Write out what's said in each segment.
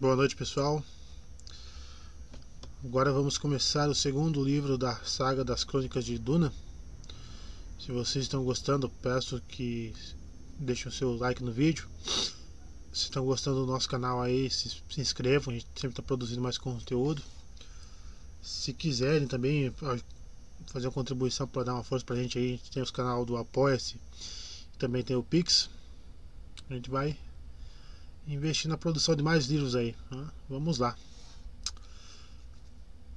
Boa noite, pessoal. Agora vamos começar o segundo livro da saga das Crônicas de Duna. Se vocês estão gostando, peço que deixem o seu like no vídeo. Se estão gostando do nosso canal aí, se, se inscrevam, a gente sempre está produzindo mais conteúdo. Se quiserem também fazer uma contribuição para dar uma força para a gente aí, a gente tem os canal do Apoia-se, também tem o Pix. A gente vai investir na produção de mais livros aí. Né? Vamos lá.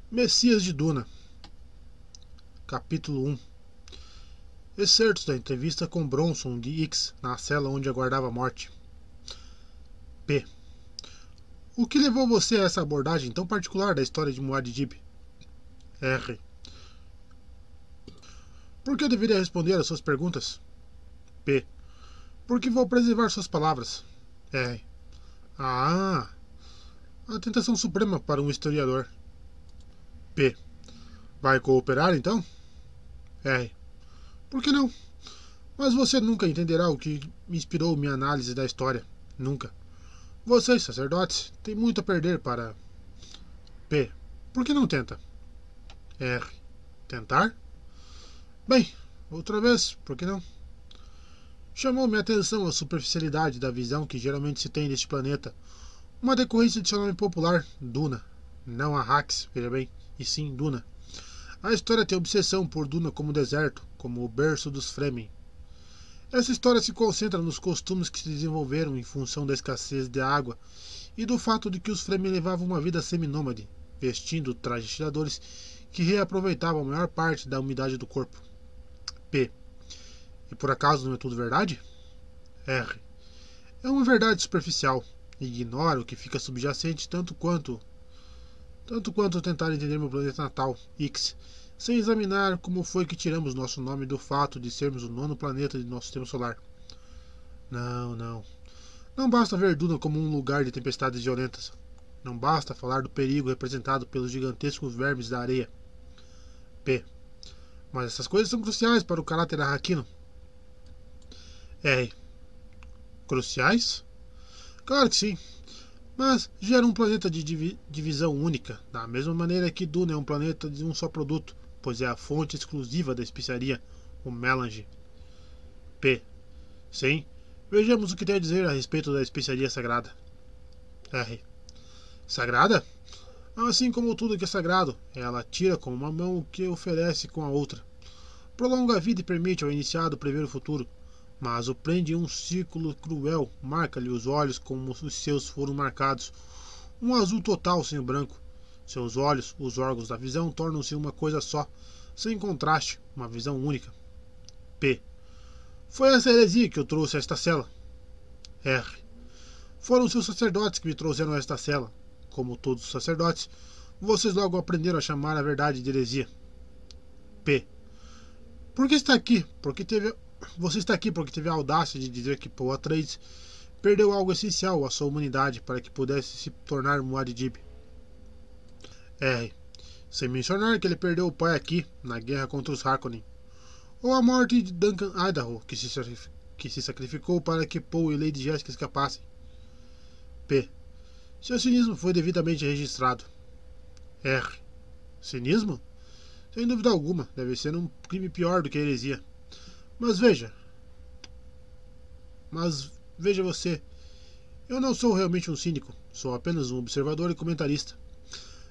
Messias de Duna, capítulo 1. Excertos da entrevista com Bronson de X na cela onde aguardava a morte. P. O que levou você a essa abordagem tão particular da história de Muad'Dib? R. Por que eu deveria responder às suas perguntas? P. Porque vou preservar suas palavras. R. Ah! A tentação suprema para um historiador. P. Vai cooperar então? R. Por que não? Mas você nunca entenderá o que inspirou minha análise da história. Nunca. Vocês, sacerdotes, têm muito a perder para. P. Por que não tenta? R. Tentar? Bem, outra vez, por que não? Chamou minha atenção a superficialidade da visão que geralmente se tem deste planeta, uma decorrência de seu nome popular, Duna. Não Arrax, veja bem, e sim Duna. A história tem obsessão por Duna como deserto, como o berço dos Fremen. Essa história se concentra nos costumes que se desenvolveram em função da escassez de água e do fato de que os Fremen levavam uma vida seminômade, vestindo trajes tiradores que reaproveitavam a maior parte da umidade do corpo. P. E por acaso não é tudo verdade? R. É uma verdade superficial. Ignora o que fica subjacente tanto quanto tanto quanto tentar entender meu planeta natal, X, sem examinar como foi que tiramos nosso nome do fato de sermos o nono planeta de nosso sistema solar. Não, não. Não basta ver Duna como um lugar de tempestades violentas. Não basta falar do perigo representado pelos gigantescos vermes da areia. P. Mas essas coisas são cruciais para o caráter arraquino. R. Cruciais? Claro que sim. Mas gera um planeta de divisão única, da mesma maneira que Duna é um planeta de um só produto, pois é a fonte exclusiva da especiaria, o melange. P. Sim. Vejamos o que tem a dizer a respeito da especiaria sagrada. R. Sagrada? Assim como tudo que é sagrado, ela tira com uma mão o que oferece com a outra. Prolonga a vida e permite ao iniciado prever o futuro, mas o prende em um círculo cruel, marca-lhe os olhos como os seus foram marcados, um azul total sem o branco. Seus olhos, os órgãos da visão, tornam-se uma coisa só, sem contraste, uma visão única. P. Foi essa heresia que eu trouxe a esta cela. R. Foram seus sacerdotes que me trouxeram a esta cela. Como todos os sacerdotes, vocês logo aprenderam a chamar a verdade de heresia. P. Por que está aqui? Porque teve você está aqui porque teve a audácia de dizer que Paul Atreides perdeu algo essencial à sua humanidade para que pudesse se tornar Muad'Dib. R. Sem mencionar que ele perdeu o pai aqui, na guerra contra os Harkonnen. Ou a morte de Duncan Idaho, que se, que se sacrificou para que Paul e Lady Jessica escapassem. P. Seu cinismo foi devidamente registrado. R. Cinismo? Sem dúvida alguma, deve ser um crime pior do que a heresia. Mas veja. Mas veja você. Eu não sou realmente um cínico, sou apenas um observador e comentarista.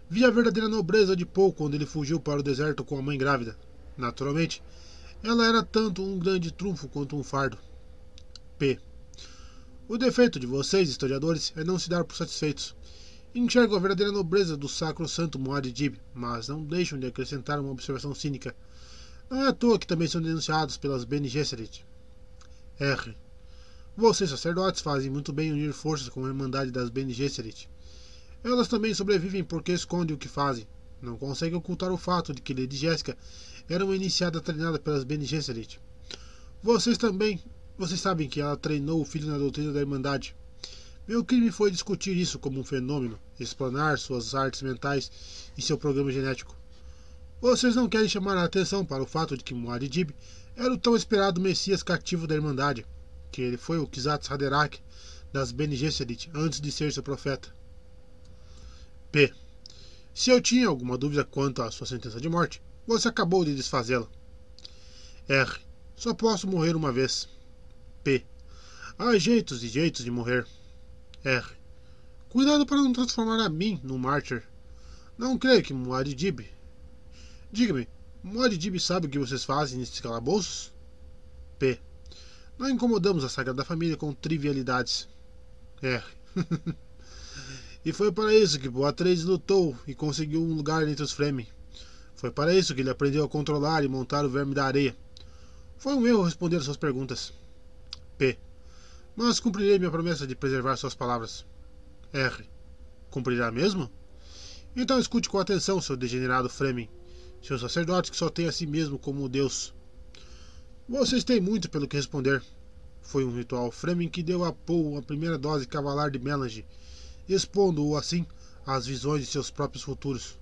Vi a verdadeira nobreza de Paul quando ele fugiu para o deserto com a mãe grávida. Naturalmente, ela era tanto um grande trunfo quanto um fardo. P. O defeito de vocês, historiadores, é não se dar por satisfeitos. Enxergam a verdadeira nobreza do sacro santo Muad'Dib, mas não deixam de acrescentar uma observação cínica. Não é à toa que também são denunciados pelas Bene Gesserit. R. Vocês, sacerdotes, fazem muito bem unir forças com a Irmandade das Bene Gesserit. Elas também sobrevivem porque escondem o que fazem. Não conseguem ocultar o fato de que Lady Jéssica era uma iniciada treinada pelas Bene Gesserit. Vocês também. Vocês sabem que ela treinou o filho na doutrina da Irmandade. Meu crime foi discutir isso como um fenômeno, explanar suas artes mentais e seu programa genético. Vocês não querem chamar a atenção para o fato de que Muad'Dib era o tão esperado Messias cativo da Irmandade, que ele foi o Kizat Haderach das Bene Gesserit antes de ser seu profeta. P. Se eu tinha alguma dúvida quanto à sua sentença de morte, você acabou de desfazê-la. R. Só posso morrer uma vez. P. Há jeitos e jeitos de morrer. R. Cuidado para não transformar a mim num mártir. Não creio que Muad'Dib. Diga-me, Muad'Dib sabe o que vocês fazem nesses calabouços? P. Não incomodamos a Sagrada Família com trivialidades. R. e foi para isso que Boatreides lutou e conseguiu um lugar entre os Fremen. Foi para isso que ele aprendeu a controlar e montar o verme da areia. Foi um erro responder suas perguntas. P. Mas cumprirei minha promessa de preservar suas palavras. R. Cumprirá mesmo? Então escute com atenção, seu degenerado Fremen, seu sacerdote que só tem a si mesmo como Deus. Vocês têm muito pelo que responder. Foi um ritual Fremen que deu a Paul a primeira dose cavalar de melange, expondo-o assim às visões de seus próprios futuros.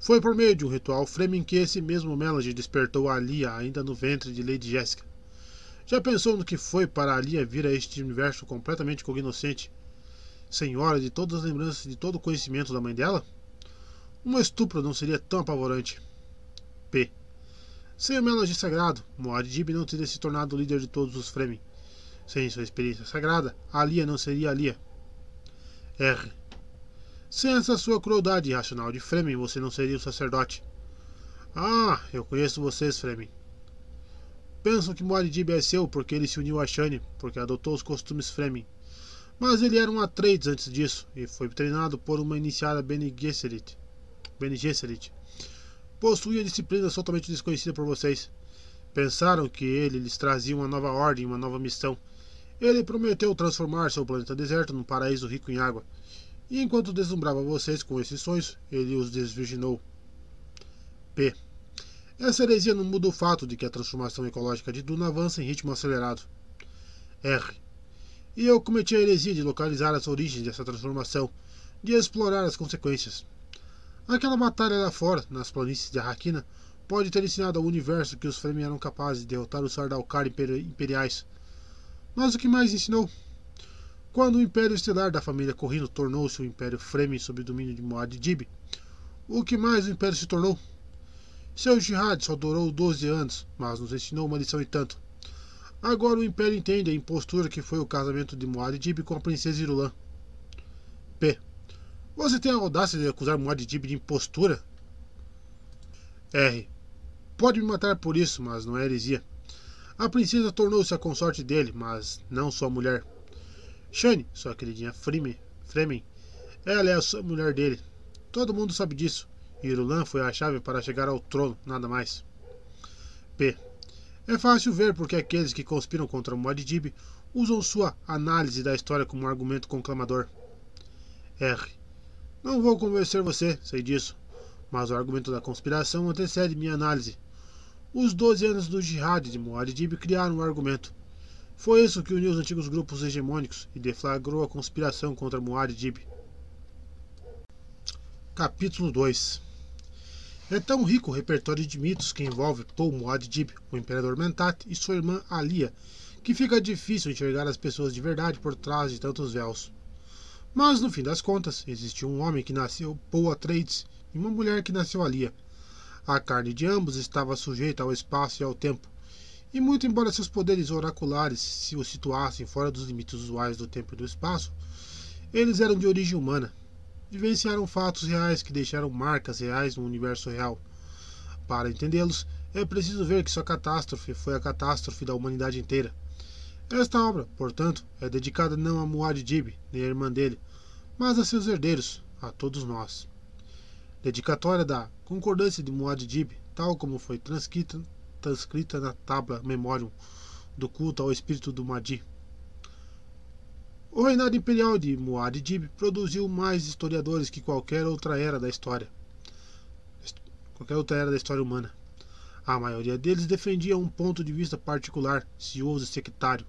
Foi por meio de um ritual Fremen que esse mesmo Melange despertou a Lia ainda no ventre de Lady Jessica. Já pensou no que foi para a Lia vir a este universo completamente cognoscente, senhora de todas as lembranças e de todo o conhecimento da mãe dela? Uma estupro não seria tão apavorante. P. Sem o Melody sagrado, Muad'Dib não teria se tornado o líder de todos os Fremen. Sem sua experiência sagrada, Alia não seria Alia. R. Sem essa sua crueldade irracional de Fremen, você não seria o sacerdote. Ah, eu conheço vocês, Fremen. Pensam que Muad'Dib é seu porque ele se uniu a Shani, porque adotou os costumes Fremen. Mas ele era um Atreides antes disso, e foi treinado por uma iniciada Bene Gesserit. Bene Gesserit possuía disciplina totalmente desconhecida por vocês. Pensaram que ele lhes trazia uma nova ordem, uma nova missão. Ele prometeu transformar seu planeta deserto num paraíso rico em água. E enquanto deslumbrava vocês com esses sonhos, ele os desvirginou. P. Essa heresia não muda o fato de que a transformação ecológica de Duna avança em ritmo acelerado. R. E eu cometi a heresia de localizar as origens dessa transformação, de explorar as consequências. Aquela batalha lá fora, nas planícies de Arrakina, pode ter ensinado ao universo que os Fremen eram capazes de derrotar os Sardaukar imperiais. Mas o que mais ensinou? Quando o Império Estelar da família Corrino tornou-se o Império Fremen sob o domínio de Muad'Dib, o que mais o Império se tornou? Seu jihad só durou 12 anos, mas nos ensinou uma lição e tanto. Agora o Império entende a impostura que foi o casamento de Muad'Dib com a princesa Irulan. P. Você tem a audácia de acusar Muad'Dib de impostura? R. Pode me matar por isso, mas não é heresia. A princesa tornou-se a consorte dele, mas não sua mulher. Shane, sua queridinha Fremen, Fremen, ela é a mulher dele. Todo mundo sabe disso. Irulan foi a chave para chegar ao trono, nada mais. P. É fácil ver porque aqueles que conspiram contra Muad'Dib usam sua análise da história como um argumento conclamador. R. Não vou convencer você, sei disso, mas o argumento da conspiração antecede minha análise. Os 12 anos do jihad de Muad'Dib criaram o um argumento. Foi isso que uniu os antigos grupos hegemônicos e deflagrou a conspiração contra Muad'Dib. Capítulo 2 É tão rico o repertório de mitos que envolve Paul Muad'Dib, o imperador Mentat e sua irmã Alia, que fica difícil enxergar as pessoas de verdade por trás de tantos véus. Mas no fim das contas, existiu um homem que nasceu Paul Atreides e uma mulher que nasceu Alia. A carne de ambos estava sujeita ao espaço e ao tempo, e muito embora seus poderes oraculares se o situassem fora dos limites usuais do tempo e do espaço, eles eram de origem humana. Vivenciaram fatos reais que deixaram marcas reais no universo real. Para entendê-los, é preciso ver que sua catástrofe foi a catástrofe da humanidade inteira. Esta obra, portanto, é dedicada não a Muad'Dib, nem a irmã dele, mas a seus herdeiros, a todos nós. Dedicatória da Concordância de Muad'Dib, tal como foi transcrita, transcrita na Tabla Memorium do culto ao espírito do Mahdi. O reinado imperial de Muad'Dib produziu mais historiadores que qualquer outra era da história. Qualquer outra era da história humana. A maioria deles defendia um ponto de vista particular, cioso e sectário,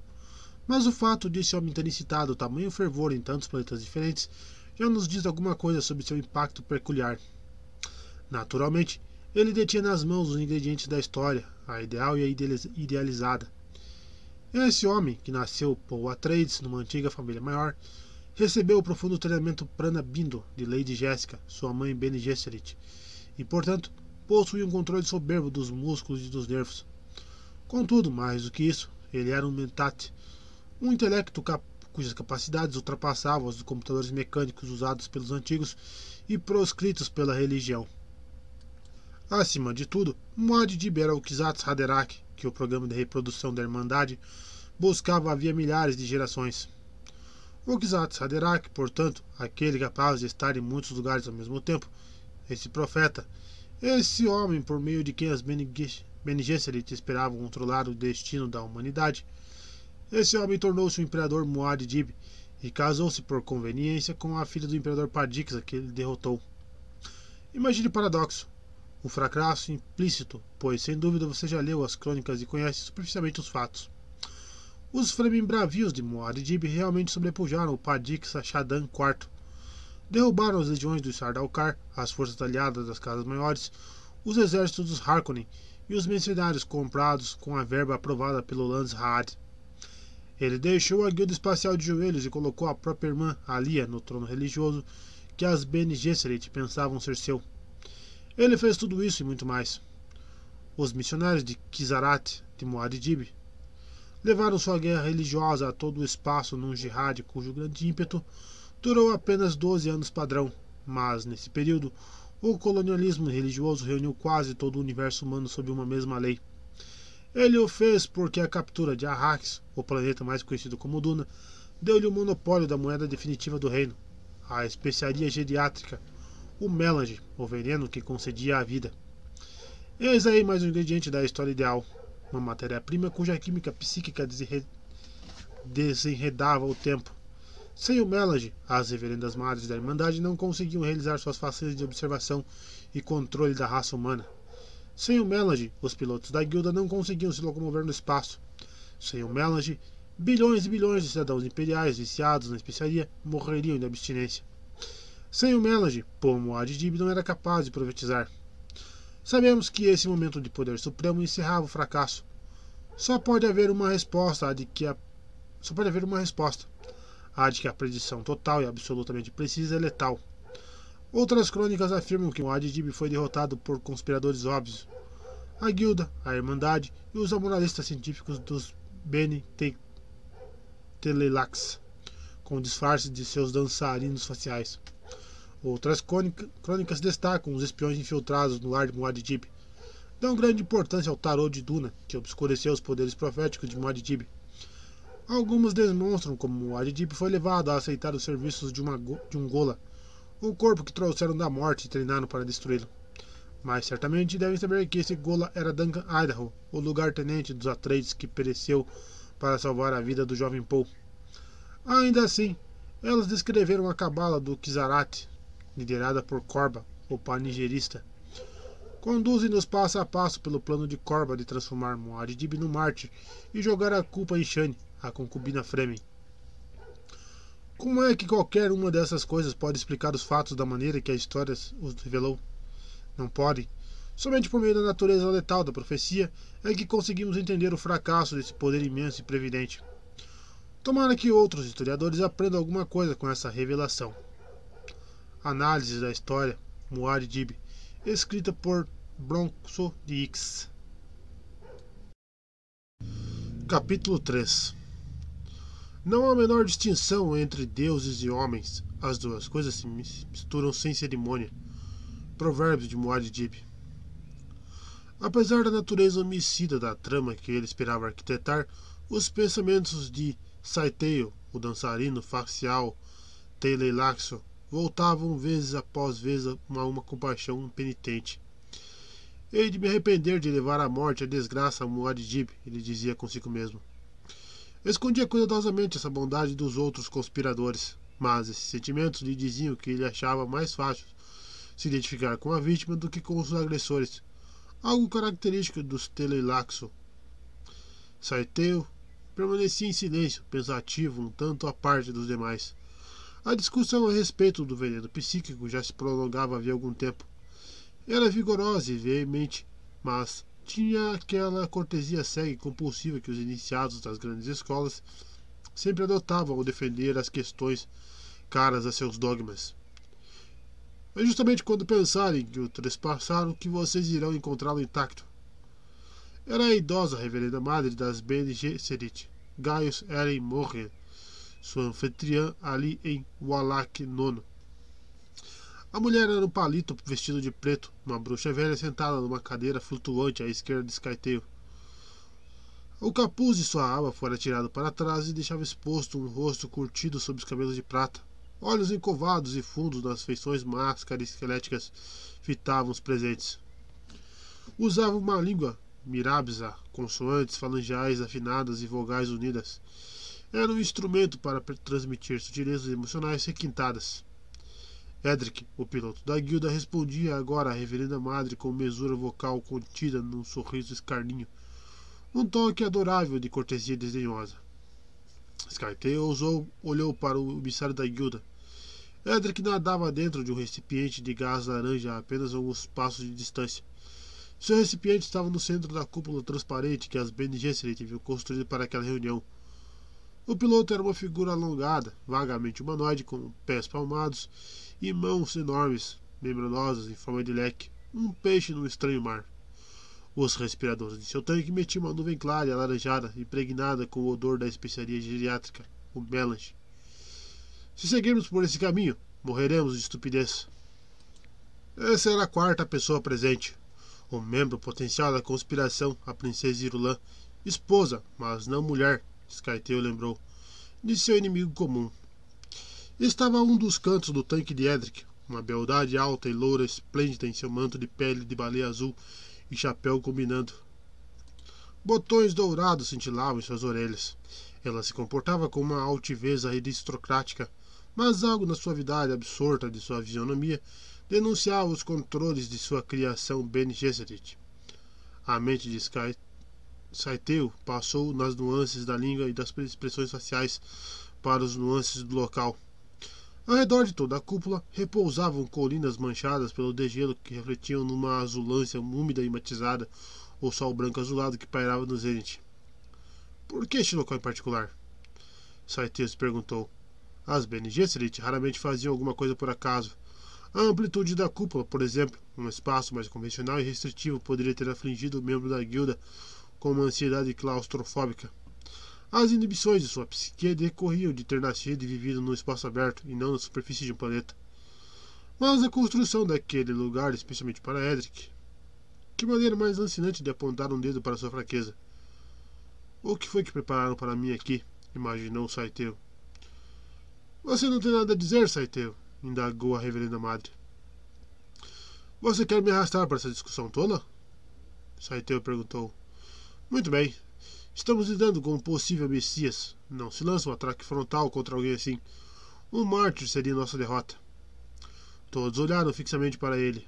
mas o fato de esse homem ter incitado tamanho fervor em tantos planetas diferentes já nos diz alguma coisa sobre seu impacto peculiar. Naturalmente, ele detinha nas mãos os ingredientes da história, a ideal e a idealizada. Esse homem, que nasceu Paul Atreides numa antiga família maior, recebeu o profundo treinamento Prana Bindo de Lady Jéssica, sua mãe Bene Gesserit, e, portanto, possuía um controle soberbo dos músculos e dos nervos. Contudo, mais do que isso, ele era um mentate, um intelecto cap cujas capacidades ultrapassavam as dos computadores mecânicos usados pelos antigos e proscritos pela religião. Acima de tudo, Muad'Dib era o Haderach, que o programa de reprodução da Irmandade buscava havia milhares de gerações. O Haderach, portanto, aquele capaz de estar em muitos lugares ao mesmo tempo, esse profeta, esse homem por meio de quem as Bene Gesserit esperavam controlar o destino da humanidade, esse homem tornou-se o imperador Muad'Dib e casou-se por conveniência com a filha do imperador Padixa que ele derrotou. Imagine o paradoxo, o fracasso implícito, pois sem dúvida você já leu as crônicas e conhece superficialmente os fatos. Os bravios de Muad'Dib realmente sobrepujaram o Padixa Shadan IV. Derrubaram as legiões do Sardaukar, as forças aliadas das Casas Maiores, os exércitos dos Harkonnen e os mercenários comprados com a verba aprovada pelo Lance Haad. Ele deixou a guilda espacial de joelhos e colocou a própria irmã, Alia, no trono religioso que as Bene Gesserit pensavam ser seu. Ele fez tudo isso e muito mais. Os missionários de Kizarat de Muad'Dib levaram sua guerra religiosa a todo o espaço num jihad cujo grande ímpeto durou apenas 12 anos padrão, mas nesse período o colonialismo religioso reuniu quase todo o universo humano sob uma mesma lei. Ele o fez porque a captura de Arrakis, o planeta mais conhecido como Duna, deu-lhe o monopólio da moeda definitiva do reino, a especiaria geriátrica, o melange, o veneno que concedia a vida. Eis aí mais um ingrediente da história ideal, uma matéria-prima cuja química psíquica desenredava o tempo. Sem o melange, as reverendas madres da Irmandade não conseguiam realizar suas façanhas de observação e controle da raça humana. Sem o Melange, os pilotos da guilda não conseguiam se locomover no espaço. Sem o Melange, bilhões e bilhões de cidadãos imperiais viciados na especiaria morreriam de abstinência. Sem o Melange, Pomo Adidib não era capaz de profetizar. Sabemos que esse momento de poder supremo encerrava o fracasso. Só pode haver uma resposta de que a só pode haver uma resposta. A de que a predição total e absolutamente precisa é letal. Outras crônicas afirmam que o Adidib foi derrotado por conspiradores óbvios. A Guilda, a Irmandade e os amoralistas científicos dos Bene Telelax, com disfarce de seus dançarinos faciais. Outras crônicas destacam os espiões infiltrados no lar de Muad'Dib. Dão grande importância ao tarô de Duna, que obscureceu os poderes proféticos de Muad'Dib. Algumas demonstram como Muad'Dib foi levado a aceitar os serviços de, uma, de um Gola, o corpo que trouxeram da morte e treinaram para destruí-lo. Mas certamente devem saber que esse Gola era Duncan Idaho, o lugar-tenente dos Atreides que pereceu para salvar a vida do jovem Paul. Ainda assim, elas descreveram a cabala do Kizarat, liderada por Korba, o panigerista. Conduzem-nos passo a passo pelo plano de Korba de transformar Muad'Dib no Marte e jogar a culpa em Shani, a concubina Fremen. Como é que qualquer uma dessas coisas pode explicar os fatos da maneira que a história os revelou? Não pode. Somente por meio da natureza letal da profecia é que conseguimos entender o fracasso desse poder imenso e previdente. Tomara que outros historiadores aprendam alguma coisa com essa revelação. Análise da história Muad Dib, escrita por Bronxo de X. Capítulo 3 não há a menor distinção entre deuses e homens. As duas coisas se misturam sem cerimônia. Provérbios de Muad'Dib. Apesar da natureza homicida da trama que ele esperava arquitetar, os pensamentos de Saiteio, o dançarino facial Teleilaxo, voltavam vezes após vezes a uma compaixão penitente. Hei de me arrepender de levar à morte a desgraça a Muad'Dib, ele dizia consigo mesmo. Escondia cuidadosamente essa bondade dos outros conspiradores, mas esses sentimentos lhe diziam que ele achava mais fácil se identificar com a vítima do que com os agressores, algo característico dos Telelaxo. Saiteu permanecia em silêncio, pensativo, um tanto à parte dos demais. A discussão a respeito do veneno psíquico já se prolongava havia algum tempo. Era vigorosa e veemente, mas tinha aquela cortesia cega e compulsiva que os iniciados das grandes escolas sempre adotavam ao defender as questões caras a seus dogmas. É justamente quando pensarem que o trespassaram que vocês irão encontrá-lo intacto. Era a idosa reverenda madre das Bene Gesserit, Gaius Eren Morren, sua anfitriã ali em Wallach Nono. A mulher era um palito vestido de preto, uma bruxa velha sentada numa cadeira flutuante à esquerda de Skytail. O capuz de sua aba fora tirado para trás e deixava exposto um rosto curtido sob os cabelos de prata. Olhos encovados e fundos nas feições máscaras esqueléticas fitavam os presentes. Usava uma língua mirábica, consoantes falangeais afinadas e vogais unidas. Era um instrumento para transmitir sutilezas emocionais requintadas. Edric, o piloto da guilda, respondia agora à reverenda madre com mesura vocal contida num sorriso escarninho, um toque adorável de cortesia desdenhosa. Skytail ousou, olhou para o emissário da guilda. Edric nadava dentro de um recipiente de gás laranja a apenas alguns passos de distância. Seu recipiente estava no centro da cúpula transparente que as Bene Gesserit haviam construído para aquela reunião. O piloto era uma figura alongada, vagamente humanoide, com pés palmados e mãos enormes, membranosas em forma de leque, um peixe num estranho mar. Os respiradores de seu tanque metiam uma nuvem clara e alaranjada, impregnada com o odor da especiaria geriátrica, o melange. Se seguirmos por esse caminho, morreremos de estupidez. Essa era a quarta pessoa presente, o membro potencial da conspiração, a princesa Irulan, esposa, mas não mulher, Skytail lembrou, de seu inimigo comum. Estava a um dos cantos do tanque de Edric, uma beldade alta e loura esplêndida em seu manto de pele de baleia azul e chapéu combinando. Botões dourados cintilavam em suas orelhas. Ela se comportava com uma altivez aristocrática, mas algo na suavidade absorta de sua fisionomia denunciava os controles de sua criação Bene Gesserit. A mente de Sky Saiteu passou nas nuances da língua e das expressões faciais para os nuances do local. Ao redor de toda a cúpula repousavam colinas manchadas pelo degelo que refletiam numa azulância úmida e matizada o sol branco azulado que pairava no zênite. Por que este local em particular? Saiteus perguntou. As Bene Gesserit raramente faziam alguma coisa por acaso. A amplitude da cúpula, por exemplo, um espaço mais convencional e restritivo, poderia ter afligido o membro da guilda com uma ansiedade claustrofóbica. As inibições de sua psique decorriam de ter nascido e vivido num espaço aberto e não na superfície de um planeta. Mas a construção daquele lugar, especialmente para Edric, que maneira mais lancinante de apontar um dedo para sua fraqueza. O que foi que prepararam para mim aqui? imaginou Saiteu. Você não tem nada a dizer, Saiteu? indagou a reverenda madre. Você quer me arrastar para essa discussão tola? Saiteu perguntou. Muito bem. Estamos lidando com um possível Messias. Não se lança um ataque frontal contra alguém assim. Um mártir seria nossa derrota. Todos olharam fixamente para ele.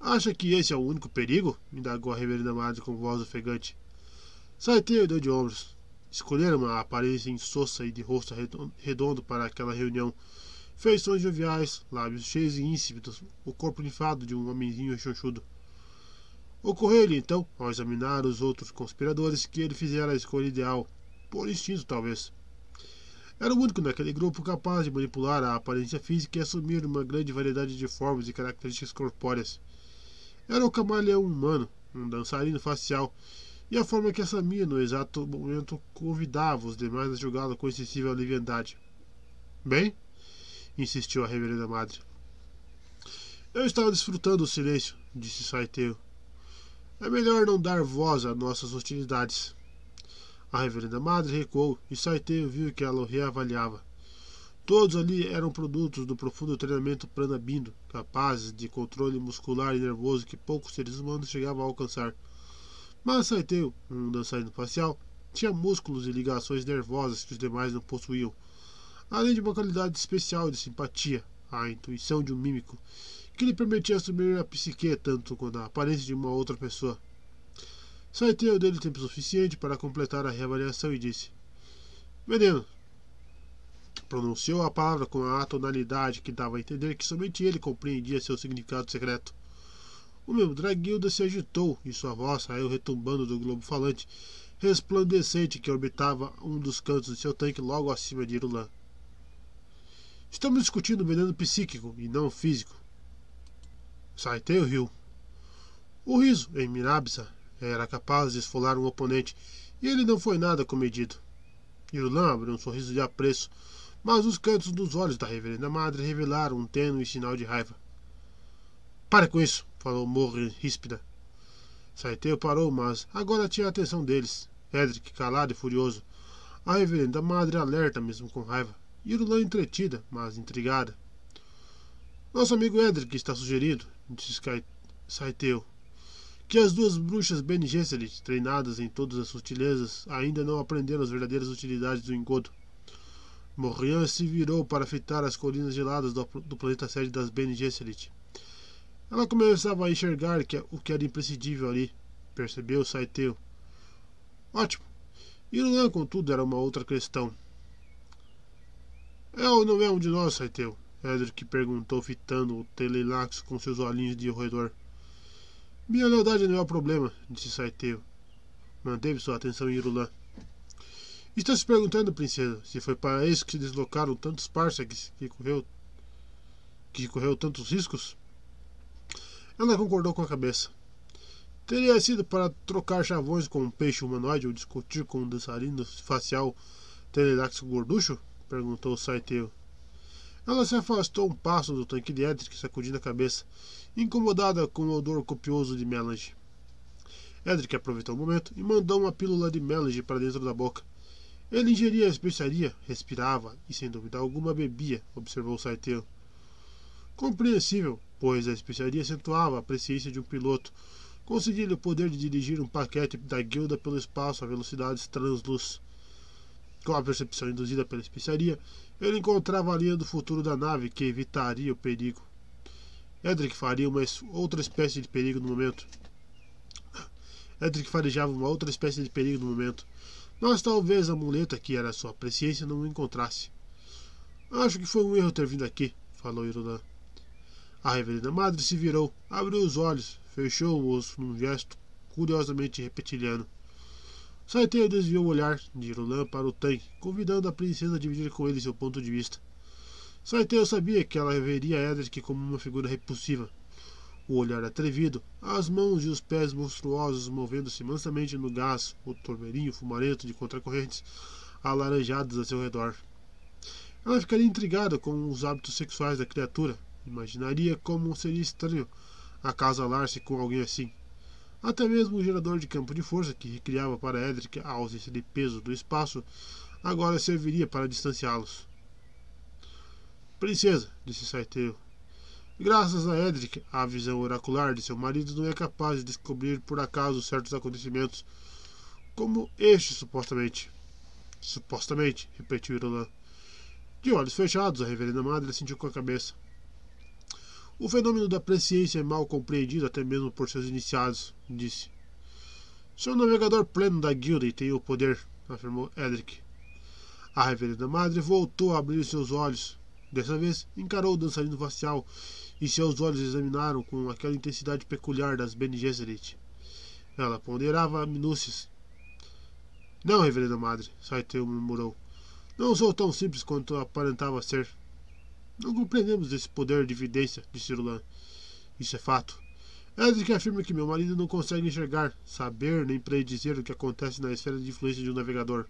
Acha que esse é o único perigo? indagou a reverenda madre com voz ofegante. Saiteu deu de ombros. Escolheram uma aparência insossa e de rosto redondo para aquela reunião. Feições joviais, lábios cheios e insípidos, o corpo inflado de um homenzinho rechonchudo. Ocorreu-lhe então, ao examinar os outros conspiradores, que ele fizera a escolha ideal, por instinto talvez. Era o único naquele grupo capaz de manipular a aparência física e assumir uma grande variedade de formas e características corpóreas. Era o camaleão humano, um dançarino facial, e a forma que assumia no exato momento convidava os demais a jogá-lo com excessiva leviandade. Bem, insistiu a reverenda madre. Eu estava desfrutando o silêncio, disse Saiteu. É melhor não dar voz a nossas hostilidades. A reverenda madre recuou e Saiteio viu que ela o reavaliava. Todos ali eram produtos do profundo treinamento pranabindo, capazes de controle muscular e nervoso que poucos seres humanos chegavam a alcançar. Mas Saiteu, um dançarino facial, tinha músculos e ligações nervosas que os demais não possuíam, além de uma qualidade especial de simpatia, a intuição de um mímico, que lhe permitia assumir a psique tanto quanto a aparência de uma outra pessoa. Saiteu deu-lhe tempo suficiente para completar a reavaliação e disse: Veneno. Pronunciou a palavra com a tonalidade que dava a entender que somente ele compreendia seu significado secreto. O meu Draguilda se agitou e sua voz saiu retumbando do globo falante, resplandecente que orbitava um dos cantos de seu tanque logo acima de Irulan. Estamos discutindo veneno psíquico e não físico. Saiteu riu. O riso, em Mirabsa, era capaz de esfolar um oponente, e ele não foi nada comedido. Irulan abriu um sorriso de apreço, mas os cantos dos olhos da reverenda madre revelaram um tênue sinal de raiva. Pare com isso, falou Morre ríspida. Saiteu parou, mas agora tinha a atenção deles. Edric, calado e furioso. A reverenda madre alerta mesmo com raiva. Irulan entretida, mas intrigada. Nosso amigo Edric está sugerindo, disse Saiteu, que as duas bruxas Bene Gesserit, treinadas em todas as sutilezas, ainda não aprenderam as verdadeiras utilidades do engodo. Morrian se virou para fitar as colinas geladas do, do planeta sede das Bene Gesserit. Ela começava a enxergar que, o que era imprescindível ali. Percebeu Saiteu. Ótimo. Irulan, contudo, era uma outra questão. É ou não é um de nós, Saiteu? Edric perguntou, fitando o Telelax com seus olhinhos de roedor. Minha lealdade não é o problema, disse Saiteu. Manteve sua atenção em Irulan. Está se perguntando, princesa, se foi para isso que se deslocaram tantos parsecs que correu, que correu tantos riscos? Ela concordou com a cabeça. Teria sido para trocar chavões com um peixe humanoide ou discutir com um dançarino facial Telelax gorducho? perguntou Saiteu. Ela se afastou um passo do tanque de Edric, sacudindo a cabeça, incomodada com o odor copioso de Melange. Edric aproveitou o momento e mandou uma pílula de Melange para dentro da boca. Ele ingeria a especiaria, respirava e, sem dúvida alguma, bebia, observou Saiteu. Compreensível, pois a especiaria acentuava a presciência de um piloto, conseguindo o poder de dirigir um paquete da guilda pelo espaço a velocidades transluz. Com a percepção induzida pela especiaria, ele encontrava a linha do futuro da nave que evitaria o perigo. Edric faria uma outra espécie de perigo no momento. Edric farejava uma outra espécie de perigo no momento. Mas talvez a muleta que era sua presciência não o encontrasse. Acho que foi um erro ter vindo aqui, falou Irulan. A reverenda madre se virou, abriu os olhos, fechou-os num gesto curiosamente reptiliano. Saiteio desviou o olhar de Irulan para o tanque, convidando a princesa a dividir com ele seu ponto de vista. Saiteio sabia que ela veria Edric como uma figura repulsiva. O olhar atrevido, as mãos e os pés monstruosos movendo-se mansamente no gás, o tormeirinho fumarento de contracorrentes alaranjadas a seu redor. Ela ficaria intrigada com os hábitos sexuais da criatura. Imaginaria como seria estranho acasalar-se com alguém assim. Até mesmo o gerador de campo de força que recriava para Edric a ausência de peso do espaço agora serviria para distanciá-los. Princesa, disse Saiteu, graças a Edric, a visão oracular de seu marido não é capaz de descobrir por acaso certos acontecimentos, como este, supostamente. Supostamente, repetiu Irolan. De olhos fechados, a reverenda madre sentiu com a cabeça. O fenômeno da presciência é mal compreendido até mesmo por seus iniciados, disse. Sou navegador pleno da guilda e tenho o poder, afirmou Edric. A reverenda madre voltou a abrir seus olhos. Dessa vez, encarou o dançarino facial e seus olhos examinaram com aquela intensidade peculiar das Bene Gesserit. Ela ponderava minúcias. Não, reverenda madre, Saiteu murmurou. Não sou tão simples quanto aparentava ser. Não compreendemos esse poder de evidência, disse Rulan. Isso é fato. Edric afirma que meu marido não consegue enxergar, saber nem predizer o que acontece na esfera de influência de um navegador.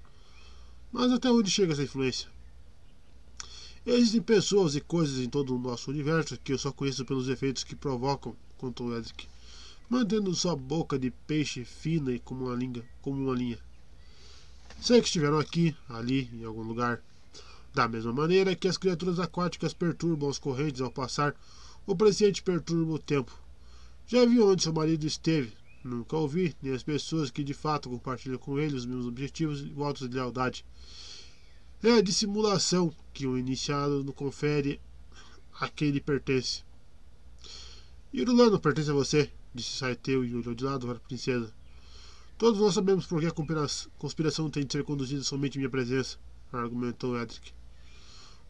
Mas até onde chega essa influência? Existem pessoas e coisas em todo o nosso universo que eu só conheço pelos efeitos que provocam, contou Edric, mantendo sua boca de peixe fina e como uma linha. Como uma linha. Sei que estiveram aqui, ali, em algum lugar. Da mesma maneira que as criaturas aquáticas perturbam as correntes ao passar, o presciente perturba o tempo. Já viu onde seu marido esteve? Nunca ouvi, nem as pessoas que de fato compartilham com ele os mesmos objetivos e votos de lealdade. É a dissimulação que o iniciado não confere a quem lhe pertence. Irulano pertence a você, disse Saiteu e olhou de lado para a princesa. Todos nós sabemos por que a conspiração tem de ser conduzida somente em minha presença, argumentou Edric.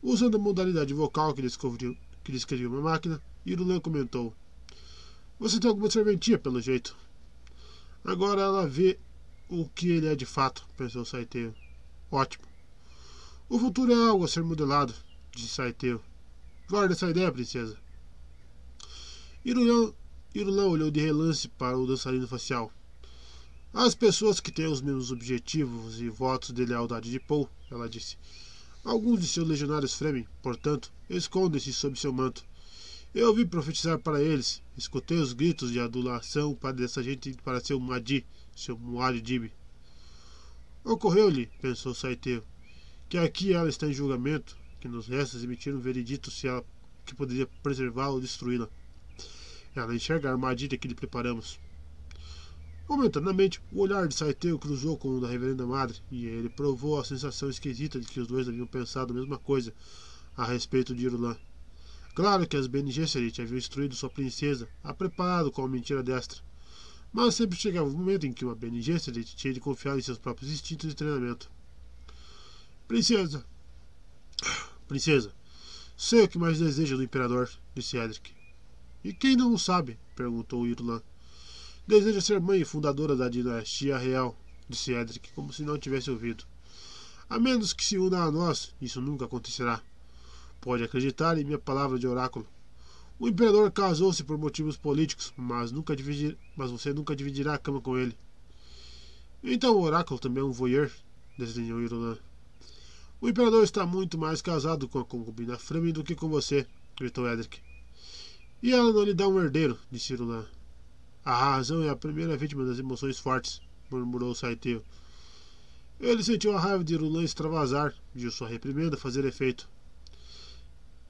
Usando a modalidade vocal que descobriu, que descrevia uma máquina, Irulan comentou: Você tem alguma serventia, pelo jeito. Agora ela vê o que ele é de fato, pensou Saiteio. Ótimo. O futuro é algo a ser modelado. disse Saiteu. Guarda essa ideia, princesa. Irulan, Irulan olhou de relance para o dançarino facial. As pessoas que têm os mesmos objetivos e votos de lealdade de Paul, ela disse. Alguns de seus legionários Fremen, portanto, escondem-se sob seu manto. Eu ouvi profetizar para eles, escutei os gritos de adulação para dessa gente para seu Madi, seu Muad'Dib. Ocorreu-lhe, pensou Saiteu, que aqui ela está em julgamento, que nos resta emitir um veredito se ela que poderia preservá-la ou destruí-la. Ela enxerga a armadilha que lhe preparamos. Momentaneamente, o olhar de Saiteu cruzou com o da Reverenda Madre, e ele provou a sensação esquisita de que os dois haviam pensado a mesma coisa a respeito de Irulan. Claro que as Bene Gesserit haviam instruído sua princesa, a preparado com a mentira destra. Mas sempre chegava o um momento em que uma Bene Gesserit tinha de confiar em seus próprios instintos de treinamento. Princesa! Princesa, sei o que mais deseja do Imperador, disse Edric. E quem não o sabe? perguntou Irulan. Deseja ser mãe e fundadora da dinastia real, disse Edric, como se não tivesse ouvido. A menos que se una a nós, isso nunca acontecerá. Pode acreditar em minha palavra de oráculo. O imperador casou-se por motivos políticos, mas, nunca dividir, mas você nunca dividirá a cama com ele. Então o oráculo também é um voyeur, desdenhou Irulan. O imperador está muito mais casado com a concubina Fremen do que com você, gritou Edric. E ela não lhe dá um herdeiro, disse Irulan. A razão é a primeira vítima das emoções fortes, murmurou Saiteu. Ele sentiu a raiva de Irulan extravasar, viu sua reprimenda fazer efeito.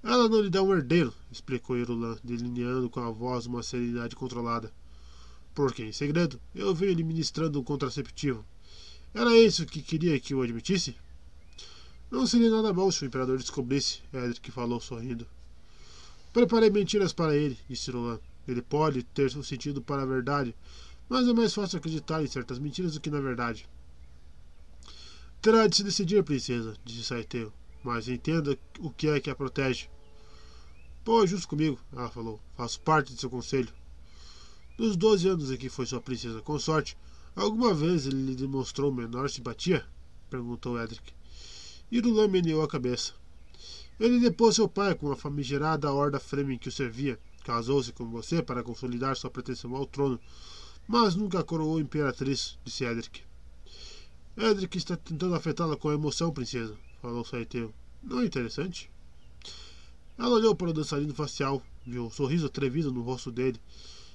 Ela não lhe dá um herdeiro, explicou Irulan, delineando com a voz uma serenidade controlada. Porque, em segredo, eu venho lhe ministrando um contraceptivo. Era isso que queria que eu admitisse? Não seria nada mal se o imperador descobrisse, Edric falou sorrindo. Preparei mentiras para ele, disse Irulan. Ele pode ter o sentido para a verdade, mas é mais fácil acreditar em certas mentiras do que na verdade. Terá de se decidir, princesa, disse Saiteu. Mas entenda o que é que a protege. Pô, justo comigo, ela falou. Faço parte de seu conselho. Nos 12 anos em que foi sua princesa consorte, alguma vez ele lhe demonstrou menor simpatia? perguntou Edric. Irulan meneou a cabeça. Ele depôs seu pai com a famigerada horda Fremen que o servia. Casou-se com você para consolidar sua pretensão ao trono, mas nunca coroou imperatriz, disse Edric. Edric está tentando afetá-la com a emoção, princesa falou Saiteu. Não é interessante? Ela olhou para o dançarino facial, viu um sorriso atrevido no rosto dele.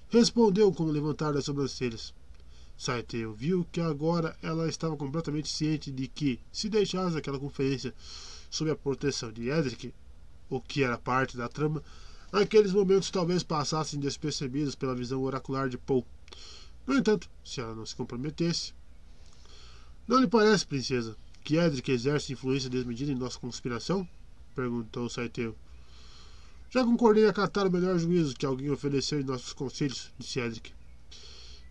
Respondeu com um levantar das sobrancelhas. Saiteu viu que agora ela estava completamente ciente de que, se deixasse aquela conferência sob a proteção de Edric, o que era parte da trama, aqueles momentos talvez passassem despercebidos pela visão oracular de Paul. No entanto, se ela não se comprometesse. Não lhe parece, princesa, que Edric exerce influência desmedida em nossa conspiração? perguntou Saiteu. Já concordei a acatar o melhor juízo que alguém ofereceu em nossos conselhos, disse Edric.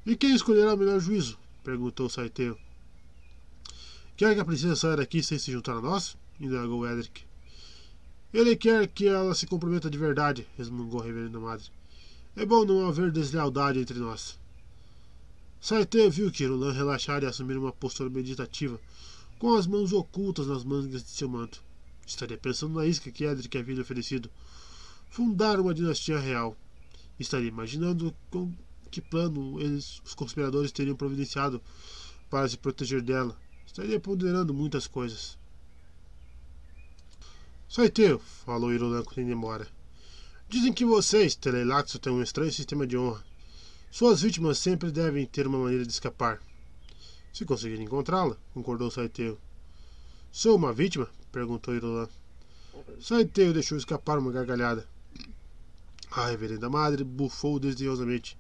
E quem escolherá o melhor juízo? perguntou Saiteu. Quer que a princesa saia daqui sem se juntar a nós? indagou Edric. Ele quer que ela se comprometa de verdade, resmungou a reverenda madre. É bom não haver deslealdade entre nós. Saiteu viu que Roland relaxara e assumir uma postura meditativa, com as mãos ocultas nas mangas de seu manto. Estaria pensando na isca que Edric havia lhe oferecido. Fundar uma dinastia real. Estaria imaginando com que plano eles, os conspiradores teriam providenciado para se proteger dela. Estaria ponderando muitas coisas. Saiteu, falou Irolanco indo embora. Dizem que vocês, Telelaxo, têm um estranho sistema de honra. Suas vítimas sempre devem ter uma maneira de escapar. Se conseguir encontrá-la, concordou Saiteu. Sou uma vítima? perguntou Irulan. Saiteu deixou escapar uma gargalhada. A reverenda madre bufou desdenhosamente.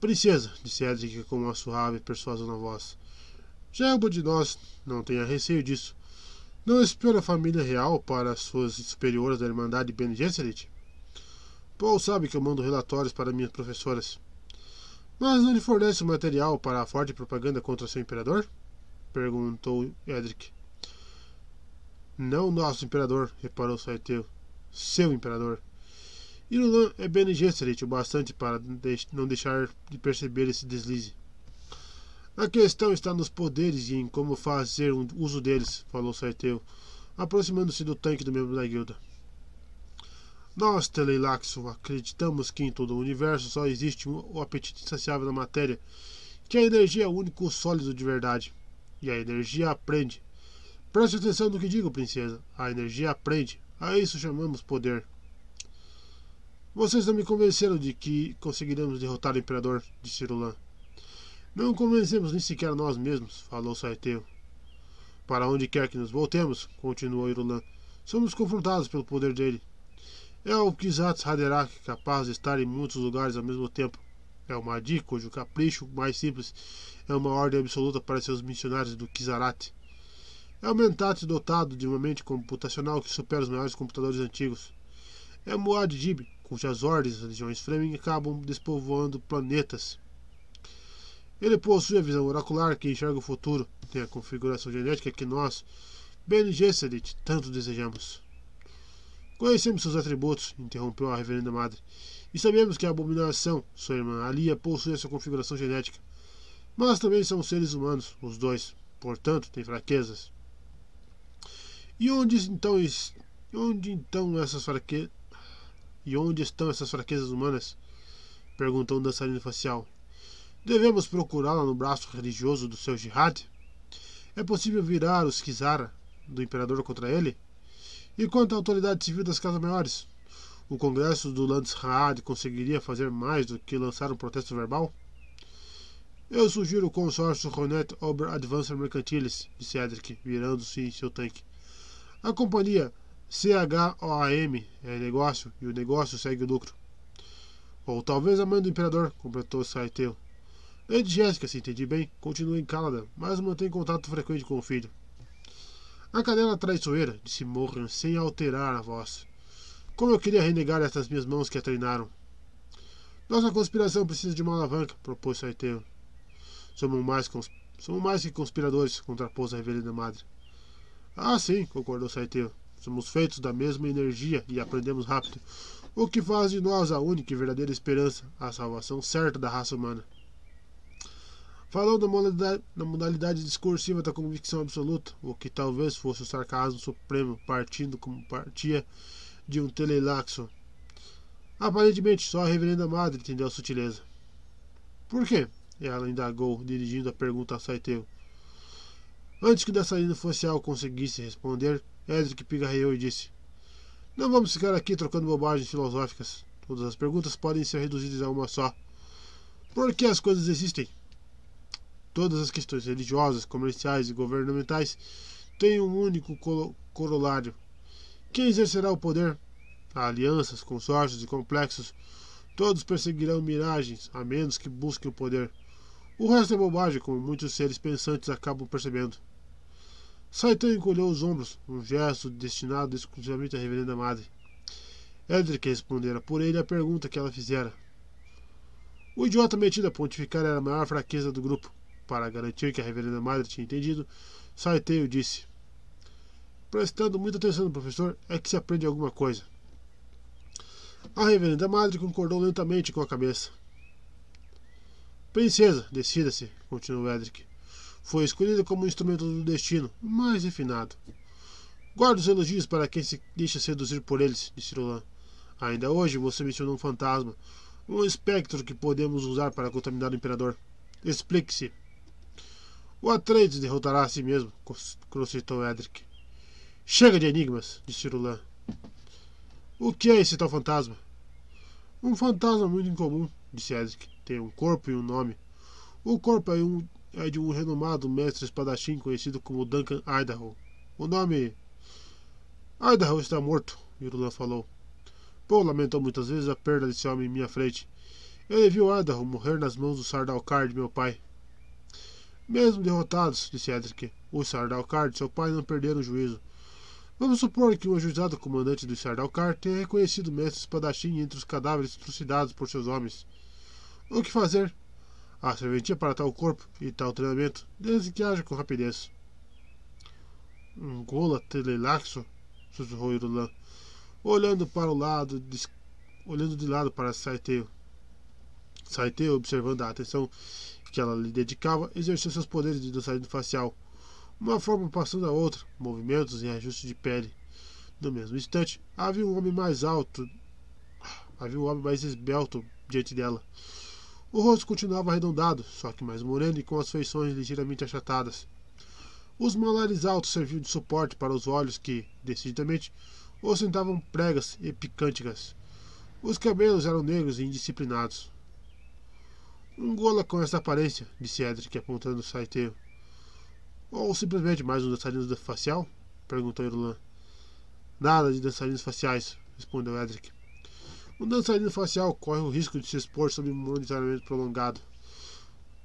Princesa, disse Edric com uma suave persuasão na voz. Já é uma de nós, não tenha receio disso. Não espera a família real para as suas superiores da Irmandade Ben Gesserit? Paul sabe que eu mando relatórios para minhas professoras. Mas não lhe fornece material para a forte propaganda contra seu imperador? perguntou Edric. Não nosso imperador, reparou Saiteu. Seu imperador. Irulan é Bene Gesserit o bastante para não deixar de perceber esse deslize. A questão está nos poderes e em como fazer um uso deles, falou Saiteu, aproximando-se do tanque do membro da guilda. Nós, Teleilaxo, acreditamos que em todo o universo só existe o apetite insaciável da matéria, que a energia é o único sólido de verdade. E a energia aprende. Preste atenção no que digo, princesa. A energia aprende. A isso chamamos poder. Vocês não me convenceram de que conseguiremos derrotar o imperador, disse Rulan. Não convencemos nem sequer nós mesmos, falou Saiteu. Para onde quer que nos voltemos, continuou Irulan, somos confrontados pelo poder dele. É o Kizats Haderach capaz de estar em muitos lugares ao mesmo tempo. É o Mahdi cujo capricho mais simples é uma ordem absoluta para seus missionários do Kizarat. É o Mentat dotado de uma mente computacional que supera os maiores computadores antigos. É o Muad'Dib, cujas ordens das legiões Fleming acabam despovoando planetas. Ele possui a visão oracular que enxerga o futuro, tem a configuração genética que nós, Ben Gesserit, tanto desejamos. Conhecemos seus atributos, interrompeu a reverenda madre, e sabemos que a abominação, sua irmã Alia, possui essa configuração genética. Mas também são seres humanos, os dois, portanto, têm fraquezas. E onde então, onde então essas fraquezas. E onde estão essas fraquezas humanas? perguntou um dançarino facial. Devemos procurá-la no braço religioso do seu jihad? É possível virar os Kizara do imperador contra ele? E quanto à autoridade civil das casas maiores? O Congresso do Landesrat conseguiria fazer mais do que lançar um protesto verbal? Eu sugiro o consórcio Ronet Ober Advancer Mercantiles, disse Edric, virando-se em seu tanque. A companhia CHOAM é negócio e o negócio segue o lucro. Ou talvez a mãe do imperador, completou Saiteu. Lady Jéssica, se entendi bem, continua em Cálada, mas mantém contato frequente com o filho. A cadela traiçoeira, disse Morgan sem alterar a voz. Como eu queria renegar estas minhas mãos que a treinaram. Nossa conspiração precisa de uma alavanca, propôs Saiteu. Somos mais. Somos mais que conspiradores, contrapôs a reverenda madre. Ah, sim, concordou Saiteu. Somos feitos da mesma energia e aprendemos rápido, o que faz de nós a única e verdadeira esperança, a salvação certa da raça humana. Falou na modalidade, na modalidade discursiva da convicção absoluta, o que talvez fosse o sarcasmo supremo, partindo como partia de um telelaxo. Aparentemente, só a reverenda madre entendeu a sutileza. Por quê? Ela indagou, dirigindo a pergunta a Saiteu. Antes que o dançarino facial conseguisse responder, Edric pigarreou e disse: Não vamos ficar aqui trocando bobagens filosóficas. Todas as perguntas podem ser reduzidas a uma só. Por que as coisas existem? Todas as questões religiosas, comerciais e governamentais têm um único corolário. Quem exercerá o poder? Há alianças, consórcios e complexos. Todos perseguirão miragens, a menos que busquem o poder. O resto é bobagem, como muitos seres pensantes acabam percebendo. Saitão encolheu os ombros, um gesto destinado exclusivamente à reverenda madre. Edric respondera por ele a pergunta que ela fizera. O idiota metido a pontificar era a maior fraqueza do grupo. Para garantir que a reverenda madre tinha entendido, Saiteio disse: Prestando muita atenção no professor, é que se aprende alguma coisa. A reverenda madre concordou lentamente com a cabeça. Princesa, decida-se, continuou Edric. Foi escolhida como instrumento do destino, mais refinado. Guarda os elogios para quem se deixa seduzir por eles, disse Roland. Ainda hoje você mencionou um fantasma, um espectro que podemos usar para contaminar o imperador. Explique-se. O Atreides derrotará a si mesmo, crocitou Edric. Chega de enigmas, disse Rulan. O que é esse tal fantasma? Um fantasma muito incomum, disse Edric. Tem um corpo e um nome. O corpo é, um, é de um renomado mestre espadachim conhecido como Duncan Idaho. O nome. Idaho está morto, Irulan falou. Paul lamentou muitas vezes a perda desse homem em minha frente. Ele viu Idaho morrer nas mãos do Sardaukar de meu pai. Mesmo derrotados, disse Edric, os Sardaukar de seu pai não perderam o juízo. Vamos supor que o ajuizado comandante do Sardaukar tenha reconhecido o mestre espadachim entre os cadáveres trucidados por seus homens. O que fazer? A serventia para tal corpo e tal treinamento, desde que haja com rapidez. Um gola telelaxo, sussurrou Irulan, olhando para o lado, olhando de lado para Saiteu. Saiteu, observando a atenção que ela lhe dedicava, exerceu seus poderes de dançarino facial. uma forma passando a outra, movimentos e ajustes de pele. No mesmo instante, havia um homem mais alto, havia um homem mais esbelto diante dela. O rosto continuava arredondado, só que mais moreno e com as feições ligeiramente achatadas. Os malares altos serviam de suporte para os olhos que, decididamente, ostentavam pregas e picânticas. Os cabelos eram negros e indisciplinados. Um gola com essa aparência, disse Edric apontando o saiteio. Ou simplesmente mais um dançarino facial? perguntou Irlan. Nada de dançarinos faciais, respondeu Edric. Um dançarino facial corre o risco de se expor sob um monitoramento prolongado.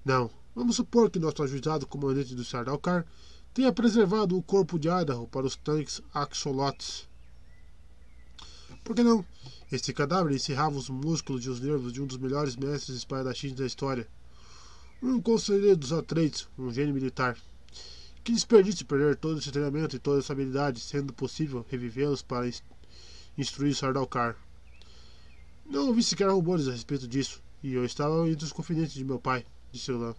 Não. Vamos supor que nosso ajuizado comandante do Sardalcar tenha preservado o corpo de Idaho para os tanques axolotes. Por que não? Este cadáver encerrava os músculos e os nervos de um dos melhores mestres espadachins da história. Um conselheiro dos Atreides, um gênio militar. Que desperdício perder todo esse treinamento e toda essa habilidade, sendo possível revivê-los para instruir Sardalcar. Não ouvi sequer rumores a respeito disso, e eu estava entre os confidentes de meu pai, disse Lan.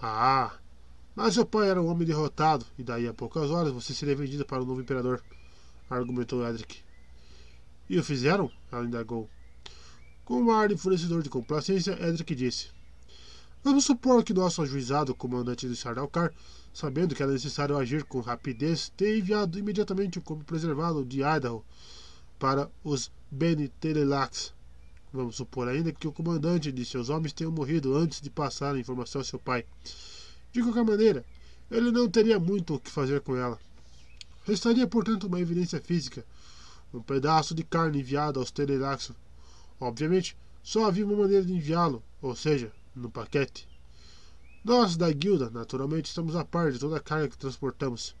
Ah, mas seu pai era um homem derrotado, e daí a poucas horas você seria vendido para o novo imperador, argumentou Edric. E o fizeram? Ela indagou. Com um ar enfurecedor de complacência, Edric disse: Vamos supor que nosso ajuizado, comandante de Sardalcar, sabendo que era necessário agir com rapidez, tenha enviado imediatamente o corpo preservado de Idaho para os Bene Telelax. Vamos supor ainda que o comandante e seus homens tenham morrido antes de passar a informação ao seu pai. De qualquer maneira, ele não teria muito o que fazer com ela. Restaria, portanto, uma evidência física, um pedaço de carne enviado aos Telelaxo. Obviamente, só havia uma maneira de enviá-lo, ou seja, no paquete. Nós, da guilda, naturalmente, estamos a par de toda a carga que transportamos.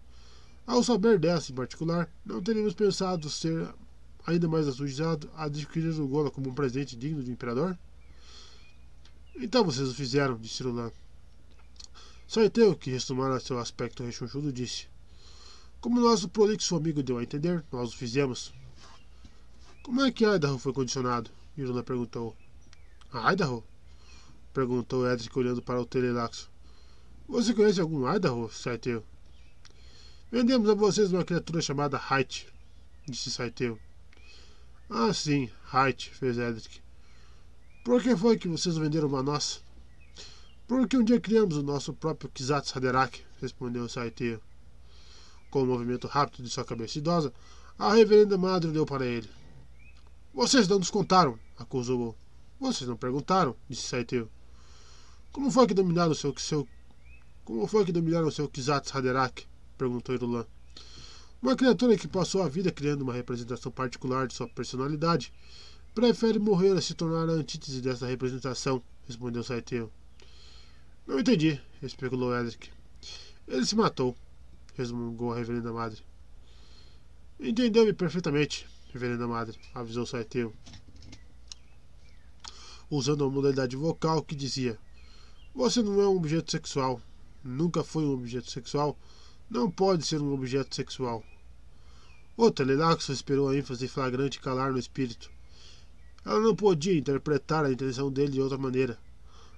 Ao saber dessa em particular, não teríamos pensado ser ainda mais assustado a adquirir o Gola como um presente digno do imperador? Então vocês o fizeram, disse Rulan. Saiteu, que restumara seu aspecto rechonchudo, disse: Como nosso prolixo amigo deu a entender, nós o fizemos. Como é que Idaho foi condicionado? Irula perguntou. Idaho? Perguntou Edric olhando para o telelaxo. Você conhece algum Idaho, Saiteu? Vendemos a vocês uma criatura chamada Height, disse Saiteu. Ah, sim, Height, fez Edric. Por que foi que vocês venderam uma nossa? Porque um dia criamos o nosso próprio Kizatz Haderach, respondeu Saiteio. Com um movimento rápido de sua cabeça idosa, a reverenda madre olhou para ele. Vocês não nos contaram, acusou. Vocês não perguntaram, disse Saiteio. Como foi que dominaram o seu, seu Como foi que dominaram o seu Kizatz Haderach? perguntou Irulan. Uma criatura que passou a vida criando uma representação particular de sua personalidade prefere morrer a se tornar a antítese dessa representação, respondeu Saiteu. Não entendi, especulou Edric. Ele se matou, resmungou a reverenda madre. Entendeu-me perfeitamente, reverenda madre, avisou Saiteu, usando uma modalidade vocal que dizia: Você não é um objeto sexual, nunca foi um objeto sexual, não pode ser um objeto sexual. O Telelaxo esperou a ênfase flagrante calar no espírito. Ela não podia interpretar a intenção dele de outra maneira.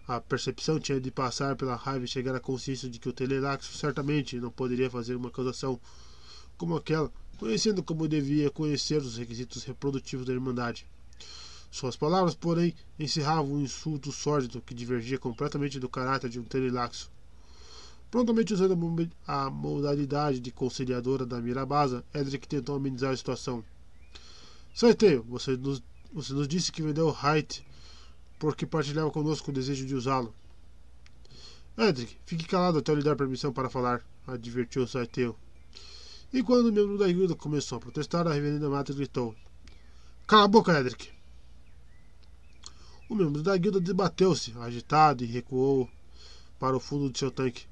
A percepção tinha de passar pela raiva e chegar à consciência de que o telelaxo certamente não poderia fazer uma acusação como aquela, conhecendo como devia conhecer os requisitos reprodutivos da Irmandade. Suas palavras, porém, encerravam um insulto sórdido que divergia completamente do caráter de um telelaxo. Prontamente usando a modalidade de conciliadora da Mirabasa, Edric tentou amenizar a situação. Saiteio, você nos, você nos disse que vendeu Height porque partilhava conosco o desejo de usá-lo. Edric, fique calado até eu lhe dar permissão para falar, advertiu Saiteu. E quando o membro da guilda começou a protestar, a reverenda Mata gritou: Cala a boca, Edric! O membro da guilda debateu-se, agitado, e recuou para o fundo de seu tanque.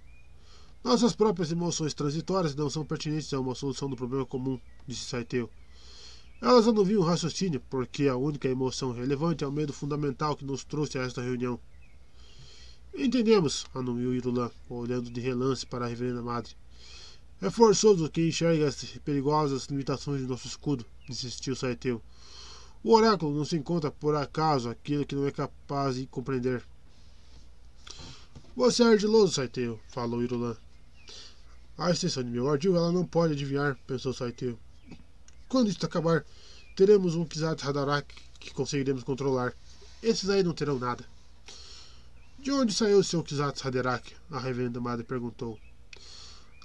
Nossas próprias emoções transitórias não são pertinentes a uma solução do problema comum, disse Saiteu. Elas anuviam o raciocínio, porque a única emoção relevante é o medo fundamental que nos trouxe a esta reunião. Entendemos, anuiu Irulan, olhando de relance para a reverenda madre. É forçoso que enxergue as perigosas limitações de nosso escudo, insistiu Saiteu. O oráculo não se encontra por acaso aquilo que não é capaz de compreender. Você é ardiloso, Saiteu, falou Irulan. A extensão de meu ardil ela não pode adivinhar, pensou Saiteu. Quando isto acabar, teremos um Kizat Hadarak que conseguiremos controlar. Esses aí não terão nada. De onde saiu o seu Kizat Haderach? A reverenda madre perguntou.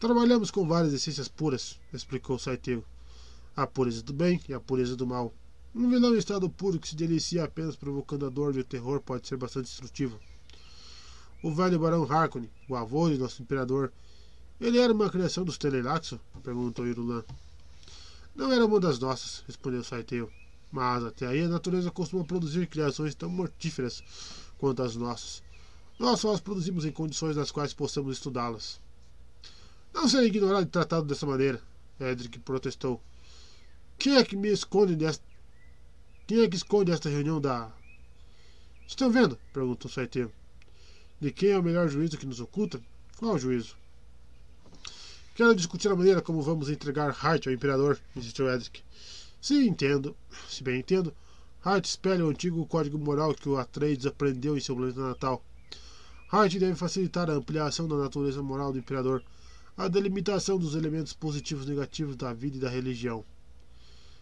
Trabalhamos com várias essências puras, explicou Saiteu. A pureza do bem e a pureza do mal. Um vilão em estado puro que se delicia apenas provocando a dor e o terror pode ser bastante destrutivo. O velho barão Harkonnen, o avô de nosso imperador, ele era uma criação dos Telelaxo? perguntou Irulan. Não era uma das nossas, respondeu Saiteu. Mas até aí a natureza costuma produzir criações tão mortíferas quanto as nossas. Nós só as produzimos em condições nas quais possamos estudá-las. Não serei ignorado e tratado dessa maneira, Edric protestou. Quem é que me esconde desta. Quem é que esconde esta reunião da. Estão vendo? perguntou Saiteu. De quem é o melhor juízo que nos oculta? Qual juízo? Quero discutir a maneira como vamos entregar Hart ao Imperador, insistiu Edric. Se entendo, se bem entendo, Hart espelha o antigo código moral que o Atreides aprendeu em seu planeta natal. Hart deve facilitar a ampliação da natureza moral do Imperador, a delimitação dos elementos positivos e negativos da vida e da religião.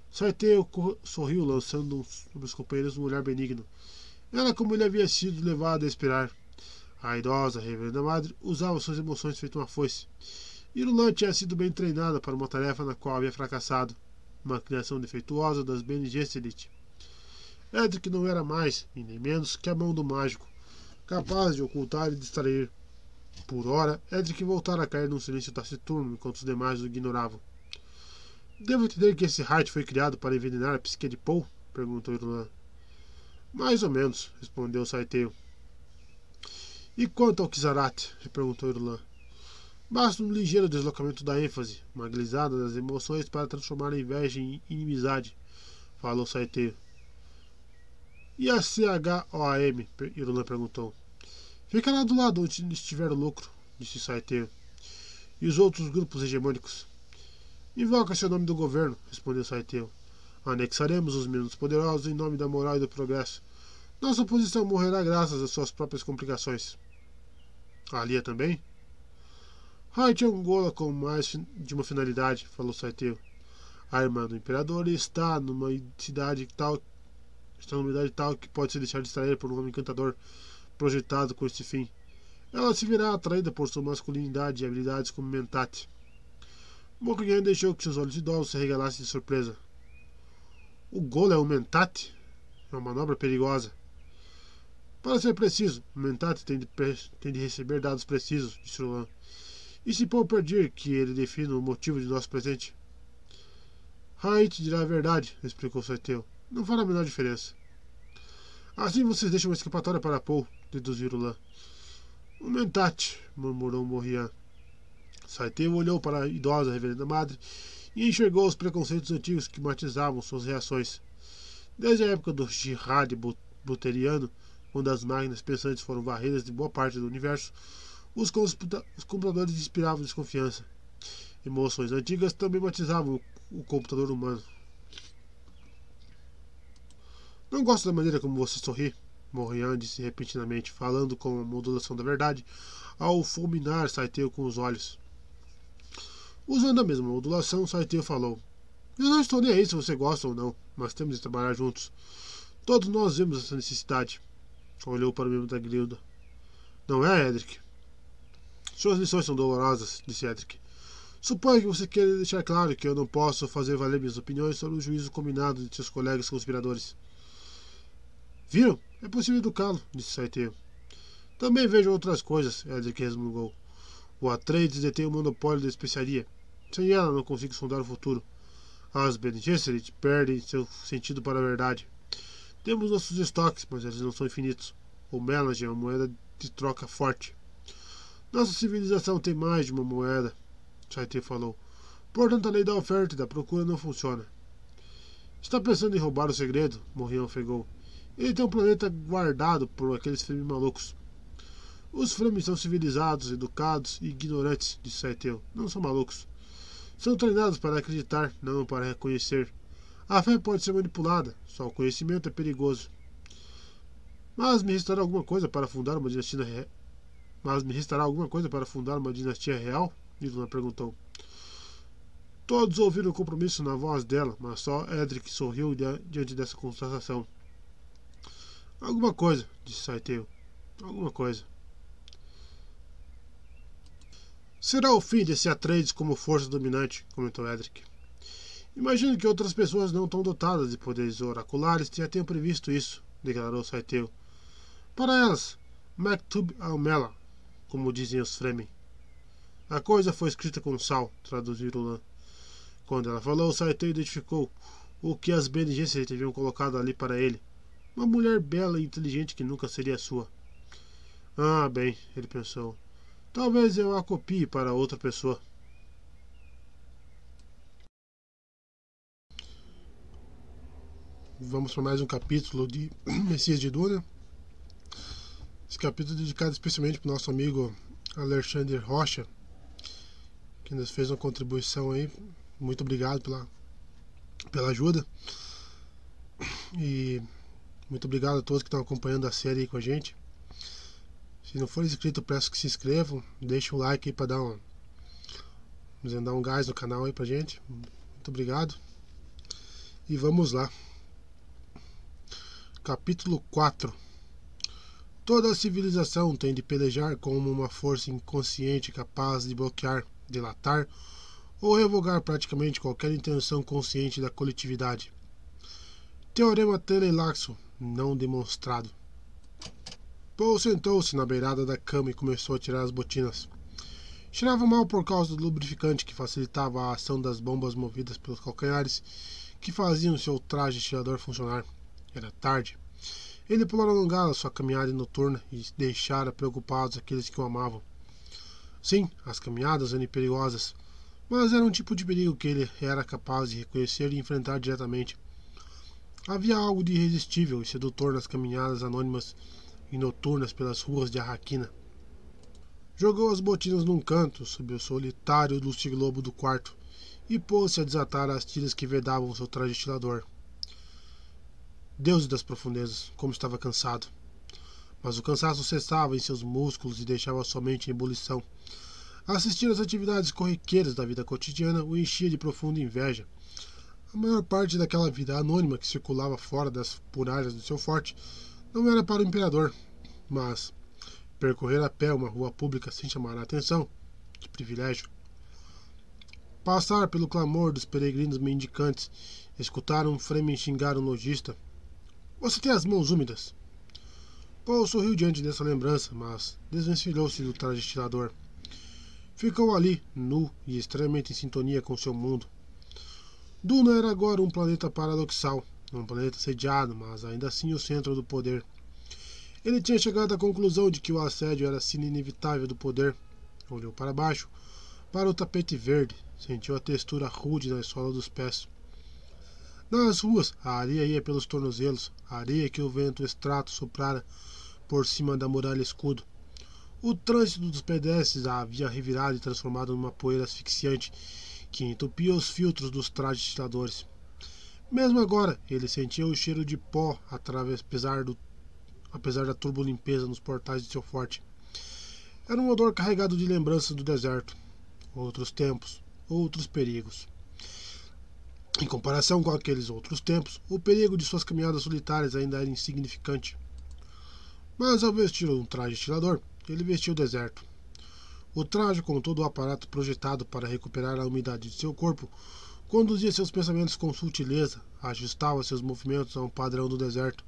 Saiteu sorriu, lançando sobre os companheiros um olhar benigno. Era como ele havia sido levado a esperar. A idosa, reverenda madre, usava suas emoções feito uma foice. Irulan tinha sido bem treinada para uma tarefa na qual havia fracassado, uma criação defeituosa das Bene Gesserit. Edric não era mais, e nem menos, que a mão do mágico, capaz de ocultar e distrair. Por hora, Edric voltara a cair num silêncio taciturno enquanto os demais o ignoravam. Devo entender que esse Hart foi criado para envenenar a psique de Paul? perguntou Irulan. Mais ou menos, respondeu Saiteu. E quanto ao Kizarat? perguntou Irulan. Basta um ligeiro deslocamento da ênfase, uma glisada das emoções para transformar a inveja em inimizade, falou Saiteiro. E a CHOAM? Irulan perguntou. Fica lá do lado onde estiver o lucro, disse Saiteiro. E os outros grupos hegemônicos? Invoca-se o nome do governo, respondeu Saiteu. Anexaremos os menos poderosos em nome da moral e do progresso. Nossa oposição morrerá graças às suas próprias complicações. A Lia também? Hart Angola com mais de uma finalidade, falou Saiteu. A irmã do imperador está numa cidade tal está numa idade tal que pode se deixar distrair por um homem encantador projetado com este fim. Ela se verá atraída por sua masculinidade e habilidades como mentate. Mokrigan deixou que seus olhos idosos se regalassem de surpresa. O golo é um mentate? É uma manobra perigosa. Para ser preciso, o mentate tem de, tem de receber dados precisos, disse Roland. E se Paul pedir que ele defina o motivo de nosso presente? Hait dirá a verdade, explicou Saiteu. Não fará a menor diferença. Assim vocês deixam uma escapatória para Paul, deduziu Lan. Um mentate, murmurou Morrian. Saiteu olhou para a idosa reverenda madre e enxergou os preconceitos antigos que matizavam suas reações. Desde a época do jihad buteriano, quando as máquinas pensantes foram varridas de boa parte do universo, os, os computadores inspiravam desconfiança. Emoções antigas também batizavam o computador humano. Não gosto da maneira como você sorri, Morrian disse repentinamente, falando com a modulação da verdade, ao fulminar Saiteu com os olhos. Usando a mesma modulação, Saiteu falou: Eu não estou nem aí se você gosta ou não, mas temos de trabalhar juntos. Todos nós vemos essa necessidade. Olhou para o membro da guilda. Não é, Edric? Suas lições são dolorosas, disse Edric. Suponho que você queira deixar claro que eu não posso fazer valer minhas opiniões sobre o juízo combinado de seus colegas conspiradores. Viram? É possível educá-lo, disse Saiteu. Também vejo outras coisas, Edric resmungou. O Atreides detém o monopólio da especiaria. Sem ela não consigo sondar o futuro. As Bene Gesserit perdem seu sentido para a verdade. Temos nossos estoques, mas eles não são infinitos. O Melange é uma moeda de troca forte. Nossa civilização tem mais de uma moeda, Saite falou. Portanto, a lei da oferta e da procura não funciona. Está pensando em roubar o segredo? Morrião ofegou. Ele tem um planeta guardado por aqueles Fremen malucos. Os Fremen são civilizados, educados e ignorantes, disse Saiteu. Não são malucos. São treinados para acreditar, não para reconhecer. A fé pode ser manipulada, só o conhecimento é perigoso. Mas me restará alguma coisa para fundar uma dinastia mas me restará alguma coisa para fundar uma dinastia real? Niluna perguntou. Todos ouviram o compromisso na voz dela, mas só Edric sorriu diante dessa constatação. Alguma coisa, disse Saiteu. Alguma coisa. Será o fim desse Atreides como força dominante, comentou Edric. Imagino que outras pessoas não tão dotadas de poderes oraculares já tenham previsto isso, declarou Saiteu. Para elas, Maktub Almela, como dizem os Fremen. A coisa foi escrita com sal, traduziu Ulan. Quando ela falou, Saiteu identificou o que as Bene Gesserit haviam colocado ali para ele. Uma mulher bela e inteligente que nunca seria sua. Ah, bem, ele pensou. Talvez eu a copie para outra pessoa. Vamos para mais um capítulo de Messias de Duna. Esse capítulo é dedicado especialmente para o nosso amigo Alexandre Rocha, que nos fez uma contribuição aí. Muito obrigado pela, pela ajuda. E muito obrigado a todos que estão acompanhando a série aí com a gente. Se não for inscrito, peço que se inscrevam. Deixe um like aí para dar um, dar um gás no canal aí pra gente. Muito obrigado. E vamos lá. Capítulo 4 Toda a civilização tem de pelejar como uma força inconsciente capaz de bloquear, dilatar ou revogar praticamente qualquer intenção consciente da coletividade. Teorema Telelaxo não demonstrado. Paul sentou-se na beirada da cama e começou a tirar as botinas. Cheirava mal por causa do lubrificante que facilitava a ação das bombas movidas pelos calcanhares que faziam seu traje tirador funcionar. Era tarde. Ele pulou alongada sua caminhada noturna e deixara preocupados aqueles que o amavam. Sim, as caminhadas eram perigosas, mas era um tipo de perigo que ele era capaz de reconhecer e enfrentar diretamente. Havia algo de irresistível e sedutor nas caminhadas anônimas e noturnas pelas ruas de Arraquina. Jogou as botinas num canto, sob o solitário lustre globo do quarto, e pôs-se a desatar as tiras que vedavam seu traje estilador. Deus das profundezas, como estava cansado. Mas o cansaço cessava em seus músculos e deixava sua mente em ebulição. Assistir às atividades corriqueiras da vida cotidiana o enchia de profunda inveja. A maior parte daquela vida anônima que circulava fora das muralhas do seu forte não era para o imperador, mas percorrer a pé uma rua pública sem chamar a atenção, que privilégio. Passar pelo clamor dos peregrinos mendicantes, escutar um Fremen xingar um lojista. Você tem as mãos úmidas. Paul sorriu diante dessa lembrança, mas desvencilhou-se do traje estilador. Ficou ali, nu e extremamente em sintonia com seu mundo. Duna era agora um planeta paradoxal, um planeta sediado, mas ainda assim o centro do poder. Ele tinha chegado à conclusão de que o assédio era sina inevitável do poder. Olhou para baixo, para o tapete verde, sentiu a textura rude na sola dos pés. Nas ruas, a areia ia pelos tornozelos, a areia que o vento extrato soprara por cima da muralha escudo. O trânsito dos pedestres a havia revirado e transformado numa poeira asfixiante que entupia os filtros dos trajes tiradores. Mesmo agora, ele sentia o cheiro de pó através, apesar, do, apesar da turbolimpeza nos portais de seu forte. Era um odor carregado de lembranças do deserto, outros tempos, outros perigos. Em comparação com aqueles outros tempos, o perigo de suas caminhadas solitárias ainda era insignificante. Mas ao vestir um traje estilador, ele vestiu o deserto. O traje, com todo o aparato projetado para recuperar a umidade de seu corpo, Conduzia seus pensamentos com sutileza, ajustava seus movimentos a um padrão do deserto.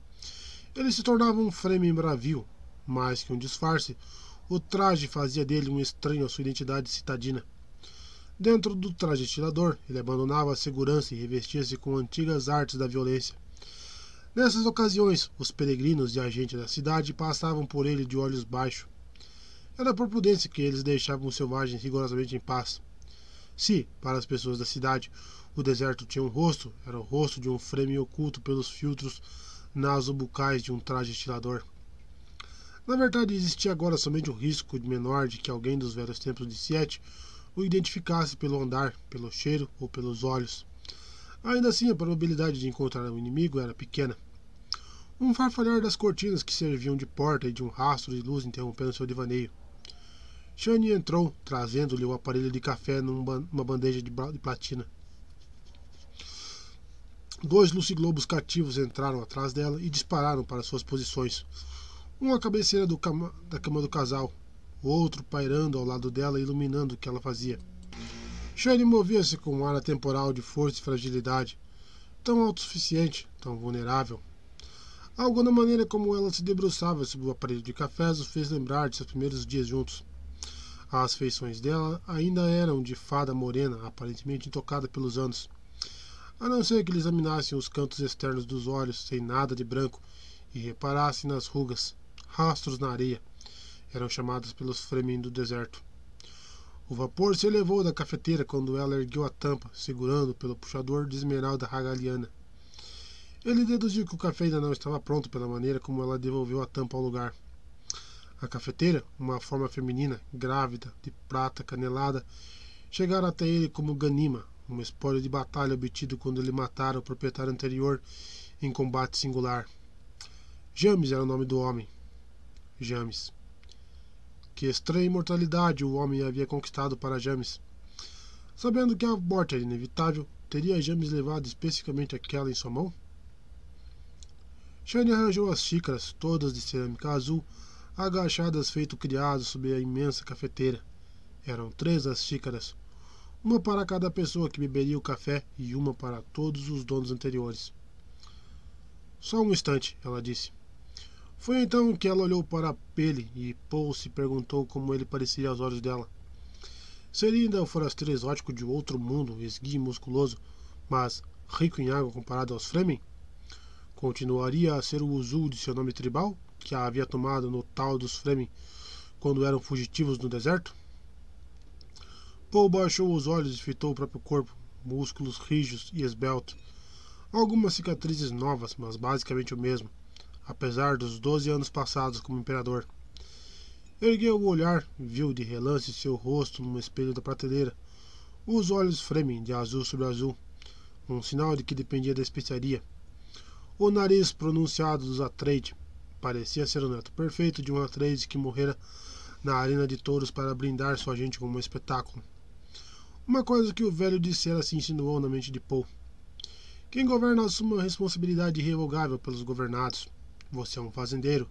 Ele se tornava um Fremen bravio, mais que um disfarce. O traje fazia dele um estranho à sua identidade citadina. Dentro do traje estilador, ele abandonava a segurança e revestia-se com antigas artes da violência. Nessas ocasiões, os peregrinos e agentes da cidade passavam por ele de olhos baixos. Era por prudência que eles deixavam os selvagens rigorosamente em paz. Se, para as pessoas da cidade, o deserto tinha um rosto, era o rosto de um frame oculto pelos filtros nasobucais de um traje estilador. Na verdade, existia agora somente um risco menor de que alguém dos velhos tempos de Siete o identificasse pelo andar, pelo cheiro ou pelos olhos. Ainda assim, a probabilidade de encontrar um inimigo era pequena. Um farfalhar das cortinas que serviam de porta e de um rastro de luz interrompendo seu devaneio. Shani entrou, trazendo-lhe o aparelho de café numa bandeja de platina. Dois luciglobos cativos entraram atrás dela e dispararam para suas posições. Um à cabeceira cama, da cama do casal, o outro pairando ao lado dela, iluminando o que ela fazia. Shane movia-se com um ar atemporal de força e fragilidade, tão autossuficiente, tão vulnerável. Algo na maneira como ela se debruçava sobre o aparelho de cafés o fez lembrar de seus primeiros dias juntos. As feições dela ainda eram de fada morena, aparentemente intocada pelos anos a não ser que ele examinassem os cantos externos dos olhos sem nada de branco e reparassem nas rugas, rastros na areia. Eram chamadas pelos Fremen do deserto. O vapor se elevou da cafeteira quando ela ergueu a tampa, segurando pelo puxador de esmeralda ragaliana. Ele deduziu que o café ainda não estava pronto pela maneira como ela devolveu a tampa ao lugar. A cafeteira, uma forma feminina, grávida, de prata canelada, chegara até ele como ganima, um espólio de batalha obtido quando ele matara o proprietário anterior em combate singular. James era o nome do homem. James. Que estranha imortalidade o homem havia conquistado para James. Sabendo que a morte era inevitável, teria James levado especificamente aquela em sua mão? Shane arranjou as xícaras, todas de cerâmica azul, agachadas feito criado sob a imensa cafeteira. Eram três as xícaras, uma para cada pessoa que beberia o café e uma para todos os donos anteriores. Só um instante, ela disse. Foi então que ela olhou para Pele e Paul se perguntou como ele parecia aos olhos dela. Seria ainda o forasteiro exótico de outro mundo, esguio e musculoso, mas rico em água comparado aos Fremen? Continuaria a ser o Uzul de seu nome tribal, que a havia tomado no tal dos Fremen quando eram fugitivos no deserto? Paul baixou os olhos e fitou o próprio corpo, músculos rijos e esbelto. Algumas cicatrizes novas, mas basicamente o mesmo, apesar dos doze anos passados como imperador. Ergueu o olhar, viu de relance seu rosto no espelho da prateleira, os olhos fremem de azul sobre azul, um sinal de que dependia da especiaria. O nariz pronunciado dos Atreides parecia ser o neto perfeito de um Atreides que morrera na arena de touros para brindar sua gente com um espetáculo. Uma coisa que o velho dissera se insinuou na mente de Paul. Quem governa assume uma responsabilidade irrevogável pelos governados. Você é um fazendeiro.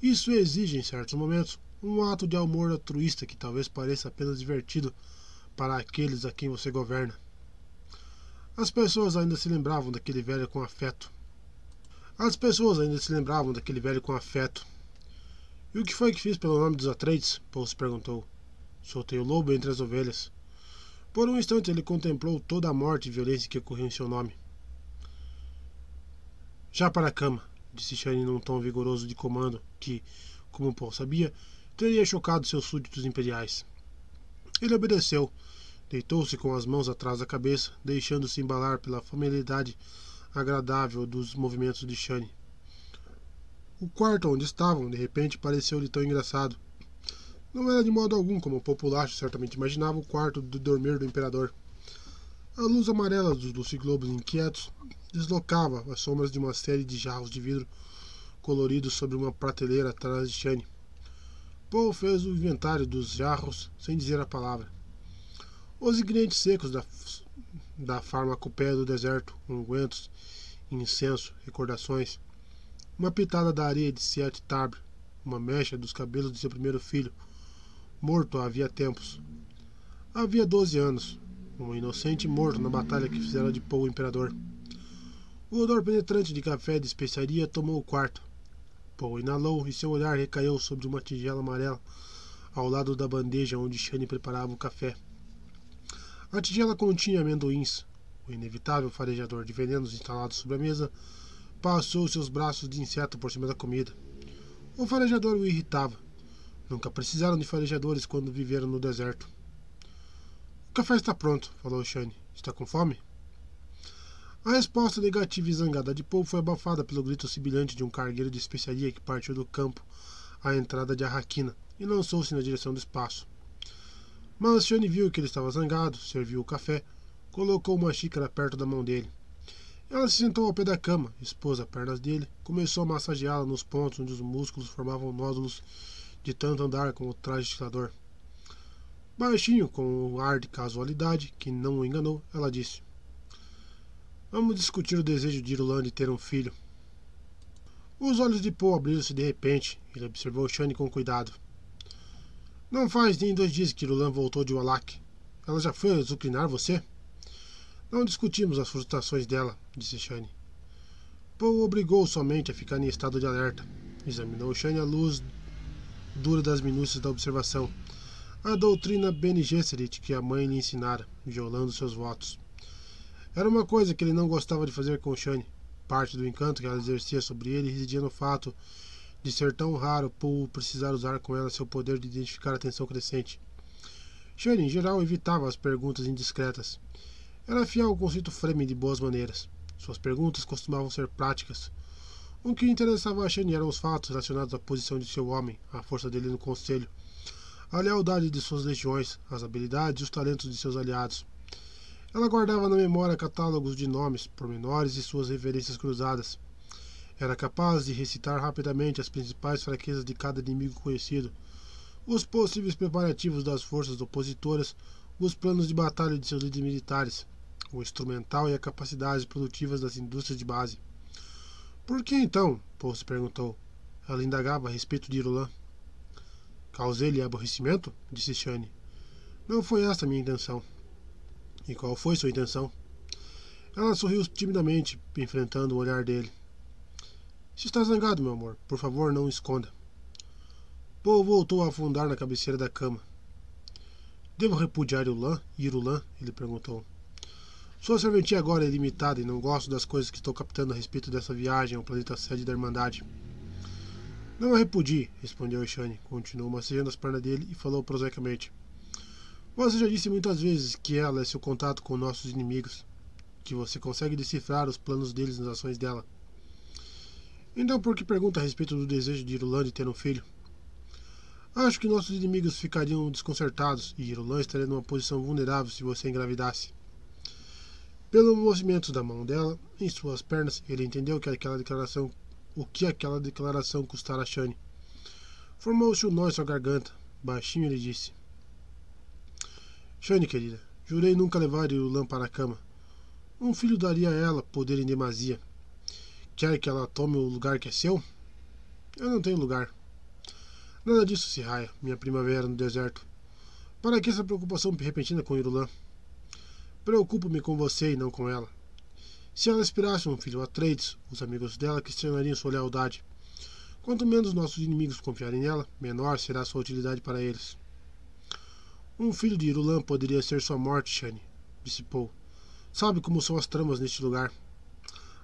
Isso exige, em certos momentos, um ato de amor altruísta que talvez pareça apenas divertido para aqueles a quem você governa. As pessoas ainda se lembravam daquele velho com afeto. As pessoas ainda se lembravam daquele velho com afeto. E o que foi que fiz pelo nome dos Atreides? Paul se perguntou. Soltei o lobo entre as ovelhas. Por um instante ele contemplou toda a morte e violência que ocorreu em seu nome. Já para a cama, disse Shane num tom vigoroso de comando que, como Paul sabia, teria chocado seus súditos imperiais. Ele obedeceu, deitou-se com as mãos atrás da cabeça, deixando-se embalar pela familiaridade agradável dos movimentos de Shane. O quarto onde estavam, de repente, pareceu-lhe tão engraçado não era de modo algum como o populacho certamente imaginava o quarto do dormir do imperador. A luz amarela dos luciglobos inquietos deslocava as sombras de uma série de jarros de vidro coloridos sobre uma prateleira atrás de Shane. Paul fez o inventário dos jarros sem dizer a palavra. Os ingredientes secos da, da farmacopéia do deserto, ungüentos, incenso, recordações, uma pitada da areia de Siet Tabre, uma mecha dos cabelos de seu primeiro filho, morto havia tempos. Havia doze anos, um inocente morto na batalha que fizera de Paul o imperador. O odor penetrante de café de especiaria tomou o quarto. Paul inalou e seu olhar recaiu sobre uma tigela amarela ao lado da bandeja onde Shane preparava o café. A tigela continha amendoins. O inevitável farejador de venenos instalado sobre a mesa passou seus braços de inseto por cima da comida. O farejador o irritava. Nunca precisaram de farejadores quando viveram no deserto. O café está pronto, falou Shane. Está com fome? A resposta negativa e zangada de Paul foi abafada pelo grito sibilante de um cargueiro de especiaria que partiu do campo à entrada de Arraquina e lançou-se na direção do espaço. Mas Shane viu que ele estava zangado, serviu o café, colocou uma xícara perto da mão dele. Ela se sentou ao pé da cama, expôs as pernas dele, começou a massageá-la nos pontos onde os músculos formavam nódulos de tanto andar com o traje estilador. Baixinho, com um ar de casualidade que não o enganou, ela disse: Vamos discutir o desejo de Irulan de ter um filho. Os olhos de Poe abriram-se de repente. Ele observou Shane com cuidado. Não faz nem dois dias que Irulan voltou de Wallach. Ela já foi azucrinar você? Não discutimos as frustrações dela, disse Shane. Poe obrigou somente a ficar em estado de alerta. Examinou Shane à luz dura das minúcias da observação. A doutrina Bene Gesserit que a mãe lhe ensinara, violando seus votos. Era uma coisa que ele não gostava de fazer com Shane. Parte do encanto que ela exercia sobre ele residia no fato de ser tão raro Poe precisar usar com ela seu poder de identificar a tensão crescente. Shane, em geral, evitava as perguntas indiscretas. Era fiel ao conceito Fremen de boas maneiras. Suas perguntas costumavam ser práticas. O que interessava a Shane eram os fatos relacionados à posição de seu homem, à força dele no conselho, a lealdade de suas legiões, as habilidades e os talentos de seus aliados. Ela guardava na memória catálogos de nomes, pormenores e suas referências cruzadas. Era capaz de recitar rapidamente as principais fraquezas de cada inimigo conhecido, os possíveis preparativos das forças opositoras, os planos de batalha de seus líderes militares, o instrumental e as capacidades produtivas das indústrias de base. Por que então? Paul se perguntou. Ela indagava a respeito de Irulan. Causei-lhe aborrecimento? disse Shane. Não foi essa a minha intenção. E qual foi sua intenção? Ela sorriu timidamente, enfrentando o olhar dele. Se está zangado, meu amor, por favor, não esconda. Paul voltou a afundar na cabeceira da cama. Devo repudiar Irulan? Irulan? Ele perguntou. Sua serventia agora é limitada e não gosto das coisas que estou captando a respeito dessa viagem ao planeta sede da Irmandade. Não a repudie, respondeu Shane. Continuou massejando as pernas dele e falou prosaicamente. Você já disse muitas vezes que ela é seu contato com nossos inimigos, que você consegue decifrar os planos deles nas ações dela. Então por que pergunta a respeito do desejo de Irulan de ter um filho? Acho que nossos inimigos ficariam desconcertados e Irulan estaria numa posição vulnerável se você engravidasse. Pelo movimento da mão dela em suas pernas, ele entendeu que aquela declaração, o que aquela declaração custara a Shane. Formou-se um nó em sua garganta. Baixinho ele disse: Shane, querida, jurei nunca levar Irulan para a cama. Um filho daria a ela poder em demasia. Quer que ela tome o lugar que é seu? Eu não tenho lugar. Nada disso, Sirraia, minha primavera no deserto. Para que essa preocupação repentina com Irulan? Preocupo-me com você e não com ela. Se ela esperasse um filho Atreides, os amigos dela questionariam sua lealdade. Quanto menos nossos inimigos confiarem nela, menor será sua utilidade para eles. Um filho de Irulan poderia ser sua morte, Shane, disse Paul. Sabe como são as tramas neste lugar.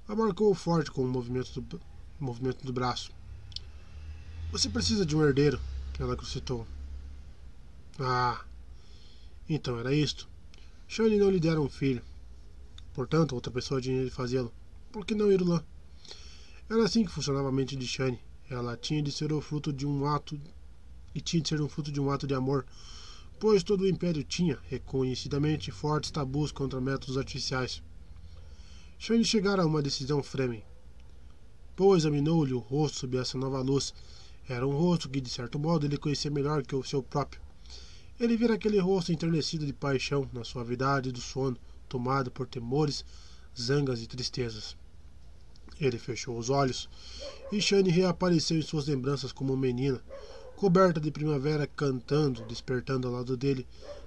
Abarcou forte com o movimento do, movimento do braço. Você precisa de um herdeiro, ela acrescentou. Ah, então era isto. Shane não lhe dera um filho. Portanto, outra pessoa tinha de fazê-lo. Por que não Irulan? Era assim que funcionava a mente de Shane. Ela tinha de ser o fruto de um ato e tinha de ser um fruto de um ato de amor, pois todo o império tinha, reconhecidamente, fortes tabus contra métodos artificiais. Shane chegara a uma decisão Fremen. Poe examinou-lhe o rosto sob essa nova luz era um rosto que, de certo modo, ele conhecia melhor que o seu próprio. Ele vira aquele rosto enternecido de paixão, na suavidade do sono, tomado por temores, zangas e tristezas. Ele fechou os olhos e Shane reapareceu em suas lembranças como menina, coberta de primavera, cantando, despertando ao lado dele,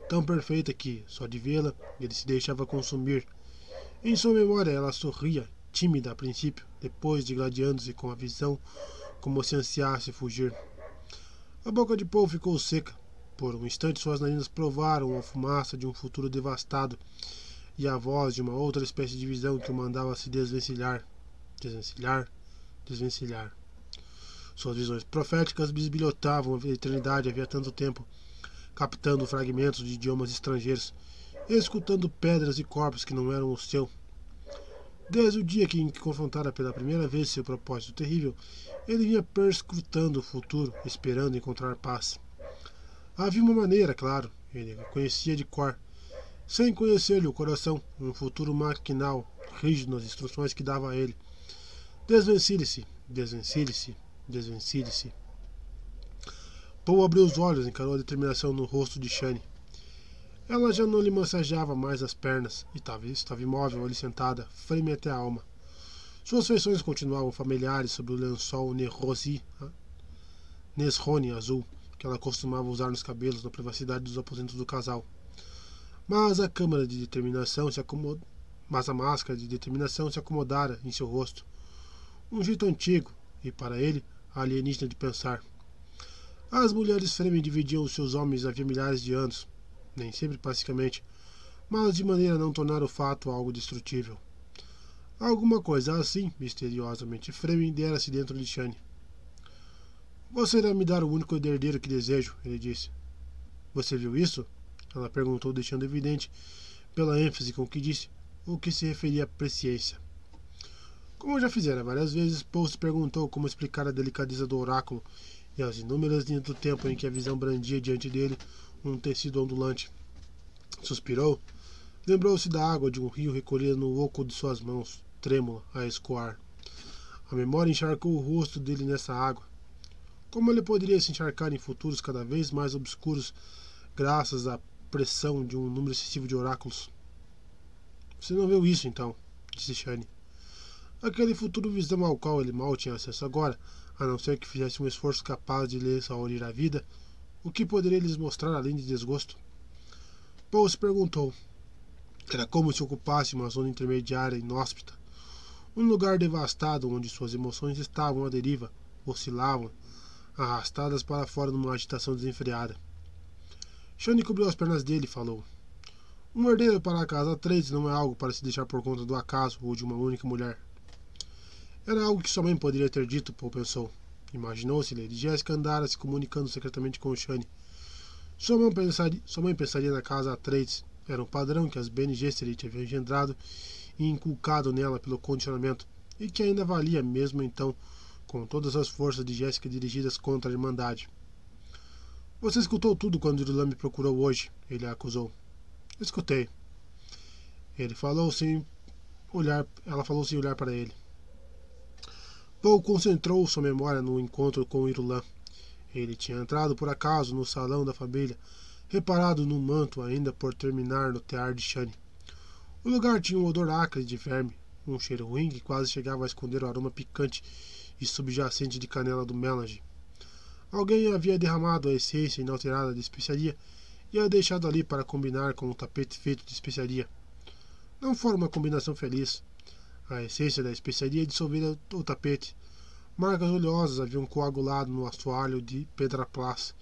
tão perfeita que, só de vê-la, ele se deixava consumir. Em sua memória, ela sorria, tímida a princípio, depois digladiando-se com a visão como se ansiasse fugir. A boca de Paul ficou seca. Por um instante suas narinas provaram a fumaça de um futuro devastado e a voz de uma outra espécie de visão que o mandava se desvencilhar, desvencilhar, desvencilhar. Suas visões proféticas bisbilhotavam a eternidade havia tanto tempo, captando fragmentos de idiomas estrangeiros, escutando pedras e corpos que não eram o seu. Desde o dia em que confrontara pela primeira vez seu propósito terrível, ele vinha perscrutando o futuro, esperando encontrar paz. Havia uma maneira, claro, ele conhecia de cor, sem conhecer-lhe o coração, um futuro maquinal, rígido nas instruções que dava a ele. Desvencilhe-se, desvencilhe-se, desvencilhe-se. Paul abriu os olhos, encarou a determinação no rosto de Shane. Ela já não lhe massageava mais as pernas e talvez estava imóvel ali sentada, freme até a alma. Suas feições continuavam familiares sob o lençol Nerrosi, Nesrone azul, que ela costumava usar nos cabelos na privacidade dos aposentos do casal. Mas a câmara de determinação se acomodou, mas a máscara de determinação se acomodara em seu rosto. Um jeito antigo e para ele alienígena de pensar. As mulheres Fremen dividiam os seus homens havia milhares de anos, nem sempre pacificamente, mas de maneira a não tornar o fato algo destrutível. Alguma coisa assim, misteriosamente, Fremen dera-se dentro de Shane. Você irá me dar o único herdeiro que desejo, ele disse. Você viu isso? Ela perguntou, deixando evidente, pela ênfase com que disse, o que se referia à presciência. Como já fizera várias vezes, Post perguntou como explicar a delicadeza do oráculo e as inúmeras linhas do tempo em que a visão brandia diante dele um tecido ondulante. Suspirou. Lembrou-se da água de um rio recolhida no oco de suas mãos, trêmula, a escoar. A memória encharcou o rosto dele nessa água. Como ele poderia se encharcar em futuros cada vez mais obscuros, graças à pressão de um número excessivo de oráculos? Você não viu isso, então, disse Shane. Aquele futuro visão ao qual ele mal tinha acesso agora, a não ser que fizesse um esforço capaz de lhe exaurir a vida, o que poderia lhes mostrar além de desgosto? Paul se perguntou. Era como se ocupasse uma zona intermediária inóspita, um lugar devastado onde suas emoções estavam à deriva, oscilavam, arrastadas para fora numa agitação desenfreada. Shane cobriu as pernas dele e falou: Um herdeiro para a casa 3 não é algo para se deixar por conta do acaso ou de uma única mulher. Era algo que sua mãe poderia ter dito, Paul pensou. Imaginou-se Lady Jessica andara se comunicando secretamente com Shane. Sua mãe pensaria, sua mãe pensaria na casa Atreides. Era um padrão que as Bene Gesserit haviam engendrado e inculcado nela pelo condicionamento, e que ainda valia mesmo então, com todas as forças de Jéssica dirigidas contra a Irmandade. Você escutou tudo quando Irulan me procurou hoje, ele a acusou. Escutei. Ele falou sem olhar, ela falou sem olhar para ele. Paul concentrou sua memória no encontro com Irulan. Ele tinha entrado por acaso no salão da família, reparado no manto ainda por terminar no tear de Shane. O lugar tinha um odor acre de verme, um cheiro ruim que quase chegava a esconder o aroma picante e subjacente de canela do melange. Alguém havia derramado a essência inalterada de especiaria e a deixado ali para combinar com o tapete feito de especiaria. Não fora uma combinação feliz. A essência da especiaria dissolvera o tapete. Marcas oleosas haviam coagulado no assoalho de Pedraplas,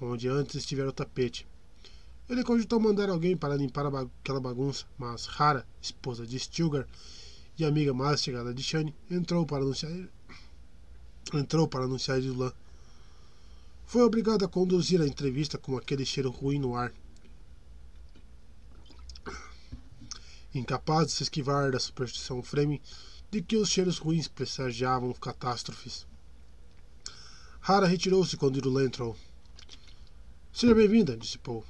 onde antes estivera o tapete. Ele cogitou mandar alguém para limpar aquela bagunça, mas Rara, esposa de Stilgar e amiga mais chegada de Shane, entrou para anunciar entrou para anunciar Irulan. Foi obrigado a conduzir a entrevista com aquele cheiro ruim no ar. incapaz de se esquivar da superstição Fremen de que os cheiros ruins pressagiavam catástrofes. Hara retirou-se quando Irulan entrou. Seja bem-vinda, disse Paul.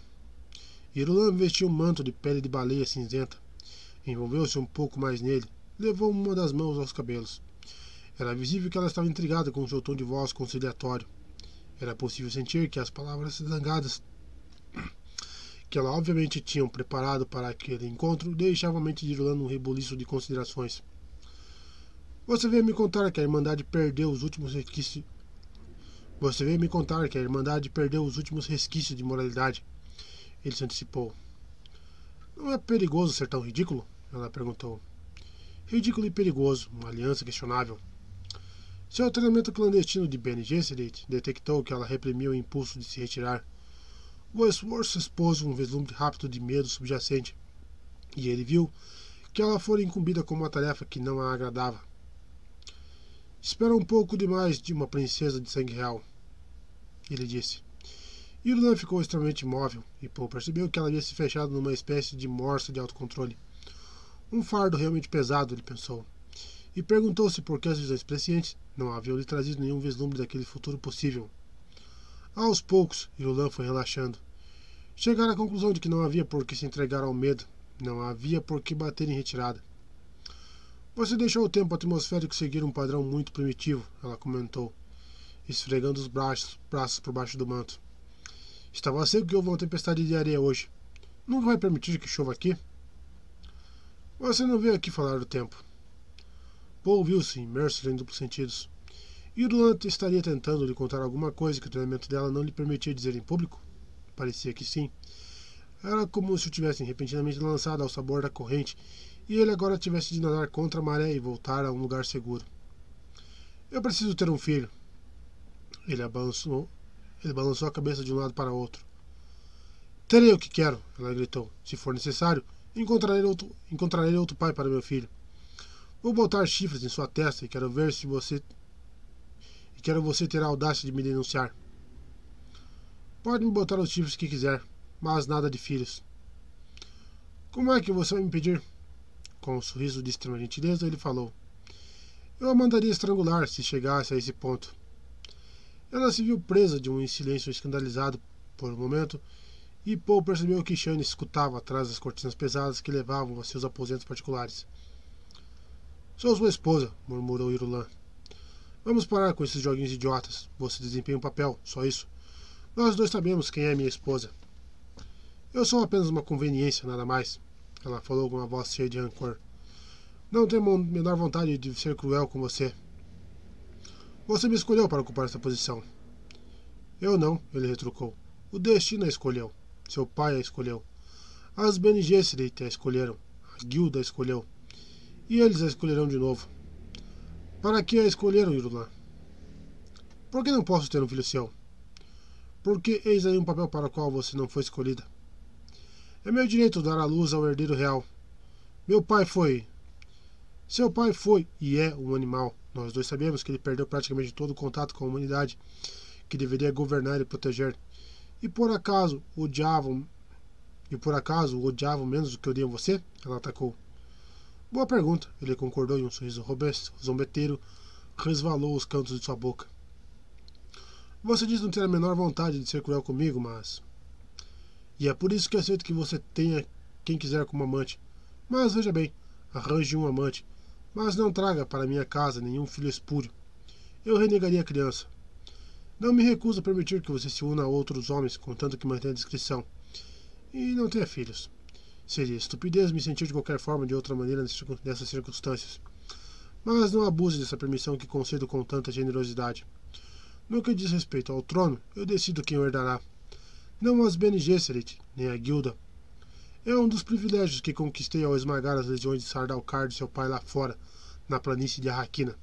Irulan vestiu um manto de pele de baleia cinzenta. Envolveu-se um pouco mais nele. Levou uma das mãos aos cabelos. Era visível que ela estava intrigada com seu tom de voz conciliatório. Era possível sentir que as palavras zangadas que ela obviamente tinham preparado para aquele encontro, deixava a mente de Irlanda um rebuliço de considerações. Você veio me contar que a Irmandade perdeu os últimos resquícios. Você veio me contar que a Irmandade perdeu os últimos resquícios de moralidade. Ele se antecipou. Não é perigoso ser tão ridículo? Ela perguntou. Ridículo e perigoso, uma aliança questionável. Seu treinamento clandestino de Bene Gesserit detectou que ela reprimiu o impulso de se retirar esforço expôs um vislumbre rápido de medo subjacente, e ele viu que ela fora incumbida com uma tarefa que não a agradava. Espera um pouco demais de uma princesa de sangue real, ele disse. Irlan ficou extremamente imóvel, e Paul percebeu que ela havia se fechado numa espécie de morsa de autocontrole. Um fardo realmente pesado, ele pensou, e perguntou-se por que as visões prescientes não haviam lhe trazido nenhum vislumbre daquele futuro possível. Aos poucos, Irulan foi relaxando. Chegaram à conclusão de que não havia por que se entregar ao medo, não havia por que bater em retirada. Você deixou o tempo atmosférico seguir um padrão muito primitivo, ela comentou, esfregando os braços, braços por baixo do manto. Estava seco que houve uma tempestade de areia hoje. Nunca vai permitir que chova aqui? Você não veio aqui falar do tempo. Paul viu-se imerso em duplos sentidos. O estaria tentando lhe contar alguma coisa que o treinamento dela não lhe permitia dizer em público? Parecia que sim. Era como se o tivessem repentinamente lançado ao sabor da corrente e ele agora tivesse de nadar contra a maré e voltar a um lugar seguro. Eu preciso ter um filho. Ele balançou, ele balançou a cabeça de um lado para outro. Terei o que quero, ela gritou. Se for necessário, encontrarei outro, encontrarei outro pai para meu filho. Vou botar chifres em sua testa e quero ver se você Quero você ter a audácia de me denunciar. Pode me botar os chifres que quiser, mas nada de filhos. Como é que você vai me pedir? Com um sorriso de extrema gentileza, ele falou. Eu a mandaria estrangular se chegasse a esse ponto. Ela se viu presa de um silêncio escandalizado por um momento, e Paul percebeu que Shane escutava atrás das cortinas pesadas que levavam a seus aposentos particulares. Sou sua esposa, murmurou Irulan. Vamos parar com esses joguinhos idiotas. Você desempenha um papel, só isso. Nós dois sabemos quem é minha esposa. Eu sou apenas uma conveniência, nada mais. Ela falou com uma voz cheia de rancor. Não tenho a menor vontade de ser cruel com você. Você me escolheu para ocupar essa posição. Eu não, ele retrucou. O destino a escolheu. Seu pai a escolheu. As Gesserit a escolheram. A guilda a escolheu. E eles a escolherão de novo. Para que a escolheram, Irulã? Por que não posso ter um filho seu? Porque eis aí um papel para o qual você não foi escolhida. É meu direito dar à luz ao herdeiro real. Meu pai foi. Seu pai foi e é um animal. Nós dois sabemos que ele perdeu praticamente todo o contato com a humanidade que deveria governar e proteger. E por acaso odiavam. E por acaso odiavam menos do que odiam você? Ela atacou. Boa pergunta, ele concordou e um sorriso robusto, zombeteiro, resvalou os cantos de sua boca. Você diz não ter a menor vontade de ser cruel comigo, mas. E é por isso que aceito que você tenha quem quiser como amante. Mas veja bem, arranje um amante, mas não traga para minha casa nenhum filho espúrio. Eu renegaria a criança. Não me recuso a permitir que você se una a outros homens, contanto que mantenha a discrição. E não tenha filhos. Seria estupidez me sentir de qualquer forma de outra maneira nessas circunstâncias. Mas não abuse dessa permissão que concedo com tanta generosidade. No que diz respeito ao trono, eu decido quem o herdará. Não as Bene Gesserit, nem a guilda. É um dos privilégios que conquistei ao esmagar as legiões de Sardaukar de seu pai lá fora, na planície de Arraquina.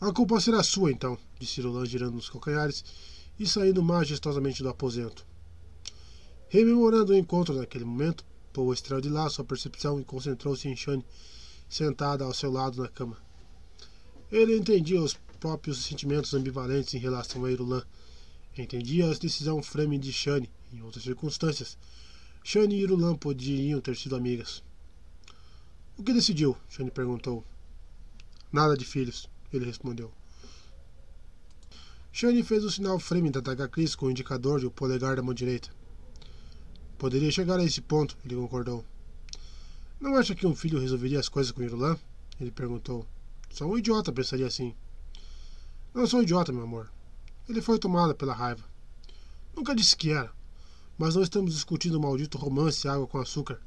A culpa será sua, então, disse Roland girando nos calcanhares e saindo majestosamente do aposento. Rememorando o encontro naquele momento, Paul extraiu de lá sua percepção e concentrou-se em Shane, sentada ao seu lado na cama. Ele entendia os próprios sentimentos ambivalentes em relação a Irulan. Entendia a decisão frame de Shane. Em outras circunstâncias, Shane e Irulan poderiam ter sido amigas. O que decidiu? Shane perguntou. Nada de filhos, ele respondeu. Shane fez o sinal frame da daga Cris com o indicador e o polegar da mão direita. Poderia chegar a esse ponto, ele concordou. Não acha que um filho resolveria as coisas com Irulan? Ele perguntou. Só um idiota pensaria assim. Não sou idiota, meu amor. Ele foi tomado pela raiva. Nunca disse que era. Mas não estamos discutindo o maldito romance água com açúcar.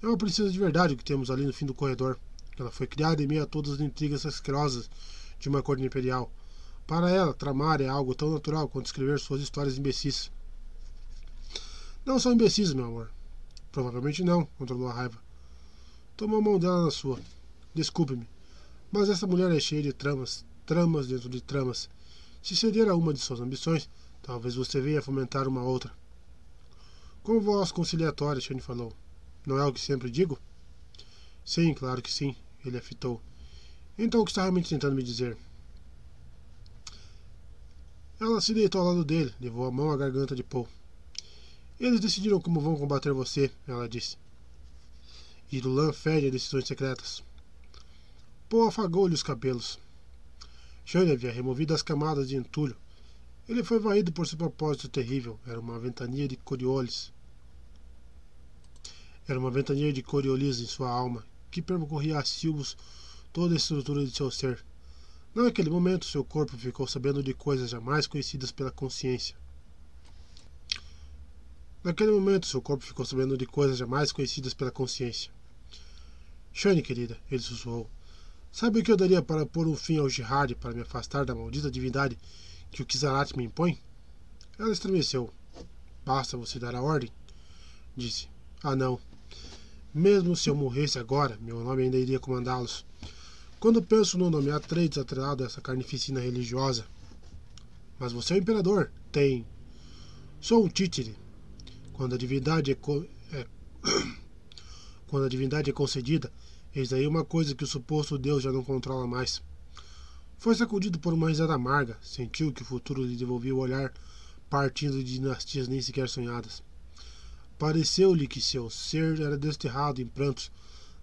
É uma princesa de verdade que temos ali no fim do corredor. Ela foi criada em meio a todas as intrigas asquerosas de uma corte imperial. Para ela, tramar é algo tão natural quanto escrever suas histórias imbecis. Não sou imbecis, meu amor. Provavelmente não, controlou a raiva. Tomou a mão dela na sua. Desculpe-me, mas essa mulher é cheia de tramas, tramas dentro de tramas. Se ceder a uma de suas ambições, talvez você venha fomentar uma outra. Com voz conciliatória, Shane falou. Não é o que sempre digo? Sim, claro que sim, ele afitou. Então o que está realmente tentando me dizer? Ela se deitou ao lado dele, levou a mão à garganta de Paul. Eles decidiram como vão combater você, ela disse. Irulan fede a decisões secretas. Poe afagou-lhe os cabelos. Shane havia removido as camadas de entulho. Ele foi varrido por seu propósito terrível. Era uma ventania de Coriolis. Era uma ventania de Coriolis em sua alma, que percorria a silvos toda a estrutura de seu ser. Naquele momento, seu corpo ficou sabendo de coisas jamais conhecidas pela consciência. Naquele momento, seu corpo ficou sabendo de coisas jamais conhecidas pela consciência. Shani, querida, ele sussurrou. Sabe o que eu daria para pôr um fim ao jihad para me afastar da maldita divindade que o Kizarat me impõe? Ela estremeceu. Basta você dar a ordem, disse. Ah, não. Mesmo se eu morresse agora, meu nome ainda iria comandá-los. Quando penso no nome Atreides atrelado a essa carnificina religiosa. Mas você é o imperador. Tem. Sou um títere. Quando a divindade é, co... é... Quando a divindade é concedida, eis aí uma coisa que o suposto Deus já não controla mais. Foi sacudido por uma risada amarga, sentiu que o futuro lhe devolvia o olhar partindo de dinastias nem sequer sonhadas. Pareceu-lhe que seu ser era desterrado em prantos,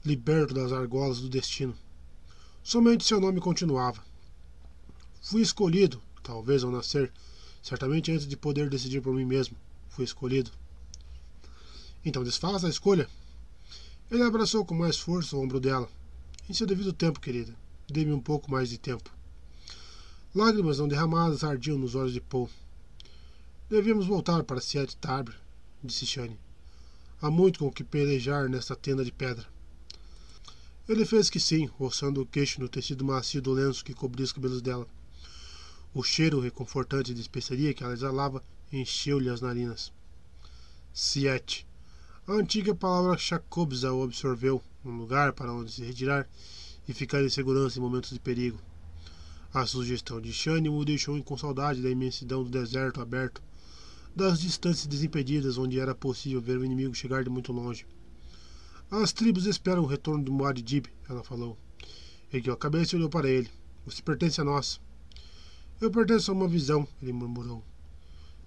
liberto das argolas do destino. Somente seu nome continuava. Fui escolhido, talvez ao nascer, certamente antes de poder decidir por mim mesmo. Fui escolhido. Então desfaça a escolha. Ele abraçou com mais força o ombro dela. Em seu devido tempo, querida. Dê-me um pouco mais de tempo. Lágrimas não derramadas ardiam nos olhos de Paul. Devíamos voltar para Siete Tabre, disse Shane. Há muito com o que pelejar nesta tenda de pedra. Ele fez que sim, roçando o queixo no tecido macio do lenço que cobria os cabelos dela. O cheiro reconfortante de especiaria que ela exalava encheu-lhe as narinas. Siete. A antiga palavra Chakobza o absorveu, um lugar para onde se retirar e ficar em segurança em momentos de perigo. A sugestão de Shane o deixou com saudade da imensidão do deserto aberto das distâncias desimpedidas onde era possível ver o inimigo chegar de muito longe. As tribos esperam o retorno do Muad'Dib, ela falou. Ergueu a cabeça e olhou para ele. Você pertence a nós. Eu pertenço a uma visão, ele murmurou.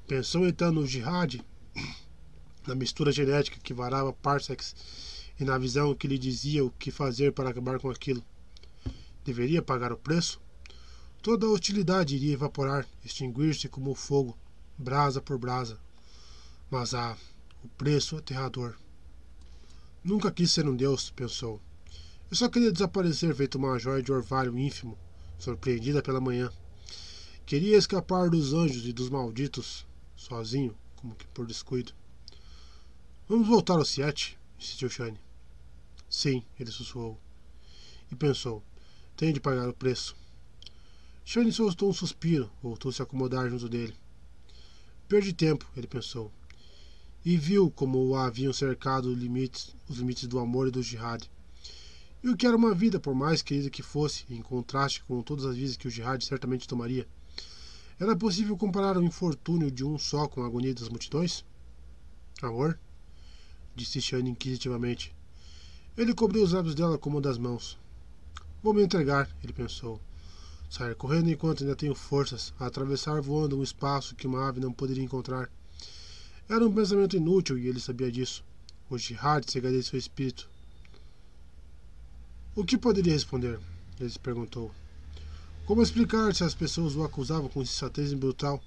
Pensou então no jihad, na mistura genética que varava parsecs e na visão que lhe dizia o que fazer para acabar com aquilo. Deveria pagar o preço? Toda a hostilidade iria evaporar, extinguir-se como o fogo, brasa por brasa. Mas ah, o preço aterrador. Nunca quis ser um deus, pensou. Eu só queria desaparecer feito uma joia de orvalho ínfimo, surpreendida pela manhã. Queria escapar dos anjos e dos malditos, sozinho, como que por descuido. Vamos voltar ao Siete, insistiu Shane. Sim, ele sussurrou. E pensou: tenho de pagar o preço. Shane soltou um suspiro, voltou -se a acomodar junto dele. Perdi tempo, ele pensou. E viu como o haviam cercado limites, os limites do amor e do jihad. E o que era uma vida, por mais querida que fosse, em contraste com todas as vidas que o jihad certamente tomaria. Era possível comparar o infortúnio de um só com a agonia das multidões? Amor? Disse Shane inquisitivamente. Ele cobriu os lábios dela com uma das mãos. Vou me entregar, ele pensou. Sair correndo enquanto ainda tenho forças, a atravessar voando um espaço que uma ave não poderia encontrar. Era um pensamento inútil e ele sabia disso. O jihad cegaria seu espírito. O que poderia responder? Ele se perguntou. Como explicar se as pessoas o acusavam com insensatez brutal?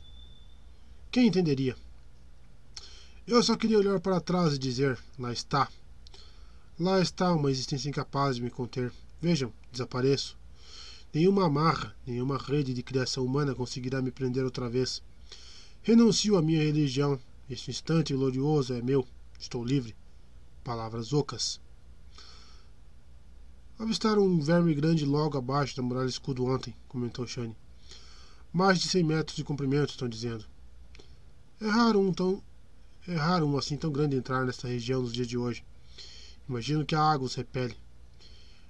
Quem entenderia? Eu só queria olhar para trás e dizer: lá está. Lá está uma existência incapaz de me conter. Vejam, desapareço. Nenhuma amarra, nenhuma rede de criação humana conseguirá me prender outra vez. Renuncio à minha religião. Este instante glorioso é meu. Estou livre. Palavras ocas. Avistaram um verme grande logo abaixo da muralha escudo ontem, comentou Shane. Mais de cem metros de comprimento, estão dizendo. É raro um tão. É raro um assim tão grande entrar nesta região nos dias de hoje. Imagino que a água os repele.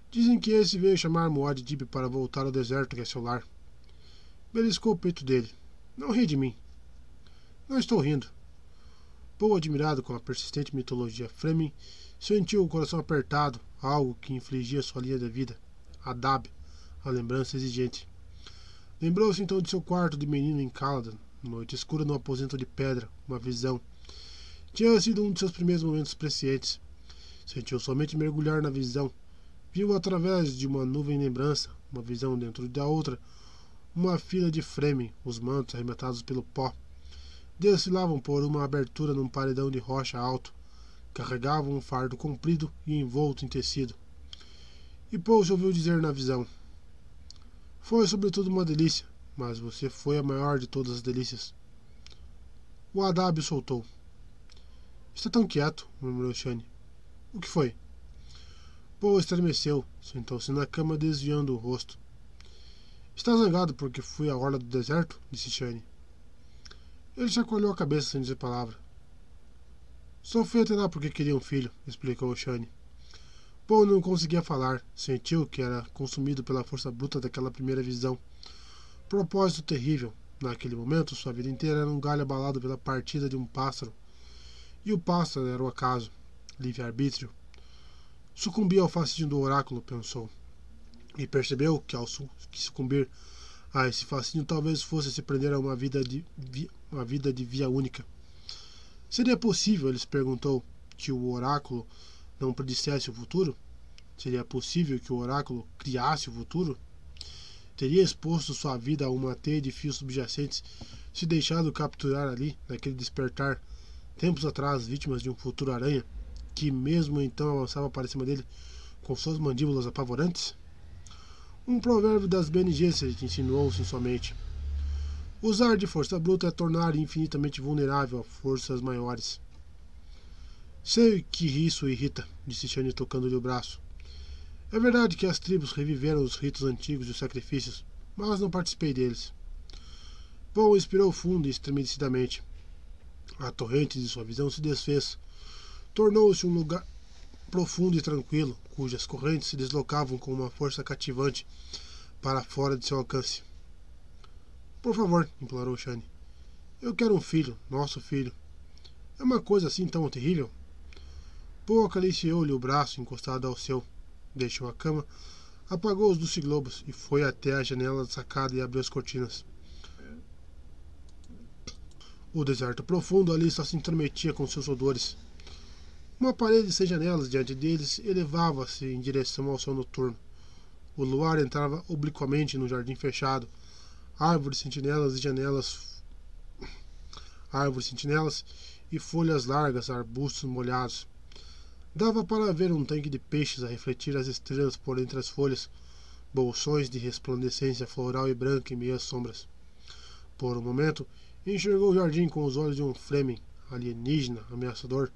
Dizem que esse veio chamar Muad'Dib para voltar ao deserto que é seu lar. Beliscou o peito dele. Não ri de mim. Não estou rindo. Paul, admirado com a persistente mitologia Fremen, sentiu o coração apertado, algo que infligia sua linha de vida. Adab, a lembrança exigente. Lembrou-se então de seu quarto de menino em Caladan, noite escura no aposento de pedra, uma visão. Tinha sido um de seus primeiros momentos prescientes. Sentiu somente mergulhar na visão, Viu através de uma nuvem lembrança, uma visão dentro da outra, uma fila de Fremen, os mantos arremetados pelo pó. Desfilavam por uma abertura num paredão de rocha alto. Carregavam um fardo comprido e envolto em tecido. E Paul ouviu dizer na visão: Foi sobretudo uma delícia, mas você foi a maior de todas as delícias. O Adábio soltou. Está tão quieto, murmurou Shane. O que foi? Paul estremeceu, sentou-se na cama desviando o rosto. Está zangado porque fui à orla do deserto? disse Shane. Ele chacoalhou a cabeça sem dizer palavra. Só fui até lá porque queria um filho, explicou Shane. Paul não conseguia falar, sentiu que era consumido pela força bruta daquela primeira visão. Propósito terrível. Naquele momento, sua vida inteira era um galho abalado pela partida de um pássaro. E o pássaro era o acaso, livre-arbítrio. Sucumbir ao fascínio do oráculo, pensou. E percebeu que ao sucumbir a esse fascínio talvez fosse se prender a uma vida de, uma vida de via única. Seria possível, ele se perguntou, que o oráculo não predissesse o futuro? Seria possível que o oráculo criasse o futuro? Teria exposto sua vida a uma teia de fios subjacentes, se deixado capturar ali, naquele despertar, tempos atrás, vítimas de um futuro aranha, que mesmo então avançava para cima dele com suas mandíbulas apavorantes? Um provérbio das BNGs insinuou-se em sua mente. Usar de força bruta é tornar infinitamente vulnerável a forças maiores. Sei que isso irrita, disse Shane tocando-lhe o braço. É verdade que as tribos reviveram os ritos antigos e os sacrifícios, mas não participei deles. Paul expirou fundo e estremecidamente. A torrente de sua visão se desfez. Tornou-se um lugar profundo e tranquilo, cujas correntes se deslocavam com uma força cativante para fora de seu alcance. Por favor, implorou Shane. Eu quero um filho, nosso filho. É uma coisa assim tão terrível? Paul acariciou-lhe o braço encostado ao seu. Deixou a cama, apagou os globos e foi até a janela da sacada e abriu as cortinas. O deserto profundo ali só se intrometia com seus odores. Uma parede sem janelas diante deles elevava-se em direção ao céu noturno. O luar entrava obliquamente no jardim fechado, árvores, sentinelas e janelas, árvores, sentinelas e folhas largas, arbustos molhados. Dava para ver um tanque de peixes a refletir as estrelas por entre as folhas, bolsões de resplandecência floral e branca em meias sombras. Por um momento, enxergou o jardim com os olhos de um Fleming, alienígena, ameaçador,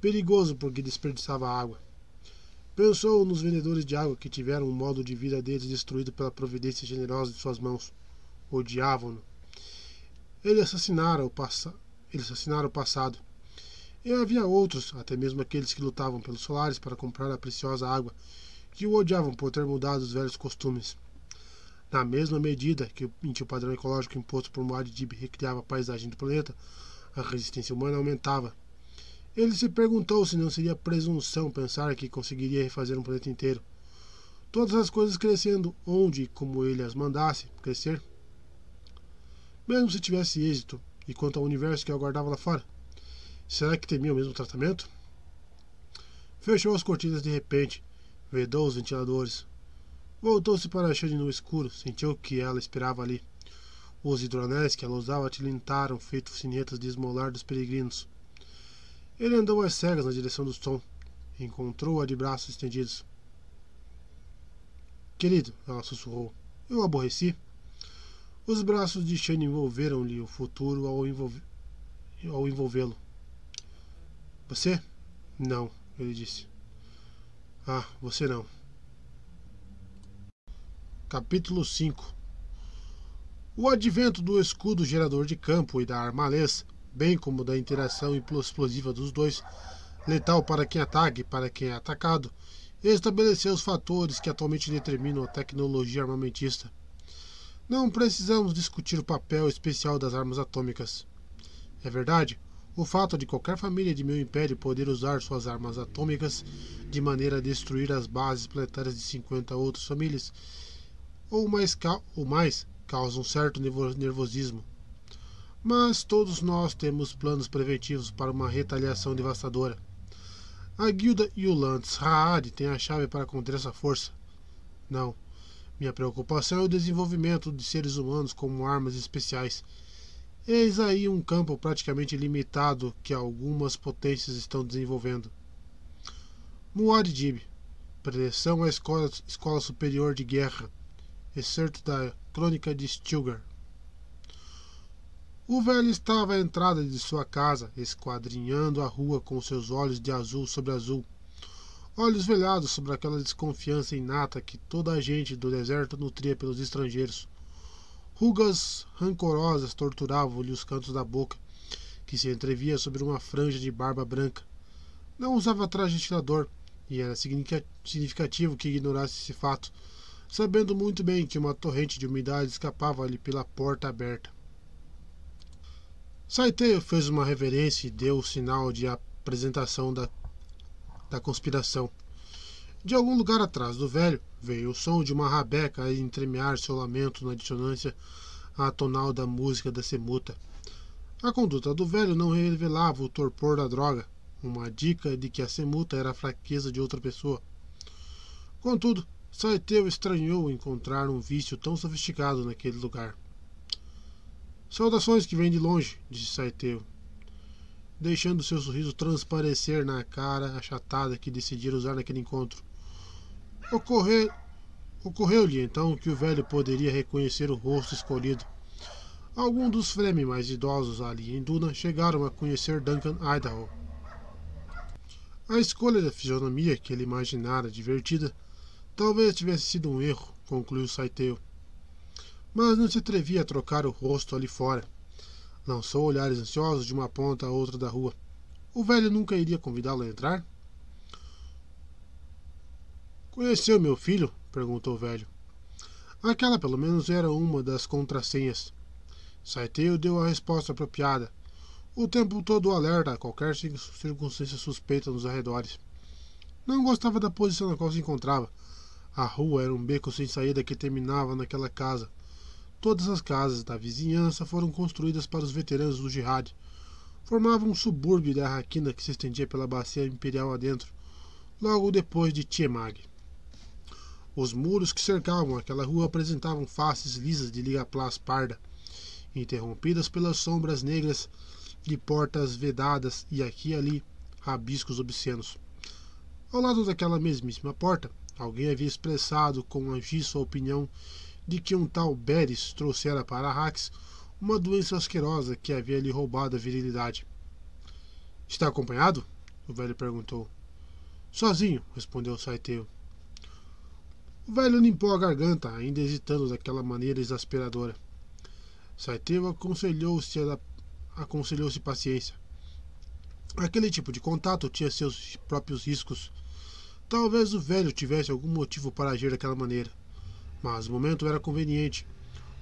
perigoso porque desperdiçava água. Pensou nos vendedores de água que tiveram o modo de vida deles destruído pela providência generosa de suas mãos odiavam-no. Ele assassinara o, passa... Ele assassinara o passado. E havia outros, até mesmo aqueles que lutavam pelos solares para comprar a preciosa água, que o odiavam por ter mudado os velhos costumes. Na mesma medida que o padrão ecológico imposto por Muad'Dib recriava a paisagem do planeta, a resistência humana aumentava. Ele se perguntou se não seria presunção pensar que conseguiria refazer um planeta inteiro. Todas as coisas crescendo onde e como ele as mandasse crescer mesmo se tivesse êxito, e quanto ao universo que aguardava lá fora? Será que temia o mesmo tratamento? Fechou as cortinas de repente, vedou os ventiladores. Voltou-se para a Shane no escuro, sentiu que ela esperava ali. Os hidroanéis que ela usava tilintaram, feitos sinetas de esmolar dos peregrinos. Ele andou às cegas na direção do som. Encontrou-a de braços estendidos. Querido, ela sussurrou, eu aborreci. Os braços de Shane envolveram-lhe o futuro ao, envolve... ao envolvê-lo. Você? Não, ele disse. Ah, você não. Capítulo 5 O advento do escudo gerador de campo e da armalês, bem como da interação explosiva dos dois, letal para quem ataca e para quem é atacado, estabeleceu os fatores que atualmente determinam a tecnologia armamentista. Não precisamos discutir o papel especial das armas atômicas. É verdade, o fato de qualquer família de meu império poder usar suas armas atômicas de maneira a destruir as bases planetárias de 50 outras famílias, ou mais, ou mais causa um certo nervosismo. Mas todos nós temos planos preventivos para uma retaliação devastadora. A guilda Yulantz Raad tem a chave para conter essa força. Não, minha preocupação é o desenvolvimento de seres humanos como armas especiais. Eis aí um campo praticamente limitado que algumas potências estão desenvolvendo. Muad'Dib Preleção à escola, escola Superior de Guerra. Excerto da Crônica de Stilgar. O velho estava à entrada de sua casa, esquadrinhando a rua com seus olhos de azul sobre azul. Olhos velhados sobre aquela desconfiança inata que toda a gente do deserto nutria pelos estrangeiros. Rugas rancorosas torturavam-lhe os cantos da boca, que se entrevia sobre uma franja de barba branca. Não usava traje tirador, e era significativo que ignorasse esse fato, sabendo muito bem que uma torrente de umidade escapava-lhe pela porta aberta. Saiteio fez uma reverência e deu o sinal de apresentação da, da conspiração. De algum lugar atrás do velho veio o som de uma rabeca entremear seu lamento na dissonância atonal da música da semuta. A conduta do velho não revelava o torpor da droga, uma dica de que a semuta era a fraqueza de outra pessoa. Contudo, Saiteu estranhou encontrar um vício tão sofisticado naquele lugar. Saudações que vêm de longe, disse Saiteu, deixando seu sorriso transparecer na cara achatada que decidira usar naquele encontro. Ocorreu-lhe então que o velho poderia reconhecer o rosto escolhido. Alguns dos Fremen mais idosos ali em Duna chegaram a conhecer Duncan Idaho. A escolha da fisionomia que ele imaginara divertida talvez tivesse sido um erro, concluiu Saiteu. Mas não se atrevia a trocar o rosto ali fora. Lançou olhares ansiosos de uma ponta a outra da rua. O velho nunca iria convidá-lo a entrar? Conheceu meu filho? perguntou o velho. Aquela, pelo menos, era uma das contrassenhas. Saiteu deu a resposta apropriada, o tempo todo alerta a qualquer circunstância suspeita nos arredores. Não gostava da posição na qual se encontrava. A rua era um beco sem saída que terminava naquela casa. Todas as casas da vizinhança foram construídas para os veteranos do jihad. Formavam um subúrbio da Arraquina que se estendia pela bacia imperial adentro, logo depois de Tiemag. Os muros que cercavam aquela rua apresentavam faces lisas de liga-plás parda, interrompidas pelas sombras negras de portas vedadas e aqui e ali rabiscos obscenos. Ao lado daquela mesmíssima porta, alguém havia expressado com agiço a opinião de que um tal Beres trouxera para Arax uma doença asquerosa que havia lhe roubado a virilidade. Está acompanhado? O velho perguntou. Sozinho, respondeu Saiteu. O velho limpou a garganta, ainda hesitando daquela maneira exasperadora. Saiteu aconselhou-se aconselhou-se paciência. Aquele tipo de contato tinha seus próprios riscos. Talvez o velho tivesse algum motivo para agir daquela maneira, mas o momento era conveniente.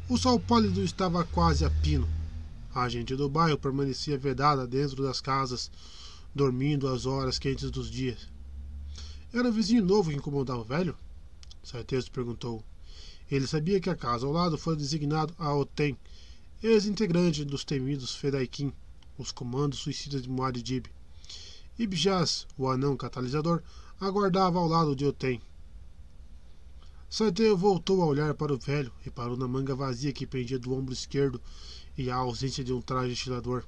O sol pálido estava quase a pino. A gente do bairro permanecia vedada dentro das casas, dormindo às horas quentes dos dias. Era o vizinho novo que incomodava o velho? Sarteso perguntou. Ele sabia que a casa ao lado foi designado a Otem, ex-integrante dos temidos Fedaikin, os comandos suicidas de Muad'Dib. Ibjaz, o anão catalisador, aguardava ao lado de Otem. Saiteu voltou a olhar para o velho, reparou na manga vazia que pendia do ombro esquerdo e a ausência de um traje estilador.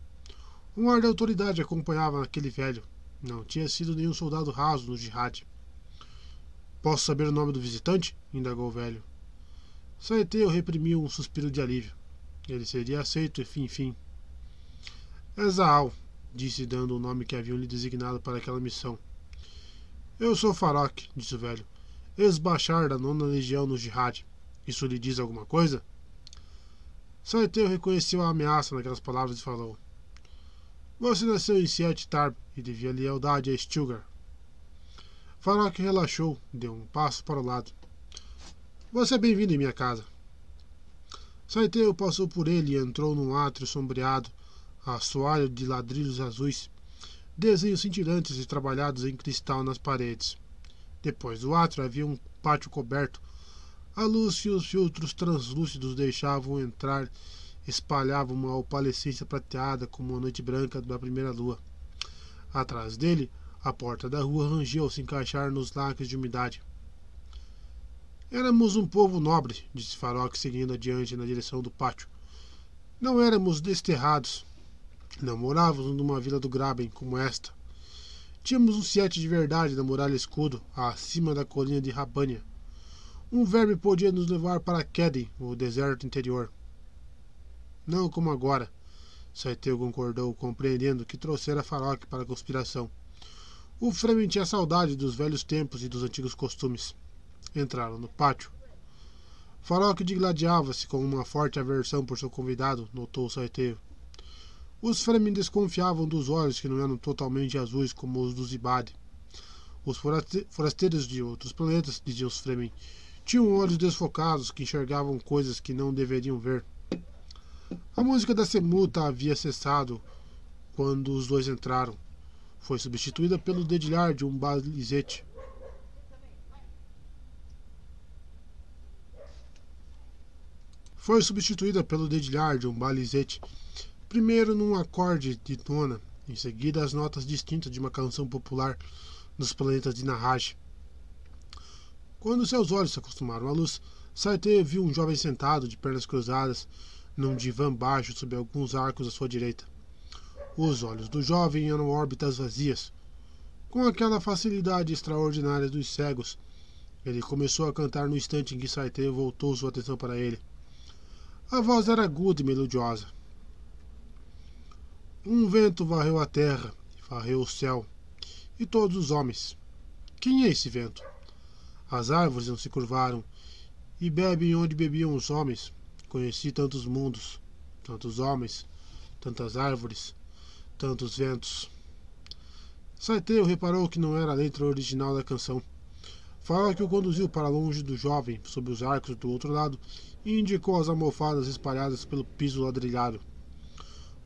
Um ar de autoridade acompanhava aquele velho. Não tinha sido nenhum soldado raso no jihad. Posso saber o nome do visitante? indagou o velho. Saiteu reprimiu um suspiro de alívio. Ele seria aceito, enfim, enfim. Ezaal, disse dando o nome que haviam lhe designado para aquela missão. Eu sou Farok, disse o velho, ex-bachar da nona legião no jihad. Isso lhe diz alguma coisa? Saiteu reconheceu a ameaça naquelas palavras e falou: Você nasceu em Siet Tarb e devia lealdade a Stilgar. Farok relaxou, deu um passo para o lado. Você é bem-vindo em minha casa. Saiteu passou por ele e entrou num átrio sombreado, assoalho de ladrilhos azuis, desenhos cintilantes e trabalhados em cristal nas paredes. Depois do átrio havia um pátio coberto. A luz e os filtros translúcidos deixavam entrar, espalhavam uma opalescência prateada como a noite branca da primeira lua. Atrás dele, a porta da rua rangeu ao se encaixar nos lacres de umidade. Éramos um povo nobre, disse Farok seguindo adiante na direção do pátio. Não éramos desterrados. Não morávamos numa vila do Graben como esta. Tínhamos um siete de verdade na muralha escudo, acima da colina de Rabânia. Um verme podia nos levar para Kedem, o deserto interior. Não como agora. Saiteu concordou, compreendendo que trouxera Farok para a conspiração. O Fremen tinha saudade dos velhos tempos e dos antigos costumes. Entraram no pátio. Farok digladiava-se com uma forte aversão por seu convidado, notou Saiteu. Os Fremen desconfiavam dos olhos que não eram totalmente azuis como os dos Ibade. Os forasteiros de outros planetas, diziam os Fremen, tinham olhos desfocados que enxergavam coisas que não deveriam ver. A música da semuta havia cessado quando os dois entraram. Foi substituída pelo dedilhar de um balizete. Foi substituída pelo dedilhar de um balizete, primeiro num acorde de tona, em seguida as notas distintas de uma canção popular nos planetas de Narraj. Quando seus olhos se acostumaram à luz, Saite viu um jovem sentado, de pernas cruzadas, num divã baixo sob alguns arcos à sua direita. Os olhos do jovem eram órbitas vazias. Com aquela facilidade extraordinária dos cegos, ele começou a cantar no instante em que Saite voltou sua atenção para ele. A voz era aguda e melodiosa. Um vento varreu a terra, varreu o céu, e todos os homens. Quem é esse vento? As árvores não se curvaram, e bebem onde bebiam os homens. Conheci tantos mundos, tantos homens, tantas árvores, tantos ventos. Saiteu reparou que não era a letra original da canção. Fala que o conduziu para longe do jovem, sob os arcos do outro lado, e indicou as almofadas espalhadas pelo piso ladrilhado.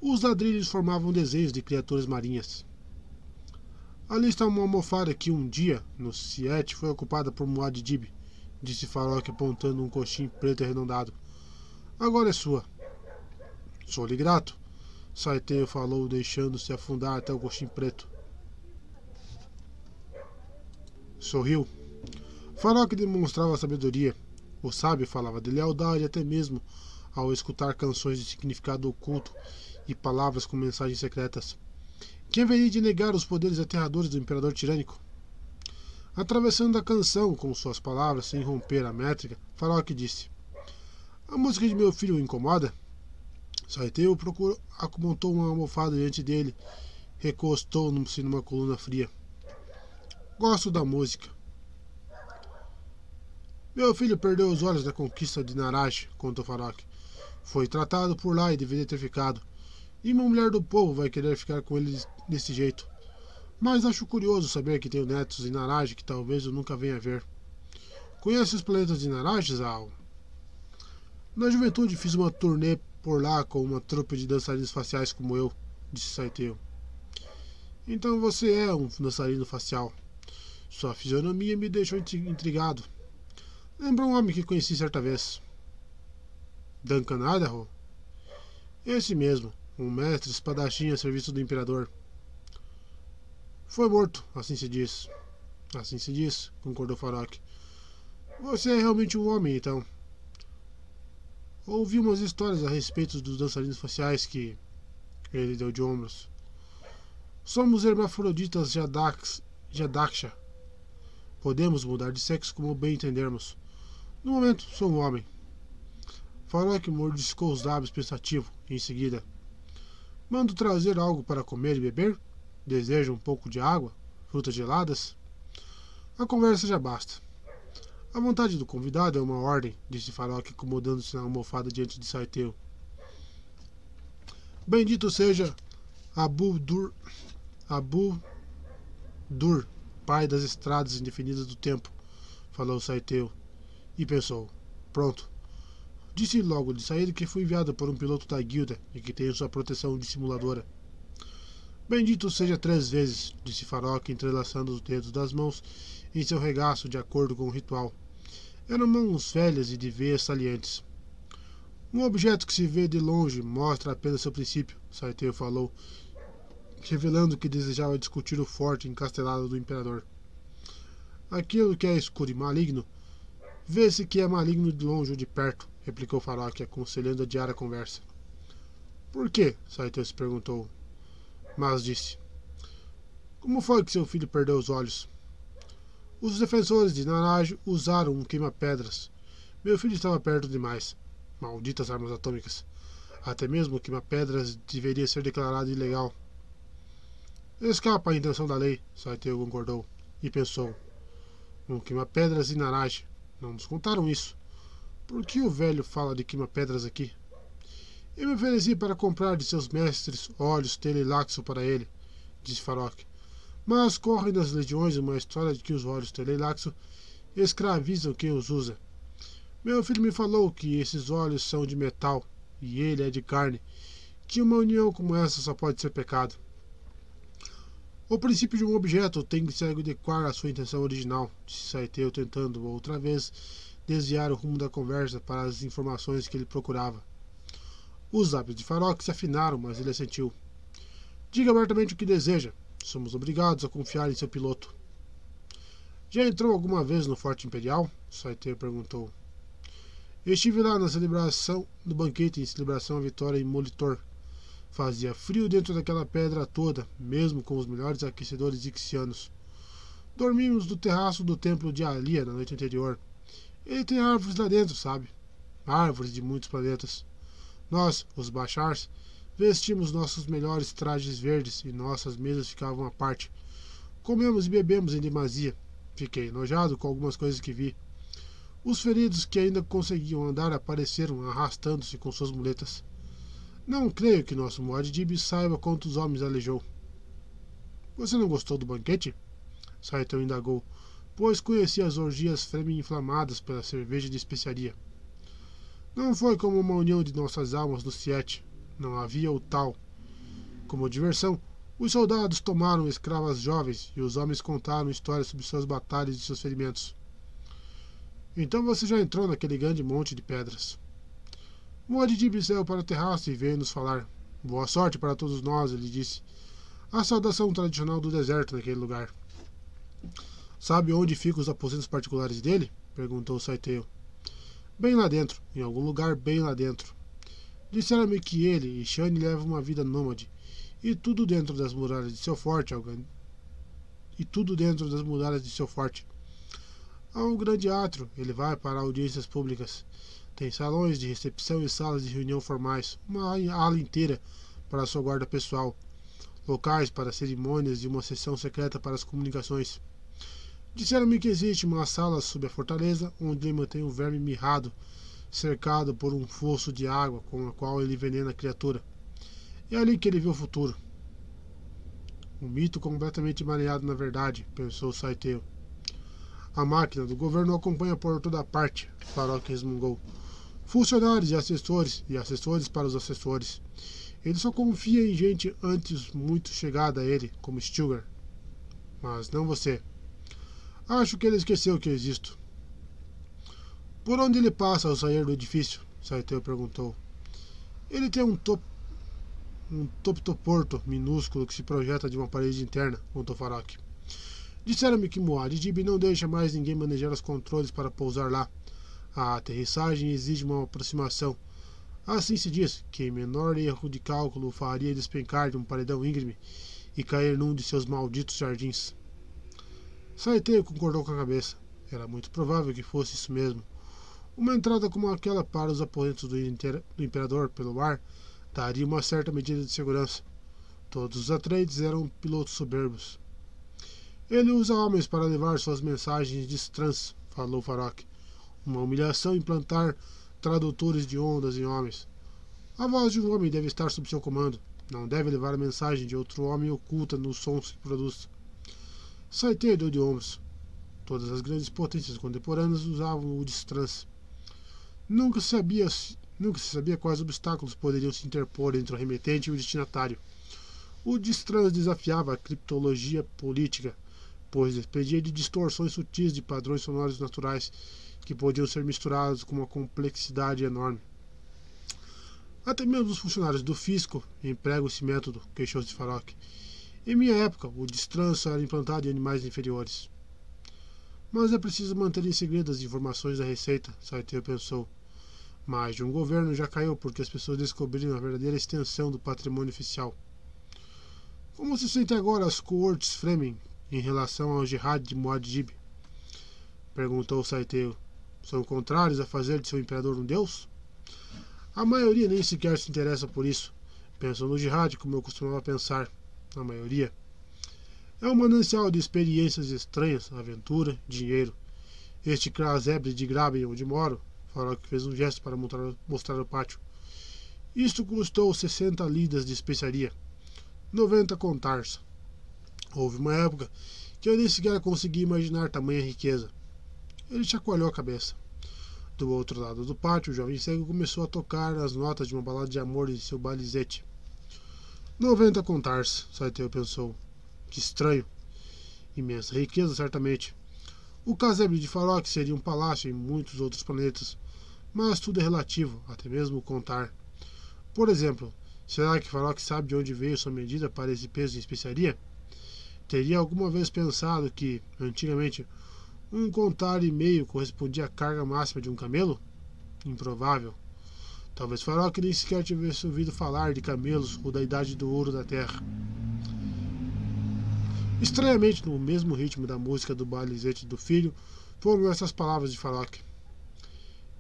Os ladrilhos formavam desenhos de criaturas marinhas. Ali está uma almofada que um dia, no Siete, foi ocupada por Muad'Dib, disse Farok apontando um coxim preto arredondado. Agora é sua. Sou-lhe grato, Saiteio falou, deixando-se afundar até o coxim preto. Sorriu. Farok demonstrava sabedoria. O sábio falava de lealdade até mesmo ao escutar canções de significado oculto e palavras com mensagens secretas. Quem haveria de negar os poderes aterradores do imperador tirânico? Atravessando a canção com suas palavras, sem romper a métrica, Farok disse: A música de meu filho o incomoda? Saiteu procurou, montou uma almofada diante dele, recostou-se numa coluna fria. Gosto da música. Meu filho perdeu os olhos na conquista de Naraj, contou Farok. Foi tratado por lá e deveria ter ficado. E uma mulher do povo vai querer ficar com ele desse jeito. Mas acho curioso saber que tenho netos em Naraj que talvez eu nunca venha ver. Conhece os planetas de Naraj, Zal? Na juventude fiz uma turnê por lá com uma trupe de dançarinos faciais como eu, disse Saiteu. Então você é um dançarino facial. Sua fisionomia me deixou intrigado. Lembra um homem que conheci certa vez. Duncan Idaho? Esse mesmo um mestre espadachim a serviço do imperador. Foi morto, assim se diz. Assim se diz, concordou Farok. Você é realmente um homem, então. Ouvi umas histórias a respeito dos dançarinos faciais que. Ele deu de ombros. Somos hermafroditas Jadax, Jadaksha. Podemos mudar de sexo como bem entendermos. No momento, sou um homem. Farok mordiscou os lábios pensativo em seguida Mando trazer algo para comer e beber? Deseja um pouco de água? Frutas geladas? A conversa já basta. A vontade do convidado é uma ordem, disse Farok, acomodando-se na almofada diante de Saiteu. Bendito seja Abu Dur, Abu Dur, pai das estradas indefinidas do tempo, falou Saiteu, e pensou: pronto, Disse logo de saída que fui enviado por um piloto da guilda e que tem sua proteção dissimuladora. Bendito seja três vezes, disse Farok, entrelaçando os dedos das mãos em seu regaço de acordo com o ritual. Eram mãos velhas e de veias salientes. Um objeto que se vê de longe mostra apenas seu princípio, Saiteu falou, revelando que desejava discutir o forte encastelado do imperador. Aquilo que é escuro e maligno, vê-se que é maligno de longe ou de perto replicou Farok, aconselhando a adiar a conversa. Por quê? Saito se perguntou. Mas disse: Como foi que seu filho perdeu os olhos? Os defensores de Naraj usaram um queima-pedras. Meu filho estava perto demais. Malditas armas atômicas. Até mesmo queima-pedras deveria ser declarado ilegal. Escapa a intenção da lei, Saiteu concordou, e pensou. Um queima-pedras e Naraj. Não nos contaram isso. Por que o velho fala de queima-pedras aqui? Eu me ofereci para comprar de seus mestres óleos telelaxo para ele, disse Farok. Mas corre nas legiões uma história de que os óleos telelaxo escravizam quem os usa. Meu filho me falou que esses óleos são de metal e ele é de carne, que uma união como essa só pode ser pecado. O princípio de um objeto tem que se adequar à sua intenção original, disse Saiteu, tentando outra vez desviar o rumo da conversa para as informações que ele procurava. Os lábios de Farok se afinaram, mas ele assentiu. Diga abertamente o que deseja. Somos obrigados a confiar em seu piloto. Já entrou alguma vez no Forte Imperial? Saiteu perguntou. Estive lá na celebração do banquete em celebração à vitória em Molitor. Fazia frio dentro daquela pedra toda, mesmo com os melhores aquecedores ixianos. Dormimos no terraço do templo de Alia na noite anterior. Ele tem árvores lá dentro, sabe? Árvores de muitos planetas. Nós, os Bachars, vestimos nossos melhores trajes verdes e nossas mesas ficavam à parte. Comemos e bebemos em demasia. Fiquei enojado com algumas coisas que vi. Os feridos que ainda conseguiam andar apareceram arrastando-se com suas muletas. Não creio que nosso Muad'Dib saiba quantos homens aleijou. Você não gostou do banquete? Saitão indagou, pois conhecia as orgias fremi-inflamadas pela cerveja de especiaria. Não foi como uma união de nossas almas no Siete. Não havia o tal. Como diversão, os soldados tomaram escravas jovens e os homens contaram histórias sobre suas batalhas e seus ferimentos. Então você já entrou naquele grande monte de pedras. Muad'Dib saiu para o terraço e veio nos falar. Boa sorte para todos nós, ele disse. A saudação tradicional do deserto naquele lugar. Sabe onde ficam os aposentos particulares dele? perguntou Saiteu. Bem lá dentro, em algum lugar bem lá dentro. Disseram-me que ele e Shane levam uma vida nômade, e tudo dentro das muralhas de seu forte, e tudo dentro das muralhas de seu forte. Há um grande átrio, ele vai para audiências públicas. Tem salões de recepção e salas de reunião formais, uma ala inteira para sua guarda pessoal, locais para cerimônias e uma seção secreta para as comunicações. Disseram-me que existe uma sala sob a fortaleza onde ele mantém um verme mirrado, cercado por um fosso de água com a qual ele envenena a criatura. É ali que ele vê o futuro. Um mito completamente mareado na verdade, pensou Saiteu. A máquina do governo acompanha por toda parte, Farok resmungou. Funcionários e assessores, e assessores para os assessores. Ele só confia em gente antes muito chegada a ele, como Stilgar. Mas não você. Acho que ele esqueceu que existo. Por onde ele passa ao sair do edifício? Saiteu perguntou. Ele tem um topo um toptoporto minúsculo que se projeta de uma parede interna, contou Farok. Disseram-me que Muad'Dib não deixa mais ninguém manejar os controles para pousar lá. A aterrissagem exige uma aproximação. Assim se diz que menor erro de cálculo faria despencar de um paredão íngreme e cair num de seus malditos jardins. Saiteio concordou com a cabeça. Era muito provável que fosse isso mesmo. Uma entrada como aquela para os aposentos do, do imperador pelo ar daria uma certa medida de segurança. Todos os Atreides eram pilotos soberbos. Ele usa homens para levar suas mensagens de trans, falou Farok. Uma humilhação implantar tradutores de ondas em homens. A voz de um homem deve estar sob seu comando. Não deve levar a mensagem de outro homem oculta nos sons que produz. Saite deu de ombros. Todas as grandes potências contemporâneas usavam o distrans. Nunca se sabia, nunca se sabia quais obstáculos poderiam se interpor entre o remetente e o destinatário. O distrans desafiava a criptologia política, pois despendia de distorções sutis de padrões sonoros naturais que podiam ser misturados com uma complexidade enorme. Até mesmo os funcionários do fisco empregam esse método, queixou-se Farok. Em minha época, o destranço era implantado em animais inferiores. Mas é preciso manter em segredo as informações da receita, Saiteu pensou. Mais de um governo já caiu porque as pessoas descobriram a verdadeira extensão do patrimônio oficial. Como se sente agora as coortes Fremen em relação ao jihad de Muad'Dib? Perguntou Saiteu. São contrários a fazer de seu imperador um deus? A maioria nem sequer se interessa por isso. Pensam no jihad como eu costumava pensar. A maioria. É um manancial de experiências estranhas, aventura, dinheiro. Este casebre de Graben onde moro, que fez um gesto para mostrar, o pátio. Isto custou 60 lidas de especiaria, 90 contarsa. Houve uma época que eu nem sequer consegui imaginar tamanha riqueza. Ele chacoalhou a cabeça. Do outro lado do pátio, o jovem cego começou a tocar as notas de uma balada de amor em seu balizete. 90 contarsa, Saiteu pensou. Que estranho. Imensa riqueza, certamente. O casebre de Farok seria um palácio em muitos outros planetas, mas tudo é relativo, até mesmo contar. Por exemplo, será que Farok sabe de onde veio sua medida para esse peso em especiaria? Teria alguma vez pensado que, antigamente, um contar e meio correspondia à carga máxima de um camelo? Improvável. Talvez Farok nem sequer tivesse ouvido falar de camelos ou da idade do ouro da terra. Estranhamente, no mesmo ritmo da música do balizete do filho, foram essas palavras de Farok.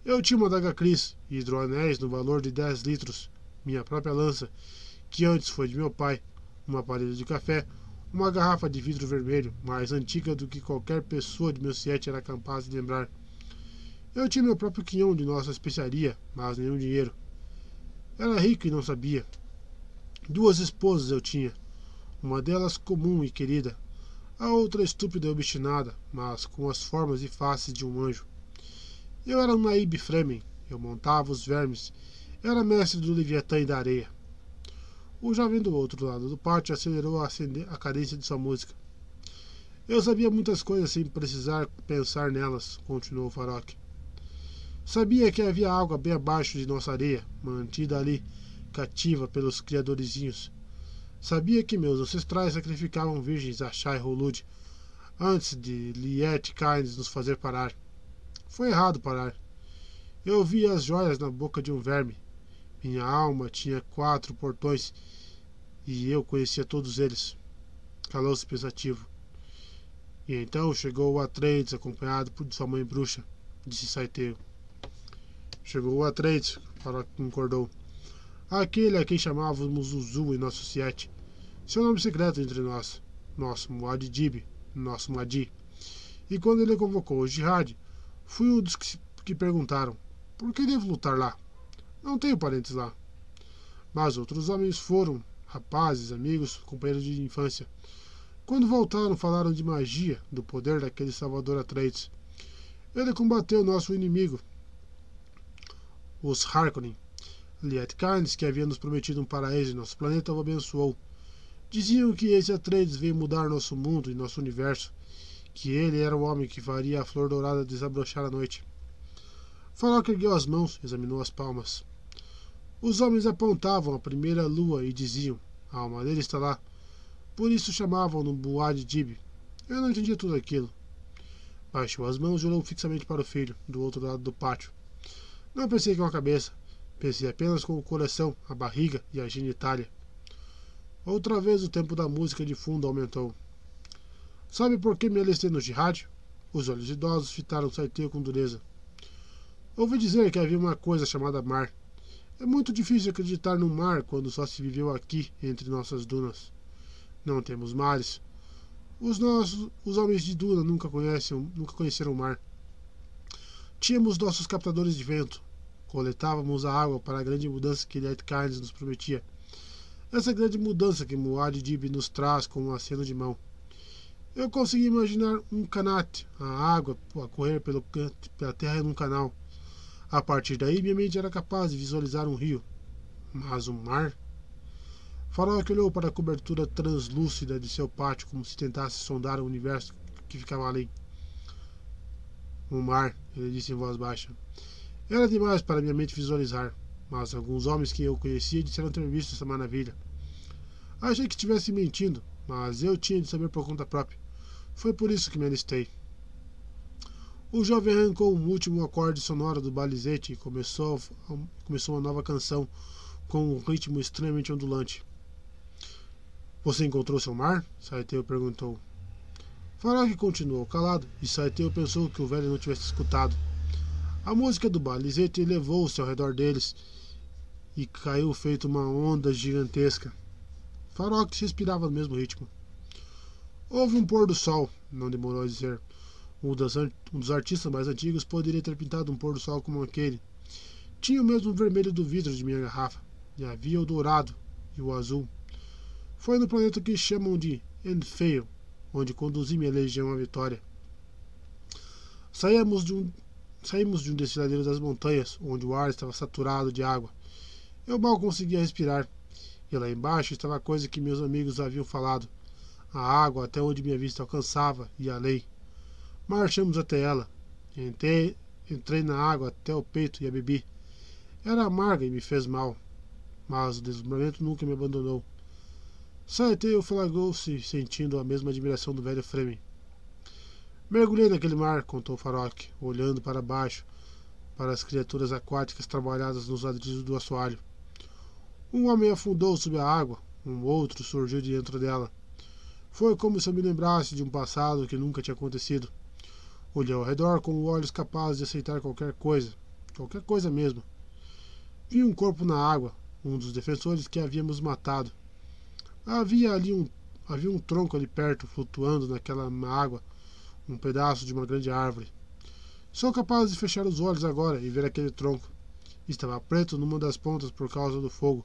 Eu tinha uma daga Cris e hidroanéis no valor de 10 litros minha própria lança, que antes foi de meu pai, um aparelho de café, uma garrafa de vidro vermelho, mais antiga do que qualquer pessoa de meu sete era capaz de lembrar. Eu tinha meu próprio quinhão de nossa especiaria, mas nenhum dinheiro. Era rico e não sabia. Duas esposas eu tinha, uma delas comum e querida, a outra estúpida e obstinada, mas com as formas e faces de um anjo. Eu era um naíbe Fremen, eu montava os vermes era mestre do Leviatã e da areia. O jovem do outro lado do pátio acelerou a, a cadência de sua música. Eu sabia muitas coisas sem precisar pensar nelas, continuou Farok. Sabia que havia água bem abaixo de nossa areia, mantida ali, cativa pelos criadorzinhos. Sabia que meus ancestrais sacrificavam virgens a Shai Hulud antes de Liet Kynes nos fazer parar. Foi errado parar. Eu vi as joias na boca de um verme, minha alma tinha quatro portões e eu conhecia todos eles. Calou-se pensativo. E então chegou o Atreides, acompanhado por sua mãe bruxa, disse Saiteu. Chegou o Atreides, concordou. Aquele a quem chamávamos Zuzu em nosso Siete. Seu nome secreto entre nós. Nosso Muad'Dib, nosso Madi. E quando ele convocou o Jihad, fui um dos que, que perguntaram: por que devo lutar lá? Não tenho parentes lá. Mas outros homens foram, rapazes, amigos, companheiros de infância. Quando voltaram, falaram de magia, do poder daquele Salvador Atreides. Ele combateu nosso inimigo, os Harkonnen. Liet Kynes, que havia nos prometido um paraíso em nosso planeta, o abençoou. Diziam que esse Atreides veio mudar nosso mundo e nosso universo, que ele era o homem que faria a flor dourada desabrochar à noite. Farouk ergueu as mãos, examinou as palmas. Os homens apontavam a primeira lua e diziam: A alma dele está lá. Por isso chamavam-no Buad Dib. Eu não entendia tudo aquilo. Baixou as mãos e olhou fixamente para o filho, do outro lado do pátio. Não pensei com a cabeça. Pensei apenas com o coração, a barriga e a genitália. Outra vez o tempo da música de fundo aumentou. Sabe por que me alistei no jihad? Os olhos idosos fitaram Saiteio com dureza. Ouvi dizer que havia uma coisa chamada mar. É muito difícil acreditar no mar quando só se viveu aqui, entre nossas dunas. Não temos mares. Os nossos, os homens de duna nunca, conhecem, nunca conheceram o mar. Tínhamos nossos captadores de vento. Coletávamos a água para a grande mudança que Light Kynes nos prometia. Essa grande mudança que Muad Dib nos traz com um aceno de mão. Eu consegui imaginar um canate, a água a correr pelo, pela terra num canal a partir daí, minha mente era capaz de visualizar um rio. Mas um mar? Farouk olhou para a cobertura translúcida de seu pátio como se tentasse sondar o universo que ficava além. Um mar, ele disse em voz baixa. Era demais para minha mente visualizar, mas alguns homens que eu conhecia disseram ter visto essa maravilha. Achei que estivesse mentindo, mas eu tinha de saber por conta própria. Foi por isso que me alistei. O jovem arrancou um último acorde sonoro do balizete e começou, começou uma nova canção com um ritmo extremamente ondulante. Você encontrou seu mar? Saiteu perguntou. Farag continuou calado e Saiteu pensou que o velho não tivesse escutado. A música do balizete elevou-se ao redor deles e caiu feito uma onda gigantesca. Farox respirava no mesmo ritmo. Houve um pôr do sol, não demorou a dizer. Um, das, um dos artistas mais antigos poderia ter pintado um pôr do sol como aquele. Tinha o mesmo vermelho do vidro de minha garrafa, e havia o dourado e o azul. Foi no planeta que chamam de Enfeio, onde conduzi minha legião à vitória. Saímos de um, saímos de um desfiladeiro das montanhas, onde o ar estava saturado de água. Eu mal conseguia respirar, e lá embaixo estava a coisa que meus amigos haviam falado: a água até onde minha vista alcançava e além. Marchamos até ela. Entrei, entrei na água até o peito e a bebi. Era amarga e me fez mal, mas o deslumbramento nunca me abandonou. Saitei flagrou-se sentindo a mesma admiração do velho Fremen. Mergulhei naquele mar, contou Farok, olhando para baixo, para as criaturas aquáticas trabalhadas nos ladrilhos do assoalho. Um homem afundou sob a água, um outro surgiu de dentro dela. Foi como se eu me lembrasse de um passado que nunca tinha acontecido. Olhei ao redor com olhos capazes de aceitar qualquer coisa, qualquer coisa mesmo. Vi um corpo na água, um dos defensores que havíamos matado. Havia ali um, havia um tronco ali perto, flutuando naquela água, um pedaço de uma grande árvore. Sou capaz de fechar os olhos agora e ver aquele tronco. Estava preto numa das pontas por causa do fogo.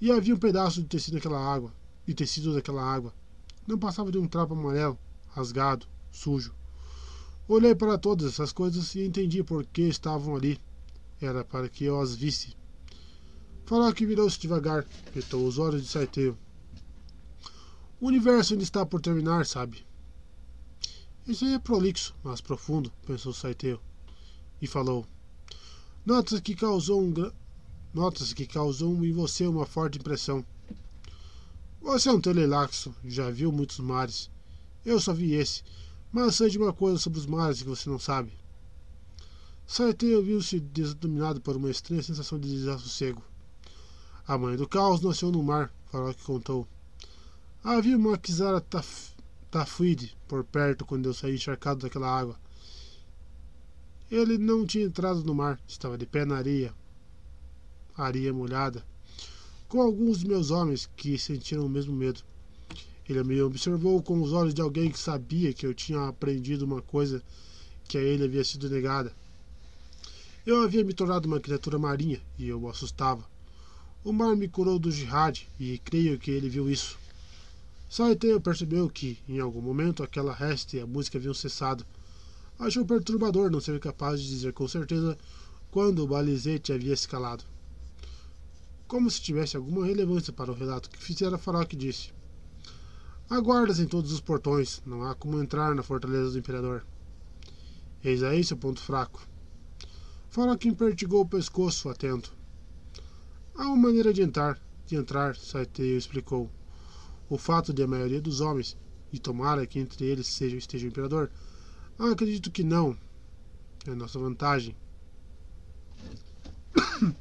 E havia um pedaço de tecido naquela água, e tecido daquela água. Não passava de um trapo amarelo, rasgado, sujo. Olhei para todas essas coisas e entendi por que estavam ali. Era para que eu as visse. Que virou-se devagar, fitou os olhos de Saiteu. O universo ainda está por terminar, sabe? Isso aí é prolixo, mas profundo, pensou Saiteu. E falou. Nota-se que causou um Nota-se que causou em você uma forte impressão. Você é um telelaxo, já viu muitos mares. Eu só vi esse, mas sei de uma coisa sobre os mares que você não sabe. Saitei viu-se desdominado por uma estranha sensação de desassossego. A mãe do caos nasceu no mar, que contou. Havia uma Kizara taf, Tafuide por perto quando eu saí encharcado daquela água. Ele não tinha entrado no mar, estava de pé na areia, areia molhada, com alguns de meus homens que sentiram o mesmo medo. Ele me observou com os olhos de alguém que sabia que eu tinha aprendido uma coisa que a ele havia sido negada. Eu havia me tornado uma criatura marinha e eu o assustava. O mar me curou do jihad e creio que ele viu isso. Saiteu percebeu que, em algum momento, aquela resta e a música haviam cessado. Achou perturbador não ser capaz de dizer com certeza quando o balizete havia escalado. Como se tivesse alguma relevância para o relato que fizera Farok disse. Há guardas em todos os portões, não há como entrar na fortaleza do imperador. Eis aí seu ponto fraco. Farok impertigou o pescoço, atento. Há uma maneira de entrar, de entrar, Saiteio explicou. O fato de a maioria dos homens, e tomara que entre eles seja, esteja o imperador, ah, acredito que não. É nossa vantagem.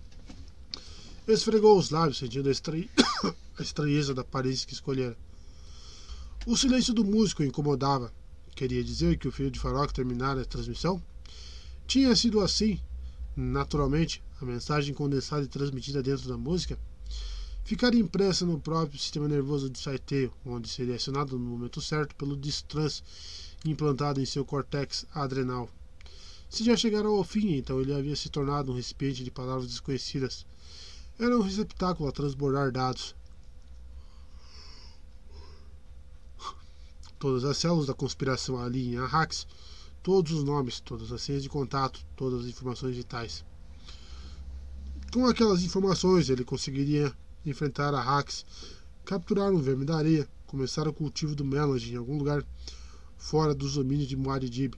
Esfregou os lábios, sentindo a, estranhe... a estranheza da Paris que escolhera. O silêncio do músico incomodava. Queria dizer que o filho de Farok terminara a transmissão? Tinha sido assim, naturalmente, a mensagem condensada e transmitida dentro da música? Ficaria impressa no próprio sistema nervoso de Saiteo, onde seria acionado no momento certo pelo distrans implantado em seu córtex adrenal. Se já chegara ao fim, então ele havia se tornado um recipiente de palavras desconhecidas. Era um receptáculo a transbordar dados, todas as células da conspiração ali em Arrax, todos os nomes, todas as senhas de contato, todas as informações vitais. Com aquelas informações, ele conseguiria enfrentar Arrax, capturar um verme da areia, começar o cultivo do Melody em algum lugar fora dos domínios de Muad'Dib.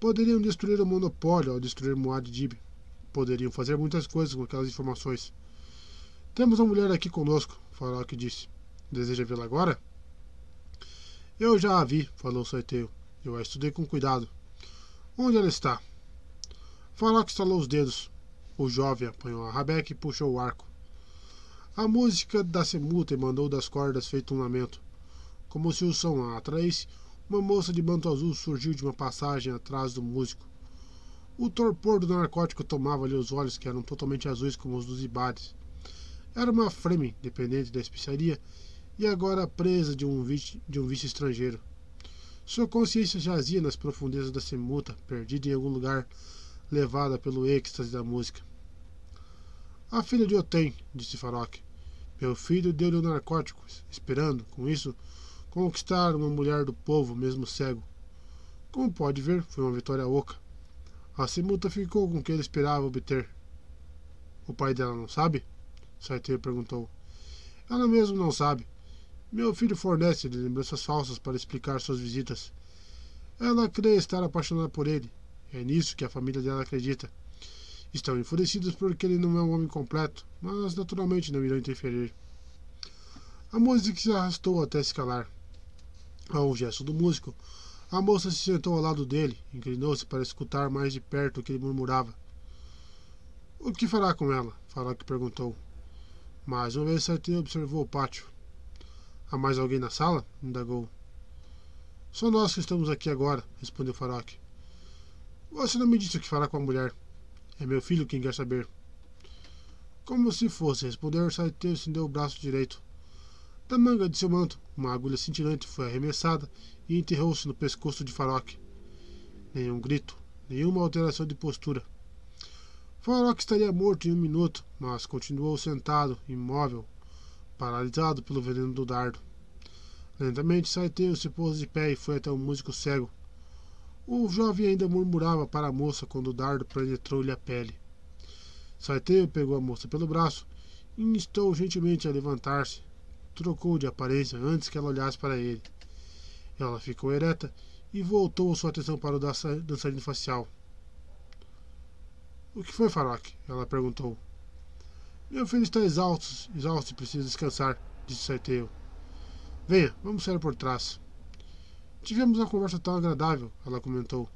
Poderiam destruir o monopólio ao destruir Muad'Dib. Poderiam fazer muitas coisas com aquelas informações. Temos uma mulher aqui conosco, Farok disse. Deseja vê-la agora? Eu já a vi, falou Saiteu. Eu a estudei com cuidado. Onde ela está? Farok estalou os dedos. O jovem apanhou a rabeca e puxou o arco. A música da semuta mandou das cordas feito um lamento. Como se o som a atraísse, uma moça de manto azul surgiu de uma passagem atrás do músico. O torpor do narcótico tomava-lhe os olhos, que eram totalmente azuis como os dos ibares. Era uma Fremen, dependente da especiaria, e agora presa de um vice, de um vice estrangeiro. Sua consciência jazia nas profundezas da semuta, perdida em algum lugar, levada pelo êxtase da música. A filha de Otem, disse Farok. Meu filho deu-lhe o narcótico, esperando, com isso, conquistar uma mulher do povo, mesmo cego. Como pode ver, foi uma vitória oca. A Semuta ficou com o que ele esperava obter. O pai dela não sabe? Saiteiro perguntou. Ela mesmo não sabe. Meu filho fornece-lhe lembranças falsas para explicar suas visitas. Ela crê estar apaixonada por ele. É nisso que a família dela acredita. Estão enfurecidos porque ele não é um homem completo, mas naturalmente não irão interferir. A música se arrastou até se calar. Ao gesto do músico, a moça se sentou ao lado dele, inclinou-se para escutar mais de perto o que ele murmurava. O que fará com ela? Faroque perguntou. Mais uma vez Sartre observou o pátio. Há mais alguém na sala? indagou. Só nós que estamos aqui agora, respondeu Faroque. Você não me disse o que fará com a mulher. É meu filho quem quer saber. Como se fosse responder, Saiteiro estendeu o braço direito. Da manga de seu manto, uma agulha cintilante foi arremessada e enterrou-se no pescoço de Farok. Nenhum grito, nenhuma alteração de postura. Farok estaria morto em um minuto, mas continuou sentado, imóvel, paralisado pelo veneno do dardo. Lentamente, Saiteiro se pôs de pé e foi até o músico cego, o jovem ainda murmurava para a moça quando o dardo penetrou-lhe a pele. Saiteio pegou a moça pelo braço e instou gentilmente a levantar-se. Trocou de aparência antes que ela olhasse para ele. Ela ficou ereta e voltou sua atenção para o dançarino facial. O que foi, Farak? Ela perguntou. Meu filho está exausto, exausto e precisa descansar, disse Saiteio. Venha, vamos sair por trás. Tivemos uma conversa tão agradável, ela comentou.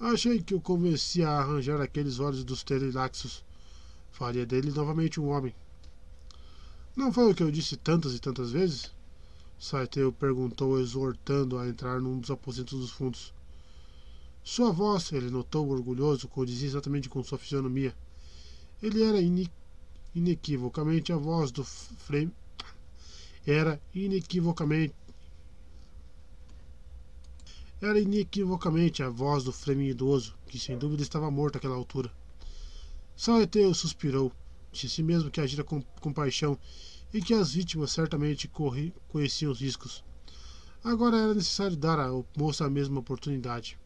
Achei que o convenci a arranjar aqueles olhos dos terilaxos. Faria dele novamente um homem. Não foi o que eu disse tantas e tantas vezes? Saiteu perguntou, exortando a entrar num dos aposentos dos fundos. Sua voz, ele notou orgulhoso, condizia exatamente com sua fisionomia. Ele era inequivocamente a voz do Frei. Era inequivocamente era inequivocamente a voz do Fremen idoso, que sem dúvida estava morto àquela altura. Saeteu suspirou, disse mesmo que agira com compaixão e que as vítimas certamente corri, conheciam os riscos. Agora era necessário dar à moça a mesma oportunidade.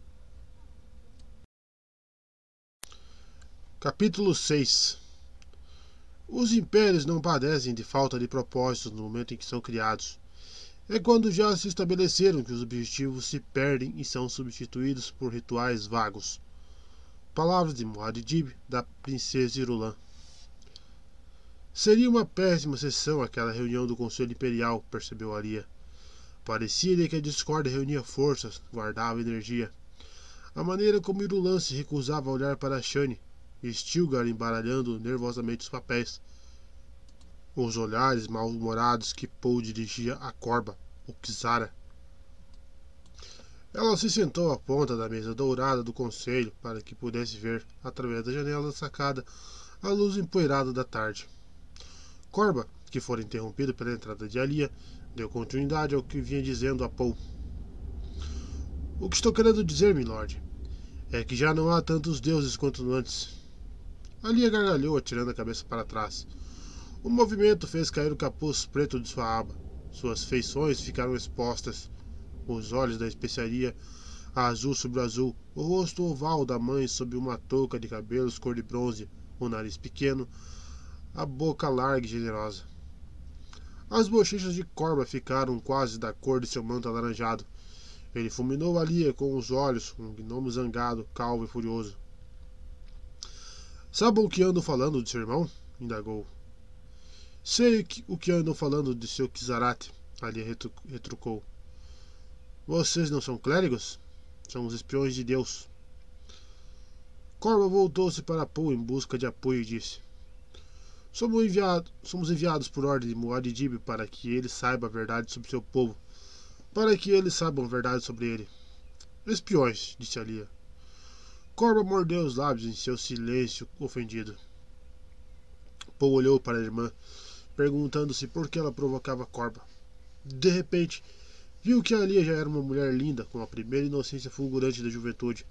Capítulo 6 Os impérios não padecem de falta de propósitos no momento em que são criados é quando já se estabeleceram que os objetivos se perdem e são substituídos por rituais vagos. Palavras de Muad'Dib, da princesa Irulan. Seria uma péssima sessão aquela reunião do Conselho Imperial, percebeu Aria. Parecia-lhe que a discórdia reunia forças, guardava energia. A maneira como Irulan se recusava a olhar para Shani, e Stilgar embaralhando nervosamente os papéis, os olhares mal-humorados que Paul dirigia a Corba, o Kizara. Ela se sentou à ponta da mesa dourada do conselho para que pudesse ver, através da janela da sacada, a luz empoeirada da tarde. Corba, que fora interrompido pela entrada de Alia, deu continuidade ao que vinha dizendo a Paul. O que estou querendo dizer, milord, é que já não há tantos deuses quanto antes. Alia gargalhou, atirando a cabeça para trás. O movimento fez cair o capuz preto de sua aba. Suas feições ficaram expostas. Os olhos da especiaria azul sobre azul, o rosto oval da mãe sob uma touca de cabelos cor de bronze, o nariz pequeno, a boca larga e generosa. As bochechas de corva ficaram quase da cor de seu manto alaranjado. Ele fulminou ali com os olhos, um gnomo zangado, calvo e furioso. Sabe o que ando falando de seu irmão? indagou. Sei o que andam falando de seu Kizarate, ali retrucou. Vocês não são clérigos? São os espiões de Deus. Corva voltou-se para Poe em busca de apoio e disse: Somos, enviado, somos enviados por ordem de Muad'Dib para que ele saiba a verdade sobre seu povo, para que eles saibam a verdade sobre ele. Espiões, disse Alia. Corba mordeu os lábios em seu silêncio ofendido. Paul olhou para a irmã, perguntando-se por que ela provocava Corba. De repente, viu que Alia já era uma mulher linda, com a primeira inocência fulgurante da juventude.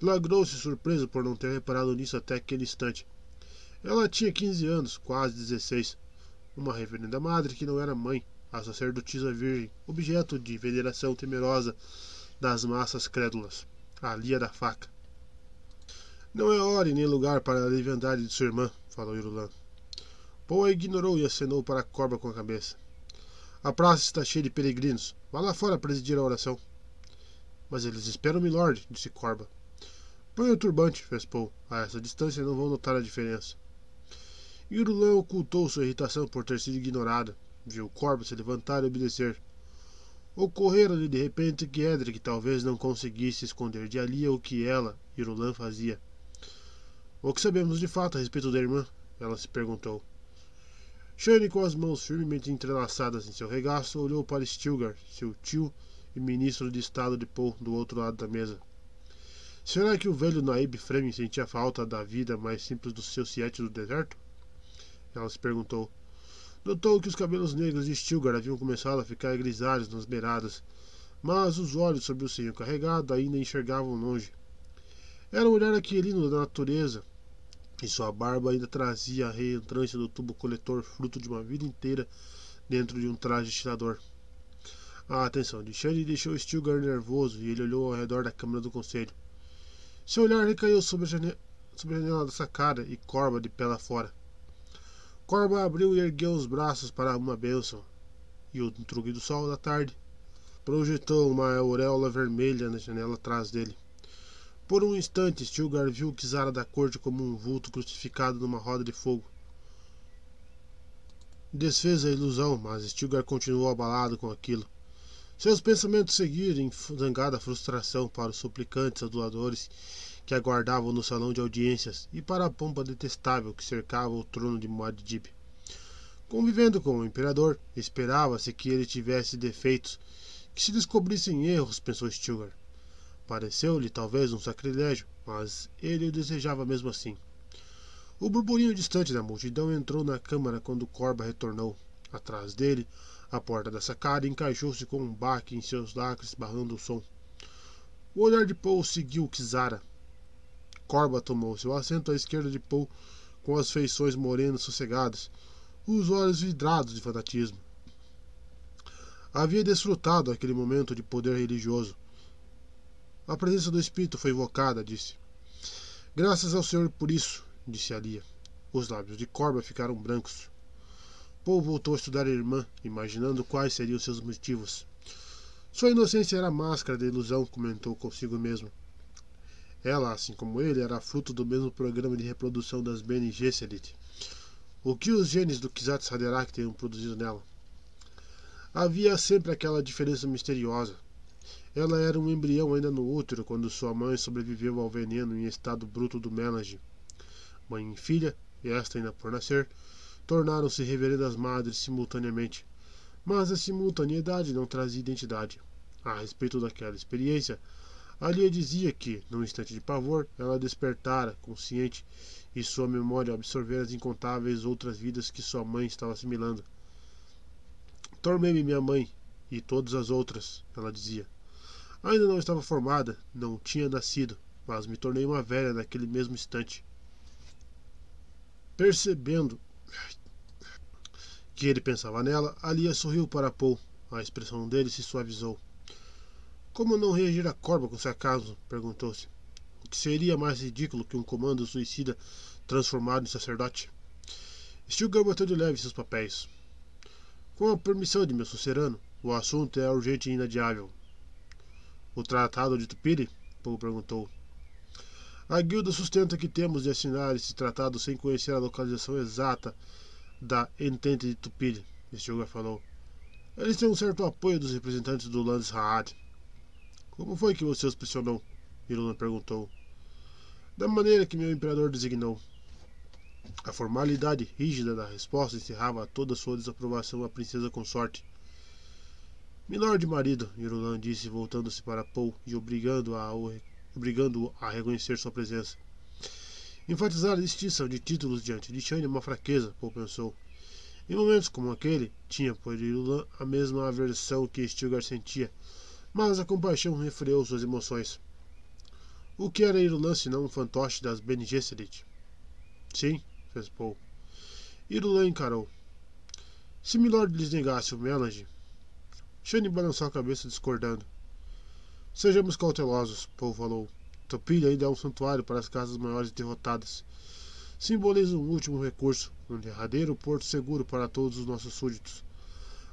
Lagrou-se surpreso por não ter reparado nisso até aquele instante. Ela tinha 15 anos, quase 16. Uma reverenda madre que não era mãe, a sacerdotisa virgem, objeto de veneração temerosa das massas crédulas, a Lia da faca. Não é hora e nem lugar para a leviandade de sua irmã, falou Irulan. A ignorou e acenou para a corba com a cabeça. A praça está cheia de peregrinos. Vá lá fora presidir a oração. Mas eles esperam Milord, disse Corba. Põe o turbante, fez Paul. A essa distância não vão notar a diferença. Irulan ocultou sua irritação por ter sido ignorada. Viu Corba se levantar e obedecer. Ocorrera-lhe de repente que Edric talvez não conseguisse esconder de Alia o que ela, Irulan, fazia. O que sabemos de fato a respeito da irmã? Ela se perguntou. Shane, com as mãos firmemente entrelaçadas em seu regaço, olhou para Stilgar, seu tio e ministro de Estado de Paul, do outro lado da mesa. Será que o velho Naib Fremen sentia falta da vida mais simples do seu siete do deserto? Ela se perguntou. Notou que os cabelos negros de Stilgar haviam começado a ficar grisalhos nas beiradas, mas os olhos sobre o senho carregado ainda enxergavam longe. Era um olhar aquilino da natureza, e sua barba ainda trazia a reentrância do tubo coletor, fruto de uma vida inteira dentro de um traje tirador. A atenção de Shane deixou Stilgar nervoso e ele olhou ao redor da Câmara do Conselho. Seu olhar recaiu sobre a, janela, sobre a janela da sacada e Corba de pé lá fora. Corba abriu e ergueu os braços para uma bênção, e o truque do sol da tarde projetou uma auréola vermelha na janela atrás dele. Por um instante, Stilgar viu Kizara da corte como um vulto crucificado numa roda de fogo. Desfez a ilusão, mas Stilgar continuou abalado com aquilo. Seus pensamentos seguiram em zangada frustração para os suplicantes aduladores que aguardavam no salão de audiências e para a pompa detestável que cercava o trono de Muad'Dib. Convivendo com o imperador, esperava-se que ele tivesse defeitos, que se descobrissem erros, pensou Stilgar. Pareceu-lhe talvez um sacrilégio, mas ele o desejava mesmo assim. O burburinho distante da multidão entrou na câmara quando Corba retornou. Atrás dele, a porta da sacada encaixou-se com um baque em seus lacres, barrando o som. O olhar de Paul seguiu Kizara. Corba tomou seu assento à esquerda de Paul, com as feições morenas sossegadas, os olhos vidrados de fanatismo. Havia desfrutado aquele momento de poder religioso, a presença do espírito foi invocada, disse. Graças ao Senhor por isso, disse Alia. Os lábios de Corba ficaram brancos. Paul voltou a estudar a irmã, imaginando quais seriam seus motivos. Sua inocência era máscara de ilusão, comentou consigo mesmo. Ela, assim como ele, era fruto do mesmo programa de reprodução das Bene Gesserit. O que os genes do Kizat Haderach tinham produzido nela? Havia sempre aquela diferença misteriosa. Ela era um embrião ainda no útero quando sua mãe sobreviveu ao veneno em estado bruto do Melange. Mãe e filha, esta ainda por nascer, tornaram-se reverendas madres simultaneamente. Mas a simultaneidade não trazia identidade. A respeito daquela experiência, Alia dizia que, num instante de pavor, ela despertara, consciente, e sua memória absorvera as incontáveis outras vidas que sua mãe estava assimilando. Tornei-me minha mãe e todas as outras, ela dizia. Ainda não estava formada, não tinha nascido, mas me tornei uma velha naquele mesmo instante. Percebendo que ele pensava nela, Alia sorriu para Paul. A expressão dele se suavizou. Como não reagir a Corba com sarcasmo? perguntou-se. O que seria mais ridículo que um comando suicida transformado em sacerdote? Stilgar bateu de leve seus papéis. Com a permissão de meu sucerano, o assunto é urgente e inadiável. O tratado de Tupiri? Paul perguntou. A guilda sustenta que temos de assinar esse tratado sem conhecer a localização exata da Entente de Tupiri, Stilgar falou. Eles têm um certo apoio dos representantes do Landes Raad. Como foi que você os pressionou? Iruna perguntou. Da maneira que meu imperador designou. A formalidade rígida da resposta encerrava toda sua desaprovação à princesa consorte. Milord marido, Irulan disse, voltando-se para Paul e obrigando-a a o obrigando-o a reconhecer sua presença. Enfatizar a distinção de títulos diante de Shane é uma fraqueza, Paul pensou. Em momentos como aquele, tinha por Irulan a mesma aversão que Stilgar sentia, mas a compaixão refreou suas emoções. O que era Irulan senão um fantoche das Bene Gesserit? Sim, fez Paul. Irulan encarou. Se Milord lhes negasse o Melange, Shane balançou a cabeça discordando. Sejamos cautelosos, Paul falou. Topilha ainda é um santuário para as casas maiores derrotadas. Simboliza um último recurso, um derradeiro porto seguro para todos os nossos súditos.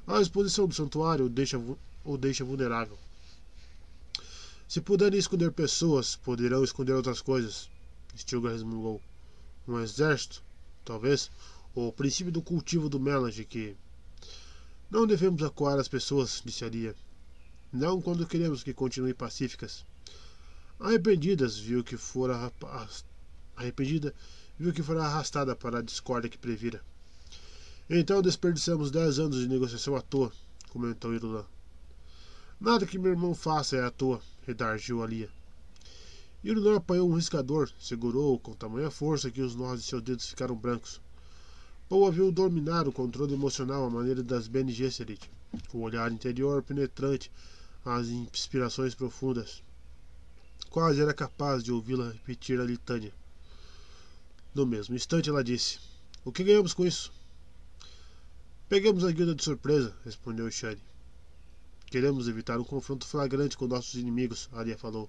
A exposição do santuário o deixa, o deixa vulnerável. Se puderem esconder pessoas, poderão esconder outras coisas. Stilgar resmungou. Um exército, talvez, ou o princípio do cultivo do melange que. Não devemos acuar as pessoas, disse Aria. Não quando queremos que continuem pacíficas. Arrependidas, viu que fora arrependida, viu que fora arrastada para a discórdia que previra. Então desperdiçamos dez anos de negociação à toa, comentou Irulan. Nada que meu irmão faça é à toa, redargiu Alia. Irulan apanhou um riscador, segurou-o com tamanha força que os nós de seus dedos ficaram brancos. Paul viu dominar o controle emocional à maneira das Bene Gesserit, o olhar interior penetrante, as inspirações profundas. Quase era capaz de ouvi-la repetir a litânia. No mesmo instante, ela disse: O que ganhamos com isso? Pegamos a guilda de surpresa, respondeu Shani. Queremos evitar um confronto flagrante com nossos inimigos, Arya falou.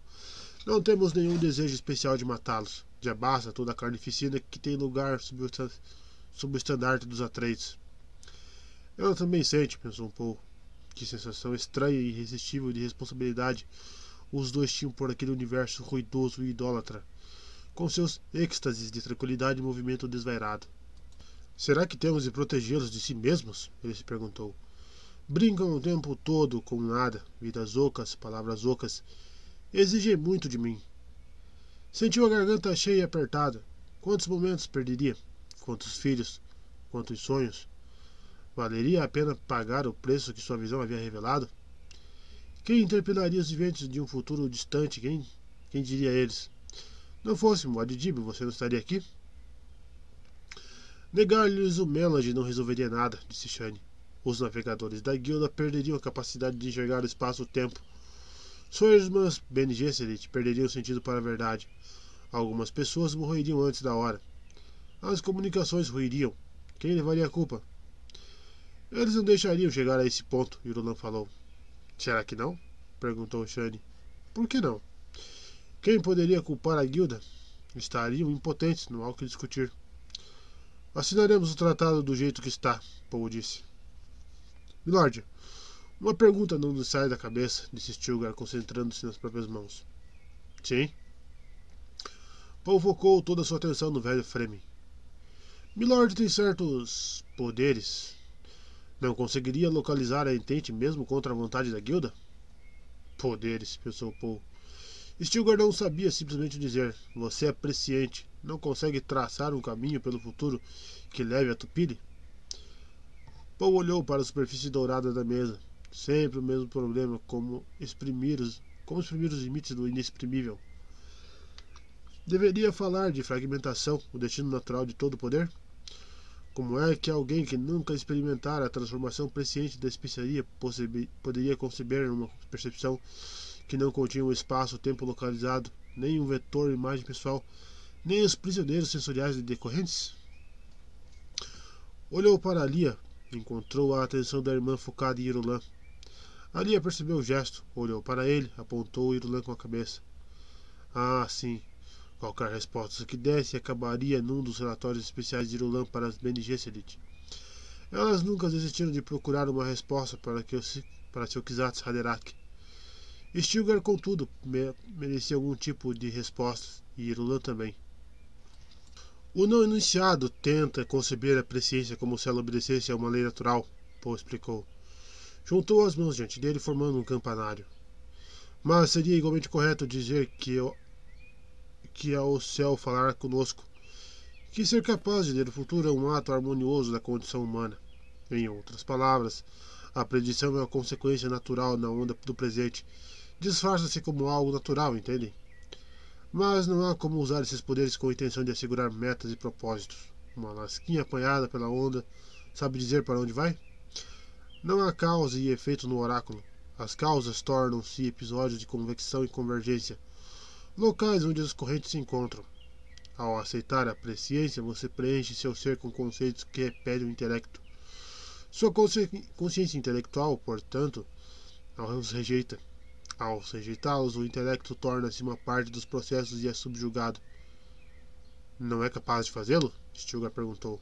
Não temos nenhum desejo especial de matá-los. Já basta toda a carnificina que tem lugar sob o, sob o estandarte dos Atreides. Ela também sente, pensou um pouco. Que sensação estranha e irresistível de responsabilidade os dois tinham por aquele universo ruidoso e idólatra, com seus êxtases de tranquilidade e movimento desvairado. Será que temos de protegê-los de si mesmos? Ele se perguntou. Brincam o tempo todo com nada, vidas ocas, palavras ocas. Exigem muito de mim. Sentiu a garganta cheia e apertada. Quantos momentos perderia? Quantos filhos? Quantos sonhos? Valeria a pena pagar o preço que sua visão havia revelado? Quem interpelaria os viventes de um futuro distante? Quem, quem diria eles? Não fosse Muad'Dib, você não estaria aqui? Negar-lhes o Melody não resolveria nada, disse Shane. Os navegadores da guilda perderiam a capacidade de enxergar o espaço-tempo. Suas irmãs Bene Gesserit perderiam o sentido para a verdade. Algumas pessoas morreriam antes da hora. As comunicações ruiriam. Quem levaria a culpa? Eles não deixariam chegar a esse ponto, Irulan falou. Será que não? perguntou Shane. Por que não? Quem poderia culpar a guilda? Estariam impotentes, não há o que discutir. Assinaremos o tratado do jeito que está, Paul disse. Milord, uma pergunta não nos sai da cabeça, disse Stilgar, concentrando-se nas próprias mãos. Sim. Paul focou toda a sua atenção no velho Fremen. Milord tem certos poderes, não conseguiria localizar a entente mesmo contra a vontade da guilda? Poderes, pensou Paul. Stilgar não sabia simplesmente dizer: Você é presciente, não consegue traçar um caminho pelo futuro que leve a Tupile? Paul olhou para a superfície dourada da mesa. Sempre o mesmo problema, como exprimir os, como exprimir os limites do inexprimível. Deveria falar de fragmentação, o destino natural de todo poder? Como é que alguém que nunca experimentara a transformação presciente da especiaria poderia conceber uma percepção que não continha um espaço-tempo localizado, nem um vetor imagem pessoal, nem os prisioneiros sensoriais decorrentes? Olhou para Lia, encontrou a atenção da irmã focada em Irulan. Lia percebeu o gesto, olhou para ele, apontou Irulan com a cabeça. Ah, sim, Qualquer resposta que desse acabaria num dos relatórios especiais de Irulan para as Bene Gesserit. Elas nunca desistiram de procurar uma resposta para, que para seu Kizats Haderach. Stilgar, contudo, me, merecia algum tipo de resposta, e Irulan também. O não iniciado tenta conceber a presciência como se ela obedecesse a uma lei natural, Paul explicou. Juntou as mãos diante dele, formando um campanário. Mas seria igualmente correto dizer que que ao céu falar conosco, que ser capaz de ler o futuro é um ato harmonioso da condição humana. Em outras palavras, a predição é uma consequência natural na onda do presente. Disfarça-se como algo natural, entendem? Mas não há como usar esses poderes com a intenção de assegurar metas e propósitos. Uma lasquinha apanhada pela onda sabe dizer para onde vai? Não há causa e efeito no oráculo. As causas tornam-se episódios de convecção e convergência, locais onde as correntes se encontram. Ao aceitar a presciência, você preenche seu ser com conceitos que repelem o intelecto. Sua consciência intelectual, portanto, os rejeita. Ao rejeitá-los, o intelecto torna-se uma parte dos processos e é subjugado. Não é capaz de fazê-lo? Stilgar perguntou.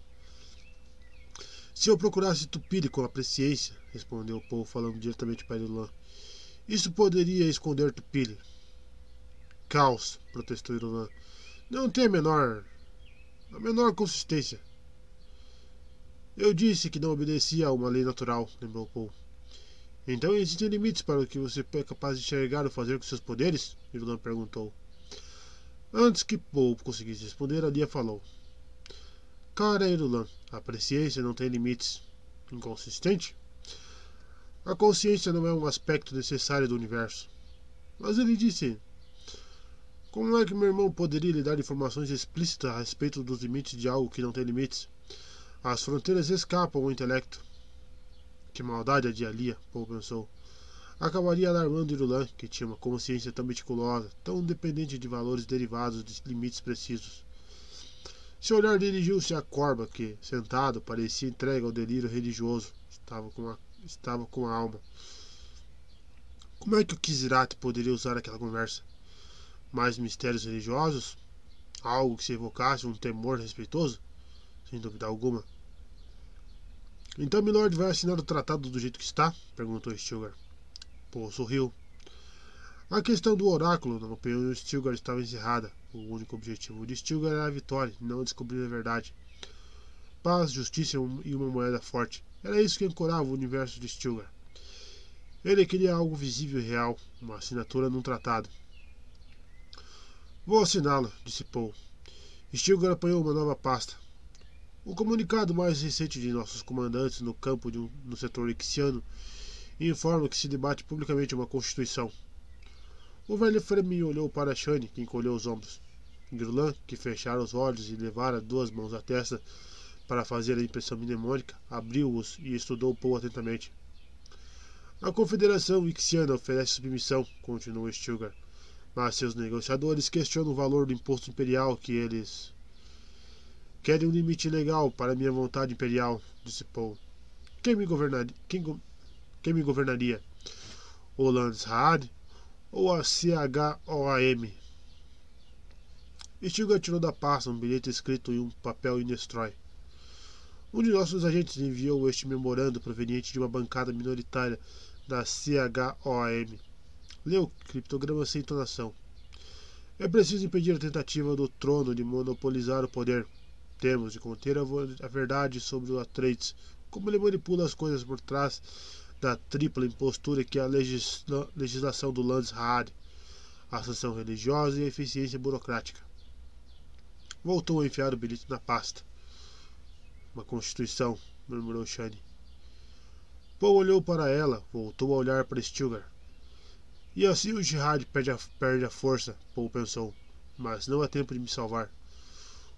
Se eu procurasse Tupiri com a presciência, respondeu Paul, falando diretamente para Irulan, isso poderia esconder Tupiri. Caos, protestou Irulan. Não tem a menor. a menor consistência. Eu disse que não obedecia a uma lei natural, lembrou Paul. Então existem limites para o que você é capaz de enxergar ou fazer com seus poderes? Irulan perguntou. Antes que Paul conseguisse responder, a Lia falou. Cara Irulan, a presciência não tem limites. Inconsistente? A consciência não é um aspecto necessário do universo. Mas ele disse: Como é que meu irmão poderia lhe dar informações explícitas a respeito dos limites de algo que não tem limites? As fronteiras escapam ao intelecto. Que maldade a de Alia, Paul pensou. Acabaria alarmando Irulan, que tinha uma consciência tão meticulosa, tão dependente de valores derivados de limites precisos. Seu olhar dirigiu-se à corba que, sentado, parecia entregue ao delírio religioso. Estava com a, estava com a alma. Como é que o Kizirate poderia usar aquela conversa? Mais mistérios religiosos? Algo que se evocasse um temor respeitoso? Sem dúvida alguma. Então Milord vai assinar o tratado do jeito que está? perguntou Stilgar. Paul sorriu. A questão do oráculo, na opinião de Stilgar, estava encerrada. O único objetivo de Stilgar era a vitória, não descobrir a verdade. Paz, justiça e uma moeda forte. Era isso que ancorava o universo de Stilgar. Ele queria algo visível e real, uma assinatura num tratado. Vou assiná-lo, disse Paul. Stilgar apanhou uma nova pasta. O comunicado mais recente de nossos comandantes no campo um, no setor ixiano informa que se debate publicamente uma constituição. O velho Fremin olhou para Shane, que encolheu os ombros. Girlan, que fechara os olhos e levara duas mãos à testa para fazer a impressão mnemônica, abriu-os e estudou Paul atentamente. A Confederação Ixiana oferece submissão, continuou Stilgar, mas seus negociadores questionam o valor do imposto imperial que eles Querem um limite legal para minha vontade imperial, disse Paul. Quem me governaria? Quem, quem me governaria? O Landsraad ou a CHOAM? Stilgar tirou da pasta um bilhete escrito em um papel Inestrói. Um de nossos agentes enviou este memorando proveniente de uma bancada minoritária da CHOAM. Leu criptograma sem entonação. É preciso impedir a tentativa do trono de monopolizar o poder, temos de conter a verdade sobre o Atreides, como ele manipula as coisas por trás da tripla impostura que é a legisla legislação do Landsraad, a sanção religiosa e a eficiência burocrática. Voltou a enfiar o bilhete na pasta. Uma constituição, murmurou Shani. Paul olhou para ela, voltou a olhar para Stilgar. E assim o Jihad perde a, perde a força, Paul pensou. Mas não há tempo de me salvar.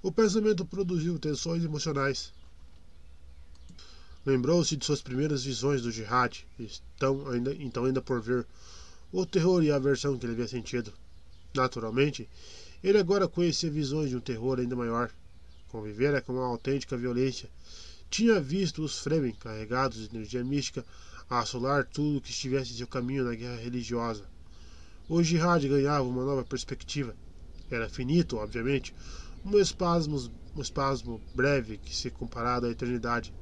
O pensamento produziu tensões emocionais. Lembrou-se de suas primeiras visões do jihad, então ainda, então ainda por ver, o terror e a aversão que ele havia sentido. Naturalmente, ele agora conhecia visões de um terror ainda maior. Convivera com uma autêntica violência. Tinha visto os Fremen, carregados de energia mística, a assolar tudo que estivesse em seu caminho na guerra religiosa. O jihad ganhava uma nova perspectiva. Era finito, obviamente, um espasmo, um espasmo breve que se comparado à eternidade,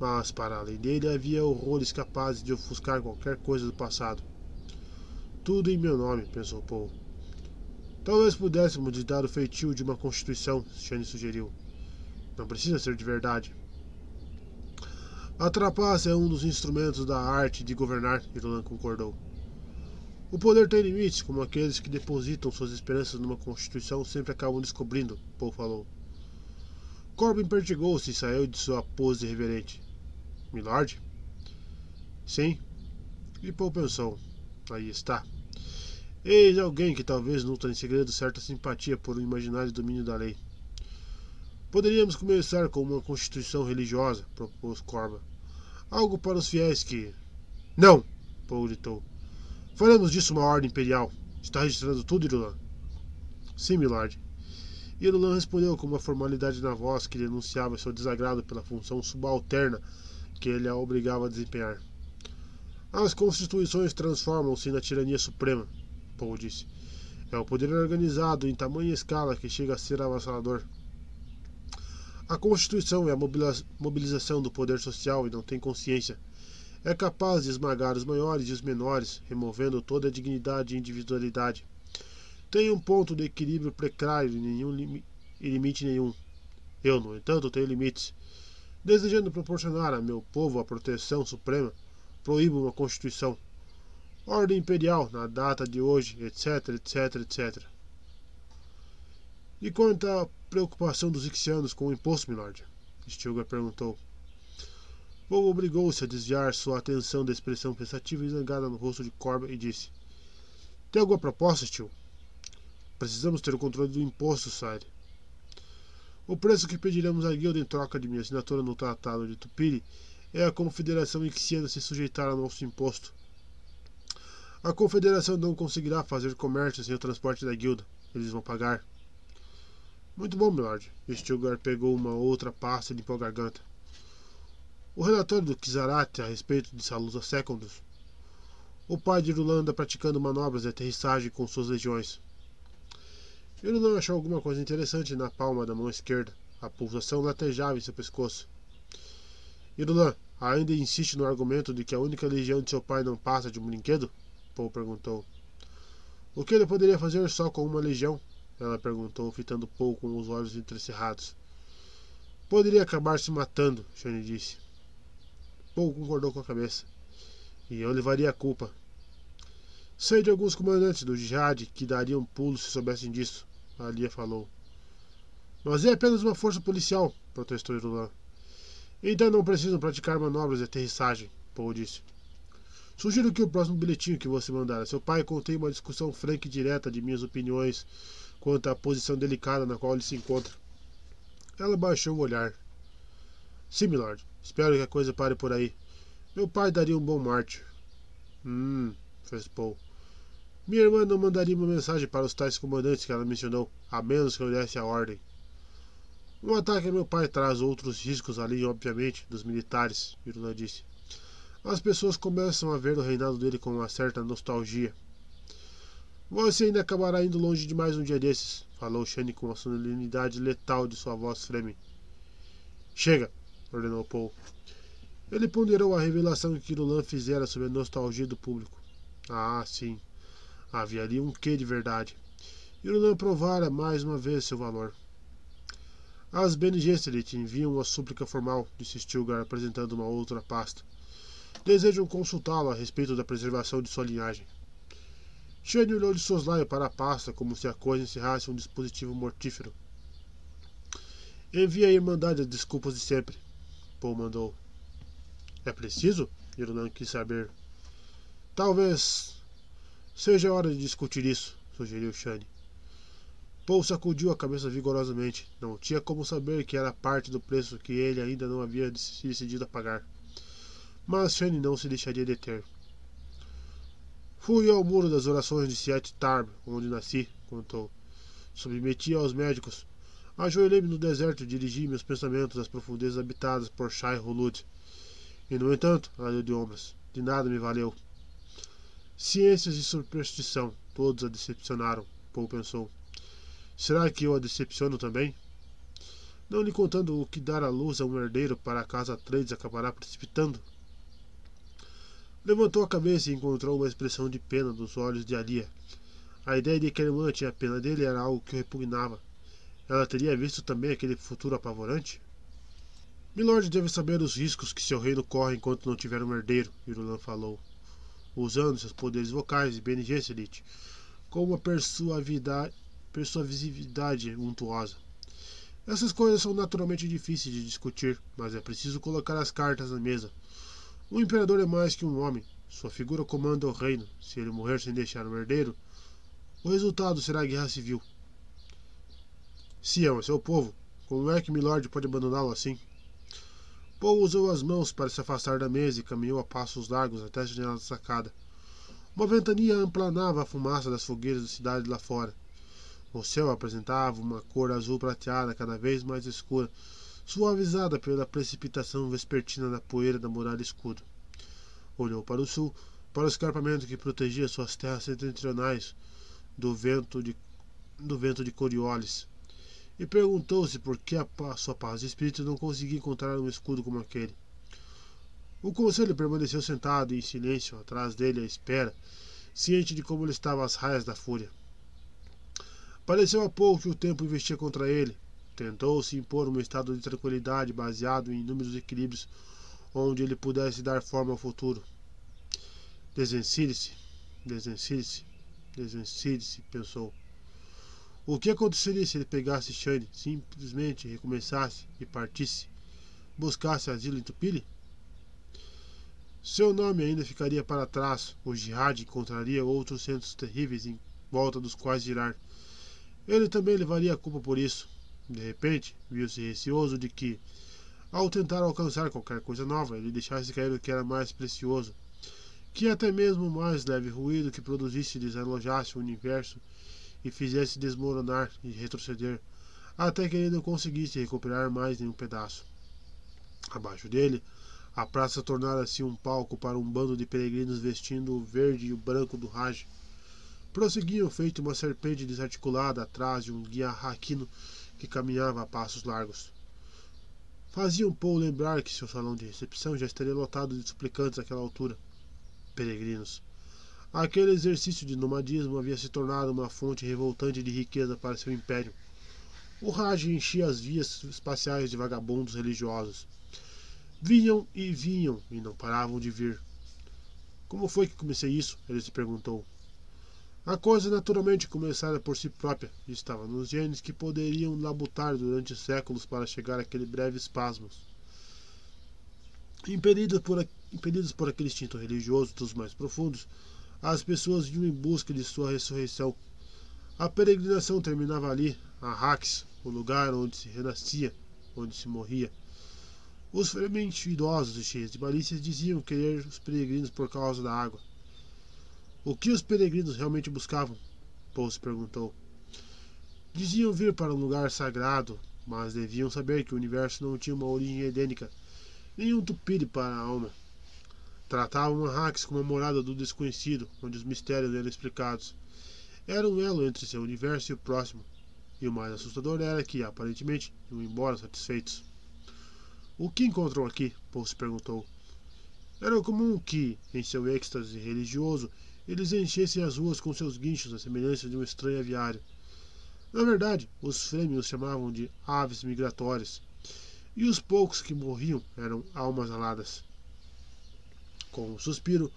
mas para além dele havia horrores capazes de ofuscar qualquer coisa do passado. Tudo em meu nome, pensou Paul. Talvez pudéssemos lhe dar o feitio de uma constituição, Shane sugeriu. Não precisa ser de verdade. A trapaça é um dos instrumentos da arte de governar, Irulan concordou. O poder tem limites, como aqueles que depositam suas esperanças numa Constituição sempre acabam descobrindo, Paul falou. Corbin pertigou-se e saiu de sua pose reverente. Milord? Sim. E Paul pensou. Aí está. Eis alguém que talvez nutra em segredo certa simpatia por um imaginário domínio da lei. Poderíamos começar com uma constituição religiosa, propôs Corba. Algo para os fiéis que. Não! Paul gritou. Faremos disso uma ordem imperial. Está registrando tudo, Irulan? Sim, milord. Irulan respondeu com uma formalidade na voz que denunciava seu desagrado pela função subalterna que ele a obrigava a desempenhar. As constituições transformam-se na tirania suprema, Paul disse. É o poder organizado em tamanha escala que chega a ser avassalador. A Constituição é a mobilização do poder social e não tem consciência. É capaz de esmagar os maiores e os menores, removendo toda a dignidade e individualidade. Tem um ponto de equilíbrio precário e, nenhum e limite nenhum. Eu, no entanto, tenho limites. Desejando proporcionar a meu povo a proteção suprema, proíbo uma Constituição. Ordem imperial na data de hoje, etc, etc, etc. E quanto à preocupação dos ixianos com o imposto, milord? Stilgar perguntou. Paul obrigou-se a desviar sua atenção da expressão pensativa e zangada no rosto de Corba e disse: Tem alguma proposta, tio? Precisamos ter o controle do imposto, Sire. O preço que pediremos à guilda em troca de minha assinatura no Tratado de Tupiri é a Confederação Ixiana se sujeitar ao nosso imposto. A Confederação não conseguirá fazer comércio sem o transporte da guilda. Eles vão pagar. Muito bom, milord. Stilgar pegou uma outra pasta e limpou a garganta. O relatório do Kizarat a respeito de Salusa Secundus. O pai de Irulanda praticando manobras de aterrissagem com suas legiões. Irulan achou alguma coisa interessante na palma da mão esquerda. A pulsação latejava em seu pescoço. Irulan, ainda insiste no argumento de que a única legião de seu pai não passa de um brinquedo? Paul perguntou. O que ele poderia fazer só com uma legião? Ela perguntou, fitando Paul com os olhos entrecerrados. Poderia acabar se matando, Shane disse. Paul concordou com a cabeça. E eu levaria a culpa. Sei de alguns comandantes do jihad que dariam pulos se soubessem disso, Alia falou. Mas é apenas uma força policial, protestou Irulan. Então não precisam praticar manobras de aterrissagem, Paul disse. Sugiro que o próximo bilhetinho que você mandar a seu pai contenha uma discussão franca e direta de minhas opiniões quanto à posição delicada na qual ele se encontra. Ela baixou o olhar. Sim, milord. Espero que a coisa pare por aí. Meu pai daria um bom mártir. Hum, fez Paul. Minha irmã não mandaria uma mensagem para os tais comandantes que ela mencionou, a menos que eu desse a ordem. Um ataque a meu pai traz outros riscos além, obviamente, dos militares, Iruna disse. As pessoas começam a ver o reinado dele com uma certa nostalgia. Você ainda acabará indo longe demais um dia desses, falou Shane com a solenidade letal de sua voz freme. Chega, ordenou Paul. Ele ponderou a revelação que Lulan fizera sobre a nostalgia do público. Ah, sim. Havia ali um quê de verdade. Lulan provara mais uma vez seu valor. As Bene Gesserit enviam uma súplica formal, disse Stilgar, apresentando uma outra pasta. Desejam consultá-lo a respeito da preservação de sua linhagem. Shane olhou de soslaio para a pasta como se a coisa encerrasse um dispositivo mortífero. Envie a Irmandade as desculpas de sempre, Paul mandou. É preciso? Irulan quis saber. Talvez seja hora de discutir isso, sugeriu Shane. Paul sacudiu a cabeça vigorosamente. Não tinha como saber que era parte do preço que ele ainda não havia se decidido a pagar. Mas Shane não se deixaria deter. Fui ao muro das orações de Siet Tarb, onde nasci, contou. Submeti aos médicos. Ajoelhei-me no deserto e dirigi meus pensamentos às profundezas habitadas por Shai Hulud. E, no entanto, ela de ombros. De nada me valeu. Ciências e superstição, todos a decepcionaram, Paul pensou. Será que eu a decepciono também? Não lhe contando o que dar à luz a um herdeiro para a casa Trades acabará precipitando. Levantou a cabeça e encontrou uma expressão de pena nos olhos de Alia. A ideia de que a irmã tinha pena dele era algo que o repugnava. Ela teria visto também aquele futuro apavorante? Milord deve saber os riscos que seu reino corre enquanto não tiver um herdeiro, Irulan falou, usando seus poderes vocais e Bene Gesserit com uma persuasividade untuosa. Essas coisas são naturalmente difíceis de discutir, mas é preciso colocar as cartas na mesa. O imperador é mais que um homem. Sua figura comanda o reino. Se ele morrer sem deixar um herdeiro, O resultado será a guerra civil. Sião é seu povo. Como é que Milord pode abandoná-lo assim? Paul usou as mãos para se afastar da mesa e caminhou a passos largos até a janela da sacada. Uma ventania amplanava a fumaça das fogueiras da cidade lá fora. O céu apresentava uma cor azul prateada cada vez mais escura, suavizada pela precipitação vespertina da poeira da muralha escudo. Olhou para o sul, para o escarpamento que protegia suas terras setentrionais do vento de, do vento de Coriolis, e perguntou-se por que a sua paz de espírito não conseguia encontrar um escudo como aquele. O conselho permaneceu sentado em silêncio atrás dele à espera, ciente de como ele estava às raias da fúria. Pareceu a pouco que o tempo investia contra ele. Tentou-se impor um estado de tranquilidade baseado em inúmeros equilíbrios onde ele pudesse dar forma ao futuro. Desvencilhe-se, desvencilhe-se, desvencilhe-se, pensou. O que aconteceria se ele pegasse Shane, simplesmente recomeçasse e partisse? Buscasse asilo em Tupile? Seu nome ainda ficaria para trás. O Jihad encontraria outros centros terríveis em volta dos quais girar. Ele também levaria a culpa por isso. De repente, viu-se receoso de que, ao tentar alcançar qualquer coisa nova, ele deixasse cair o que era mais precioso, que até mesmo o mais leve ruído que produzisse desalojasse o universo e fizesse desmoronar e retroceder, até que ele não conseguisse recuperar mais nenhum pedaço. Abaixo dele, a praça tornara-se um palco para um bando de peregrinos vestindo o verde e o branco do Raj. Prosseguiam feito uma serpente desarticulada atrás de um guia raquino que caminhava a passos largos. Faziam Paul lembrar que seu salão de recepção já estaria lotado de suplicantes àquela altura. Peregrinos. Aquele exercício de nomadismo havia se tornado uma fonte revoltante de riqueza para seu império. O Raj enchia as vias espaciais de vagabundos religiosos. Vinham e vinham e não paravam de vir. Como foi que comecei isso? Ele se perguntou. A coisa naturalmente começara por si própria estava nos genes que poderiam labutar durante séculos para chegar àquele breve espasmo. Impelidos por, impelidos por aquele instinto religioso dos mais profundos, as pessoas vinham em busca de sua ressurreição. A peregrinação terminava ali, a Rax, o lugar onde se renascia, onde se morria. Os fremente idosos e cheios de malícias diziam querer os peregrinos por causa da água. O que os peregrinos realmente buscavam? Paul se perguntou. Diziam vir para um lugar sagrado, mas deviam saber que o universo não tinha uma origem edênica, nenhum tupire para a alma. Tratavam Arrax como a morada do desconhecido, onde os mistérios eram explicados. Era um elo entre seu universo e o próximo, e o mais assustador era que, aparentemente, iam embora satisfeitos. O que encontrou aqui? Paul se perguntou. Era comum que, em seu êxtase religioso, eles enchessem as ruas com seus guinchos à semelhança de um estranho aviário. Na verdade, os Fremen os chamavam de aves migratórias, e os poucos que morriam eram almas aladas. Com um suspiro,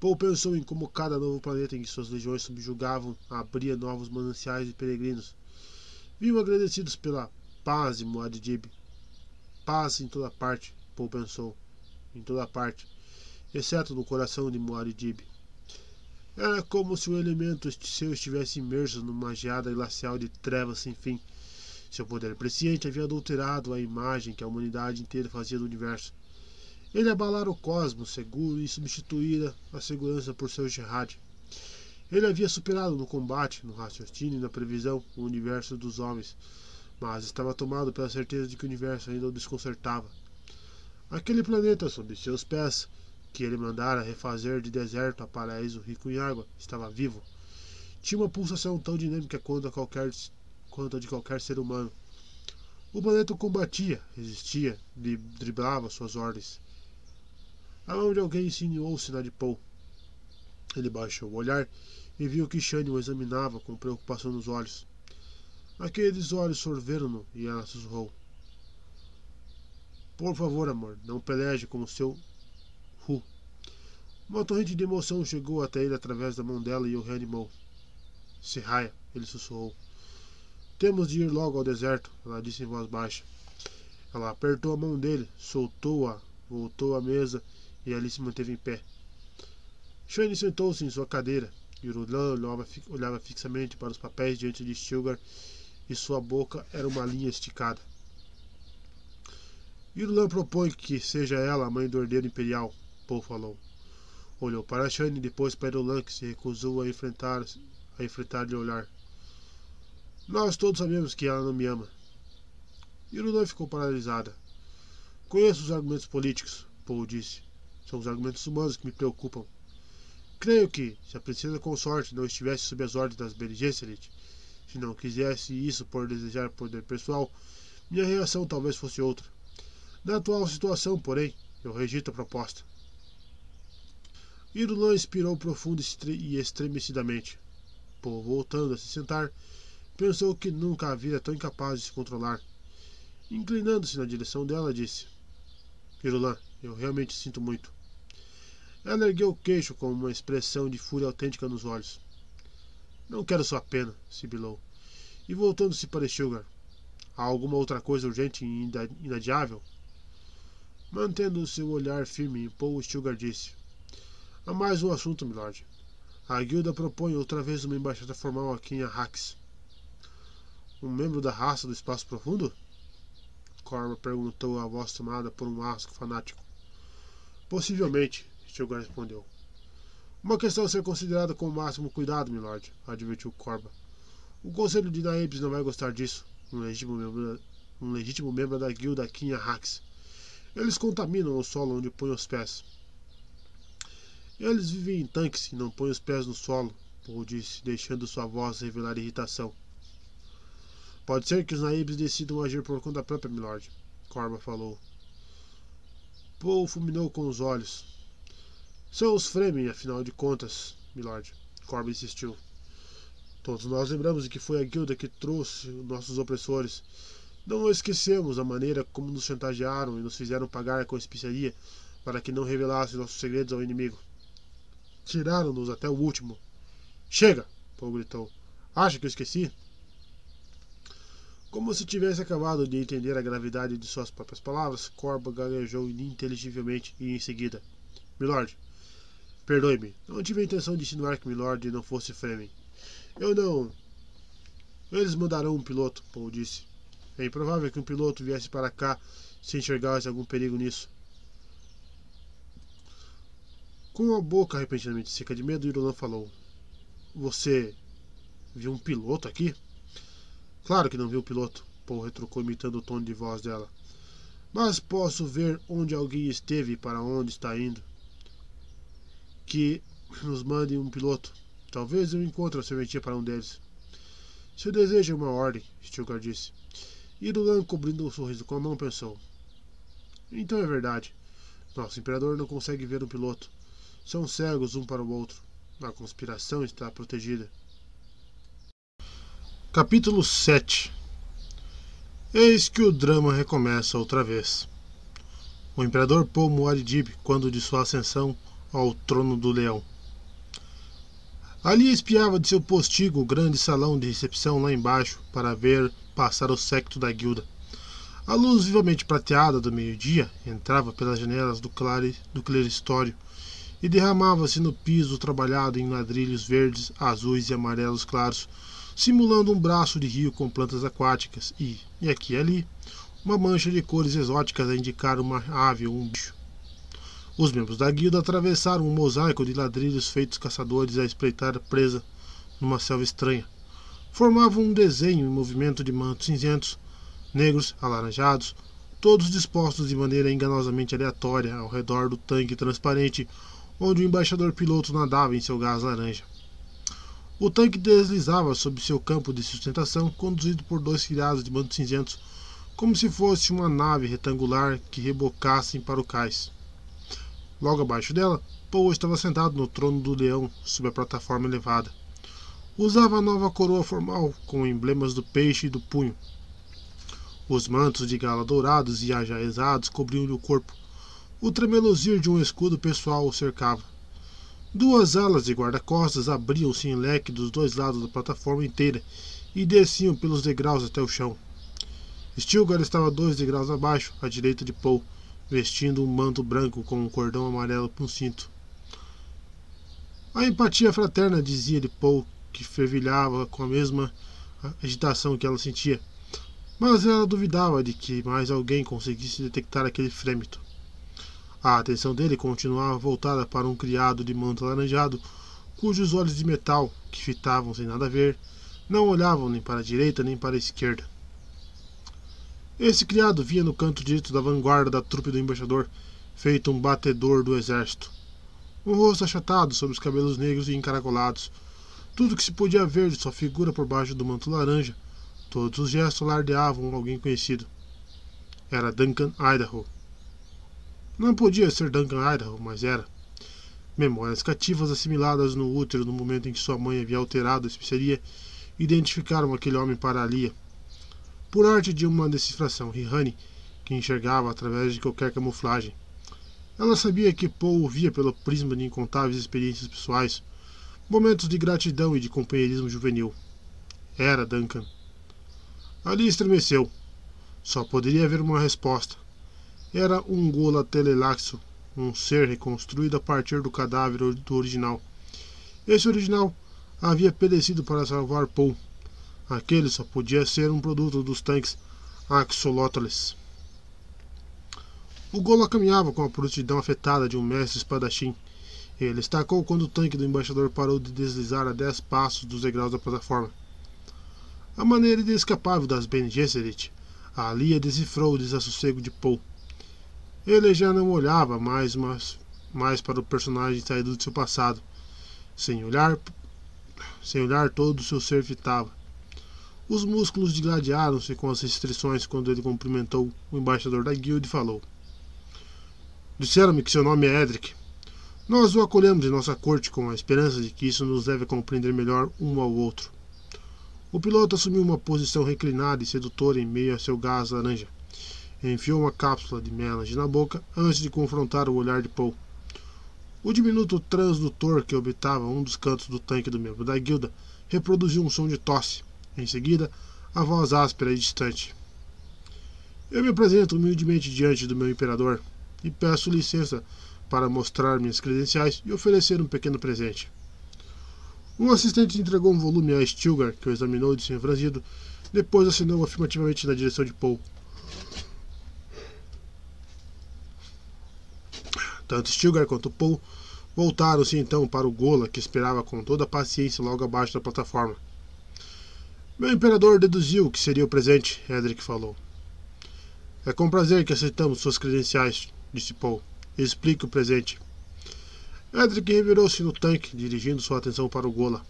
Paul pensou em como cada novo planeta em que suas legiões subjugavam abria novos mananciais de peregrinos. Viam agradecidos pela paz de Muad'Dib, Paz em toda parte, Paul pensou. Em toda parte, exceto no coração de Muad'Dib. Era como se o elemento seu estivesse imerso numa geada glacial de trevas sem fim. Seu poder presciente havia adulterado a imagem que a humanidade inteira fazia do universo. Ele abalara o cosmos seguro e substituíra a segurança por seu jihad. Ele havia superado no combate, no raciocínio e na previsão o universo dos homens, mas estava tomado pela certeza de que o universo ainda o desconcertava. Aquele planeta sob seus pés, que ele mandara refazer de deserto a paraíso rico em água, estava vivo. Tinha uma pulsação tão dinâmica quanto a, qualquer, quanto a de qualquer ser humano. O planeta combatia, resistia, driblava suas ordens. A mão de alguém insinuou-se na de Paul. Ele baixou o olhar e viu que Shane o examinava com preocupação nos olhos. Aqueles olhos sorveram-no e ela sussurrou. Por favor, amor, não peleje com o seu. Uma torrente de emoção chegou até ele através da mão dela e o reanimou. Serraia, ele sussurrou. Temos de ir logo ao deserto, ela disse em voz baixa. Ela apertou a mão dele, soltou-a, voltou à mesa e ali se manteve em pé. Shane sentou-se em sua cadeira. Irulan olhava, fixamente para os papéis diante de Stilgar e sua boca era uma linha esticada. Irulan propõe que seja ela a mãe do herdeiro imperial, Paul falou. Olhou para Shane e depois para Irulan, que se recusou a enfrentar a enfrentar-lhe o olhar. Nós todos sabemos que ela não me ama. Irulan ficou paralisada. Conheço os argumentos políticos, Paul disse. São os argumentos humanos que me preocupam. Creio que, se a princesa consorte não estivesse sob as ordens das Bene se não quisesse isso por desejar poder pessoal, minha reação talvez fosse outra. Na atual situação, porém, eu rejeito a proposta. Irulan expirou profundo e estremecidamente. Paul, voltando a se sentar, pensou que nunca a vira tão incapaz de se controlar. Inclinando-se na direção dela, disse: Irulan, eu realmente sinto muito. Ela ergueu o queixo com uma expressão de fúria autêntica nos olhos. Não quero sua pena, sibilou. E voltando-se para Sugar. Há alguma outra coisa urgente e inadiável? Mantendo seu olhar firme Paul, Sugar disse. Há mais um assunto, milord. A guilda propõe outra vez uma embaixada formal aqui em Arrax. Um membro da raça do espaço profundo? Corma perguntou a voz tomada por um asco fanático. Possivelmente, Stilgar respondeu. Uma questão a ser considerada com o máximo cuidado, milord, advertiu Corba. O conselho de Naibs não vai gostar disso, um legítimo membro, um legítimo membro da guilda aqui em Arrax. Eles contaminam o solo onde põem os pés. Eles vivem em tanques e não põem os pés no solo, Paul disse, deixando sua voz revelar irritação. Pode ser que os naibes decidam agir por conta própria, milord, Corba falou. Paul fulminou com os olhos. São os Fremen, afinal de contas, milord, Corba insistiu. Todos nós lembramos de que foi a guilda que trouxe nossos opressores. Não esquecemos a maneira como nos chantagearam e nos fizeram pagar com especiaria para que não revelassem nossos segredos ao inimigo. Tiraram-nos até o último. Chega! Paul gritou. Acha que eu esqueci? Como se tivesse acabado de entender a gravidade de suas próprias palavras, Corba gaguejou ininteligivelmente e em seguida: Milord, perdoe-me, não tive a intenção de insinuar que Milord não fosse Fremen. Eu não. Eles mandarão um piloto, Paul disse. É improvável que um piloto viesse para cá se enxergasse algum perigo nisso. Com a boca repentinamente seca de medo, Irulan falou: Você viu um piloto aqui? Claro que não viu o piloto, Paul retrucou imitando o tom de voz dela. Mas posso ver onde alguém esteve e para onde está indo. Que nos mande um piloto. Talvez eu encontre a serventia para um deles. Se deseja uma ordem, Stilgar disse. Irulan, cobrindo o um sorriso com a mão, pensou. Então é verdade. Nosso imperador não consegue ver um piloto. São cegos um para o outro. A conspiração está protegida. Capítulo 7 Eis que o drama recomeça outra vez. O imperador Paul Muad'Dib, quando de sua ascensão ao trono do leão. Ali espiava de seu postigo o grande salão de recepção lá embaixo para ver passar o secto da guilda. A luz vivamente prateada do meio-dia entrava pelas janelas do, clare, do cleristório e derramava-se no piso trabalhado em ladrilhos verdes, azuis e amarelos claros, simulando um braço de rio com plantas aquáticas e, e aqui e ali, uma mancha de cores exóticas a indicar uma ave ou um bicho. Os membros da guilda atravessaram um mosaico de ladrilhos feitos caçadores a espreitar presa numa selva estranha. Formavam um desenho em movimento de mantos cinzentos, negros, alaranjados, todos dispostos de maneira enganosamente aleatória ao redor do tanque transparente onde o embaixador piloto nadava em seu gás laranja. O tanque deslizava sob seu campo de sustentação, conduzido por dois criados de mantos cinzentos, como se fosse uma nave retangular que rebocassem para o cais. Logo abaixo dela, Paul estava sentado no trono do leão, sob a plataforma elevada. Usava a nova coroa formal, com emblemas do peixe e do punho. Os mantos de gala dourados e ajaezados cobriam-lhe o corpo. O tremeluzir de um escudo pessoal o cercava. Duas alas de guarda-costas abriam-se em leque dos dois lados da plataforma inteira e desciam pelos degraus até o chão. Stilgar estava dois degraus abaixo, à direita de Paul, vestindo um manto branco com um cordão amarelo para um cinto. A empatia fraterna, dizia-lhe Paul, que fervilhava com a mesma agitação que ela sentia. Mas ela duvidava de que mais alguém conseguisse detectar aquele frêmito. A atenção dele continuava voltada para um criado de manto alaranjado, cujos olhos de metal, que fitavam sem nada ver, não olhavam nem para a direita nem para a esquerda. Esse criado vinha no canto direito da vanguarda da trupe do embaixador, feito um batedor do exército. Um rosto achatado sobre os cabelos negros e encaracolados. Tudo que se podia ver de sua figura por baixo do manto laranja. Todos os gestos alardeavam alguém conhecido. Era Duncan Idaho. Não podia ser Duncan Idaho, mas era. Memórias cativas assimiladas no útero no momento em que sua mãe havia alterado a especiaria identificaram aquele homem para Lia. Por arte de uma decifração, Rihani, que enxergava através de qualquer camuflagem. Ela sabia que Paul o via pelo prisma de incontáveis experiências pessoais, momentos de gratidão e de companheirismo juvenil. Era Duncan. Ali estremeceu. Só poderia haver uma resposta. Era um Gola Telelaxo, um ser reconstruído a partir do cadáver do original. Esse original havia perecido para salvar Paul. Aquele só podia ser um produto dos tanques Axolotls. O Gola caminhava com a prontidão afetada de um mestre espadachim. Ele estacou quando o tanque do embaixador parou de deslizar a dez passos dos degraus da plataforma. A maneira inescapável das Bene Gesserit, a Lia decifrou o desassossego de Paul. Ele já não olhava mais, mais, mais para o personagem saído do seu passado. Sem olhar, sem olhar todo o seu ser fitava. Os músculos digladiaram-se com as restrições quando ele cumprimentou o embaixador da guilda e falou. Disseram-me que seu nome é Edric. Nós o acolhemos em nossa corte com a esperança de que isso nos leve a compreender melhor um ao outro. O piloto assumiu uma posição reclinada e sedutora em meio a seu gás laranja. Enfiou uma cápsula de melange na boca antes de confrontar o olhar de Paul. O diminuto transdutor que habitava um dos cantos do tanque do membro da guilda reproduziu um som de tosse. Em seguida, a voz áspera e distante. Eu me apresento humildemente diante do meu imperador, e peço licença para mostrar minhas credenciais e oferecer um pequeno presente. Um assistente entregou um volume a Stilgar, que o examinou de sem franzido, depois assinou afirmativamente na direção de Paul. Tanto Stilgar quanto Paul voltaram-se então para o Gola, que esperava com toda a paciência logo abaixo da plataforma. Meu imperador deduziu que seria o presente, Edric falou. É com prazer que aceitamos suas credenciais, disse Paul. Explique o presente. Edric revirou-se no tanque, dirigindo sua atenção para o Gola.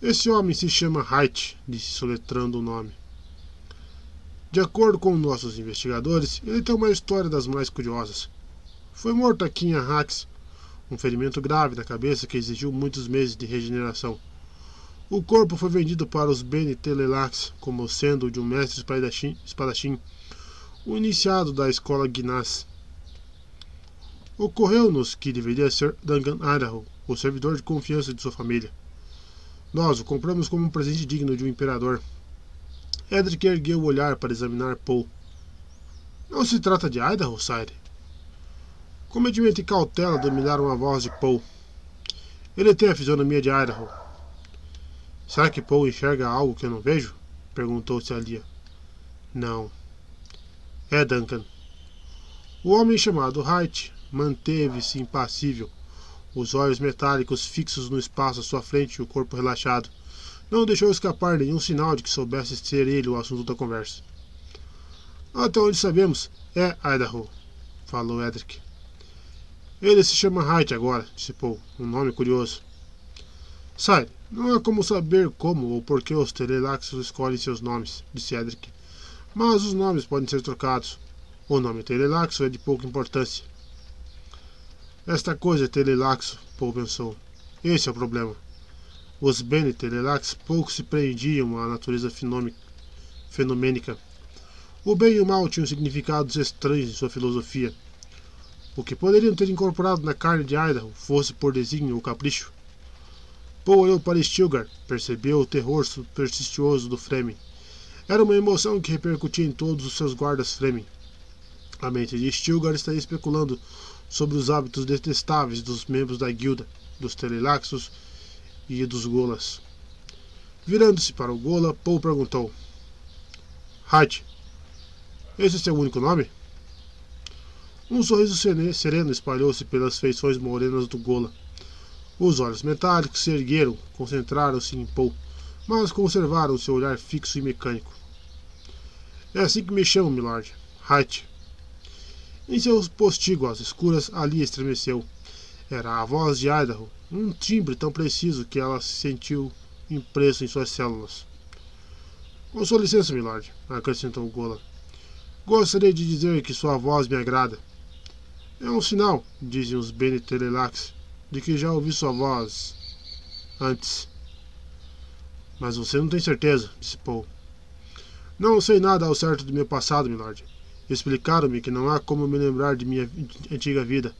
Esse homem se chama Height, disse soletrando o nome. De acordo com nossos investigadores, ele tem uma história das mais curiosas. Foi morto aqui em Arrax, um ferimento grave na cabeça que exigiu muitos meses de regeneração. O corpo foi vendido para os Bene Telelax como sendo de um mestre espadachim o iniciado da escola Guinness. Ocorreu-nos que deveria ser Duncan Idaho, o servidor de confiança de sua família. Nós o compramos como um presente digno de um imperador. Edric ergueu o olhar para examinar Paul. Não se trata de Idaho, Sire? Comedimento e cautela dominaram a voz de Paul. Ele tem a fisionomia de Idaho. Será que Paul enxerga algo que eu não vejo? Perguntou-se Alia. Não. É, Duncan. O homem chamado Wright manteve-se impassível, os olhos metálicos fixos no espaço à sua frente e o corpo relaxado. Não deixou escapar nenhum sinal de que soubesse ser ele o assunto da conversa. Até onde sabemos, é Idaho, falou Edric. Ele se chama Wright agora, disse Paul, um nome curioso. Sai, não é como saber como ou por que os Telelaxos escolhem seus nomes, disse Edric mas os nomes podem ser trocados. O nome Telelaxo é de pouca importância. Esta coisa é Telelaxo, Paul pensou. Esse é o problema. Os Bene Telelax pouco se prendiam à natureza fenomênica. O bem e o mal tinham significados estranhos em sua filosofia. O que poderiam ter incorporado na carne de Idaho, fosse por desígnio ou capricho. Paul olhou para Stilgar, percebeu o terror supersticioso do Fremen. Era uma emoção que repercutia em todos os seus guardas Fremen. A mente de Stilgar estaria especulando sobre os hábitos detestáveis dos membros da guilda, dos Telelaxos e dos Golas. Virando-se para o Gola, Paul perguntou: Hait, esse é seu único nome? Um sorriso sereno espalhou-se pelas feições morenas do Gola. Os olhos metálicos se ergueram, concentraram-se em Paul, mas conservaram seu olhar fixo e mecânico. É assim que me chamo, milord. Hait. Em seu postigo às escuras, ali estremeceu. Era a voz de Idaho, um timbre tão preciso que ela se sentiu impresso em suas células. Com sua licença, milord, acrescentou Gola. Gostaria de dizer que sua voz me agrada. É um sinal, dizem os Bene Telelax, de que já ouvi sua voz antes. Mas você não tem certeza, disse Paul. Não sei nada ao certo do meu passado, milord. Explicaram-me que não há como me lembrar de minha antiga vida.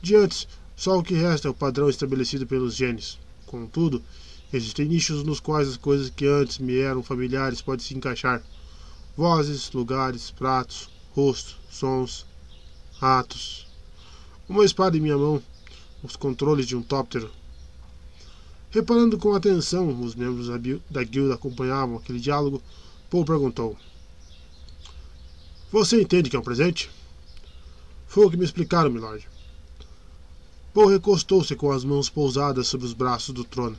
De antes, só o que resta é o padrão estabelecido pelos genes. Contudo, Existem nichos nos quais as coisas que antes me eram familiares podem se encaixar. Vozes, lugares, pratos, rostos, sons, atos. Uma espada em minha mão, os controles de um tóptero. Reparando com atenção, os membros da guilda acompanhavam aquele diálogo, Paul perguntou: Você entende que é um presente? Foi o que me explicaram, milord. Paul recostou-se com as mãos pousadas sobre os braços do trono.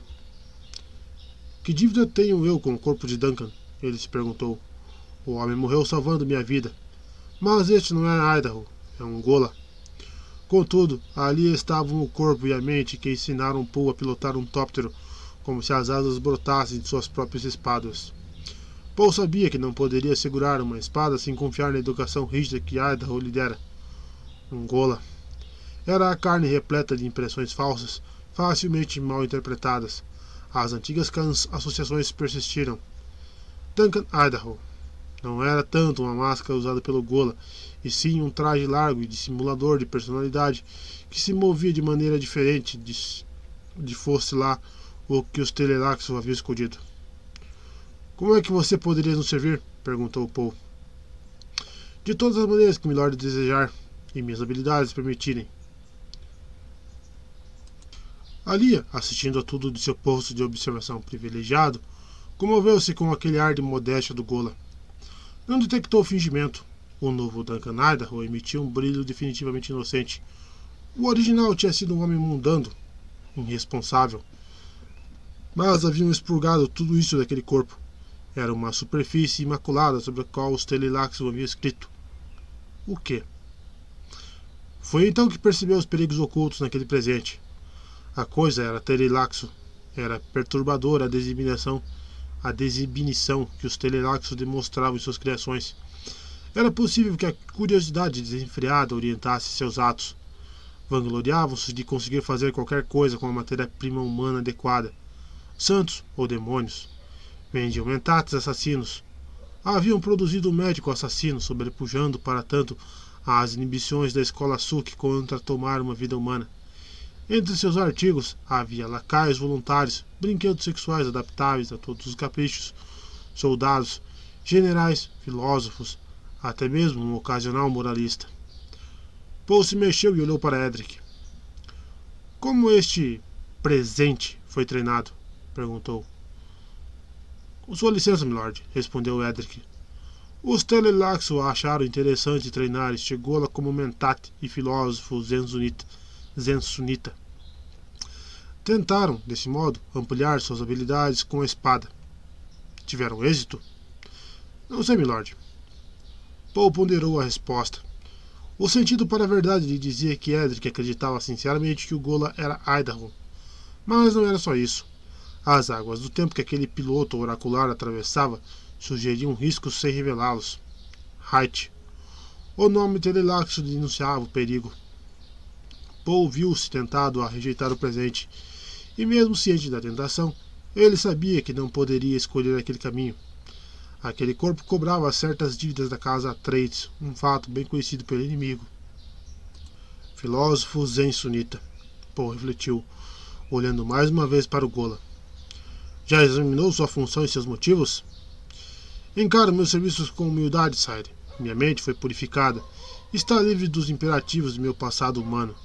Que dívida tenho eu com o corpo de Duncan? Ele se perguntou. O homem morreu salvando minha vida. Mas este não é Idaho, é um Gola. Contudo, ali estavam o corpo e a mente que ensinaram Paul a pilotar um tóptero, como se as asas brotassem de suas próprias espadas. Paul sabia que não poderia segurar uma espada sem confiar na educação rígida que Idaho lhe dera. Um Gola. Era a carne repleta de impressões falsas, facilmente mal interpretadas as antigas associações persistiram. Duncan Idaho não era tanto uma máscara usada pelo Gola, e sim um traje largo e dissimulador de personalidade que se movia de maneira diferente de, de fosse lá o que os Telelaxos haviam escondido. Como é que você poderia nos servir? perguntou Paul. De todas as maneiras que Milord desejar e minhas habilidades permitirem, Alia, assistindo a tudo de seu posto de observação privilegiado, comoveu-se com aquele ar de modéstia do Gola. Não detectou fingimento. O novo Duncan Idaho emitia um brilho definitivamente inocente. O original tinha sido um homem mundano, irresponsável. Mas haviam expurgado tudo isso daquele corpo. Era uma superfície imaculada sobre a qual os Telelaxos haviam escrito. O quê? Foi então que percebeu os perigos ocultos naquele presente. A coisa era telelaxo, era perturbadora a designação, a desinibição que os telelaxos demonstravam em suas criações. Era possível que a curiosidade desenfreada orientasse seus atos. Vangloriavam-se de conseguir fazer qualquer coisa com a matéria-prima humana adequada. Santos ou demônios. Vendiam mentates assassinos. Haviam produzido um médico assassino, sobrepujando, para tanto, as inibições da escola Suk contra tomar uma vida humana. Entre seus artigos havia lacaios voluntários, brinquedos sexuais adaptáveis a todos os caprichos, soldados, generais, filósofos, até mesmo um ocasional moralista. Paul se mexeu e olhou para Edric. Como este presente foi treinado? perguntou. Com sua licença, milord, respondeu Edric. Os Telelaxo acharam interessante treinar este Gola como mentat e filósofo zenzunita Zen sunita. Tentaram, desse modo, ampliar suas habilidades com a espada. Tiveram êxito? Não sei, milord. Paul ponderou a resposta. O sentido para a verdade lhe dizia que Edric acreditava sinceramente que o Gola era Idaho. Mas não era só isso. As águas do tempo que aquele piloto oracular atravessava sugeriam riscos sem revelá-los. Height. O nome telelaxo denunciava o perigo. Paul viu-se tentado a rejeitar o presente, e mesmo ciente da tentação, ele sabia que não poderia escolher aquele caminho. Aquele corpo cobrava certas dívidas da casa Atreides, um fato bem conhecido pelo inimigo. Filósofo Zen Sunita, Paul refletiu, olhando mais uma vez para o Gola. Já examinou sua função e seus motivos? Encaro meus serviços com humildade, Sire. Minha mente foi purificada. Está livre dos imperativos de meu passado humano.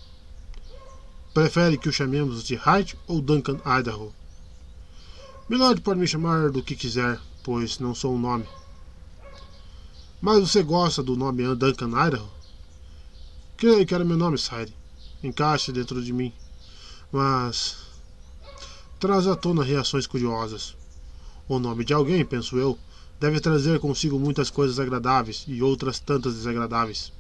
Prefere que o chamemos de Hyde ou Duncan Idaho? Milord pode me chamar do que quiser, pois não sou um nome. Mas você gosta do nome Duncan Idaho? Creio que era meu nome, Sire. Encaixe dentro de mim. Mas. Traz à tona reações curiosas. O nome de alguém, penso eu, deve trazer consigo muitas coisas agradáveis e outras tantas desagradáveis.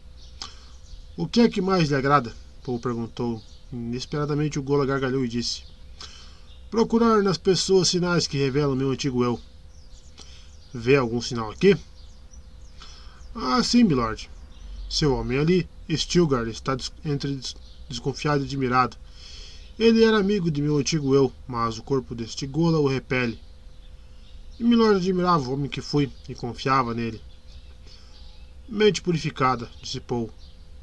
O que é que mais lhe agrada? Paul perguntou. Inesperadamente o Gola gargalhou e disse: Procurar nas pessoas sinais que revelam meu antigo eu. Vê algum sinal aqui? Ah, sim, milord. Seu homem ali, Stilgar, está entre desconfiado e admirado. Ele era amigo de meu antigo eu, mas o corpo deste Gola o repele. E Milord admirava o homem que fui e confiava nele. Mente purificada, disse Paul.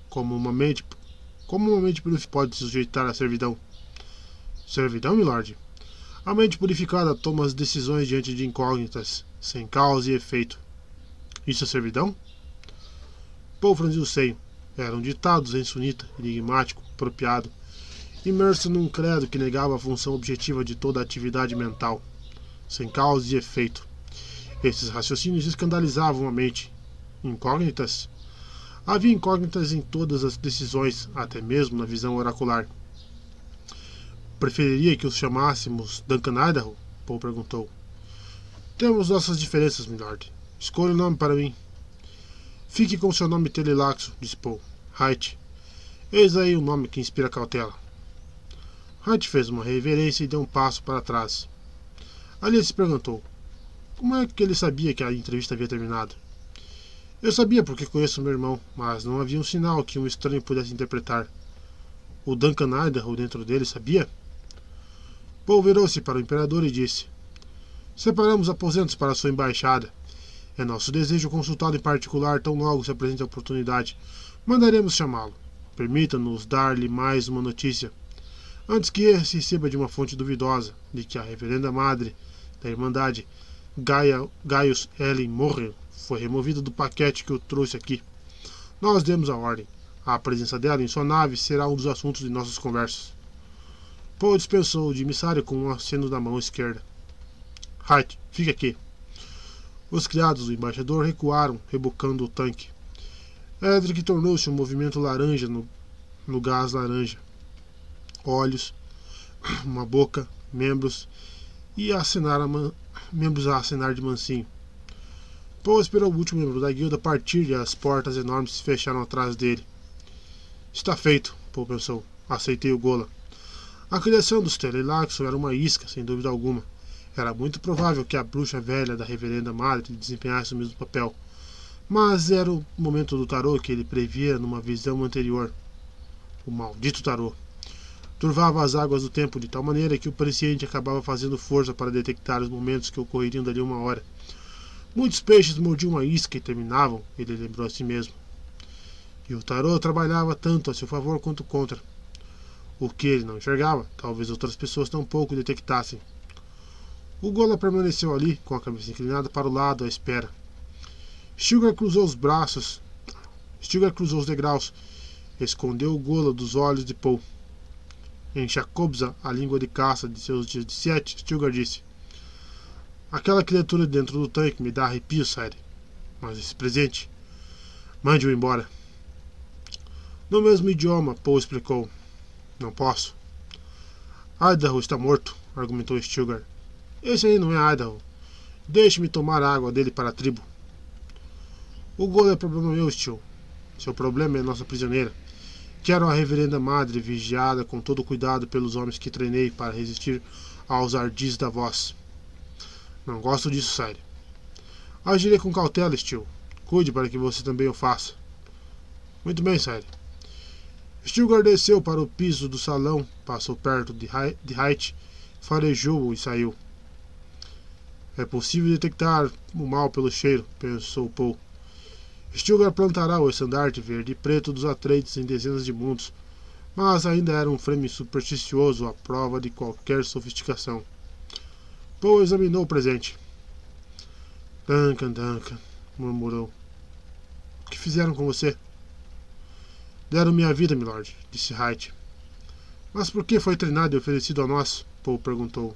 Como uma mente. Como uma mente purificada pode se sujeitar à servidão? Servidão, milord? A mente purificada toma as decisões diante de incógnitas, sem causa e efeito. Isso é servidão? Paul franziu o seio. Eram ditados em sunita, enigmático, apropriado, imerso num credo que negava a função objetiva de toda a atividade mental, sem causa e efeito. Esses raciocínios escandalizavam a mente. Incógnitas? Havia incógnitas em todas as decisões, até mesmo na visão oracular. Preferiria que os chamássemos Duncan Idaho? Paul perguntou. Temos nossas diferenças, milord. Escolha o um nome para mim. Fique com seu nome telelaxo, disse Paul. Height. Eis aí o nome que inspira cautela. Height fez uma reverência e deu um passo para trás. Ali se perguntou: Como é que ele sabia que a entrevista havia terminado? Eu sabia porque conheço meu irmão, mas não havia um sinal que um estranho pudesse interpretar. O Duncan Idaho dentro dele sabia? Paul virou-se para o imperador e disse: Separamos aposentos para sua embaixada. É nosso desejo consultá-lo em particular tão logo se apresente a oportunidade. Mandaremos chamá-lo. Permita-nos dar-lhe mais uma notícia. Antes que ele se receba de uma fonte duvidosa de que a reverenda madre da Irmandade, Gaia, Gaius Ellen Morrel, foi removida do paquete que eu trouxe aqui. Nós demos a ordem. A presença dela em sua nave será um dos assuntos de nossas conversas. Paul dispensou o emissário com um aceno da mão esquerda. Hart, fique aqui. Os criados do embaixador recuaram, rebocando o tanque. Edric tornou-se um movimento laranja no, no gás laranja. Olhos, uma boca, membros e a acenar a man, membros a acenar de mansinho. Paul esperou o último membro da guilda partir e as portas enormes se fecharam atrás dele. Está feito, Paul pensou. Aceitei o gola. A criação dos Telelaxo era uma isca, sem dúvida alguma. Era muito provável que a bruxa velha da reverenda madre desempenhasse o mesmo papel. Mas era o momento do tarô que ele previa numa visão anterior. O maldito tarô. Turvava as águas do tempo de tal maneira que o presciente acabava fazendo força para detectar os momentos que ocorreriam dali uma hora. Muitos peixes mordiam a isca e terminavam, ele lembrou a si mesmo. E o tarô trabalhava tanto a seu favor quanto contra. O que ele não enxergava, talvez outras pessoas tampouco detectassem. O Gola permaneceu ali, com a cabeça inclinada para o lado, à espera. Stilgar cruzou os braços. Stilgar cruzou os degraus. Escondeu o Gola dos olhos de Paul. Em Chakobza, a língua de caça de seus dias de sete, Stilgar disse: Aquela criatura dentro do tanque me dá arrepio, Sire. Mas esse presente. Mande-o embora. No mesmo idioma, Paul explicou. Não posso. Idaho está morto, argumentou Stilgar. Esse aí não é Idaho. Deixe-me tomar a água dele para a tribo. O golo é problema meu, tio. Seu problema é nossa prisioneira. Quero a reverenda madre vigiada com todo cuidado pelos homens que treinei para resistir aos ardis da voz. Não gosto disso, Sire. Agirei com cautela, tio. Cuide para que você também o faça. Muito bem, Sire. Stilgar desceu para o piso do salão, passou perto de Height, farejou e saiu. É possível detectar o mal pelo cheiro, pensou Paul. Stilgar plantará o estandarte verde e preto dos Atreides em dezenas de mundos, mas ainda era um frame supersticioso à prova de qualquer sofisticação. Paul examinou o presente. Duncan, Duncan, murmurou. O que fizeram com você? Deram minha vida, milord, disse Height. Mas por que foi treinado e oferecido a nós? Paul perguntou.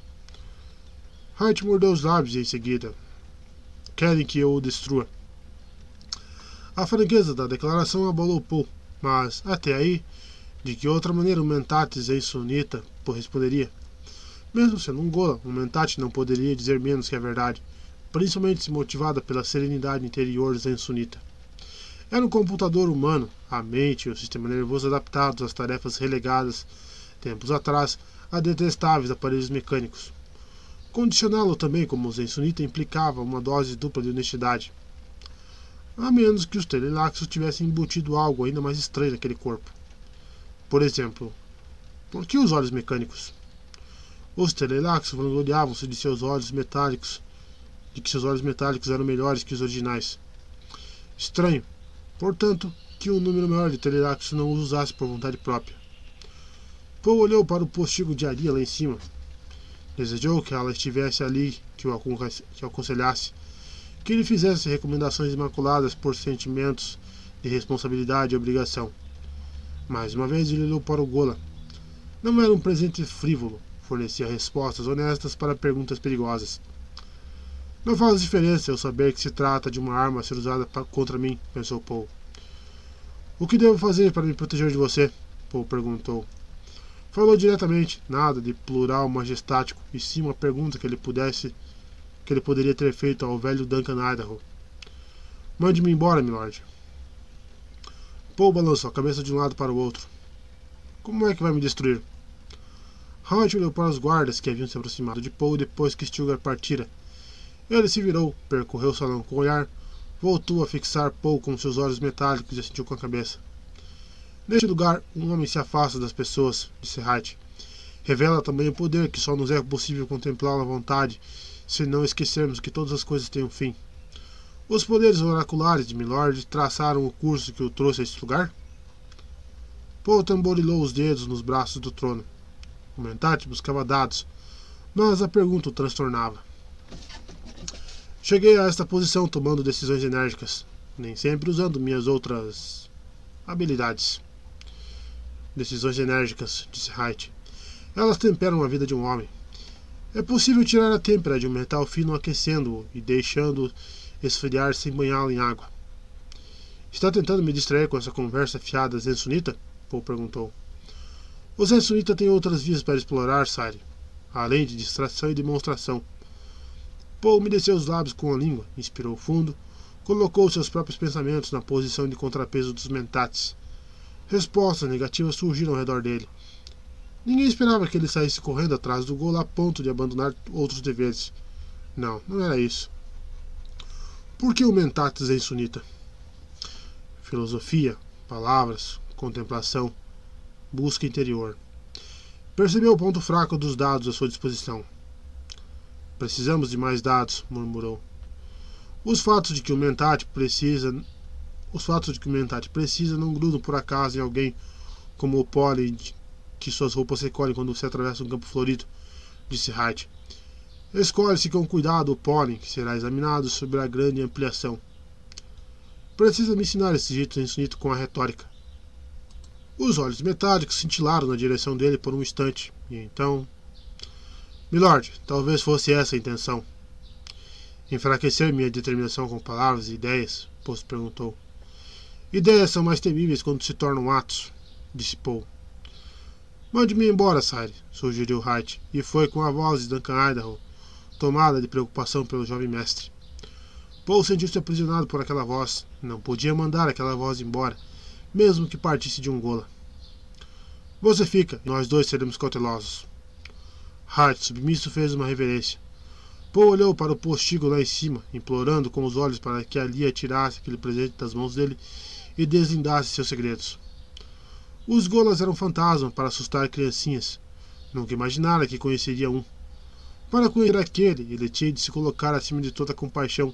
Hart mordeu os lábios em seguida. Querem que eu o destrua. A franqueza da declaração abalou Paul, mas, até aí, de que outra maneira o Mentates ex-sunita responderia? Mesmo sendo um gola, o Mentate não poderia dizer menos que a verdade, principalmente se motivada pela serenidade interior zen-sunita. Era um computador humano, a mente e o sistema nervoso adaptados às tarefas relegadas, tempos atrás, a detestáveis aparelhos mecânicos. Condicioná-lo também como zen-sunita implicava uma dose dupla de honestidade. A menos que os telelaxos tivessem embutido algo ainda mais estranho naquele corpo. Por exemplo, por que os olhos mecânicos? Os telelaxos vangloriavam-se de seus olhos metálicos, de que seus olhos metálicos eram melhores que os originais. Estranho, portanto, que um número maior de telelaxos não os usasse por vontade própria. Paul olhou para o postigo de Aria lá em cima. Desejou que ela estivesse ali, que o aconselhasse, que lhe fizesse recomendações imaculadas por sentimentos de responsabilidade e obrigação. Mais uma vez ele olhou para o Gola. Não era um presente frívolo, fornecia respostas honestas para perguntas perigosas. Não faz diferença eu saber que se trata de uma arma a ser usada contra mim, pensou Paul. O que devo fazer para me proteger de você? Paul perguntou. Falou diretamente, nada de plural majestático, e sim uma pergunta que ele pudesse que ele poderia ter feito ao velho Duncan Idaho. Mande-me embora, milord. Paul balançou a cabeça de um lado para o outro. Como é que vai me destruir? Howard olhou para os guardas que haviam se aproximado de Paul depois que Stilgar partira. Ele se virou, percorreu o salão com o olhar, voltou a fixar Paul com seus olhos metálicos e assentiu com a cabeça. Neste lugar, um homem se afasta das pessoas, disse Hart. Revela também o poder que só nos é possível contemplar à vontade, se não esquecermos que todas as coisas têm um fim. Os poderes oraculares de Milord traçaram o curso que o trouxe a este lugar? Paul tamborilou os dedos nos braços do trono. Mentate buscava dados, mas a pergunta o transtornava. Cheguei a esta posição tomando decisões enérgicas, nem sempre usando minhas outras habilidades. Decisões enérgicas, disse Wright. Elas temperam a vida de um homem. É possível tirar a têmpera de um metal fino aquecendo-o e deixando-o esfriar sem banhá-lo em água. Está tentando me distrair com essa conversa fiada zen-sunita? Paul perguntou. O zen-sunita tem outras vias para explorar, Sire, além de distração e demonstração. Paul umedeceu os lábios com a língua, inspirou fundo, colocou seus próprios pensamentos na posição de contrapeso dos mentates. Respostas negativas surgiram ao redor dele. Ninguém esperava que ele saísse correndo atrás do gol a ponto de abandonar outros deveres. Não, não era isso. Por que o Mentates é insunita? Filosofia, palavras, contemplação, busca interior. Percebeu o ponto fraco dos dados à sua disposição. Precisamos de mais dados, murmurou. Os fatos de que o Mentate precisa. Os fatos de que o Mentate precisa não grudam por acaso em alguém como o pólen que suas roupas recolhem quando você atravessa um campo florido, disse Hart. Escolhe-se com cuidado o pólen, que será examinado sobre a grande ampliação. Precisa me ensinar esse jeito infinito com a retórica. Os olhos metálicos cintilaram na direção dele por um instante, e então. Milord, talvez fosse essa a intenção. Enfraquecer minha determinação com palavras e ideias? Post perguntou. Ideias são mais temíveis quando se tornam atos, disse Paul. Mande-me embora, Sire, sugeriu Hart, e foi com a voz de Duncan Idaho, tomada de preocupação pelo jovem mestre. Paul sentiu-se aprisionado por aquela voz. Não podia mandar aquela voz embora, mesmo que partisse de um gola. Você fica, nós dois seremos cautelosos. Hart, submisso, fez uma reverência. Paul olhou para o postigo lá em cima, implorando com os olhos para que ali atirasse aquele presente das mãos dele e deslindasse seus segredos. Os golas eram fantasmas para assustar criancinhas. Nunca imaginara que conheceria um. Para conhecer aquele, ele tinha de se colocar acima de toda compaixão,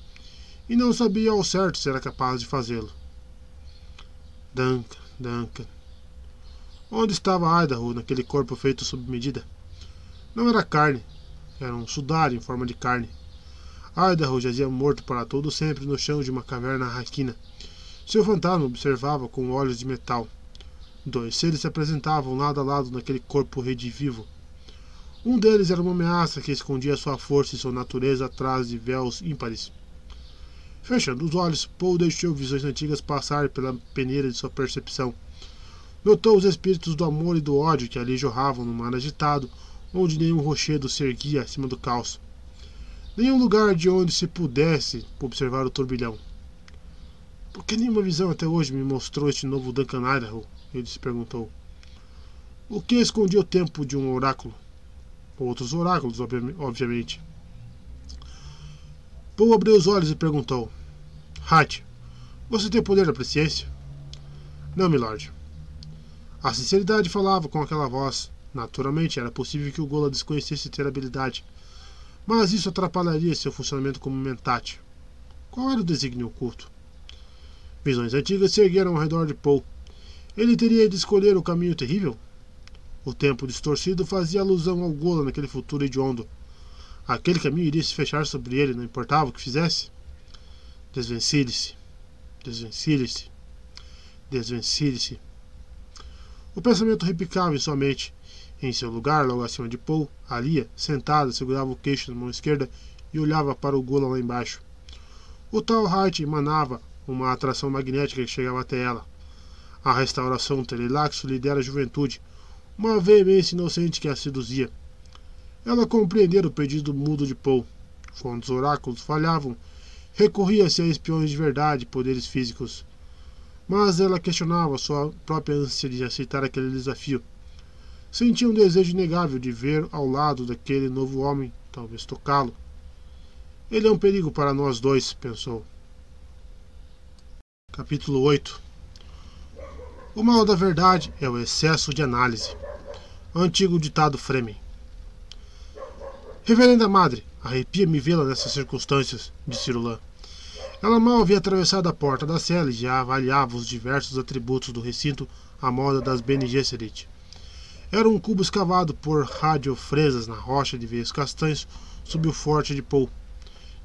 e não sabia ao certo se era capaz de fazê-lo. Duncan, Duncan. Onde estava Idaho naquele corpo feito sob medida? Não era carne, era um sudário em forma de carne. Idaho jazia morto para todo sempre no chão de uma caverna raquina. Seu fantasma observava com olhos de metal. Dois seres se apresentavam lado a lado naquele corpo redivivo. Um deles era uma ameaça que escondia sua força e sua natureza atrás de véus ímpares. Fechando os olhos, Paul deixou visões antigas passar pela peneira de sua percepção. Notou os espíritos do amor e do ódio que ali jorravam no mar agitado, onde nenhum rochedo se erguia acima do caos. Nenhum lugar de onde se pudesse observar o turbilhão. Por que nenhuma visão até hoje me mostrou este novo Duncan Idaho? Ele se perguntou. O que escondia o tempo de um oráculo? Outros oráculos, obviamente. Paul abriu os olhos e perguntou: Hat, você tem poder da presciência? Não, milord. A sinceridade falava com aquela voz. Naturalmente, era possível que o Gola desconhecesse ter habilidade, mas isso atrapalharia seu funcionamento como mentate. Qual era o desígnio oculto? Visões antigas se ergueram ao redor de Paul. Ele teria de escolher o caminho terrível? O tempo distorcido fazia alusão ao Gola naquele futuro hediondo. Aquele caminho iria se fechar sobre ele, não importava o que fizesse? Desvencilhe-se. Desvencilhe-se. Desvencilhe-se. O pensamento repicava em sua mente. Em seu lugar, logo acima de Paul, Alia, sentada, segurava o queixo na mão esquerda e olhava para o Gola lá embaixo. O tal Hart emanava uma atração magnética que chegava até ela. A restauração Telelaxo lhe dera juventude, uma veemência inocente que a seduzia. Ela compreendera o pedido mudo de Paul. Quando os oráculos falhavam, recorria-se a espiões de verdade poderes físicos. Mas ela questionava sua própria ânsia de aceitar aquele desafio. Sentia um desejo inegável de ver ao lado daquele novo homem, talvez tocá-lo. Ele é um perigo para nós dois, pensou. Capítulo 8 O mal da verdade é o excesso de análise. Antigo ditado Fremen. Reverenda Madre, arrepia-me vê-la nessas circunstâncias, disse Rulan. Ela mal havia atravessado a porta da cela e já avaliava os diversos atributos do recinto à moda das Bene Gesserit. Era um cubo escavado por radiofresas na rocha de veios castanhos sob o forte de Paul.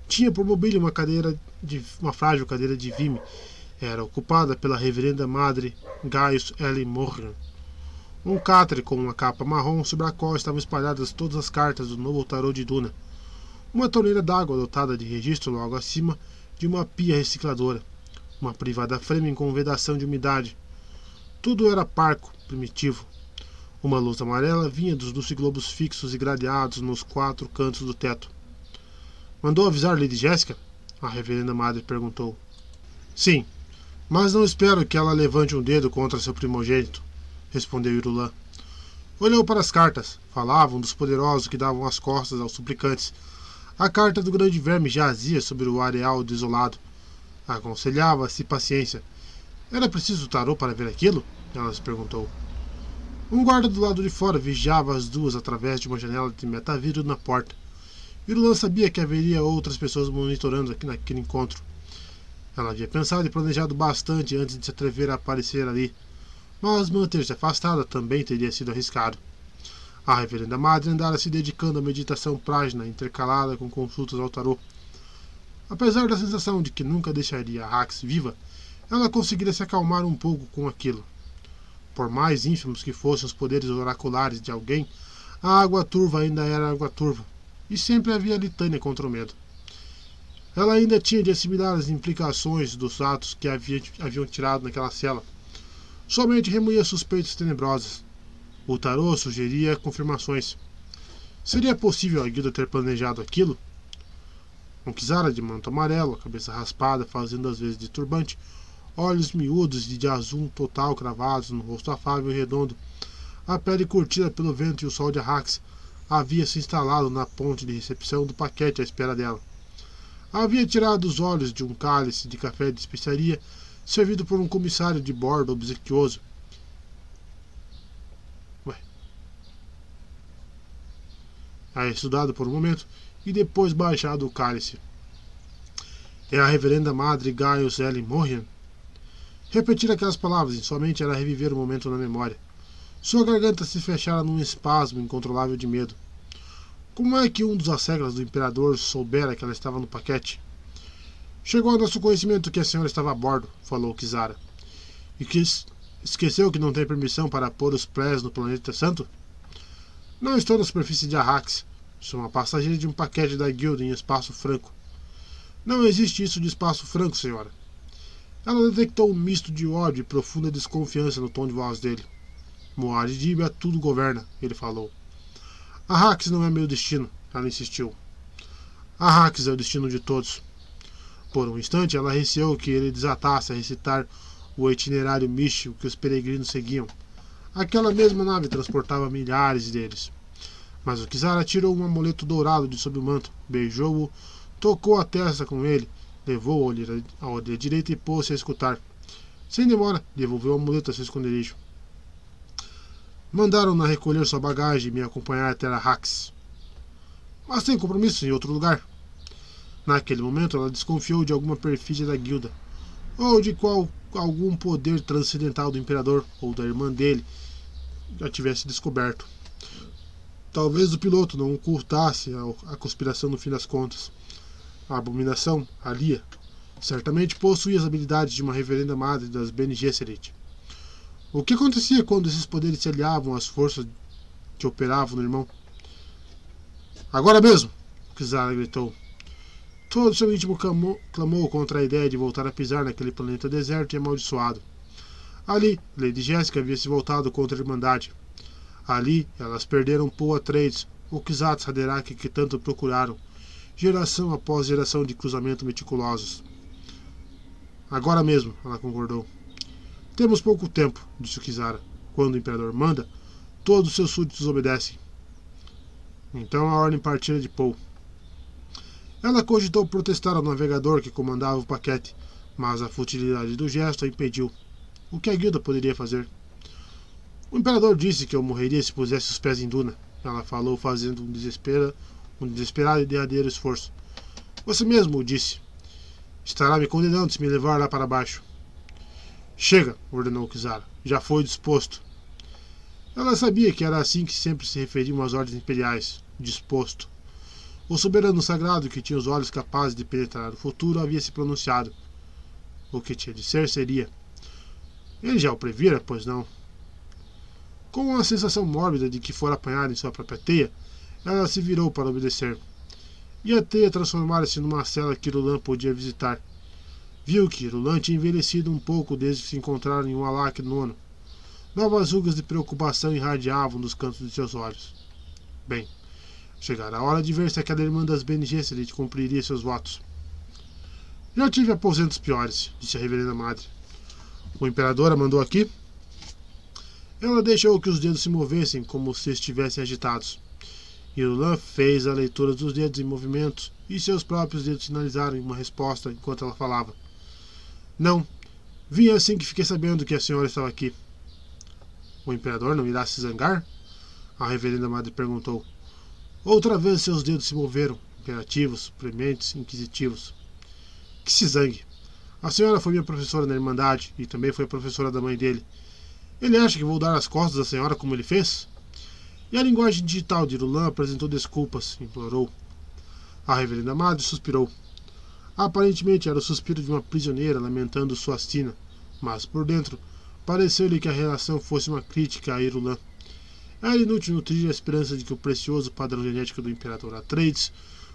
Tinha por mobília uma cadeira de uma frágil cadeira de vime era ocupada pela reverenda madre Gaius Ellen Morgan. Um catre com uma capa marrom sobre a qual estavam espalhadas todas as cartas do novo tarô de Duna. Uma torneira d'água dotada de registro logo acima de uma pia recicladora. Uma privada Fremen com vedação de umidade. Tudo era parco, primitivo. Uma luz amarela vinha dos doce globos fixos e gradeados nos quatro cantos do teto. Mandou avisar Lady Jéssica? A reverenda madre perguntou. Sim, mas não espero que ela levante um dedo contra seu primogênito, respondeu Irulan. Olhou para as cartas. Falavam dos poderosos que davam as costas aos suplicantes. A carta do grande verme jazia sobre o areal desolado. Aconselhava-se paciência. Era preciso tarô para ver aquilo? Ela se perguntou. Um guarda do lado de fora vigiava as duas através de uma janela de metavidro na porta. Irulan sabia que haveria outras pessoas monitorando aqui naquele encontro. Ela havia pensado e planejado bastante antes de se atrever a aparecer ali, mas manter-se afastada também teria sido arriscado. A reverenda madre andara se dedicando à meditação prágina intercalada com consultas ao tarô. Apesar da sensação de que nunca deixaria a Hax viva, ela conseguiria se acalmar um pouco com aquilo. Por mais ínfimos que fossem os poderes oraculares de alguém, a água turva ainda era água turva, e sempre havia litânia contra o medo. Ela ainda tinha de assimilar as implicações dos atos que havia, haviam tirado naquela cela. Somente remoía suspeitas tenebrosas. O tarô sugeria confirmações. Seria possível a guilda ter planejado aquilo? Um Kizara de manto amarelo, cabeça raspada, fazendo às vezes de turbante, olhos miúdos de azul total cravados no rosto afável e redondo, a pele curtida pelo vento e o sol de Arrax, havia se instalado na ponte de recepção do paquete à espera dela. Havia tirado os olhos de um cálice de café de especiaria servido por um comissário de bordo obsequioso. Aí estudado por um momento e depois baixado o cálice. É a reverenda madre Gaius Ellen Morrian? Repetir aquelas palavras e somente era reviver o momento na memória. Sua garganta se fechara num espasmo incontrolável de medo. Como é que um dos asseglas do imperador soubera que ela estava no paquete? Chegou ao nosso conhecimento que a senhora estava a bordo, falou Kizara. E que, Esqueceu que não tem permissão para pôr os pés no planeta santo? Não estou na superfície de Arrax. Sou uma passageira de um paquete da guilda em espaço franco. Não existe isso de espaço franco, senhora. Ela detectou um misto de ódio e profunda desconfiança no tom de voz dele. Moad Dibia tudo governa, ele falou. Arrax não é meu destino, ela insistiu. Arrax é o destino de todos. Por um instante, ela receou que ele desatasse a recitar o itinerário místico que os peregrinos seguiam. Aquela mesma nave transportava milhares deles. Mas o Kizara tirou um amuleto dourado de sob o manto, beijou-o, tocou a testa com ele, levou-o à orelha direita e pôs-se a escutar. Sem demora, devolveu o amuleto a seu esconderijo. Mandaram-na recolher sua bagagem e me acompanhar até Arrax. Mas tem compromisso em outro lugar. Naquele momento, ela desconfiou de alguma perfídia da guilda, ou de qual algum poder transcendental do imperador ou da irmã dele já tivesse descoberto. Talvez o piloto não ocultasse a, conspiração no fim das contas. A abominação, Alia, certamente possuía as habilidades de uma reverenda madre das Bene Gesserit. O que acontecia quando esses poderes se aliavam às forças que operavam no irmão? Agora mesmo! Kizara gritou. Todo seu íntimo clamou, clamou, contra a ideia de voltar a pisar naquele planeta deserto e amaldiçoado. Ali, Lady Jéssica havia se voltado contra a Irmandade. Ali, elas perderam Paul Atreides, o Kizat Haderach que tanto procuraram, geração após geração de cruzamento meticulosos. Agora mesmo, ela concordou. Temos pouco tempo, disse o Kizara. Quando o Imperador manda, todos os seus súditos obedecem. Então a ordem partira de Paul. Ela cogitou protestar ao navegador que comandava o paquete, mas a futilidade do gesto a impediu. O que a guilda poderia fazer? O imperador disse que eu morreria se pusesse os pés em Duna. Ela falou, fazendo um, desespero, um desesperado e derradeiro esforço. Você mesmo disse. Estará me condenando se me levar lá para baixo. Chega, ordenou Kizara. Já foi disposto. Ela sabia que era assim que sempre se referiam às ordens imperiais. Disposto. O soberano sagrado, que tinha os olhos capazes de penetrar o futuro, havia se pronunciado. O que tinha de ser seria. Ele já o previra, pois não? Com a sensação mórbida de que fora apanhada em sua própria teia, ela se virou para obedecer. E a teia transformara-se numa cela que Irulan podia visitar. Viu que Irulan tinha envelhecido um pouco desde que se encontraram em um alac nono. Novas rugas de preocupação irradiavam dos cantos de seus olhos. Bem, Chegara a hora de ver se aquela irmã das Bene Gesserit cumpriria seus votos. Já tive aposentos piores, disse a reverenda madre. O imperador a mandou aqui? Ela deixou que os dedos se movessem como se estivessem agitados. Irulan fez a leitura dos dedos em movimento e seus próprios dedos sinalizaram uma resposta enquanto ela falava. Não. Vim assim que fiquei sabendo que a senhora estava aqui. O imperador não irá se zangar? A reverenda madre perguntou. Outra vez seus dedos se moveram, imperativos, prementes, inquisitivos. Que se zangue. A senhora foi minha professora na Irmandade e também foi a professora da mãe dele. Ele acha que vou dar as costas à senhora como ele fez? E a linguagem digital de Irulan apresentou desculpas, implorou. A reverenda madre suspirou. Aparentemente era o suspiro de uma prisioneira lamentando sua sina, mas por dentro pareceu-lhe que a relação fosse uma crítica a Irulan. Era inútil nutrir a esperança de que o precioso padrão genético do Imperador Atreides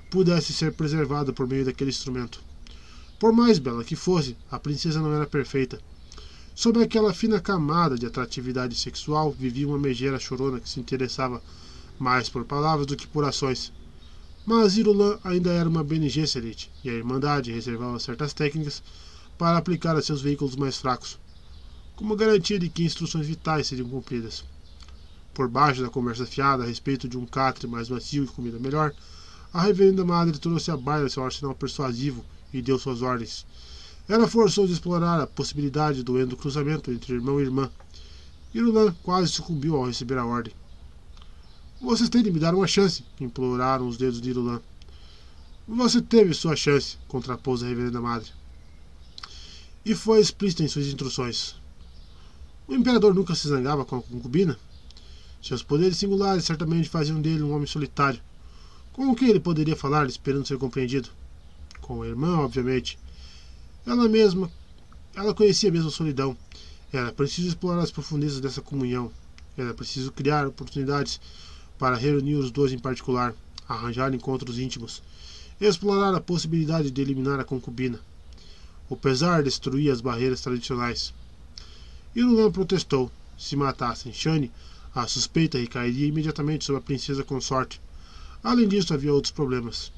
pudesse ser preservado por meio daquele instrumento. Por mais bela que fosse, a princesa não era perfeita. Sob aquela fina camada de atratividade sexual vivia uma megera chorona que se interessava mais por palavras do que por ações. Mas Irulan ainda era uma Bene Gesserit, e a Irmandade reservava certas técnicas para aplicar a seus veículos mais fracos, como garantia de que instruções vitais seriam cumpridas por baixo da conversa fiada a respeito de um catre mais macio e comida melhor, a reverenda madre trouxe à baila seu arsenal persuasivo e deu suas ordens. Ela forçou-os explorar a possibilidade do cruzamento entre irmão e irmã. Irulan quase sucumbiu ao receber a ordem. Vocês têm de me dar uma chance, imploraram os dedos de Irulan. Você teve sua chance, contrapôs a reverenda madre. E foi explícita em suas instruções. O imperador nunca se zangava com a concubina? Seus poderes singulares certamente faziam dele um homem solitário. Com o que ele poderia falar esperando ser compreendido? Com a irmã, obviamente. Ela mesma, ela conhecia mesmo a solidão. Era preciso explorar as profundezas dessa comunhão. Era preciso criar oportunidades para reunir os dois em particular, arranjar encontros íntimos, explorar a possibilidade de eliminar a concubina. O pesar destruía as barreiras tradicionais. Irulan protestou. Se matassem Shane, a suspeita recairia imediatamente sobre a princesa consorte. Além disso, havia outros problemas.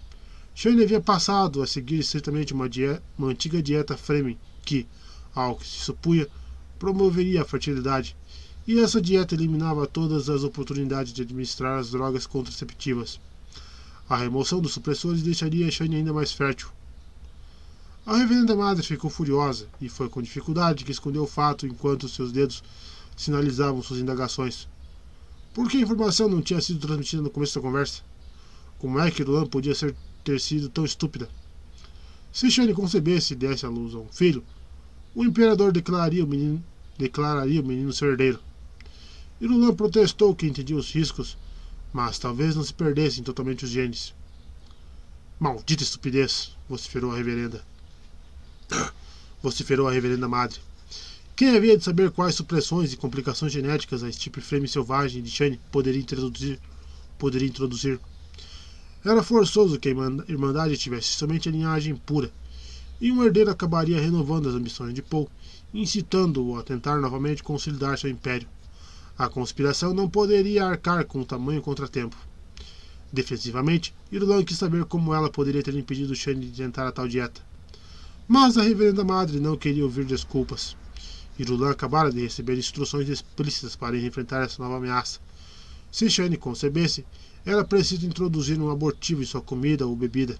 Shane havia passado a seguir estritamente uma, uma antiga dieta Fremen que, ao que se supunha, promoveria a fertilidade, e essa dieta eliminava todas as oportunidades de administrar as drogas contraceptivas. A remoção dos supressores deixaria Shane ainda mais fértil. A reverenda madre ficou furiosa e foi com dificuldade que escondeu o fato enquanto seus dedos sinalizavam suas indagações. Por que a informação não tinha sido transmitida no começo da conversa? Como é que Luan podia ser ter sido tão estúpida. Se Shane concebesse e desse à luz a um filho, o imperador declararia o menino, declararia o menino seu herdeiro. Irulan protestou que entendia os riscos, mas talvez não se perdessem totalmente os genes. Maldita estupidez! vociferou a reverenda. vociferou a reverenda madre. Quem havia de saber quais supressões e complicações genéticas a estipe frame selvagem de Shane poderia introduzir? Poderia introduzir? Era forçoso que a Irmandade tivesse somente a linhagem pura, e um herdeiro acabaria renovando as ambições de Paul, incitando-o a tentar novamente consolidar seu império. A conspiração não poderia arcar com tamanho contratempo. Defensivamente, Irulan quis saber como ela poderia ter impedido Shane de tentar a tal dieta. Mas a reverenda madre não queria ouvir desculpas. Irulan acabara de receber instruções explícitas para enfrentar essa nova ameaça. Se Shane concebesse, era preciso introduzir um abortivo em sua comida ou bebida.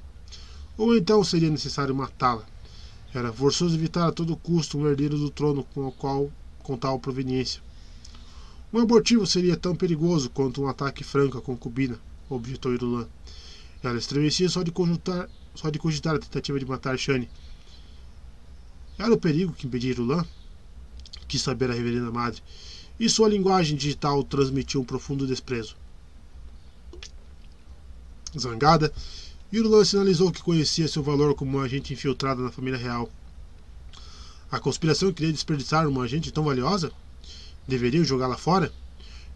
Ou então seria necessário matá-la. Era forçoso evitar a todo custo um herdeiro do trono com, o qual, com tal proveniência. Um abortivo seria tão perigoso quanto um ataque franco à concubina, objetou Irulan. Ela estremecia só de, conjutar, só de cogitar a tentativa de matar Shane. Era o perigo que impedia Irulan? Quis saber a reverenda madre, e sua linguagem digital transmitiu um profundo desprezo. Zangada, Irulan sinalizou que conhecia seu valor como um agente infiltrado na família real. A conspiração queria desperdiçar uma agente tão valiosa? Deveriam jogá-la fora?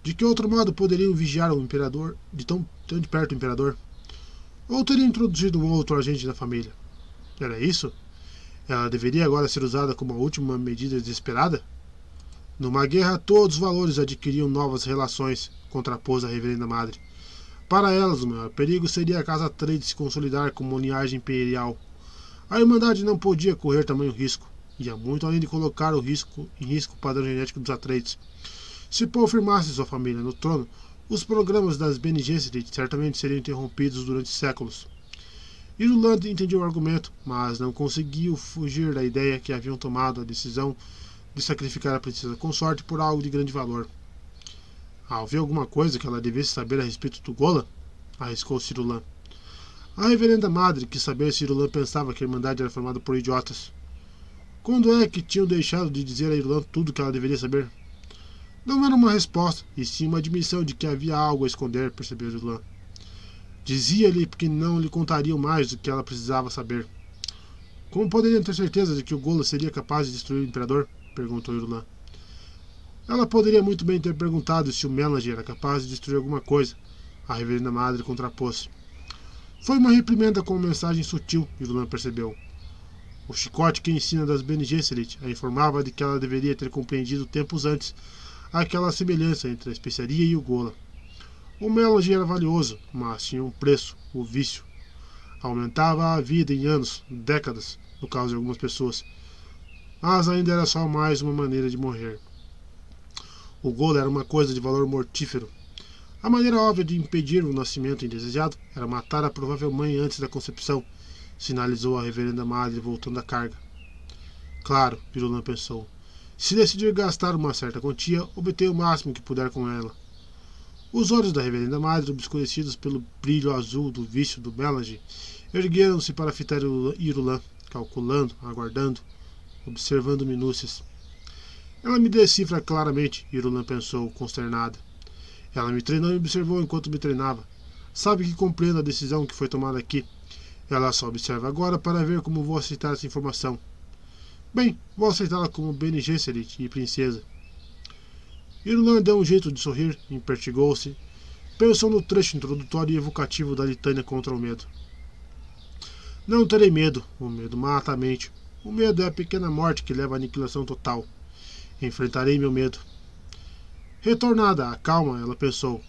De que outro modo poderiam vigiar o imperador de tão, tão de perto o imperador? Ou teriam introduzido um outro agente na família? Era isso? Ela deveria agora ser usada como a última medida desesperada? Numa guerra, todos os valores adquiriam novas relações, contrapôs a reverenda madre. Para elas, o maior perigo seria a casa Trade se consolidar como linhagem imperial. A Irmandade não podia correr tamanho risco, ia muito além de colocar o risco, em risco o padrão genético dos Atreides. Se Paul firmasse sua família no trono, os programas das Bene certamente seriam interrompidos durante séculos. Iruland entendia o argumento, mas não conseguiu fugir da ideia que haviam tomado a decisão de sacrificar a princesa consorte por algo de grande valor. Havia alguma coisa que ela devesse saber a respeito do Gola? arriscou Cirulan. A reverenda madre quis saber se Irulan pensava que a Irmandade era formada por idiotas. Quando é que tinham deixado de dizer a Irulan tudo o que ela deveria saber? Não era uma resposta, e sim uma admissão de que havia algo a esconder, percebeu Irulan. Dizia-lhe que não lhe contariam mais do que ela precisava saber. Como poderiam ter certeza de que o Gola seria capaz de destruir o Imperador? perguntou Irulan. Ela poderia muito bem ter perguntado se o Melanie era capaz de destruir alguma coisa. A reverenda madre contrapôs. Foi uma reprimenda com mensagem sutil, Irulan percebeu. O chicote que ensina das Bene Gesserit a informava de que ela deveria ter compreendido tempos antes aquela semelhança entre a especiaria e o gola. O Melody era valioso, mas tinha um preço, o vício. Aumentava a vida em anos, décadas, no caso de algumas pessoas. Mas ainda era só mais uma maneira de morrer. O golo era uma coisa de valor mortífero. A maneira óbvia de impedir o nascimento indesejado era matar a provável mãe antes da concepção, sinalizou a reverenda madre voltando à carga. Claro, Pirulan pensou. Se decidir gastar uma certa quantia, obter o máximo que puder com ela. Os olhos da reverenda madre, obscurecidos pelo brilho azul do vício do Melange, ergueram-se para fitar Irulan, calculando, aguardando, observando minúcias. Ela me decifra claramente, Irulan pensou, consternada. Ela me treinou e observou enquanto me treinava. Sabe que compreendo a decisão que foi tomada aqui. Ela só observa agora para ver como vou aceitar essa informação. Bem, vou aceitá-la como Bene Gesserit e princesa. Irulan deu um jeito de sorrir, impertigou-se, pensou no trecho introdutório e evocativo da litânia contra o medo. Não terei medo, o medo mata a mente. O medo é a pequena morte que leva à aniquilação total. Enfrentarei meu medo. Retornada à calma, ela pensou.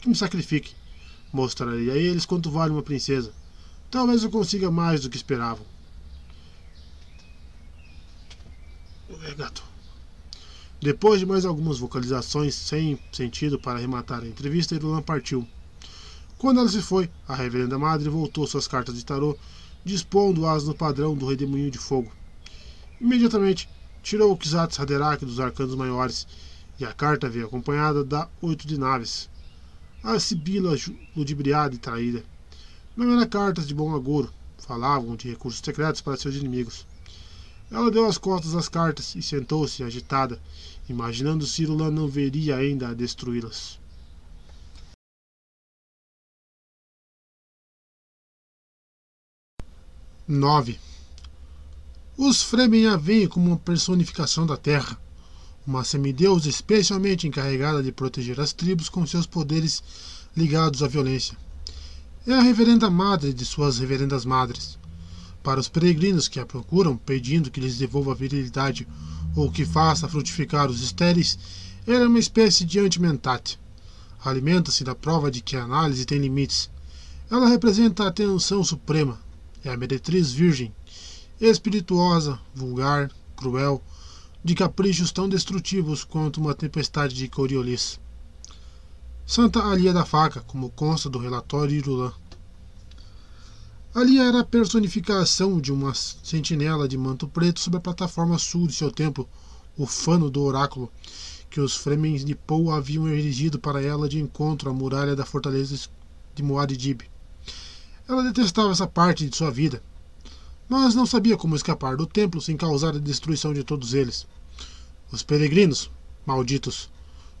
Que me sacrifique. Mostrarei a eles quanto vale uma princesa. Talvez eu consiga mais do que esperavam. É, gato. Depois de mais algumas vocalizações sem sentido para arrematar a entrevista, Irulan partiu. Quando ela se foi, a reverenda madre voltou suas cartas de tarô, dispondo-as no padrão do redemoinho de fogo. Imediatamente, tirou o Kizatz Haderach dos arcanos maiores, e a carta veio acompanhada da oito de naves. A sibila ludibriada e traída. Não eram cartas de bom agouro, falavam de recursos secretos para seus inimigos. Ela deu as costas às cartas e sentou-se agitada, imaginando se Irula não veria ainda a destruí-las. Nove. Os Fremen a veem como uma personificação da terra, uma semideusa especialmente encarregada de proteger as tribos com seus poderes ligados à violência. É a reverenda madre de suas reverendas madres para os peregrinos que a procuram, pedindo que lhes devolva a virilidade ou que faça frutificar os estéreis, ela é uma espécie de antimentate. Alimenta-se da prova de que a análise tem limites. Ela representa a atenção suprema. É a meretriz virgem, espirituosa, vulgar, cruel, de caprichos tão destrutivos quanto uma tempestade de Coriolis. Santa Alia da Faca, como consta do relatório Irulã. Ali era a personificação de uma sentinela de manto preto sobre a plataforma sul de seu templo, o fano do oráculo, que os Fremens de Pou haviam erigido para ela de encontro à muralha da fortaleza de Muad'Dib. Ela detestava essa parte de sua vida, mas não sabia como escapar do templo sem causar a destruição de todos eles. Os peregrinos, malditos,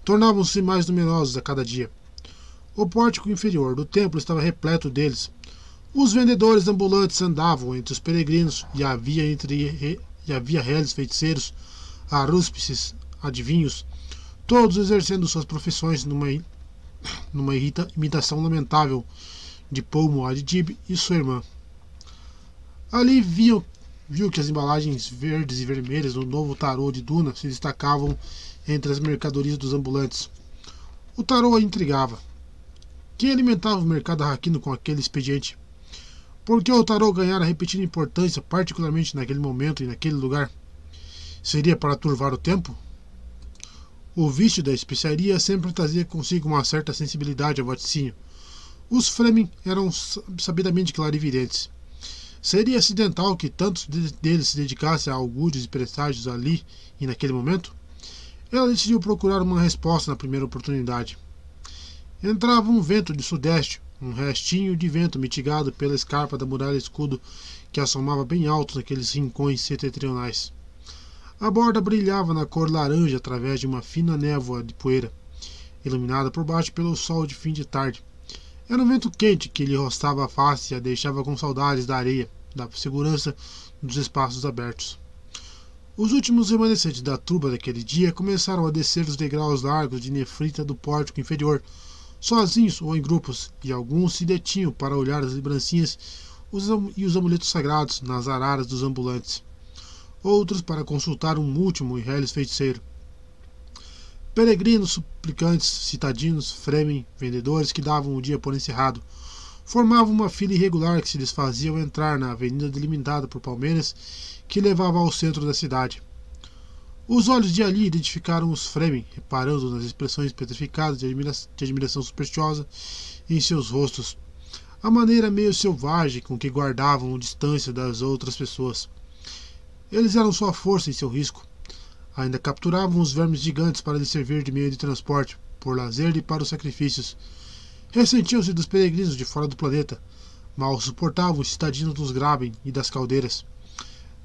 tornavam-se mais numerosos a cada dia. O pórtico inferior do templo estava repleto deles, os vendedores ambulantes andavam entre os peregrinos e havia entre e havia réis feiticeiros, arúspices, adivinhos, todos exercendo suas profissões numa, numa imitação lamentável de Pomo Adib e sua irmã. Ali viu, viu que as embalagens verdes e vermelhas do novo tarô de Duna se destacavam entre as mercadorias dos ambulantes. O tarô a intrigava. Quem alimentava o mercado arraquino com aquele expediente? Por que o tarô ganhara repetida importância, particularmente naquele momento e naquele lugar? Seria para turvar o tempo? O vício da especiaria sempre trazia consigo uma certa sensibilidade ao vaticínio. Os Fleming eram sabidamente clarividentes. Seria acidental que tantos deles se dedicassem a augúrios e presságios ali e naquele momento? Ela decidiu procurar uma resposta na primeira oportunidade. Entrava um vento de sudeste, um restinho de vento mitigado pela escarpa da muralha escudo que assomava bem alto naqueles rincões setentrionais. A borda brilhava na cor laranja através de uma fina névoa de poeira, iluminada por baixo pelo sol de fim de tarde. Era um vento quente que lhe roçava a face e a deixava com saudades da areia, da segurança dos espaços abertos. Os últimos remanescentes da truba daquele dia começaram a descer os degraus largos de nefrita do pórtico inferior, sozinhos ou em grupos, e alguns se detinham para olhar as lembrancinhas e os amuletos sagrados nas araras dos ambulantes. Outros para consultar um último e reles feiticeiro. Peregrinos, suplicantes, citadinos, fremen, vendedores que davam o dia por encerrado, formavam uma fila irregular que se desfazia ao entrar na avenida delimitada por palmeiras que levava ao centro da cidade. Os olhos de Ali identificaram os Fremen, reparando nas expressões petrificadas de, admira de admiração supersticiosa em seus rostos, a maneira meio selvagem com que guardavam distância das outras pessoas. Eles eram sua força e seu risco. Ainda capturavam os vermes gigantes para lhes servir de meio de transporte, por lazer e para os sacrifícios. Ressentiam-se dos peregrinos de fora do planeta, mal suportavam os citadinos dos Graben e das caldeiras.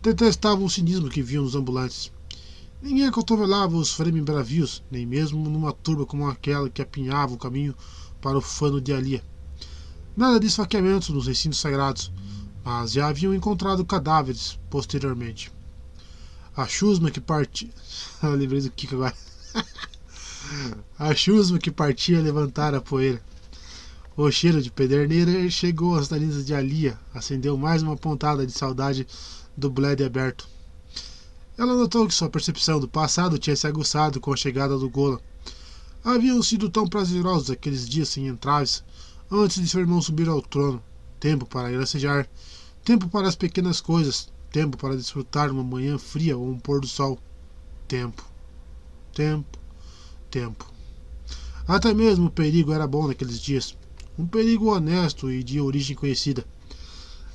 Detestavam o cinismo que viam nos ambulantes. Ninguém acotovelava os Fremen bravios, nem mesmo numa turba como aquela que apinhava o caminho para o fano de Alia. Nada de esfaqueamentos nos recintos sagrados, mas já haviam encontrado cadáveres posteriormente. A chusma que partia. lembrei do Kiko agora. a chusma que partia levantara a poeira. O cheiro de pederneira chegou às narinas de Alia, acendeu mais uma pontada de saudade do Bled aberto. Ela notou que sua percepção do passado tinha se aguçado com a chegada do Gola. Haviam sido tão prazerosos aqueles dias sem entraves, antes de seu irmão subir ao trono. Tempo para gracejar, tempo para as pequenas coisas, tempo para desfrutar uma manhã fria ou um pôr do sol. Tempo, tempo, tempo. Até mesmo o perigo era bom naqueles dias. Um perigo honesto e de origem conhecida.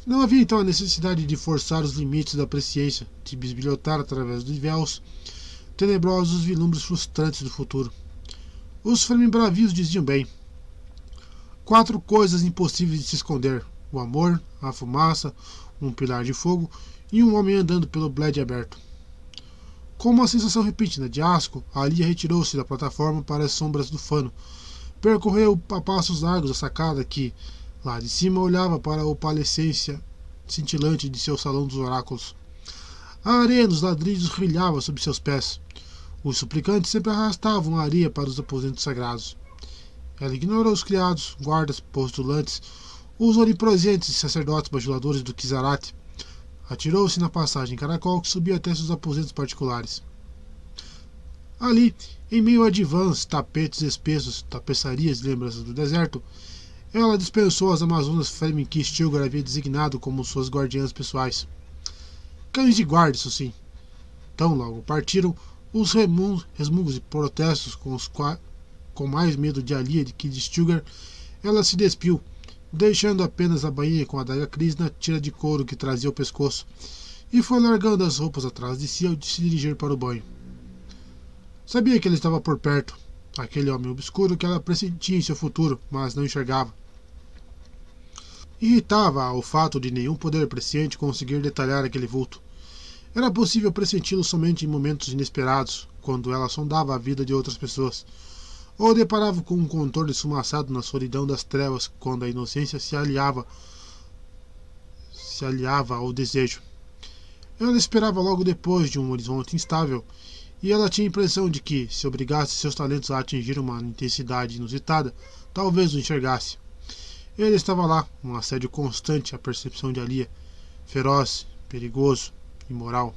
Não havia então a necessidade de forçar os limites da presciência, de bisbilhotar através dos véus tenebrosos vislumbres frustrantes do futuro. Os bravios diziam bem: quatro coisas impossíveis de se esconder: o amor, a fumaça, um pilar de fogo e um homem andando pelo bled aberto. Com uma sensação repentina de asco, Alia retirou-se da plataforma para as sombras do fano. Percorreu a passos largos a sacada que, Lá de cima olhava para a opalescência cintilante de seu salão dos oráculos. A areia dos ladrilhos brilhava sob seus pés. Os suplicantes sempre arrastavam a areia para os aposentos sagrados. Ela ignorou os criados, guardas, postulantes, os onipresentes sacerdotes bajuladores do Kizarat. Atirou-se na passagem caracol que subia até seus aposentos particulares. Ali, em meio a divãs, tapetes espessos, tapeçarias e lembranças do deserto, ela dispensou as Amazonas Fleming que Stilgar havia designado como suas guardiãs pessoais. Cães de guarda, isso sim. Tão logo partiram os resmungos e protestos com os com mais medo de Alia do que de Stilgar, ela se despiu, deixando apenas a bainha com a daga Cris na tira de couro que trazia ao pescoço, e foi largando as roupas atrás de si ao se dirigir para o banho. Sabia que ele estava por perto, aquele homem obscuro que ela pressentia em seu futuro, mas não enxergava. Irritava o fato de nenhum poder presciente conseguir detalhar aquele vulto. Era possível pressenti-lo somente em momentos inesperados, quando ela sondava a vida de outras pessoas, ou deparava com um contorno esfumaçado na solidão das trevas, quando a inocência se aliava se aliava ao desejo. Ela esperava logo depois de um horizonte instável, e ela tinha a impressão de que, se obrigasse seus talentos a atingir uma intensidade inusitada, talvez o enxergasse. Ele estava lá, um assédio constante à percepção de Alia, feroz, perigoso, imoral.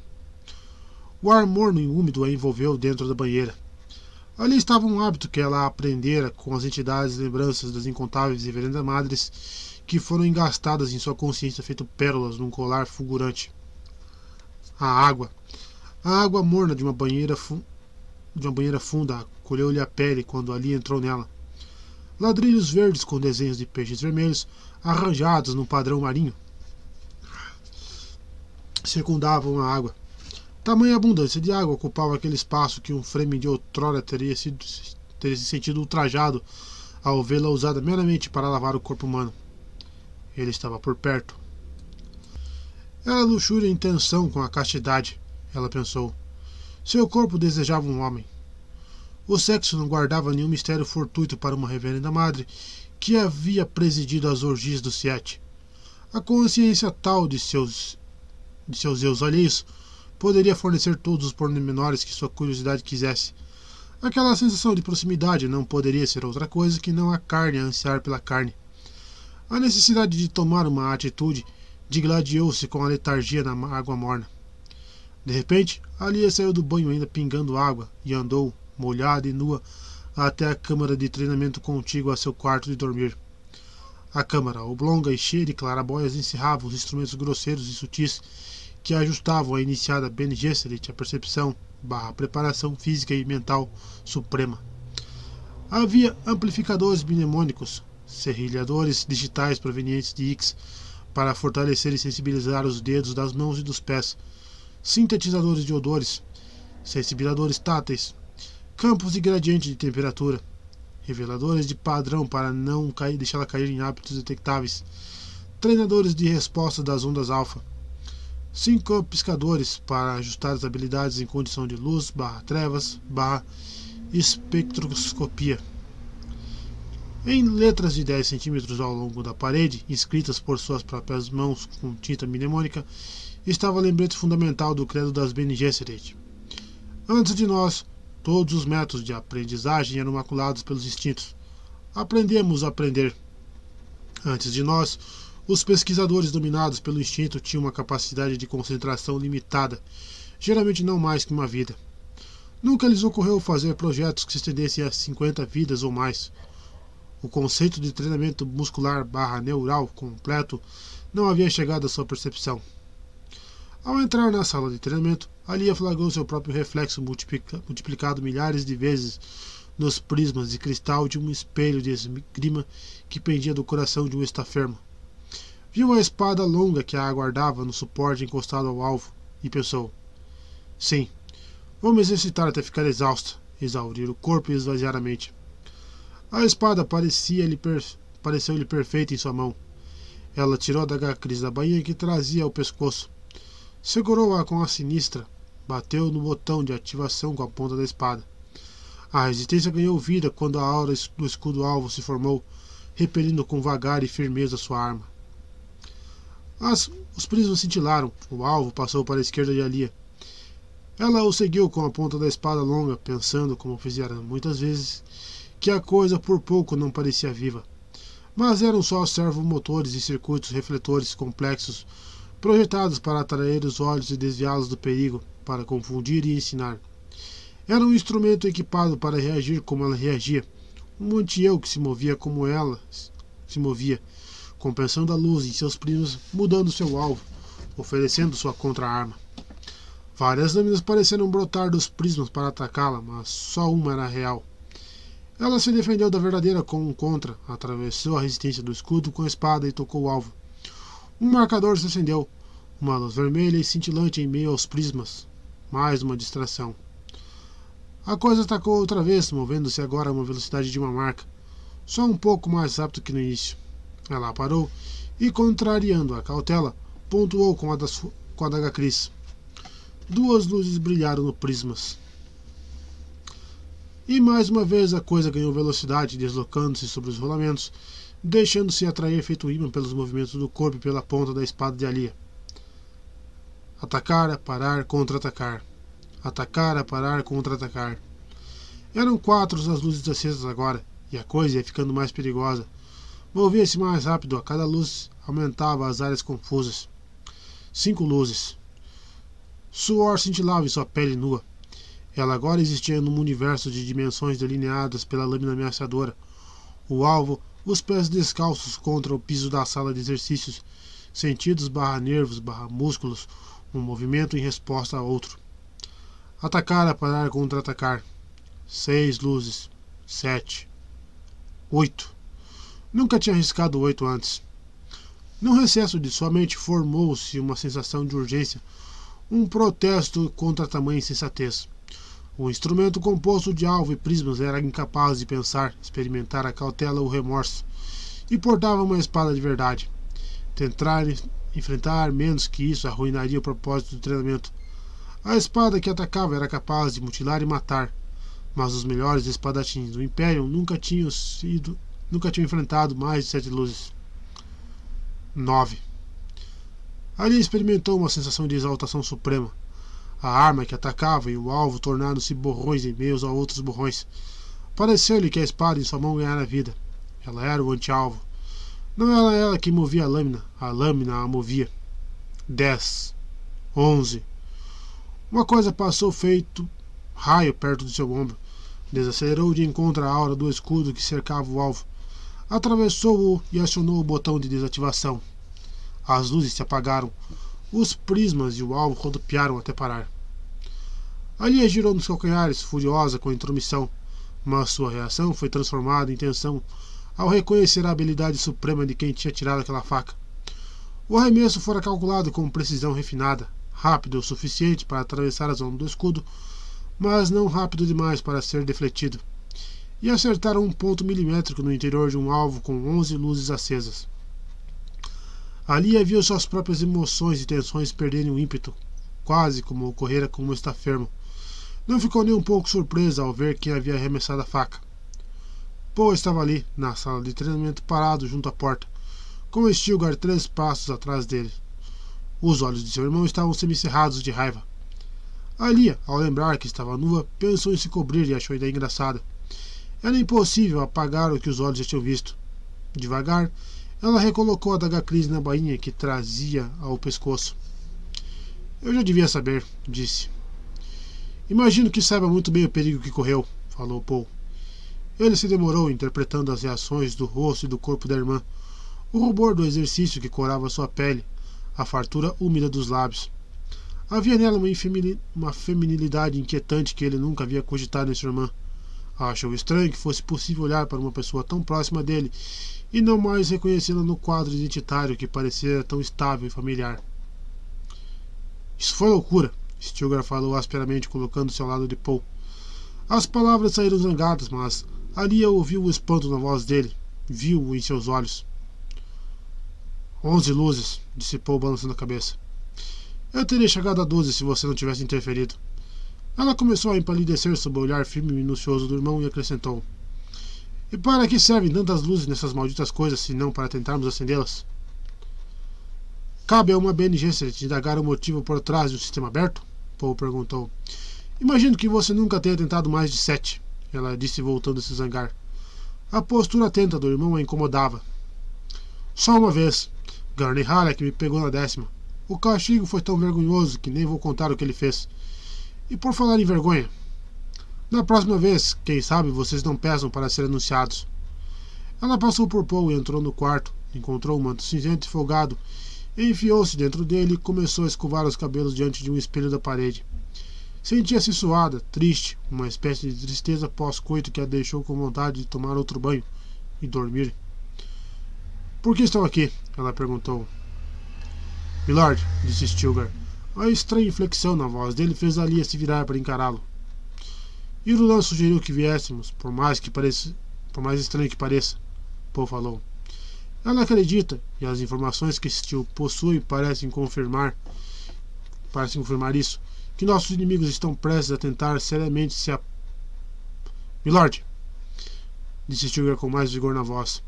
O ar morno e úmido a envolveu dentro da banheira. Ali estava um hábito que ela aprendera com as entidades e lembranças das incontáveis reverendas madres que foram engastadas em sua consciência feito pérolas num colar fulgurante. A água. A água morna de uma banheira, de uma banheira funda colheu-lhe a pele quando ali entrou nela ladrilhos verdes com desenhos de peixes vermelhos arranjados num padrão marinho circundavam a água. Tamanha abundância de água ocupava aquele espaço que um frame de outrora teria, sido, teria se sentido ultrajado ao vê-la usada meramente para lavar o corpo humano. Ele estava por perto. Era luxúria em tensão com a castidade, ela pensou. Seu corpo desejava um homem. O sexo não guardava nenhum mistério fortuito para uma reverenda madre que havia presidido as orgias do Siete. A consciência tal de seus, de seus eus alheios poderia fornecer todos os pormenores que sua curiosidade quisesse. Aquela sensação de proximidade não poderia ser outra coisa que não a carne a ansiar pela carne. A necessidade de tomar uma atitude digladiou-se com a letargia na água morna. De repente, Alia saiu do banho ainda pingando água e andou, molhada e nua, até a câmara de treinamento contígua a seu quarto de dormir. A câmara, oblonga e cheia de clarabóias, encerrava os instrumentos grosseiros e sutis que ajustavam a iniciada Bene Gesserit a percepção barra preparação física e mental suprema. Havia amplificadores mnemônicos, serrilhadores digitais provenientes de X para fortalecer e sensibilizar os dedos das mãos e dos pés, sintetizadores de odores, sensibilizadores táteis, Campos de gradiente de temperatura. Reveladores de padrão para não cair, deixá-la cair em hábitos detectáveis. Treinadores de resposta das ondas alfa. Cinco piscadores para ajustar as habilidades em condição de luz, barra trevas, barra espectroscopia. Em letras de 10 centímetros ao longo da parede, escritas por suas próprias mãos com tinta mnemônica, estava a lembrete fundamental do credo das Bene Gesserit. Antes de nós, todos os métodos de aprendizagem eram maculados pelos instintos. Aprendemos a aprender. Antes de nós, os pesquisadores dominados pelo instinto tinham uma capacidade de concentração limitada, geralmente não mais que uma vida. Nunca lhes ocorreu fazer projetos que se estendessem a 50 vidas ou mais. O conceito de treinamento muscular barra neural completo não havia chegado à sua percepção. Ao entrar na sala de treinamento, Alia flagrou seu próprio reflexo multiplicado milhares de vezes nos prismas de cristal de um espelho de esgrima que pendia do coração de um estafermo. Viu a espada longa que a aguardava no suporte encostado ao alvo e pensou: Sim, vou me exercitar até ficar exausta, exaurir o corpo e esvaziar a mente. A espada parecia-lhe per... pareceu-lhe perfeita em sua mão. Ela tirou da cris da bainha que trazia ao pescoço. Segurou-a com a sinistra. Bateu no botão de ativação com a ponta da espada. A resistência ganhou vida quando a aura do escudo alvo se formou, repelindo com vagar e firmeza sua arma. As, os prismas cintilaram. O alvo passou para a esquerda de Alia. Ela o seguiu com a ponta da espada longa, pensando, como fizera muitas vezes, que a coisa por pouco não parecia viva. Mas eram só servomotores e circuitos refletores complexos, projetados para atrair os olhos e desviá-los do perigo, para confundir e ensinar. Era um instrumento equipado para reagir como ela reagia, um anti-eu que se movia como ela se movia, compensando a luz em seus primos, mudando seu alvo, oferecendo sua contra-arma. Várias lâminas pareceram brotar dos prismas para atacá-la, mas só uma era real. Ela se defendeu da verdadeira com um contra, atravessou a resistência do escudo com a espada e tocou o alvo. Um marcador se acendeu, uma luz vermelha e cintilante em meio aos prismas. Mais uma distração. A coisa atacou outra vez, movendo-se agora a uma velocidade de uma marca, só um pouco mais rápido que no início. Ela parou e, contrariando a cautela, pontuou com a, das, com a daga Cris. Duas luzes brilharam no prismas. E mais uma vez a coisa ganhou velocidade, deslocando-se sobre os rolamentos, deixando-se atrair feito imã pelos movimentos do corpo e pela ponta da espada de Alia. Atacar, a parar, contra-atacar. Atacar, a parar, contra-atacar. Eram quatro as luzes acesas agora, e a coisa ia ficando mais perigosa. Movia-se mais rápido, a cada luz aumentava as áreas confusas. Cinco luzes. Suor cintilava em sua pele nua. Ela agora existia num universo de dimensões delineadas pela lâmina ameaçadora. O alvo, os pés descalços contra o piso da sala de exercícios, sentidos barra nervos barra músculos, um movimento em resposta a outro. Atacar, parar, contra-atacar. Seis luzes. Sete. Oito. Nunca tinha arriscado oito antes. No recesso de sua mente formou-se uma sensação de urgência, um protesto contra tamanha insensatez. O instrumento composto de alvo e prismas era incapaz de pensar, experimentar a cautela ou o remorso, e portava uma espada de verdade. Tentar enfrentar menos que isso arruinaria o propósito do treinamento. A espada que atacava era capaz de mutilar e matar, mas os melhores espadachins do Império nunca tinham sido Nunca tinha enfrentado mais de sete luzes. 9. Ali experimentou uma sensação de exaltação suprema. A arma que atacava e o alvo tornaram-se borrões em meio a outros borrões. Pareceu-lhe que a espada em sua mão ganhara vida. Ela era o anti-alvo. Não era ela que movia a lâmina, a lâmina a movia. 10. 11. Uma coisa passou feito raio perto do seu ombro. Desacelerou de encontro à aura do escudo que cercava o alvo atravessou-o e acionou o botão de desativação. As luzes se apagaram. Os prismas e o alvo rodopiaram até parar. Alia girou nos calcanhares, furiosa com a intromissão, mas sua reação foi transformada em tensão ao reconhecer a habilidade suprema de quem tinha tirado aquela faca. O arremesso fora calculado com precisão refinada, rápido o suficiente para atravessar a zona do escudo, mas não rápido demais para ser defletido e acertaram um ponto milimétrico no interior de um alvo com onze luzes acesas. Ali viu suas próprias emoções e tensões perderem o ímpeto, quase como ocorrera com um estafermo. Não ficou nem um pouco surpresa ao ver quem havia arremessado a faca. Poe estava ali, na sala de treinamento, parado junto à porta, com Stilgar três passos atrás dele. Os olhos de seu irmão estavam semicerrados de raiva. Alia, ao lembrar que estava nua, pensou em se cobrir e achou a ideia engraçada. Era impossível apagar o que os olhos já tinham visto. Devagar, ela recolocou a daga Cris na bainha que trazia ao pescoço. Eu já devia saber, disse. Imagino que saiba muito bem o perigo que correu, falou Paul. Ele se demorou interpretando as reações do rosto e do corpo da irmã, o rubor do exercício que corava sua pele, a fartura úmida dos lábios. Havia nela uma, uma feminilidade inquietante que ele nunca havia cogitado em sua irmã. Achou estranho que fosse possível olhar para uma pessoa tão próxima dele e não mais reconhecê-la no quadro identitário que parecia tão estável e familiar. Isso foi loucura, Stilgar falou asperamente, colocando-se ao lado de Paul. As palavras saíram zangadas, mas Alia ouviu o espanto na voz dele, viu-o em seus olhos. Onze luzes, disse Paul balançando a cabeça. Eu teria chegado a doze se você não tivesse interferido. Ela começou a empalidecer sob o olhar firme e minucioso do irmão e acrescentou: E para que servem tantas luzes nessas malditas coisas, se não para tentarmos acendê-las? Cabe a uma BNG te indagar o motivo por trás de um sistema aberto? Paul perguntou. Imagino que você nunca tenha tentado mais de sete, ela disse voltando a se zangar. A postura atenta do irmão a incomodava. Só uma vez, Gurney Halleck me pegou na décima. O castigo foi tão vergonhoso que nem vou contar o que ele fez. E por falar em vergonha, na próxima vez, quem sabe vocês não peçam para ser anunciados. Ela passou por Paul e entrou no quarto, encontrou um manto cinzento e folgado, enfiou-se dentro dele e começou a escovar os cabelos diante de um espelho da parede. Sentia-se suada, triste, uma espécie de tristeza pós-coito que a deixou com vontade de tomar outro banho e dormir. Por que estão aqui? Ela perguntou. Milord, disse Stilgar. A estranha inflexão na voz dele fez Alia se virar para encará-lo. Irulan sugeriu que viéssemos, por mais que pareça, por mais estranho que pareça, Paul falou. Ela acredita, e as informações que Stil possui parecem confirmar, parecem confirmar isso, que nossos inimigos estão prestes a tentar seriamente se a... Milord, disse Stilgar com mais vigor na voz.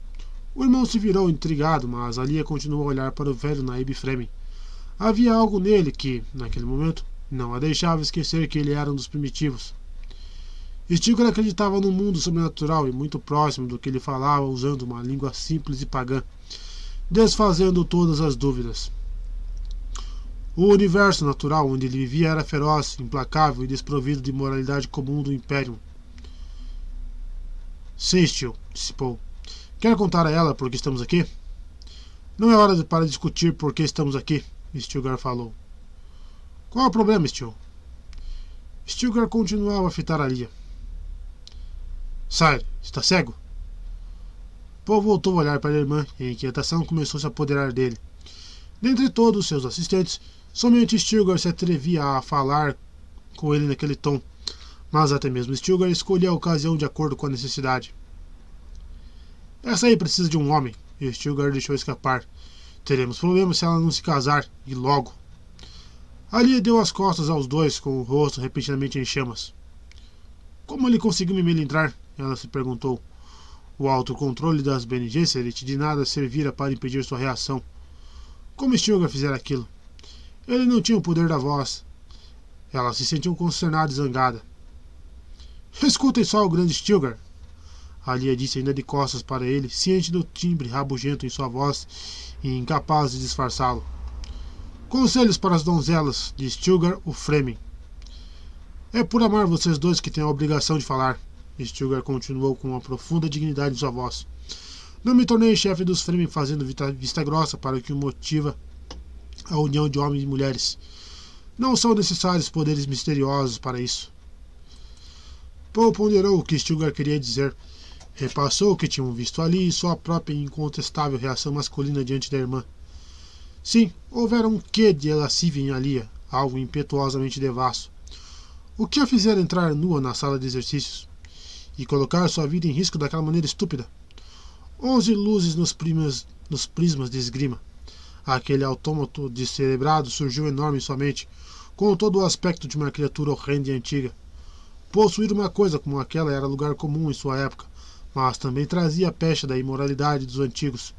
O irmão se virou intrigado, mas Alia continuou a olhar para o velho Naib Fremen. Havia algo nele que, naquele momento, não a deixava esquecer que ele era um dos primitivos. Stilgar acreditava num mundo sobrenatural e muito próximo do que ele falava usando uma língua simples e pagã, desfazendo todas as dúvidas. O universo natural onde ele vivia era feroz, implacável e desprovido de moralidade comum do Império. Sim, Stil, disse Paul. Quer contar a ela por que estamos aqui? Não é hora para discutir por que estamos aqui, Stilgar falou. Qual é o problema, Stil? Stilgar continuava a fitar a Lia. Sai, está cego? Paul voltou a olhar para a irmã e a inquietação começou a se apoderar dele. Dentre todos os seus assistentes, somente Stilgar se atrevia a falar com ele naquele tom, mas até mesmo Stilgar escolhia a ocasião de acordo com a necessidade. Essa aí precisa de um homem. E Stilgar deixou escapar. Teremos problemas se ela não se casar, e logo. Ali deu as costas aos dois, com o rosto repentinamente em chamas. Como ele conseguiu me melindrar? Ela se perguntou. O autocontrole das Bene Gesserit de nada servira para impedir sua reação. Como Stilgar fizera aquilo? Ele não tinha o poder da voz. Ela se sentiu consternada e zangada. Escutem só o grande Stilgar, Alia disse ainda de costas para ele, ciente do timbre rabugento em sua voz e incapaz de disfarçá-lo. Conselhos para as donzelas, de Stilgar o Fremen. É por amar vocês dois que tenho a obrigação de falar. Stilgar continuou com uma profunda dignidade em sua voz. Não me tornei chefe dos Fremen fazendo vista grossa para o que motiva a união de homens e mulheres. Não são necessários poderes misteriosos para isso. Paul ponderou o que Stilgar queria dizer Repassou o que tinham visto ali e sua própria incontestável reação masculina diante da irmã. Sim, houvera um quê de lascívia em Alia, algo impetuosamente devasso. O que a fizera entrar nua na sala de exercícios? E colocar sua vida em risco daquela maneira estúpida? Onze luzes nos, primas, nos prismas de esgrima. Aquele autômato descerebrado surgiu enorme em sua mente, com todo o aspecto de uma criatura horrenda e antiga. Possuir uma coisa como aquela era lugar comum em sua época, mas também trazia a peste da imoralidade dos antigos.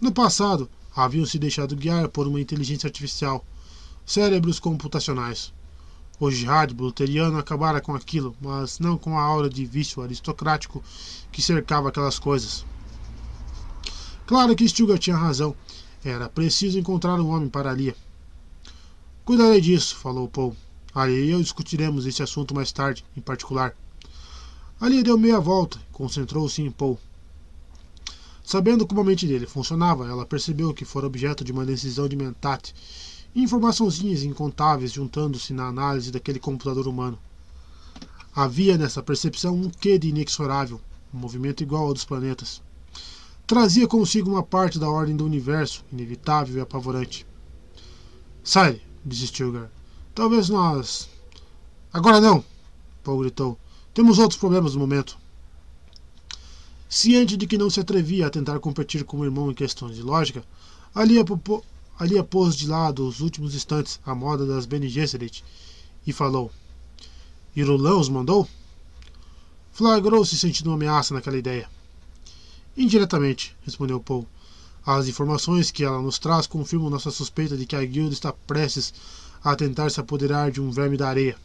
No passado, haviam se deixado guiar por uma inteligência artificial, cérebros computacionais. O jihad bluteriano acabara com aquilo, mas não com a aura de vício aristocrático que cercava aquelas coisas. Claro que Stilgar tinha razão. Era preciso encontrar um homem para ali. Cuidarei disso, falou Paul. Ali eu discutiremos esse assunto mais tarde, em particular. Ali deu meia volta concentrou-se em Paul. Sabendo como a mente dele funcionava, ela percebeu que fora objeto de uma decisão de mentate informaçãozinhas incontáveis juntando-se na análise daquele computador humano. Havia nessa percepção um quê de inexorável, um movimento igual ao dos planetas. Trazia consigo uma parte da ordem do universo, inevitável e apavorante. Sai, disse Stilgar. Talvez nós. Agora não! Paul gritou. Temos outros problemas no momento. Ciente de que não se atrevia a tentar competir com o irmão em questões de lógica, Alia, Alia pôs de lado os últimos instantes a moda das Bene Gesserit e falou: Irulan os mandou? Flagrou-se sentindo uma ameaça naquela ideia. Indiretamente, respondeu Paul. As informações que ela nos traz confirmam nossa suspeita de que a guilda está prestes a tentar se apoderar de um verme da areia.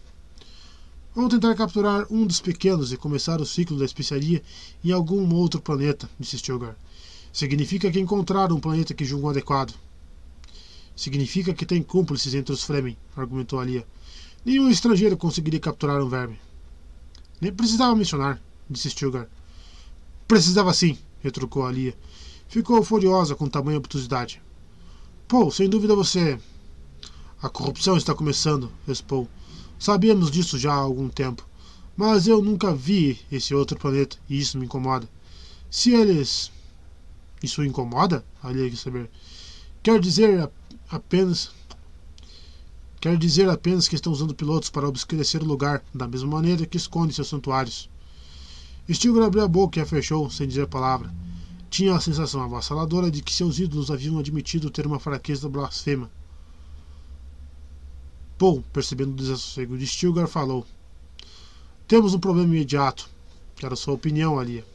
Vamos tentar capturar um dos pequenos e começar o ciclo da especiaria em algum outro planeta, disse Stilgar. Significa que encontraram um planeta que julgam adequado. Significa que tem cúmplices entre os Fremen, argumentou Alia. Nenhum estrangeiro conseguiria capturar um verme. Nem precisava mencionar, disse Stilgar. Precisava sim, retrucou Alia. Ficou furiosa com tamanha obtusidade. Paul, sem dúvida você. A corrupção está começando, respondeu. Sabíamos disso já há algum tempo, mas eu nunca vi esse outro planeta e isso me incomoda. Se eles. Isso incomoda? Ali quer saber. Quer dizer apenas. Quer dizer apenas que estão usando pilotos para obscurecer o lugar, da mesma maneira que esconde seus santuários. Stilgar abriu a boca e a fechou, sem dizer palavra. Tinha a sensação avassaladora de que seus ídolos haviam admitido ter uma fraqueza blasfema. Paul, percebendo o desassossego de Stilgar, falou: Temos um problema imediato. Quero sua opinião, Alia.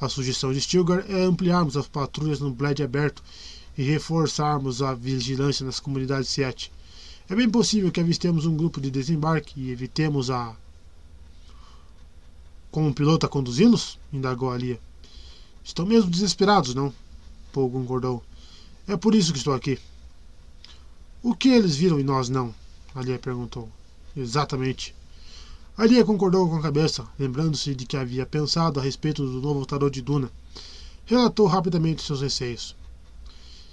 A sugestão de Stilgar é ampliarmos as patrulhas no Bled aberto e reforçarmos a vigilância nas comunidades 7. É bem possível que avistemos um grupo de desembarque e evitemos a. Com um piloto a conduzi-los? indagou Alia. Estão mesmo desesperados, não? Paul concordou. É por isso que estou aqui. O que eles viram e nós não? Alia perguntou. Exatamente. Alia concordou com a cabeça, lembrando-se de que havia pensado a respeito do novo tarô de Duna. Relatou rapidamente seus receios.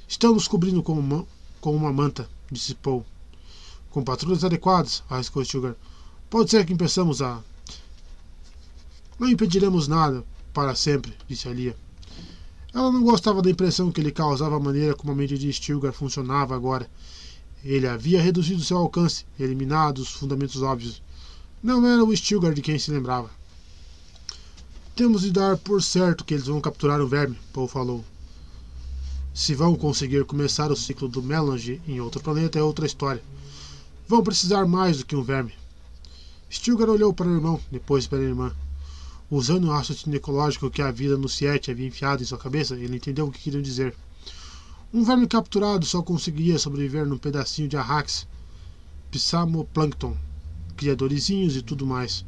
Estamos cobrindo com uma, com uma manta, disse Paul. Com patrulhas adequadas, arriscou Sugar. Pode ser que impeçamos a. Não impediremos nada para sempre, disse Alia. Ela não gostava da impressão que lhe causava a maneira como a mente de Stilgar funcionava agora ele havia reduzido seu alcance, eliminado os fundamentos óbvios. Não era o Stilgar de quem se lembrava. Temos de dar por certo que eles vão capturar o verme, Paul falou. Se vão conseguir começar o ciclo do Melange em outro planeta é outra história. Vão precisar mais do que um verme. Stilgar olhou para o irmão, depois para a irmã. Usando o raciocínio ecológico que a vida no Siete havia enfiado em sua cabeça, ele entendeu o que queriam dizer. Um verme capturado só conseguiria sobreviver num pedacinho de arrax, psamoplâncton, criadorzinhos e tudo mais.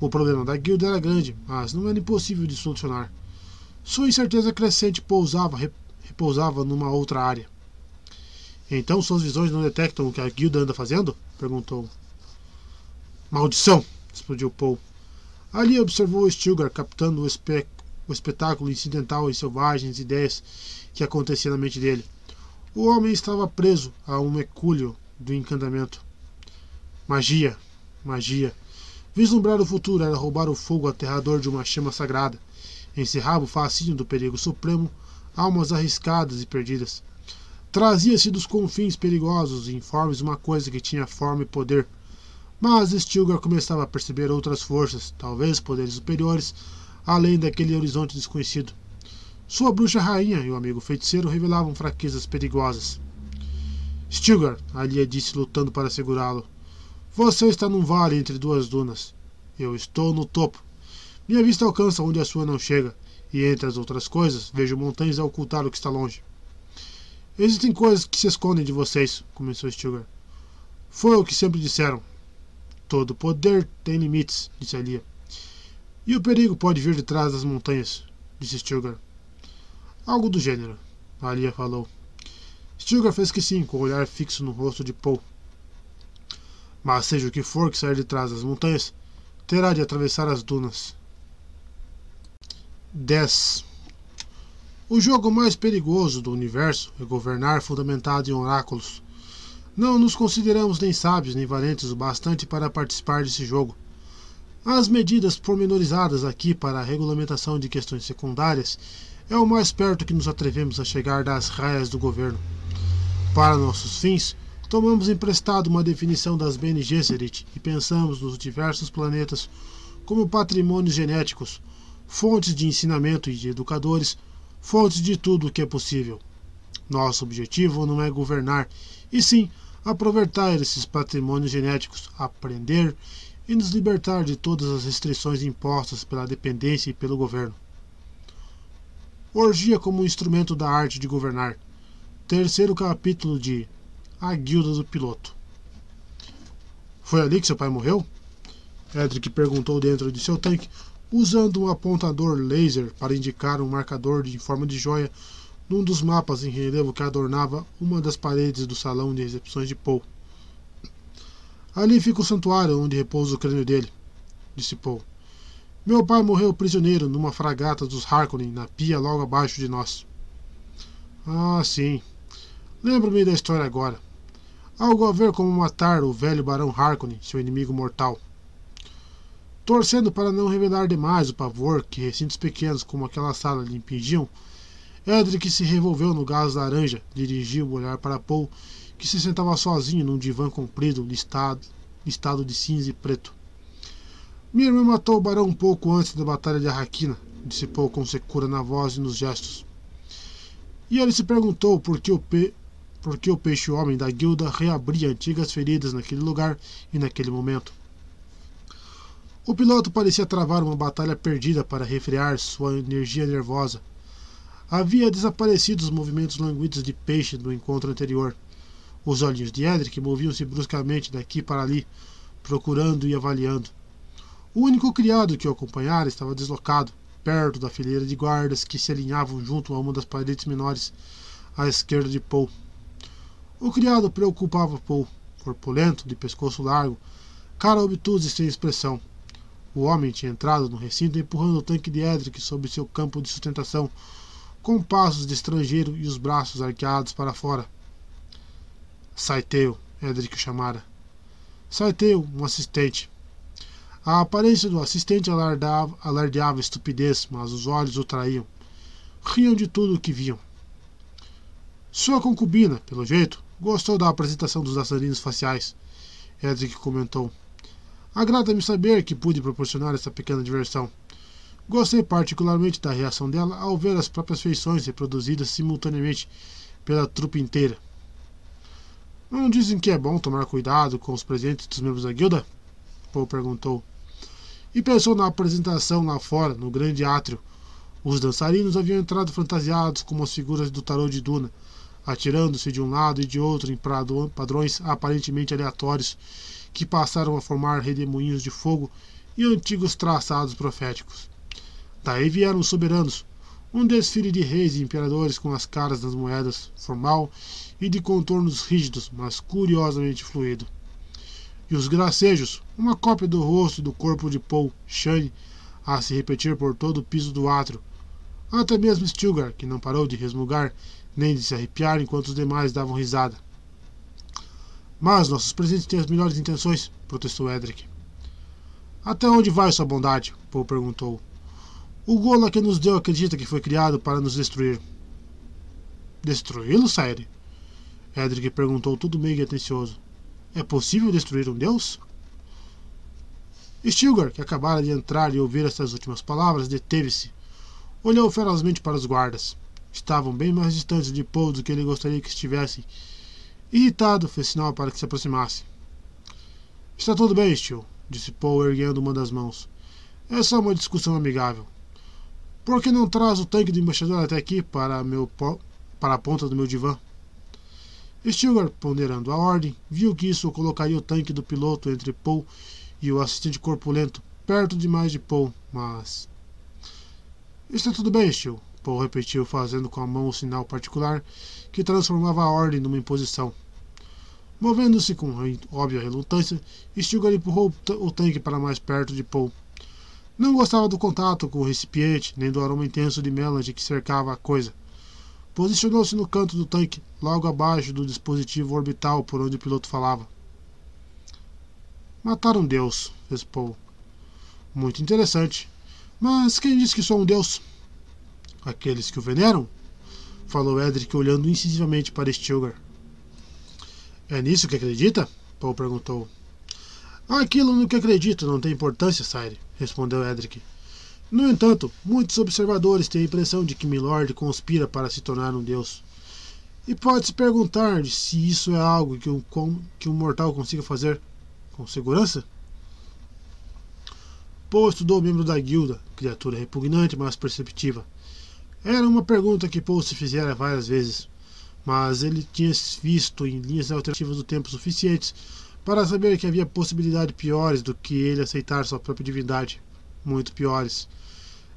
O problema da guilda era grande, mas não era impossível de solucionar. Sua incerteza crescente pousava, repousava numa outra área. Então suas visões não detectam o que a guilda anda fazendo? perguntou. Maldição! explodiu Paul. Ali observou Stilgar captando o, espe o espetáculo incidental e selvagens ideias que acontecia na mente dele. O homem estava preso a um mercúrio do encantamento. Magia, magia. Vislumbrar o futuro era roubar o fogo aterrador de uma chama sagrada. Encerrava o fascínio do perigo supremo, almas arriscadas e perdidas. Trazia-se dos confins perigosos e informes uma coisa que tinha forma e poder. Mas Stilgar começava a perceber outras forças, talvez poderes superiores, além daquele horizonte desconhecido. Sua bruxa rainha e o amigo feiticeiro revelavam fraquezas perigosas. Stilgar, Alia disse lutando para segurá-lo. Você está num vale entre duas dunas. Eu estou no topo. Minha vista alcança onde a sua não chega, e entre as outras coisas, vejo montanhas a ocultar o que está longe. Existem coisas que se escondem de vocês, começou Stilgar. Foi o que sempre disseram. Todo poder tem limites, disse Alia. E o perigo pode vir de trás das montanhas, disse Stilgar. Algo do gênero, Alia falou. Stilgar fez que sim, com o olhar fixo no rosto de Paul. Mas seja o que for que sair de trás das montanhas, terá de atravessar as dunas. 10. O jogo mais perigoso do universo é governar fundamentado em oráculos. Não nos consideramos nem sábios nem valentes o bastante para participar desse jogo. As medidas pormenorizadas aqui para a regulamentação de questões secundárias é o mais perto que nos atrevemos a chegar das raias do governo. Para nossos fins, tomamos emprestado uma definição das Bene Gesserit e pensamos nos diversos planetas como patrimônios genéticos, fontes de ensinamento e de educadores, fontes de tudo o que é possível. Nosso objetivo não é governar, e sim aproveitar esses patrimônios genéticos, aprender e nos libertar de todas as restrições impostas pela dependência e pelo governo. Orgia como instrumento da arte de governar. Terceiro capítulo de A Guilda do Piloto. Foi ali que seu pai morreu? Edric perguntou dentro de seu tanque, usando um apontador laser para indicar um marcador em forma de joia num dos mapas em relevo que adornava uma das paredes do salão de recepções de Paul. Ali fica o santuário onde repousa o crânio dele, disse Paul. Meu pai morreu prisioneiro numa fragata dos Harkonnen na pia logo abaixo de nós. Ah, sim. Lembro-me da história agora. Algo a ver como matar o velho Barão Harkonnen, seu inimigo mortal. Torcendo para não revelar demais o pavor que recintos pequenos como aquela sala lhe impingiam, Edric se revolveu no gás laranja, dirigiu o olhar para Paul, que se sentava sozinho num divã comprido, listado, listado de cinza e preto. Minha irmã matou o barão um pouco antes da batalha de Arraquina, disse Paul com secura na voz e nos gestos. E ele se perguntou por que o, pe... por que o peixe-homem da guilda reabria antigas feridas naquele lugar e naquele momento. O piloto parecia travar uma batalha perdida para refrear sua energia nervosa. Havia desaparecido os movimentos languidos de peixe do encontro anterior. Os olhinhos de Edric moviam-se bruscamente daqui para ali, procurando e avaliando. O único criado que o acompanhara estava deslocado, perto da fileira de guardas que se alinhavam junto a uma das paredes menores, à esquerda de Paul. O criado preocupava Paul, corpulento, de pescoço largo, cara obtusa e sem expressão. O homem tinha entrado no recinto empurrando o tanque de Edric sobre seu campo de sustentação, com passos de estrangeiro e os braços arqueados para fora. Saiteu, Edric chamara. Saiteu, um assistente. A aparência do assistente alardeava, alardeava estupidez, mas os olhos o traíam. Riam de tudo o que viam. Sua concubina, pelo jeito, gostou da apresentação dos dançarinos faciais. Edric comentou. Agrada-me saber que pude proporcionar essa pequena diversão. Gostei particularmente da reação dela ao ver as próprias feições reproduzidas simultaneamente pela trupe inteira. Não dizem que é bom tomar cuidado com os presentes dos membros da guilda? Paul perguntou. E pensou na apresentação lá fora, no grande átrio. Os dançarinos haviam entrado fantasiados como as figuras do tarô de Duna, atirando-se de um lado e de outro em padrões aparentemente aleatórios que passaram a formar redemoinhos de fogo e antigos traçados proféticos. Daí vieram os soberanos, um desfile de reis e imperadores com as caras das moedas, formal e de contornos rígidos, mas curiosamente fluido. E os gracejos, uma cópia do rosto e do corpo de Paul Shane, a se repetir por todo o piso do átrio. Até mesmo Stilgar, que não parou de resmugar nem de se arrepiar enquanto os demais davam risada. Mas nossos presentes têm as melhores intenções, protestou Edric. Até onde vai sua bondade? Paul perguntou. O Gola que nos deu acredita que foi criado para nos destruir. Destruí-lo, Saire? Edric perguntou tudo meio atencioso. É possível destruir um deus? Stilgar, que acabara de entrar e ouvir essas últimas palavras, deteve-se. Olhou ferozmente para os guardas. Estavam bem mais distantes de Paul do que ele gostaria que estivessem Irritado, fez sinal para que se aproximasse. Está tudo bem, Steel, disse Paul erguendo uma das mãos. É só uma discussão amigável. Por que não traz o tanque do embaixador até aqui para, meu, para a ponta do meu divã? Stilgar, ponderando a ordem, viu que isso colocaria o tanque do piloto entre Paul e o assistente corpulento, perto demais de Paul, mas. Está tudo bem, Stil, Paul repetiu, fazendo com a mão o sinal particular que transformava a ordem numa imposição. Movendo-se com óbvia relutância, Stilgar empurrou o tanque para mais perto de Paul. Não gostava do contato com o recipiente, nem do aroma intenso de melange que cercava a coisa. Posicionou-se no canto do tanque, logo abaixo do dispositivo orbital por onde o piloto falava. Mataram Deus, fez Paul. Muito interessante. Mas quem disse que sou um Deus? Aqueles que o veneram? Falou Edric olhando incisivamente para Stilgar. É nisso que acredita? Paul perguntou. Aquilo no que acredito não tem importância, Sire, respondeu Edric. No entanto, muitos observadores têm a impressão de que Milord conspira para se tornar um deus. E pode-se perguntar se isso é algo que um, que um mortal consiga fazer com segurança? Poe estudou membro da guilda, criatura repugnante, mas perceptiva. Era uma pergunta que Poe se fizera várias vezes, mas ele tinha visto em linhas alternativas do tempo suficientes para saber que havia possibilidades piores do que ele aceitar sua própria divindade. Muito piores.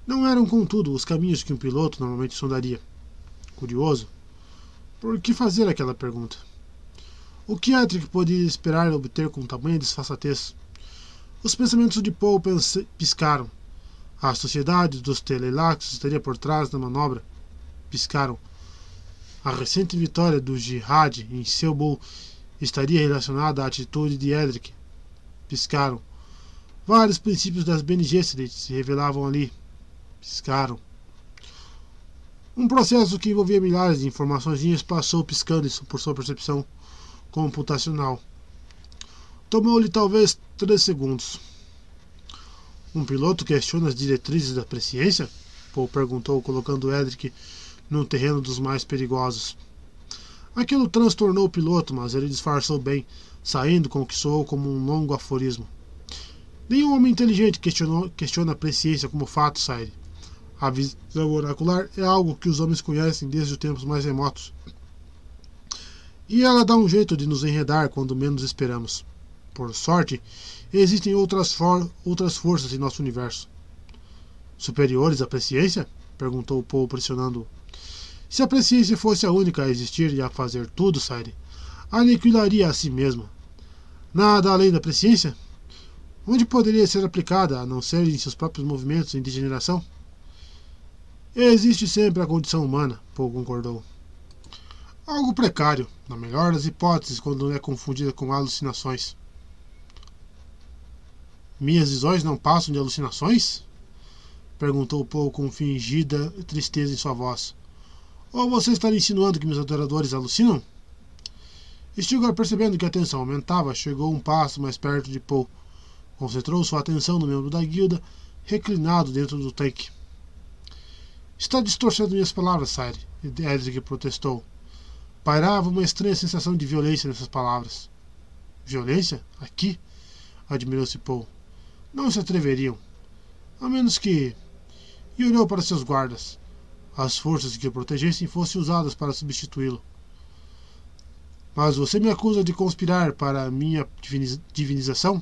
Não eram, contudo, os caminhos que um piloto normalmente sondaria. Curioso. Por que fazer aquela pergunta? O que Edric poderia esperar obter com tamanha desfaçatez? Os pensamentos de Paul piscaram. A sociedade dos Telelaxos estaria por trás da manobra. Piscaram. A recente vitória do Jihad em Selboul estaria relacionada à atitude de Edric. Piscaram. Vários princípios das Gesserit se revelavam ali piscaram. Um processo que envolvia milhares de informações passou piscando isso por sua percepção computacional. Tomou-lhe talvez três segundos. Um piloto questiona as diretrizes da presciência? Paul perguntou, colocando Edric no terreno dos mais perigosos. Aquilo transtornou o piloto, mas ele disfarçou bem, saindo com o que soou como um longo aforismo. Nenhum homem inteligente questionou, questiona a presciência como fato, Sire. A visão oracular é algo que os homens conhecem desde os tempos mais remotos. E ela dá um jeito de nos enredar quando menos esperamos. Por sorte, existem outras, for outras forças em nosso universo. Superiores à presciência? perguntou Paul, pressionando-o. Se a presciência fosse a única a existir e a fazer tudo, Sire, aniquilaria a si mesma. Nada além da presciência? Onde poderia ser aplicada, a não ser em seus próprios movimentos em degeneração? Existe sempre a condição humana, Paul concordou. Algo precário, na melhor das hipóteses, quando é confundida com alucinações. Minhas visões não passam de alucinações? Perguntou Paul com fingida tristeza em sua voz. Ou você está insinuando que meus adoradores alucinam? Stilgar, percebendo que a tensão aumentava, chegou um passo mais perto de Paul. Concentrou sua atenção no membro da guilda, reclinado dentro do tanque. Está distorcendo minhas palavras, Sire, Edric protestou. Pairava uma estranha sensação de violência nessas palavras. Violência? Aqui? Admirou-se Paul. Não se atreveriam. A menos que. E olhou para seus guardas. As forças que o protegessem fossem usadas para substituí-lo. Mas você me acusa de conspirar para minha divinização?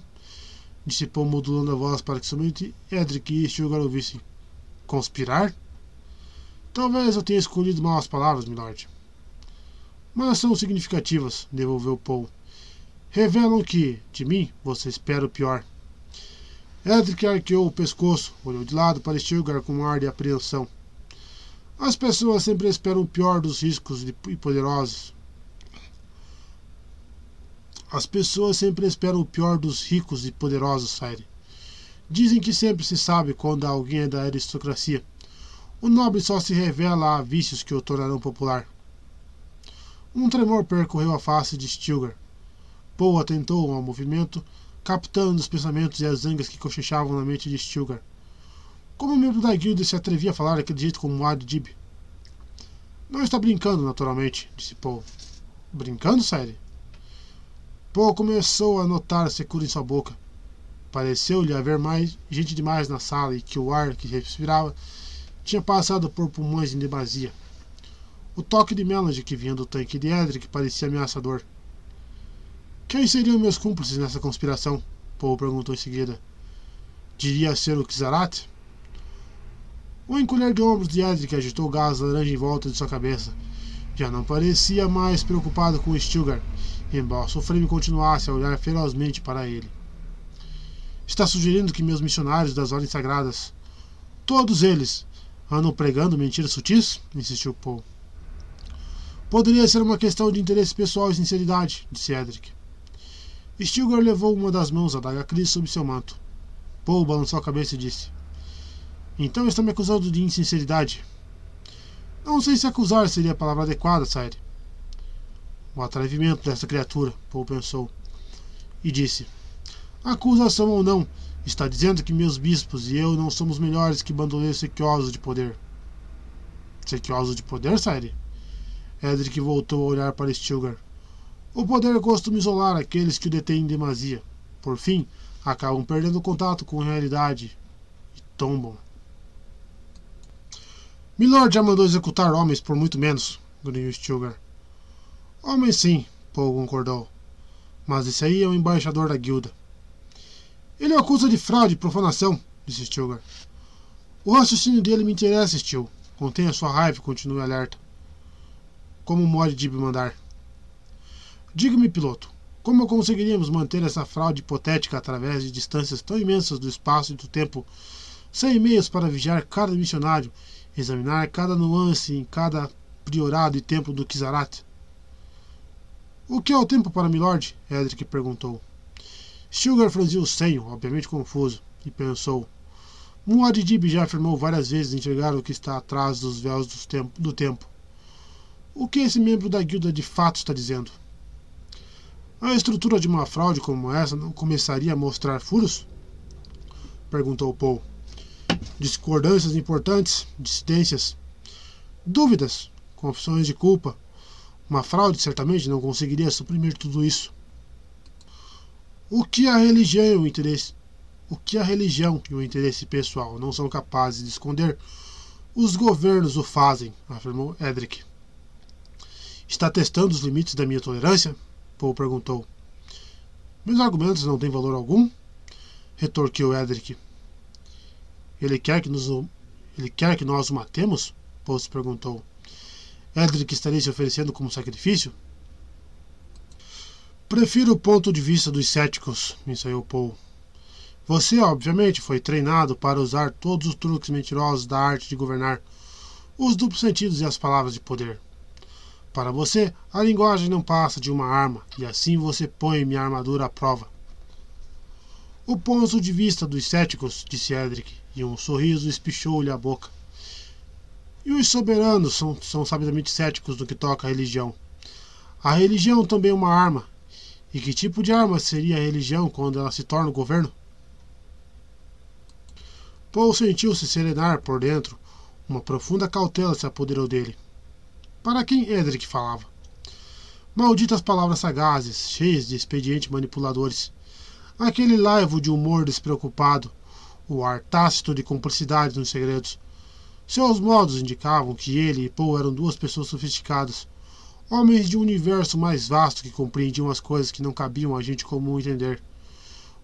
Disse Paul modulando a voz para que somente Edric e Stilgar ouvissem. Conspirar? Talvez eu tenha escolhido mal as palavras, milord. Mas são significativas, devolveu Paul. Revelam que, de mim, você espera o pior. Edric arqueou o pescoço, olhou de lado para Stilgar com um ar de apreensão. As pessoas sempre esperam o pior dos riscos e poderosos. As pessoas sempre esperam o pior dos ricos e poderosos, Sire. Dizem que sempre se sabe quando alguém é da aristocracia. O nobre só se revela a vícios que o tornarão popular. Um tremor percorreu a face de Stilgar. Poe atentou ao movimento, captando os pensamentos e as zangas que cochichavam na mente de Stilgar. Como membro da guilda se atrevia a falar daquele jeito como Adib? Não está brincando, naturalmente, disse Poe. Brincando, Sire? Poe começou a notar a secura em sua boca. Pareceu-lhe haver mais gente demais na sala e que o ar que respirava tinha passado por pulmões em demasia. O toque de Melange que vinha do tanque de Edric parecia ameaçador. Quem seriam meus cúmplices nessa conspiração? Paul perguntou em seguida. Diria ser o Kizarat? O encolher de ombros de Edric agitou o gás laranja em volta de sua cabeça. Já não parecia mais preocupado com Stilgar, embora Sofreme continuasse a olhar ferozmente para ele. Está sugerindo que meus missionários das ordens sagradas, todos eles, andam pregando mentiras sutis? insistiu Paul. Poderia ser uma questão de interesse pessoal e sinceridade, disse Edric. Stilgar levou uma das mãos à daga Cris sob seu manto. Paul balançou a cabeça e disse: Então está me acusando de insinceridade. Não sei se acusar seria a palavra adequada, Sire. O atrevimento dessa criatura, Paul pensou, e disse: Acusação ou não, está dizendo que meus bispos e eu não somos melhores que bandoleiros sequiosos de poder. Sequiosos de poder, Sire? Edric voltou a olhar para Stilgar. O poder costuma isolar aqueles que o detêm em demasia. Por fim, acabam perdendo contato com a realidade e tombam. Milord já mandou executar homens por muito menos, grunhiu Stilgar. Homens sim, Paul concordou. Mas esse aí é o embaixador da guilda. Ele o acusa de fraude e profanação, disse Stilgar. O raciocínio dele me interessa, Stil. Contenha sua raiva e continue alerta. Como o Dib mandar. Diga-me, piloto, como conseguiríamos manter essa fraude hipotética através de distâncias tão imensas do espaço e do tempo, sem meios para vigiar cada missionário, examinar cada nuance em cada priorado e templo do Kizarat? O que é o tempo para Milord? Edric perguntou. Stilgar franziu o senho, obviamente confuso, e pensou. Muad'Dib já afirmou várias vezes enxergar o que está atrás dos véus do tempo, do tempo. O que esse membro da guilda de fato está dizendo? A estrutura de uma fraude como essa não começaria a mostrar furos? Perguntou Paul. Discordâncias importantes, dissidências, dúvidas, confissões de culpa. Uma fraude certamente não conseguiria suprimir tudo isso. O que a religião e o interesse, o que a religião e o interesse pessoal não são capazes de esconder, os governos o fazem, afirmou Edric. Está testando os limites da minha tolerância? Paul perguntou. Meus argumentos não têm valor algum? retorquiu Edric. Ele quer que, nos, ele quer que nós o matemos? Paul se perguntou. Edric estaria se oferecendo como sacrifício? Prefiro o ponto de vista dos céticos, ensaiou Paul. Você, obviamente, foi treinado para usar todos os truques mentirosos da arte de governar, os duplos sentidos e as palavras de poder. Para você, a linguagem não passa de uma arma, e assim você põe minha armadura à prova. O ponto de vista dos céticos, disse Edric, e um sorriso espichou-lhe a boca. E os soberanos são, são sabidamente céticos no que toca à religião. A religião também é uma arma. E que tipo de arma seria a religião quando ela se torna o governo? Paul sentiu-se serenar por dentro. Uma profunda cautela se apoderou dele. Para quem Edric falava? Malditas palavras sagazes, cheias de expedientes manipuladores. Aquele laivo de humor despreocupado, o ar tácito de cumplicidade nos segredos. Seus modos indicavam que ele e Paul eram duas pessoas sofisticadas, homens de um universo mais vasto que compreendiam as coisas que não cabiam a gente comum entender.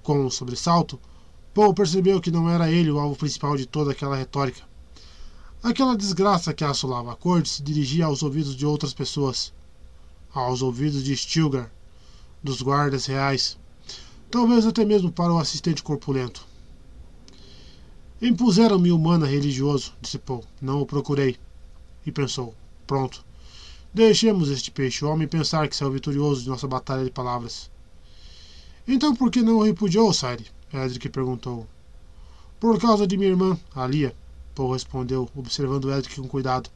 Com um sobressalto, Paul percebeu que não era ele o alvo principal de toda aquela retórica. Aquela desgraça que assolava a corte se dirigia aos ouvidos de outras pessoas, aos ouvidos de Stilgar, dos guardas reais, talvez até mesmo para o assistente corpulento. Impuseram-me humana religioso, disse Paul. Não o procurei. E pensou: pronto. Deixemos este peixe homem pensar que saiu vitorioso de nossa batalha de palavras. Então por que não o repudiou, Sire? Edric perguntou. Por causa de minha irmã, Alia. Paul respondeu, observando Edric com cuidado.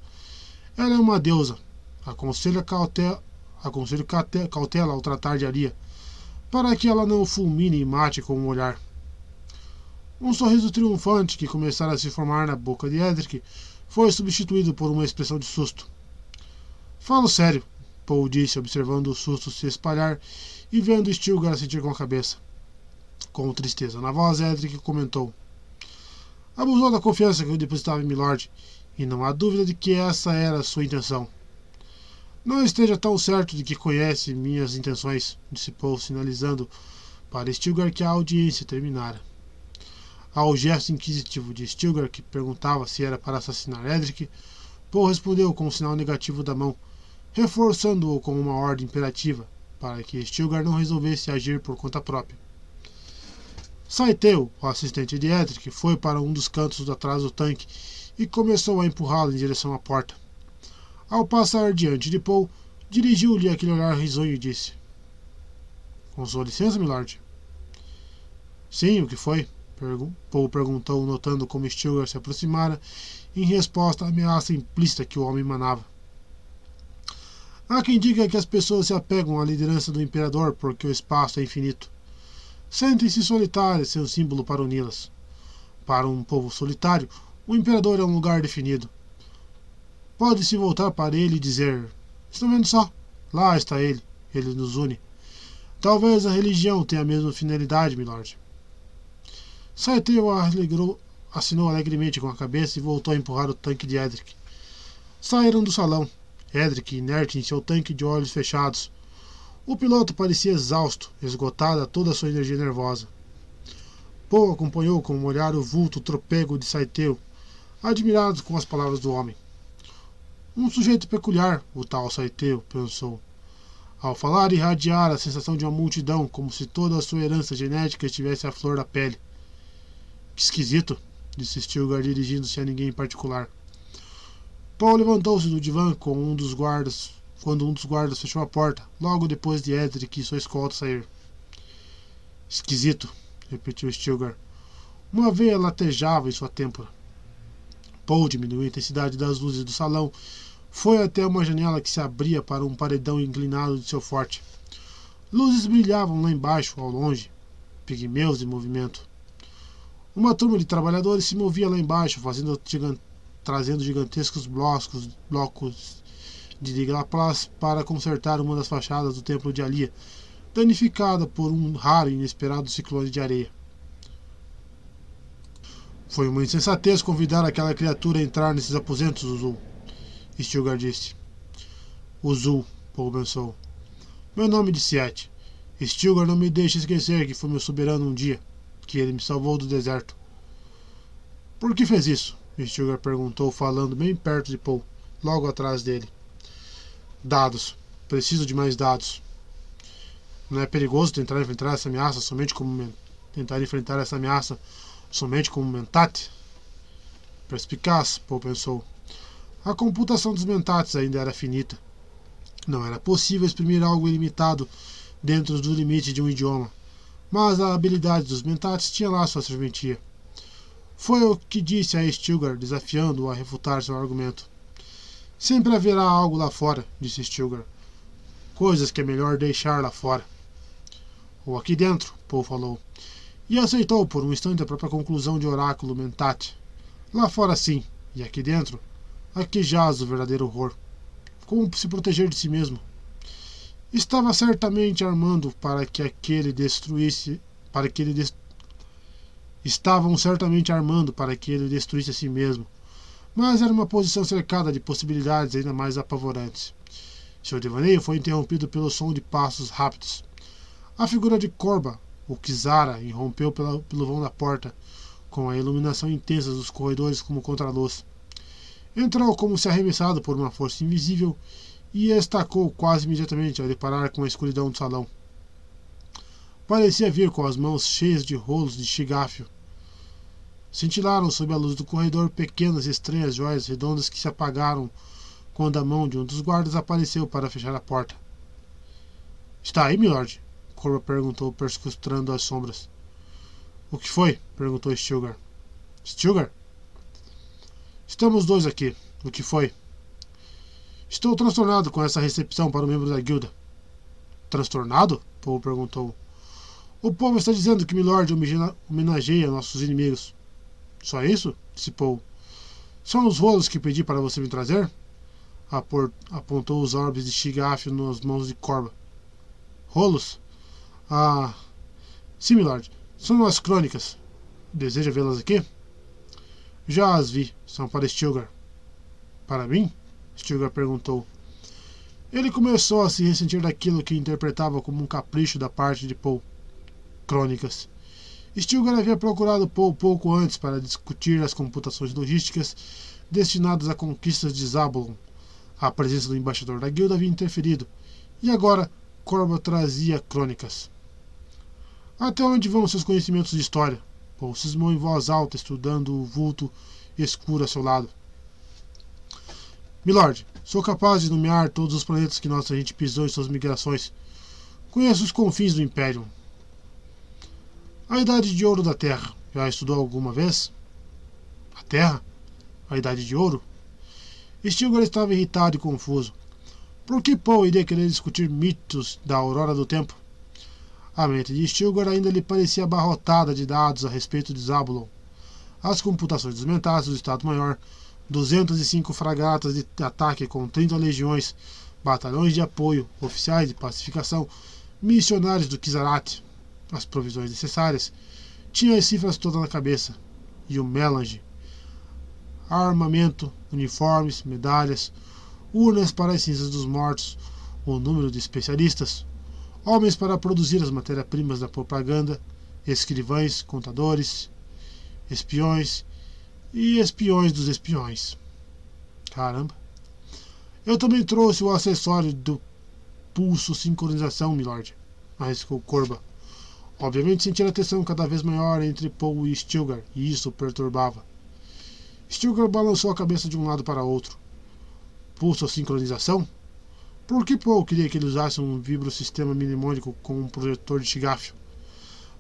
Ela é uma deusa. Aconselho cautela, aconselho cautela ao tratar de Aria, para que ela não fulmine e mate com um olhar. Um sorriso triunfante que começara a se formar na boca de Edric foi substituído por uma expressão de susto. Falo sério, Paul disse, observando o susto se espalhar e vendo Stilgar sentir com a cabeça. Com tristeza na voz, Edric comentou: Abusou da confiança que eu depositava em Milord, e não há dúvida de que essa era a sua intenção. Não esteja tão certo de que conhece minhas intenções, disse Paul, sinalizando para Stilgar que a audiência terminara. Ao gesto inquisitivo de Stilgar, que perguntava se era para assassinar Edric, Paul respondeu com um sinal negativo da mão, reforçando-o com uma ordem imperativa, para que Stilgar não resolvesse agir por conta própria. Saiteu, o assistente de Edric, foi para um dos cantos atrás do tanque e começou a empurrá-lo em direção à porta. Ao passar diante de Paul, dirigiu-lhe aquele olhar risonho e disse: Com sua licença, milord? Sim, o que foi? Paul perguntou, notando como Stilgar se aproximara em resposta à ameaça implícita que o homem manava. Há quem diga que as pessoas se apegam à liderança do imperador porque o espaço é infinito. Sentem-se solitárias, seu símbolo para uni-las. Para um povo solitário, o imperador é um lugar definido. Pode-se voltar para ele e dizer: Estão vendo só? Lá está ele. Ele nos une. Talvez a religião tenha a mesma finalidade, milord. Saiteu alegrou, assinou alegremente com a cabeça e voltou a empurrar o tanque de Edric. Saíram do salão. Edric, inerte em seu tanque de olhos fechados. O piloto parecia exausto, esgotada toda a sua energia nervosa. Poe acompanhou com um olhar o vulto tropego de Saiteu, admirado com as palavras do homem. Um sujeito peculiar, o tal Saiteu, pensou. Ao falar, irradiara a sensação de uma multidão, como se toda a sua herança genética estivesse à flor da pele. Que esquisito, disse Stilgar dirigindo-se a ninguém em particular. Paul levantou-se do divã com um dos guardas, quando um dos guardas fechou a porta, logo depois de Edric e sua escolta sair. Esquisito, repetiu Stilgar. Uma veia latejava em sua têmpora. Paul diminuiu a intensidade das luzes do salão. Foi até uma janela que se abria para um paredão inclinado de seu forte. Luzes brilhavam lá embaixo, ao longe, pigmeus em movimento. Uma turma de trabalhadores se movia lá embaixo, fazendo, trazendo gigantescos blocos, blocos de Laplace para consertar uma das fachadas do templo de Alia, danificada por um raro e inesperado ciclone de areia. Foi uma insensatez convidar aquela criatura a entrar nesses aposentos, Uzul. Stilgar disse. Uzul, Paul pensou. Meu nome de Siete. Stilgar não me deixa esquecer que foi meu soberano um dia, que ele me salvou do deserto. Por que fez isso? Stilgar perguntou, falando bem perto de Paul, logo atrás dele. Dados. Preciso de mais dados. Não é perigoso tentar enfrentar essa ameaça somente como tentar enfrentar essa ameaça somente como mentate? Perspicaz, Paul pensou. A computação dos mentates ainda era finita. Não era possível exprimir algo ilimitado dentro do limite de um idioma, mas a habilidade dos mentates tinha lá sua serventia. Foi o que disse a Stilgar, desafiando-o a refutar seu argumento. Sempre haverá algo lá fora, disse Stilgar. Coisas que é melhor deixar lá fora. Ou aqui dentro, Paul falou e aceitou por um instante a própria conclusão de Oráculo Mentate. Lá fora sim, e aqui dentro, aqui jaz o verdadeiro horror. Como se proteger de si mesmo? Estava certamente armando para que aquele destruísse, para que ele. Estavam certamente armando para que ele destruísse a si mesmo. Mas era uma posição cercada de possibilidades ainda mais apavorantes. Seu devaneio foi interrompido pelo som de passos rápidos. A figura de Corba o Kizara irrompeu pela, pelo vão da porta, com a iluminação intensa dos corredores como contraluz. Entrou como se arremessado por uma força invisível e estacou quase imediatamente ao deparar com a escuridão do salão. Parecia vir com as mãos cheias de rolos de chigáfio. Cintilaram sob a luz do corredor pequenas e estranhas joias redondas que se apagaram quando a mão de um dos guardas apareceu para fechar a porta. Está aí, milord? Corvo perguntou, perscrutando as sombras. O que foi? perguntou Stilgar. Stilgar? Estamos dois aqui. O que foi? Estou transtornado com essa recepção para o membro da guilda. Transtornado? Paul perguntou. O povo está dizendo que Milord homenageia nossos inimigos. Só isso? disse Paul. São os rolos que pedi para você me trazer? Apontou os orbes de Shigaf nas mãos de Corba. Rolos? Ah, sim, milord. São as crônicas. Deseja vê-las aqui? Já as vi. São para Stilgar. Para mim? Stilgar perguntou. Ele começou a se ressentir daquilo que interpretava como um capricho da parte de Paul. Crônicas. Stilgar havia procurado Paul pouco antes para discutir as computações logísticas destinadas a conquistas de Zabulon. A presença do embaixador da guilda havia interferido, e agora Corba trazia crônicas. Até onde vão seus conhecimentos de história? Paul cismou em voz alta, estudando o vulto escuro a seu lado. Milord, sou capaz de nomear todos os planetas que nossa gente pisou em suas migrações. Conheço os confins do Império. A Idade de Ouro da Terra. Já estudou alguma vez? A Terra? A Idade de Ouro? Stilgar estava irritado e confuso. Por que Paul iria querer discutir mitos da aurora do tempo? A mente de Stilgar ainda lhe parecia abarrotada de dados a respeito de Zabulon. As computações dos mentais do Estado-Maior 205 fragatas de ataque com 30 legiões, batalhões de apoio, oficiais de pacificação, missionários do Kizarat, as provisões necessárias. Tinha as cifras todas na cabeça. E o melange. Armamento, uniformes, medalhas, urnas para as cinzas dos mortos, o número de especialistas, homens para produzir as matérias-primas da propaganda, escrivães, contadores, espiões e espiões dos espiões. Caramba. Eu também trouxe o acessório do pulso sincronização, milord, arriscou Corba. Obviamente sentia a tensão cada vez maior entre Paul e Stilgar, e isso o perturbava. Stilgar balançou a cabeça de um lado para outro. Pulso sincronização? Por que Paul queria que ele usasse um vibrosistema mnemônico com um projetor de chigafio?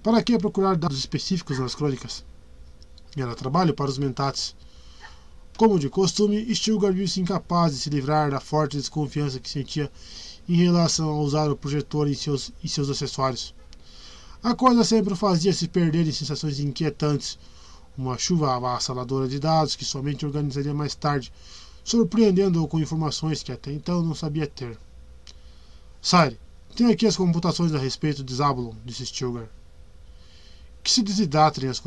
Para que procurar dados específicos nas crônicas? Era trabalho para os mentats. Como de costume, Stilgar viu-se incapaz de se livrar da forte desconfiança que sentia em relação a usar o projetor e seus, e seus acessórios. A coisa sempre o fazia se perder em sensações inquietantes. Uma chuva avassaladora de dados que somente organizaria mais tarde, surpreendendo-o com informações que até então não sabia ter. Sire, tenho aqui as computações a respeito de Zabulon, disse Stilgar. Que se desidratem as,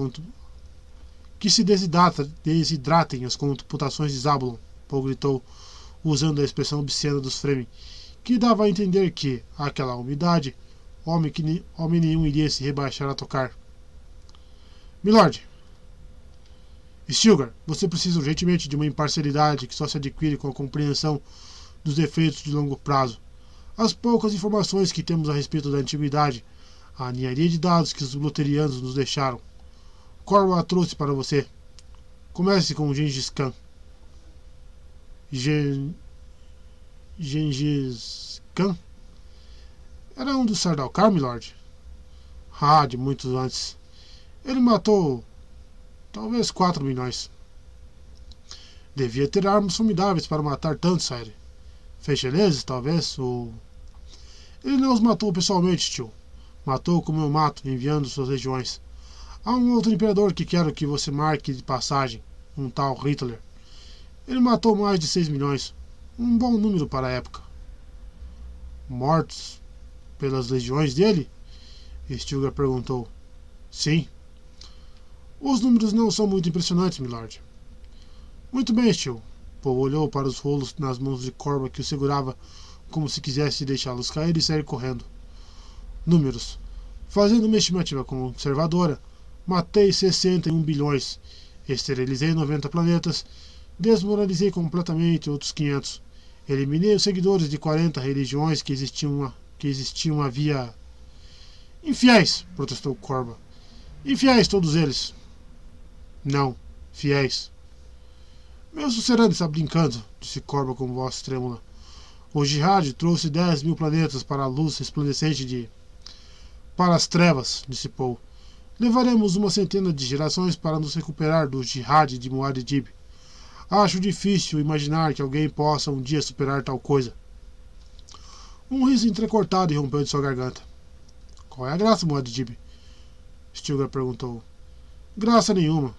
que se desidratem as computações de Zabulon, Paul gritou, usando a expressão obscena dos Fremen, que dava a entender que, aquela umidade, homem, que, homem nenhum iria se rebaixar a tocar. Milord, Stilgar, você precisa urgentemente de uma imparcialidade que só se adquire com a compreensão dos efeitos de longo prazo. As poucas informações que temos a respeito da antiguidade, a ninharia de dados que os luterianos nos deixaram, Corvo a trouxe para você. Comece com Gengis Khan. Gen... Gengis Khan? Era um dos Sardaukar, milord? Ah, de muitos antes. Ele matou talvez 4 milhões. Devia ter armas formidáveis para matar tantos, Sire. Fecheleses, talvez, ou... Ele não os matou pessoalmente, tio. Matou como eu mato, enviando suas legiões. Há um outro imperador que quero que você marque de passagem, um tal Hitler. Ele matou mais de 6 milhões, um bom número para a época. Mortos pelas legiões dele? Stilgar perguntou. Sim. Os números não são muito impressionantes, milord. Muito bem, Stil. Paul olhou para os rolos nas mãos de Corba que o segurava como se quisesse deixá-los cair e sair correndo. Números. Fazendo uma estimativa conservadora, Matei 61 bilhões. Esterilizei 90 planetas. Desmoralizei completamente outros 500. Eliminei os seguidores de 40 religiões que existiam, que existiam havia. Infiéis, protestou Corba. Infiéis todos eles. Não, fiéis. Meu sucerano está brincando, disse Corba com voz trêmula. O Jihad trouxe 10 mil planetas para a luz resplandecente de. Para as trevas, disse Paul. Levaremos uma centena de gerações para nos recuperar do jihad de Muad'Dib. Acho difícil imaginar que alguém possa um dia superar tal coisa. Um riso entrecortado irrompeu de sua garganta. Qual é a graça, Muad'Dib? Stilgar perguntou. Graça nenhuma.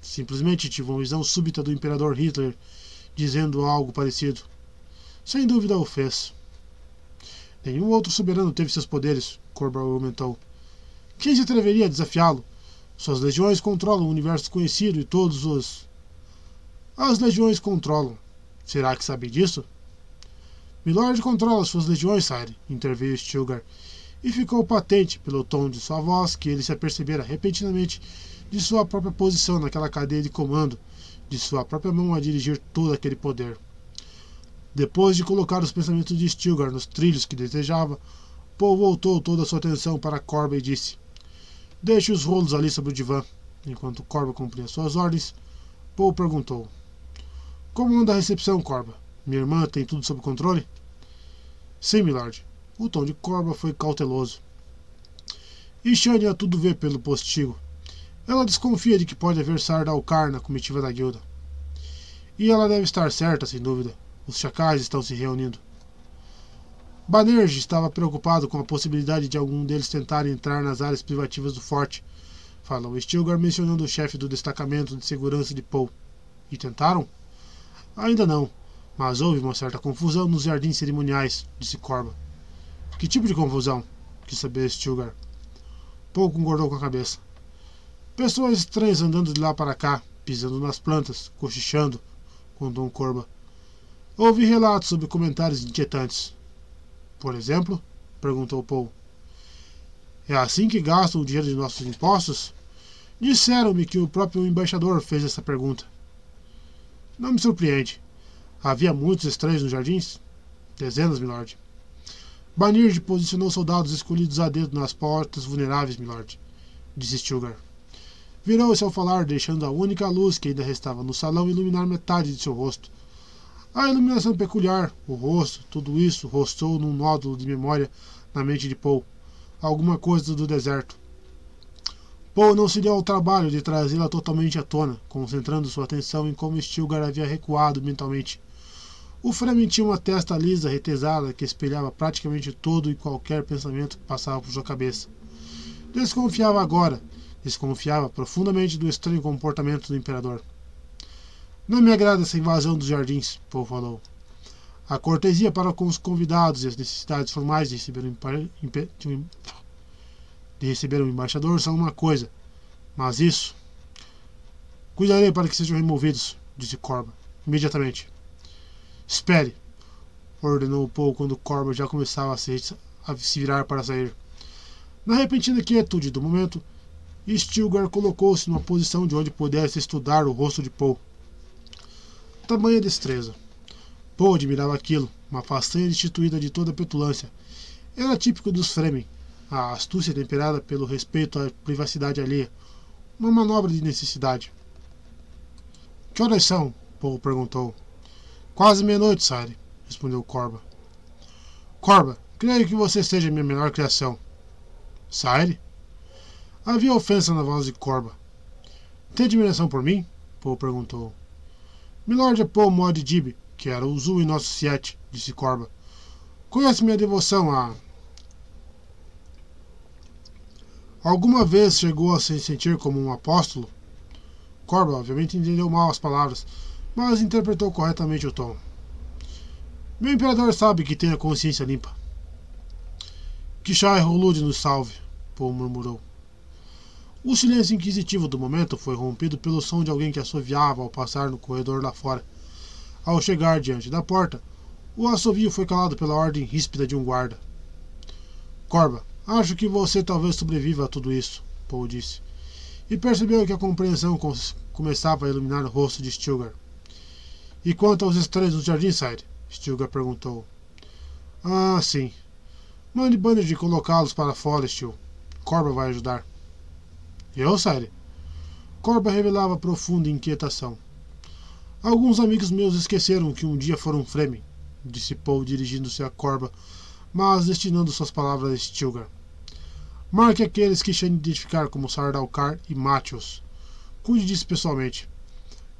Simplesmente tive uma visão súbita do imperador Hitler dizendo algo parecido. Sem dúvida o fez. Nenhum outro soberano teve seus poderes, Corba argumentou. Quem se atreveria a desafiá-lo? Suas legiões controlam o universo conhecido e todos os. As legiões controlam. Será que sabe disso? Milord controla suas legiões, Sire, interveio Stilgar, e ficou patente pelo tom de sua voz que ele se apercebera repentinamente de sua própria posição naquela cadeia de comando, de sua própria mão a dirigir todo aquele poder. Depois de colocar os pensamentos de Stilgar nos trilhos que desejava, Paul voltou toda a sua atenção para Corba e disse: Deixe os rolos ali sobre o divã. Enquanto Corba cumpria suas ordens, Paul perguntou: Como anda a recepção, Corba? Minha irmã tem tudo sob controle? Sim, milord. O tom de Corba foi cauteloso. E Shania tudo vê pelo postigo. Ela desconfia de que pode haver Sardalcar na comitiva da guilda. E ela deve estar certa, sem dúvida. Os chacais estão se reunindo. Banerjee estava preocupado com a possibilidade de algum deles tentar entrar nas áreas privativas do forte, falou Stilgar mencionando o chefe do destacamento de segurança de Poe. E tentaram? Ainda não, mas houve uma certa confusão nos jardins cerimoniais, disse Corba. Que tipo de confusão? quis saber Stilgar. Poe concordou com a cabeça. Pessoas estranhas andando de lá para cá, pisando nas plantas, cochichando, contou Corba. Ouvi relatos sobre comentários inquietantes. Por exemplo? perguntou Paul. É assim que gastam o dinheiro de nossos impostos? Disseram-me que o próprio embaixador fez essa pergunta. Não me surpreende. Havia muitos estranhos nos jardins? Dezenas, milord. Banird posicionou soldados escolhidos a dedo nas portas vulneráveis, milord, disse Stilgar. Virou-se ao falar, deixando a única luz que ainda restava no salão iluminar metade de seu rosto a iluminação peculiar, o rosto, tudo isso rostou num nódulo de memória na mente de Paul. Alguma coisa do deserto. Paul não se deu ao trabalho de trazê-la totalmente à tona, concentrando sua atenção em como Stilgar havia recuado mentalmente. O Fremen tinha uma testa lisa, retesada, que espelhava praticamente todo e qualquer pensamento que passava por sua cabeça. Desconfiava agora, desconfiava profundamente do estranho comportamento do imperador. Não me agrada essa invasão dos jardins, Paul falou. A cortesia para com os convidados e as necessidades formais de receber um, de receber um embaixador são uma coisa, mas isso. Cuidarei para que sejam removidos, disse Corba, imediatamente. Espere, ordenou Paul quando Corba já começava a se, a se virar para sair. Na repentina quietude do momento, Stilgar colocou-se numa posição de onde pudesse estudar o rosto de Paul. Tamanha destreza. Poe admirava aquilo, uma façanha destituída de toda petulância. Era típico dos Fremen, a astúcia temperada pelo respeito à privacidade alheia. Uma manobra de necessidade. Que horas são? Poe perguntou. Quase meia-noite, Sire, respondeu Corba. Corba, creio que você seja minha melhor criação. Sire? Havia ofensa na voz de Corba. Tem admiração por mim? Poe perguntou. Milord Paul Moddib, que era o Zul em nosso Siete, disse Corba. Conhece minha devoção a. Alguma vez chegou a se sentir como um apóstolo? Corba, obviamente, entendeu mal as palavras, mas interpretou corretamente o tom. Meu imperador sabe que tem a consciência limpa. Que Shai Rolud nos salve, Paul murmurou. O silêncio inquisitivo do momento foi rompido pelo som de alguém que assoviava ao passar no corredor lá fora. Ao chegar diante da porta, o assovio foi calado pela ordem ríspida de um guarda. Corba, acho que você talvez sobreviva a tudo isso, Paul disse. E percebeu que a compreensão começava a iluminar o rosto de Stilgar. E quanto aos estranhos do jardim, Side? Stilgar perguntou. Ah, sim. Mande Banner de colocá-los para fora, Stil. Corba vai ajudar. Eu, Sire? Corba revelava profunda inquietação. Alguns amigos meus esqueceram que um dia foram Fremen, disse Paul dirigindo-se a Corba, mas destinando suas palavras a Stilgar. Marque aqueles que Shane identificar como Sardalcar e Matios. Cuide disso pessoalmente.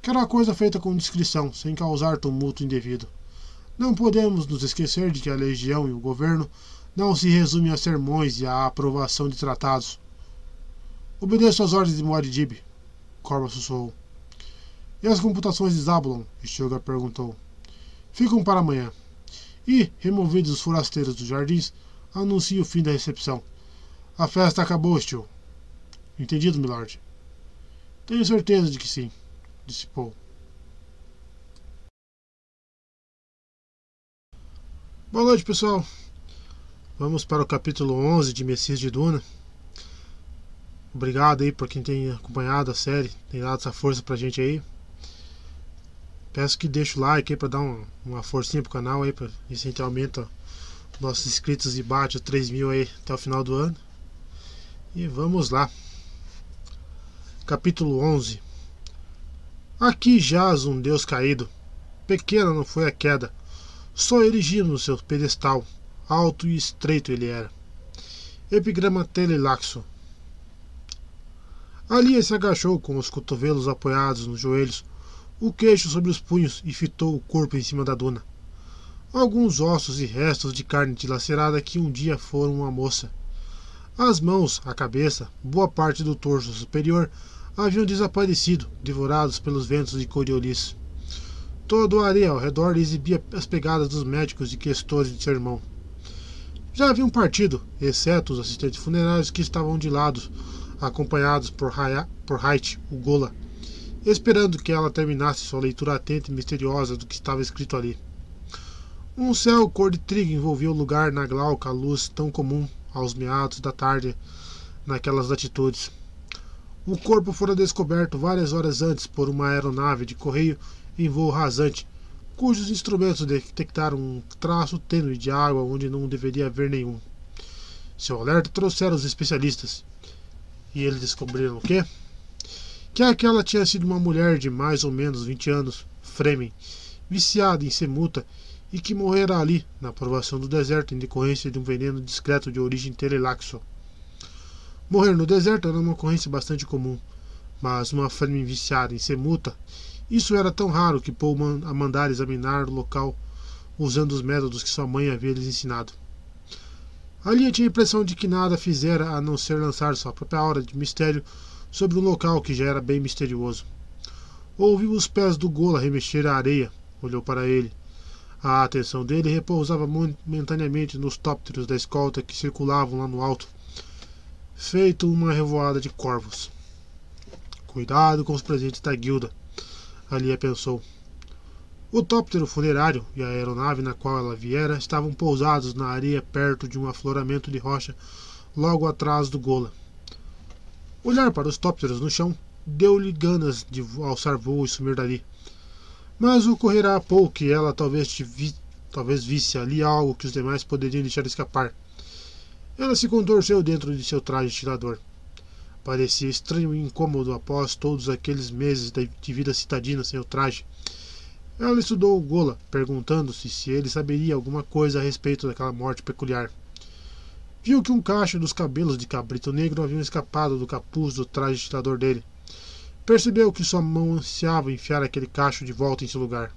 Quero a coisa feita com discrição, sem causar tumulto indevido. Não podemos nos esquecer de que a legião e o governo não se resumem a sermões e à aprovação de tratados. Obedeço às ordens de Muad'Dib, Corba sussurrou. E as computações de Zabulon? Stilgar perguntou. Ficam para amanhã. E, removidos os forasteiros dos jardins, anuncio o fim da recepção. A festa acabou, Stil. Entendido, milord? Tenho certeza de que sim, disse Paul. Boa noite, pessoal. Vamos para o capítulo 11 de Messias de Duna. Obrigado aí por quem tem acompanhado a série, tem dado essa força pra gente aí. Peço que deixe o like aí pra dar uma, forcinha pro canal aí, pra se a gente aumenta nossos inscritos e bate os 3 mil aí até o final do ano. E vamos lá. Capítulo 11 Aqui jaz um Deus caído. Pequena não foi a queda, só erigido no seu pedestal, alto e estreito ele era. Epigrama Telelaxo. Ali se agachou com os cotovelos apoiados nos joelhos, o queixo sobre os punhos e fitou o corpo em cima da duna. Alguns ossos e restos de carne dilacerada que um dia foram uma moça. As mãos, a cabeça, boa parte do torso superior haviam desaparecido, devorados pelos ventos de Coriolis. Todo o areia ao redor exibia as pegadas dos médicos e questores de seu irmão. Já haviam partido, exceto os assistentes funerários que estavam de lado, acompanhados por, Haya, por Hait, o Gola, esperando que ela terminasse sua leitura atenta e misteriosa do que estava escrito ali. Um céu cor de trigo envolvia o lugar na glauca luz tão comum aos meados da tarde naquelas latitudes. O corpo fora descoberto várias horas antes por uma aeronave de correio em voo rasante, cujos instrumentos detectaram um traço tênue de água onde não deveria haver nenhum. Seu alerta trouxeram os especialistas. E eles descobriram o quê? Que aquela tinha sido uma mulher de mais ou menos 20 anos, Fremen, viciada em semuta e que morrera ali, na aprovação do deserto, em decorrência de um veneno discreto de origem telelaxo. Morrer no deserto era uma ocorrência bastante comum, mas uma Fremen viciada em semuta isso era tão raro que Paul a mandar examinar o local usando os métodos que sua mãe havia lhes ensinado. Ali tinha a impressão de que nada fizera a não ser lançar sua própria aura de mistério sobre um local que já era bem misterioso. Ouviu os pés do Gola remexer a areia, olhou para ele. A atenção dele repousava momentaneamente nos tópteros da escolta que circulavam lá no alto, feito uma revoada de corvos. Cuidado com os presentes da guilda, Alia pensou. O tóptero funerário e a aeronave na qual ela viera estavam pousados na areia perto de um afloramento de rocha logo atrás do Gola. Olhar para os tópteros no chão deu-lhe ganas de alçar voo e sumir dali. Mas ocorrerá a pouco que ela talvez, vi, talvez visse ali algo que os demais poderiam deixar escapar. Ela se contorceu dentro de seu traje tirador. Parecia estranho e incômodo após todos aqueles meses de vida citadina sem o traje. Ela estudou o Gola, perguntando-se se ele saberia alguma coisa a respeito daquela morte peculiar. Viu que um cacho dos cabelos de cabrito negro haviam escapado do capuz do traje tirador dele. Percebeu que sua mão ansiava enfiar aquele cacho de volta em seu lugar.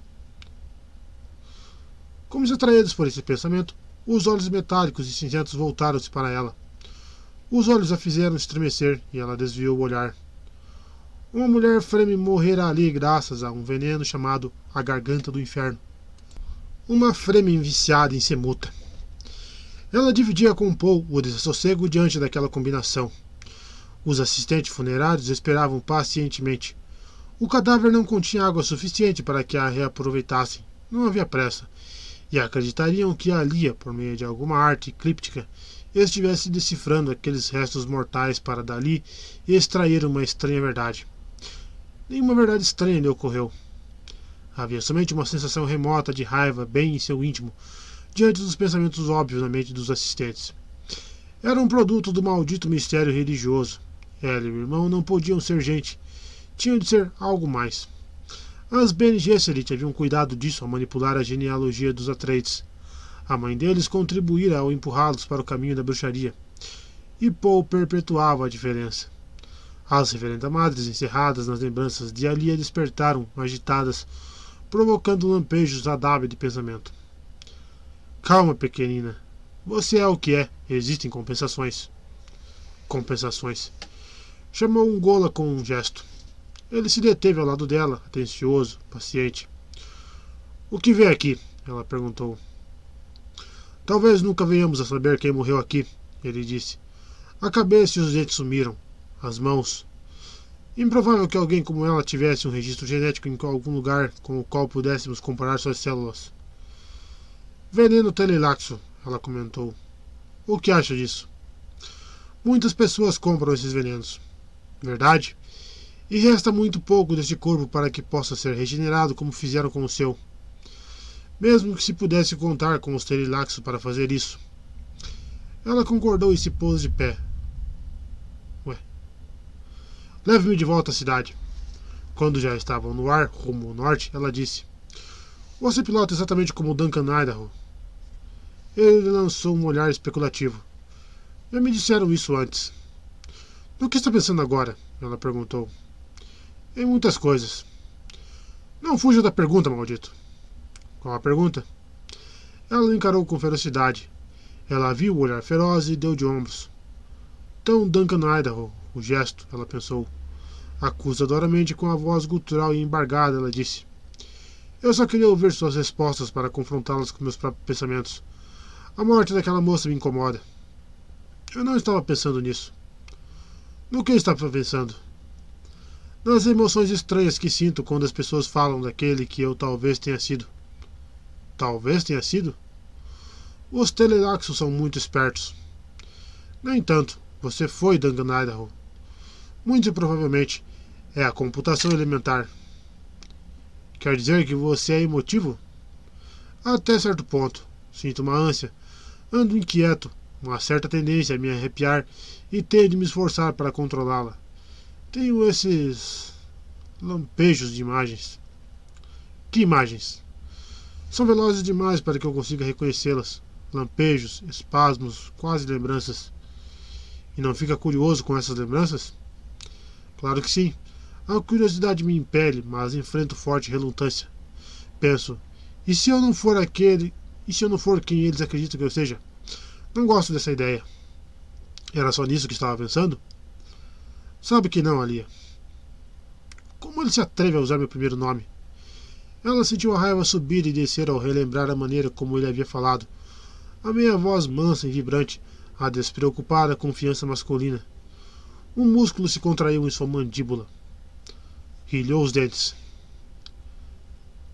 Como se atraídos por esse pensamento, os olhos metálicos e cinzentos voltaram-se para ela. Os olhos a fizeram estremecer e ela desviou o olhar. Uma mulher freme morrera ali graças a um veneno chamado a Garganta do Inferno. Uma Fremen viciada em semuta. Ela dividia com Paul o desassossego diante daquela combinação. Os assistentes funerários esperavam pacientemente. O cadáver não continha água suficiente para que a reaproveitassem. Não havia pressa. E acreditariam que a Lia, por meio de alguma arte críptica, estivesse decifrando aqueles restos mortais para dali e extrair uma estranha verdade. Nenhuma verdade estranha lhe ocorreu. Havia somente uma sensação remota de raiva bem em seu íntimo, diante dos pensamentos óbvios na mente dos assistentes. Era um produto do maldito mistério religioso. Ela e o irmão não podiam ser gente. Tinham de ser algo mais. As Bene Gesserit haviam cuidado disso ao manipular a genealogia dos Atreides. A mãe deles contribuíra ao empurrá-los para o caminho da bruxaria. E Paul perpetuava a diferença. As reverendas madres, encerradas nas lembranças de Alia, despertaram, agitadas, provocando lampejos a de pensamento. Calma, pequenina. Você é o que é. Existem compensações. Compensações. Chamou um gola com um gesto. Ele se deteve ao lado dela, atencioso, paciente. O que vê aqui? Ela perguntou. Talvez nunca venhamos a saber quem morreu aqui, ele disse. A cabeça e os dentes sumiram. As mãos. Improvável que alguém como ela tivesse um registro genético em algum lugar com o qual pudéssemos comparar suas células. Veneno telelaxo, ela comentou. O que acha disso? Muitas pessoas compram esses venenos. Verdade? E resta muito pouco deste corpo para que possa ser regenerado como fizeram com o seu. Mesmo que se pudesse contar com os telelaxos para fazer isso. Ela concordou e se pôs de pé. Ué. Leve-me de volta à cidade. Quando já estavam no ar, rumo ao norte, ela disse: Você pilota exatamente como Duncan Idaho. Ele lançou um olhar especulativo. Já me disseram isso antes. No que está pensando agora? Ela perguntou. Em muitas coisas. Não fuja da pergunta, maldito. Qual a pergunta? Ela o encarou com ferocidade. Ela viu o olhar feroz e deu de ombros. Tão Duncan Idaho, o gesto, ela pensou. Acusadoramente, com a voz gutural e embargada, ela disse: Eu só queria ouvir suas respostas para confrontá-las com meus próprios pensamentos. A morte daquela moça me incomoda. Eu não estava pensando nisso. No que estava pensando? Nas emoções estranhas que sinto quando as pessoas falam daquele que eu talvez tenha sido. Talvez tenha sido? Os telelaxos são muito espertos. No entanto, você foi Duncan Idaho. Muito provavelmente é a computação elementar. Quer dizer que você é emotivo? Até certo ponto. Sinto uma ânsia. Ando inquieto, uma certa tendência a me arrepiar e tenho de me esforçar para controlá-la. Tenho esses lampejos de imagens. Que imagens? São velozes demais para que eu consiga reconhecê-las lampejos, espasmos, quase lembranças. E não fica curioso com essas lembranças? Claro que sim. A curiosidade me impele, mas enfrento forte relutância. Penso, e se eu não for aquele, e se eu não for quem eles acreditam que eu seja? Não gosto dessa ideia. Era só nisso que estava pensando? Sabe que não, Alia. Como ele se atreve a usar meu primeiro nome? Ela sentiu a raiva subir e descer ao relembrar a maneira como ele havia falado, a meia voz mansa e vibrante, a despreocupada confiança masculina. Um músculo se contraiu em sua mandíbula. Rilhou os dentes.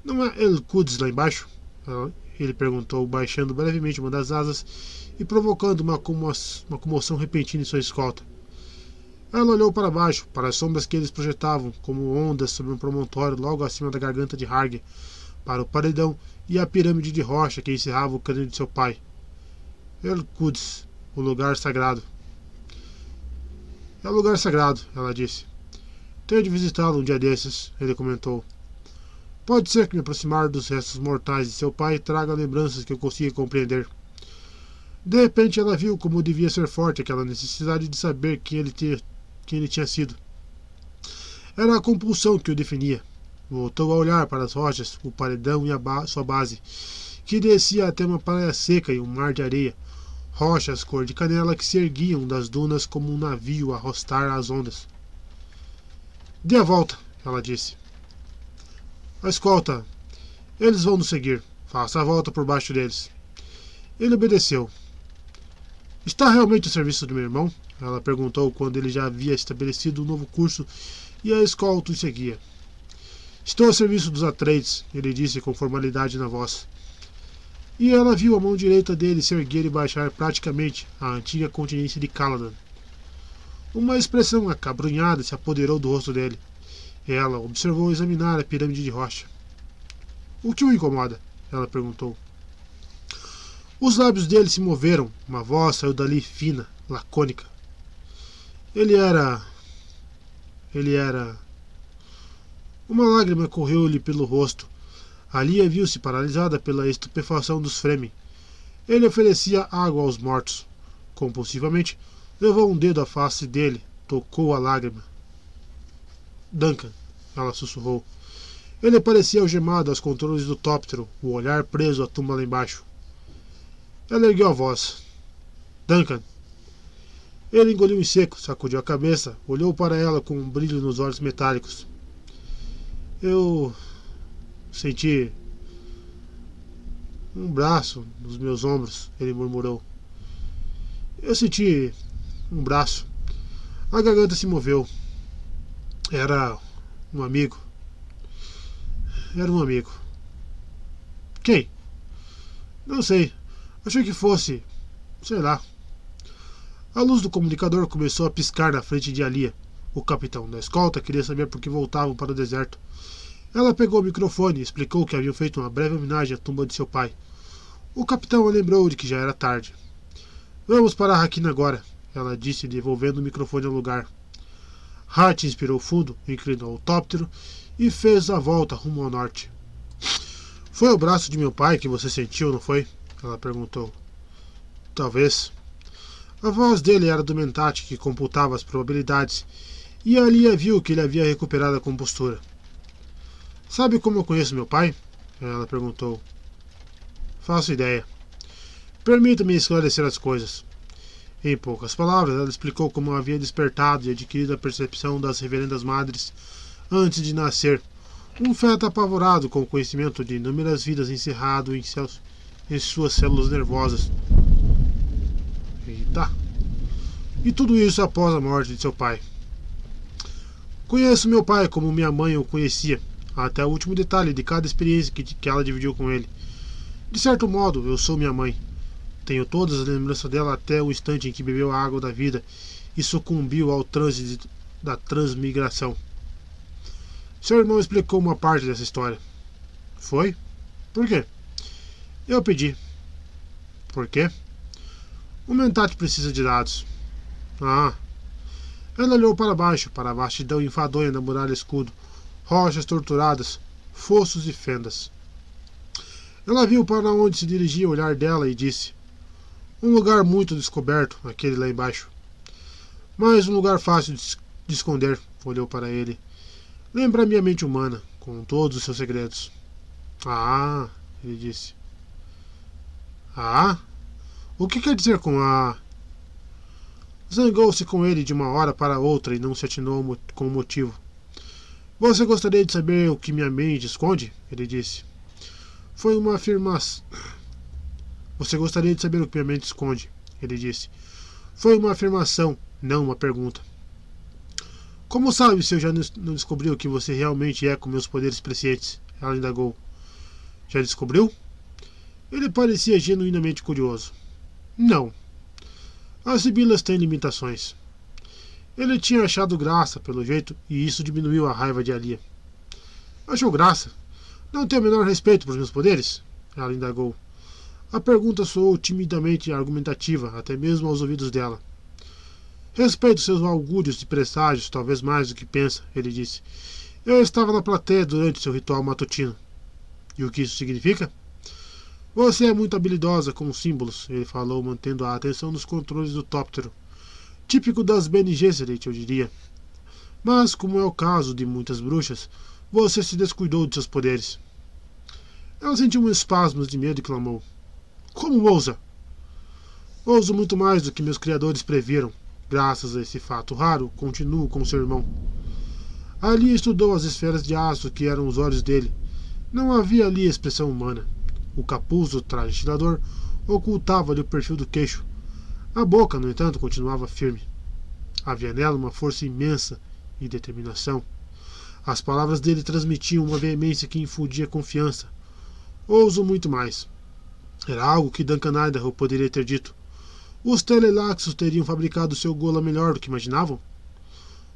Não é El Quds lá embaixo? Ele perguntou, baixando brevemente uma das asas e provocando uma, uma comoção repentina em sua escolta. Ela olhou para baixo, para as sombras que eles projetavam, como ondas sobre um promontório logo acima da garganta de Harg, para o paredão e a pirâmide de rocha que encerrava o crânio de seu pai. El-Quds, o lugar sagrado. É o lugar sagrado, ela disse. Tenho de visitá-lo um dia desses, ele comentou. Pode ser que me aproximar dos restos mortais de seu pai traga lembranças que eu consiga compreender. De repente ela viu como devia ser forte aquela necessidade de saber quem ele, quem ele tinha sido. Era a compulsão que o definia. Voltou a olhar para as rochas, o paredão e a ba sua base, que descia até uma praia seca e um mar de areia, rochas cor de canela que se erguiam das dunas como um navio a rostar as ondas. Dê a volta, ela disse. A escolta. Eles vão nos seguir. Faça a volta por baixo deles. Ele obedeceu. Está realmente a serviço do meu irmão? Ela perguntou quando ele já havia estabelecido um novo curso e a escolta o seguia. Estou a serviço dos Atreides, ele disse com formalidade na voz e ela viu a mão direita dele se erguer e baixar praticamente a antiga continência de Caladan. Uma expressão acabrunhada se apoderou do rosto dele. Ela observou examinar a pirâmide de rocha. O que o incomoda? Ela perguntou. Os lábios dele se moveram, uma voz saiu dali fina, lacônica. Ele era. Ele era. Uma lágrima correu-lhe pelo rosto Alia viu-se paralisada pela estupefação dos Fremen. Ele oferecia água aos mortos. Compulsivamente, levou um dedo à face dele, tocou a lágrima. Duncan, ela sussurrou. Ele parecia algemado aos controles do tóptero, o olhar preso à tumba lá embaixo. Ela ergueu a voz. Duncan. Ele engoliu em seco, sacudiu a cabeça, olhou para ela com um brilho nos olhos metálicos. Eu. Senti um braço nos meus ombros, ele murmurou. Eu senti um braço. A garganta se moveu. Era um amigo. Era um amigo. Quem? Não sei. Achei que fosse. sei lá. A luz do comunicador começou a piscar na frente de Alia. O capitão da escolta queria saber por que voltavam para o deserto. Ela pegou o microfone e explicou que haviam feito uma breve homenagem à tumba de seu pai. O capitão a lembrou de que já era tarde. Vamos para a Raquina agora, ela disse, devolvendo o microfone ao lugar. Hart inspirou fundo, inclinou o tóptero e fez a volta rumo ao norte. Foi o braço de meu pai que você sentiu, não foi? Ela perguntou. Talvez. A voz dele era do Mentat, que computava as probabilidades, e Alia viu que ele havia recuperado a compostura. Sabe como eu conheço meu pai? Ela perguntou. Faço ideia. Permita-me esclarecer as coisas. Em poucas palavras, ela explicou como havia despertado e adquirido a percepção das reverendas madres antes de nascer. Um feto apavorado com o conhecimento de inúmeras vidas encerrado em, seus, em suas células nervosas. Eita! E tudo isso após a morte de seu pai. Conheço meu pai como minha mãe o conhecia, até o último detalhe de cada experiência que, que ela dividiu com ele. De certo modo, eu sou minha mãe. Tenho todas as lembranças dela até o instante em que bebeu a água da vida e sucumbiu ao transe da transmigração. Seu irmão explicou uma parte dessa história. Foi? Por quê? Eu pedi. Por quê? O Mentat precisa de dados. Ah. Ela olhou para baixo, para a vastidão enfadonha da muralha escudo, rochas torturadas, fossos e fendas. Ela viu para onde se dirigia o olhar dela e disse: um lugar muito descoberto, aquele lá embaixo. Mas um lugar fácil de esconder, olhou para ele. Lembra minha mente humana, com todos os seus segredos. Ah, ele disse. Ah? O que quer dizer com ah? Zangou-se com ele de uma hora para outra e não se atinou com o motivo. Você gostaria de saber o que minha mente esconde? Ele disse. Foi uma afirmação. Você gostaria de saber o que minha mente esconde? Ele disse. Foi uma afirmação, não uma pergunta. Como sabe se eu já não descobri o que você realmente é com meus poderes prescientes? Ela indagou. Já descobriu? Ele parecia genuinamente curioso. Não. As sibilas têm limitações. Ele tinha achado graça, pelo jeito, e isso diminuiu a raiva de Alia. Achou graça? Não tem o menor respeito por meus poderes? Ela indagou. A pergunta soou timidamente argumentativa, até mesmo aos ouvidos dela. Respeito seus augúrios e presságios, talvez mais do que pensa, ele disse. Eu estava na plateia durante seu ritual matutino. E o que isso significa? Você é muito habilidosa com símbolos, ele falou, mantendo a atenção nos controles do tóptero. Típico das Bene Gesserit, eu diria. Mas, como é o caso de muitas bruxas, você se descuidou de seus poderes. Ela sentiu um espasmos de medo e clamou. Como ousa? Ouso muito mais do que meus criadores previram. Graças a esse fato raro, continuo com seu irmão. Ali estudou as esferas de aço que eram os olhos dele. Não havia ali expressão humana. O capuz do traje estilador ocultava-lhe o perfil do queixo. A boca, no entanto, continuava firme. Havia nela uma força imensa e determinação. As palavras dele transmitiam uma veemência que infundia confiança. Ouso muito mais. Era algo que Duncan Idaho poderia ter dito. Os Telelaxos teriam fabricado seu Gola melhor do que imaginavam?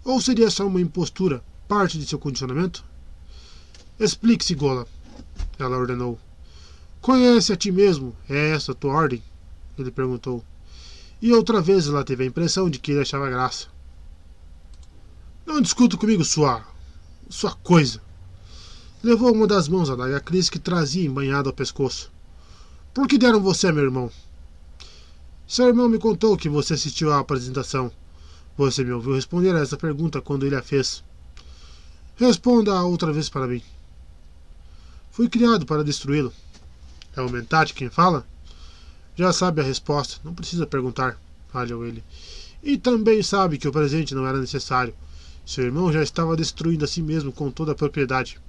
Ou seria só uma impostura, parte de seu condicionamento? Explique-se, Gola, ela ordenou. Conhece a ti mesmo? É essa a tua ordem? Ele perguntou. E outra vez ela teve a impressão de que ele achava graça. Não discuta comigo, sua. sua coisa. Levou uma das mãos à daga Cris que trazia embanhada ao pescoço. Por que deram você, meu irmão? Seu irmão me contou que você assistiu à apresentação. Você me ouviu responder a essa pergunta quando ele a fez. Responda outra vez para mim. Fui criado para destruí-lo. É o Mentat quem fala? Já sabe a resposta, não precisa perguntar, falhou ele. E também sabe que o presente não era necessário. Seu irmão já estava destruindo a si mesmo com toda a propriedade.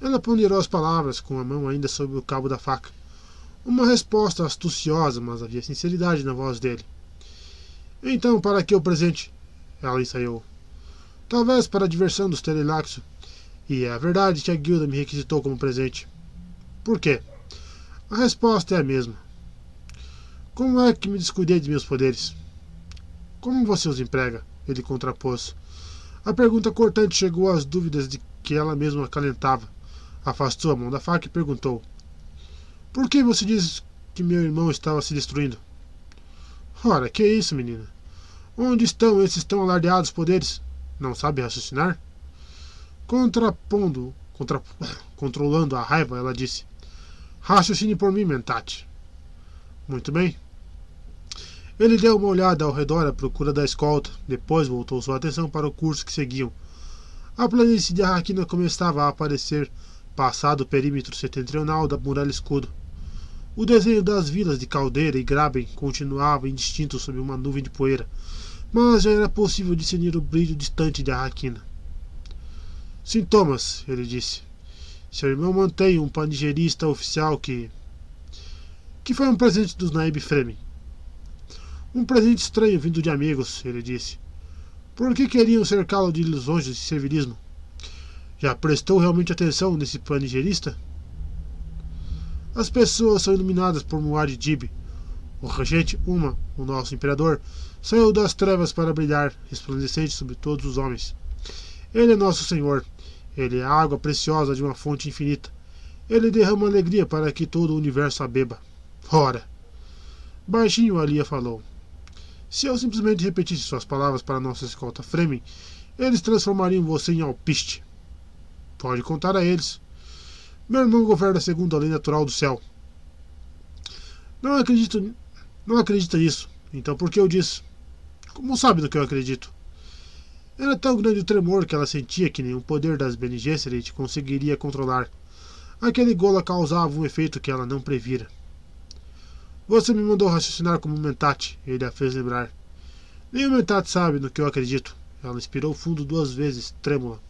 Ela ponderou as palavras com a mão ainda sob o cabo da faca. Uma resposta astuciosa, mas havia sinceridade na voz dele. Então, para que o presente? Ela ensaiou. Talvez para a diversão dos Telelaxo. E é a verdade que a guilda me requisitou como presente. Por quê? A resposta é a mesma. Como é que me descuidei de meus poderes? Como você os emprega? Ele contrapôs. A pergunta cortante chegou às dúvidas de que ela mesma acalentava. Afastou a mão da faca e perguntou: Por que você diz que meu irmão estava se destruindo? Ora, que é isso, menina? Onde estão esses tão alardeados poderes? Não sabe raciocinar? Contrapondo, contra, controlando a raiva, ela disse: Raciocine por mim, Mentate. Muito bem. Ele deu uma olhada ao redor à procura da escolta, depois voltou sua atenção para o curso que seguiam. A planície de Arraquina começava a aparecer, passado o perímetro setentrional da muralha escudo. O desenho das vilas de Caldeira e Graben continuava indistinto sob uma nuvem de poeira, mas já era possível discernir o brilho distante de Arraquina. Sintomas, ele disse. Seu irmão mantém um panigerista oficial que. que foi um presente dos Naib Fremen. Um presente estranho vindo de amigos, ele disse. Por que queriam cercá-lo de ilusões de servilismo? Já prestou realmente atenção nesse panigerista? As pessoas são iluminadas por Muad Dib. O regente Uma, o nosso imperador, saiu das trevas para brilhar, resplandecente sobre todos os homens. Ele é nosso Senhor. Ele é água preciosa de uma fonte infinita. Ele derrama alegria para que todo o universo a beba. Ora! Baixinho Alia falou. Se eu simplesmente repetisse suas palavras para nossa escolta Fremen, eles transformariam você em alpiste. Pode contar a eles. Meu irmão governa segundo a lei natural do céu. Não acredito. Não acredita nisso. Então por que eu disse? Como sabe do que eu acredito? Era tão grande o tremor que ela sentia que nenhum poder das Bene Gesserit conseguiria controlar. Aquele gola causava um efeito que ela não previra. Você me mandou raciocinar como um mentate, ele a fez lembrar. O mentate sabe no que eu acredito. Ela inspirou fundo duas vezes, trêmula.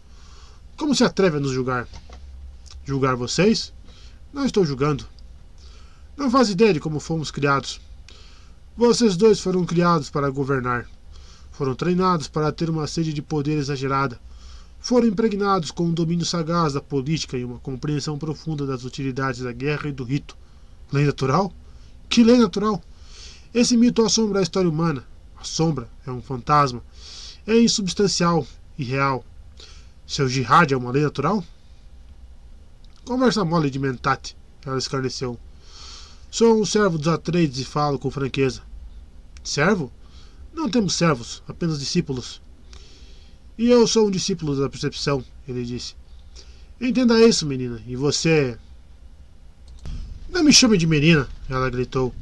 Como se atreve a nos julgar? Julgar vocês? Não estou julgando. Não faz ideia de como fomos criados. Vocês dois foram criados para governar. Foram treinados para ter uma sede de poder exagerada. Foram impregnados com um domínio sagaz da política e uma compreensão profunda das utilidades da guerra e do rito. Lei natural? Que lei natural? Esse mito assombra a história humana. A sombra é um fantasma. É insubstancial e real. Seu jihad é uma lei natural? Conversa mole de mentate, ela escarneceu. Sou um servo dos Atreides e falo com franqueza. Servo? Não temos servos, apenas discípulos. E eu sou um discípulo da percepção, ele disse. Entenda isso, menina, e você não me chame de menina, ela gritou.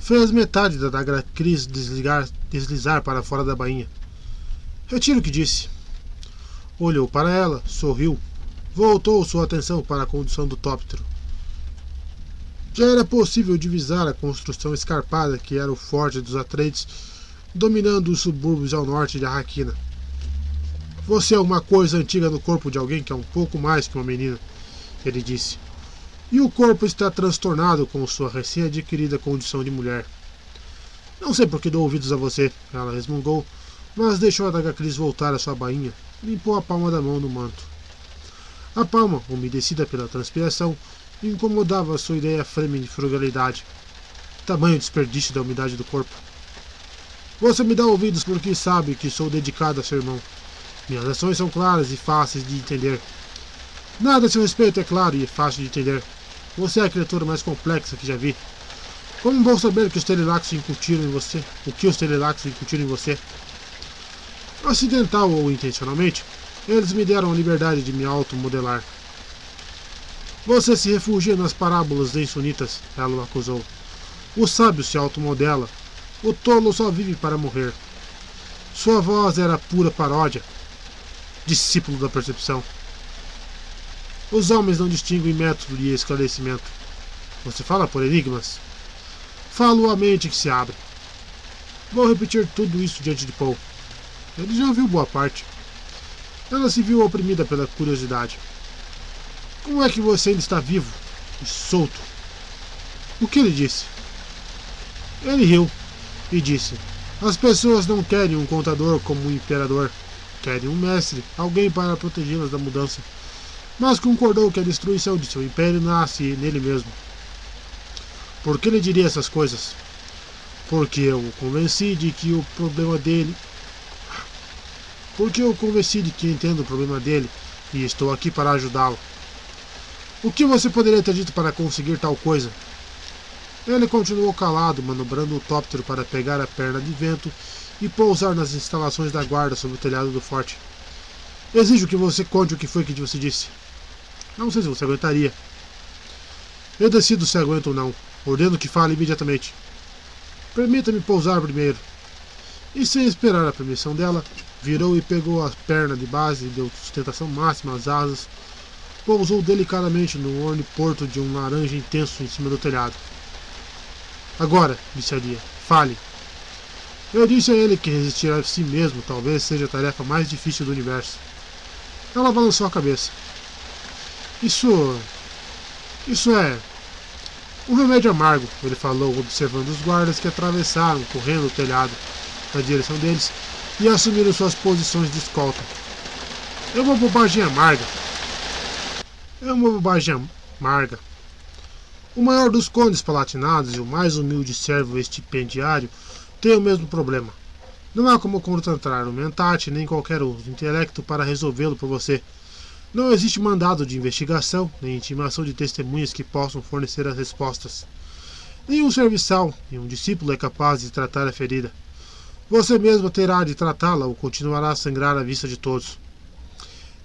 Fez metade da daga Cris desligar, deslizar para fora da bainha. Retiro o que disse. Olhou para ela, sorriu, voltou sua atenção para a condução do tóptero. Já era possível divisar a construção escarpada que era o forte dos Atreides, dominando os subúrbios ao norte de Arraquina. Você é uma coisa antiga no corpo de alguém que é um pouco mais que uma menina, ele disse e o corpo está transtornado com sua recém-adquirida condição de mulher. Não sei por que dou ouvidos a você, ela resmungou, mas deixou a daga Cris voltar à sua bainha, limpou a palma da mão no manto. A palma, umedecida pela transpiração, incomodava sua ideia frêmea de frugalidade. Tamanho desperdício da umidade do corpo. Você me dá ouvidos porque sabe que sou dedicado a seu irmão. Minhas ações são claras e fáceis de entender. Nada a seu respeito é claro e fácil de entender. Você é a criatura mais complexa que já vi. Como vou saber que os Telelax incutiram em você? O que os Telelax incutiram em você? Acidental ou intencionalmente, eles me deram a liberdade de me automodelar. Você se refugia nas parábolas insunitas, ela o acusou. O sábio se automodela. O tolo só vive para morrer. Sua voz era pura paródia. Discípulo da percepção. Os homens não distinguem método de esclarecimento. Você fala por enigmas? Falo a mente que se abre. Vou repetir tudo isso diante de Paul. Ele já ouviu boa parte. Ela se viu oprimida pela curiosidade. Como é que você ainda está vivo e solto? O que ele disse? Ele riu e disse: As pessoas não querem um contador como um imperador. Querem um mestre, alguém para protegê-las da mudança mas concordou que a destruição de seu império nasce nele mesmo. Por que ele diria essas coisas? Porque eu o convenci de que o problema dele. Porque eu o convenci de que entendo o problema dele e estou aqui para ajudá-lo. O que você poderia ter dito para conseguir tal coisa? Ele continuou calado, manobrando o tóptero para pegar a perna de vento e pousar nas instalações da guarda sobre o telhado do forte. Exijo que você conte o que foi que você disse. Não sei se você aguentaria. Eu decido se aguento ou não. Ordeno que fale imediatamente. Permita-me pousar primeiro. E sem esperar a permissão dela, virou e pegou a perna de base e deu sustentação máxima às asas. Pousou delicadamente no orniporto de um laranja intenso em cima do telhado. Agora, disse a Lia, fale. Eu disse a ele que resistir a si mesmo talvez seja a tarefa mais difícil do universo. Ela balançou a cabeça. Isso. Isso é. Um remédio amargo, ele falou, observando os guardas que atravessaram, correndo o telhado na direção deles e assumiram suas posições de escolta. É uma bobagem amarga. É uma bobagem amarga. O maior dos condes palatinados e o mais humilde servo estipendiário tem o mesmo problema. Não há como contratar um mentate nem qualquer outro intelecto para resolvê-lo por você. Não existe mandado de investigação, nem intimação de testemunhas que possam fornecer as respostas. Nenhum serviçal, nenhum discípulo é capaz de tratar a ferida. Você mesmo terá de tratá-la ou continuará a sangrar à vista de todos.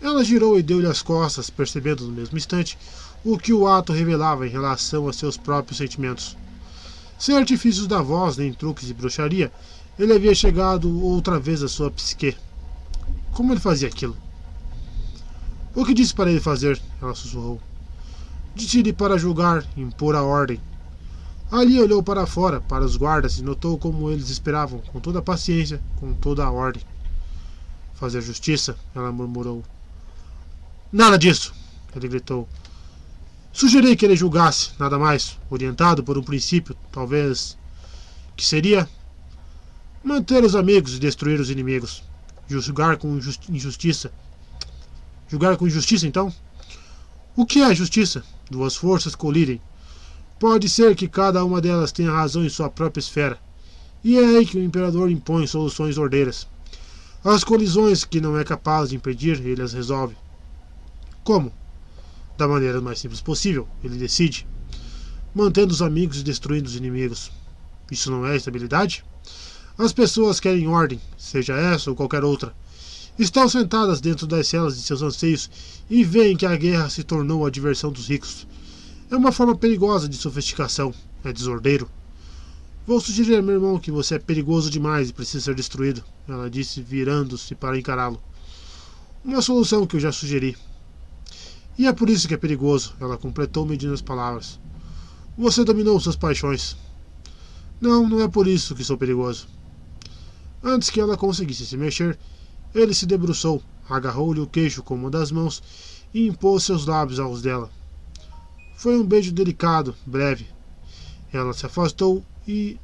Ela girou e deu-lhe as costas, percebendo no mesmo instante o que o ato revelava em relação a seus próprios sentimentos. Sem artifícios da voz nem truques de bruxaria, ele havia chegado outra vez à sua psique. Como ele fazia aquilo? O que disse para ele fazer? Ela sussurrou. Disse-lhe para julgar, impor a ordem. Ali olhou para fora, para os guardas, e notou como eles esperavam, com toda a paciência, com toda a ordem. Fazer justiça, ela murmurou. Nada disso! Ele gritou. Sugeri que ele julgasse, nada mais, orientado por um princípio, talvez, que seria manter os amigos e destruir os inimigos. Julgar com injustiça. Julgar com injustiça, então? O que é justiça? Duas forças colidem. Pode ser que cada uma delas tenha razão em sua própria esfera. E é aí que o imperador impõe soluções ordeiras. As colisões que não é capaz de impedir, ele as resolve. Como? Da maneira mais simples possível, ele decide, mantendo os amigos e destruindo os inimigos. Isso não é estabilidade? As pessoas querem ordem, seja essa ou qualquer outra. Estão sentadas dentro das celas de seus anseios e veem que a guerra se tornou a diversão dos ricos. É uma forma perigosa de sofisticação, é desordeiro. Vou sugerir, meu irmão, que você é perigoso demais e precisa ser destruído, ela disse, virando-se para encará-lo. Uma solução que eu já sugeri. E é por isso que é perigoso, ela completou medindo as palavras. Você dominou suas paixões. Não, não é por isso que sou perigoso. Antes que ela conseguisse se mexer, ele se debruçou, agarrou-lhe o queixo com uma das mãos e impôs seus lábios aos dela. Foi um beijo delicado, breve. Ela se afastou e.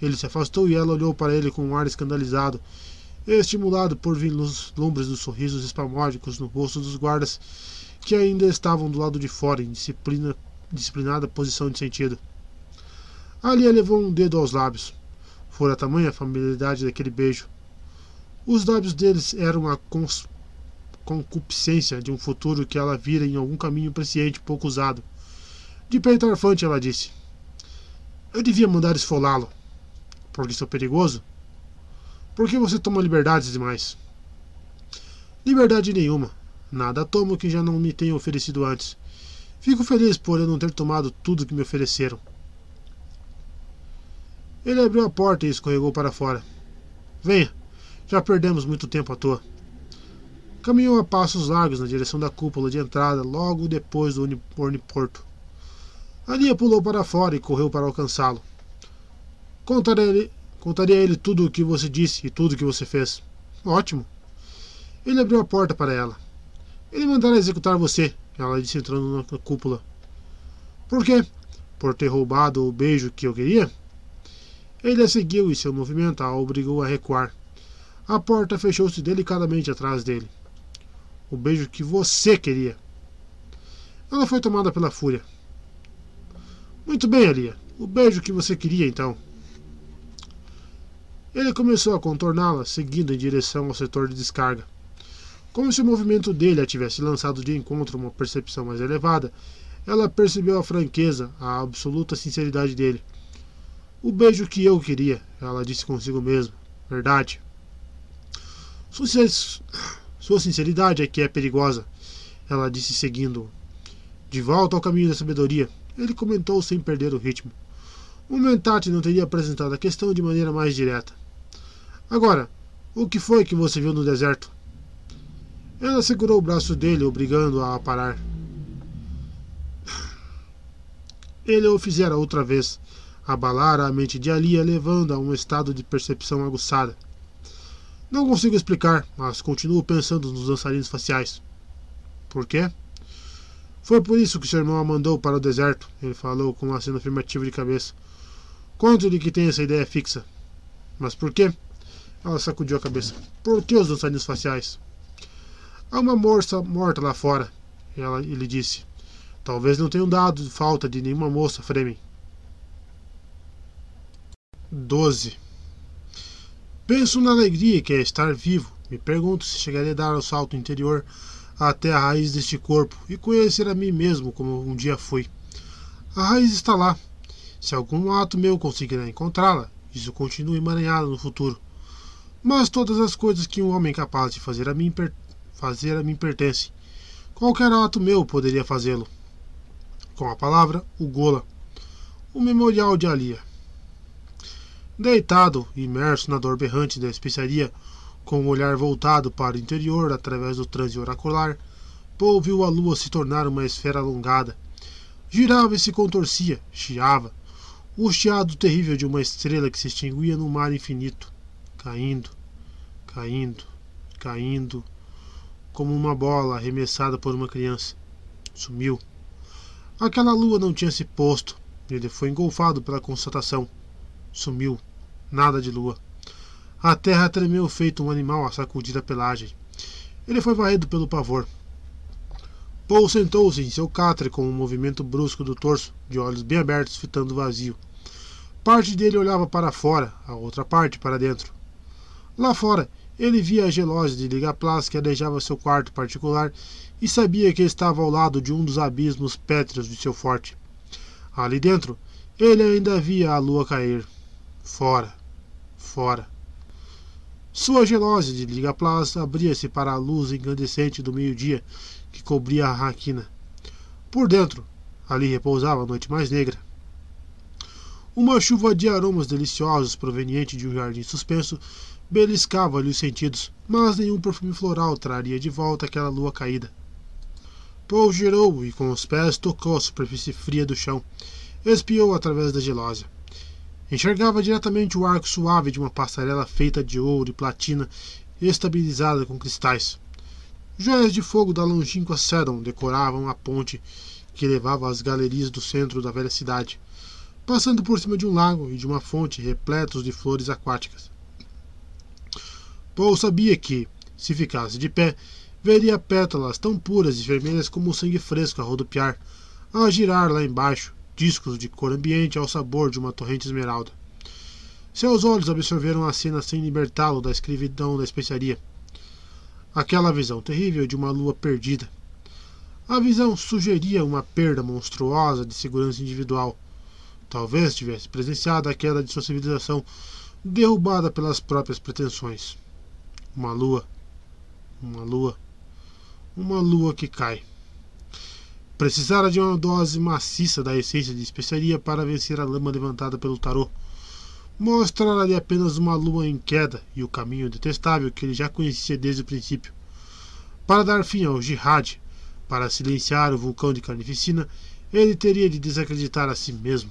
Ele se afastou e ela olhou para ele com um ar escandalizado, estimulado por vislumbres dos sorrisos espamódicos no rosto dos guardas que ainda estavam do lado de fora, em disciplina, disciplinada posição de sentido. Ali levou um dedo aos lábios. Fora tamanha a familiaridade daquele beijo. Os lábios deles eram a concupiscência de um futuro que ela vira em algum caminho presciente pouco usado. De peito arfante, ela disse: Eu devia mandar esfolá-lo. Porque sou perigoso? Por que você toma liberdades demais? Liberdade nenhuma. Nada tomo que já não me tenham oferecido antes. Fico feliz por eu não ter tomado tudo que me ofereceram. Ele abriu a porta e escorregou para fora. Venha, já perdemos muito tempo à toa. Caminhou a passos largos na direção da cúpula de entrada, logo depois do orniporto. Alia pulou para fora e correu para alcançá-lo. Contaria a ele tudo o que você disse e tudo o que você fez. Ótimo. Ele abriu a porta para ela. Ele mandará executar você, ela disse entrando na cúpula. Por quê? Por ter roubado o beijo que eu queria? Ele a seguiu e seu movimento a obrigou a recuar. A porta fechou-se delicadamente atrás dele. O beijo que você queria. Ela foi tomada pela fúria. Muito bem, Alia. O beijo que você queria, então. Ele começou a contorná-la, seguindo em direção ao setor de descarga. Como se o movimento dele a tivesse lançado de encontro uma percepção mais elevada, ela percebeu a franqueza, a absoluta sinceridade dele. O beijo que eu queria, ela disse consigo mesma. Verdade. Sua sinceridade é que é perigosa, ela disse seguindo-o. De volta ao caminho da sabedoria, ele comentou sem perder o ritmo. O Mentate não teria apresentado a questão de maneira mais direta. Agora, o que foi que você viu no deserto? Ela segurou o braço dele, obrigando-a a parar. Ele o fizera outra vez, abalara a mente de Alia, levando a um estado de percepção aguçada. Não consigo explicar, mas continuo pensando nos dançarinos faciais. Por quê? Foi por isso que seu irmão a mandou para o deserto, ele falou com um aceno afirmativo de cabeça. Conto-lhe que tem essa ideia fixa. Mas por quê? Ela sacudiu a cabeça. Por que os dançarinos faciais? Há uma moça morta lá fora, ela, ele disse. Talvez não tenham dado falta de nenhuma moça, Fremen. 12. Penso na alegria que é estar vivo. Me pergunto se chegarei a dar o salto interior até a raiz deste corpo e conhecer a mim mesmo como um dia fui. A raiz está lá. Se algum ato meu conseguirá encontrá-la, isso continua emaranhado no futuro. Mas todas as coisas que um homem capaz de fazer a mim, fazer a mim pertencem. Qualquer ato meu poderia fazê-lo. Com a palavra, o Gola. O memorial de Alia. Deitado, imerso na dor berrante da especiaria, com o olhar voltado para o interior através do transe oracular, Paul viu a lua se tornar uma esfera alongada. Girava e se contorcia, chiava. O chiado terrível de uma estrela que se extinguia no mar infinito caindo, caindo, caindo, como uma bola arremessada por uma criança. Sumiu. Aquela lua não tinha se posto. Ele foi engolfado pela constatação. Sumiu. Nada de lua. A terra tremeu feito um animal a sacudir a pelagem. Ele foi varrido pelo pavor. Paul sentou-se em seu catre com um movimento brusco do torso, de olhos bem abertos, fitando o vazio. Parte dele olhava para fora, a outra parte para dentro. Lá fora, ele via a gelose de Ligaplas que adejava seu quarto particular e sabia que estava ao lado de um dos abismos pétreos de seu forte. Ali dentro, ele ainda via a lua cair. Fora, fora. Sua gelose de Ligaplas abria-se para a luz incandescente do meio-dia que cobria a raquina. Por dentro, ali repousava a noite mais negra. Uma chuva de aromas deliciosos proveniente de um jardim suspenso beliscava-lhe os sentidos, mas nenhum perfume floral traria de volta aquela lua caída. Paul girou e com os pés tocou a superfície fria do chão. Espiou através da gelósia. Enxergava diretamente o arco suave de uma passarela feita de ouro e platina estabilizada com cristais. Joias de fogo da longínqua Sedon decoravam a ponte que levava às galerias do centro da velha cidade, passando por cima de um lago e de uma fonte repletos de flores aquáticas. Paul sabia que, se ficasse de pé, veria pétalas tão puras e vermelhas como o sangue fresco a rodopiar, a girar lá embaixo, discos de cor ambiente ao sabor de uma torrente esmeralda. Seus olhos absorveram a cena sem libertá-lo da escravidão da especiaria. Aquela visão terrível de uma lua perdida. A visão sugeria uma perda monstruosa de segurança individual. Talvez tivesse presenciado a queda de sua civilização derrubada pelas próprias pretensões. Uma lua. Uma lua. Uma lua que cai. Precisara de uma dose maciça da essência de especiaria para vencer a lama levantada pelo tarô. Mostrara-lhe apenas uma lua em queda e o caminho detestável que ele já conhecia desde o princípio. Para dar fim ao jihad, para silenciar o vulcão de carnificina, ele teria de desacreditar a si mesmo.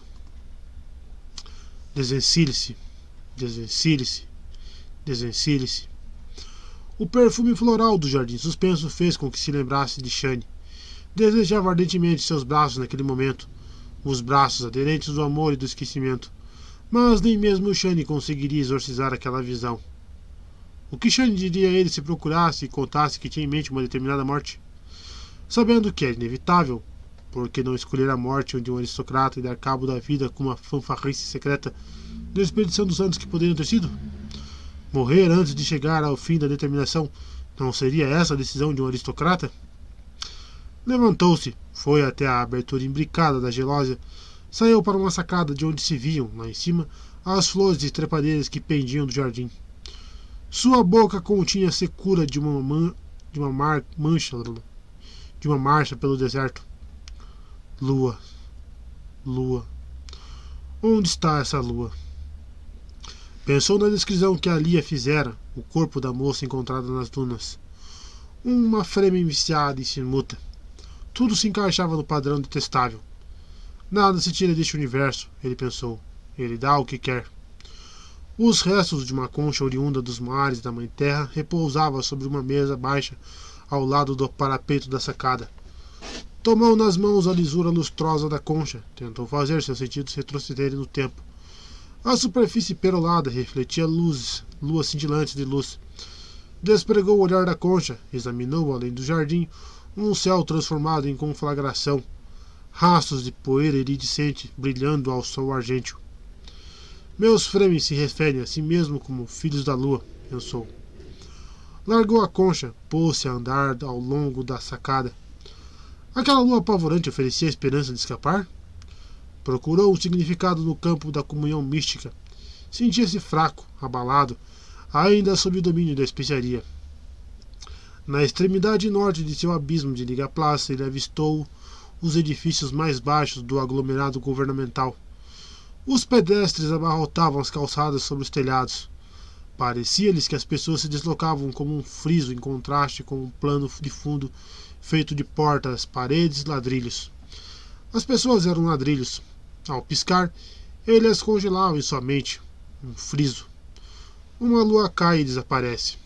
Desvencilhe-se, desvencilhe-se, desvencilhe-se. O perfume floral do jardim suspenso fez com que se lembrasse de Shane. Desejava ardentemente seus braços naquele momento, os braços aderentes do amor e do esquecimento. Mas nem mesmo Shane conseguiria exorcizar aquela visão. O que Shane diria a ele se procurasse e contasse que tinha em mente uma determinada morte? Sabendo que era inevitável, por que não escolher a morte de um aristocrata e dar cabo da vida com uma fanfarrice secreta, desperdiçando dos anos que poderiam ter sido? Morrer antes de chegar ao fim da determinação não seria essa a decisão de um aristocrata? Levantou-se, foi até a abertura imbricada da gelósia, saiu para uma sacada de onde se viam, lá em cima, as flores e trepadeiras que pendiam do jardim. Sua boca continha a secura de uma, man, de uma mar, mancha, de uma marcha pelo deserto. Lua, lua. Onde está essa lua? Pensou na descrição que a Lia fizera, o corpo da moça encontrada nas dunas. Uma frema viciada e sinuta. Tudo se encaixava no padrão detestável. Nada se tira deste universo, ele pensou. Ele dá o que quer. Os restos de uma concha oriunda dos mares da Mãe Terra repousavam sobre uma mesa baixa ao lado do parapeito da sacada. Tomou nas mãos a lisura lustrosa da concha, tentou fazer seus sentidos retrocederem no tempo. A superfície perolada refletia luzes, luas cintilantes de luz. Despregou o olhar da concha, examinou além do jardim um céu transformado em conflagração, rastros de poeira iridescente brilhando ao sol argênteo. Meus fremes se referem a si mesmo como filhos da lua, pensou. Largou a concha, pôs-se a andar ao longo da sacada. Aquela lua apavorante oferecia a esperança de escapar? Procurou um significado no campo da comunhão mística. Sentia-se fraco, abalado, ainda sob o domínio da especiaria. Na extremidade norte de seu abismo de Liga Plaza, ele avistou os edifícios mais baixos do aglomerado governamental. Os pedestres abarrotavam as calçadas sobre os telhados. Parecia-lhes que as pessoas se deslocavam como um friso em contraste com um plano de fundo feito de portas, paredes, ladrilhos. As pessoas eram ladrilhos. Ao piscar, ele as congelava em sua mente. Um friso. Uma lua cai e desaparece.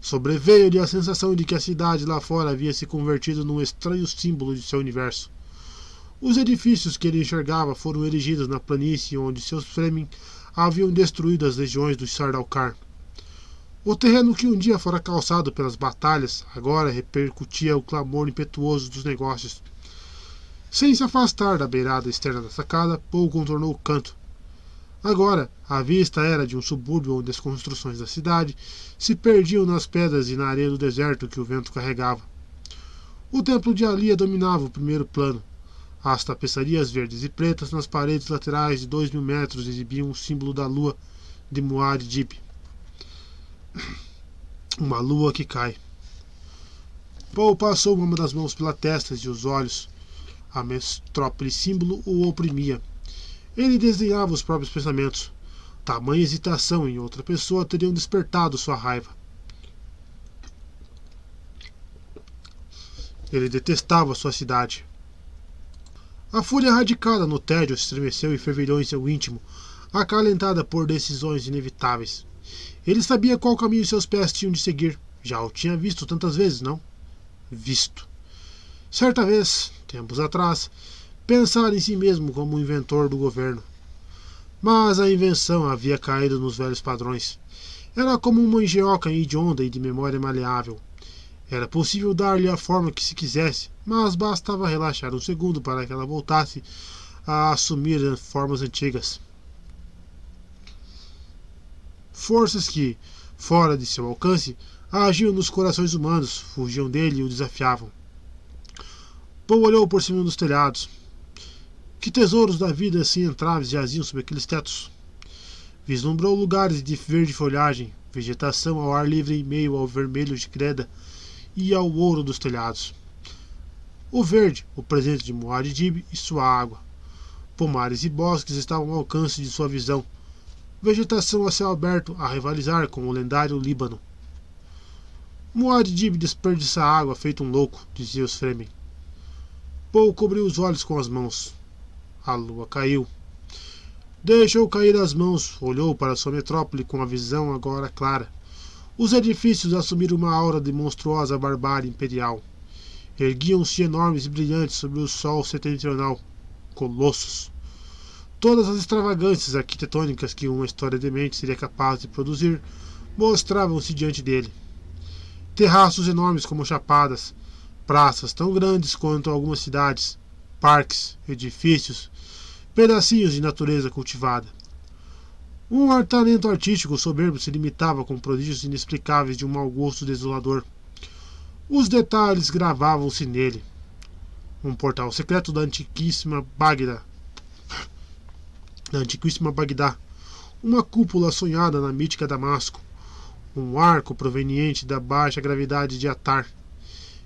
Sobreveio-lhe a sensação de que a cidade lá fora havia se convertido num estranho símbolo de seu universo. Os edifícios que ele enxergava foram erigidos na planície onde seus Fremen haviam destruído as legiões dos Sardaukar. O terreno que um dia fora calçado pelas batalhas agora repercutia o clamor impetuoso dos negócios. Sem se afastar da beirada externa da sacada, Paul contornou o canto. Agora, a vista era de um subúrbio onde as construções da cidade se perdiam nas pedras e na areia do deserto que o vento carregava. O templo de Alia dominava o primeiro plano, as tapeçarias verdes e pretas nas paredes laterais de dois mil metros exibiam o símbolo da lua de Muad Dib. Uma lua que cai. Paul passou uma das mãos pela testa e os olhos. A metrópole símbolo o oprimia. Ele desenhava os próprios pensamentos. Tamanha hesitação em outra pessoa teriam despertado sua raiva. Ele detestava sua cidade. A fúria radicada no tédio estremeceu e fervilhou em seu íntimo, acalentada por decisões inevitáveis. Ele sabia qual caminho seus pés tinham de seguir. Já o tinha visto tantas vezes, não? Visto. Certa vez, tempos atrás, pensara em si mesmo como o inventor do governo. Mas a invenção havia caído nos velhos padrões. Era como uma engenhoca hedionda e de memória maleável. Era possível dar-lhe a forma que se quisesse, mas bastava relaxar um segundo para que ela voltasse a assumir formas antigas. Forças que, fora de seu alcance, agiam nos corações humanos, fugiam dele e o desafiavam. Paul olhou por cima dos telhados. Que tesouros da vida sem entraves jaziam sob aqueles tetos? Vislumbrou lugares de verde folhagem, vegetação ao ar livre em meio ao vermelho de creda e ao ouro dos telhados. O verde, o presente de Muad'Dib e sua água. Pomares e bosques estavam ao alcance de sua visão. Vegetação a céu aberto a rivalizar com o lendário Líbano. Muad'Dib desperdiça água feito um louco, dizia os Fremen. Paul cobriu os olhos com as mãos. A lua caiu. Deixou cair as mãos, olhou para sua metrópole com a visão agora clara. Os edifícios assumiram uma aura de monstruosa barbárie imperial. Erguiam-se enormes e brilhantes sobre o sol setentrional. Colossos. Todas as extravagâncias arquitetônicas que uma história demente seria capaz de produzir mostravam-se diante dele. Terraços enormes como chapadas, praças tão grandes quanto algumas cidades, parques, edifícios, pedacinhos de natureza cultivada. Um talento artístico soberbo se limitava com prodígios inexplicáveis de um mau gosto desolador. Os detalhes gravavam-se nele. Um portal secreto da antiquíssima Bagdá. Da antiquíssima Bagdá. Uma cúpula sonhada na mítica Damasco. Um arco proveniente da baixa gravidade de Atar.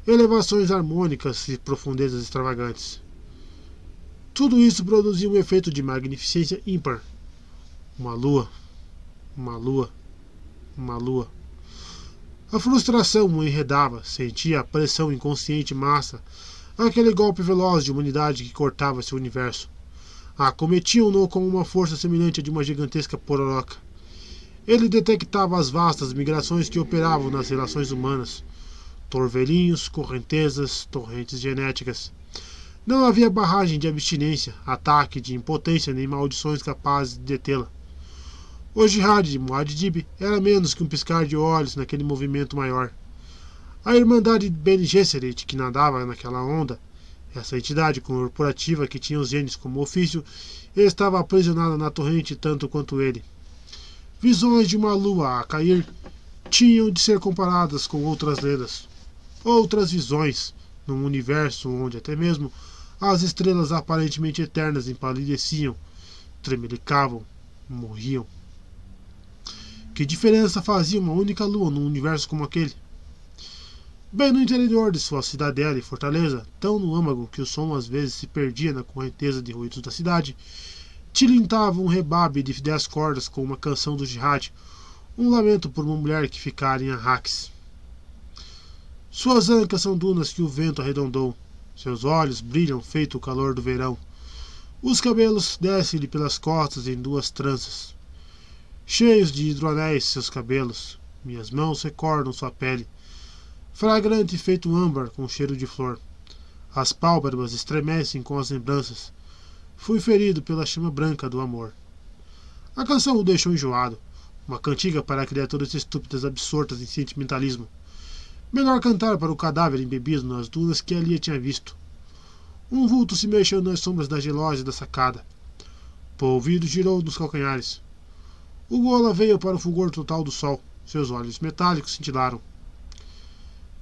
Elevações harmônicas e profundezas extravagantes. Tudo isso produzia um efeito de magnificência ímpar uma lua, uma lua, uma lua. A frustração o enredava, sentia a pressão inconsciente massa, aquele golpe veloz de humanidade que cortava seu universo. Acometiam-no com uma força semelhante a de uma gigantesca pororoca. Ele detectava as vastas migrações que operavam nas relações humanas. Torvelinhos, correntezas, torrentes genéticas. Não havia barragem de abstinência, ataque de impotência nem maldições capazes de detê-la. Jihad de Muad'Dib era menos que um piscar de olhos naquele movimento maior. A Irmandade Ben Gesserit, que nadava naquela onda, essa entidade corporativa que tinha os genes como ofício, estava aprisionada na torrente tanto quanto ele. Visões de uma lua a cair tinham de ser comparadas com outras lendas, outras visões, num universo onde até mesmo as estrelas aparentemente eternas empalideciam, tremelicavam, morriam. Que diferença fazia uma única lua num universo como aquele? Bem no interior de sua cidadela e fortaleza, tão no âmago que o som às vezes se perdia na correnteza de ruídos da cidade, tilintava um rebabe de dez cordas com uma canção do jihad, um lamento por uma mulher que ficara em Arraques. Suas ancas são dunas que o vento arredondou, seus olhos brilham feito o calor do verão. Os cabelos descem-lhe pelas costas em duas tranças. Cheios de hidroanéis seus cabelos, minhas mãos recordam sua pele, fragrante feito âmbar com cheiro de flor. As pálpebras estremecem com as lembranças. Fui ferido pela chama branca do amor. A canção o deixou enjoado, uma cantiga para criaturas estúpidas absortas em sentimentalismo. Melhor cantar para o cadáver embebido nas dunas que ali tinha visto. Um vulto se mexeu nas sombras da gelose da sacada. Polvido girou nos calcanhares. O Gola veio para o fulgor total do sol. Seus olhos metálicos cintilaram.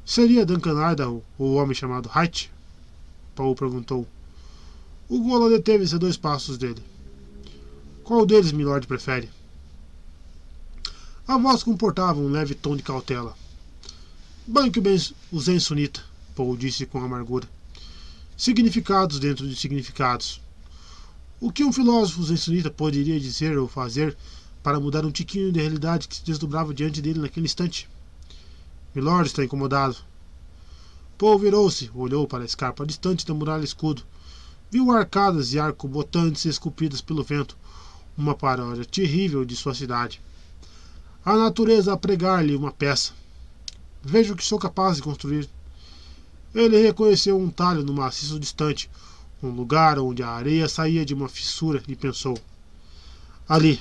Seria Duncan Idaho o homem chamado Height? Paul perguntou. O Gola deteve-se a dois passos dele. Qual deles Milord prefere? A voz comportava um leve tom de cautela. Banque o Zen Sunita, Paul disse com amargura. Significados dentro de significados. O que um filósofo Zen Sunita poderia dizer ou fazer para mudar um tiquinho de realidade que se desdobrava diante dele naquele instante. Milord está incomodado. Paul virou-se, olhou para a escarpa distante da muralha escudo. Viu arcadas e arco-botantes esculpidas pelo vento, uma paródia terrível de sua cidade. A natureza a pregar-lhe uma peça. Veja o que sou capaz de construir. Ele reconheceu um talho no maciço distante, um lugar onde a areia saía de uma fissura, e pensou: Ali,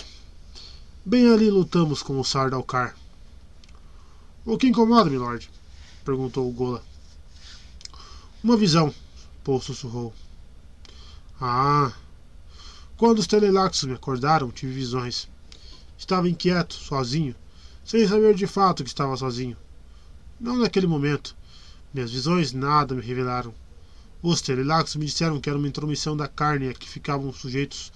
Bem ali lutamos com o Sardalcar. O que incomoda, milord? perguntou o Gola. Uma visão, Paul sussurrou. Ah! Quando os telelaxos me acordaram, tive visões. Estava inquieto, sozinho, sem saber de fato que estava sozinho. Não naquele momento. Minhas visões nada me revelaram. Os telelaxos me disseram que era uma intromissão da carne a que ficavam sujeitos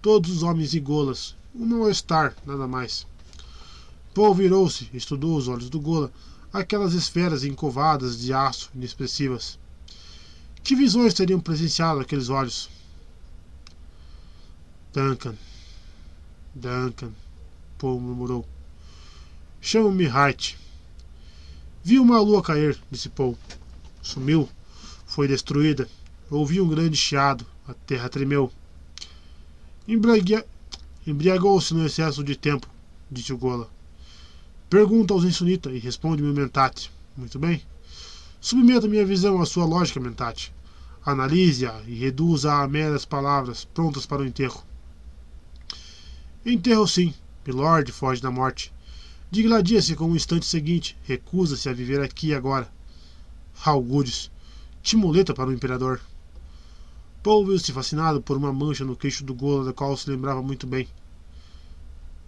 todos os homens e golas, um mal-estar, nada mais. Paul virou-se estudou os olhos do Gola, aquelas esferas encovadas de aço inexpressivas. Que visões teriam presenciado aqueles olhos? Duncan. Duncan. Paul murmurou. Chamo-me Hart. Vi uma lua cair, disse Paul. Sumiu. Foi destruída. Ouvi um grande chiado. A terra tremeu. Embriagou-se no excesso de tempo, disse o Gola. Pergunta aos Insunita e responde-me Mentate. Muito bem. Submeta minha visão à sua lógica, Mentate. Analise-a e reduza-a a meras palavras prontas para o enterro. Enterro sim. Milord foge da morte. Digladia-se com o instante seguinte. Recusa-se a viver aqui e agora. Augures. Timoleta para o imperador. Paul viu-se fascinado por uma mancha no queixo do Gola da qual se lembrava muito bem.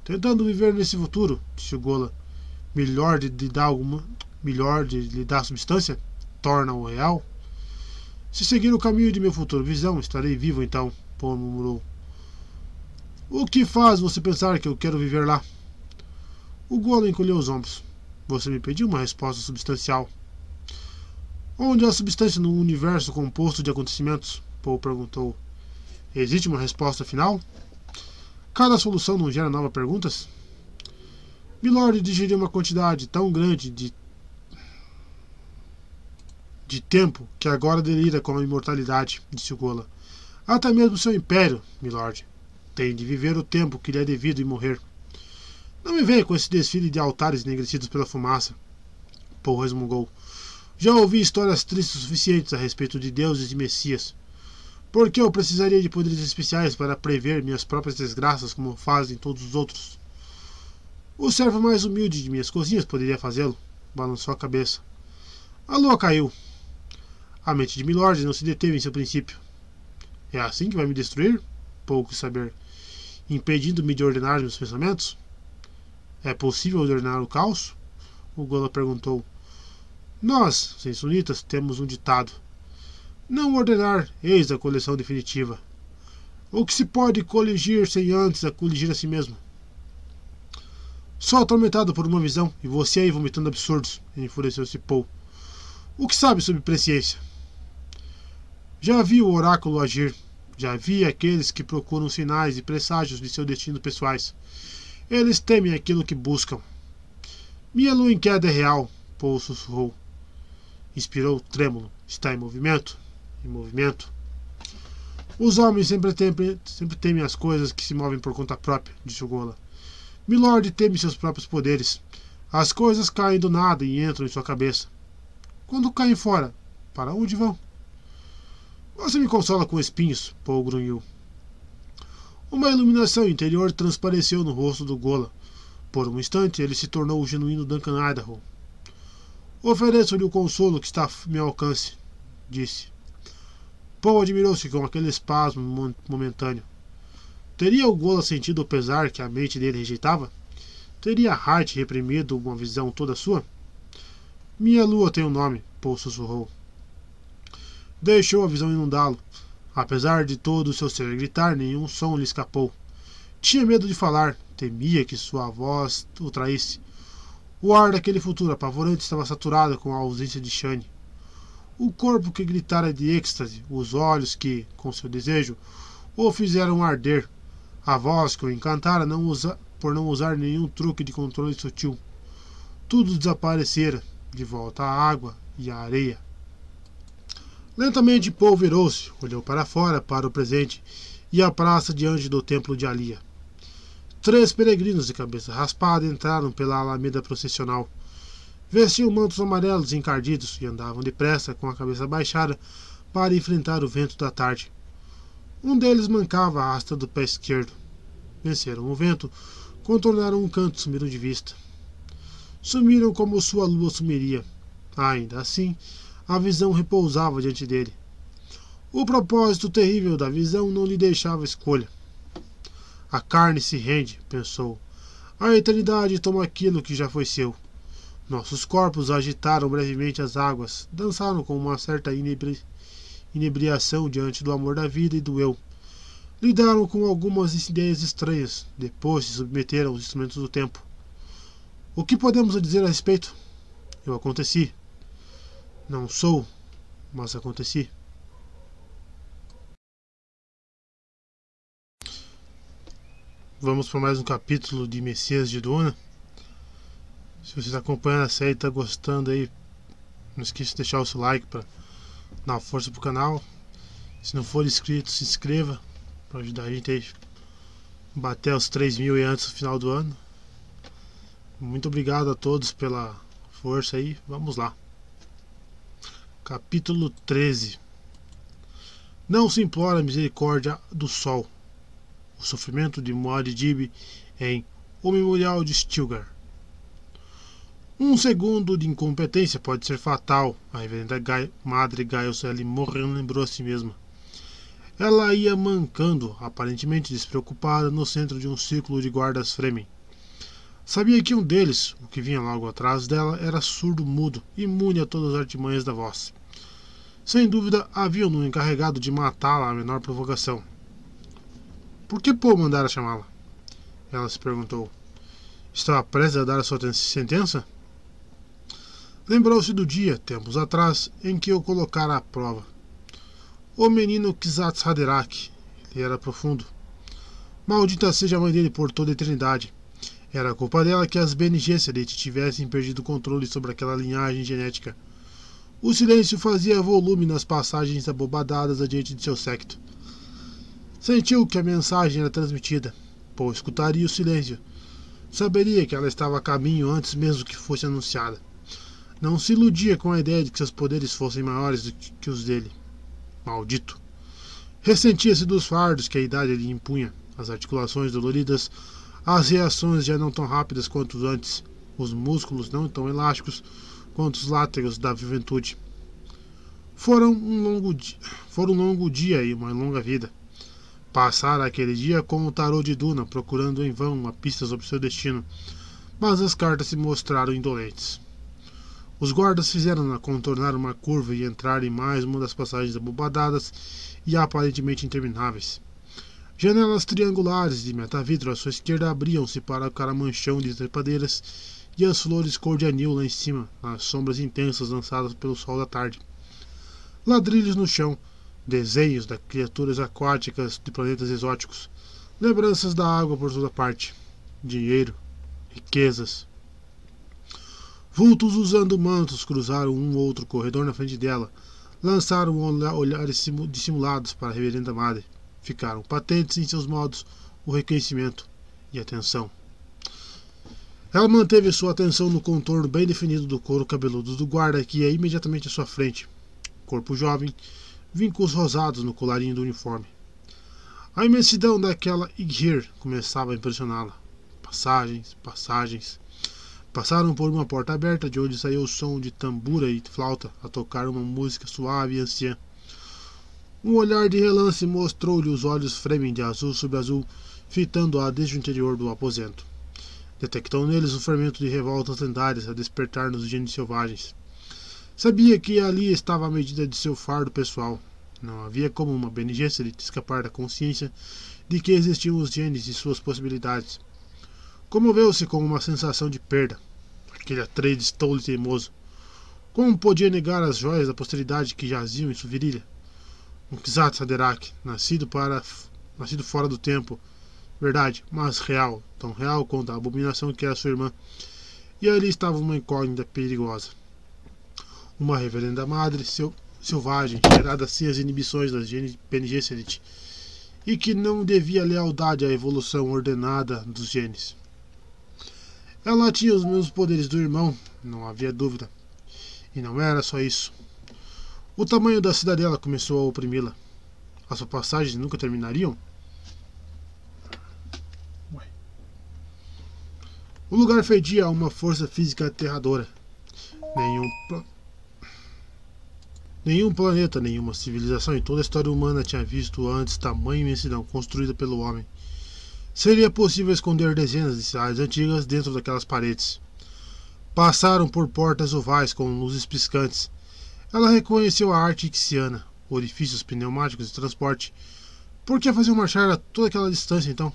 Tentando viver nesse futuro, disse o Gola, melhor de lhe dar alguma. melhor de lhe dar substância, torna-o real. Se seguir o caminho de meu futuro visão, estarei vivo então, Paul murmurou. O que faz você pensar que eu quero viver lá? O Gola encolheu os ombros. Você me pediu uma resposta substancial. Onde há substância no universo composto de acontecimentos? Paul perguntou. Existe uma resposta final? Cada solução não gera novas perguntas? Milord digeriu uma quantidade tão grande de de tempo que agora delira com a imortalidade, disse o Gola. Até mesmo seu império, milord tem de viver o tempo que lhe é devido e morrer. Não me venha com esse desfile de altares enegrecidos pela fumaça. Paul resmungou. Já ouvi histórias tristes suficientes a respeito de deuses e messias. Por que eu precisaria de poderes especiais para prever minhas próprias desgraças como fazem todos os outros? O servo mais humilde de minhas cozinhas poderia fazê-lo. Balançou a cabeça. A lua caiu. A mente de Milord não se deteve em seu princípio. É assim que vai me destruir? Pouco saber impedindo-me de ordenar meus pensamentos? É possível ordenar o caos? O Gola perguntou. Nós, sensonitas, temos um ditado. Não ordenar, eis a coleção definitiva. O que se pode coligir sem antes a coligir a si mesmo? Sou atormentado por uma visão, e você aí vomitando absurdos, enfureceu-se Paul. O que sabe sobre presciência? Já vi o oráculo agir, já vi aqueles que procuram sinais e presságios de seu destino pessoais. Eles temem aquilo que buscam. Minha lua em queda é real, Paul sussurrou. Inspirou trêmulo. Está em movimento? Em movimento. Os homens sempre temem, sempre temem as coisas que se movem por conta própria, disse o Gola. Milord teme seus próprios poderes. As coisas caem do nada e entram em sua cabeça. Quando caem fora, para onde vão? Você me consola com espinhos, Paul grunhiu. Uma iluminação interior transpareceu no rosto do Gola. Por um instante, ele se tornou o genuíno Duncan Idaho. Ofereço-lhe o consolo que está a meu alcance, disse. Paul admirou-se com aquele espasmo momentâneo. Teria o Gola sentido o pesar que a mente dele rejeitava? Teria Hart reprimido uma visão toda sua? Minha lua tem um nome, Paul sussurrou deixou a visão inundá-lo. Apesar de todo o seu ser gritar, nenhum som lhe escapou. Tinha medo de falar, temia que sua voz o traísse. O ar daquele futuro apavorante estava saturado com a ausência de Shane. O corpo que gritara de êxtase, os olhos que, com seu desejo, o fizeram arder, a voz que o encantara não usa, por não usar nenhum truque de controle sutil. Tudo desaparecera, de volta à água e à areia. Lentamente Paul virou-se, olhou para fora, para o presente e a praça diante do templo de Alia. Três peregrinos de cabeça raspada entraram pela alameda processional. Vestiam mantos amarelos encardidos e andavam depressa, com a cabeça baixada, para enfrentar o vento da tarde. Um deles mancava a asta do pé esquerdo. Venceram o vento, contornaram um canto e sumiram de vista. Sumiram como sua lua sumiria. Ainda assim, a visão repousava diante dele. O propósito terrível da visão não lhe deixava escolha. A carne se rende, pensou. A eternidade toma aquilo que já foi seu. Nossos corpos agitaram brevemente as águas, dançaram com uma certa inebri... inebriação diante do amor da vida e do eu. Lidaram com algumas ideias estranhas, depois se submeteram aos instrumentos do tempo. O que podemos dizer a respeito? Eu aconteci. Não sou, mas aconteci. Vamos para mais um capítulo de Messias de Duna. Se você está acompanhando a série e está gostando aí, não esqueça de deixar o seu like para dar força pro canal. Se não for inscrito, se inscreva para ajudar a gente a bater os 3 mil antes do final do ano. Muito obrigado a todos pela força aí. Vamos lá. Capítulo 13 Não se implora a misericórdia do sol. O sofrimento de Muad'Dib em O Memorial de Stilgar. Um segundo de incompetência pode ser fatal, a reverenda Gai, Madre Giles L. Lembrou a si mesma. Ela ia mancando, aparentemente despreocupada, no centro de um círculo de guardas Fremen. Sabia que um deles, o que vinha logo atrás dela, era surdo-mudo, imune a todas as artimanhas da voz. Sem dúvida, havia um encarregado de matá-la à menor provocação. Por que Paul mandara chamá-la? Ela se perguntou. Estava prestes a dar a sua sentença? Lembrou-se do dia, tempos atrás, em que eu colocara à prova. O menino Kizats Haderach, ele era profundo. Maldita seja a mãe dele por toda a eternidade. Era culpa dela que as Bene Gesserit tivessem perdido o controle sobre aquela linhagem genética. O silêncio fazia volume nas passagens abobadadas adiante de seu secto. Sentiu que a mensagem era transmitida. Paul escutaria o silêncio. Saberia que ela estava a caminho antes mesmo que fosse anunciada. Não se iludia com a ideia de que seus poderes fossem maiores do que os dele. Maldito! Ressentia-se dos fardos que a idade lhe impunha, as articulações doloridas, as reações já não tão rápidas quanto antes, os músculos não tão elásticos quanto os da juventude. Foram um longo dia, foram um longo dia e uma longa vida. Passara aquele dia com o tarô de Duna, procurando em vão uma pista sobre seu destino, mas as cartas se mostraram indolentes. Os guardas fizeram-na contornar uma curva e entrar em mais uma das passagens abobadadas e aparentemente intermináveis. Janelas triangulares de metavidro à sua esquerda abriam-se para o caramanchão de trepadeiras e as flores cor de anil lá em cima, nas sombras intensas lançadas pelo sol da tarde. Ladrilhos no chão, desenhos de criaturas aquáticas de planetas exóticos, lembranças da água por toda parte, dinheiro, riquezas, Vultos usando mantos cruzaram um ou outro corredor na frente dela. Lançaram olhares dissimulados para a reverenda madre. Ficaram patentes em seus modos o reconhecimento e a atenção. Ela manteve sua atenção no contorno bem definido do couro cabeludo do guarda que ia imediatamente à sua frente. Corpo jovem, vincos rosados no colarinho do uniforme. A imensidão daquela Igir começava a impressioná-la. Passagens, passagens. Passaram por uma porta aberta de onde saiu o som de tambura e flauta a tocar uma música suave e anciã. Um olhar de relance mostrou-lhe os olhos Fremen de azul sobre azul, fitando-a desde o interior do aposento. Detectou neles um fermento de revoltas lendárias a despertar nos gênios selvagens. Sabia que ali estava a medida de seu fardo pessoal. Não havia como uma Bene Gesserit escapar da consciência de que existiam os genes e suas possibilidades. Comoveu-se com uma sensação de perda aquele Atreides tolo e teimoso. Como podia negar as joias da posteridade que jaziam em sua virilha? Um Kizat Saderak, nascido, para, nascido fora do tempo, verdade, mas real, tão real quanto a abominação que era sua irmã. E ali estava uma incógnita perigosa. Uma reverenda madre seu, selvagem, gerada sem as inibições das genes e que não devia lealdade à evolução ordenada dos genes. Ela tinha os mesmos poderes do irmão, não havia dúvida. E não era só isso. O tamanho da cidadela começou a oprimi-la. As suas passagens nunca terminariam? O lugar fedia a uma força física aterradora. Nenhum, nenhum planeta, nenhuma civilização em toda a história humana tinha visto antes tamanha imensidão construída pelo homem Seria possível esconder dezenas de cidades antigas dentro daquelas paredes. Passaram por portas ovais com luzes piscantes. Ela reconheceu a arte ixiana, orifícios pneumáticos de transporte. Por que fazer marchar a toda aquela distância então?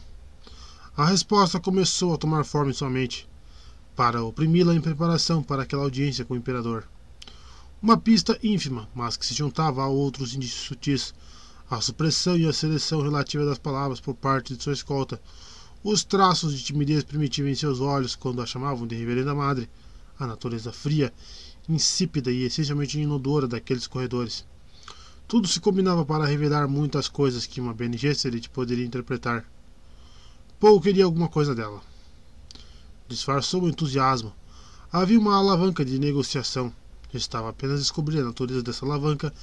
A resposta começou a tomar forma em sua mente, para oprimi-la em preparação para aquela audiência com o imperador. Uma pista ínfima, mas que se juntava a outros indícios sutis, a supressão e a seleção relativa das palavras por parte de sua escolta, os traços de timidez primitiva em seus olhos quando a chamavam de Reverenda Madre, a natureza fria, insípida e essencialmente inodora daqueles corredores. Tudo se combinava para revelar muitas coisas que uma Bene Gesserit poderia interpretar. Paul queria alguma coisa dela. Disfarçou o entusiasmo. Havia uma alavanca de negociação. Estava apenas descobrir a natureza dessa alavanca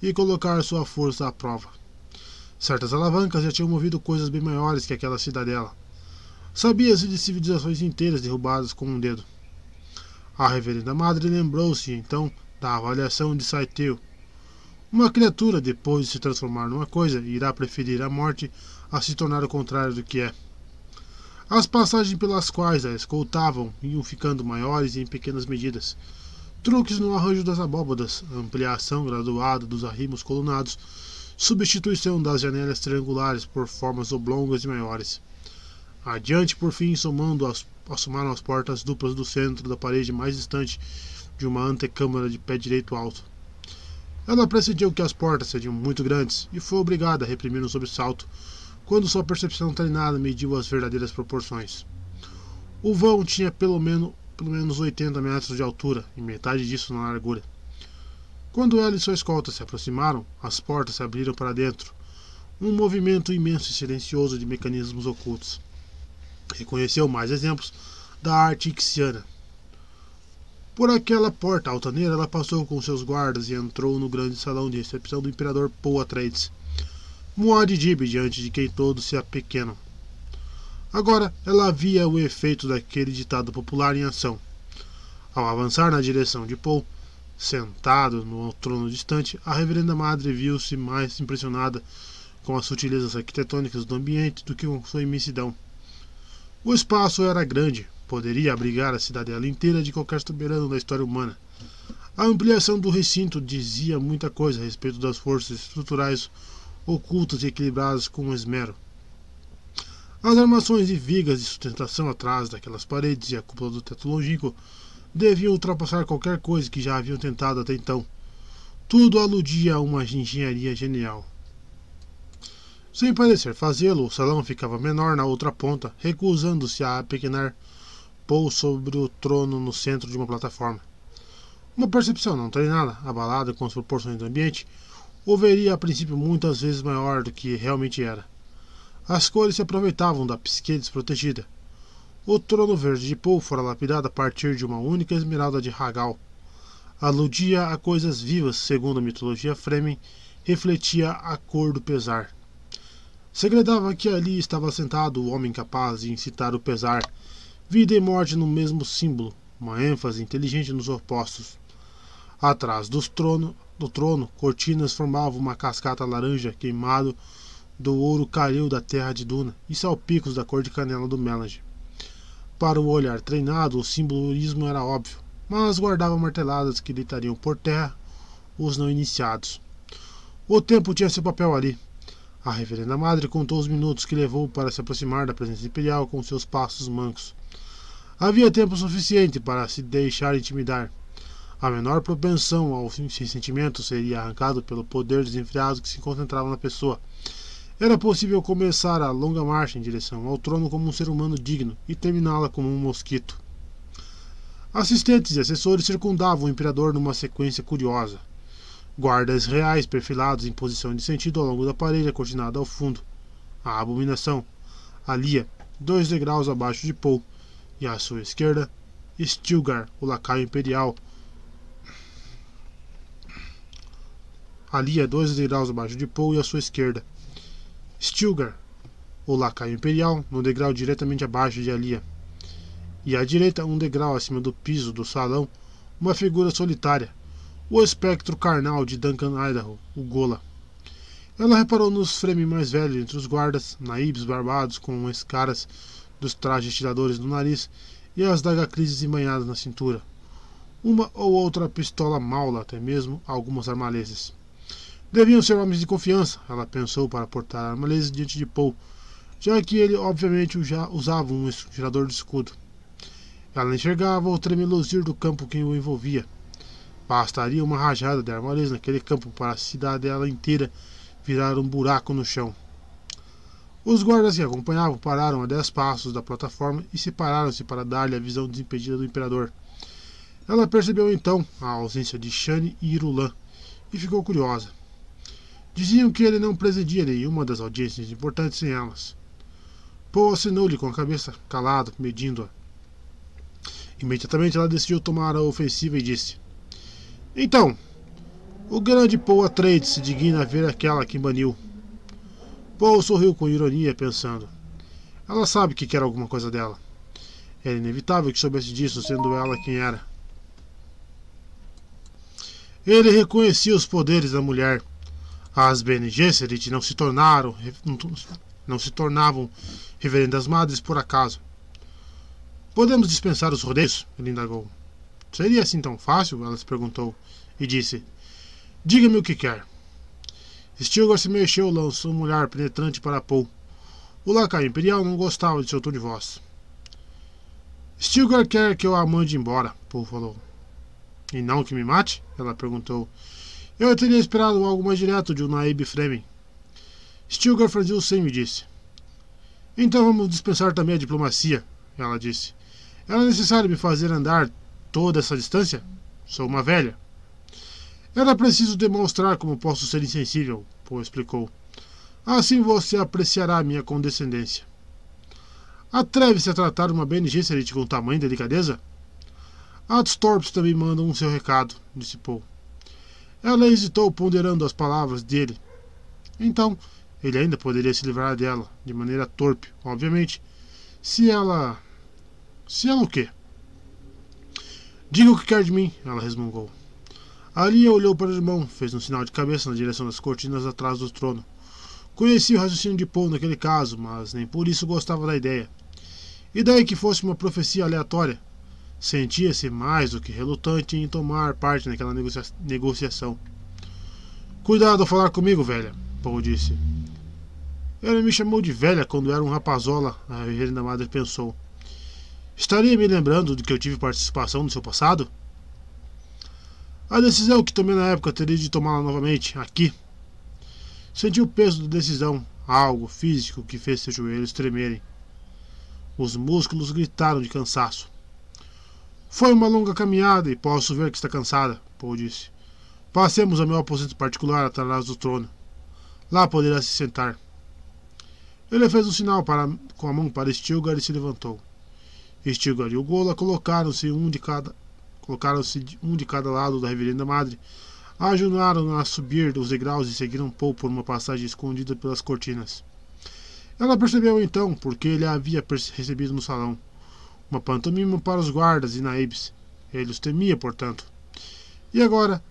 e colocar sua força à prova. Certas alavancas já tinham movido coisas bem maiores que aquela cidadela. Sabia-se de civilizações inteiras derrubadas com um dedo. A reverenda madre lembrou-se então da avaliação de Saiteu. Uma criatura, depois de se transformar numa coisa, irá preferir a morte a se tornar o contrário do que é. As passagens pelas quais a escoltavam iam ficando maiores em pequenas medidas. Truques no arranjo das abóbadas, ampliação graduada dos arrimos colunados, substituição das janelas triangulares por formas oblongas e maiores. Adiante, por fim, somando as, assomaram as portas duplas do centro da parede mais distante de uma antecâmara de pé direito alto. Ela pressentiu que as portas seriam muito grandes e foi obrigada a reprimir um sobressalto quando sua percepção treinada mediu as verdadeiras proporções. O vão tinha pelo menos, pelo menos 80 metros de altura e metade disso na largura. Quando ela e sua escolta se aproximaram, as portas se abriram para dentro. Um movimento imenso e silencioso de mecanismos ocultos. Reconheceu mais exemplos da arte ixiana. Por aquela porta altaneira, ela passou com seus guardas e entrou no grande salão de recepção do imperador Atreides. Muad'Dib, diante de quem todos se apequenam. Agora ela via o efeito daquele ditado popular em ação. Ao avançar na direção de Paul, Sentado no trono distante, a reverenda madre viu-se mais impressionada com as sutilezas arquitetônicas do ambiente do que com sua imensidão. O espaço era grande, poderia abrigar a cidadela inteira de qualquer soberano da história humana. A ampliação do recinto dizia muita coisa a respeito das forças estruturais ocultas e equilibradas com esmero. As armações e vigas de sustentação atrás daquelas paredes e a cúpula do teto longínquo deviam ultrapassar qualquer coisa que já haviam tentado até então. Tudo aludia a uma engenharia genial. Sem parecer fazê-lo, o salão ficava menor na outra ponta, recusando-se a apequenar Paul sobre o trono no centro de uma plataforma. Uma percepção não treinada, abalada com as proporções do ambiente, o veria a princípio muitas vezes maior do que realmente era. As cores se aproveitavam da psique desprotegida, o trono verde de Paul fora lapidado a partir de uma única esmeralda de Hagal. Aludia a coisas vivas, segundo a mitologia Fremen, refletia a cor do pesar. Segredava que ali estava sentado o homem capaz de incitar o pesar, vida e morte no mesmo símbolo, uma ênfase inteligente nos opostos. Atrás dos trono, do trono, cortinas formavam uma cascata laranja queimado do ouro calil da terra de Duna e salpicos da cor de canela do Melange. Para o olhar treinado, o simbolismo era óbvio, mas guardava marteladas que deitariam por terra os não iniciados. O tempo tinha seu papel ali. A reverenda madre contou os minutos que levou para se aproximar da presença imperial com seus passos mancos. Havia tempo suficiente para se deixar intimidar. A menor propensão ao sentimento seria arrancado pelo poder desenfreado que se concentrava na pessoa. Era possível começar a longa marcha em direção ao trono como um ser humano digno e terminá-la como um mosquito. Assistentes e assessores circundavam o imperador numa sequência curiosa. Guardas reais perfilados em posição de sentido ao longo da parede cortinada ao fundo. A abominação. Alia, dois degraus abaixo de Paul, e à sua esquerda, Stilgar, o lacaio imperial. Alia, dois degraus abaixo de Paul, e à sua esquerda, Stilgar, o lacaio imperial, no degrau diretamente abaixo de Alia. E à direita, um degrau acima do piso do salão, uma figura solitária, o espectro carnal de Duncan Idaho, o Gola. Ela reparou nos fremen mais velhos entre os guardas, naibes barbados com as caras dos trajes tiradores no nariz e as dagacrises embanhadas na cintura. Uma ou outra pistola maula, até mesmo algumas armaleses. Deviam ser homens de confiança, ela pensou para portar a armaleza diante de Paul, já que ele obviamente já usava um girador de escudo. Ela enxergava o tremeluzir do campo que o envolvia. Bastaria uma rajada de armaleza naquele campo para a cidadela inteira virar um buraco no chão. Os guardas que acompanhavam pararam a dez passos da plataforma e separaram-se para dar-lhe a visão desimpedida do imperador. Ela percebeu então a ausência de Shane e Irulan e ficou curiosa. Diziam que ele não presidia nenhuma das audiências importantes sem elas. Poe assinou-lhe com a cabeça, calado, medindo-a. Imediatamente ela decidiu tomar a ofensiva e disse: Então, o grande Poe Atreides se digna a ver aquela que baniu. Poe sorriu com ironia, pensando: Ela sabe que quer alguma coisa dela. Era inevitável que soubesse disso, sendo ela quem era. Ele reconhecia os poderes da mulher. As Bene Gesserit não se tornaram, não se tornavam reverendas madres por acaso. Podemos dispensar os rodeios? Ele indagou. Seria assim tão fácil? Ela se perguntou e disse: Diga-me o que quer. Stilgar se mexeu, lançou um olhar penetrante para Paul. O lacaio imperial não gostava de seu tom de voz. Stilgar quer que eu a mande embora, Paul falou. E não que me mate? Ela perguntou. Eu teria esperado algo mais direto de um Naib Fremen. Stilgar franziu o senho e disse. Então vamos dispensar também a diplomacia, ela disse. Era necessário me fazer andar toda essa distância? Sou uma velha. Era preciso demonstrar como posso ser insensível, Poe explicou. Assim você apreciará minha condescendência. Atreve-se a tratar uma BNG Serite com tamanha delicadeza? Atos torpes também mandam um seu recado, disse Paul. Ela hesitou, ponderando as palavras dele. Então, ele ainda poderia se livrar dela, de maneira torpe, obviamente. Se ela. Se ela o quê? Diga o que quer de mim, ela resmungou. Alia olhou para o irmão, fez um sinal de cabeça na direção das cortinas atrás do trono. Conhecia o raciocínio de Paul naquele caso, mas nem por isso gostava da ideia. E daí que fosse uma profecia aleatória? Sentia-se mais do que relutante em tomar parte naquela negocia negociação. Cuidado ao falar comigo, velha, Paul disse. Ele me chamou de velha quando era um rapazola, a reverenda madre pensou. Estaria me lembrando de que eu tive participação no seu passado? A decisão que tomei na época teria de tomá-la novamente, aqui. Senti o peso da decisão, algo físico que fez seus joelhos tremerem. Os músculos gritaram de cansaço. Foi uma longa caminhada e posso ver que está cansada, Paul disse. Passemos ao meu aposento particular atrás do trono. Lá poderá se sentar. Ele fez um sinal para, com a mão para Stilgar e se levantou. Stilgar e o Gola colocaram-se um de cada Colocaram-se um de cada lado da reverenda madre. Ajudaram a subir os degraus e seguiram Paul por uma passagem escondida pelas cortinas. Ela percebeu então porque ele a havia recebido no salão. Uma pantomima para os guardas e naibes. Ele os temia, portanto. E agora?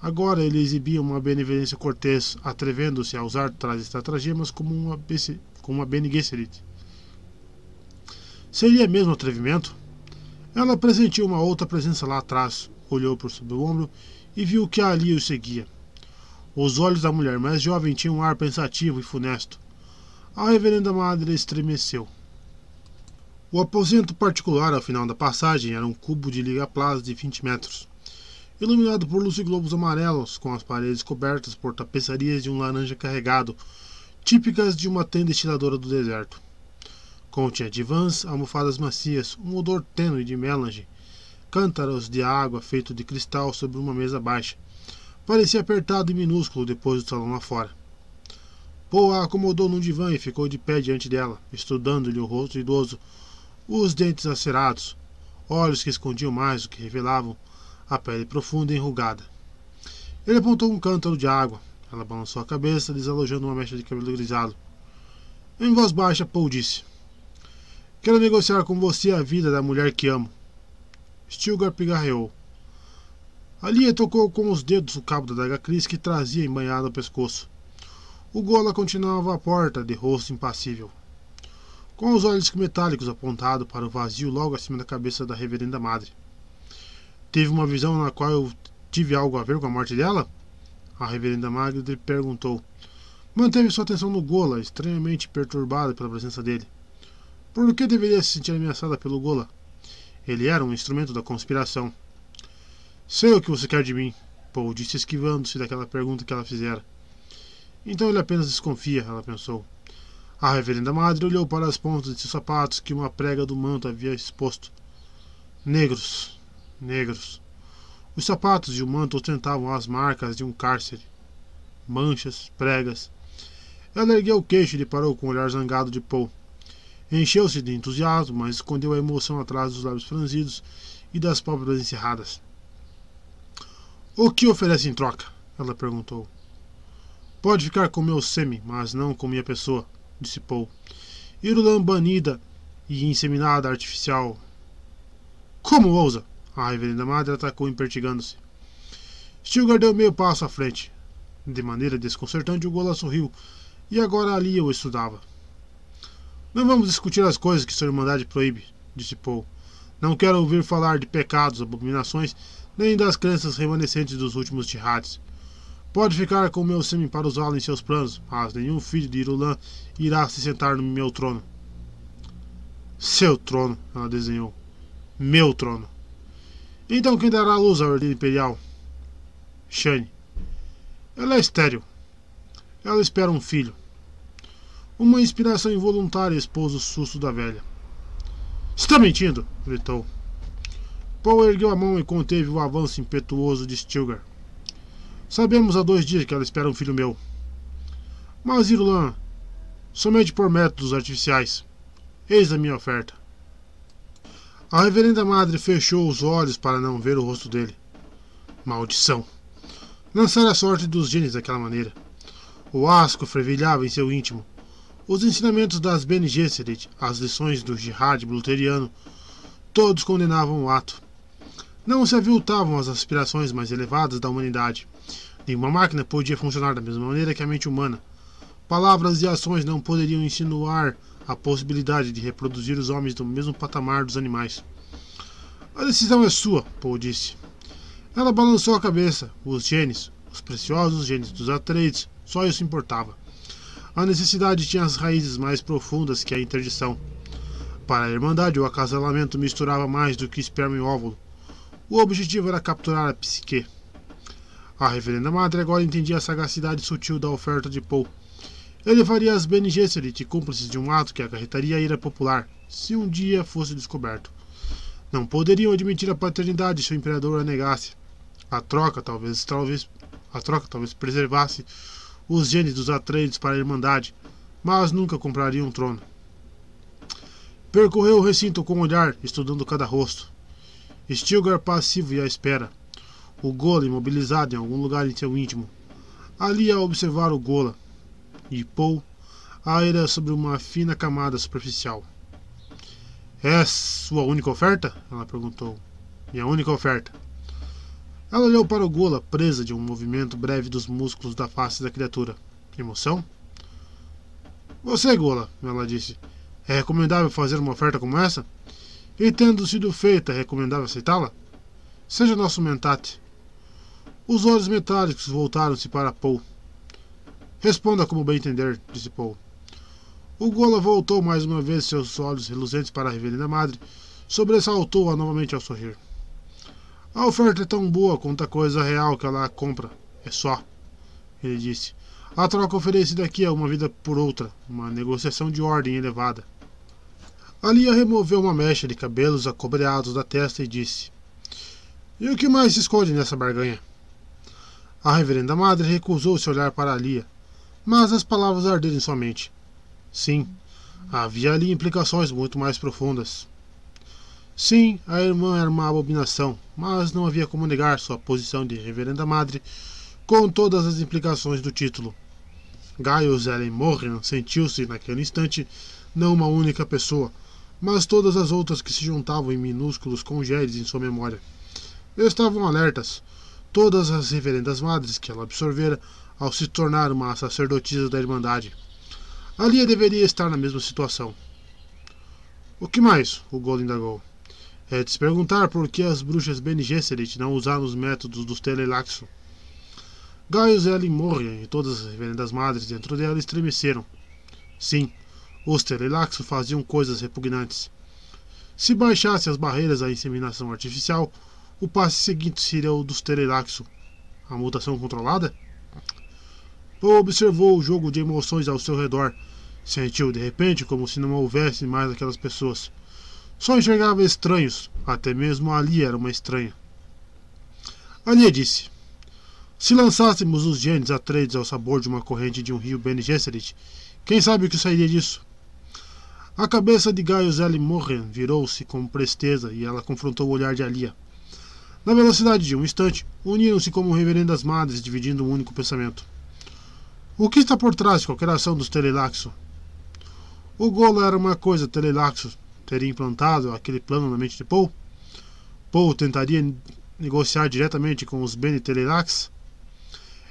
Agora ele exibia uma benevolência cortês, atrevendo-se a usar tais estratagemas como uma, como uma Bene Gesserit. Seria mesmo atrevimento? Ela pressentiu uma outra presença lá atrás, olhou por sob o ombro e viu que ali o seguia. Os olhos da mulher mais jovem tinham um ar pensativo e funesto. A reverenda madre estremeceu. O aposento particular ao final da passagem era um cubo de liga plaza de 20 metros, iluminado por luz e globos amarelos, com as paredes cobertas por tapeçarias de um laranja carregado, típicas de uma tenda estiladora do deserto. Continha divãs, almofadas macias, um odor tênue de melange, cântaros de água feito de cristal sobre uma mesa baixa. Parecia apertado e minúsculo depois do salão lá fora. Poe a acomodou num divã e ficou de pé diante dela, estudando-lhe o rosto idoso, os dentes acerados, olhos que escondiam mais do que revelavam, a pele profunda e enrugada. Ele apontou um cântaro de água. Ela balançou a cabeça, desalojando uma mecha de cabelo grisalho. Em voz baixa, Paul disse: Quero negociar com você a vida da mulher que amo. Stilgar pigarreou. Alia tocou com os dedos o cabo da daga Cris que trazia embanhado ao pescoço. O Gola continuava à porta, de rosto impassível, com os olhos metálicos apontados para o vazio logo acima da cabeça da reverenda madre. Teve uma visão na qual eu tive algo a ver com a morte dela? A reverenda madre perguntou. Manteve sua atenção no Gola, estranhamente perturbada pela presença dele. Por que deveria se sentir ameaçada pelo Gola? Ele era um instrumento da conspiração. Sei o que você quer de mim, Paul disse esquivando-se daquela pergunta que ela fizera. Então ele apenas desconfia, ela pensou. A reverenda madre olhou para as pontas de sapatos que uma prega do manto havia exposto. Negros, negros. Os sapatos e o manto ostentavam as marcas de um cárcere. Manchas, pregas. Ela ergueu o queixo e parou com o olhar zangado de Paul. Encheu-se de entusiasmo, mas escondeu a emoção atrás dos lábios franzidos e das pálpebras encerradas. O que oferece em troca? Ela perguntou. Pode ficar com meu semi, mas não com minha pessoa, disse Paul. Irulan banida e inseminada artificial. Como ousa? A reverenda madre atacou impertigando-se. Stilgar deu meio passo à frente. De maneira desconcertante, o Gola sorriu, e agora ali o estudava. Não vamos discutir as coisas que sua Irmandade proíbe, disse Paul. Não quero ouvir falar de pecados, abominações, nem das crenças remanescentes dos últimos jihadis. Pode ficar com meu semi para usá-lo em seus planos, mas nenhum filho de Irulan irá se sentar no meu trono. Seu trono, ela desenhou. Meu trono. Então quem dará luz à ordem imperial? Shane. Ela é estéril. Ela espera um filho. Uma inspiração involuntária expôs o susto da velha. Está mentindo! gritou. Paul ergueu a mão e conteve o avanço impetuoso de Stilgar. Sabemos há dois dias que ela espera um filho meu. Mas, Irlan, somente por métodos artificiais. Eis a minha oferta. A reverenda madre fechou os olhos para não ver o rosto dele. Maldição! Lançar a sorte dos genes daquela maneira. O asco fervilhava em seu íntimo. Os ensinamentos das Bene Gesserit, as lições do jihad luteriano, todos condenavam o ato. Não se aviltavam as aspirações mais elevadas da humanidade. Nenhuma máquina podia funcionar da mesma maneira que a mente humana. Palavras e ações não poderiam insinuar a possibilidade de reproduzir os homens no mesmo patamar dos animais. A decisão é sua, Paul disse. Ela balançou a cabeça. Os genes, os preciosos genes dos Atreides, só isso importava. A necessidade tinha as raízes mais profundas que a interdição. Para a Irmandade, o acasalamento misturava mais do que esperma e óvulo. O objetivo era capturar a psique. A reverenda madre agora entendia a sagacidade sutil da oferta de Paul. Ele faria as Bene Gesserit cúmplices de um ato que acarretaria a ira popular, se um dia fosse descoberto. Não poderiam admitir a paternidade se o imperador a negasse. A troca talvez, talvez, a troca talvez preservasse os genes dos Atreides para a Irmandade, mas nunca compraria um trono. Percorreu o recinto com um olhar, estudando cada rosto. Stilgar passivo e à espera. O Gola imobilizado em algum lugar em seu íntimo. Ali a observar o Gola. E Paul, a ira sobre uma fina camada superficial. É sua única oferta? Ela perguntou. Minha única oferta. Ela olhou para o Gula, presa de um movimento breve dos músculos da face da criatura. Emoção? Você, Gula, ela disse. É recomendável fazer uma oferta como essa? E tendo sido feita, é recomendável aceitá-la? Seja nosso mentate. Os olhos metálicos voltaram-se para Paul. Responda como bem entender, disse Paul. O Gola voltou mais uma vez seus olhos reluzentes para a reverenda madre, sobressaltou-a novamente ao sorrir. A oferta é tão boa quanto a coisa real que ela compra. É só. Ele disse. A troca oferecida aqui é uma vida por outra, uma negociação de ordem elevada. Alia removeu uma mecha de cabelos acobreados da testa e disse: E o que mais se esconde nessa barganha? A reverenda madre recusou-se a olhar para Alia, mas as palavras arderam em sua mente. Sim, havia ali implicações muito mais profundas. Sim, a irmã era uma abominação, mas não havia como negar sua posição de reverenda madre com todas as implicações do título. Gaius Ellen Morgan sentiu-se, naquele instante, não uma única pessoa, mas todas as outras que se juntavam em minúsculos congédios em sua memória. Estavam alertas, todas as reverendas madres que ela absorvera ao se tornar uma sacerdotisa da Irmandade. Alia deveria estar na mesma situação. O que mais? O Gol indagou. É de se perguntar por que as bruxas Bene Gesserit não usaram os métodos dos Telelaxo. Gaius Ellen Morrian e todas as reverendas madres dentro dela estremeceram. Sim, os Telelaxo faziam coisas repugnantes. Se baixasse as barreiras à inseminação artificial, o passe seguinte seria o dos Telelaxo. A mutação controlada? Poe observou o jogo de emoções ao seu redor. Sentiu de repente como se não houvesse mais aquelas pessoas. Só enxergava estranhos, até mesmo ali era uma estranha. Alia disse: Se lançássemos os genes Atreides ao sabor de uma corrente de um rio Bene Gesserit, quem sabe o que sairia disso? A cabeça de Gaius L. Morren virou-se com presteza e ela confrontou o olhar de Alia. Na velocidade de um instante, uniram-se como reverendas madres, dividindo um único pensamento. O que está por trás de qualquer ação dos Telelaxo? O Golo era uma coisa, Telelaxo teria implantado aquele plano na mente de Paul? Paul tentaria negociar diretamente com os Bene Telelax?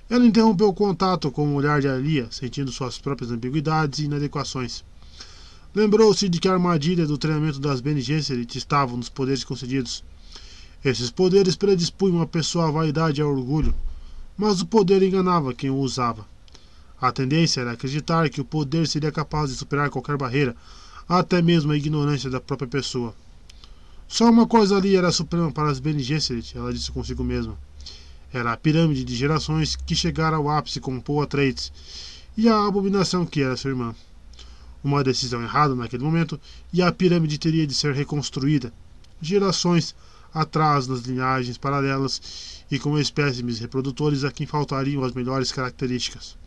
Ela interrompeu o contato com o olhar de Alia, sentindo suas próprias ambiguidades e inadequações. Lembrou-se de que a armadilha do treinamento das Bene Gesserit estava nos poderes concedidos. Esses poderes predispunham a pessoa à vaidade e ao orgulho, mas o poder enganava quem o usava. A tendência era acreditar que o poder seria capaz de superar qualquer barreira, até mesmo a ignorância da própria pessoa. Só uma coisa ali era suprema para as Bene Gesserit, ela disse consigo mesma. Era a pirâmide de gerações que chegara ao ápice com Paul Atreides e a abominação que era sua irmã. Uma decisão errada naquele momento e a pirâmide teria de ser reconstruída. Gerações atrás nas linhagens paralelas e com espécimes reprodutores a quem faltariam as melhores características.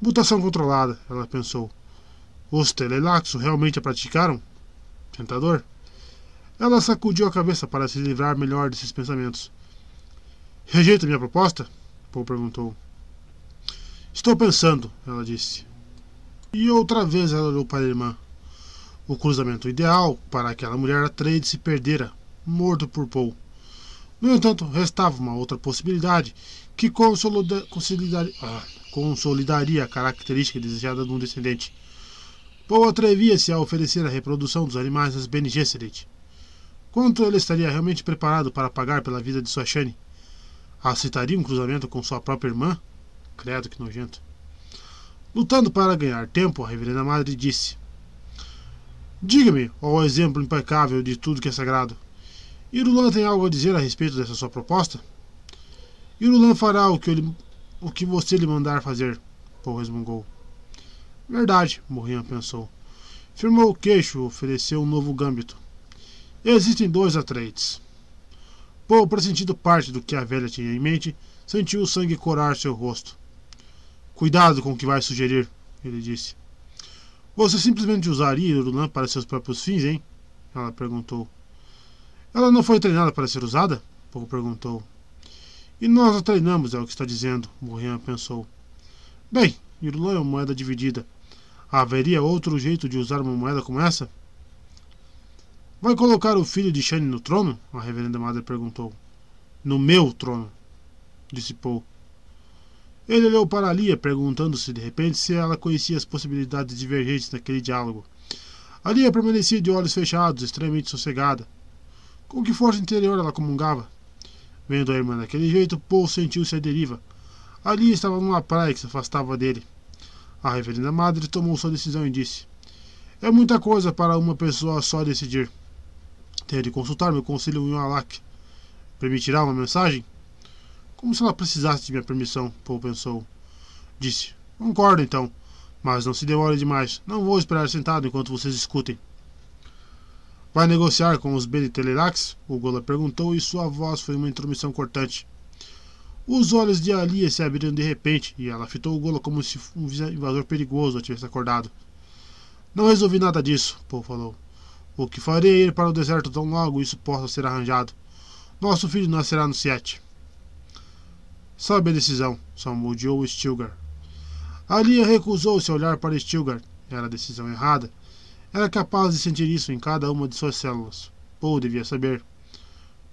Mutação controlada, ela pensou. Os Telelaxo realmente a praticaram? Tentador. Ela sacudiu a cabeça para se livrar melhor desses pensamentos. Rejeita minha proposta? Paul perguntou. Estou pensando, ela disse. E outra vez ela olhou para a irmã. O cruzamento ideal para aquela mulher Atreides se perdera, morto por Paul. No entanto, restava uma outra possibilidade que consolidaria, ah, consolidaria a característica desejada de um descendente. Paul atrevia-se a oferecer a reprodução dos animais às Bene Gesserit. Quanto ele estaria realmente preparado para pagar pela vida de sua Shani? Aceitaria um cruzamento com sua própria irmã? Credo que nojento. Lutando para ganhar tempo, a reverenda madre disse: Diga-me, ó exemplo impecável de tudo que é sagrado, Irulan tem algo a dizer a respeito dessa sua proposta? Irulan fará o que, ele, o que você lhe mandar fazer, Paul resmungou. Verdade, Morrian pensou. Firmou o queixo, ofereceu um novo gâmbito. Existem dois Atreides. Paul, pressentindo parte do que a velha tinha em mente, sentiu o sangue corar seu rosto. Cuidado com o que vai sugerir, ele disse. Você simplesmente usaria Irulan para seus próprios fins, hein? Ela perguntou. Ela não foi treinada para ser usada? Paul perguntou. E nós a treinamos, é o que está dizendo, Morrian pensou. Bem, Irulan é uma moeda dividida. Haveria outro jeito de usar uma moeda como essa? Vai colocar o filho de Shane no trono? A reverenda madre perguntou. No meu trono, disse Paul. Ele olhou para Lia, perguntando-se de repente se ela conhecia as possibilidades divergentes naquele diálogo. A Lia permanecia de olhos fechados, extremamente sossegada. Com que força interior ela comungava? Vendo a irmã daquele jeito, Paul sentiu-se à deriva. Ali estava numa praia que se afastava dele. A reverenda madre tomou sua decisão e disse: É muita coisa para uma pessoa só decidir. Tenho de consultar meu conselho em Alak. Permitirá uma mensagem? Como se ela precisasse de minha permissão, Paul pensou. Disse: Concordo então, mas não se demore demais. Não vou esperar sentado enquanto vocês escutem. Vai negociar com os Benitelerax? O Gola perguntou e sua voz foi uma intromissão cortante. Os olhos de Alia se abriram de repente e ela fitou o Gola como se um invasor perigoso a tivesse acordado. Não resolvi nada disso, Paul falou. O que farei é ir para o deserto tão logo isso possa ser arranjado. Nosso filho nascerá no Siete. Sabe a decisão, salmodiou Stilgar. Alia recusou-se a olhar para Stilgar. Era a decisão errada. Era capaz de sentir isso em cada uma de suas células. Paul devia saber.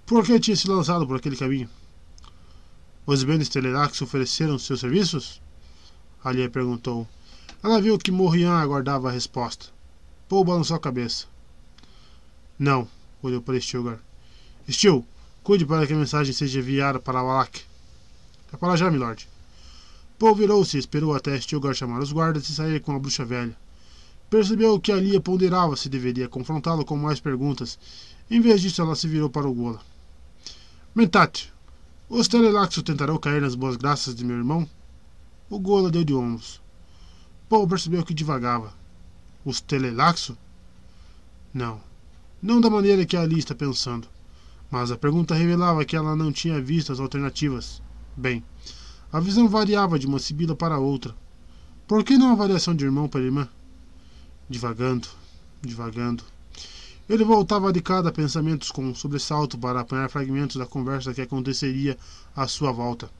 Por que tinha se lançado por aquele caminho? Os Benes Telerax ofereceram seus serviços? Alia perguntou. Ela viu que Morrian aguardava a resposta. Paul balançou a cabeça. Não, olhou para Stilgar. Stil, cuide para que a mensagem seja enviada para Valak. É para já, milord. Paul virou-se e esperou até Stilgar chamar os guardas e sair com a bruxa velha. Percebeu que Alia ponderava se deveria confrontá-lo com mais perguntas. Em vez disso, ela se virou para o Gola. Mentate, os Telelaxo tentarão cair nas boas graças de meu irmão? O Gola deu de ombros. Paul percebeu que divagava. Os Telelaxo? Não. Não da maneira que Ali está pensando. Mas a pergunta revelava que ela não tinha visto as alternativas. Bem, a visão variava de uma sibila para outra. Por que não a variação de irmão para irmã? Divagando, divagando. Ele voltava de cada pensamentos com um sobressalto para apanhar fragmentos da conversa que aconteceria à sua volta.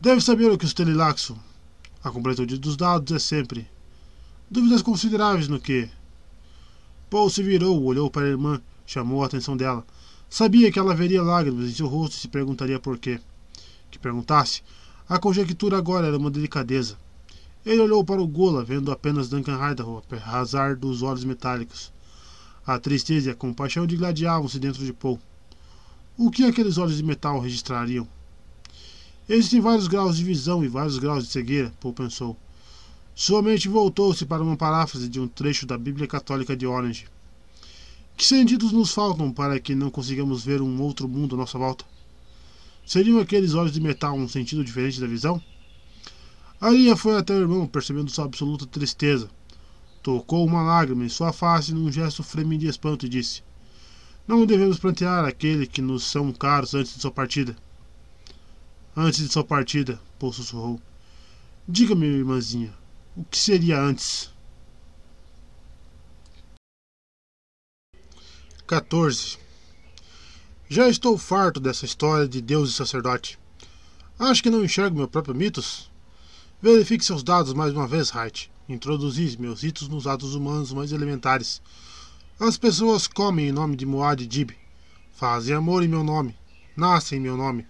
Deve saber o que os Telilaxo. A completude dos dados é sempre. Dúvidas consideráveis no que, Paul se virou, olhou para a irmã, chamou a atenção dela. Sabia que ela veria lágrimas em seu rosto e se perguntaria por quê. Que perguntasse, a conjectura agora era uma delicadeza. Ele olhou para o Gola, vendo apenas Duncan Idaho arrasar dos olhos metálicos. A tristeza e a compaixão digladiavam-se dentro de Paul. O que aqueles olhos de metal registrariam? Existem vários graus de visão e vários graus de cegueira, Paul pensou. Sua mente voltou-se para uma paráfrase de um trecho da Bíblia Católica de Orange. Que sentidos nos faltam para que não consigamos ver um outro mundo à nossa volta? Seriam aqueles olhos de metal um sentido diferente da visão? A linha foi até o irmão, percebendo sua absoluta tristeza. Tocou uma lágrima em sua face num gesto freme de espanto e disse: Não devemos plantear aquele que nos são caros antes de sua partida. Antes de sua partida, Paul sussurrou. Diga-me, irmãzinha, o que seria antes? 14. Já estou farto dessa história de Deus e sacerdote. Acho que não enxergo meu próprio mitos? Verifique seus dados mais uma vez, Wright. Introduzi meus ritos nos atos humanos mais elementares. As pessoas comem em nome de Moad Dib, fazem amor em meu nome, nascem em meu nome,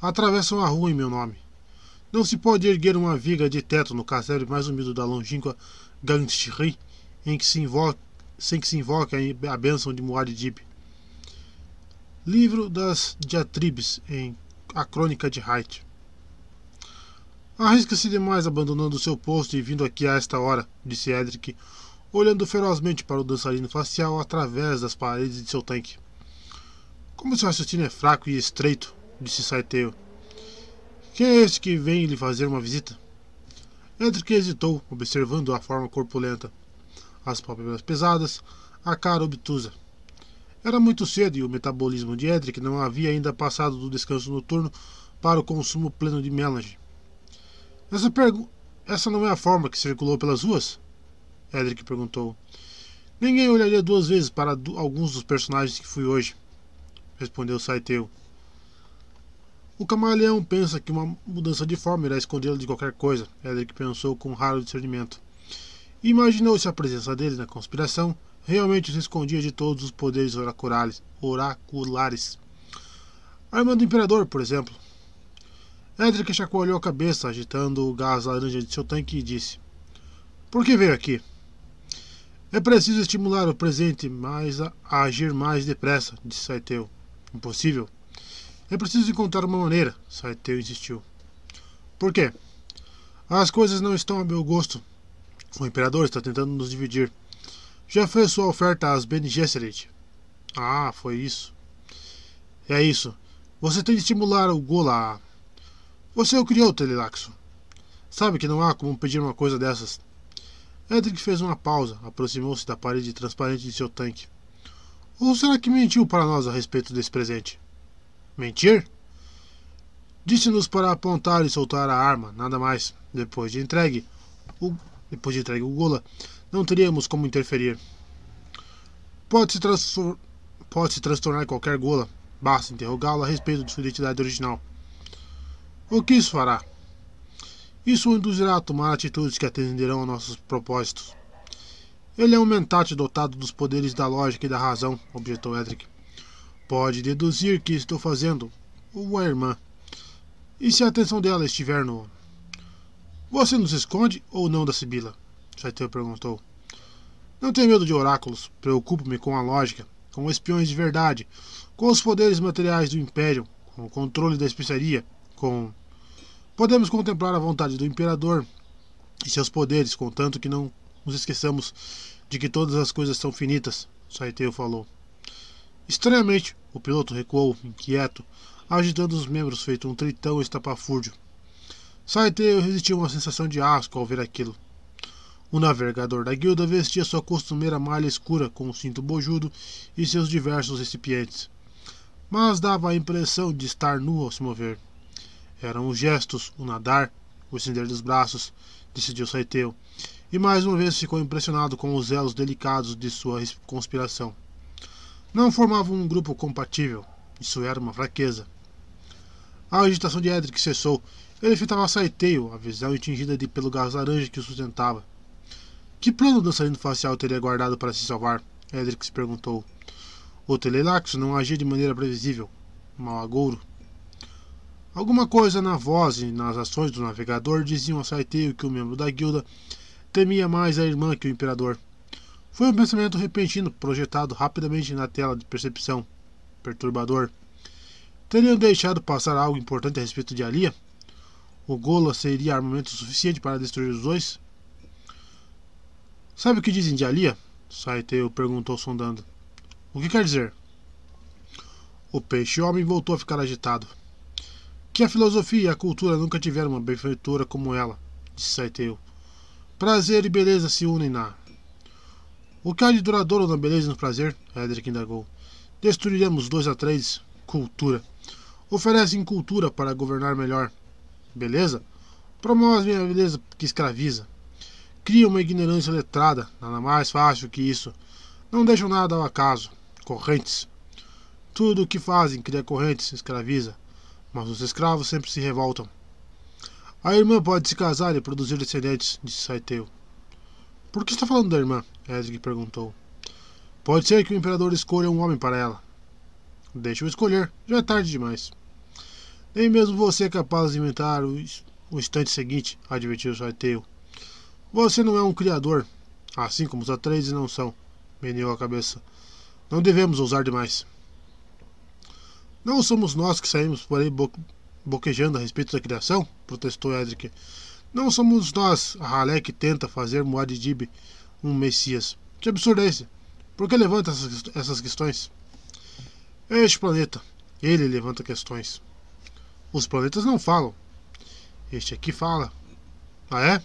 atravessam a rua em meu nome. Não se pode erguer uma viga de teto no castelo mais humilde da longínqua Gangshri em que se sem que se invoque a bênção de Muad'Dib. Livro das Diatribes, em A Crônica de Height. Arrisca-se demais abandonando seu posto e vindo aqui a esta hora, disse Edric, olhando ferozmente para o dançarino facial através das paredes de seu tanque. Como seu raciocínio é fraco e estreito, disse Saiteo. Quem é este que vem lhe fazer uma visita? Edric hesitou, observando a forma corpulenta as pálpebras pesadas, a cara obtusa. Era muito cedo e o metabolismo de Edric não havia ainda passado do descanso noturno para o consumo pleno de melange. Essa, pergu Essa não é a forma que circulou pelas ruas? Edric perguntou. Ninguém olharia duas vezes para alguns dos personagens que fui hoje, respondeu Saiteu. O camaleão pensa que uma mudança de forma irá escondê-lo de qualquer coisa, Edric pensou com raro discernimento. Imaginou-se a presença dele na conspiração realmente se escondia de todos os poderes oraculares. oraculares. A irmã do imperador, por exemplo. Edric chacoalhou a cabeça, agitando o gás laranja de seu tanque e disse: Por que veio aqui? É preciso estimular o presente mais a, a agir mais depressa, disse Saiteu. Impossível. É preciso encontrar uma maneira, Saiteu insistiu. Por quê? As coisas não estão a meu gosto, o imperador está tentando nos dividir. Já fez sua oferta às Bene Gesserit. Ah, foi isso. É isso. Você tem de estimular o Gola. Você o criou, Telelaxo. Sabe que não há como pedir uma coisa dessas. Edric fez uma pausa, aproximou-se da parede transparente de seu tanque. Ou será que mentiu para nós a respeito desse presente? Mentir? Disse-nos para apontar e soltar a arma, nada mais. Depois de entregue, o depois de entregue o Gola, não teríamos como interferir. Pode-se transtor pode -se transtornar qualquer Gola, basta interrogá-lo a respeito de sua identidade original. O que isso fará? Isso o induzirá a tomar atitudes que atenderão a nossos propósitos. Ele é um mentate dotado dos poderes da lógica e da razão, objetou Edric. Pode deduzir que estou fazendo, ou a irmã. E se a atenção dela estiver no você nos esconde ou não da Sibila? Saiteu perguntou. Não tenho medo de oráculos. Preocupo-me com a lógica, com espiões de verdade, com os poderes materiais do Império, com o controle da especiaria, com. Podemos contemplar a vontade do Imperador e seus poderes, contanto que não nos esqueçamos de que todas as coisas são finitas, Saiteu falou. Estranhamente, o piloto recuou, inquieto, agitando os membros feito um tritão estapafúrdio. Saiteu resistiu a uma sensação de asco ao ver aquilo. O navegador da guilda vestia sua costumeira malha escura com o cinto bojudo e seus diversos recipientes. Mas dava a impressão de estar nu ao se mover. Eram os gestos, o nadar, o estender dos braços, decidiu Saiteu, e mais uma vez ficou impressionado com os elos delicados de sua conspiração. Não formavam um grupo compatível, isso era uma fraqueza. A agitação de Edric cessou ele fitava saiteio, a visão atingida de pelo gás laranja que o sustentava. Que plano o dançarino facial teria guardado para se salvar? Edric se perguntou. O telelaxo não agia de maneira previsível, mal agouro. Alguma coisa na voz e nas ações do navegador diziam a Saiteio que o membro da guilda temia mais a irmã que o imperador. Foi um pensamento repentino projetado rapidamente na tela de percepção. Perturbador. Teriam deixado passar algo importante a respeito de Alia? O Gola seria armamento suficiente para destruir os dois? Sabe o que dizem de Alia? Saiteu perguntou sondando. O que quer dizer? O peixe-homem voltou a ficar agitado. Que a filosofia e a cultura nunca tiveram uma benfeitora como ela, disse Saiteu. Prazer e beleza se unem na. O que há de duradouro na beleza e no prazer? Edric indagou. Destruiremos dois a três. Cultura. Oferecem cultura para governar melhor. Beleza? Promove a beleza que escraviza. Cria uma ignorância letrada, nada mais fácil que isso. Não deixam nada ao acaso. Correntes. Tudo o que fazem cria correntes, escraviza. Mas os escravos sempre se revoltam. A irmã pode se casar e produzir descendentes, disse Saiteu. Por que está falando da irmã? Edric perguntou. Pode ser que o imperador escolha um homem para ela. Deixe-o escolher, já é tarde demais. Nem mesmo você é capaz de inventar o, o instante seguinte, advertiu Saiteu. Você não é um criador, assim como os atreides não são, meneou a cabeça. Não devemos ousar demais. Não somos nós que saímos por aí bo boquejando a respeito da criação? protestou Edric. Não somos nós, a Ralé, que tenta fazer Muad'Dib um Messias. Que absurdo é esse? Por que levanta essas, essas questões? Este planeta. Ele levanta questões. Os planetas não falam. Este aqui fala. Ah, é?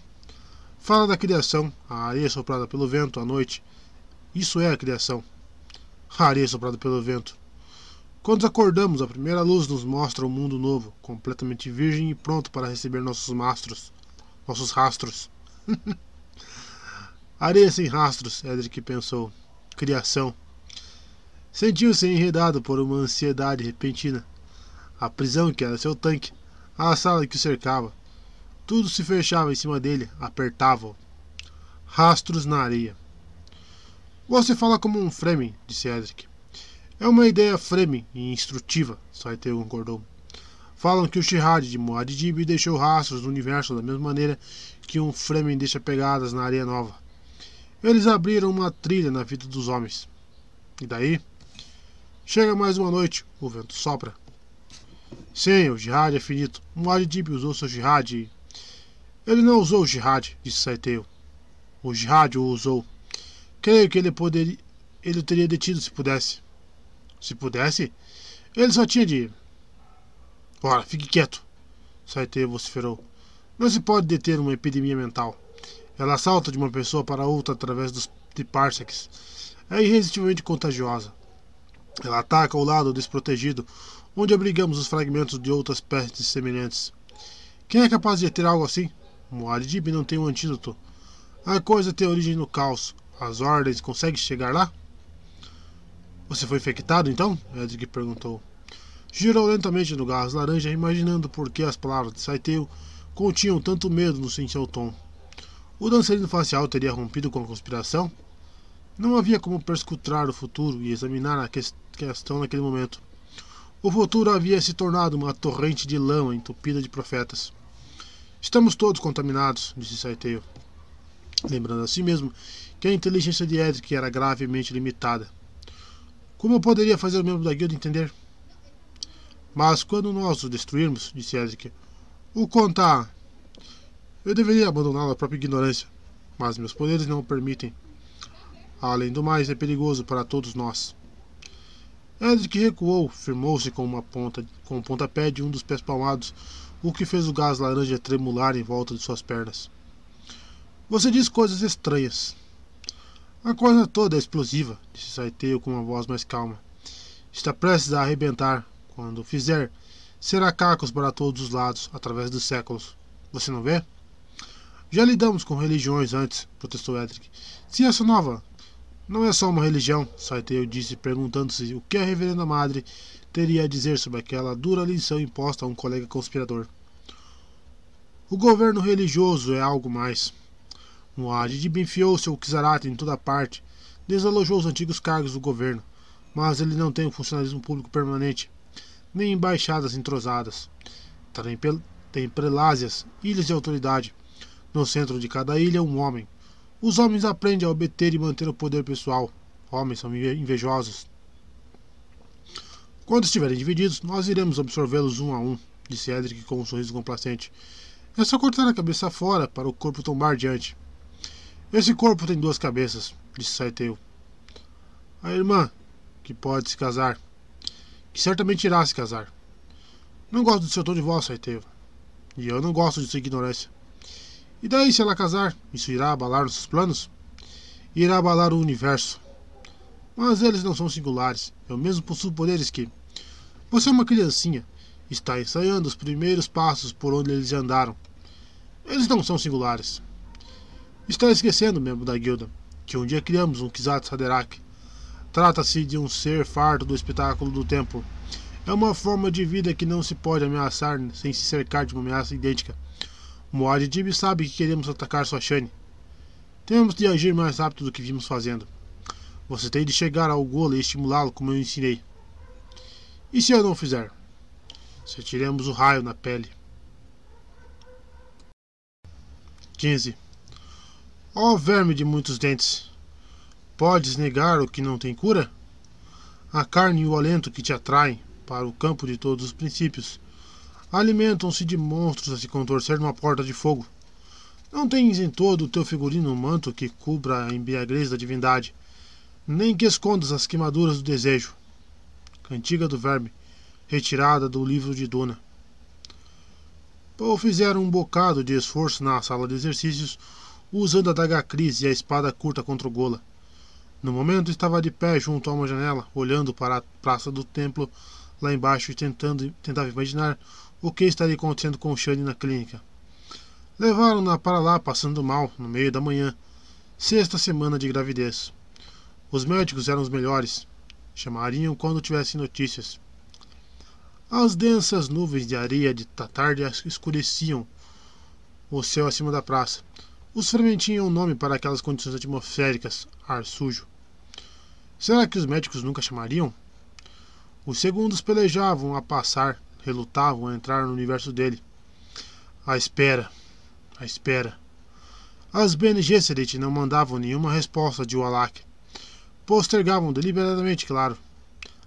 Fala da criação, a areia soprada pelo vento à noite. Isso é a criação. A areia soprada pelo vento. Quando acordamos, a primeira luz nos mostra um mundo novo, completamente virgem e pronto para receber nossos mastros, nossos rastros. areia sem rastros, Edric pensou. Criação. Sentiu-se enredado por uma ansiedade repentina. A prisão que era seu tanque, a sala que o cercava, tudo se fechava em cima dele, apertava-o. Rastros na areia. Você fala como um Fremen, disse Edric. É uma ideia Fremen e instrutiva, Saiteu concordou. Falam que o Shihad de Muad'Dib deixou rastros no universo da mesma maneira que um Fremen deixa pegadas na areia nova. Eles abriram uma trilha na vida dos homens. E daí? Chega mais uma noite, o vento sopra. Sim, o jihad é finito. Muad'Dib usou seu jihad e ele não usou o jihad, disse Saiteu. O jihad o usou. Creio que ele poderia. Ele o teria detido se pudesse. Se pudesse? Ele só tinha de. Ora, fique quieto. Saiteu vociferou. Não se pode deter uma epidemia mental. Ela salta de uma pessoa para outra através dos, de parsecs. É irresistivelmente contagiosa. Ela ataca ao lado desprotegido, onde abrigamos os fragmentos de outras pestes semelhantes. Quem é capaz de ter algo assim? Muad'Dib não tem um antídoto. A coisa tem origem no caos. As ordens conseguem chegar lá? Você foi infectado então? Edric perguntou. Girou lentamente no gás laranja, imaginando por que as palavras de Saiteu continham tanto medo no seu tom. O dançarino facial teria rompido com a conspiração? Não havia como perscrutar o futuro e examinar a questão naquele momento. O futuro havia se tornado uma torrente de lama entupida de profetas. Estamos todos contaminados, disse Saiteu, lembrando a si mesmo que a inteligência de Edric era gravemente limitada. Como eu poderia fazer o membro da guilda entender? Mas quando nós o destruirmos, disse Edric, o contar. Eu deveria abandoná-lo à própria ignorância, mas meus poderes não o permitem. Além do mais, é perigoso para todos nós. Edric recuou, firmou-se com uma ponta, com o pontapé de um dos pés palmados o que fez o gás laranja tremular em volta de suas pernas. Você diz coisas estranhas. A coisa toda é explosiva, disse Saiteu com uma voz mais calma. Está prestes a arrebentar. Quando fizer, será cacos para todos os lados, através dos séculos. Você não vê? Já lidamos com religiões antes, protestou Edric. Se essa nova não é só uma religião, Saiteu disse, perguntando-se o que a reverenda madre teria a dizer sobre aquela dura lição imposta a um colega conspirador. O governo religioso é algo mais. Muad'Dib enfiou seu Kizarat em toda parte, desalojou os antigos cargos do governo, mas ele não tem um funcionalismo público permanente, nem embaixadas entrosadas. Tem prelásias, ilhas de autoridade. No centro de cada ilha, um homem. Os homens aprendem a obter e manter o poder pessoal. Homens são invejosos. Quando estiverem divididos, nós iremos absorvê-los um a um, disse Edric com um sorriso complacente. É só cortar a cabeça fora para o corpo tombar diante. Esse corpo tem duas cabeças, disse Saiteu. A irmã, que pode se casar, que certamente irá se casar. Não gosto do seu tom de voz, Saiteu. E eu não gosto de sua ignorância. E daí, se ela casar, isso irá abalar nossos planos? Irá abalar o universo. Mas eles não são singulares. Eu mesmo possuo poderes que. Você é uma criancinha. Está ensaiando os primeiros passos por onde eles andaram. Eles não são singulares. Está esquecendo, membro da guilda, que um dia criamos um Kizat. Trata-se de um ser farto do espetáculo do tempo. É uma forma de vida que não se pode ameaçar sem se cercar de uma ameaça idêntica. Moadib sabe que queremos atacar sua Shane. Temos de agir mais rápido do que vimos fazendo. Você tem de chegar ao Gola e estimulá-lo como eu ensinei. E se eu não fizer? Se tiremos o raio na pele. 15. Ó oh, verme de muitos dentes, podes negar o que não tem cura? A carne e o alento que te atraem para o campo de todos os princípios alimentam-se de monstros a se contorcer numa porta de fogo. Não tens em todo o teu figurino um manto que cubra a embriaguez da divindade, nem que escondas as queimaduras do desejo. Cantiga do Verme, retirada do livro de Duna. Paul fizeram um bocado de esforço na sala de exercícios usando a daga Cris e a espada curta contra o Gola. No momento estava de pé junto a uma janela, olhando para a praça do templo lá embaixo e tentando tentava imaginar o que estaria acontecendo com Shane na clínica. Levaram-na para lá passando mal, no meio da manhã, sexta semana de gravidez. Os médicos eram os melhores. Chamariam quando tivessem notícias. As densas nuvens de areia de tarde escureciam o céu acima da praça. Os Fremen tinham um nome para aquelas condições atmosféricas, ar sujo. Será que os médicos nunca chamariam? Os segundos pelejavam a passar, relutavam a entrar no universo dele. A espera, a espera. As Bene Gesserit não mandavam nenhuma resposta de Wallach. Postergavam deliberadamente, claro.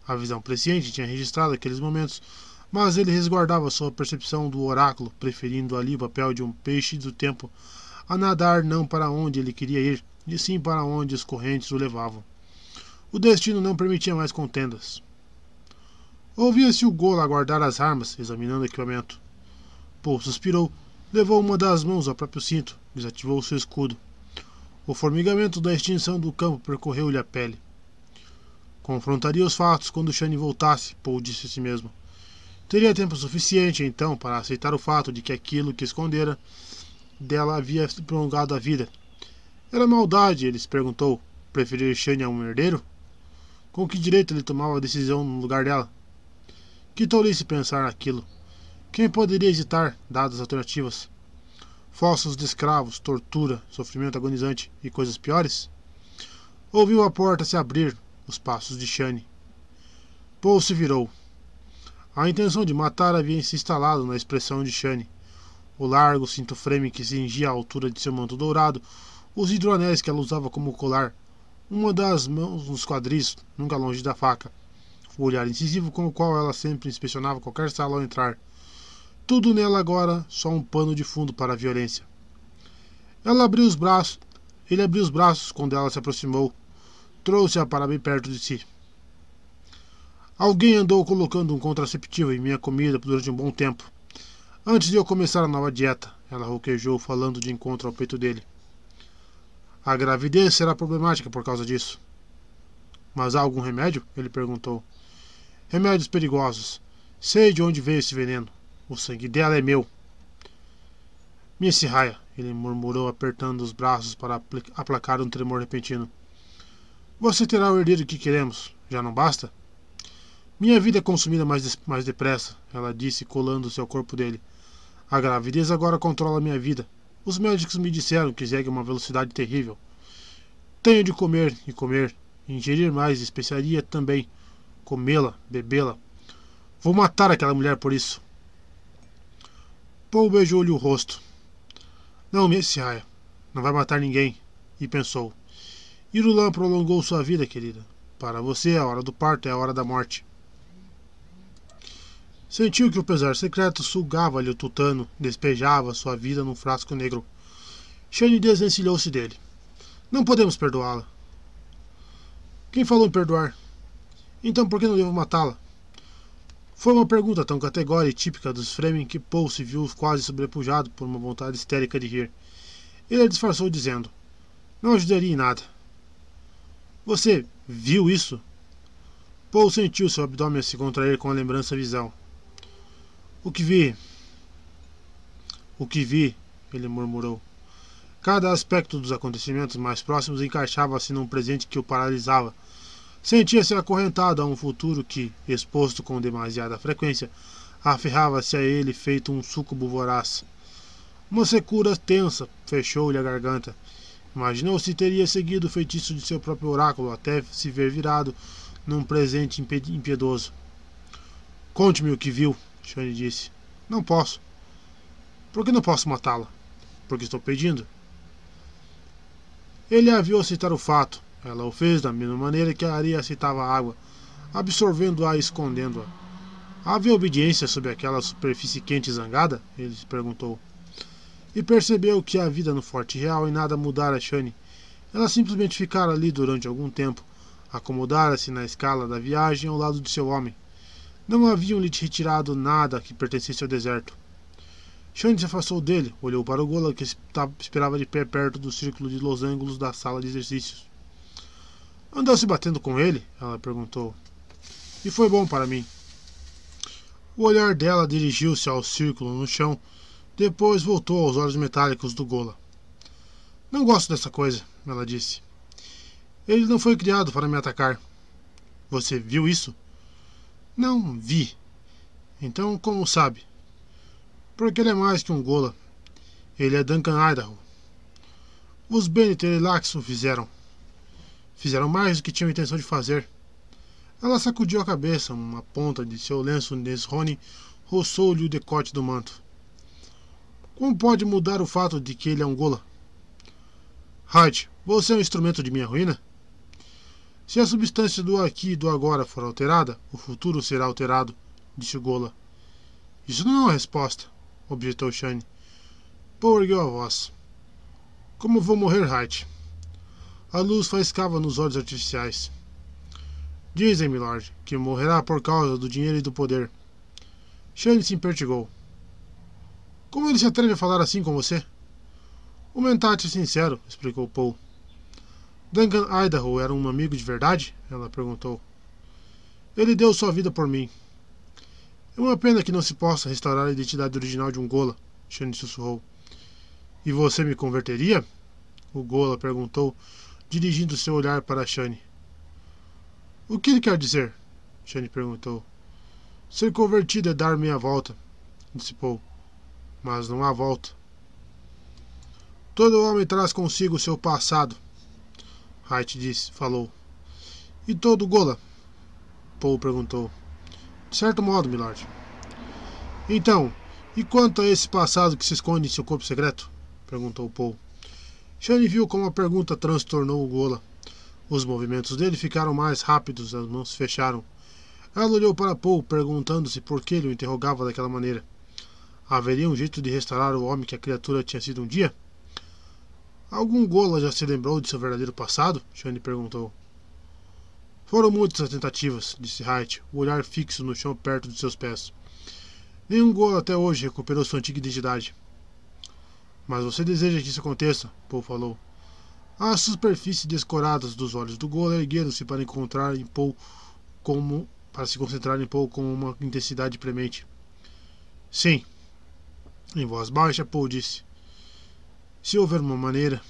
A visão presciente tinha registrado aqueles momentos, mas ele resguardava sua percepção do oráculo, preferindo ali o papel de um peixe do tempo a nadar não para onde ele queria ir, e sim para onde as correntes o levavam. O destino não permitia mais contendas. Ouvia-se o Golo aguardar as armas, examinando o equipamento. Paul suspirou, levou uma das mãos ao próprio cinto, desativou seu escudo. O formigamento da extinção do campo percorreu-lhe a pele. Confrontaria os fatos quando Shane voltasse, Paul disse a si mesmo. Teria tempo suficiente, então, para aceitar o fato de que aquilo que escondera dela havia prolongado a vida. Era maldade, ele se perguntou, preferir Shane a um herdeiro? Com que direito ele tomava a decisão no lugar dela? Que tolice pensar naquilo. Quem poderia hesitar, dadas as alternativas? Fossos de escravos, tortura, sofrimento agonizante e coisas piores? Ouviu a porta se abrir, os passos de Shane. Paul se virou. A intenção de matar havia se instalado na expressão de Shane o largo cinto frame que cingia a altura de seu manto dourado, os hidroanéis que ela usava como colar, uma das mãos nos quadris, nunca longe da faca, o olhar incisivo com o qual ela sempre inspecionava qualquer sala ao entrar. Tudo nela agora só um pano de fundo para a violência. Ela abriu os braços. Ele abriu os braços quando ela se aproximou. Trouxe-a para bem perto de si. Alguém andou colocando um contraceptivo em minha comida durante um bom tempo. Antes de eu começar a nova dieta, ela roquejou, falando de encontro ao peito dele. A gravidez será problemática por causa disso. Mas há algum remédio? Ele perguntou. Remédios perigosos. Sei de onde veio esse veneno. O sangue dela é meu. Miss Raya, ele murmurou, apertando os braços para aplacar um tremor repentino. Você terá o herdeiro que queremos. Já não basta? Minha vida é consumida mais, mais depressa, ela disse, colando-se ao corpo dele. A gravidez agora controla minha vida. Os médicos me disseram que segue uma velocidade terrível. Tenho de comer e comer, ingerir mais especiaria também, comê-la, bebê-la. Vou matar aquela mulher por isso. Paul beijou-lhe o rosto. Não, Messiah, não vai matar ninguém. E pensou: Irulan prolongou sua vida, querida. Para você, a hora do parto é a hora da morte. Sentiu que o pesar secreto sugava-lhe o tutano, despejava sua vida num frasco negro. Shane desvencilhou-se dele. Não podemos perdoá-la. Quem falou em perdoar? Então por que não devo matá-la? Foi uma pergunta tão categórica e típica dos Fremen que Paul se viu quase sobrepujado por uma vontade histérica de rir. Ele a disfarçou dizendo: Não ajudaria em nada. Você viu isso? Paul sentiu seu abdômen se contrair com a lembrança visão. O que vi? O que vi? Ele murmurou. Cada aspecto dos acontecimentos mais próximos encaixava-se num presente que o paralisava. Sentia-se acorrentado a um futuro que, exposto com demasiada frequência, aferrava-se a ele feito um súcubo voraz. Uma secura tensa fechou-lhe a garganta. Imaginou se teria seguido o feitiço de seu próprio oráculo até se ver virado num presente impiedoso. Conte-me o que viu, Shane disse. Não posso. Por que não posso matá-la? Porque estou pedindo. Ele a viu citar o fato. Ela o fez da mesma maneira que a areia citava a água, absorvendo-a e escondendo-a. Havia obediência sob aquela superfície quente e zangada? Ele se perguntou. E percebeu que a vida no Forte Real e nada mudara Shane. Ela simplesmente ficara ali durante algum tempo, acomodara-se na escala da viagem ao lado de seu homem. Não haviam-lhe retirado nada que pertencesse ao deserto. Shane se afastou dele, olhou para o Gola que esperava de pé perto do círculo de losangos da sala de exercícios. Andou se batendo com ele? Ela perguntou. E foi bom para mim. O olhar dela dirigiu-se ao círculo no chão, depois voltou aos olhos metálicos do Gola. Não gosto dessa coisa, ela disse. Ele não foi criado para me atacar. Você viu isso? Não vi. Então, como sabe? Porque ele é mais que um Gola. Ele é Duncan Idaho. Os Bennett e Lax o fizeram. Fizeram mais do que tinham intenção de fazer. Ela sacudiu a cabeça, uma ponta de seu lenço Nesrone roçou-lhe o decote do manto. Como pode mudar o fato de que ele é um Gola? Hyde, você é um instrumento de minha ruína? Se a substância do aqui e do agora for alterada, o futuro será alterado, disse Gola. Isso não é uma resposta, objetou Shane. Paul ergueu a voz. Como vou morrer, Hyde? A luz faiscava nos olhos artificiais. Dizem, milord, que morrerá por causa do dinheiro e do poder. Shane se impertigou. Como ele se atreve a falar assim com você? O mentate é sincero, explicou Paul. Duncan Idaho era um amigo de verdade? Ela perguntou. Ele deu sua vida por mim. É uma pena que não se possa restaurar a identidade original de um Gola, Shane sussurrou. E você me converteria? O Gola perguntou, dirigindo seu olhar para Shane. O que ele quer dizer? Shane perguntou. Ser convertido é dar meia volta, disse Paul. Mas não há volta. Todo homem traz consigo seu passado, Hart disse, falou. E todo Gola? Paul perguntou. De certo modo, milord. Então, e quanto a esse passado que se esconde em seu corpo secreto? perguntou Paul. Shane viu como a pergunta transtornou o Gola. Os movimentos dele ficaram mais rápidos, as mãos se fecharam. Ela olhou para Paul, perguntando-se por que ele o interrogava daquela maneira. Haveria um jeito de restaurar o homem que a criatura tinha sido um dia? Algum Gola já se lembrou de seu verdadeiro passado? Shane perguntou. Foram muitas as tentativas, disse Wright, o olhar fixo no chão perto de seus pés. Nenhum Gola até hoje recuperou sua antiga identidade. Mas você deseja que isso aconteça, Paul falou. As superfícies descoradas dos olhos do Gola ergueram-se para encontrar em Paul como para se concentrar em Paul com uma intensidade premente. Sim. Em voz baixa, Paul disse se houver uma maneira.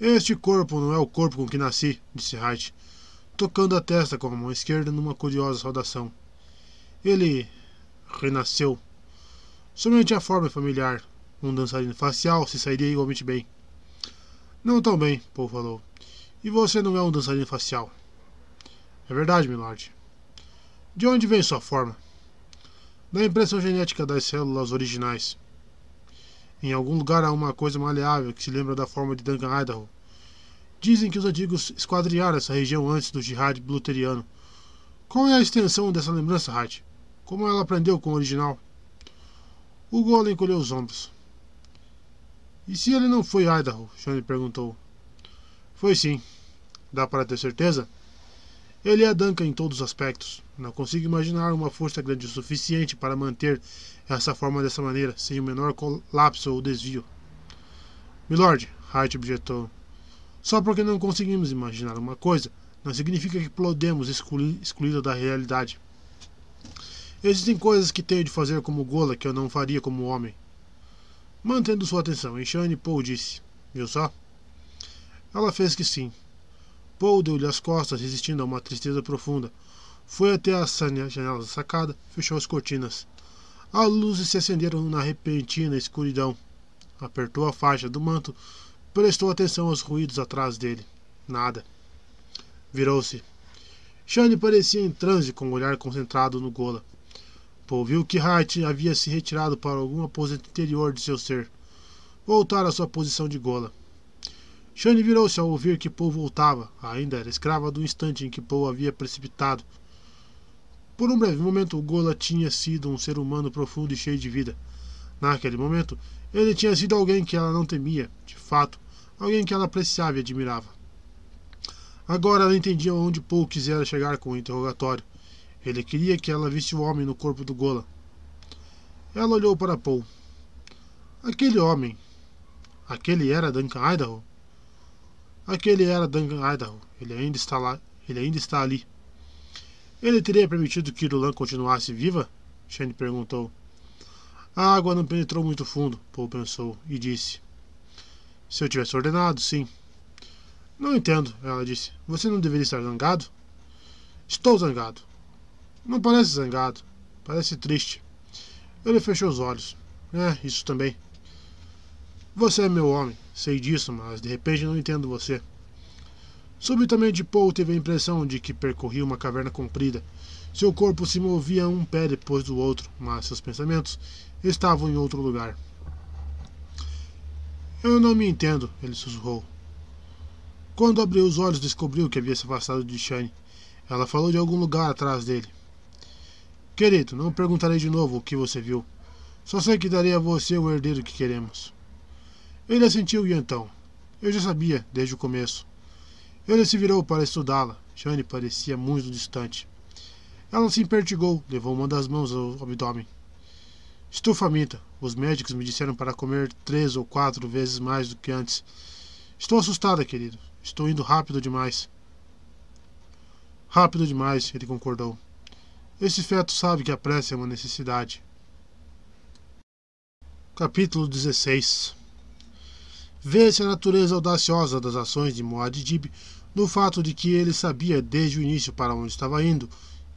Este corpo não é o corpo com que nasci, disse Wright, tocando a testa com a mão esquerda numa curiosa saudação. Ele renasceu. Somente a forma é familiar. Um dançarino facial se sairia igualmente bem. Não tão bem, Paul falou. E você não é um dançarino facial. É verdade, milord. De onde vem sua forma? Da impressão genética das células originais. Em algum lugar há uma coisa maleável que se lembra da forma de Duncan Idaho. Dizem que os antigos esquadrilharam essa região antes do jihad bluteriano. Qual é a extensão dessa lembrança, Hat? Como ela aprendeu com o original? O Golem encolheu os ombros. E se ele não foi Idaho? Shane perguntou. Foi sim. Dá para ter certeza? Ele é Duncan em todos os aspectos. Não consigo imaginar uma força grande o suficiente para manter essa forma dessa maneira, sem o menor colapso ou desvio. Milord, Hart objetou. Só porque não conseguimos imaginar uma coisa, não significa que podemos excluí-la da realidade. Existem coisas que tenho de fazer como Gola que eu não faria como homem. Mantendo sua atenção, Shane Paul disse: Viu só? Ela fez que sim. Paul deu-lhe as costas, resistindo a uma tristeza profunda. Foi até a janela da sacada, fechou as cortinas. As luzes se acenderam na repentina escuridão. Apertou a faixa do manto, prestou atenção aos ruídos atrás dele. Nada. Virou-se. Shane parecia em transe com o olhar concentrado no Gola. Paul viu que Hart havia se retirado para algum aposento interior de seu ser. Voltar à sua posição de gola. Shane virou-se ao ouvir que Paul voltava. Ainda era escrava do instante em que Paul havia precipitado. Por um breve momento, o Gola tinha sido um ser humano profundo e cheio de vida. Naquele momento, ele tinha sido alguém que ela não temia, de fato, alguém que ela apreciava e admirava. Agora ela entendia onde Paul quisera chegar com o interrogatório. Ele queria que ela visse o homem no corpo do Gola. Ela olhou para Paul. Aquele homem. Aquele era Duncan Idaho? Aquele era Duncan Idaho. Ele ainda está lá. Ele ainda está ali. Ele teria permitido que Irulan continuasse viva? Shane perguntou. A água não penetrou muito fundo, Paul pensou, e disse. Se eu tivesse ordenado, sim. Não entendo, ela disse. Você não deveria estar zangado? Estou zangado. Não parece zangado. Parece triste. Ele fechou os olhos. É, isso também. Você é meu homem, sei disso, mas de repente não entendo você. Subitamente Paul teve a impressão de que percorria uma caverna comprida. Seu corpo se movia um pé depois do outro, mas seus pensamentos estavam em outro lugar. Eu não me entendo, ele sussurrou. Quando abriu os olhos, descobriu que havia se afastado de Shane. Ela falou de algum lugar atrás dele. Querido, não perguntarei de novo o que você viu. Só sei que darei a você o herdeiro que queremos. Ele assentiu e então. Eu já sabia, desde o começo. Ele se virou para estudá-la. Jane parecia muito distante. Ela se impertigou, levou uma das mãos ao abdômen. Estou faminta. Os médicos me disseram para comer três ou quatro vezes mais do que antes. Estou assustada, querido. Estou indo rápido demais. Rápido demais, ele concordou. Esse feto sabe que a prece é uma necessidade. Capítulo 16 Vê-se a natureza audaciosa das ações de Muad'Dib no fato de que ele sabia desde o início para onde estava indo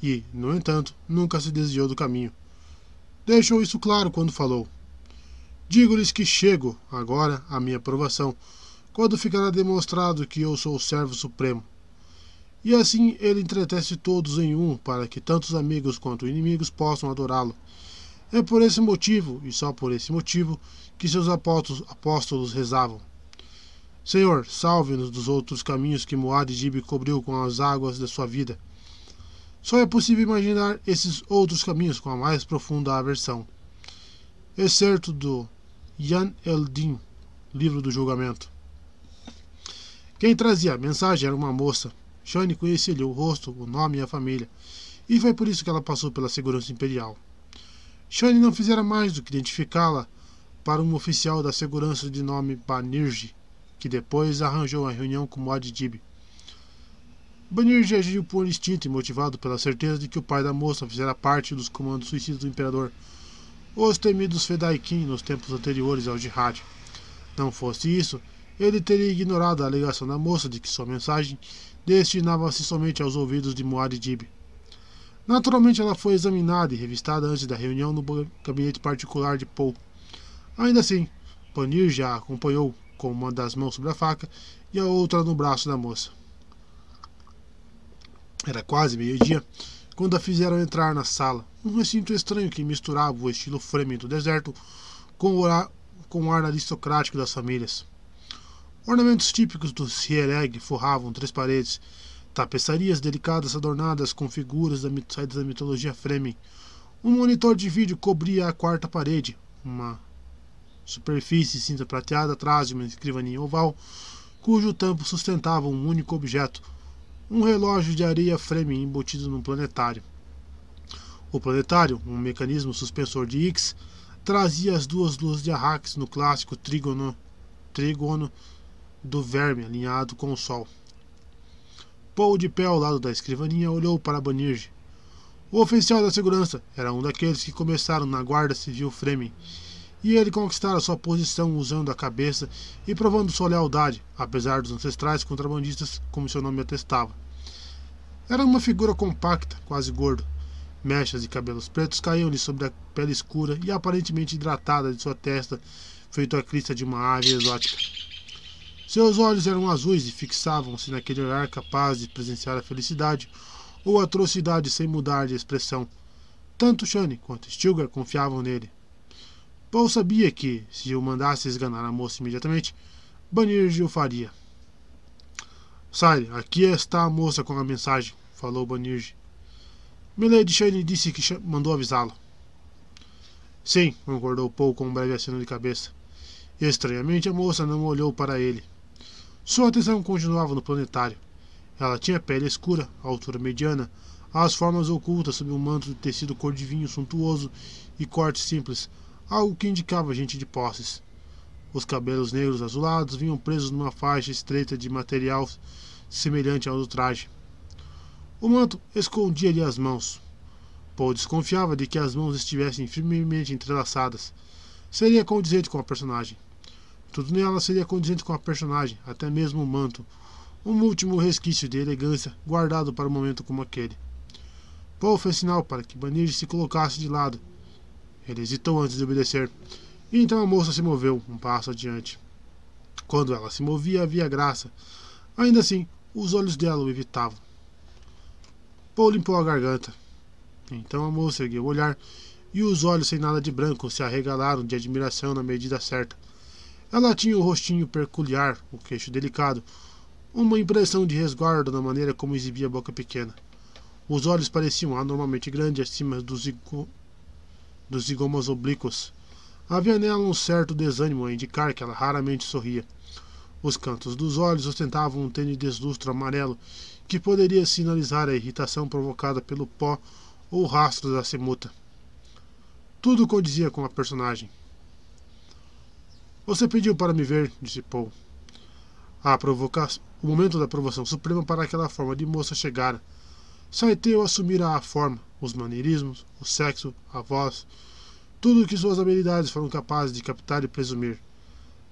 e, no entanto, nunca se desviou do caminho. Deixou isso claro quando falou. Digo-lhes que chego, agora, à minha aprovação, quando ficará demonstrado que eu sou o servo supremo. E assim ele entretece todos em um, para que tanto os amigos quanto inimigos possam adorá-lo. É por esse motivo, e só por esse motivo, que seus apóstolos, apóstolos rezavam. Senhor, salve-nos dos outros caminhos que Moad Dib cobriu com as águas da sua vida. Só é possível imaginar esses outros caminhos com a mais profunda aversão. Excerto do Yan Eldin, livro do julgamento. Quem trazia a mensagem era uma moça, Shane conhecia-lhe o rosto, o nome e a família, e foi por isso que ela passou pela segurança imperial. Shane não fizera mais do que identificá-la para um oficial da segurança de nome Banirji, que depois arranjou a reunião com Mod Dib. Banirji agiu por instinto e motivado pela certeza de que o pai da moça fizera parte dos comandos suicidas do imperador, os temidos Fedaikin nos tempos anteriores ao jihad. Não fosse isso, ele teria ignorado a alegação da moça de que sua mensagem destinava-se somente aos ouvidos de Muad'Dib. Naturalmente, ela foi examinada e revistada antes da reunião no gabinete particular de Paul. Ainda assim, Panir já acompanhou com uma das mãos sobre a faca e a outra no braço da moça. Era quase meio-dia quando a fizeram entrar na sala, um recinto estranho que misturava o estilo Fremen do deserto com o, ar, com o ar aristocrático das famílias. Ornamentos típicos do Siereg forravam três paredes, tapeçarias delicadas adornadas com figuras da, da mitologia Fremen. Um monitor de vídeo cobria a quarta parede, uma superfície cinza prateada atrás de uma escrivaninha oval, cujo tampo sustentava um único objeto, um relógio de areia Fremen embutido num planetário. O planetário, um mecanismo suspensor de X, trazia as duas luzes de Arrax no clássico trígono, trígono do verme alinhado com o sol. Paul, de pé ao lado da escrivaninha, olhou para Banirge. O oficial da segurança era um daqueles que começaram na Guarda Civil Fremen, e ele conquistara sua posição usando a cabeça e provando sua lealdade, apesar dos ancestrais contrabandistas, como seu nome atestava. Era uma figura compacta, quase gordo. Mechas de cabelos pretos caíam-lhe sobre a pele escura e aparentemente hidratada de sua testa, feito a crista de uma ave exótica. Seus olhos eram azuis e fixavam-se naquele olhar capaz de presenciar a felicidade ou a atrocidade sem mudar de expressão. Tanto Shane quanto Stilgar confiavam nele. Paul sabia que, se o mandasse esganar a moça imediatamente, Banirge o faria. Sire, aqui está a moça com a mensagem, falou Banirge. Milady Shane disse que mandou avisá-lo. Sim, concordou Paul com um breve aceno de cabeça. Estranhamente, a moça não olhou para ele. Sua atenção continuava no planetário. Ela tinha pele escura, altura mediana, as formas ocultas sob um manto de tecido cor de vinho suntuoso e corte simples, algo que indicava gente de posses. Os cabelos negros azulados vinham presos numa faixa estreita de material semelhante ao do traje. O manto escondia-lhe as mãos. Paul desconfiava de que as mãos estivessem firmemente entrelaçadas. Seria condizente com a personagem. Tudo nela seria condizente com a personagem, até mesmo o manto, um último resquício de elegância guardado para um momento como aquele. Paul fez sinal para que Banir se colocasse de lado. Ele hesitou antes de obedecer, e então a moça se moveu um passo adiante. Quando ela se movia, havia graça. Ainda assim, os olhos dela o evitavam. Paul limpou a garganta. Então a moça ergueu o olhar e os olhos sem nada de branco se arregalaram de admiração na medida certa. Ela tinha o rostinho peculiar, o queixo delicado, uma impressão de resguardo na maneira como exibia a boca pequena. Os olhos pareciam anormalmente grandes acima dos, zigo... dos zigomas oblíquos. Havia nela um certo desânimo a indicar que ela raramente sorria. Os cantos dos olhos ostentavam um tênue deslustro amarelo que poderia sinalizar a irritação provocada pelo pó ou rastro da semuta. Tudo condizia com a personagem. Você pediu para me ver, disse Paul. A provocação, o momento da aprovação suprema para aquela forma de moça chegara. Saiteu assumira a forma, os maneirismos, o sexo, a voz, tudo o que suas habilidades foram capazes de captar e presumir.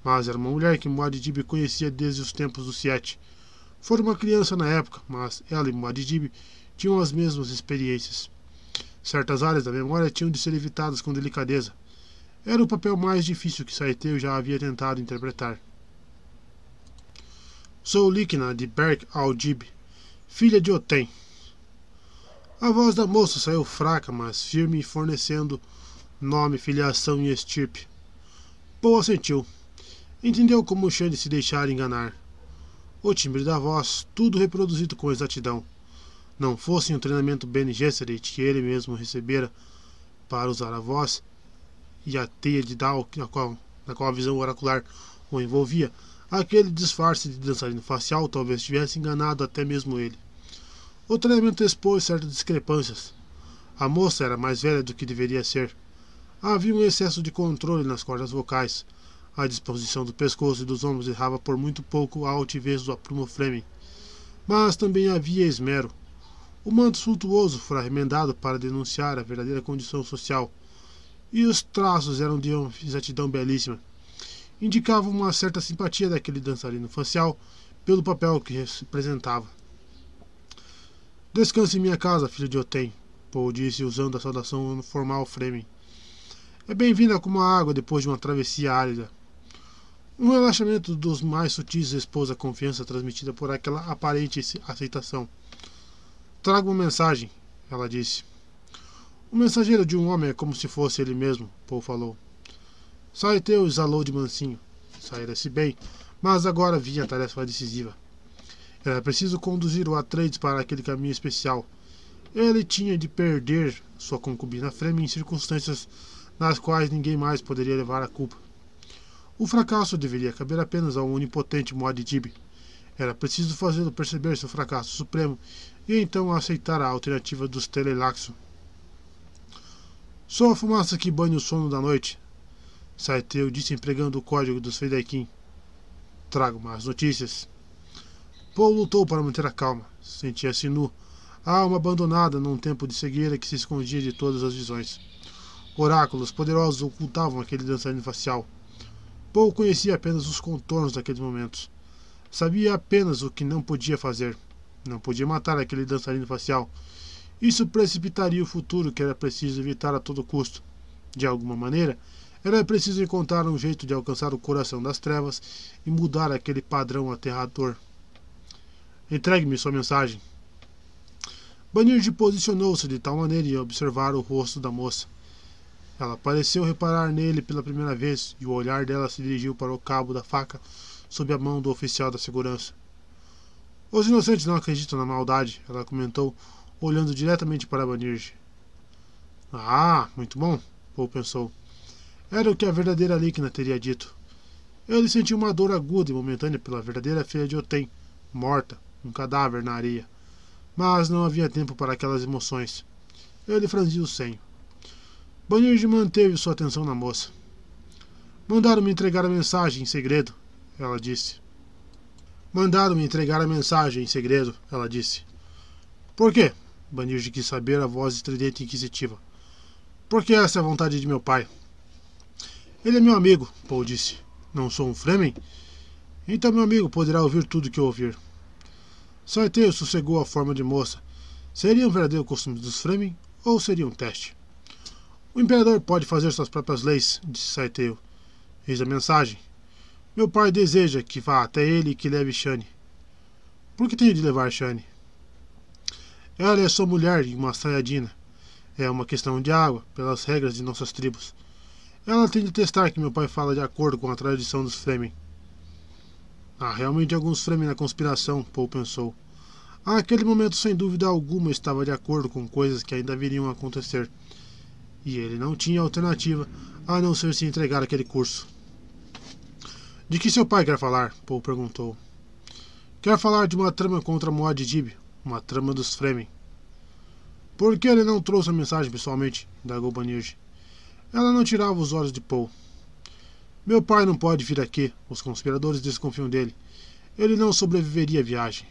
Mas era uma mulher que Muad'Dib conhecia desde os tempos do Siete. Fora uma criança na época, mas ela e Muad'Dib tinham as mesmas experiências. Certas áreas da memória tinham de ser evitadas com delicadeza, era o papel mais difícil que Saiteu já havia tentado interpretar. Sou Likna de Berk al-Dib, filha de Otem. A voz da moça saiu fraca, mas firme, fornecendo nome, filiação e estirpe. Paul assentiu. Entendeu como Shane se deixara enganar. O timbre da voz, tudo reproduzido com exatidão. Não fosse um treinamento Bene Gesserit que ele mesmo recebera para usar a voz, e a teia de Dow, na qual, na qual a visão oracular o envolvia, aquele disfarce de dançarino facial talvez tivesse enganado até mesmo ele. O treinamento expôs certas discrepâncias. A moça era mais velha do que deveria ser. Havia um excesso de controle nas cordas vocais. A disposição do pescoço e dos ombros errava por muito pouco a altivez do aprumo Fleming. Mas também havia esmero. O manto suntuoso fora remendado para denunciar a verdadeira condição social e os traços eram de uma exatidão belíssima. Indicavam uma certa simpatia daquele dançarino facial pelo papel que representava. Descanse em minha casa, filho de Otem, Paul disse usando a saudação formal Fremen. É bem-vinda como a água depois de uma travessia árida. Um relaxamento dos mais sutis expôs a confiança transmitida por aquela aparente aceitação. Trago uma mensagem. ela disse. O mensageiro de um homem é como se fosse ele mesmo, Paul falou. Saiteu exalou de mansinho. Saíra-se bem, mas agora vinha a tarefa decisiva. Era preciso conduzir o Atreides para aquele caminho especial. Ele tinha de perder sua concubina Fremen em circunstâncias nas quais ninguém mais poderia levar a culpa. O fracasso deveria caber apenas ao onipotente Muad'Dib. Era preciso fazê-lo perceber seu fracasso supremo e então aceitar a alternativa dos Telelaxo. Sou a fumaça que banha o sono da noite, Saiteu disse empregando o código dos Fedaikin. Trago más notícias. Paul lutou para manter a calma. Sentia-se nu, a alma abandonada num tempo de cegueira que se escondia de todas as visões. Oráculos poderosos ocultavam aquele dançarino facial. Paul conhecia apenas os contornos daqueles momentos. Sabia apenas o que não podia fazer. Não podia matar aquele dançarino facial. Isso precipitaria o futuro que era preciso evitar a todo custo. De alguma maneira, era preciso encontrar um jeito de alcançar o coração das trevas e mudar aquele padrão aterrador. Entregue-me sua mensagem. Banird posicionou-se de tal maneira em observar o rosto da moça. Ela pareceu reparar nele pela primeira vez e o olhar dela se dirigiu para o cabo da faca sob a mão do oficial da segurança. Os inocentes não acreditam na maldade, ela comentou, olhando diretamente para Banirge. Ah, muito bom, Paul pensou. Era o que a verdadeira Likna teria dito. Ele sentiu uma dor aguda e momentânea pela verdadeira filha de Otem, morta, um cadáver na areia. Mas não havia tempo para aquelas emoções. Ele franziu o senho. Banirge manteve sua atenção na moça. Mandaram-me entregar a mensagem em segredo, ela disse. Mandaram-me entregar a mensagem em segredo, ela disse. Por quê? Banirge quis saber a voz estridente e inquisitiva. Porque essa é a vontade de meu pai. Ele é meu amigo, Paul disse. Não sou um Fremen? Então meu amigo poderá ouvir tudo que eu ouvir. Saiteu sossegou a forma de moça. Seria um verdadeiro costume dos Fremen ou seria um teste? O imperador pode fazer suas próprias leis, disse Saiteu. Eis a mensagem. Meu pai deseja que vá até ele e que leve Shane. Por que tenho de levar Shane? Ela é sua mulher e uma saiadina. É uma questão de água, pelas regras de nossas tribos. Ela tem de testar que meu pai fala de acordo com a tradição dos Fremen. Há realmente alguns Fremen na conspiração, Paul pensou. Aquele momento, sem dúvida alguma, estava de acordo com coisas que ainda viriam a acontecer. E ele não tinha alternativa a não ser se entregar aquele curso. De que seu pai quer falar? Paul perguntou. Quer falar de uma trama contra Muad'Dib, uma trama dos Fremen. Por que ele não trouxe a mensagem pessoalmente? indagou Banirge. Ela não tirava os olhos de Paul. Meu pai não pode vir aqui. Os conspiradores desconfiam dele. Ele não sobreviveria à viagem.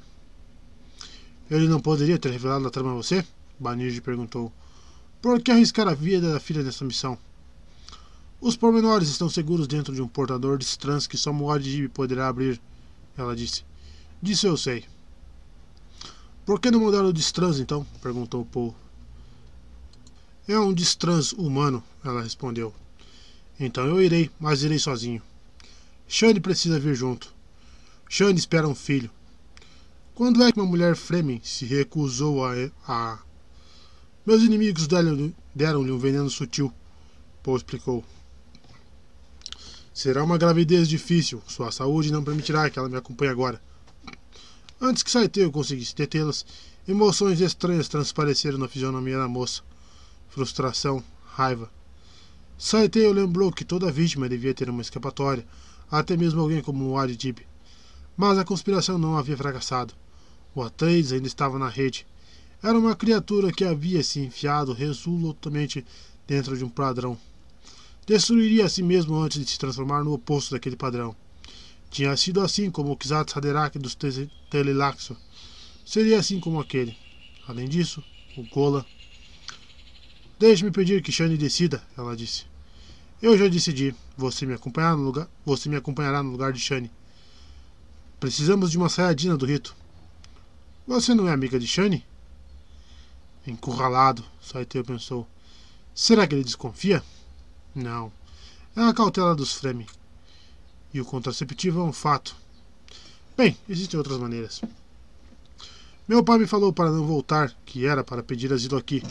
Ele não poderia ter revelado a trama a você? Banirge perguntou. Por que arriscar a vida da filha nessa missão? Os pormenores estão seguros dentro de um portador de trans que só Muad'Dib poderá abrir, ela disse. Disso eu sei. Por que não mudar o destrans, então? perguntou Paul. É um destrans humano, ela respondeu. Então eu irei, mas irei sozinho. Shane precisa vir junto. Shane espera um filho. Quando é que uma mulher Fremen se recusou a. a... Meus inimigos deram-lhe deram um veneno sutil, Paul explicou. Será uma gravidez difícil. Sua saúde não permitirá que ela me acompanhe agora. Antes que Saiteu conseguisse detê-las, emoções estranhas transpareceram na fisionomia da moça frustração, raiva. Saiteu lembrou que toda vítima devia ter uma escapatória, até mesmo alguém como o Adib. Mas a conspiração não havia fracassado. O Atreides ainda estava na rede. Era uma criatura que havia se enfiado resolutamente dentro de um padrão. Destruiria a si mesmo antes de se transformar no oposto daquele padrão. Tinha sido assim como o Kizat Haderach dos Telelaxo. Seria assim como aquele. Além disso, o Gola Deixe-me pedir que Shane decida, ela disse. Eu já decidi. Você me acompanhará no lugar. Você me acompanhará no lugar de Shane. Precisamos de uma saiadina do rito. Você não é amiga de Shane? Encurralado, Saiteu pensou. Será que ele desconfia? Não. É a cautela dos Fremen. E o contraceptivo é um fato. Bem, existem outras maneiras. Meu pai me falou para não voltar, que era para pedir asilo aqui.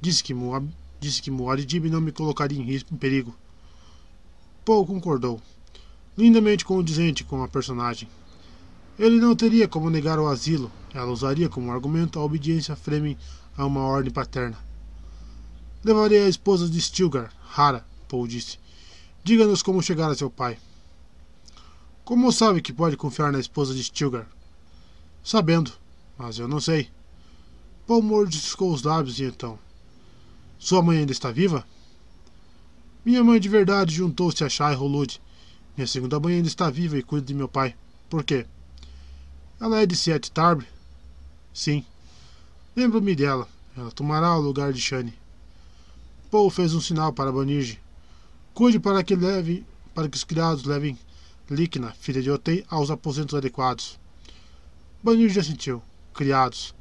Disse que, Muab, disse que Muad'Dib não me colocaria em, risco, em perigo. Paul concordou, lindamente condizente com a personagem. Ele não teria como negar o asilo. Ela usaria como argumento a obediência Fremen a uma ordem paterna. Levarei a esposa de Stilgar, Hara, Paul disse. Diga-nos como chegar a seu pai. Como sabe que pode confiar na esposa de Stilgar? Sabendo, mas eu não sei. Paul mordiscou os lábios e então. Sua mãe ainda está viva? Minha mãe de verdade juntou-se a Shai Rolud. Minha segunda mãe ainda está viva e cuida de meu pai. Por quê? Ela é de Siet Tarbre? Sim. Lembro-me dela. Ela tomará o lugar de Shani. Paul fez um sinal para Banirge. Cuide para que leve, para que os criados levem Likna, filha de Otei, aos aposentos adequados. Banirge assentiu. Criados.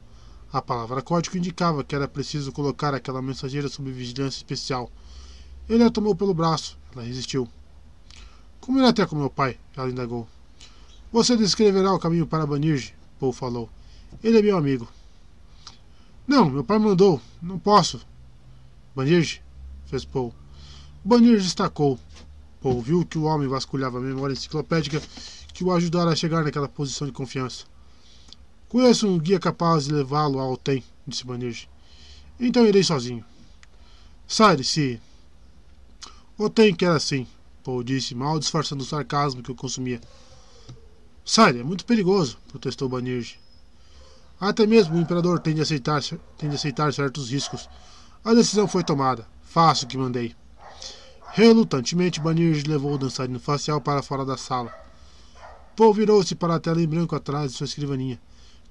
A palavra código indicava que era preciso colocar aquela mensageira sob vigilância especial. Ele a tomou pelo braço. Ela resistiu. Como irá até com meu pai? Ela indagou. Você descreverá o caminho para Banirge, Paul falou. Ele é meu amigo. Não, meu pai mandou. Não posso. Banirge? fez Paul. Banirge destacou. Paul viu que o homem vasculhava a memória enciclopédica que o ajudara a chegar naquela posição de confiança. Conheço um guia capaz de levá-lo ao Tem, disse Banirge. Então irei sozinho. Sai, se. O Tem quer assim, Paul disse, mal disfarçando o sarcasmo que o consumia. Sai, é muito perigoso, protestou Banirge. Até mesmo o imperador tem de aceitar, tem de aceitar certos riscos. A decisão foi tomada. Faço o que mandei. Relutantemente, Banirge levou o dançarino facial para fora da sala. Paul virou-se para a tela em branco atrás de sua escrivaninha.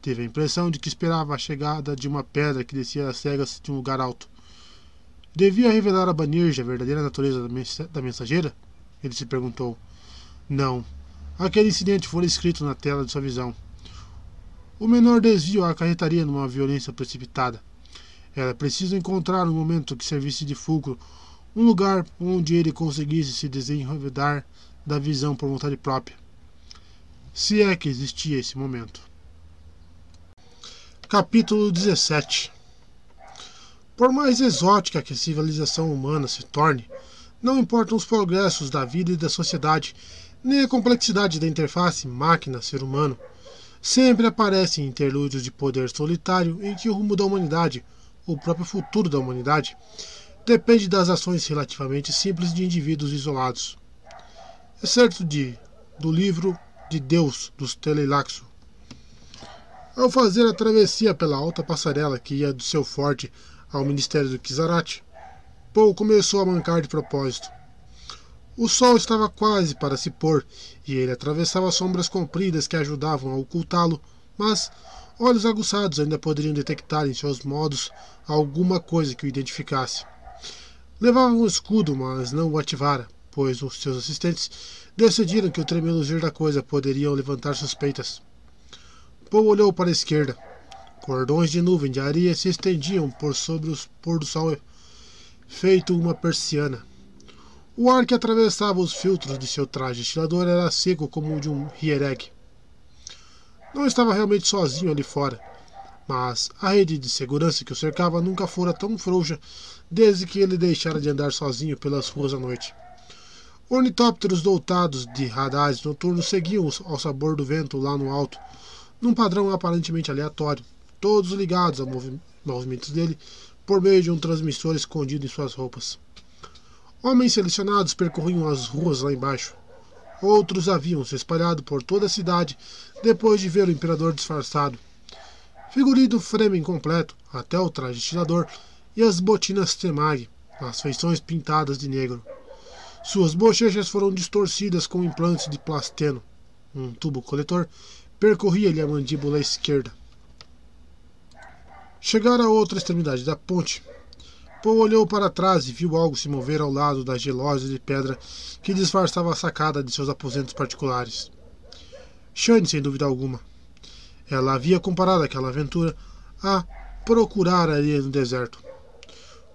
Teve a impressão de que esperava a chegada de uma pedra que descia as cegas de um lugar alto. Devia revelar a Banirge a verdadeira natureza da mensageira? Ele se perguntou. Não. Aquele incidente foi escrito na tela de sua visão. O menor desvio a acarretaria numa violência precipitada. Era preciso encontrar um momento que servisse de fulcro, um lugar onde ele conseguisse se desenredar da visão por vontade própria. Se é que existia esse momento. Capítulo 17 Por mais exótica que a civilização humana se torne, não importam os progressos da vida e da sociedade, nem a complexidade da interface máquina-ser humano sempre aparecem interlúdios de poder solitário em que o rumo da humanidade, o próprio futuro da humanidade, depende das ações relativamente simples de indivíduos isolados. É certo de do livro de Deus dos Telelaxo. Ao fazer a travessia pela alta passarela que ia do seu forte ao ministério do Kizarat, Paul começou a mancar de propósito. O sol estava quase para se pôr e ele atravessava sombras compridas que ajudavam a ocultá-lo, mas olhos aguçados ainda poderiam detectar em seus modos alguma coisa que o identificasse. Levava um escudo, mas não o ativara, pois os seus assistentes decidiram que o tremeluzir da coisa poderiam levantar suspeitas. Paul olhou para a esquerda. Cordões de nuvem de areia se estendiam por sobre o pôr do sol, feito uma persiana. O ar que atravessava os filtros de seu traje estilador era seco como o de um hiereg. Não estava realmente sozinho ali fora, mas a rede de segurança que o cercava nunca fora tão frouxa desde que ele deixara de andar sozinho pelas ruas à noite. Ornitópteros doutados de radares noturnos seguiam ao sabor do vento lá no alto, num padrão aparentemente aleatório, todos ligados aos movimentos dele por meio de um transmissor escondido em suas roupas. Homens selecionados percorriam as ruas lá embaixo. Outros haviam se espalhado por toda a cidade depois de ver o imperador disfarçado. Figurino Fremen completo, até o traje estilador e as botinas Temag, as feições pintadas de negro. Suas bochechas foram distorcidas com implantes de plasteno. Um tubo coletor percorria-lhe a mandíbula esquerda. Chegara à outra extremidade da ponte, Paul olhou para trás e viu algo se mover ao lado da gelosa de pedra que disfarçava a sacada de seus aposentos particulares. Shane, sem dúvida alguma. Ela havia comparado aquela aventura a procurar areia no deserto.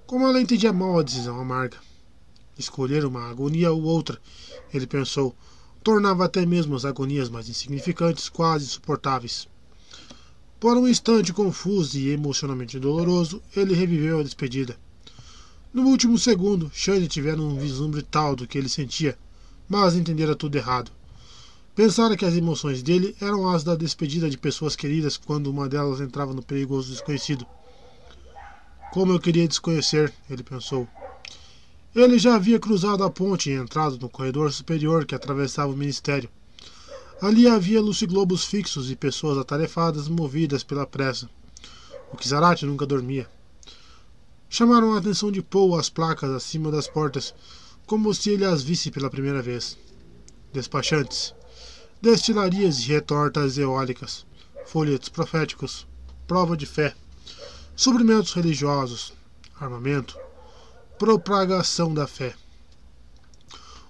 Como ela entendia mal a decisão amarga. Escolher uma agonia ou outra, ele pensou, tornava até mesmo as agonias mais insignificantes quase suportáveis. Por um instante confuso e emocionalmente doloroso, ele reviveu a despedida. No último segundo, Shane tivera um vislumbre tal do que ele sentia, mas entendera tudo errado. Pensara que as emoções dele eram as da despedida de pessoas queridas quando uma delas entrava no perigoso desconhecido. Como eu queria desconhecer, ele pensou. Ele já havia cruzado a ponte e entrado no corredor superior que atravessava o ministério. Ali havia luciglobos fixos e pessoas atarefadas movidas pela pressa. O Kizarate nunca dormia. Chamaram a atenção de Paul as placas acima das portas, como se ele as visse pela primeira vez. Despachantes, destilarias e retortas eólicas, folhetos proféticos, prova de fé, suprimentos religiosos, armamento, propagação da fé.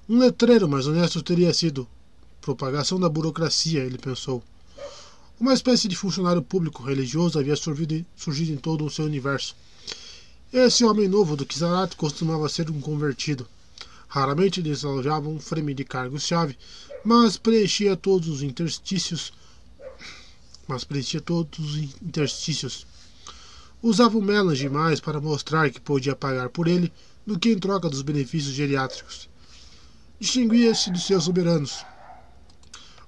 Um letreiro mais honesto teria sido propagação da burocracia, ele pensou. Uma espécie de funcionário público religioso havia surgido, surgido em todo o seu universo. Esse homem novo do Kizarat costumava ser um convertido. Raramente desalojava um frame de cargos-chave, mas preenchia todos os interstícios. Mas preenchia todos os interstícios. Usava o Melange demais para mostrar que podia pagar por ele do que em troca dos benefícios geriátricos. Distinguia-se dos seus soberanos.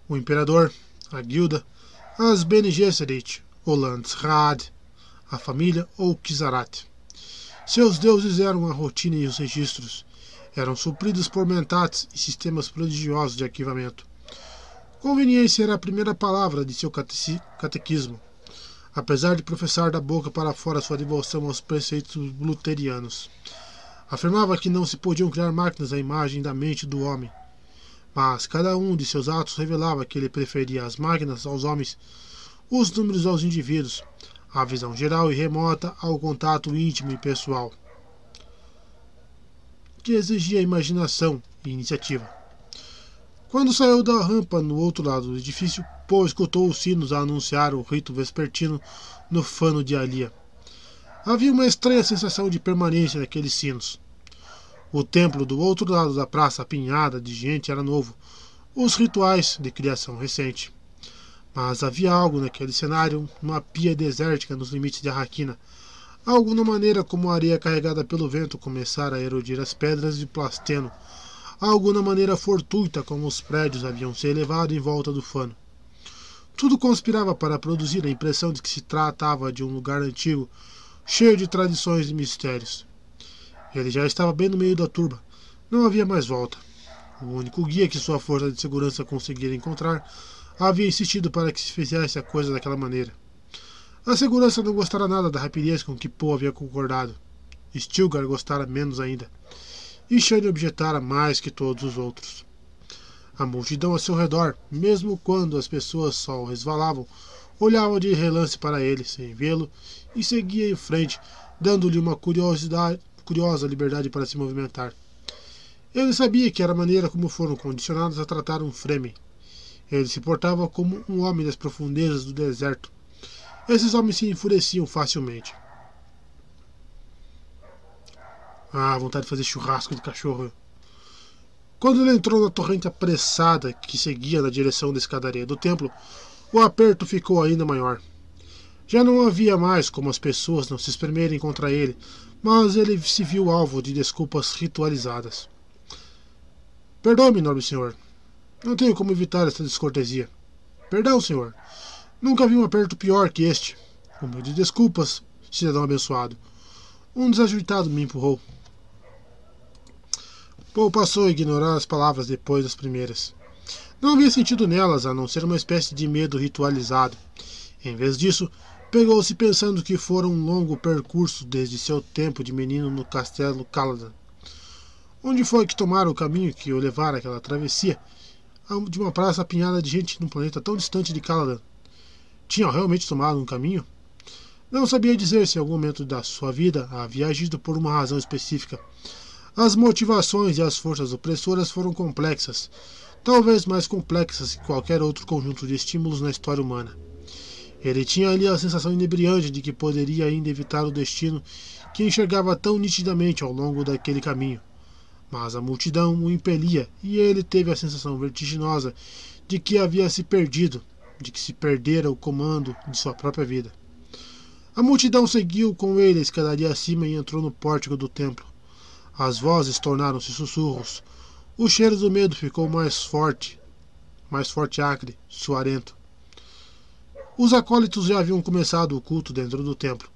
O imperador, a guilda, as Bene Gesserit, o Landsraad, a família ou Kizarat. Seus deuses eram a rotina e os registros, eram supridos por mentats e sistemas prodigiosos de arquivamento. Conveniência era a primeira palavra de seu catequismo, apesar de professar da boca para fora sua devoção aos preceitos luterianos. Afirmava que não se podiam criar máquinas à imagem da mente do homem, mas cada um de seus atos revelava que ele preferia as máquinas aos homens, os números aos indivíduos, a visão geral e remota ao contato íntimo e pessoal que exigia imaginação e iniciativa. Quando saiu da rampa no outro lado do edifício, Poe escutou os sinos a anunciar o rito vespertino no fano de Alia. Havia uma estranha sensação de permanência naqueles sinos. O templo do outro lado da praça apinhada de gente era novo, os rituais de criação recente. Mas havia algo naquele cenário, uma pia desértica nos limites de Arraquina, Algo na maneira como a areia carregada pelo vento começara a erodir as pedras de plasteno. Algo na maneira fortuita como os prédios haviam se elevado em volta do fano. Tudo conspirava para produzir a impressão de que se tratava de um lugar antigo, cheio de tradições e mistérios. Ele já estava bem no meio da turba. Não havia mais volta. O único guia que sua força de segurança conseguira encontrar havia insistido para que se fizesse a coisa daquela maneira. A segurança não gostara nada da rapidez com que Poe havia concordado. Stilgar gostara menos ainda. E Shane objetara mais que todos os outros. A multidão a seu redor, mesmo quando as pessoas só resvalavam, olhava de relance para ele, sem vê-lo, e seguia em frente, dando-lhe uma curiosidade, curiosa liberdade para se movimentar. Ele sabia que era a maneira como foram condicionados a tratar um Fremen. Ele se portava como um homem das profundezas do deserto, esses homens se enfureciam facilmente. Ah, vontade de fazer churrasco de cachorro. Quando ele entrou na torrente apressada que seguia na direção da escadaria do templo, o aperto ficou ainda maior. Já não havia mais como as pessoas não se espremerem contra ele, mas ele se viu alvo de desculpas ritualizadas. Perdoe-me, nobre senhor. Não tenho como evitar esta descortesia. Perdão, senhor. Nunca vi um aperto pior que este. Humilde desculpas, cidadão abençoado. Um desajeitado me empurrou. Paul passou a ignorar as palavras depois das primeiras. Não havia sentido nelas a não ser uma espécie de medo ritualizado. Em vez disso, pegou-se pensando que fora um longo percurso desde seu tempo de menino no castelo Caladan. Onde foi que tomara o caminho que o levara aquela travessia de uma praça apinhada de gente num planeta tão distante de Caladan? tinham realmente tomado um caminho? Não sabia dizer se em algum momento da sua vida havia agido por uma razão específica. As motivações e as forças opressoras foram complexas, talvez mais complexas que qualquer outro conjunto de estímulos na história humana. Ele tinha ali a sensação inebriante de que poderia ainda evitar o destino que enxergava tão nitidamente ao longo daquele caminho. Mas a multidão o impelia e ele teve a sensação vertiginosa de que havia se perdido de que se perdera o comando de sua própria vida. A multidão seguiu com ele a escadaria acima e entrou no pórtico do templo. As vozes tornaram-se sussurros. O cheiro do medo ficou mais forte, mais forte acre, suarento. Os acólitos já haviam começado o culto dentro do templo.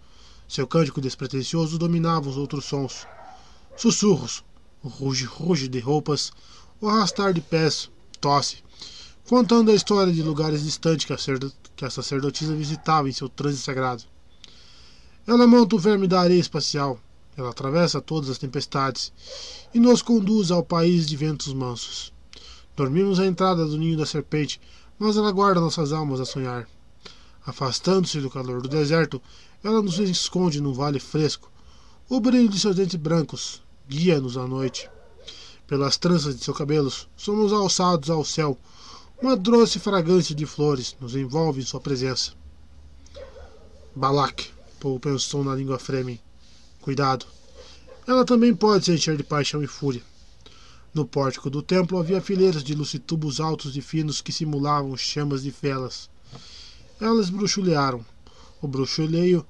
Seu cântico despretensioso dominava os outros sons. Sussurros, o ruge-ruge de roupas, o arrastar de pés, tosse, contando a história de lugares distantes que a, que a sacerdotisa visitava em seu transe sagrado. Ela monta o verme da areia espacial, ela atravessa todas as tempestades e nos conduz ao país de ventos mansos. Dormimos à entrada do ninho da serpente, mas ela guarda nossas almas a sonhar. Afastando-se do calor do deserto, ela nos esconde num vale fresco. O brilho de seus dentes brancos guia-nos à noite. Pelas tranças de seus cabelos, somos alçados ao céu. Uma doce fragrância de flores nos envolve em sua presença. Balak, Paul pensou na língua Fremen. Cuidado. Ela também pode se encher de paixão e fúria. No pórtico do templo havia fileiras de lucitubos altos e finos que simulavam chamas de velas. Elas bruxulearam. O bruxuleio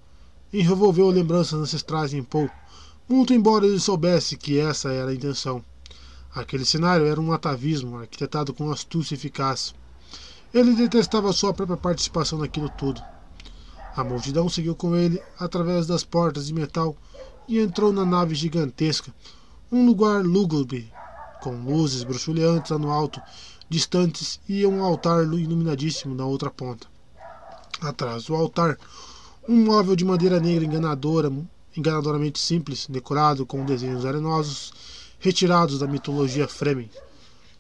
envolveu lembranças ancestrais em Paul, muito embora ele soubesse que essa era a intenção. Aquele cenário era um atavismo arquitetado com astúcia eficaz. Ele detestava sua própria participação naquilo tudo. A multidão seguiu com ele através das portas de metal e entrou na nave gigantesca, um lugar lúgubre, com luzes bruxuleantes no alto, distantes, e um altar iluminadíssimo na outra ponta. Atrás do altar, um móvel de madeira negra enganadora, enganadoramente simples, decorado com desenhos arenosos retirados da mitologia Fremen.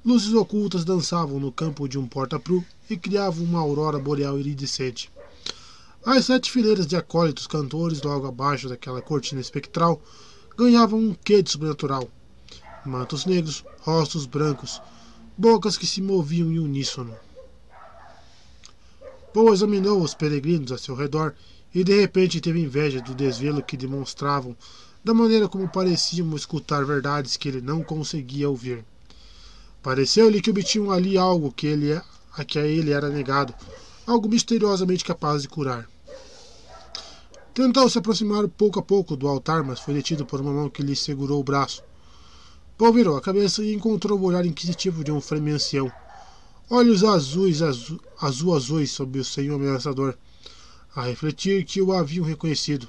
Luzes ocultas dançavam no campo de um porta-pru e criavam uma aurora boreal iridescente. As sete fileiras de acólitos cantores logo abaixo daquela cortina espectral ganhavam um quê de sobrenatural. Mantos negros, rostos brancos, bocas que se moviam em uníssono. Poe examinou os peregrinos a seu redor e de repente teve inveja do desvelo que demonstravam, da maneira como pareciam escutar verdades que ele não conseguia ouvir. Pareceu-lhe que obtinham ali algo que, ele, a que a ele era negado, algo misteriosamente capaz de curar. Tentou se aproximar pouco a pouco do altar, mas foi detido por uma mão que lhe segurou o braço. Paul virou a cabeça e encontrou o olhar inquisitivo de um frame ancião. Olhos azuis, azul, azul azuis sob o senho ameaçador, a refletir que o haviam reconhecido.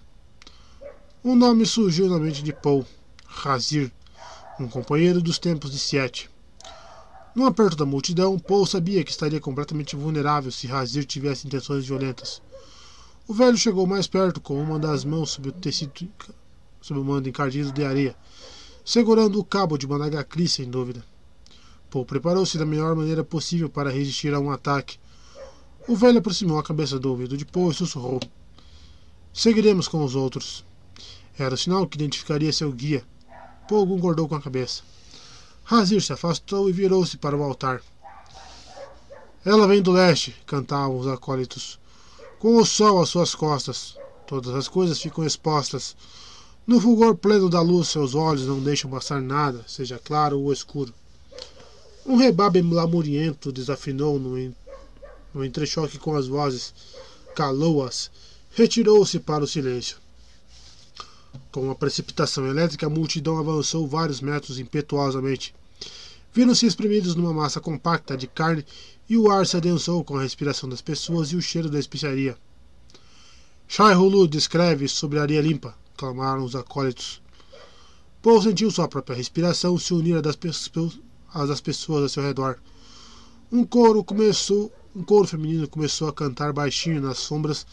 Um nome surgiu na mente de Paul: Razir, um companheiro dos tempos de Siete. No aperto da multidão, Paul sabia que estaria completamente vulnerável se Razir tivesse intenções violentas. O velho chegou mais perto com uma das mãos sob o tecido sob o mando encardido de areia, segurando o cabo de uma nagacri sem dúvida. Paul preparou-se da melhor maneira possível para resistir a um ataque. O velho aproximou a cabeça do ouvido de Paul e sussurrou. Seguiremos com os outros. Era o sinal que identificaria seu guia. Paul concordou com a cabeça. Razir se afastou e virou-se para o altar. Ela vem do leste, cantavam os acólitos. Com o sol às suas costas, todas as coisas ficam expostas. No fulgor pleno da luz, seus olhos não deixam passar nada, seja claro ou escuro. Um rebabe lamuriento desafinou no, entrechoque com as vozes, calou-as, retirou-se para o silêncio. Com uma precipitação elétrica, a multidão avançou vários metros impetuosamente. Viram-se espremidos numa massa compacta de carne e o ar se adensou com a respiração das pessoas e o cheiro da especiaria. Shai Hulu descreve sobre a areia limpa, clamaram os acólitos. Paul sentiu sua própria respiração se unir às das, das pessoas ao seu redor. Um coro começou, um coro feminino começou a cantar baixinho nas sombras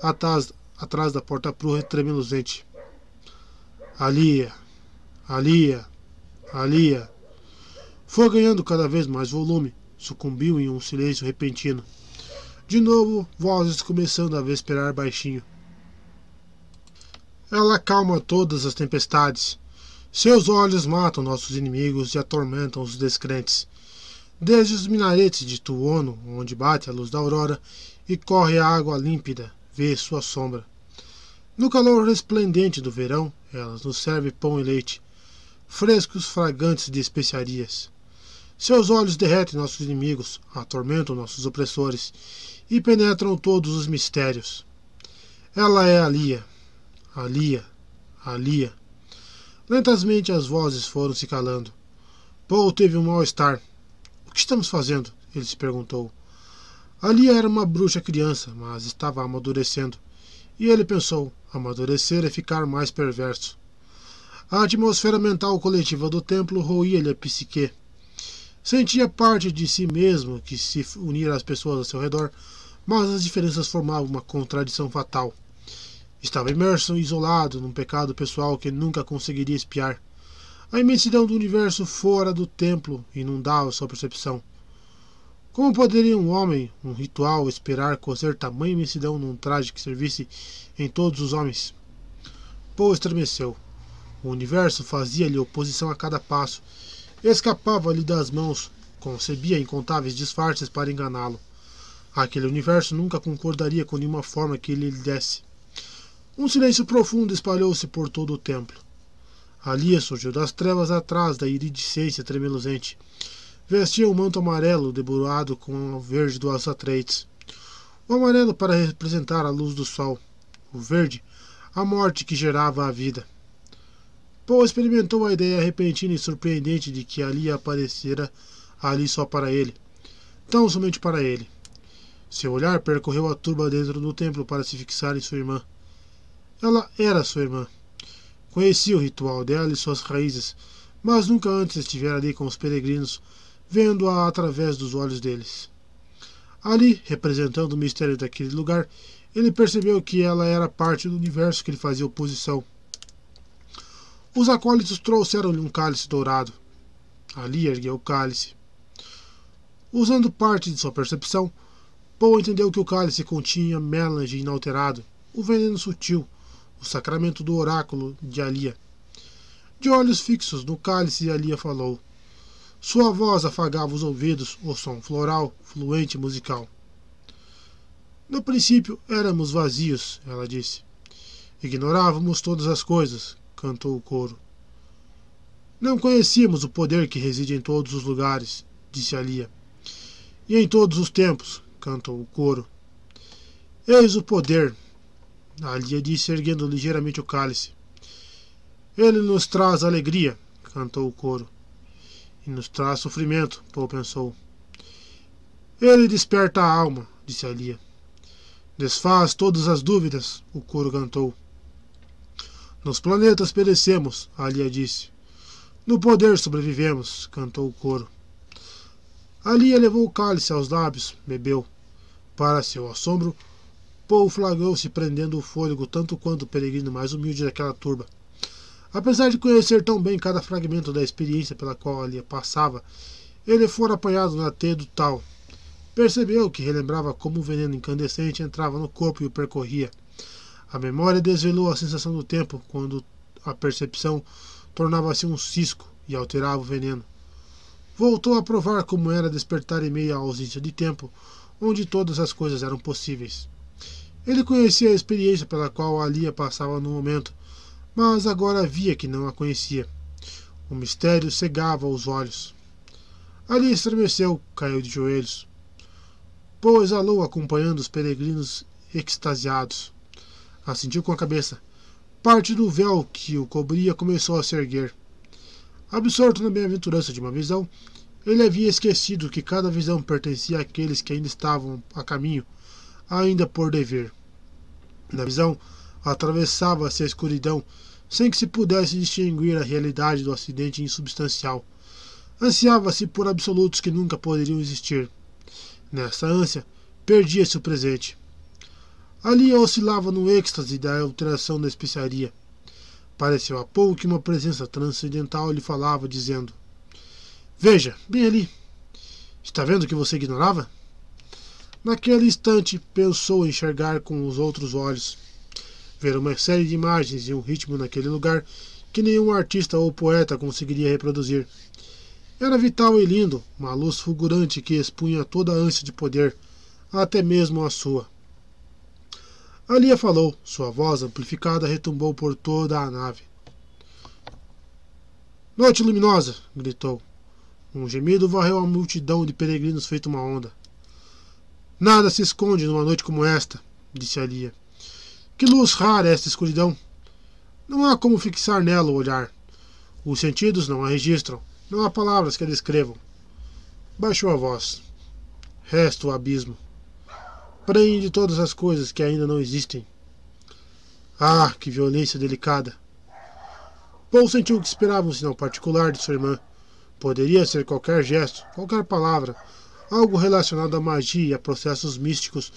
atrás, atrás da porta prua tremeluzente. Alia, Alia, Alia. Foi ganhando cada vez mais volume sucumbiu em um silêncio repentino. De novo, vozes começando a vesperar baixinho. Ela acalma todas as tempestades. Seus olhos matam nossos inimigos e atormentam os descrentes. Desde os minaretes de Tuono, onde bate a luz da aurora e corre a água límpida, vê sua sombra. No calor resplendente do verão, ela nos serve pão e leite, frescos fragantes de especiarias. Seus olhos derretem nossos inimigos, atormentam nossos opressores e penetram todos os mistérios. Ela é a Lia, a Lia, a Lia. Lentamente as vozes foram se calando. Paul teve um mal-estar. O que estamos fazendo? Ele se perguntou. A Lia era uma bruxa criança, mas estava amadurecendo. E ele pensou: amadurecer é ficar mais perverso. A atmosfera mental coletiva do templo roía-lhe a psique. Sentia parte de si mesmo que se unir às pessoas ao seu redor, mas as diferenças formavam uma contradição fatal. Estava imerso isolado num pecado pessoal que nunca conseguiria espiar. A imensidão do universo fora do templo inundava sua percepção. Como poderia um homem, um ritual, esperar cozer tamanha imensidão num traje que servisse em todos os homens? Poe estremeceu. O universo fazia-lhe oposição a cada passo escapava-lhe das mãos, concebia incontáveis disfarces para enganá-lo. Aquele universo nunca concordaria com nenhuma forma que ele lhe desse. Um silêncio profundo espalhou-se por todo o templo. Ali surgiu das trevas atrás da iridescência tremeluzente. Vestia um manto amarelo debruado com o verde dos Atreides. O amarelo para representar a luz do sol. O verde, a morte que gerava a vida. Paul experimentou a ideia repentina e surpreendente de que ali aparecera ali só para ele. Tão somente para ele. Seu olhar percorreu a turba dentro do templo para se fixar em sua irmã. Ela era sua irmã. Conhecia o ritual dela e suas raízes, mas nunca antes estivera ali com os peregrinos, vendo-a através dos olhos deles. Ali, representando o mistério daquele lugar, ele percebeu que ela era parte do universo que lhe fazia oposição. Os acólitos trouxeram-lhe um cálice dourado. Ali ergueu o cálice. Usando parte de sua percepção, Paul entendeu que o cálice continha melange inalterado, o veneno sutil, o sacramento do oráculo de Alia. De olhos fixos no cálice, Alia falou. Sua voz afagava os ouvidos, o som floral, fluente e musical. No princípio éramos vazios, ela disse. Ignorávamos todas as coisas, cantou o coro. Não conhecíamos o poder que reside em todos os lugares, disse Alia. E em todos os tempos, cantou o coro. Eis o poder, Alia disse, erguendo ligeiramente o cálice. Ele nos traz alegria, cantou o coro. E nos traz sofrimento, Paul pensou. Ele desperta a alma, disse Alia. Desfaz todas as dúvidas, o coro cantou. Nos planetas perecemos, Alia disse. No poder sobrevivemos, cantou o coro. Alia levou o cálice aos lábios, bebeu. Para seu assombro, Paul flagrou-se prendendo o fôlego tanto quanto o peregrino mais humilde daquela turba. Apesar de conhecer tão bem cada fragmento da experiência pela qual Alia passava, ele fora apanhado na teia do tal. Percebeu que relembrava como o veneno incandescente entrava no corpo e o percorria. A memória desvelou a sensação do tempo quando a percepção tornava-se um cisco e alterava o veneno. Voltou a provar como era despertar em meio à ausência de tempo, onde todas as coisas eram possíveis. Ele conhecia a experiência pela qual Alia passava no momento, mas agora via que não a conhecia. O mistério cegava os olhos. Ali estremeceu, caiu de joelhos. Poe exalou acompanhando os peregrinos extasiados. Assentiu com a cabeça. Parte do véu que o cobria começou a se erguer. Absorto na bem-aventurança de uma visão, ele havia esquecido que cada visão pertencia àqueles que ainda estavam a caminho, ainda por dever. Na visão, atravessava-se a escuridão, sem que se pudesse distinguir a realidade do acidente insubstancial. Ansiava-se por absolutos que nunca poderiam existir. Nessa ânsia, perdia-se o presente. Ali oscilava no êxtase da alteração da especiaria. Pareceu a pouco que uma presença transcendental lhe falava, dizendo: Veja, bem ali. Está vendo que você ignorava? Naquele instante pensou enxergar com os outros olhos, ver uma série de imagens e um ritmo naquele lugar que nenhum artista ou poeta conseguiria reproduzir. Era vital e lindo, uma luz fulgurante que expunha toda a ânsia de poder, até mesmo a sua. Alia falou. Sua voz amplificada retumbou por toda a nave. Noite luminosa! gritou. Um gemido varreu a multidão de peregrinos feito uma onda. Nada se esconde numa noite como esta, disse Alia. Que luz rara é esta escuridão! Não há como fixar nela o olhar. Os sentidos não a registram, não há palavras que a descrevam. Baixou a voz. Resta o abismo. Prende todas as coisas que ainda não existem. Ah, que violência delicada! Paul sentiu que esperava um sinal particular de sua irmã. Poderia ser qualquer gesto, qualquer palavra, algo relacionado à magia e a processos místicos,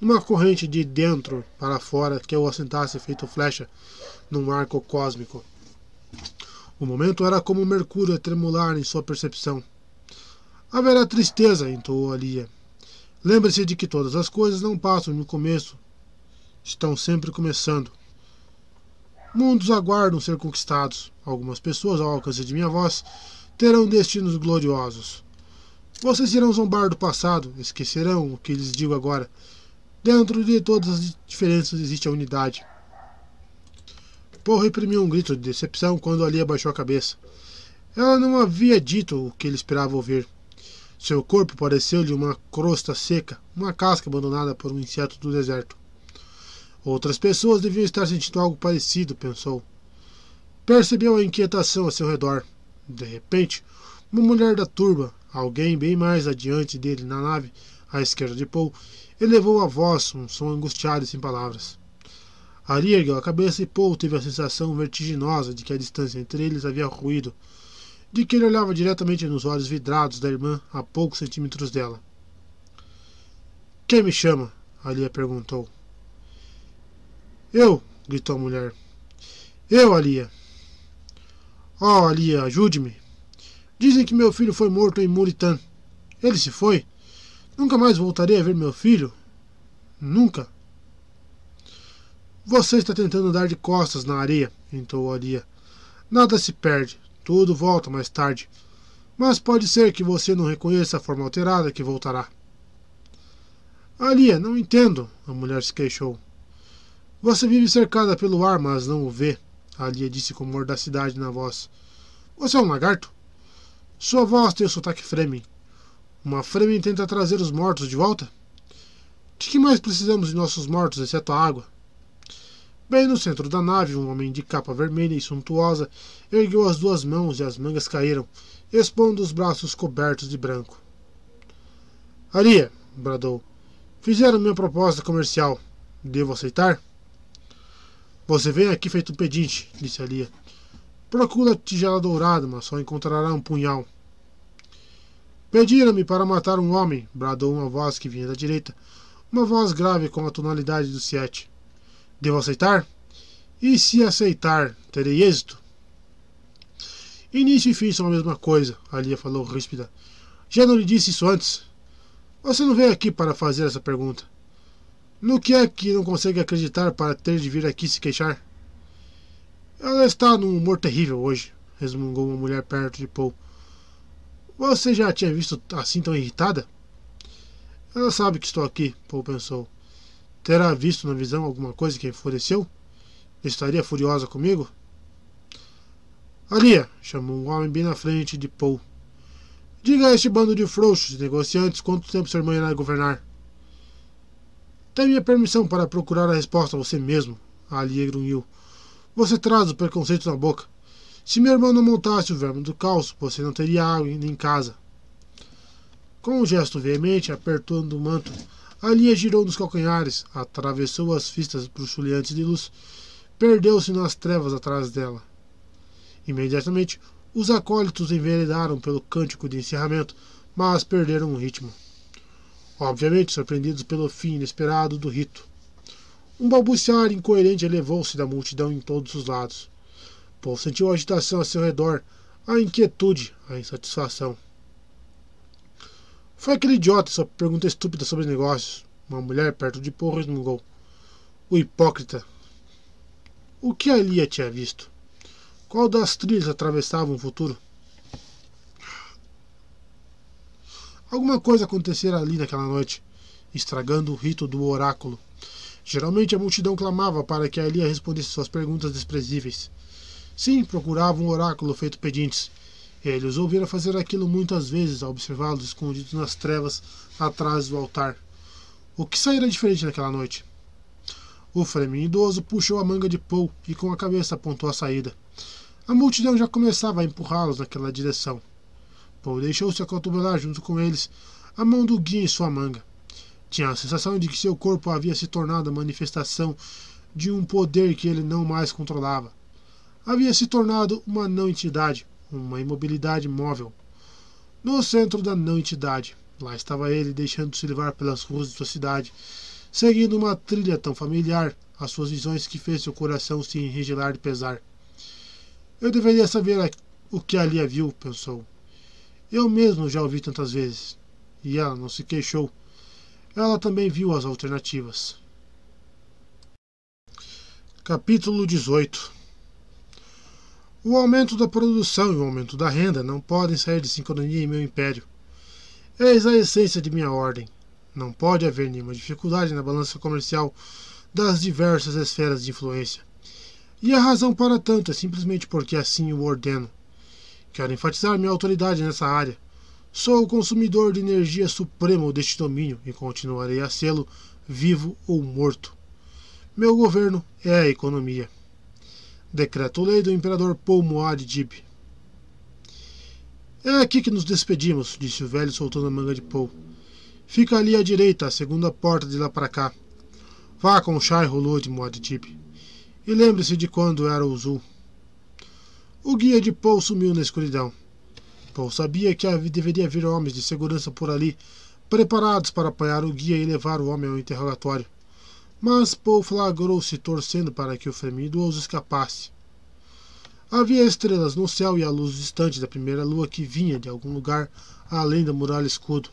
numa corrente de dentro para fora que o assentasse feito flecha num arco cósmico. O momento era como Mercúrio a tremular em sua percepção. Haverá tristeza, entoou Alia. Lembre-se de que todas as coisas não passam no começo, estão sempre começando. Mundos aguardam ser conquistados. Algumas pessoas, ao alcance de minha voz, terão destinos gloriosos. Vocês irão zombar do passado, esquecerão o que lhes digo agora. Dentro de todas as diferenças existe a unidade. Paul reprimiu um grito de decepção quando Ali abaixou a cabeça. Ela não havia dito o que ele esperava ouvir. Seu corpo pareceu-lhe uma crosta seca, uma casca abandonada por um inseto do deserto. Outras pessoas deviam estar sentindo algo parecido, pensou. Percebeu a inquietação a seu redor. De repente, uma mulher da turba, alguém bem mais adiante dele na nave, à esquerda de Paul, elevou a voz, um som angustiado e sem palavras. Ali ergueu a cabeça e Paul teve a sensação vertiginosa de que a distância entre eles havia ruído, de que ele olhava diretamente nos olhos vidrados da irmã a poucos centímetros dela. Quem me chama? Alia perguntou. Eu! gritou a mulher. Eu, Alia! Oh, Alia, ajude-me! Dizem que meu filho foi morto em Muritan. Ele se foi? Nunca mais voltarei a ver meu filho? Nunca. Você está tentando dar de costas na areia, entoou Alia. Nada se perde, tudo volta mais tarde. Mas pode ser que você não reconheça a forma alterada que voltará. Alia, não entendo, a mulher se queixou. Você vive cercada pelo ar, mas não o vê, Alia disse com mordacidade na voz. Você é um lagarto? Sua voz tem o sotaque Fremen. Uma Fremen tenta trazer os mortos de volta? De que mais precisamos de nossos mortos, exceto a água? Bem no centro da nave, um homem de capa vermelha e suntuosa ergueu as duas mãos e as mangas caíram, expondo os braços cobertos de branco. Alia, bradou, fizeram minha proposta comercial. Devo aceitar? Você vem aqui feito pedinte, disse Alia. Procura tigela dourada, mas só encontrará um punhal. Pediram-me para matar um homem, bradou uma voz que vinha da direita, uma voz grave com a tonalidade do Siete. Devo aceitar? E se aceitar, terei êxito? Início e fim são a mesma coisa, Alia falou ríspida. Já não lhe disse isso antes? Você não veio aqui para fazer essa pergunta. No que é que não consegue acreditar para ter de vir aqui se queixar? Ela está num humor terrível hoje, resmungou uma mulher perto de Paul. Você já tinha visto assim tão irritada? Ela sabe que estou aqui, Paul pensou. Terá visto na visão alguma coisa que enfureceu? Estaria furiosa comigo? Alia, chamou um homem bem na frente de Paul. Diga a este bando de frouxos negociantes quanto tempo sua irmã irá governar. Tem minha permissão para procurar a resposta você mesmo, Ali grunhiu. Você traz o preconceito na boca. Se meu irmão não montasse o verme do caos, você não teria água em casa. Com um gesto veemente, apertando o manto, Alia girou nos calcanhares, atravessou as fistas bruxuleantes de luz, perdeu-se nas trevas atrás dela. Imediatamente, os acólitos enveredaram pelo cântico de encerramento, mas perderam o ritmo obviamente surpreendidos pelo fim inesperado do rito. Um balbuciar incoerente elevou-se da multidão em todos os lados. Paul sentiu a agitação a seu redor, a inquietude, a insatisfação. Foi aquele idiota sua pergunta estúpida sobre negócios. Uma mulher perto de Paul resmungou. O hipócrita. O que Alia tinha visto? Qual das trilhas atravessava o futuro? Alguma coisa acontecera ali naquela noite, estragando o rito do oráculo. Geralmente a multidão clamava para que Elia respondesse suas perguntas desprezíveis. Sim, procurava um oráculo feito pedintes. Ele os ouvira fazer aquilo muitas vezes ao observá-los escondidos nas trevas atrás do altar. O que saíra diferente naquela noite? O Fremen idoso puxou a manga de Paul e com a cabeça apontou a saída. A multidão já começava a empurrá-los naquela direção. Paul deixou-se acotovelar junto com eles, a mão do guia em sua manga. Tinha a sensação de que seu corpo havia se tornado a manifestação de um poder que ele não mais controlava. Havia se tornado uma não-entidade, uma imobilidade móvel. No centro da não-entidade, lá estava ele deixando-se levar pelas ruas de sua cidade, seguindo uma trilha tão familiar às suas visões que fez seu coração se enregelar de pesar. Eu deveria saber o que ali viu, pensou. Eu mesmo já ouvi tantas vezes. E ela não se queixou. Ela também viu as alternativas. Capítulo 18 O aumento da produção e o aumento da renda não podem sair de sincronia em meu império. Eis a essência de minha ordem. Não pode haver nenhuma dificuldade na balança comercial das diversas esferas de influência. E a razão para tanto é simplesmente porque assim o ordeno. Quero enfatizar minha autoridade nessa área. Sou o consumidor de energia supremo deste domínio e continuarei a sê-lo, vivo ou morto. Meu governo é a economia. Decreto-lei do imperador Paul Muad'Dib. É aqui que nos despedimos, disse o velho soltando a manga de Paul. Fica ali à direita, a segunda porta de lá para cá. Vá com Shai Hulud Muad'Dib. E lembre-se de quando era o Zul. O guia de Paul sumiu na escuridão. Paul sabia que deveria haver homens de segurança por ali, preparados para apanhar o guia e levar o homem ao interrogatório mas Paul flagrou-se torcendo para que o Fremen idoso escapasse. Havia estrelas no céu e a luz distante da primeira lua que vinha de algum lugar além da muralha escudo.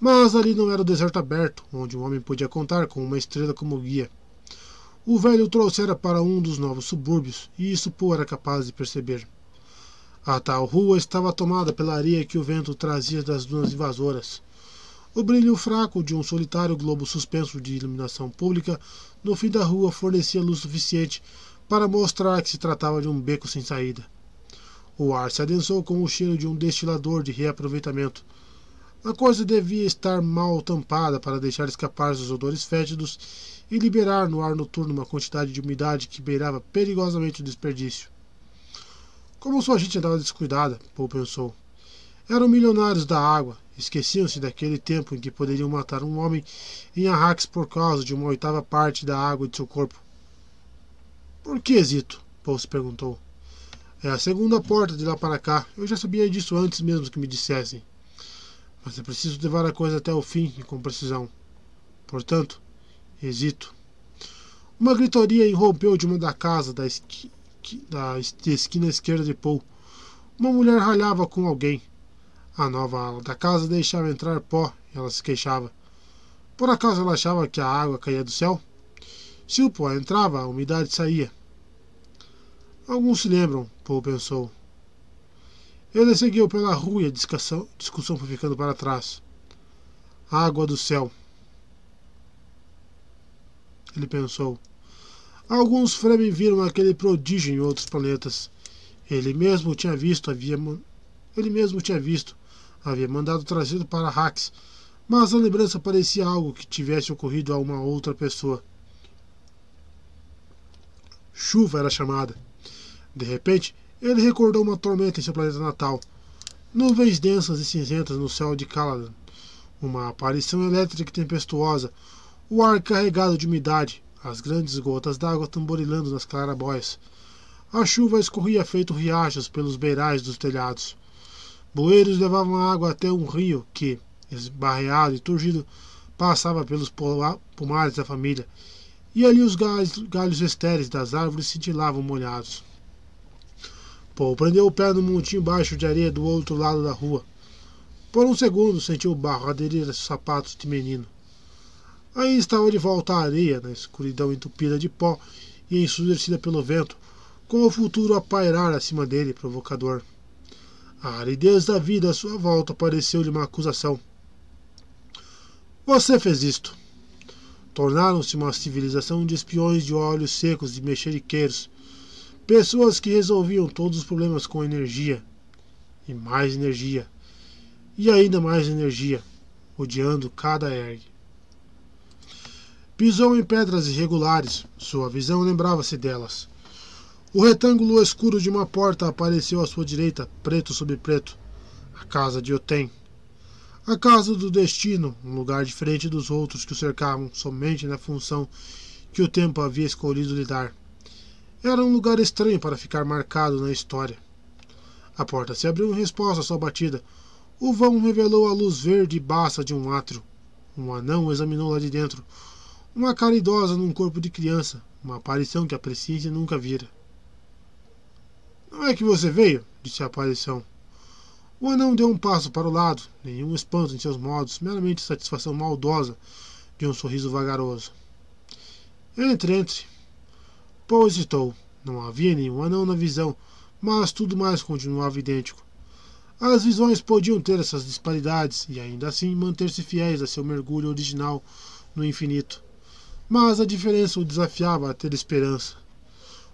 Mas ali não era o deserto aberto, onde um homem podia contar com uma estrela como guia. O velho o trouxera para um dos novos subúrbios, e isso Paul era capaz de perceber. A tal rua estava tomada pela areia que o vento trazia das dunas invasoras. O brilho fraco de um solitário globo suspenso de iluminação pública no fim da rua fornecia luz suficiente para mostrar que se tratava de um beco sem saída. O ar se adensou com o cheiro de um destilador de reaproveitamento. A coisa devia estar mal tampada para deixar escapar os odores fétidos e liberar no ar noturno uma quantidade de umidade que beirava perigosamente o desperdício. Como sua gente andava descuidada, Paul pensou. Eram milionários da água, Esqueciam-se daquele tempo em que poderiam matar um homem em Arrax por causa de uma oitava parte da água de seu corpo. Por que hesito? Paul se perguntou. É a segunda porta de lá para cá. Eu já sabia disso antes mesmo que me dissessem. Mas é preciso levar a coisa até o fim e com precisão. Portanto, hesito. Uma gritaria irrompeu de uma da casa da, esqui... da esquina esquerda de Paul. Uma mulher ralhava com alguém. A nova ala da casa deixava entrar pó ela se queixava. Por acaso ela achava que a água caía do céu? Se o pó entrava, a umidade saía. Alguns se lembram, Paul pensou. Ele seguiu pela rua e a discussão, discussão foi ficando para trás. Água do céu. Ele pensou. Alguns Fremen viram aquele prodígio em outros planetas. Ele mesmo tinha visto, havia ele mesmo tinha visto havia mandado trazido para Rax, mas a lembrança parecia algo que tivesse ocorrido a uma outra pessoa. Chuva era chamada. De repente, ele recordou uma tormenta em seu planeta natal. Nuvens densas e cinzentas no céu de Caladan. Uma aparição elétrica tempestuosa. O ar carregado de umidade. As grandes gotas d'água tamborilando nas clarabóias. A chuva escorria feito riachos pelos beirais dos telhados. Bueiros levavam água até um rio que, esbarreado e turgido, passava pelos pomares da família, e ali os galhos, galhos estéreis das árvores cintilavam molhados. Paul prendeu o pé no montinho baixo de areia do outro lado da rua. Por um segundo sentiu o barro aderir aos sapatos de menino. Aí estava de volta à areia, na escuridão entupida de pó e ensurdecida pelo vento, com o futuro a pairar acima dele, provocador. A aridez da vida à sua volta pareceu-lhe uma acusação. Você fez isto. Tornaram-se uma civilização de espiões de olhos secos e mexeriqueiros, pessoas que resolviam todos os problemas com energia. e mais energia, e ainda mais energia, odiando cada ergue. Pisou em pedras irregulares, sua visão lembrava-se delas. O retângulo escuro de uma porta apareceu à sua direita, preto sobre preto. A casa de Otem. A casa do destino, um lugar diferente dos outros que o cercavam, somente na função que o tempo havia escolhido lhe dar. Era um lugar estranho para ficar marcado na história. A porta se abriu em resposta à sua batida. O vão revelou a luz verde baça de um átrio. Um anão examinou lá de dentro. Uma cara idosa num corpo de criança, uma aparição que a Prescícia nunca vira. Não é que você veio? disse a aparição. O anão deu um passo para o lado, nenhum espanto em seus modos, meramente satisfação maldosa de um sorriso vagaroso. Entre, entre. Paul hesitou. Não havia nenhum anão na visão, mas tudo mais continuava idêntico. As visões podiam ter essas disparidades e ainda assim manter-se fiéis a seu mergulho original no infinito. Mas a diferença o desafiava a ter esperança.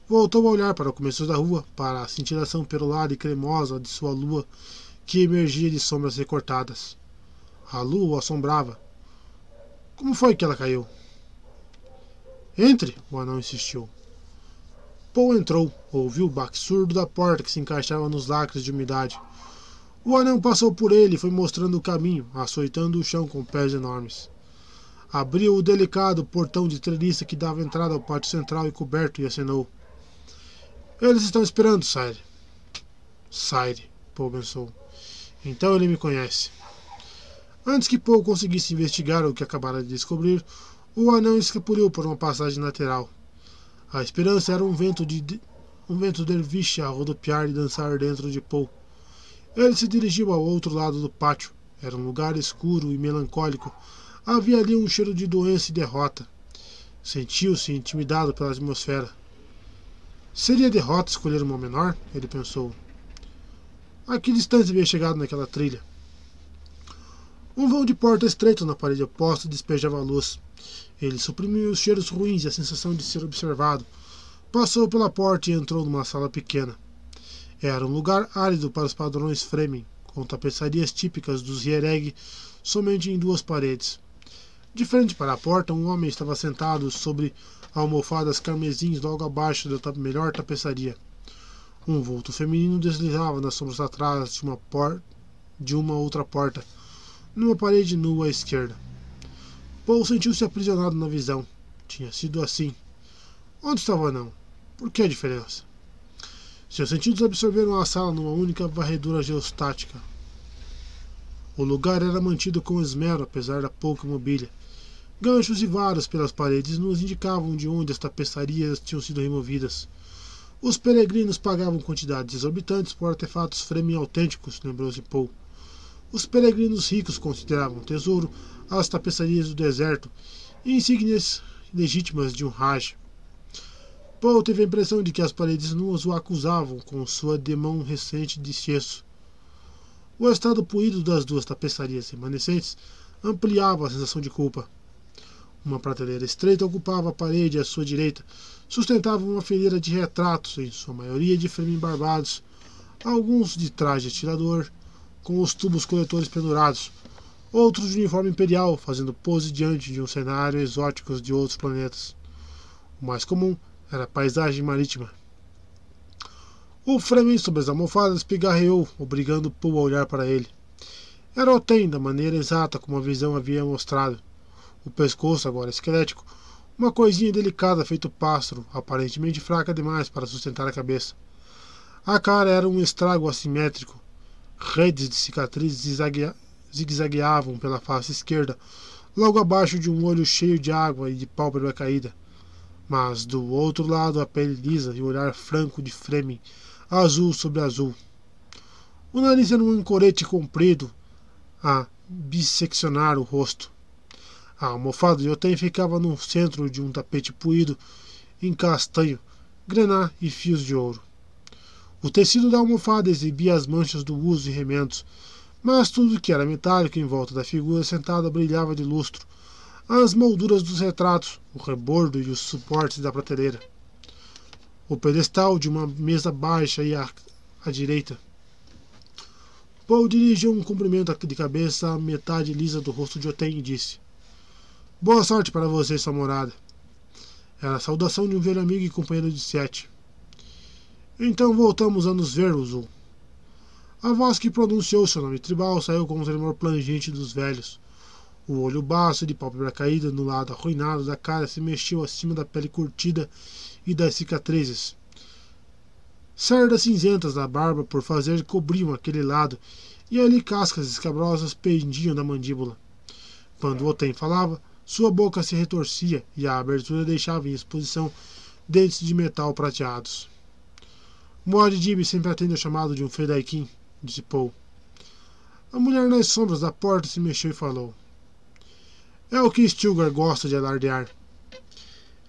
Voltou a olhar para o começo da rua, para a cintilação perolada e cremosa de sua lua que emergia de sombras recortadas. A lua o assombrava. Como foi que ela caiu? Entre, o anão insistiu. Paul entrou, ouviu o baque surdo da porta que se encaixava nos lacres de umidade. O anão passou por ele e foi mostrando o caminho, açoitando o chão com pés enormes. Abriu o delicado portão de treliça que dava entrada ao pátio central e coberto e acenou. Eles estão esperando, Sire. Sire, Paul pensou. Então ele me conhece. Antes que Paul conseguisse investigar o que acabara de descobrir, o anão escapuliu por uma passagem lateral. A esperança era um vento de um vento derviche a rodopiar e dançar dentro de Paul. Ele se dirigiu ao outro lado do pátio. Era um lugar escuro e melancólico, Havia ali um cheiro de doença e derrota. Sentiu-se intimidado pela atmosfera. Seria derrota escolher uma menor? Ele pensou. A que distância havia chegado naquela trilha? Um vão de porta estreito na parede oposta despejava luz. Ele suprimiu os cheiros ruins e a sensação de ser observado. Passou pela porta e entrou numa sala pequena. Era um lugar árido para os padrões Fremen, com tapeçarias típicas dos Hiereg somente em duas paredes. De frente para a porta, um homem estava sentado sobre almofadas carmesins logo abaixo da melhor tapeçaria. Um vulto feminino deslizava nas sombras atrás de uma, por... de uma outra porta, numa parede nua à esquerda. Paul sentiu-se aprisionado na visão. Tinha sido assim. Onde estava não? Por que a diferença? Seus sentidos absorveram a sala numa única varredura geostática. O lugar era mantido com esmero, apesar da pouca mobília. Ganchos e varas pelas paredes nos indicavam de onde as tapeçarias tinham sido removidas. Os peregrinos pagavam quantidades exorbitantes por artefatos Fremen autênticos, lembrou-se Paul. Os peregrinos ricos consideravam tesouro as tapeçarias do deserto, insígnias legítimas de um Raj. Paul teve a impressão de que as paredes nuas o acusavam com sua demão recente de excesso. O estado puído das duas tapeçarias remanescentes ampliava a sensação de culpa. Uma prateleira estreita ocupava a parede à sua direita. Sustentava uma fileira de retratos, em sua maioria de fremen barbados, alguns de traje atirador, com os tubos coletores pendurados, outros de uniforme imperial, fazendo pose diante de um cenário exótico de outros planetas. O mais comum era a paisagem marítima. O Fremen sobre as almofadas pigarreou, obrigando Paul a olhar para ele. Era Oten, da maneira exata como a visão havia mostrado o pescoço agora esquelético, uma coisinha delicada feito pássaro, aparentemente fraca demais para sustentar a cabeça. A cara era um estrago assimétrico. Redes de cicatrizes zigue-zagueavam pela face esquerda, logo abaixo de um olho cheio de água e de pálpebra caída. Mas do outro lado a pele lisa e o olhar franco de Fremen, azul sobre azul. O nariz era um ancorete comprido a bisseccionar o rosto. A almofada de hotel ficava no centro de um tapete puído em castanho, grená e fios de ouro. O tecido da almofada exibia as manchas do uso e remendos, mas tudo que era metálico em volta da figura sentada brilhava de lustro. As molduras dos retratos, o rebordo e os suportes da prateleira. O pedestal de uma mesa baixa e à, à direita. Paul dirigiu um cumprimento de cabeça à metade lisa do rosto de Oten e disse: Boa sorte para você sua morada. Era a saudação de um velho amigo e companheiro de sete. Então voltamos a nos ver, Uzul. A voz que pronunciou seu nome tribal saiu com um tremor plangente dos velhos. O olho baço de pálpebra caída no lado arruinado da cara se mexeu acima da pele curtida e das cicatrizes. Cerdas cinzentas da barba por fazer cobriam aquele lado, e ali cascas escabrosas pendiam da mandíbula. Quando Otem falava, sua boca se retorcia e a abertura deixava em exposição dentes de metal prateados. Muad'Dib sempre atende o chamado de um Fedaikin, disse Paul. A mulher nas sombras da porta se mexeu e falou. É o que Stilgar gosta de alardear.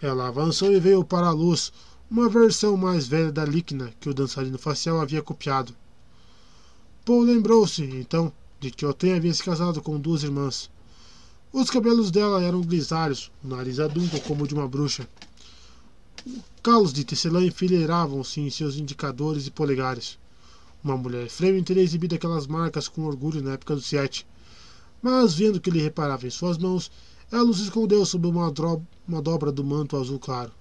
Ela avançou e veio para a luz, uma versão mais velha da Líquina que o dançarino facial havia copiado. Paul lembrou-se, então, de que Oten havia se casado com duas irmãs. Os cabelos dela eram grisalhos, o nariz adunco como o de uma bruxa. Calos de tecelã enfileiravam-se em seus indicadores e polegares. Uma mulher Fremen teria exibido aquelas marcas com orgulho na época do Sete. Mas, vendo que ele reparava em suas mãos, ela os escondeu sob uma, uma dobra do manto azul claro.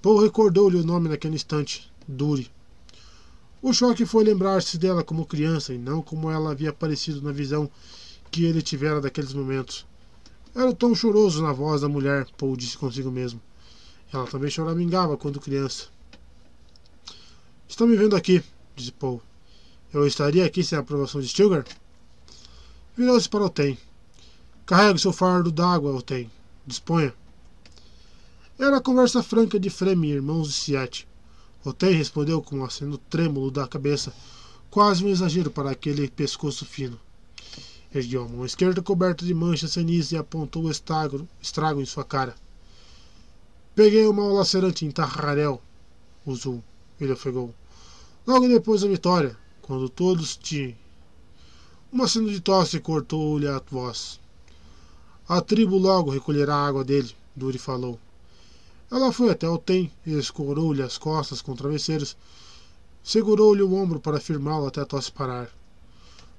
Paul recordou-lhe o nome naquele instante: Duri. O choque foi lembrar-se dela como criança e não como ela havia aparecido na visão que ele tivera daqueles momentos. Era o tom choroso na voz da mulher, Paul disse consigo mesmo. Ela também choramingava quando criança. Estão me vendo aqui, disse Paul. Eu estaria aqui sem a aprovação de Stilgar? Virou-se para o Tem. Carregue seu fardo d'água, Otem. Disponha. Era a conversa franca de Freme, irmãos de Siete. Otem respondeu com um aceno trêmulo da cabeça, quase um exagero para aquele pescoço fino. Ergueu a mão esquerda coberta de manchas cenis e apontou o estrago, estrago em sua cara. Peguei o mal lacerante em Tarrarel, Uzul, ele ofegou. Logo depois da vitória, quando todos te. Um aceno de tosse cortou-lhe a voz. A tribo logo recolherá a água dele, Duri falou. Ela foi até o Tem e escorou-lhe as costas com travesseiros. Segurou-lhe o ombro para firmá-lo até a tosse parar.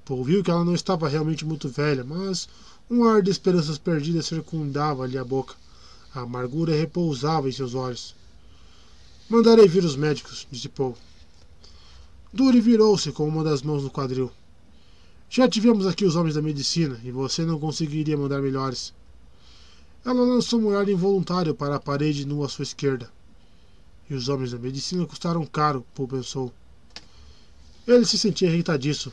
Paul viu que ela não estava realmente muito velha, mas um ar de esperanças perdidas circundava-lhe a boca. A amargura repousava em seus olhos. Mandarei vir os médicos, disse Paul. Duri virou-se com uma das mãos no quadril. Já tivemos aqui os homens da medicina e você não conseguiria mandar melhores. Ela lançou um olhar involuntário para a parede nua à sua esquerda. E os homens da medicina custaram caro, Paul pensou. Ele se sentia irritadiço,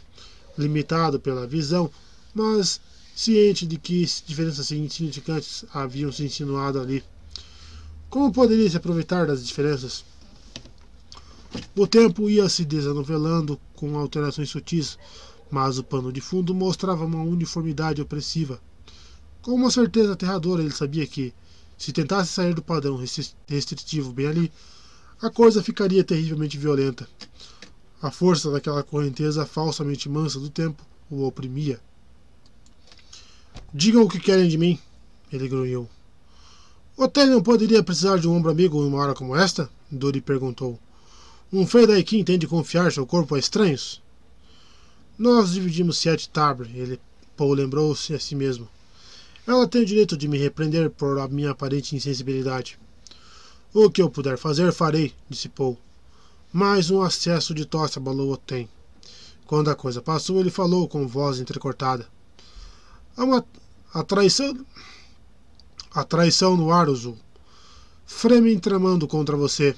limitado pela visão, mas ciente de que diferenças insignificantes haviam se insinuado ali. Como poderia se aproveitar das diferenças? O tempo ia se desanovelando com alterações sutis, mas o pano de fundo mostrava uma uniformidade opressiva. Com uma certeza aterradora, ele sabia que, se tentasse sair do padrão restritivo bem ali, a coisa ficaria terrivelmente violenta. A força daquela correnteza falsamente mansa do tempo o oprimia. Digam o que querem de mim, ele grunhiu. Otel não poderia precisar de um ombro amigo em uma hora como esta? Dori perguntou. Um Fedaikin tem de confiar seu corpo a estranhos? Nós dividimos sete Tabre, ele Paul lembrou-se a si mesmo. Ela tem o direito de me repreender por a minha aparente insensibilidade. O que eu puder fazer, farei, disse Paul. Mais um acesso de tosse abalou Otem. Quando a coisa passou, ele falou com voz entrecortada. Há uma a traição. A traição no ar, Uzul. Fremen tramando contra você.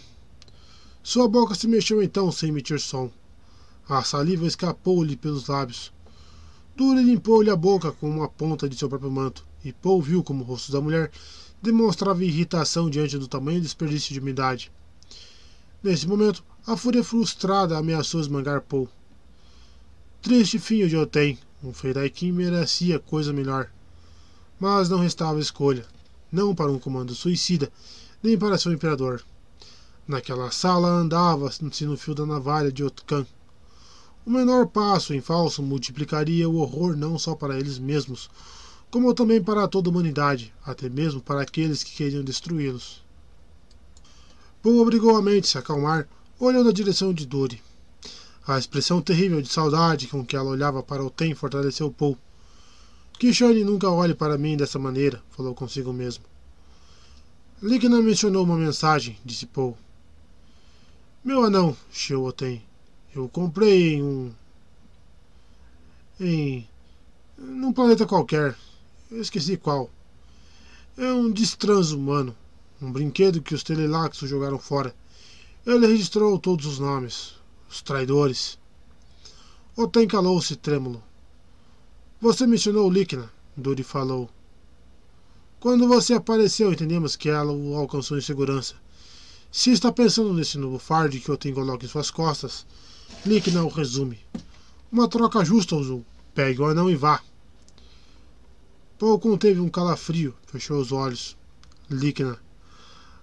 Sua boca se mexeu então sem emitir som. A saliva escapou-lhe pelos lábios. Dura limpou-lhe a boca com uma ponta de seu próprio manto e Paul viu como o rosto da mulher demonstrava irritação diante do tamanho desperdício de umidade. Nesse momento, a fúria frustrada ameaçou esmagar Paul. Triste fim de Otem, um Feiraikin merecia coisa melhor. Mas não restava escolha, não para um comando suicida, nem para seu imperador. Naquela sala andava-se no fio da navalha de Otkan. O menor passo em falso multiplicaria o horror não só para eles mesmos, como também para toda a humanidade, até mesmo para aqueles que queriam destruí-los. Paul obrigou a mente a se acalmar, olhando na direção de Dori. A expressão terrível de saudade com que ela olhava para o Tem fortaleceu Paul. Que Shane nunca olhe para mim dessa maneira, falou consigo mesmo. Ligna mencionou uma mensagem, disse Paul. Meu anão, chiou Otem. Eu comprei em um. em. num planeta qualquer. Eu esqueci qual. É um destransumano. Um brinquedo que os Telelaxos jogaram fora. Ele registrou todos os nomes. Os traidores. Otem calou-se trêmulo. Você mencionou Likna, Duri falou. Quando você apareceu, entendemos que ela o alcançou em segurança. Se está pensando nesse novo fardo que Otem coloca em suas costas, Likna o resume. Uma troca justa, Uzul. Pegue o anão e vá. Paul conteve um calafrio, fechou os olhos. Likna.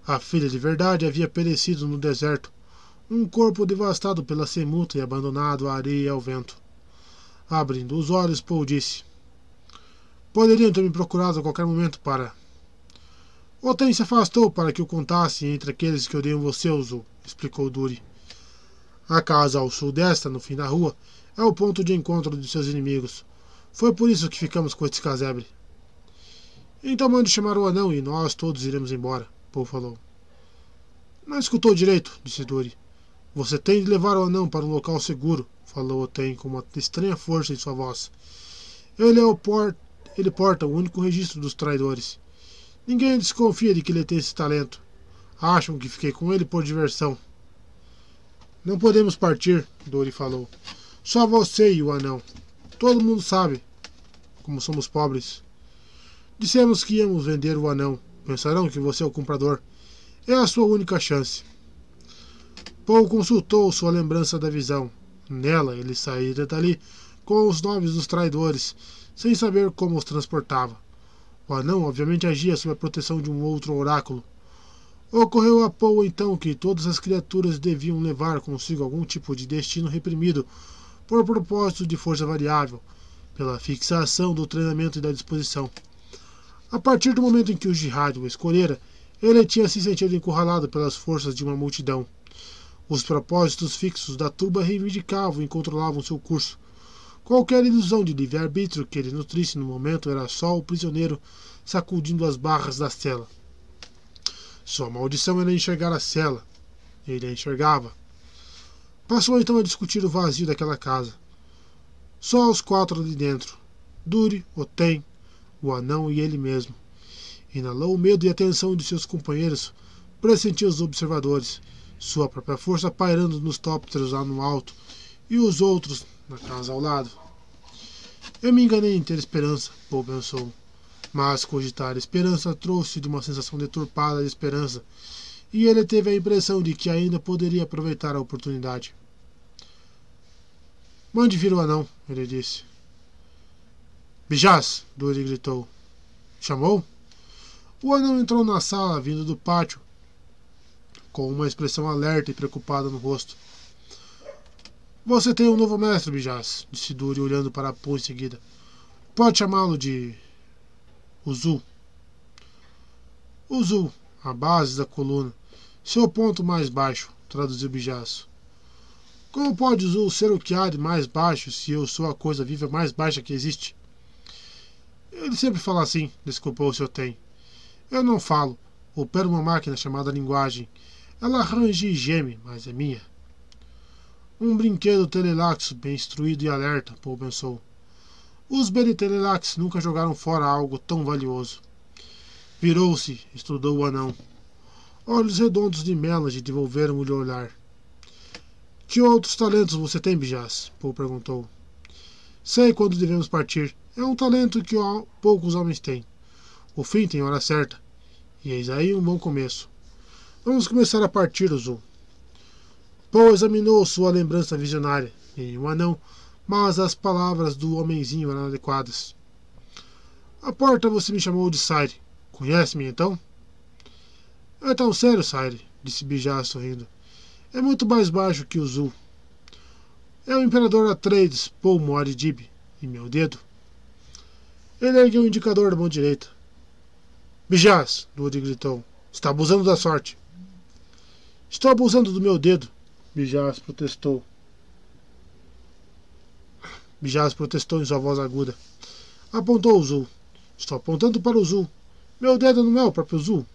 A filha de verdade havia perecido no deserto, um corpo devastado pela semuta e abandonado à areia e ao vento. Abrindo os olhos, Paul disse: Poderiam ter me procurado a qualquer momento para. Oten se afastou para que o contasse entre aqueles que odeiam você, Uzu, explicou Duri. A casa ao sul desta, no fim da rua, é o ponto de encontro de seus inimigos. Foi por isso que ficamos com este casebre. Então mande chamar o anão e nós todos iremos embora, Paul falou. Não escutou direito, disse Duri. Você tem de levar o anão para um local seguro, falou Oten com uma estranha força em sua voz. Ele é o por... ele porta o único registro dos traidores. Ninguém desconfia de que ele tem esse talento. Acham que fiquei com ele por diversão. Não podemos partir, Dori falou. Só você e o anão. Todo mundo sabe como somos pobres. Dissemos que íamos vender o anão. Pensarão que você é o comprador. É a sua única chance. Paul consultou sua lembrança da visão. Nela, ele saíra dali com os nomes dos traidores, sem saber como os transportava. O anão, obviamente, agia sob a proteção de um outro oráculo. Ocorreu a Paul então que todas as criaturas deviam levar consigo algum tipo de destino reprimido por propósito de força variável, pela fixação do treinamento e da disposição. A partir do momento em que o Jihad o escolhera, ele tinha se sentido encurralado pelas forças de uma multidão. Os propósitos fixos da turba reivindicavam e controlavam seu curso. Qualquer ilusão de livre-arbítrio que ele nutrisse no momento era só o prisioneiro sacudindo as barras da cela. Sua maldição era enxergar a cela. Ele a enxergava. Passou então a discutir o vazio daquela casa. Só os quatro ali dentro: Duri, Otem, o anão e ele mesmo. Inalou o medo e a tensão de seus companheiros, pressentiu os observadores, sua própria força pairando nos tópteros lá no alto, e os outros na casa ao lado. Eu me enganei em ter esperança, Paul pensou. Mas cogitar esperança trouxe de uma sensação deturpada de esperança, e ele teve a impressão de que ainda poderia aproveitar a oportunidade. Mande vir o anão, ele disse. Bijás! Duri gritou. Chamou? O anão entrou na sala, vindo do pátio, com uma expressão alerta e preocupada no rosto. Você tem um novo mestre, Bijás, disse Duri, olhando para Apu em seguida. Pode chamá-lo de. Uzu. Uzu, a base da coluna. Seu ponto mais baixo, traduziu Bijás. Como pode Uzu ser o que há de mais baixo se eu sou a coisa viva mais baixa que existe? Ele sempre fala assim, desculpou o seu tem. Eu não falo. Opero uma máquina chamada linguagem. Ela arranja e geme, mas é minha. Um brinquedo telelaxo bem instruído e alerta, Paul pensou. Os Benitelelax nunca jogaram fora algo tão valioso. Virou-se, estudou o anão. Olhos redondos de Melody devolveram-lhe o olhar. Que outros talentos você tem, Bijás? Paul perguntou. Sei quando devemos partir. É um talento que poucos homens têm. O fim tem hora certa. E eis aí um bom começo. Vamos começar a partir, Zul. Paul examinou sua lembrança visionária. Nenhum anão, mas as palavras do homenzinho eram adequadas. A porta você me chamou de Sire. Conhece-me então? É tão sério, Sire, disse Bijá sorrindo. É muito mais baixo que o Zul. É o Imperador Atreides, Paul Moaridib, e meu dedo. Ele ergueu o indicador da mão direita. Bijás, Ludi gritou. Está abusando da sorte. Estou abusando do meu dedo, Bijás protestou. Bijaz protestou em sua voz aguda. Apontou o Zul. Estou apontando para o Zul. Meu dedo não é o próprio Zul?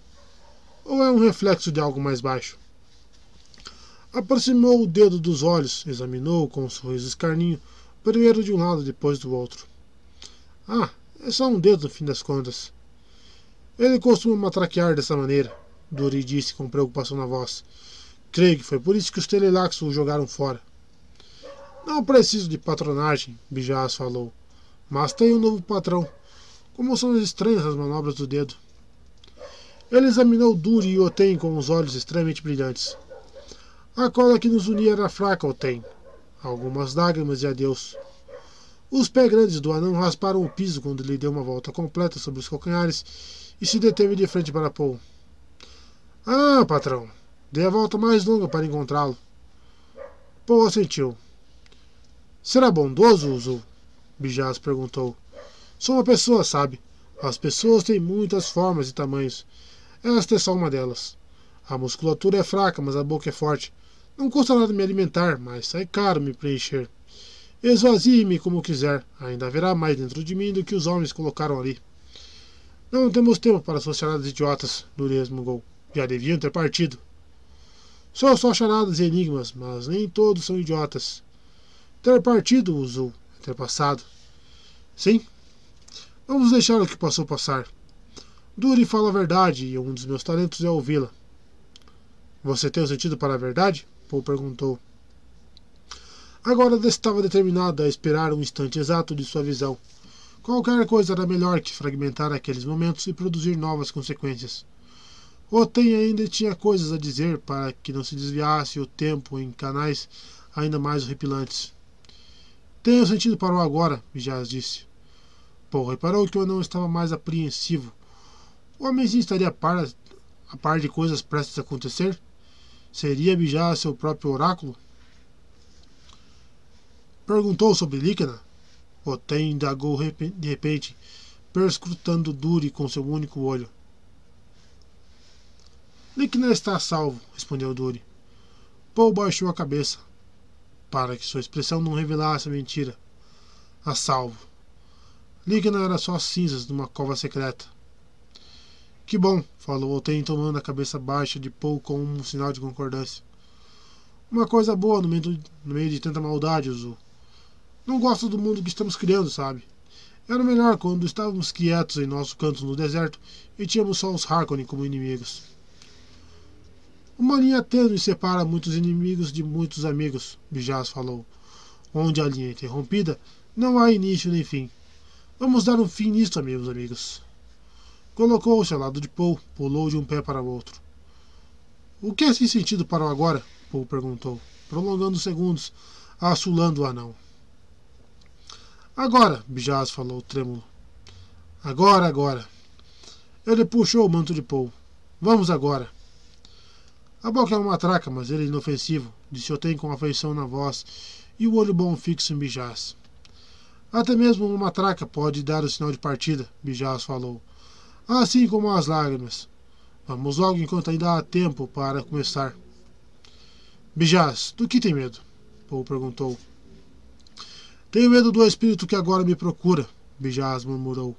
Ou é um reflexo de algo mais baixo? Aproximou o dedo dos olhos, examinou com um sorriso escarninho, primeiro de um lado, depois do outro. Ah, é só um dedo no fim das contas. Ele costuma matraquear dessa maneira, Dori disse com preocupação na voz. Creio que foi por isso que os Telelax o jogaram fora. Não preciso de patronagem, Bijaz falou. Mas tenho um novo patrão. Como são estranhas as manobras do dedo. Ele examinou Duri e Oten com os olhos extremamente brilhantes. A cola que nos unia era fraca, Oten. Algumas lágrimas e adeus. Os pés grandes do anão rasparam o piso quando ele deu uma volta completa sobre os calcanhares e se deteve de frente para Paul. Ah, patrão, dei a volta mais longa para encontrá-lo. Paul assentiu. Será bondoso, Uzu? Bijaz perguntou. Sou uma pessoa, sabe? As pessoas têm muitas formas e tamanhos. Esta é só uma delas. A musculatura é fraca, mas a boca é forte. Não custa nada me alimentar, mas sai caro me preencher. Esvazie-me como quiser. Ainda haverá mais dentro de mim do que os homens colocaram ali. Não temos tempo para charadas idiotas, Nuri resmungou. Já deviam ter partido. São só charadas e enigmas, mas nem todos são idiotas. Ter partido, usou. Ter passado. Sim. Vamos deixar o que passou passar. Duri fala a verdade e um dos meus talentos é ouvi-la. Você tem o um sentido para a verdade? Paul perguntou. Agora estava determinado a esperar um instante exato de sua visão. Qualquer coisa era melhor que fragmentar aqueles momentos e produzir novas consequências. Oten ainda tinha coisas a dizer para que não se desviasse o tempo em canais ainda mais horripilantes. Tenho sentido para o agora, Vijaz disse. Paul reparou que o anão estava mais apreensivo o homenzinho estaria a par, a par de coisas prestes a acontecer? Seria Bijá seu próprio oráculo? Perguntou sobre Líquena? Oten indagou de repente, perscrutando Duri com seu único olho. Líquena está a salvo, respondeu Duri. Paul baixou a cabeça, para que sua expressão não revelasse a mentira. A salvo. Líquena era só cinzas de uma cova secreta. Que bom, falou Oten tomando a cabeça baixa de Paul com um sinal de concordância. Uma coisa boa no meio, no meio de tanta maldade, Uzu. Não gosto do mundo que estamos criando, sabe? Era melhor quando estávamos quietos em nosso canto no deserto e tínhamos só os Harkonnen como inimigos. Uma linha tênue separa muitos inimigos de muitos amigos, Bijaz falou. Onde a linha é interrompida, não há início nem fim. Vamos dar um fim nisto, meus amigos. Colocou-se ao lado de Paul, pulou de um pé para o outro. O que é esse sentido para o agora? Paul perguntou, prolongando os segundos, assulando o anão. Agora, Bijaz falou trêmulo. Agora, agora. Ele puxou o manto de Paul. Vamos agora. A boca é uma matraca, mas ele é inofensivo, disse Oten com afeição na voz e o olho bom fixo em Bijaz. Até mesmo uma matraca pode dar o sinal de partida, Bijaz falou, assim como as lágrimas. Vamos logo enquanto ainda há tempo para começar. Bijaz, do que tem medo? Paul perguntou. Tenho medo do espírito que agora me procura, Bijaz murmurou.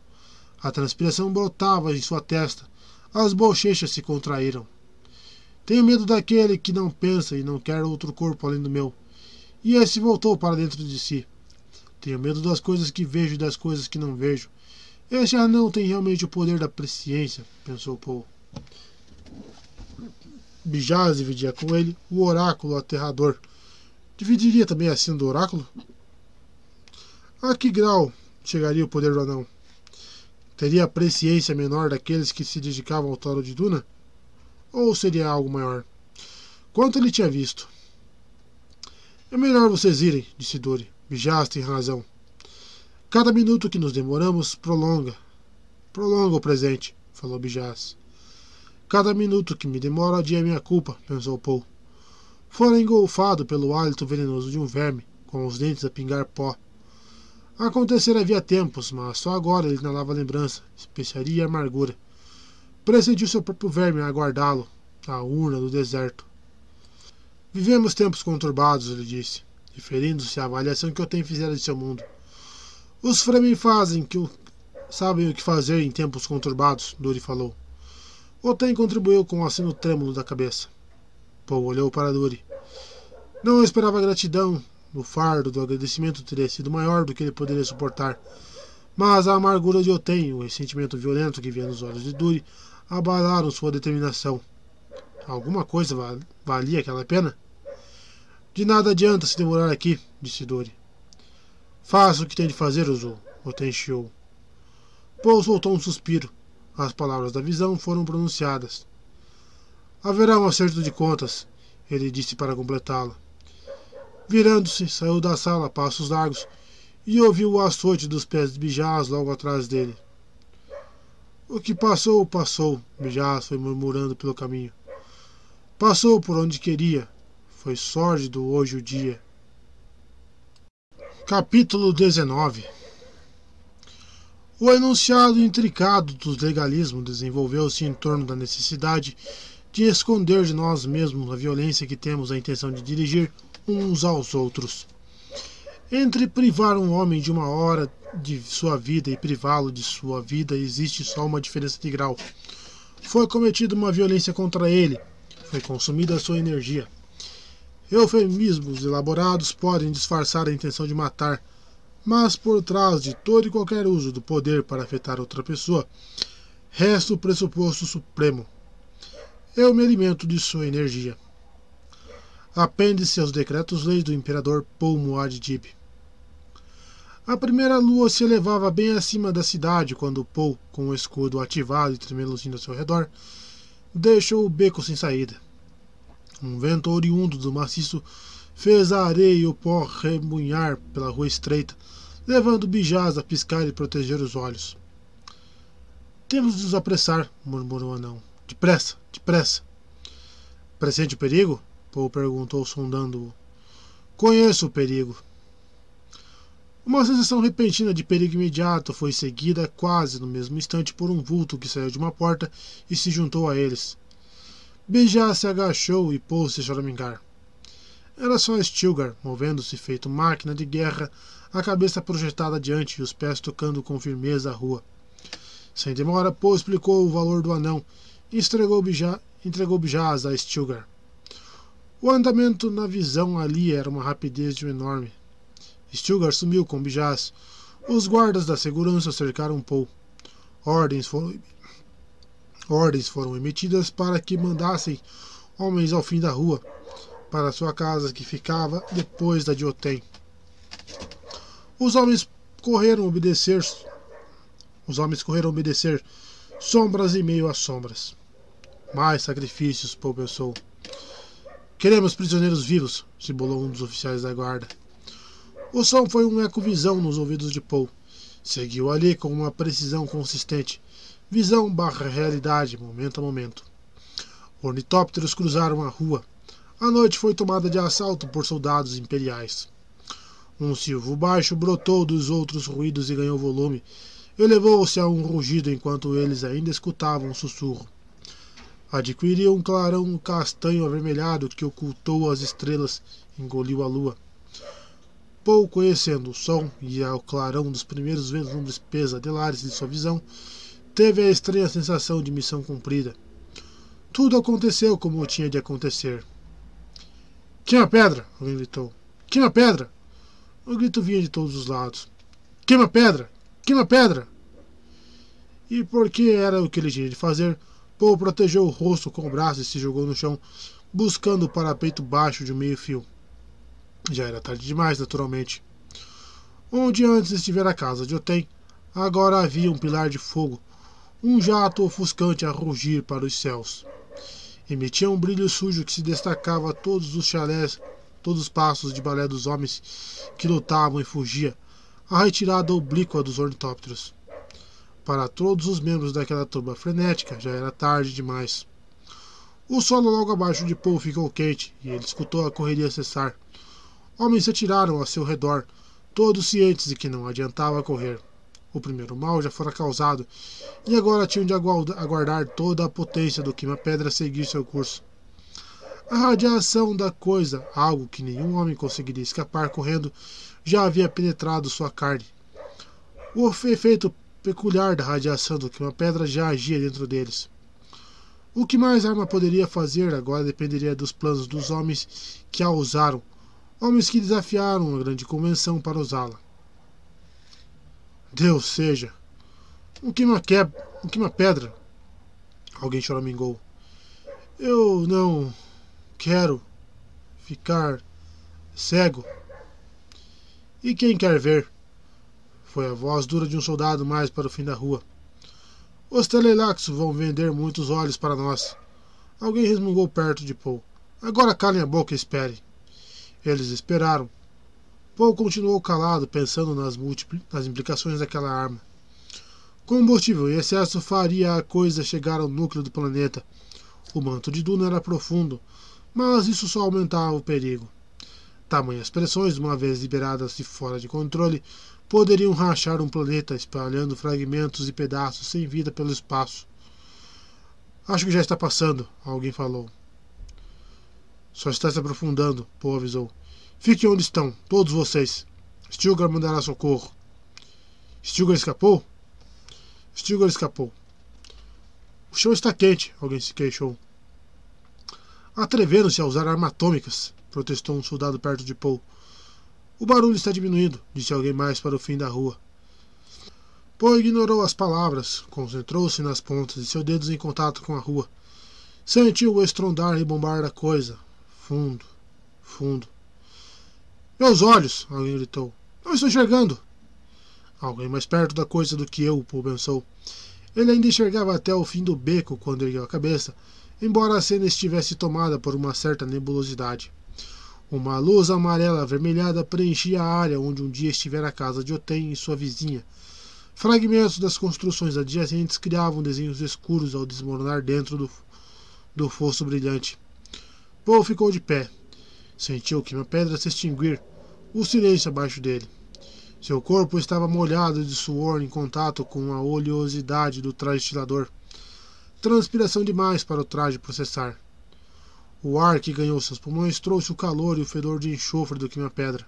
A transpiração brotava em sua testa, as bochechas se contraíram. Tenho medo daquele que não pensa e não quer outro corpo além do meu. E esse voltou para dentro de si. Tenho medo das coisas que vejo e das coisas que não vejo. Este anão tem realmente o poder da presciência, pensou Paul. Bijaz dividia com ele o oráculo aterrador. Dividiria também a sina do oráculo? A que grau chegaria o poder do anão? Teria a presciência menor daqueles que se dedicavam ao toro de Duna? Ou seria algo maior? Quanto ele tinha visto? É melhor vocês irem, disse Dori. Bijaz tem razão. Cada minuto que nos demoramos prolonga. Prolonga o presente, falou Bijaz. Cada minuto que me demora adia minha culpa, pensou Paul. Fora engolfado pelo hálito venenoso de um verme, com os dentes a pingar pó. Acontecer havia tempos, mas só agora ele inalava lembrança, especiaria e amargura. Pressentiu seu próprio verme a aguardá-lo, a urna do deserto. Vivemos tempos conturbados, ele disse, referindo-se à avaliação que eu tenho fizeram de seu mundo. Os Fremen fazem que o... sabem o que fazer em tempos conturbados, Duri falou. Oten contribuiu com um aceno trêmulo da cabeça. Paul olhou para Duri. Não esperava gratidão. O fardo do agradecimento teria sido maior do que ele poderia suportar. Mas a amargura de Oten, o ressentimento violento que via nos olhos de Duri, abalaram sua determinação. Alguma coisa valia aquela pena? De nada adianta se demorar aqui, disse Dori. Faça o que tem de fazer, Uzu, Oten chiou. Paul soltou um suspiro. As palavras da visão foram pronunciadas. Haverá um acerto de contas, ele disse para completá-la. Virando-se, saiu da sala a passos largos e ouviu o açoite dos pés de Bijaz logo atrás dele. O que passou, passou, Bijaz foi murmurando pelo caminho. Passou por onde queria. Foi sórdido hoje o dia. Capítulo 19 O enunciado intricado dos legalismos desenvolveu-se em torno da necessidade de esconder de nós mesmos a violência que temos a intenção de dirigir uns aos outros. Entre privar um homem de uma hora de sua vida e privá-lo de sua vida existe só uma diferença de grau. Foi cometida uma violência contra ele, foi consumida sua energia. Eufemismos elaborados podem disfarçar a intenção de matar, mas por trás de todo e qualquer uso do poder para afetar outra pessoa, resta o pressuposto supremo, eu me alimento de sua energia. Apende-se aos decretos-leis do imperador Paul Muad'Dib. A primeira lua se elevava bem acima da cidade quando Paul, com o escudo ativado e tremeluzindo ao seu redor, deixou o beco sem saída. Um vento oriundo do maciço fez a areia e o pó remunhar pela rua estreita, levando Bijaz a piscar e proteger os olhos. Temos de nos apressar, murmurou o anão. Depressa, depressa. Pressente o perigo? Paul perguntou, sondando-o. Conheço o perigo. Uma sensação repentina de perigo imediato foi seguida quase no mesmo instante por um vulto que saiu de uma porta e se juntou a eles. Beijá se agachou e pôs-se a choramingar. Era só Stilgar, movendo-se feito máquina de guerra, a cabeça projetada adiante e os pés tocando com firmeza a rua. Sem demora, Paul explicou o valor do anão entregou, bija, entregou Bijaz a Stilgar. O andamento na visão ali era uma rapidez de um enorme. Stilgar sumiu com Bijaz. Os guardas da segurança cercaram Paul. Ordens foram, ordens foram emitidas para que mandassem homens ao fim da rua, para sua casa que ficava depois da de Otem. Os homens correram obedecer. Os homens correram obedecer, sombras e meio às sombras. Mais sacrifícios, Paul pensou. Queremos prisioneiros vivos, simbolou um dos oficiais da guarda. O som foi um eco-visão nos ouvidos de Paul. Seguiu ali com uma precisão consistente. Visão barra realidade, momento a momento. Ornitópteros cruzaram a rua. A noite foi tomada de assalto por soldados imperiais. Um silvo baixo brotou dos outros ruídos e ganhou volume. Elevou-se a um rugido enquanto eles ainda escutavam um sussurro adquiriu um clarão castanho avermelhado que ocultou as estrelas, engoliu a lua. Pouco conhecendo o som e ao clarão dos primeiros vislumbres pesadelares de sua visão, teve a estranha sensação de missão cumprida. Tudo aconteceu como tinha de acontecer. Queima pedra! Alguém gritou. Queima pedra! O grito vinha de todos os lados. Queima pedra! Queima pedra! E porque era o que ele tinha de fazer, Paul protegeu o rosto com o braço e se jogou no chão, buscando o parapeito baixo de um meio-fio. Já era tarde demais, naturalmente. Onde antes estivera a casa de Otem, agora havia um pilar de fogo, um jato ofuscante a rugir para os céus. Emitia um brilho sujo que se destacava a todos os chalés, todos os passos de balé dos homens que lutavam e fugia, a retirada oblíqua dos ornitópteros. Para todos os membros daquela turba frenética, já era tarde demais. O solo logo abaixo de Paul ficou quente e ele escutou a correria cessar. Homens se atiraram ao seu redor, todos cientes de que não adiantava correr. O primeiro mal já fora causado e agora tinham de aguardar toda a potência do queima-pedra seguir seu curso. A radiação da coisa, algo que nenhum homem conseguiria escapar correndo, já havia penetrado sua carne. O efeito peculiar da radiação do que uma pedra já agia dentro deles. O que mais a arma poderia fazer agora dependeria dos planos dos homens que a usaram, homens que desafiaram uma grande convenção para usá-la. Deus seja! O que uma, que... o que uma pedra! Alguém choramingou. Eu não quero ficar cego. E quem quer ver? Foi a voz dura de um soldado mais para o fim da rua. Os telelaxos vão vender muitos olhos para nós. Alguém resmungou perto de Paul. Agora calem a boca e esperem. Eles esperaram. Paul continuou calado, pensando nas, nas implicações daquela arma. Combustível em excesso faria a coisa chegar ao núcleo do planeta. O manto de Duna era profundo, mas isso só aumentava o perigo. Tamanhas pressões, uma vez liberadas de fora de controle, poderiam rachar um planeta, espalhando fragmentos e pedaços sem vida pelo espaço. Acho que já está passando, alguém falou. Só está se aprofundando, Poe avisou. Fiquem onde estão, todos vocês. Stilgar mandará socorro. Stilgar escapou? Stilgar escapou. O chão está quente, alguém se queixou. Atreveram-se a usar armas atômicas protestou um soldado perto de Paul. O barulho está diminuindo, disse alguém mais para o fim da rua. Paul ignorou as palavras, concentrou-se nas pontas de seus dedos em contato com a rua. Sentiu o estrondar e bombar da coisa. Fundo, fundo. Meus olhos! Alguém gritou. Não estou enxergando! Alguém mais perto da coisa do que eu, Paul pensou. Ele ainda enxergava até o fim do beco quando ergueu a cabeça, embora a cena estivesse tomada por uma certa nebulosidade. Uma luz amarela avermelhada preenchia a área onde um dia estivera a casa de Otem e sua vizinha. Fragmentos das construções adjacentes criavam desenhos escuros ao desmoronar dentro do, do fosso brilhante. Paul ficou de pé. Sentiu que uma pedra se extinguir, o silêncio abaixo dele. Seu corpo estava molhado de suor em contato com a oleosidade do traje estilador. Transpiração demais para o traje processar. O ar que ganhou seus pulmões trouxe o calor e o fedor de enxofre do que uma pedra.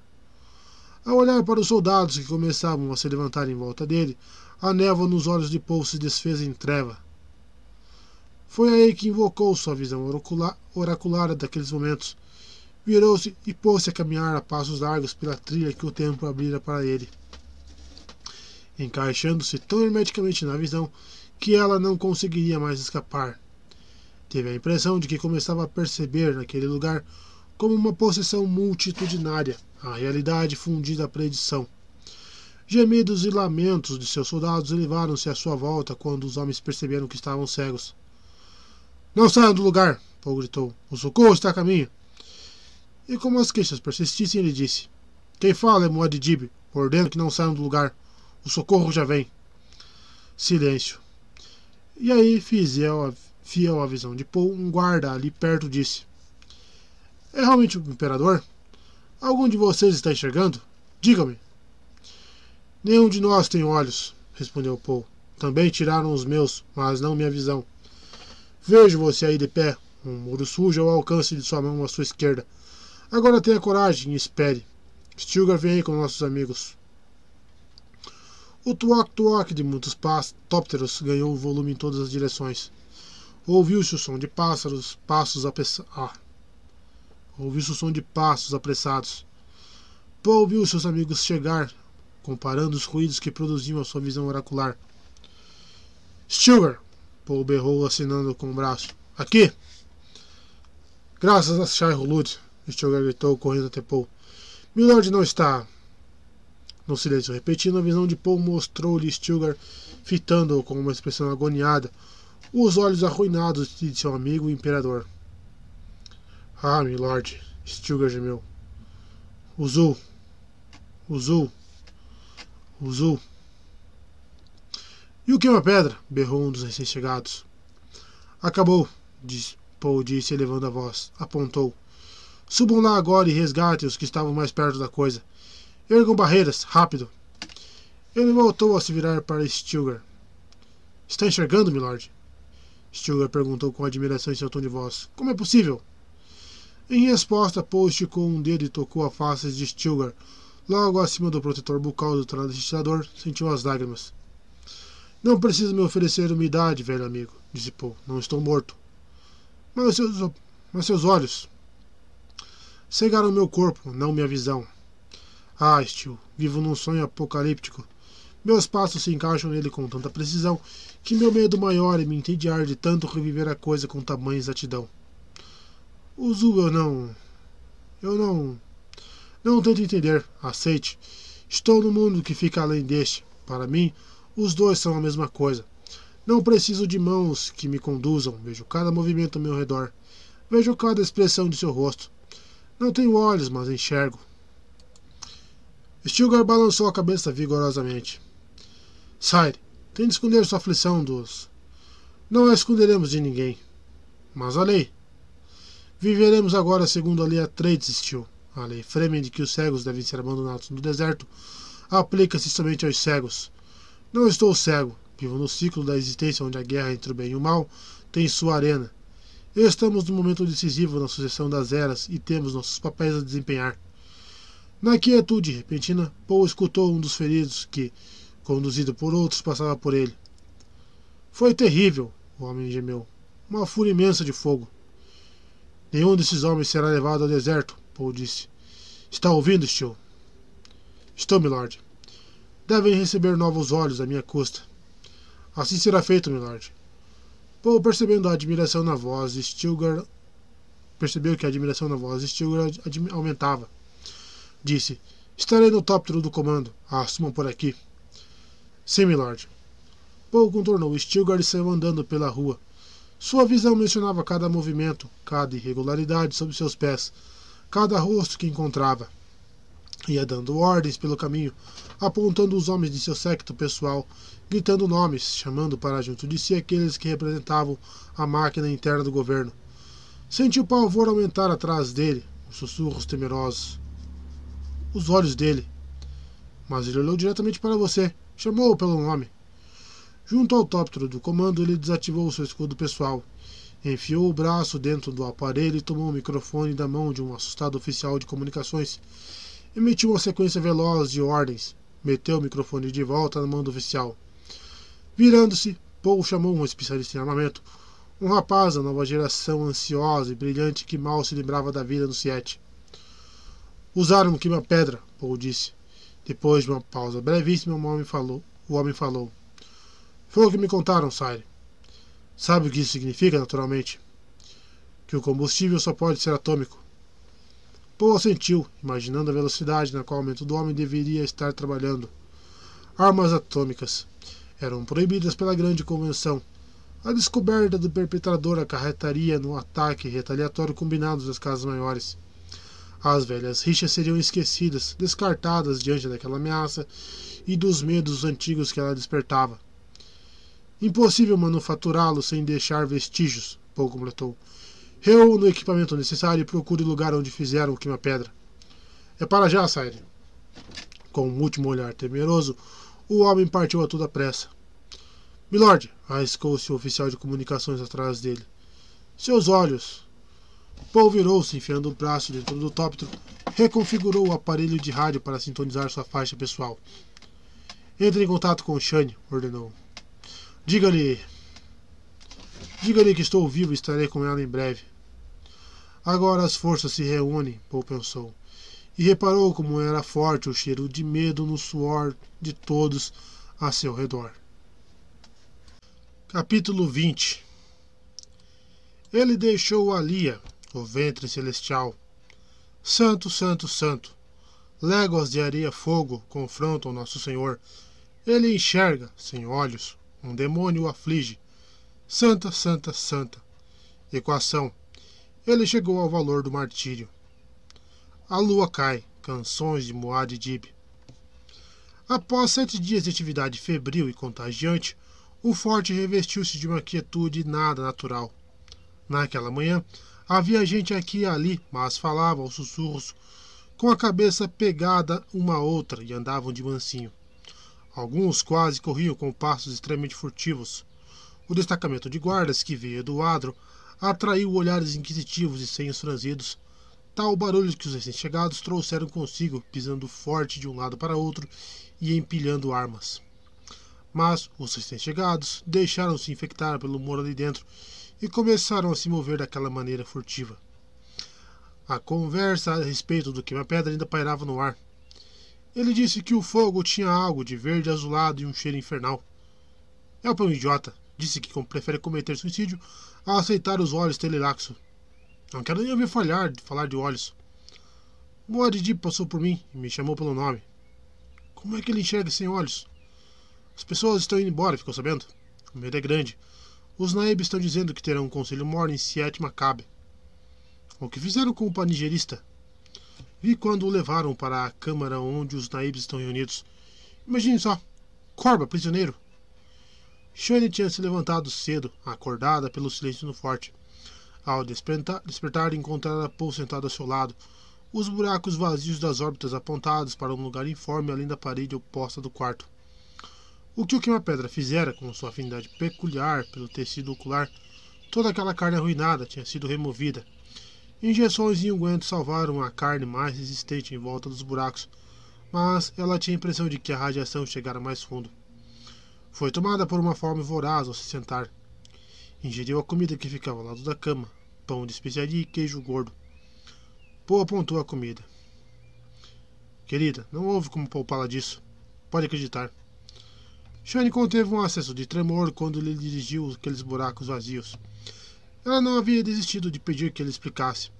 Ao olhar para os soldados que começavam a se levantar em volta dele, a névoa nos olhos de Paul se desfez em treva. Foi aí que invocou sua visão oracular daqueles momentos. Virou-se e pôs-se a caminhar a passos largos pela trilha que o tempo abrira para ele, encaixando-se tão hermeticamente na visão que ela não conseguiria mais escapar. Teve a impressão de que começava a perceber naquele lugar como uma possessão multitudinária, a realidade fundida à predição. Gemidos e lamentos de seus soldados elevaram-se à sua volta quando os homens perceberam que estavam cegos. Não saiam do lugar! Paul gritou. O socorro está a caminho. E como as queixas persistissem, ele disse: Quem fala é Muad'Dib. Ordeno que não saiam do lugar. O socorro já vem. Silêncio. E aí Fizel fiel à visão de Paul, um guarda ali perto disse: É realmente o imperador? Algum de vocês está enxergando? Diga-me. Nenhum de nós tem olhos, respondeu Paul. Também tiraram os meus, mas não minha visão. Vejo você aí de pé, um muro sujo ao alcance de sua mão à sua esquerda. Agora tenha coragem e espere. Stilgar vem aí com nossos amigos. O tuac-tuac de muitos tópteros ganhou volume em todas as direções. Ouviu-se o som de pássaros, passos apressados. Ah. Ouviu-se o som de passos apressados. Paul viu seus amigos chegar, comparando os ruídos que produziam a sua visão oracular. Stilgar! Paul berrou, assinando com o braço. Aqui! Graças a Hulud, Stilgar gritou, correndo até Paul. Milord não está. No silêncio repetindo, a visão de Paul mostrou-lhe Stilgar fitando-o com uma expressão agoniada os olhos arruinados de seu amigo o imperador. Ah, milord, Stilgar gemeu. Uzul, Uzul, Uzul. E o que é uma pedra? berrou um dos recém-chegados. Acabou, disse, Paul disse, elevando a voz. Apontou. Subam lá agora e resgatem os que estavam mais perto da coisa. Ergam barreiras, rápido. Ele voltou a se virar para Stilgar. Está enxergando, milord? Stilgar perguntou com admiração em seu tom de voz. Como é possível? Em resposta, Paul esticou um dedo e tocou a face de Stilgar, Logo acima do protetor bucal do transistidador, sentiu as lágrimas. Não precisa me oferecer umidade, velho amigo, disse Paul. Não estou morto. Mas seus, mas seus olhos cegaram meu corpo, não minha visão. Ah, Steel, vivo num sonho apocalíptico. Meus passos se encaixam nele com tanta precisão que meu medo maior é me entediar de tanto reviver a coisa com tamanha exatidão. Zul eu não. Eu não. Não tento entender. Aceite. Estou no mundo que fica além deste. Para mim, os dois são a mesma coisa. Não preciso de mãos que me conduzam. Vejo cada movimento ao meu redor. Vejo cada expressão de seu rosto. Não tenho olhos, mas enxergo. Stilgar balançou a cabeça vigorosamente. Sire, tente esconder sua aflição dos. Não a esconderemos de ninguém. Mas a lei. Viveremos agora segundo a lei Atreides. A lei Fremen de que os cegos devem ser abandonados no deserto aplica-se somente aos cegos. Não estou cego. Vivo no ciclo da existência onde a guerra entre o bem e o mal tem sua arena. Estamos no momento decisivo na sucessão das eras e temos nossos papéis a desempenhar. Na quietude repentina, Paul escutou um dos feridos que, conduzido por outros, passava por ele. Foi terrível, o homem gemeu. Uma fúria imensa de fogo. Nenhum desses homens será levado ao deserto, Paul disse. Está ouvindo, Steel? Estou, milord. Devem receber novos olhos à minha custa. Assim será feito, milord. Paul, percebendo a admiração na voz, Stilgar percebeu que a admiração na voz de Stilgar aumentava. Disse: Estarei no tóptero do comando. Assumam por aqui. Sim, milord. Paul contornou Stilgar e saiu andando pela rua. Sua visão mencionava cada movimento, cada irregularidade sob seus pés, cada rosto que encontrava. Ia dando ordens pelo caminho, apontando os homens de seu séquito pessoal, gritando nomes, chamando para junto de si aqueles que representavam a máquina interna do governo. Sentiu o pavor aumentar atrás dele, os sussurros temerosos os olhos dele. Mas ele olhou diretamente para você, chamou-o pelo nome. Junto ao tóptero do comando, ele desativou seu escudo pessoal, enfiou o braço dentro do aparelho e tomou o microfone da mão de um assustado oficial de comunicações. Emitiu uma sequência veloz de ordens. Meteu o microfone de volta na mão do oficial. Virando-se, Paul chamou um especialista em armamento, um rapaz da nova geração ansiosa e brilhante que mal se lembrava da vida no Siete. Usaram que uma pedra, Paul disse. Depois de uma pausa brevíssima, o homem falou. O homem falou. Foi o que me contaram, Sire. Sabe o que isso significa, naturalmente? Que o combustível só pode ser atômico. Paul assentiu, imaginando a velocidade na qual o método do homem deveria estar trabalhando. Armas atômicas eram proibidas pela Grande Convenção. A descoberta do perpetrador acarretaria no ataque retaliatório combinado das casas maiores. As velhas rixas seriam esquecidas, descartadas diante daquela ameaça e dos medos antigos que ela despertava. Impossível manufaturá-lo sem deixar vestígios, Paul completou. Reúna o equipamento necessário e procure o lugar onde fizeram o queima-pedra. É para já, Sire. Com um último olhar temeroso, o homem partiu a toda pressa. Milord, arriscou-se o oficial de comunicações atrás dele. Seus olhos, Paul virou-se, enfiando o braço dentro do tóptero, reconfigurou o aparelho de rádio para sintonizar sua faixa pessoal. Entre em contato com Shane, ordenou. Diga-lhe. Diga-lhe que estou vivo e estarei com ela em breve. Agora as forças se reúnem, Paul pensou, e reparou como era forte o cheiro de medo no suor de todos a seu redor. Capítulo 20 Ele deixou Alia, o ventre celestial. Santo, santo, santo. Léguas de areia fogo confrontam Nosso Senhor. Ele enxerga, sem olhos, um demônio o aflige. Santa, santa, santa. Equação. Ele chegou ao valor do martírio. A lua cai. Canções de Moad Dib. Após sete dias de atividade febril e contagiante, o forte revestiu-se de uma quietude nada natural. Naquela manhã, Havia gente aqui e ali, mas falavam aos sussurros, com a cabeça pegada uma a outra e andavam de mansinho. Alguns quase corriam com passos extremamente furtivos. O destacamento de guardas que veio do adro atraiu olhares inquisitivos e senhos franzidos. tal barulho que os recém-chegados trouxeram consigo, pisando forte de um lado para outro e empilhando armas. Mas os recém-chegados deixaram-se infectar pelo humor ali dentro e começaram a se mover daquela maneira furtiva. A conversa a respeito do queima-pedra ainda pairava no ar. Ele disse que o fogo tinha algo de verde azulado e um cheiro infernal. É um idiota. Disse que prefere cometer suicídio a aceitar os olhos telelaxo. Não quero nem ouvir falhar, falar de olhos. Moadidi passou por mim e me chamou pelo nome. Como é que ele enxerga sem olhos? As pessoas estão indo embora, ficou sabendo? O medo é grande. Os naibes estão dizendo que terão um conselho morno em Siet Macabe. O que fizeram com o panigerista? Vi quando o levaram para a câmara onde os naibes estão reunidos. Imagine só. Corba, prisioneiro. Shane tinha se levantado cedo, acordada pelo silêncio no forte. Ao despertar, despertar encontrara Paul sentado ao seu lado, os buracos vazios das órbitas apontados para um lugar informe além da parede oposta do quarto. O que o queima-pedra fizera com sua afinidade peculiar pelo tecido ocular, toda aquela carne arruinada tinha sido removida. Injeções e ungüentos salvaram a carne mais resistente em volta dos buracos, mas ela tinha a impressão de que a radiação chegara mais fundo. Foi tomada por uma fome voraz ao se sentar. Ingeriu a comida que ficava ao lado da cama, pão de especiaria e queijo gordo. Poe apontou a comida. Querida, não houve como poupá-la disso. Pode acreditar. Shane conteve um acesso de tremor quando lhe dirigiu aqueles buracos vazios. Ela não havia desistido de pedir que ele explicasse.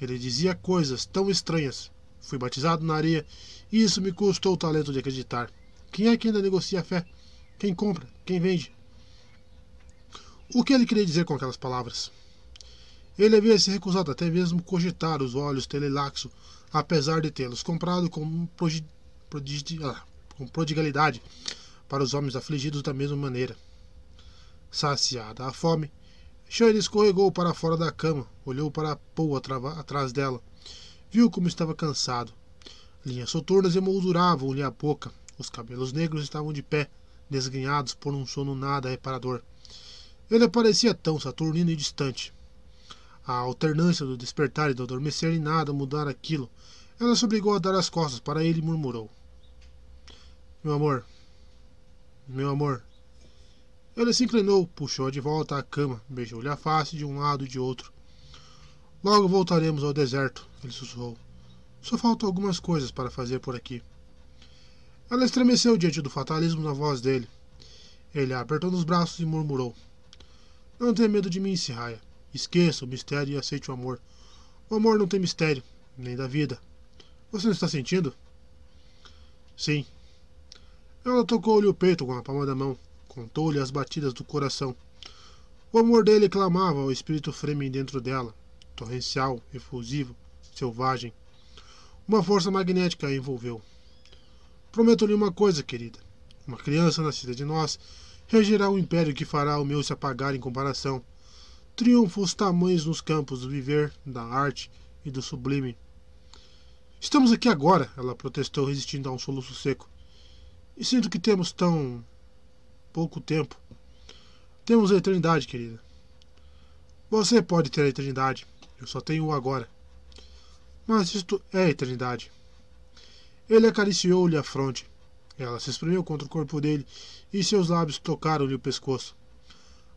Ele dizia coisas tão estranhas. Fui batizado na areia e isso me custou o talento de acreditar. Quem é que ainda negocia a fé? Quem compra? Quem vende? O que ele queria dizer com aquelas palavras? Ele havia se recusado até mesmo cogitar os olhos telelaxo, apesar de tê-los comprado com, ah, com prodigalidade para os homens afligidos da mesma maneira. Saciada a fome, Shane escorregou para fora da cama, olhou para Paul atrás dela. Viu como estava cansado. Linhas soturnas emolduravam-lhe a boca. Os cabelos negros estavam de pé, desgrenhados por um sono nada reparador. Ele parecia tão saturnino e distante. A alternância do despertar e do adormecer em nada mudara aquilo. Ela se obrigou a dar as costas para ele e murmurou: Meu amor, meu amor. Ele se inclinou, puxou de volta à cama, beijou-lhe a face de um lado e de outro. Logo voltaremos ao deserto, ele sussurrou. Só faltam algumas coisas para fazer por aqui. Ela estremeceu diante do fatalismo na voz dele. Ele a apertou nos braços e murmurou: Não tenha medo de mim, Sirraia. Esqueça o mistério e aceite o amor. O amor não tem mistério, nem da vida. Você não está sentindo? Sim, ela tocou-lhe o peito com a palma da mão, contou-lhe as batidas do coração. O amor dele clamava ao espírito fremen dentro dela, torrencial, efusivo, selvagem. Uma força magnética a envolveu. Prometo-lhe uma coisa, querida. Uma criança nascida de nós regerá um império que fará o meu se apagar em comparação. Triunfos tamanhos nos campos do viver, da arte e do sublime. Estamos aqui agora, ela protestou, resistindo a um soluço seco. E sinto que temos tão pouco tempo. Temos a eternidade, querida. Você pode ter a eternidade. Eu só tenho o agora. Mas isto é a eternidade. Ele acariciou-lhe a fronte. Ela se espremeu contra o corpo dele e seus lábios tocaram-lhe o pescoço.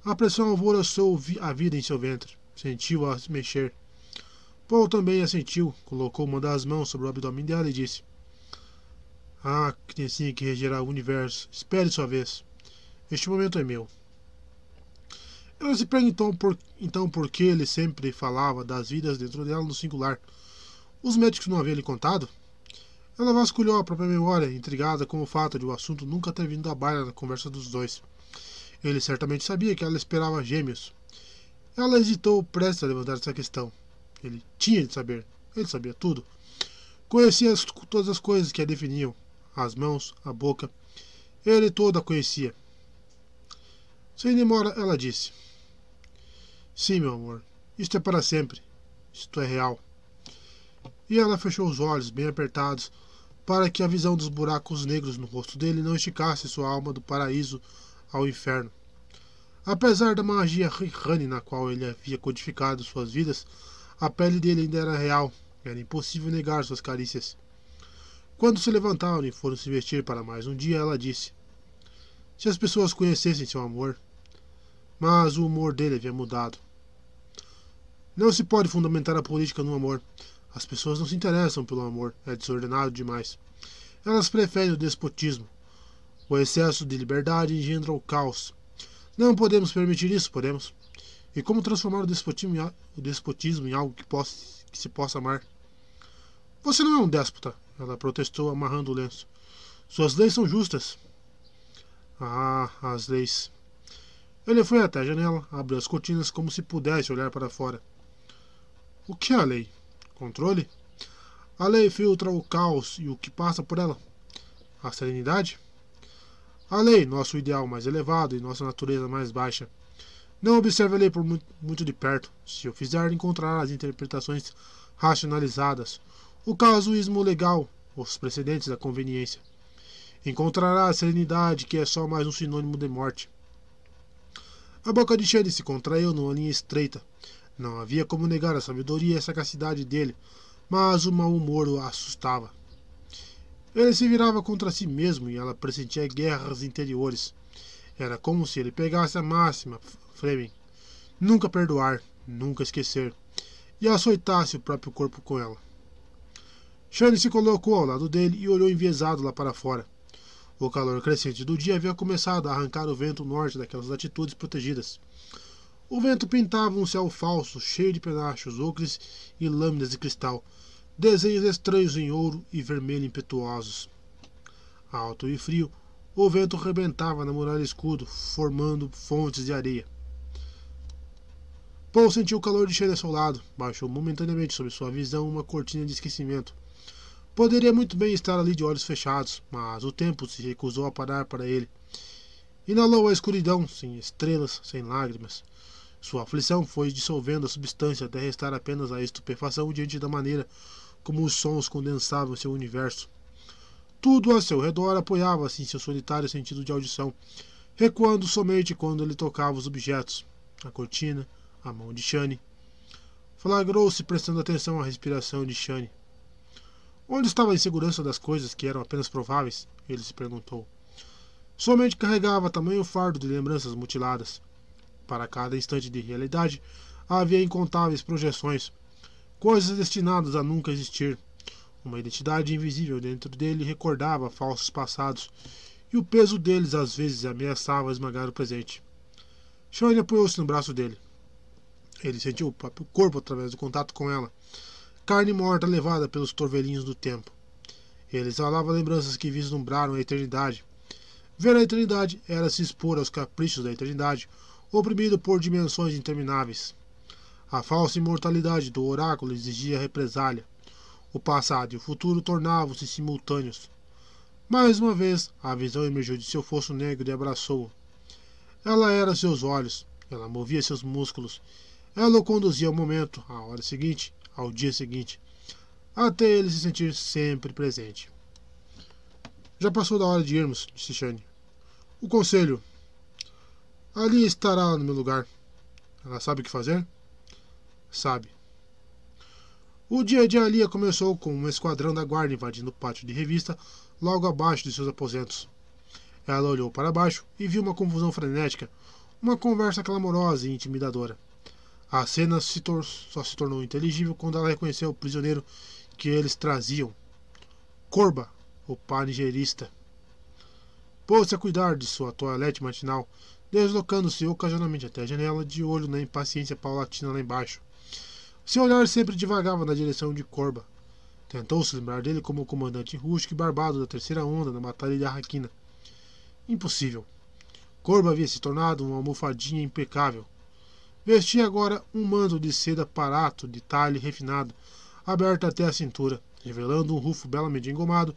A pressão alvoroçou a vida em seu ventre. Sentiu-a se mexer. Paul também a sentiu, colocou uma das mãos sobre o abdômen dela e disse: ah, criancinha que regerá o universo, espere sua vez. Este momento é meu. Ela se perguntou por, então por que ele sempre falava das vidas dentro dela no singular. Os médicos não haviam lhe contado? Ela vasculhou a própria memória, intrigada com o fato de o assunto nunca ter vindo à baila na conversa dos dois. Ele certamente sabia que ela esperava gêmeos. Ela hesitou prestes a levantar essa questão. Ele tinha de saber. Ele sabia tudo. Conhecia todas as coisas que a definiam as mãos, a boca. Ele toda a conhecia. Sem demora, ela disse: Sim, meu amor, isto é para sempre. Isto é real. E ela fechou os olhos bem apertados para que a visão dos buracos negros no rosto dele não esticasse sua alma do paraíso ao inferno. Apesar da magia Rihani na qual ele havia codificado suas vidas, a pele dele ainda era real, Era impossível negar suas carícias. Quando se levantaram e foram se vestir para mais um dia, ela disse: Se as pessoas conhecessem seu amor. Mas o humor dele havia mudado. Não se pode fundamentar a política no amor. As pessoas não se interessam pelo amor, é desordenado demais. Elas preferem o despotismo. O excesso de liberdade engendra o caos. Não podemos permitir isso, podemos? E como transformar o despotismo em, o despotismo em algo que, possa, que se possa amar? Você não é um déspota, ela protestou, amarrando o lenço. Suas leis são justas. Ah, as leis. Ele foi até a janela, abriu as cortinas como se pudesse olhar para fora. O que é a lei? Controle? A lei filtra o caos e o que passa por ela. A serenidade? A lei, nosso ideal mais elevado e nossa natureza mais baixa. Não observe a lei por muito, de perto. Se o fizer, encontrará as interpretações racionalizadas, o casuísmo legal, os precedentes da conveniência. Encontrará a serenidade, que é só mais um sinônimo de morte. A boca de Shane se contraiu numa linha estreita. Não havia como negar a sabedoria e a sagacidade dele, mas o mau humor o assustava. Ele se virava contra si mesmo e ela pressentia guerras interiores. Era como se ele pegasse a máxima, Fleming. Nunca perdoar, nunca esquecer. E açoitasse o próprio corpo com ela. Shane se colocou ao lado dele e olhou enviesado lá para fora. O calor crescente do dia havia começado a arrancar o vento norte daquelas latitudes protegidas. O vento pintava um céu falso, cheio de penachos, ocres e lâminas de cristal, desenhos estranhos em ouro e vermelho impetuosos. Alto e frio, o vento rebentava na muralha escudo, formando fontes de areia. Paul sentiu o calor de cheiro ao seu lado, baixou momentaneamente sobre sua visão uma cortina de esquecimento. Poderia muito bem estar ali de olhos fechados, mas o tempo se recusou a parar para ele. Inalou a escuridão, sem estrelas, sem lágrimas. Sua aflição foi dissolvendo a substância até restar apenas a estupefação diante da maneira como os sons condensavam seu universo. Tudo a seu redor apoiava-se em seu solitário sentido de audição, recuando somente quando ele tocava os objetos. A cortina, a mão de Shane. Flagrou-se prestando atenção à respiração de Shane. Onde estava a insegurança das coisas que eram apenas prováveis? Ele se perguntou. Somente carregava tamanho fardo de lembranças mutiladas. Para cada instante de realidade havia incontáveis projeções, coisas destinadas a nunca existir. Uma identidade invisível dentro dele recordava falsos passados, e o peso deles às vezes ameaçava esmagar o presente. Shane apoiou-se no braço dele. Ele sentiu o próprio corpo através do contato com ela carne morta levada pelos torvelinhos do tempo. Ele exalava lembranças que vislumbraram a eternidade. Ver a eternidade era se expor aos caprichos da eternidade, oprimido por dimensões intermináveis. A falsa imortalidade do oráculo exigia represália. O passado e o futuro tornavam-se simultâneos. Mais uma vez, a visão emergiu de seu fosso negro e abraçou-o. Ela era seus olhos, ela movia seus músculos, ela o conduzia ao momento, à hora seguinte, ao dia seguinte, até ele se sentir sempre presente. Já passou da hora de irmos, disse Shane. O conselho. Ali estará no meu lugar. Ela sabe o que fazer? Sabe. O dia de Alia começou com um esquadrão da guarda invadindo o pátio de revista logo abaixo de seus aposentos. Ela olhou para baixo e viu uma confusão frenética, uma conversa clamorosa e intimidadora. A cena se só se tornou inteligível quando ela reconheceu o prisioneiro que eles traziam. Corba, o panigerista. Pôs-se a cuidar de sua toalete matinal, deslocando-se ocasionalmente até a janela, de olho na impaciência paulatina lá embaixo. Seu olhar sempre divagava na direção de Corba. Tentou se lembrar dele como o comandante rústico e barbado da terceira onda na Batalha de Arraquina. Impossível. Corba havia se tornado uma almofadinha impecável, Vestia agora um manto de seda parato de talhe refinado, aberto até a cintura, revelando um rufo belamente engomado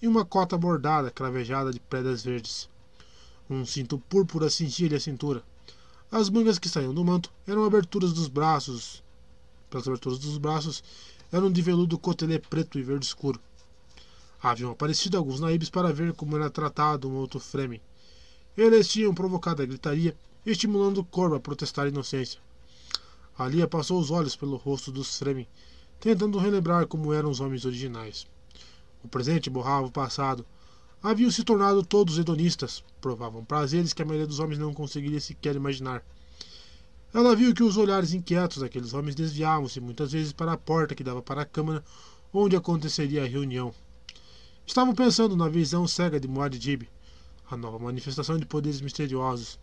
e uma cota bordada cravejada de pedras verdes. Um cinto púrpura cingia-lhe a cintura. As mangas que saíam do manto eram aberturas dos braços. Pelas aberturas dos braços eram de veludo cotelê preto e verde escuro. Haviam aparecido alguns naibes para ver como era tratado um outro Fremen. Eles tinham provocado a gritaria estimulando o a protestar a inocência. Alia passou os olhos pelo rosto dos Fremen, tentando relembrar como eram os homens originais. O presente borrava o passado. Haviam se tornado todos hedonistas, provavam prazeres que a maioria dos homens não conseguiria sequer imaginar. Ela viu que os olhares inquietos daqueles homens desviavam-se muitas vezes para a porta que dava para a câmara onde aconteceria a reunião. Estavam pensando na visão cega de Muad'Dib, a nova manifestação de poderes misteriosos.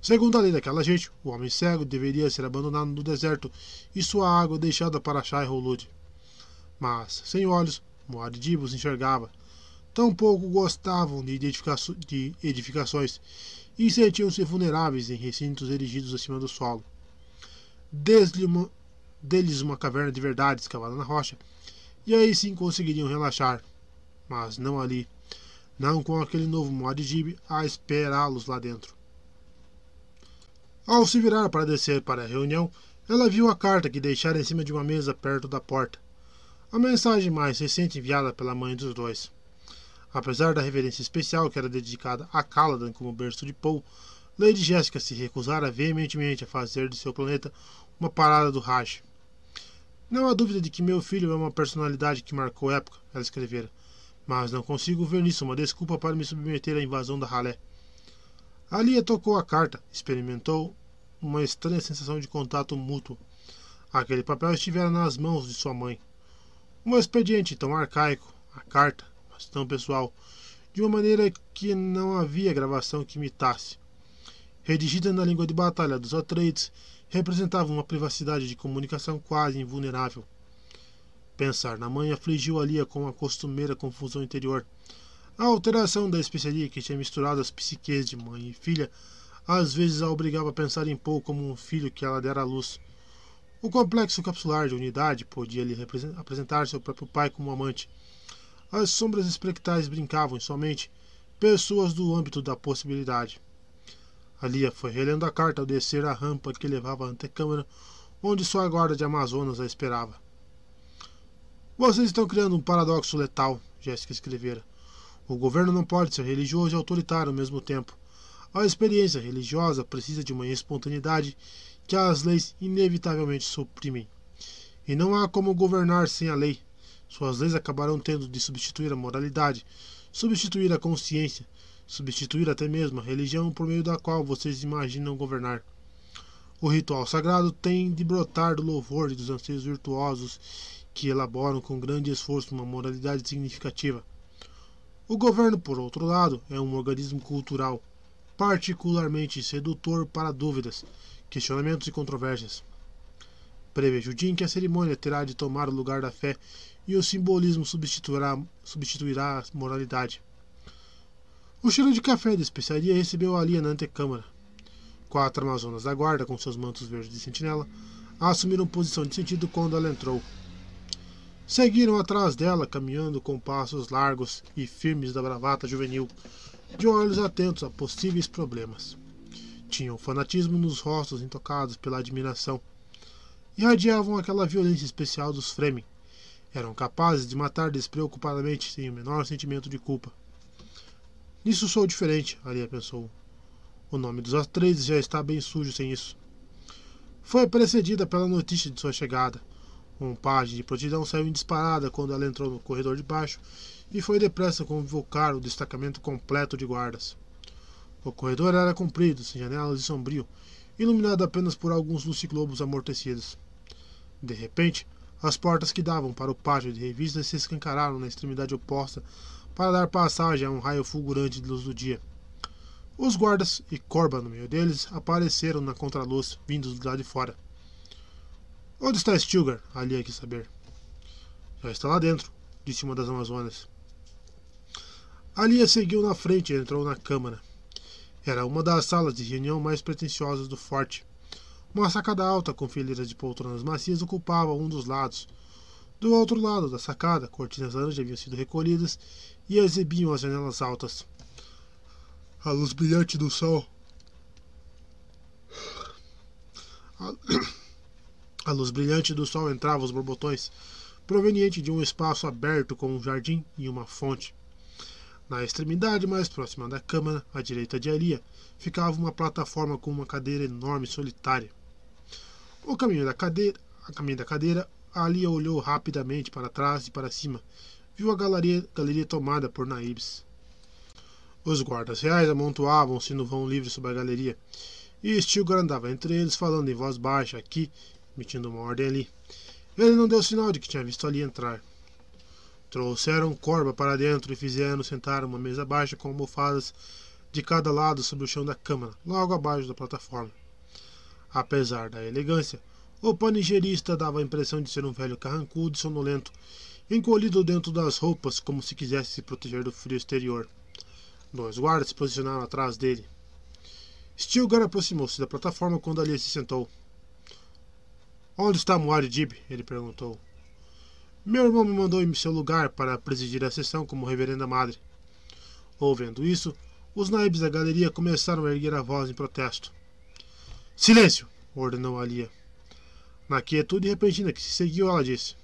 Segundo a lei daquela gente, o homem cego deveria ser abandonado no deserto e sua água deixada para Shai Hulud. Mas, sem olhos, Muad'Dib os enxergava. Tampouco gostavam de, de edificações e sentiam-se vulneráveis em recintos erigidos acima do solo. Deles uma, deles uma caverna de verdade escavada na rocha, e aí sim conseguiriam relaxar. Mas não ali. Não com aquele novo Muad'Dib a esperá-los lá dentro. Ao se virar para descer para a reunião, ela viu a carta que deixara em cima de uma mesa perto da porta. A mensagem mais recente enviada pela mãe dos dois. Apesar da reverência especial que era dedicada a Caladan como berço de Paul, Lady Jessica se recusara veementemente a fazer de seu planeta uma parada do Raj. Não há dúvida de que meu filho é uma personalidade que marcou época, ela escrevera, mas não consigo ver nisso uma desculpa para me submeter à invasão da ralé. Alia tocou a carta, experimentou uma estranha sensação de contato mútuo. Aquele papel estivera nas mãos de sua mãe. Um expediente tão arcaico, a carta, tão pessoal, de uma maneira que não havia gravação que imitasse. Redigida na língua de batalha dos Atreides, representava uma privacidade de comunicação quase invulnerável. Pensar na mãe afligiu Alia com a costumeira confusão interior. A alteração da especiaria que tinha misturado as psiques de mãe e filha às vezes a obrigava a pensar em Paul como um filho que ela dera à luz. O complexo capsular de unidade podia lhe apresentar seu próprio pai como amante, as sombras espectrais brincavam em sua mente, pessoas do âmbito da possibilidade. Alia foi relendo a carta ao descer a rampa que levava à antecâmara, onde sua guarda de Amazonas a esperava. Vocês estão criando um paradoxo letal, Jéssica escrevera. O governo não pode ser religioso e autoritário ao mesmo tempo. A experiência religiosa precisa de uma espontaneidade que as leis inevitavelmente suprimem. E não há como governar sem a lei. Suas leis acabarão tendo de substituir a moralidade, substituir a consciência, substituir até mesmo a religião por meio da qual vocês imaginam governar. O ritual sagrado tem de brotar do louvor e dos anseios virtuosos que elaboram com grande esforço uma moralidade significativa. O governo, por outro lado, é um organismo cultural, particularmente sedutor para dúvidas, questionamentos e controvérsias. Prevejo o dia em que a cerimônia terá de tomar o lugar da fé e o simbolismo substituirá, substituirá a moralidade. O cheiro de café de especiaria recebeu ali na antecâmara. Quatro amazonas da guarda, com seus mantos verdes de sentinela, assumiram posição de sentido quando ela entrou. Seguiram atrás dela, caminhando com passos largos e firmes da bravata juvenil, de olhos atentos a possíveis problemas. Tinham fanatismo nos rostos intocados pela admiração. Irradiavam aquela violência especial dos Fremen, eram capazes de matar despreocupadamente sem o menor sentimento de culpa. Nisso sou diferente, Alia pensou. O nome dos Atreides já está bem sujo sem isso. Foi precedida pela notícia de sua chegada. Um pajem de prontidão saiu em disparada quando ela entrou no corredor de baixo e foi depressa convocar o destacamento completo de guardas. O corredor era comprido, sem janelas e sombrio, iluminado apenas por alguns luciglobos amortecidos. De repente, as portas que davam para o pátio de revistas se escancararam na extremidade oposta para dar passagem a um raio fulgurante de luz do dia. Os guardas e Corba no meio deles apareceram na contraluz, vindos do lado de fora. Onde está Stilgar? Ali quis saber. Já está lá dentro, disse uma das Amazonas. Alia seguiu na frente e entrou na câmara. Era uma das salas de reunião mais pretensiosas do forte. Uma sacada alta com fileiras de poltronas macias ocupava um dos lados. Do outro lado da sacada, cortinas laranjas haviam sido recolhidas e exibiam as janelas altas. A luz brilhante do sol. A, a luz brilhante do sol entrava os borbotões, proveniente de um espaço aberto com um jardim e uma fonte. Na extremidade mais próxima da câmara, à direita de Alia, ficava uma plataforma com uma cadeira enorme solitária. O caminho da cadeira, a caminho da cadeira, Alia olhou rapidamente para trás e para cima. Viu a galeria, galeria tomada por naibes. Os guardas reais amontoavam-se no vão livre sobre a galeria, e Stilgar andava entre eles, falando em voz baixa aqui, emitindo uma ordem ali. Ele não deu sinal de que tinha visto ali entrar. Trouxeram corba para dentro e fizeram sentar uma mesa baixa com almofadas de cada lado sobre o chão da câmara, logo abaixo da plataforma. Apesar da elegância, o panigerista dava a impressão de ser um velho carrancudo e sonolento, encolhido dentro das roupas como se quisesse se proteger do frio exterior. Dois guardas se posicionaram atrás dele. Stilgar aproximou-se da plataforma quando ali se sentou. Onde está Muad'Dib? ele perguntou. Meu irmão me mandou em seu lugar para presidir a sessão como reverenda madre. Ouvindo isso, os naibes da galeria começaram a erguer a voz em protesto. Silêncio! ordenou Alia. Na quietude repentina que se seguiu, ela disse: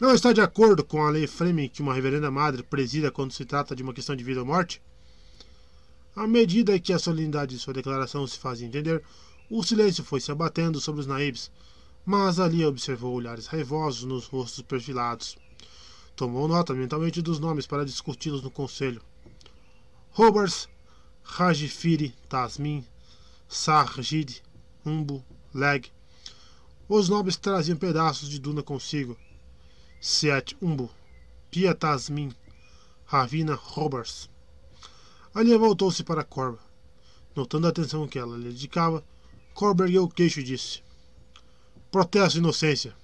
Não está de acordo com a lei Fremen que uma reverenda madre presida quando se trata de uma questão de vida ou morte? À medida que a solenidade de sua declaração se fazia entender, o silêncio foi se abatendo sobre os naibes, mas ali observou olhares raivosos nos rostos perfilados. Tomou nota mentalmente dos nomes para discuti-los no conselho. Roberts, Rajifiri, Tasmin, Sarjid, Umbu, Leg. Os nomes traziam pedaços de duna consigo. Seat Umbu, Pia Tasmin, Ravina Roberts. Ali voltou-se para Corba. Notando a atenção que ela lhe dedicava, Corba ergueu o queixo e disse: Protesto de inocência.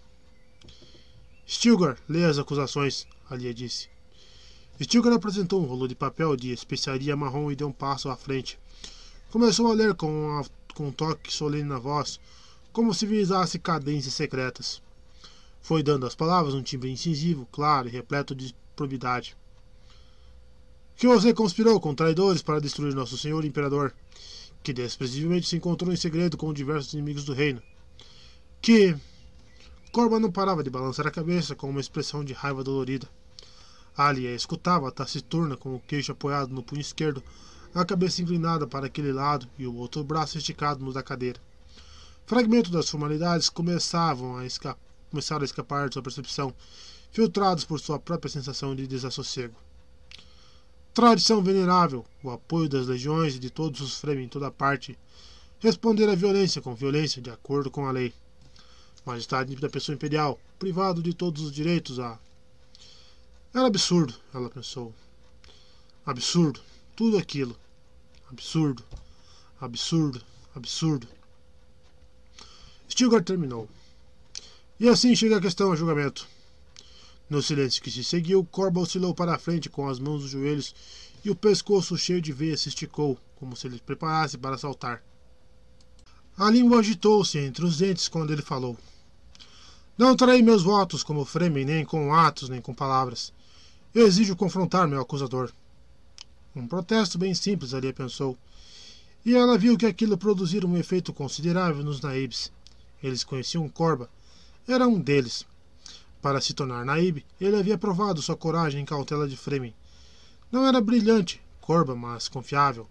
Stilgar, leia as acusações, Alia disse. Stilgar apresentou um rolo de papel de especiaria marrom e deu um passo à frente. Começou a ler com, com um toque solene na voz, como se visasse cadências secretas. Foi dando às palavras um timbre incisivo, claro e repleto de probidade. Que você conspirou com traidores para destruir nosso senhor imperador, que desprezívelmente se encontrou em segredo com diversos inimigos do reino. Que. Corba não parava de balançar a cabeça com uma expressão de raiva dolorida. Alia escutava, taciturna, com o queixo apoiado no punho esquerdo, a cabeça inclinada para aquele lado e o outro braço esticado no da cadeira. Fragmentos das formalidades começavam a escapar, começaram a escapar de sua percepção, filtrados por sua própria sensação de desassossego. Tradição venerável, o apoio das legiões e de todos os Fremen em toda parte, responder à violência com violência, de acordo com a lei. Majestade da pessoa imperial, privado de todos os direitos a era absurdo, ela pensou. Absurdo. Tudo aquilo. Absurdo. Absurdo. Absurdo. Stilgar terminou. E assim chega a questão a julgamento. No silêncio que se seguiu, Corba oscilou para a frente com as mãos nos joelhos e o pescoço cheio de veias se esticou, como se ele preparasse para saltar. A língua agitou-se entre os dentes quando ele falou. Não trarei meus votos como Fremen, nem com atos, nem com palavras. Eu exijo confrontar meu acusador. Um protesto bem simples, ali pensou. E ela viu que aquilo produzira um efeito considerável nos naibes. Eles conheciam Corba. Era um deles. Para se tornar naib, ele havia provado sua coragem e cautela de Fremen. Não era brilhante, Corba, mas confiável.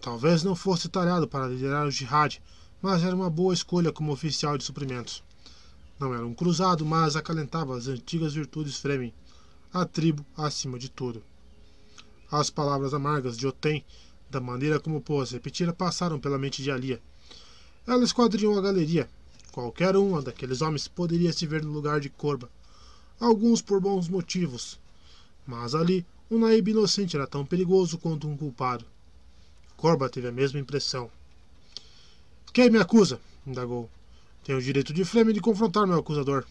Talvez não fosse talhado para liderar o jihad, mas era uma boa escolha como oficial de suprimentos. Não era um cruzado, mas acalentava as antigas virtudes Fremen a tribo acima de tudo. As palavras amargas de Otem, da maneira como pôs repetira, passaram pela mente de Alia. Ela esquadrinhou a galeria. Qualquer um daqueles homens poderia se ver no lugar de Corba. Alguns por bons motivos. Mas ali, um naíbe inocente era tão perigoso quanto um culpado. Corba teve a mesma impressão. Quem me acusa? indagou. Tenho o direito de Fremen de confrontar meu acusador.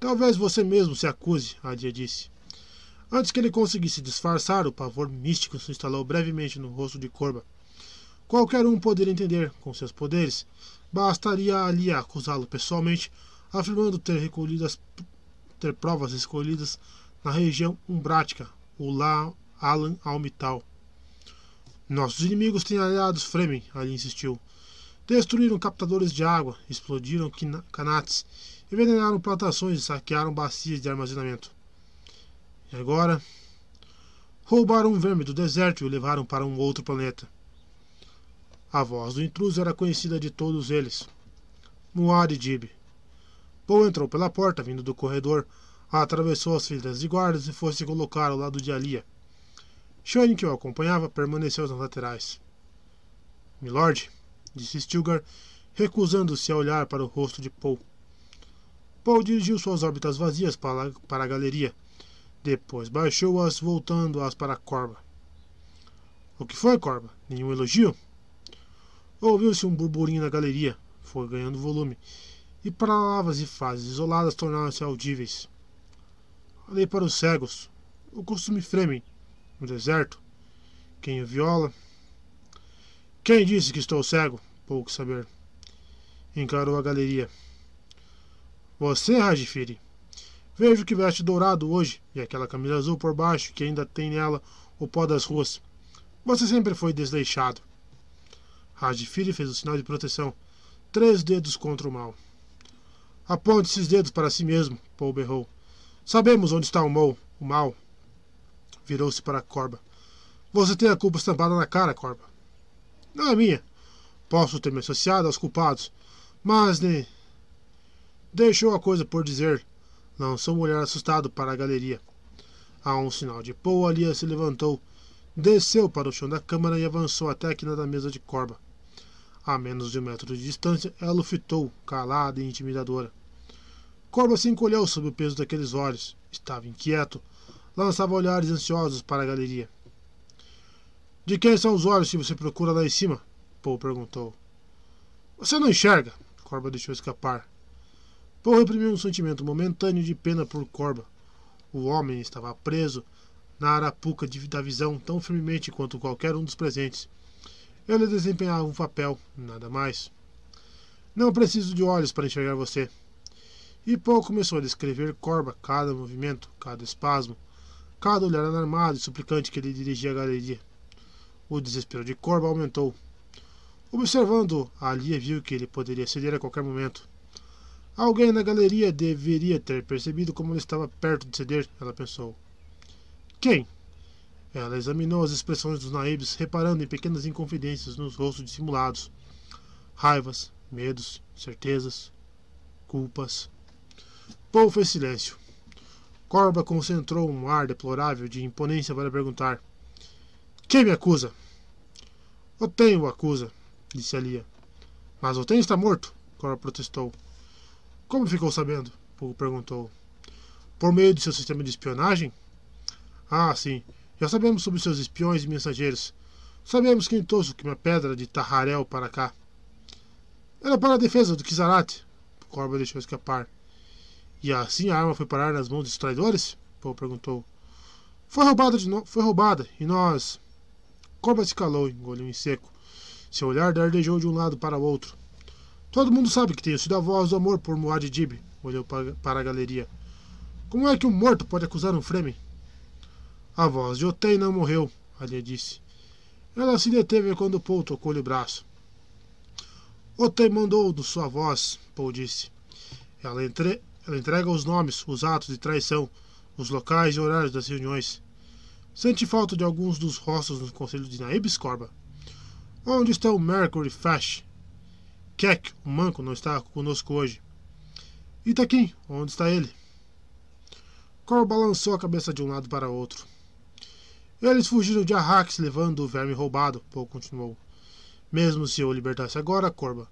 Talvez você mesmo se acuse, Adia disse. Antes que ele conseguisse disfarçar, o pavor místico se instalou brevemente no rosto de Corba. Qualquer um poderia entender, com seus poderes, bastaria ali acusá-lo pessoalmente, afirmando ter recolhido as, ter provas escolhidas na região umbrática, o La Alan Almital. Nossos inimigos têm aliados Fremen, ali insistiu. Destruíram captadores de água, explodiram canates envenenaram plantações e saquearam bacias de armazenamento. E agora, roubaram um verme do deserto e o levaram para um outro planeta. A voz do intruso era conhecida de todos eles. Muad'Dib. Paul entrou pela porta, vindo do corredor, atravessou as filas de guardas e foi se colocar ao lado de Alia. Shane, que o acompanhava, permaneceu nas laterais. Milord, disse Stilgar, recusando-se a olhar para o rosto de Paul. Paul dirigiu suas órbitas vazias para, para a galeria. Depois baixou-as, voltando-as para Corba. O que foi, Corba? Nenhum elogio? Ouviu-se um burburinho na galeria. Foi ganhando volume. E palavras e frases isoladas tornaram-se audíveis. Olhei para os cegos. O costume Fremen. No deserto. Quem o viola? Quem disse que estou cego? Pouco saber. Encarou a galeria. Você, Rajfiri. Vejo que veste dourado hoje e aquela camisa azul por baixo que ainda tem nela o pó das ruas. Você sempre foi desleixado. Rajfiri fez o sinal de proteção. Três dedos contra o mal. Aponte esses dedos para si mesmo, Paul berrou. Sabemos onde está o mal. O mal. Virou-se para a Corba. Você tem a culpa estampada na cara, Corba. Não é minha. Posso ter me associado aos culpados, mas ne... Deixou a coisa por dizer. Lançou um olhar assustado para a galeria. A um sinal de Paul, Alia se levantou, desceu para o chão da câmara e avançou até a quina da mesa de Corba. A menos de um metro de distância, ela o fitou, calada e intimidadora. Corba se encolheu sob o peso daqueles olhos. Estava inquieto. Lançava olhares ansiosos para a galeria. De quem são os olhos que você procura lá em cima? Paul perguntou. Você não enxerga? Corba deixou escapar. Paul reprimiu um sentimento momentâneo de pena por Corba. O homem estava preso na arapuca da visão tão firmemente quanto qualquer um dos presentes. Ele desempenhava um papel, nada mais. Não preciso de olhos para enxergar você. E Paul começou a descrever Corba, cada movimento, cada espasmo, cada olhar alarmado e suplicante que ele dirigia à galeria. O desespero de Corba aumentou. Observando, Ali viu que ele poderia ceder a qualquer momento. Alguém na galeria deveria ter percebido como ele estava perto de ceder, ela pensou. Quem? Ela examinou as expressões dos naibes, reparando em pequenas inconfidências nos rostos dissimulados. Raivas, medos, certezas, culpas. Paul fez silêncio. Corba concentrou um ar deplorável de imponência para perguntar: Quem me acusa? Tenho o acusa, disse Alia. Mas o Tenho está morto, Corba protestou. Como ficou sabendo? Paul perguntou. Por meio de seu sistema de espionagem? Ah, sim. Já sabemos sobre seus espiões e mensageiros. Sabemos quem trouxe uma pedra de Taharel para cá. Era para a defesa do Kizarat. Corba deixou escapar. E assim a arma foi parar nas mãos dos traidores? Paul perguntou. Foi roubada de no... Foi roubada, e nós. Corba se calou, engoliu em seco. Seu olhar dardejou de um lado para o outro. Todo mundo sabe que tenho sido a voz do amor por Muad'Dib, olhou para a galeria. Como é que um morto pode acusar um Fremen? A voz de Otei não morreu, Alia disse. Ela se deteve quando Paul tocou-lhe o braço. Otei mandou do sua voz, Paul disse. Ela, entre... Ela entrega os nomes, os atos de traição, os locais e horários das reuniões. Sente falta de alguns dos rostos no conselho de Naibes, Corba? Onde está o Mercury Fash? Keck, o manco, não está conosco hoje. Itaquim, onde está ele? Cor balançou a cabeça de um lado para outro. Eles fugiram de Arrax levando o verme roubado, Paul continuou. Mesmo se eu o libertasse agora, Corba,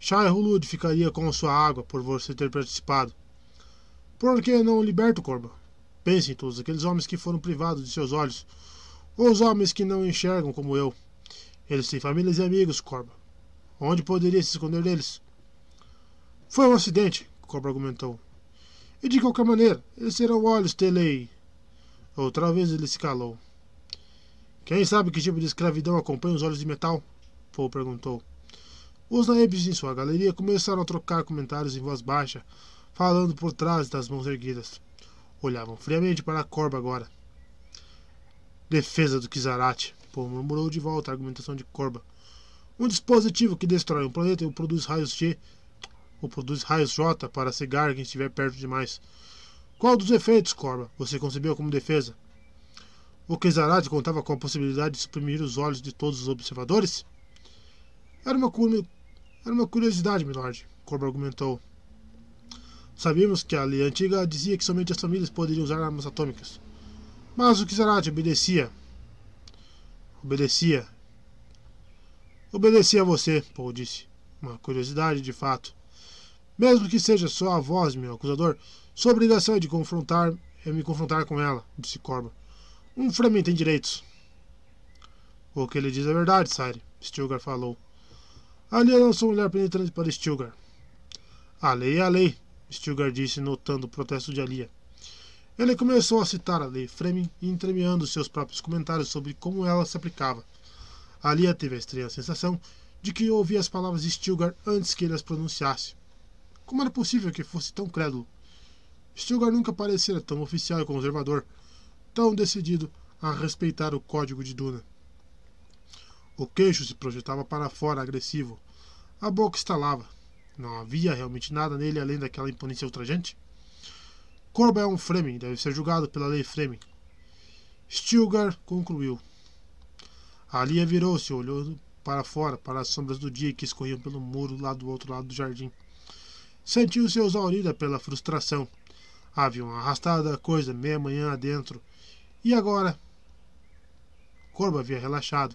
Shai Hulud ficaria com sua água por você ter participado. Por que não o liberto, Corba? Pense em todos aqueles homens que foram privados de seus olhos. Os homens que não enxergam como eu. Eles têm famílias e amigos, Corba. Onde poderia se esconder deles? Foi um acidente, Cobra argumentou. E de qualquer maneira, eles serão olhos telei. Outra vez ele se calou. Quem sabe que tipo de escravidão acompanha os olhos de metal? Paul perguntou. Os naibes em sua galeria começaram a trocar comentários em voz baixa, falando por trás das mãos erguidas. Olhavam friamente para a corba agora. Defesa do Kizarat, Paul murmurou de volta a argumentação de Corba. Um dispositivo que destrói um planeta e produz raios G ou produz raios J para cegar quem estiver perto demais. Qual dos efeitos, Corba, você concebeu como defesa? O Kezarat contava com a possibilidade de suprimir os olhos de todos os observadores? Era uma, era uma curiosidade, milord, Corba argumentou. Sabíamos que a lei antiga dizia que somente as famílias poderiam usar armas atômicas. Mas o Kizarate obedecia. Obedecia. Obedecia a você, Paul disse. Uma curiosidade, de fato. Mesmo que seja só a voz, meu acusador, sua obrigação é de confrontar é me confrontar com ela, disse Corba. Um Fremen tem direitos. O que ele diz é verdade, Sire, Stilgar falou. Ali eu não sou mulher penetrante para Stilgar. A lei é a lei, Stilgar disse, notando o protesto de Alia. Ele começou a citar a lei Fremen, entremeando seus próprios comentários sobre como ela se aplicava. Alia teve a estranha sensação de que ouvia as palavras de Stilgar antes que ele as pronunciasse. Como era possível que fosse tão crédulo? Stilgar nunca parecera tão oficial e conservador, tão decidido a respeitar o código de Duna. O queixo se projetava para fora, agressivo. A boca estalava. Não havia realmente nada nele além daquela imponência ultrajante? Corba é um Fremen, deve ser julgado pela lei Fremen. Stilgar concluiu. Alia virou-se, olhou para fora, para as sombras do dia que escorriam pelo muro lá do outro lado do jardim. Sentiu-se exaurida pela frustração. Haviam arrastado a coisa meia manhã adentro. E agora? Corba havia relaxado.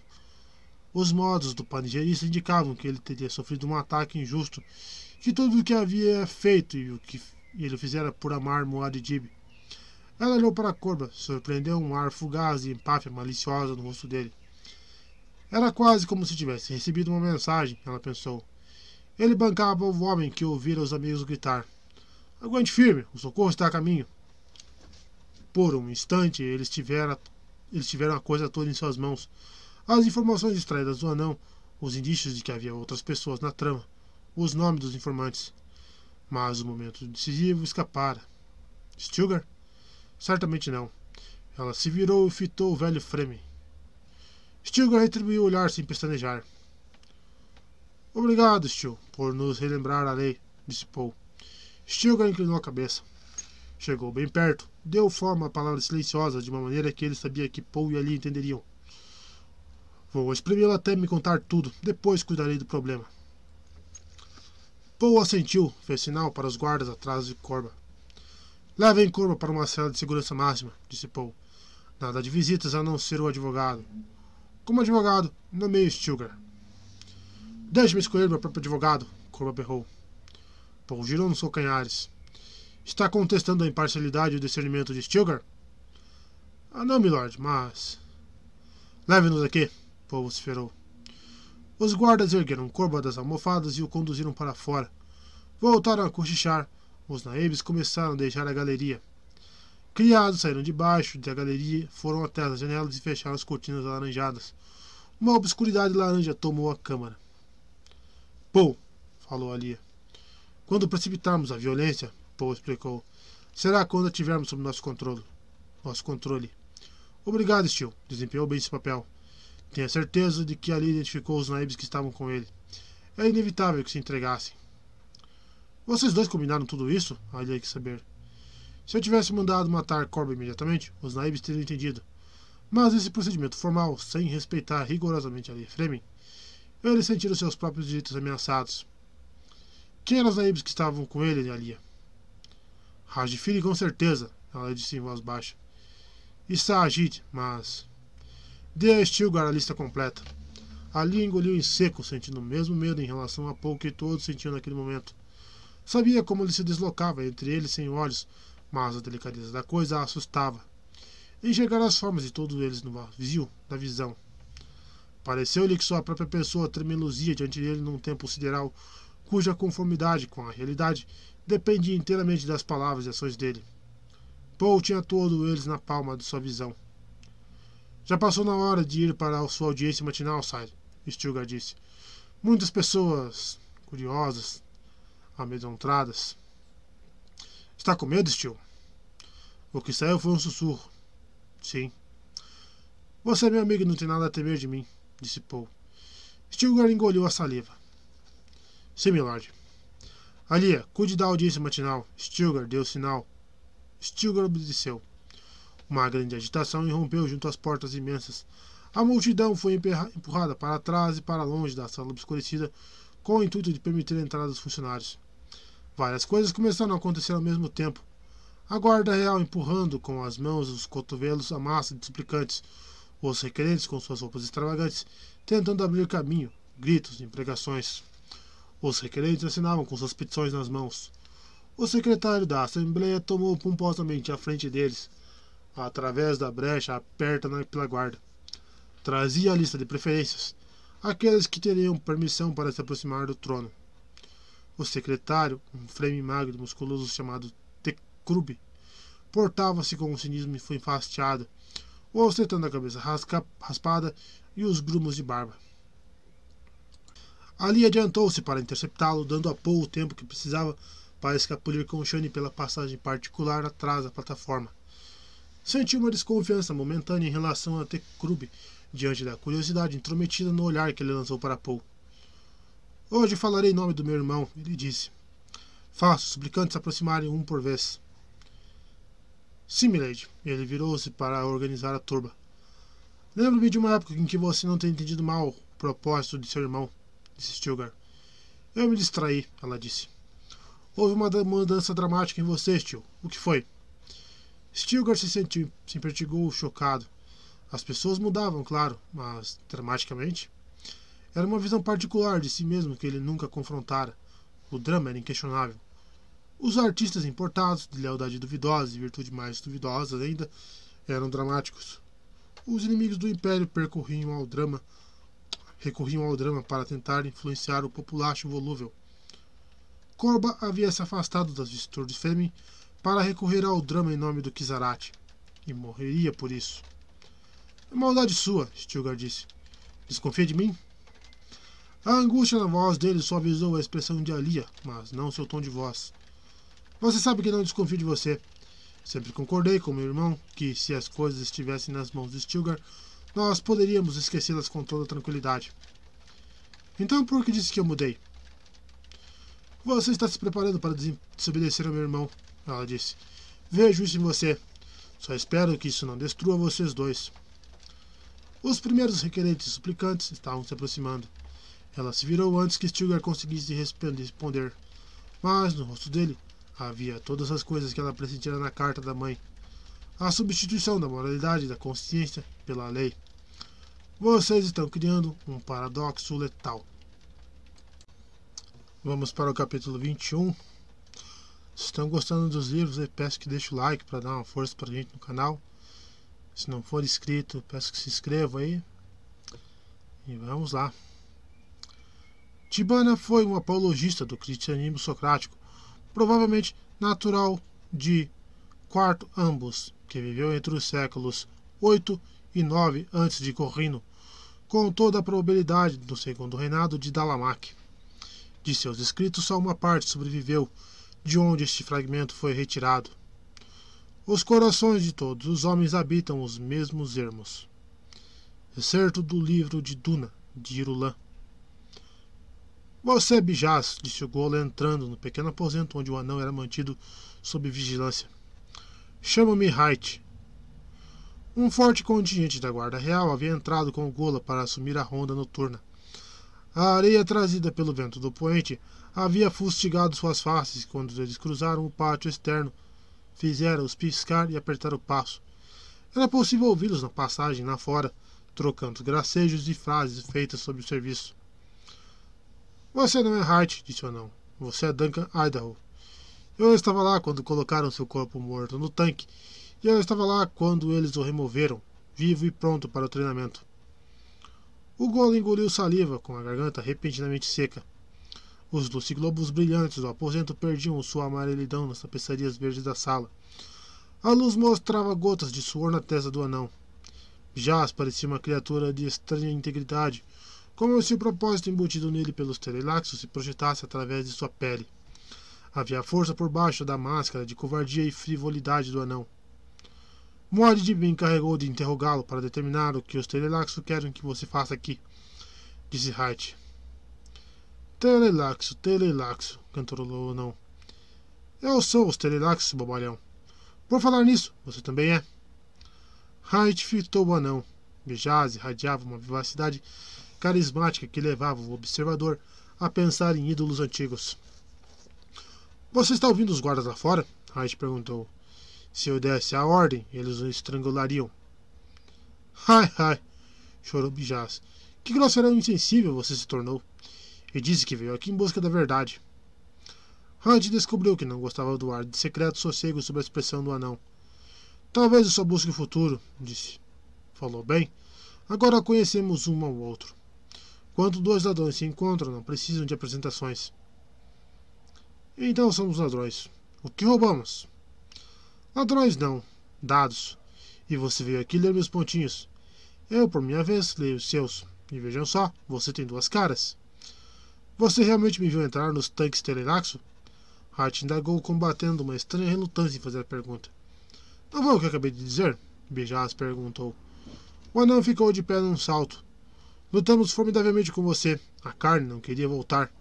Os modos do panigerista indicavam que ele teria sofrido um ataque injusto, que tudo o que havia feito e o que ele fizera por amar Muad'Dib. Ela olhou para Corba, surpreendeu um ar fugaz e empáfia maliciosa no rosto dele. Era quase como se tivesse recebido uma mensagem, ela pensou. Ele bancava o homem que ouvira os amigos gritar. Aguente firme, o socorro está a caminho. Por um instante, eles tiveram, eles tiveram a coisa toda em suas mãos. As informações extraídas do anão, os indícios de que havia outras pessoas na trama, os nomes dos informantes. Mas o momento decisivo escapara. Stilgar? Certamente não. Ela se virou e fitou o velho Fremen. Stilgar retribuiu o olhar sem pestanejar. Obrigado, Stil, por nos relembrar a lei, disse Paul. Stilgar inclinou a cabeça. Chegou bem perto, deu forma à palavra silenciosa de uma maneira que ele sabia que Paul e Ali entenderiam. Vou espremê-la até me contar tudo, depois cuidarei do problema. Paul assentiu, fez sinal para os guardas atrás de Corba. Levem Corba para uma cela de segurança máxima, disse Paul. Nada de visitas a não ser o advogado. Como advogado, nomeio Stilgar. Deixe-me escolher meu próprio advogado, Corba berrou. Paul girou nos calcanhares. Está contestando a imparcialidade e o discernimento de Stilgar? Ah, não, milord, mas. Leve-nos aqui, Vociferou. Os guardas ergueram Corba das almofadas e o conduziram para fora. Voltaram a cochichar. Os naibes começaram a deixar a galeria. Criados saíram de baixo da galeria, foram até as janelas e fecharam as cortinas alaranjadas. Uma obscuridade laranja tomou a câmara. Paul, falou Alia. Quando precipitarmos a violência, Paul explicou, será quando a tivermos sob nosso controle. Nosso controle. Obrigado, Steel. Desempenhou bem esse papel. Tenha certeza de que ali identificou os naibes que estavam com ele. É inevitável que se entregassem. Vocês dois combinaram tudo isso? Alia quis saber. Se eu tivesse mandado matar Corba imediatamente, os naibes teriam entendido. Mas esse procedimento formal, sem respeitar rigorosamente a lei Fremen, eles sentiram seus próprios direitos ameaçados. Quem eram os naibes que estavam com ele, Alia? Rajfili, com certeza, ela disse em voz baixa. E Sajid, mas. Dê Stilgar a lista completa. Ali engoliu em seco, sentindo o mesmo medo em relação a pouco que todos sentiam naquele momento. Sabia como ele se deslocava entre eles sem olhos, mas a delicadeza da coisa a assustava. Enxergar as formas de todos eles no vazio da visão. Pareceu-lhe que sua própria pessoa tremeluzia diante dele num tempo sideral, cuja conformidade com a realidade dependia inteiramente das palavras e ações dele. Paul tinha todos eles na palma de sua visão. Já passou na hora de ir para a sua audiência matinal, Sire, Stilgar disse. Muitas pessoas curiosas, amedrontadas. Está com medo, Stil? O que saiu foi um sussurro. Sim. Você é meu amigo e não tem nada a temer de mim, disse Paul. Stilgar engoliu a saliva. Sim, milord. Alia, cuide da audiência matinal. Stilgar deu sinal. Stilgar obedeceu. Uma grande agitação irrompeu junto às portas imensas. A multidão foi empurrada para trás e para longe da sala obscurecida com o intuito de permitir a entrada dos funcionários. Várias coisas começaram a acontecer ao mesmo tempo. A guarda real empurrando com as mãos os cotovelos a massa de suplicantes, os requerentes com suas roupas extravagantes, tentando abrir caminho, gritos, impregações. Os requerentes assinavam com suas petições nas mãos. O secretário da Assembleia tomou pomposamente a frente deles, através da brecha aberta pela guarda. Trazia a lista de preferências, aqueles que teriam permissão para se aproximar do trono. O secretário, um frame magro e musculoso chamado Tecrube, portava-se com um cinismo enfastiado, ostentando a cabeça rasca, raspada e os grumos de barba. Ali adiantou-se para interceptá-lo, dando a Paul o tempo que precisava para escapulir com Shane pela passagem particular atrás da plataforma. Sentiu uma desconfiança momentânea em relação a Tecrube, diante da curiosidade intrometida no olhar que ele lançou para Paul. Hoje falarei em nome do meu irmão, ele disse. Faço os suplicantes se aproximarem um por vez. Sim, milady. Ele virou-se para organizar a turba. Lembro-me de uma época em que você não tem entendido mal o propósito de seu irmão disse Stilgar. Eu me distraí, ela disse. Houve uma mudança dramática em você, Stil. O que foi? Stilgar se sentiu, se impertigou chocado. As pessoas mudavam, claro, mas dramaticamente. Era uma visão particular de si mesmo que ele nunca confrontara. O drama era inquestionável. Os artistas importados, de lealdade duvidosa e virtude mais duvidosa ainda, eram dramáticos. Os inimigos do Império percorriam ao drama recorriam ao drama para tentar influenciar o populacho volúvel. Corba havia se afastado das virtudes Fêmen para recorrer ao drama em nome do Kizarat, e morreria por isso. É maldade sua, Stilgar disse. Desconfia de mim? A angústia na voz dele suavizou a expressão de Alia, mas não seu tom de voz. Você sabe que não desconfio de você. Sempre concordei com meu irmão que, se as coisas estivessem nas mãos de Stilgar, nós poderíamos esquecê-las com toda tranquilidade. Então por que disse que eu mudei? Você está se preparando para desobedecer ao meu irmão, ela disse. Vejo isso em você. Só espero que isso não destrua vocês dois. Os primeiros requerentes suplicantes estavam se aproximando. Ela se virou antes que Stilgar conseguisse responder, mas no rosto dele havia todas as coisas que ela pressentira na carta da mãe. A substituição da moralidade da consciência pela lei. Vocês estão criando um paradoxo letal. Vamos para o capítulo 21. Se estão gostando dos livros, eu peço que deixe o like para dar uma força para a gente no canal. Se não for inscrito, peço que se inscreva aí. E vamos lá. Tibana foi um apologista do cristianismo socrático, provavelmente natural de Quarto Ambos, que viveu entre os séculos 8 e 9 antes de Corrino, com toda a probabilidade do segundo reinado de Dalamac. De seus escritos, só uma parte sobreviveu, de onde este fragmento foi retirado. Os corações de todos os homens habitam os mesmos ermos. Excerto do livro de Duna, de Irulan. Você, Bijaz, disse o Gola entrando no pequeno aposento onde o anão era mantido sob vigilância. Chamo-me Hait. Um forte contingente da Guarda Real havia entrado com o Gola para assumir a ronda noturna. A areia trazida pelo vento do poente havia fustigado suas faces quando eles cruzaram o pátio externo. Fizeram-os piscar e apertar o passo. Era possível ouvi-los na passagem lá fora, trocando gracejos e frases feitas sobre o serviço. Você não é Hart, disse o anão. Você é Duncan Idaho. Eu estava lá quando colocaram seu corpo morto no tanque e eu estava lá quando eles o removeram, vivo e pronto para o treinamento. O golo engoliu saliva, com a garganta repentinamente seca. Os luciglobos brilhantes do aposento perdiam sua amarelidão nas tapeçarias verdes da sala. A luz mostrava gotas de suor na testa do anão. Jazz parecia uma criatura de estranha integridade, como se o propósito embutido nele pelos telelaxos se projetasse através de sua pele. Havia força por baixo da máscara de covardia e frivolidade do anão. Mord me encarregou de interrogá-lo para determinar o que os Telelaxo querem que você faça aqui, disse Hart. Telelaxo, Telelaxo, cantorolou o anão. Eu sou os Telelaxo, bobalhão. Por falar nisso, você também é? Hart fitou o anão. Bejaz irradiava uma vivacidade carismática que levava o observador a pensar em ídolos antigos. Você está ouvindo os guardas lá fora? Wright perguntou. Se eu desse a ordem, eles o estrangulariam. Ai, ai, chorou Bijaz. Que grosseirão insensível você se tornou. E disse que veio aqui em busca da verdade. Hunt descobriu que não gostava do ar de secreto sossego sob a expressão do anão. Talvez eu só busque o futuro, disse. Falou bem. Agora conhecemos um ao outro. Quando dois ladrões se encontram, não precisam de apresentações. Então somos ladrões. O que roubamos? Ladrões não, dados. E você veio aqui ler meus pontinhos. Eu, por minha vez, leio os seus. E vejam só, você tem duas caras. Você realmente me viu entrar nos tanques Teleraxo? Hart indagou, combatendo uma estranha relutância em fazer a pergunta. Não foi o que acabei de dizer? Bejas perguntou. O anão ficou de pé num salto. Lutamos formidavelmente com você. A carne não queria voltar.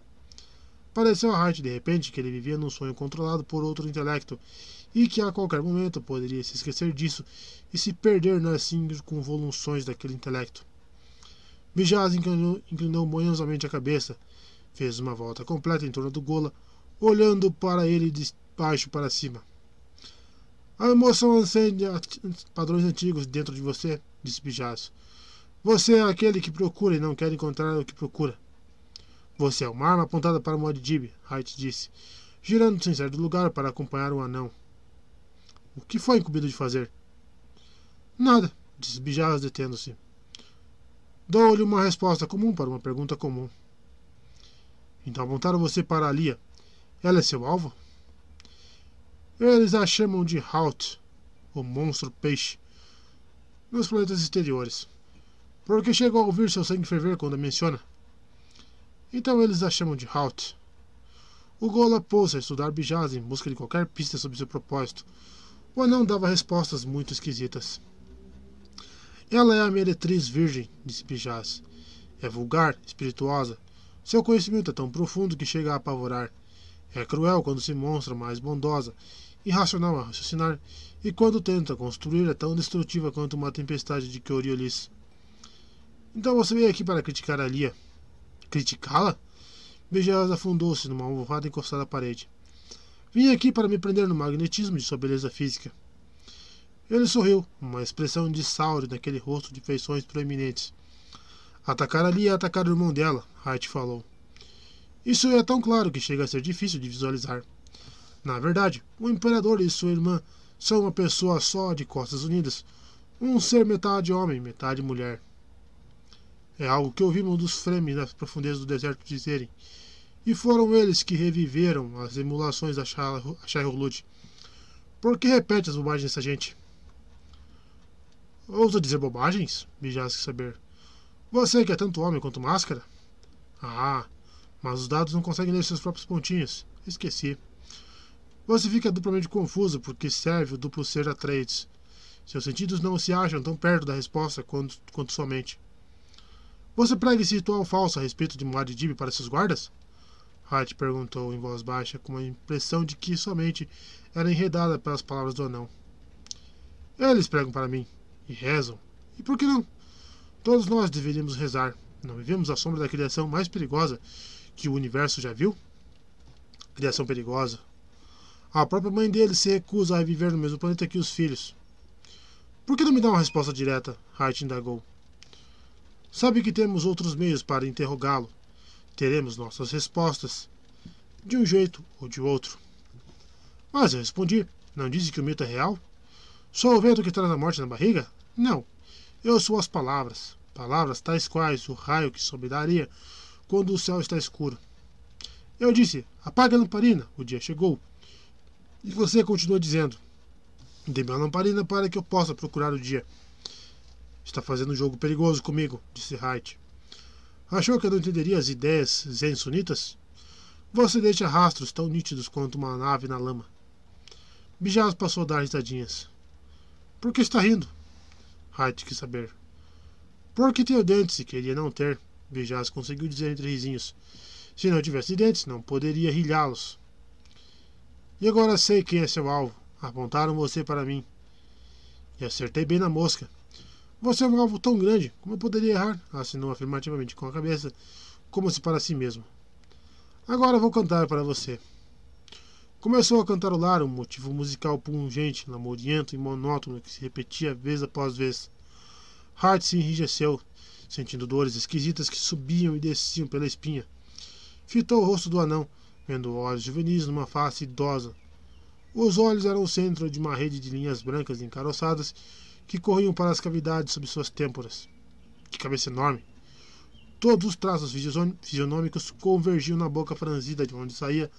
Pareceu a Hart de repente que ele vivia num sonho controlado por outro intelecto e que a qualquer momento poderia se esquecer disso e se perder nas convoluções daquele intelecto. Bijaz inclinou, inclinou manhosamente a cabeça, fez uma volta completa em torno do Gola, olhando para ele de baixo para cima. A emoção acende padrões antigos dentro de você, disse Bijaço. Você é aquele que procura e não quer encontrar o que procura. Você é uma arma apontada para Muad'Dib, Hait disse, girando sem sair do lugar para acompanhar o anão. O que foi incumbido de fazer? Nada, disse Bijaço detendo-se. Dou-lhe uma resposta comum para uma pergunta comum. Então apontaram você para Lia. Ela é seu alvo? Eles a chamam de Halt, o monstro peixe, nos planetas exteriores. Porque chegou a ouvir seu sangue ferver quando a menciona. Então eles a chamam de Halt. O Gola pôs a estudar Bijaz em busca de qualquer pista sobre seu propósito. O anão dava respostas muito esquisitas. Ela é a meretriz virgem, disse Bijaz. É vulgar, espirituosa. Seu conhecimento é tão profundo que chega a apavorar. É cruel quando se mostra mais bondosa, irracional a raciocinar, e quando tenta construir é tão destrutiva quanto uma tempestade de Coriolis. Então você veio aqui para criticar a Lia. Criticá-la? Beijaz afundou-se numa almofada encostada à parede. Vim aqui para me prender no magnetismo de sua beleza física. Ele sorriu, uma expressão de saúde naquele rosto de feições proeminentes. Atacar ali é atacar o irmão dela, Hart falou. Isso é tão claro que chega a ser difícil de visualizar. Na verdade, o imperador e sua irmã são uma pessoa só de costas unidas, um ser metade homem, metade mulher. É algo que ouvimos dos Fremen nas profundezas do deserto dizerem, e foram eles que reviveram as emulações da Shai-Hulud. Por que repete as bobagens dessa gente? Ousa dizer bobagens? Bijaz saber. Você que é tanto homem quanto máscara? Ah, mas os dados não conseguem ler seus próprios pontinhos. Esqueci. Você fica duplamente confuso porque serve o duplo ser a trades. Seus sentidos não se acham tão perto da resposta quanto, quanto sua mente. Você prega esse ritual falso a respeito de Muad'Dib para seus guardas? Hart perguntou em voz baixa, com a impressão de que sua mente era enredada pelas palavras do anão. Eles pregam para mim e rezam. E por que não? Todos nós deveríamos rezar. Não vivemos à sombra da criação mais perigosa que o universo já viu? Criação perigosa. A própria mãe dele se recusa a viver no mesmo planeta que os filhos. Por que não me dá uma resposta direta? Hart indagou. Sabe que temos outros meios para interrogá-lo. Teremos nossas respostas. De um jeito ou de outro. Mas eu respondi. Não disse que o mito é real? Sou o vento que traz a morte na barriga? Não. Eu sou as palavras. Palavras tais quais o raio que sobraria quando o céu está escuro. Eu disse: apague a lamparina. O dia chegou. E você continua dizendo: dê-me a lamparina para que eu possa procurar o dia. Está fazendo um jogo perigoso comigo, disse Wright. Achou que eu não entenderia as ideias zen-sunitas? Você deixa rastros tão nítidos quanto uma nave na lama. Bijaz passou a dar risadinhas. Por que está rindo? Wright quis saber. Porque tenho dentes e queria não ter. Bijaz conseguiu dizer entre risinhos. Se não tivesse dentes, não poderia rilhá-los. E agora sei quem é seu alvo. Apontaram você para mim. E acertei bem na mosca. Você é um alvo tão grande, como eu poderia errar? Assinou afirmativamente com a cabeça, como se para si mesmo. Agora vou cantar para você. Começou a cantarolar um motivo musical pungente, lamuriento e monótono que se repetia vez após vez. Hart se enrijeceu, sentindo dores esquisitas que subiam e desciam pela espinha. Fitou o rosto do anão, vendo olhos juvenis numa face idosa. Os olhos eram o centro de uma rede de linhas brancas encaroçadas que corriam para as cavidades sob suas têmporas. Que cabeça enorme! Todos os traços fisionômicos convergiam na boca franzida de onde saía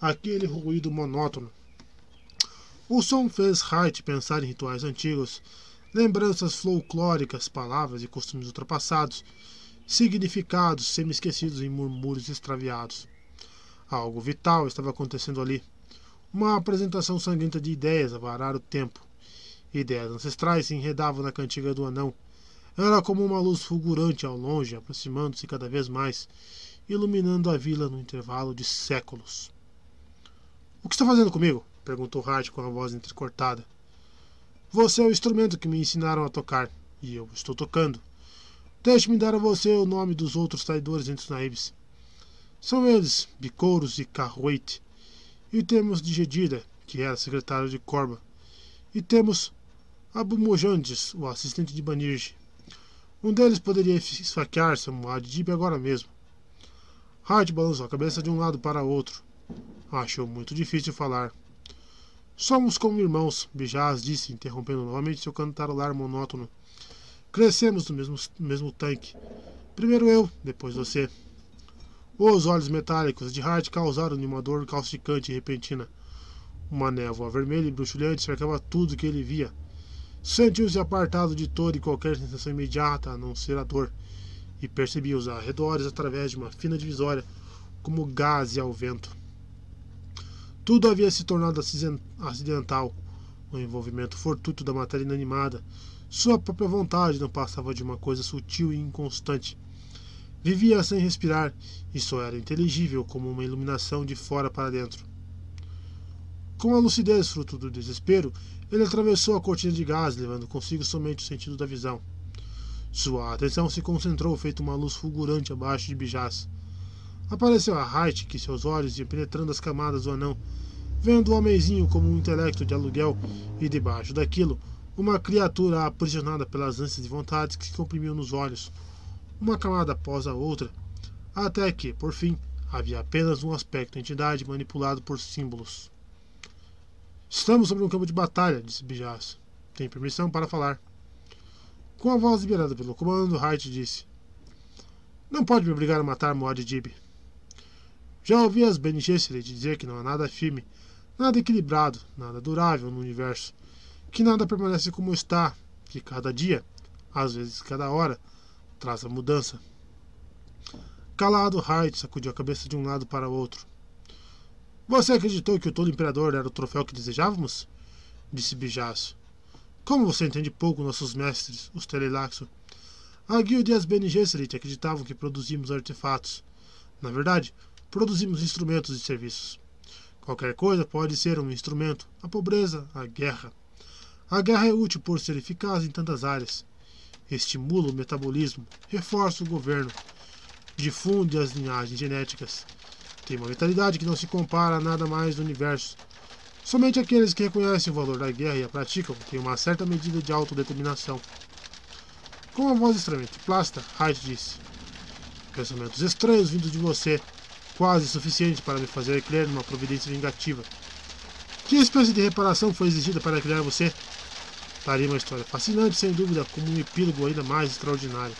aquele ruído monótono. O som fez Hart pensar em rituais antigos, lembranças folclóricas, palavras e costumes ultrapassados, significados semi-esquecidos em murmúrios extraviados. Algo vital estava acontecendo ali. Uma apresentação sangrenta de ideias a varar o tempo. Ideias ancestrais se enredavam na cantiga do anão. Era como uma luz fulgurante ao longe, aproximando-se cada vez mais, iluminando a vila no intervalo de séculos. O que está fazendo comigo? perguntou Hart com a voz entrecortada. Você é o instrumento que me ensinaram a tocar, e eu estou tocando. Deixe-me dar a você o nome dos outros traidores entre os naibes. São eles, Bicouros e Carruete. E temos Digedira, que era secretário de Corba. E temos Abu Mojandes, o assistente de Banirge. Um deles poderia esfaquear Samuad agora mesmo. Hart balançou a cabeça de um lado para outro. Achou muito difícil falar. Somos como irmãos, Bijaz disse, interrompendo novamente seu cantarolar monótono. Crescemos no mesmo, mesmo tanque. Primeiro eu, depois você. Os olhos metálicos de Hart causaram-lhe uma dor calcicante e repentina. Uma névoa vermelha e bruxulhante cercava tudo que ele via. Sentiu-se apartado de toda e qualquer sensação imediata, a não ser a dor, e percebia os arredores através de uma fina divisória, como gás ao vento. Tudo havia se tornado acidental. O envolvimento fortuito da matéria inanimada. Sua própria vontade não passava de uma coisa sutil e inconstante. Vivia sem respirar e só era inteligível como uma iluminação de fora para dentro. Com a lucidez fruto do desespero, ele atravessou a cortina de gás, levando consigo somente o sentido da visão. Sua atenção se concentrou feito uma luz fulgurante abaixo de Bijaz. Apareceu a Hart, que seus olhos iam penetrando as camadas do anão, vendo o homenzinho como um intelecto de aluguel e debaixo daquilo uma criatura aprisionada pelas ânsias e vontades que se comprimiam nos olhos, uma camada após a outra, até que, por fim, havia apenas um aspecto entidade manipulado por símbolos. Estamos sobre um campo de batalha, disse Bijaz. Tem permissão para falar. Com a voz liberada pelo comando, Hart disse: Não pode me obrigar a matar Moad Dib. Já ouvi as Bene Gesserit dizer que não há nada firme, nada equilibrado, nada durável no universo, que nada permanece como está, que cada dia, às vezes cada hora, traz a mudança. Calado, Hyde sacudiu a cabeça de um lado para o outro. Você acreditou que o tolo imperador era o troféu que desejávamos? Disse Bijaço. Como você entende pouco nossos mestres, os Telelaxo? A guilda e as Bene Gesserit acreditavam que produzimos artefatos. Na verdade, produzimos instrumentos e serviços. Qualquer coisa pode ser um instrumento. A pobreza, a guerra. A guerra é útil por ser eficaz em tantas áreas. Estimula o metabolismo, reforça o governo, difunde as linhagens genéticas. Tem uma vitalidade que não se compara a nada mais do universo. Somente aqueles que reconhecem o valor da guerra e a praticam têm uma certa medida de autodeterminação. Com uma voz extremamente plástica, Hyde disse: Pensamentos estranhos vindos de você quase suficiente para me fazer crer numa providência vingativa. Que espécie de reparação foi exigida para criar você? Daria uma história fascinante, sem dúvida, como um epílogo ainda mais extraordinário.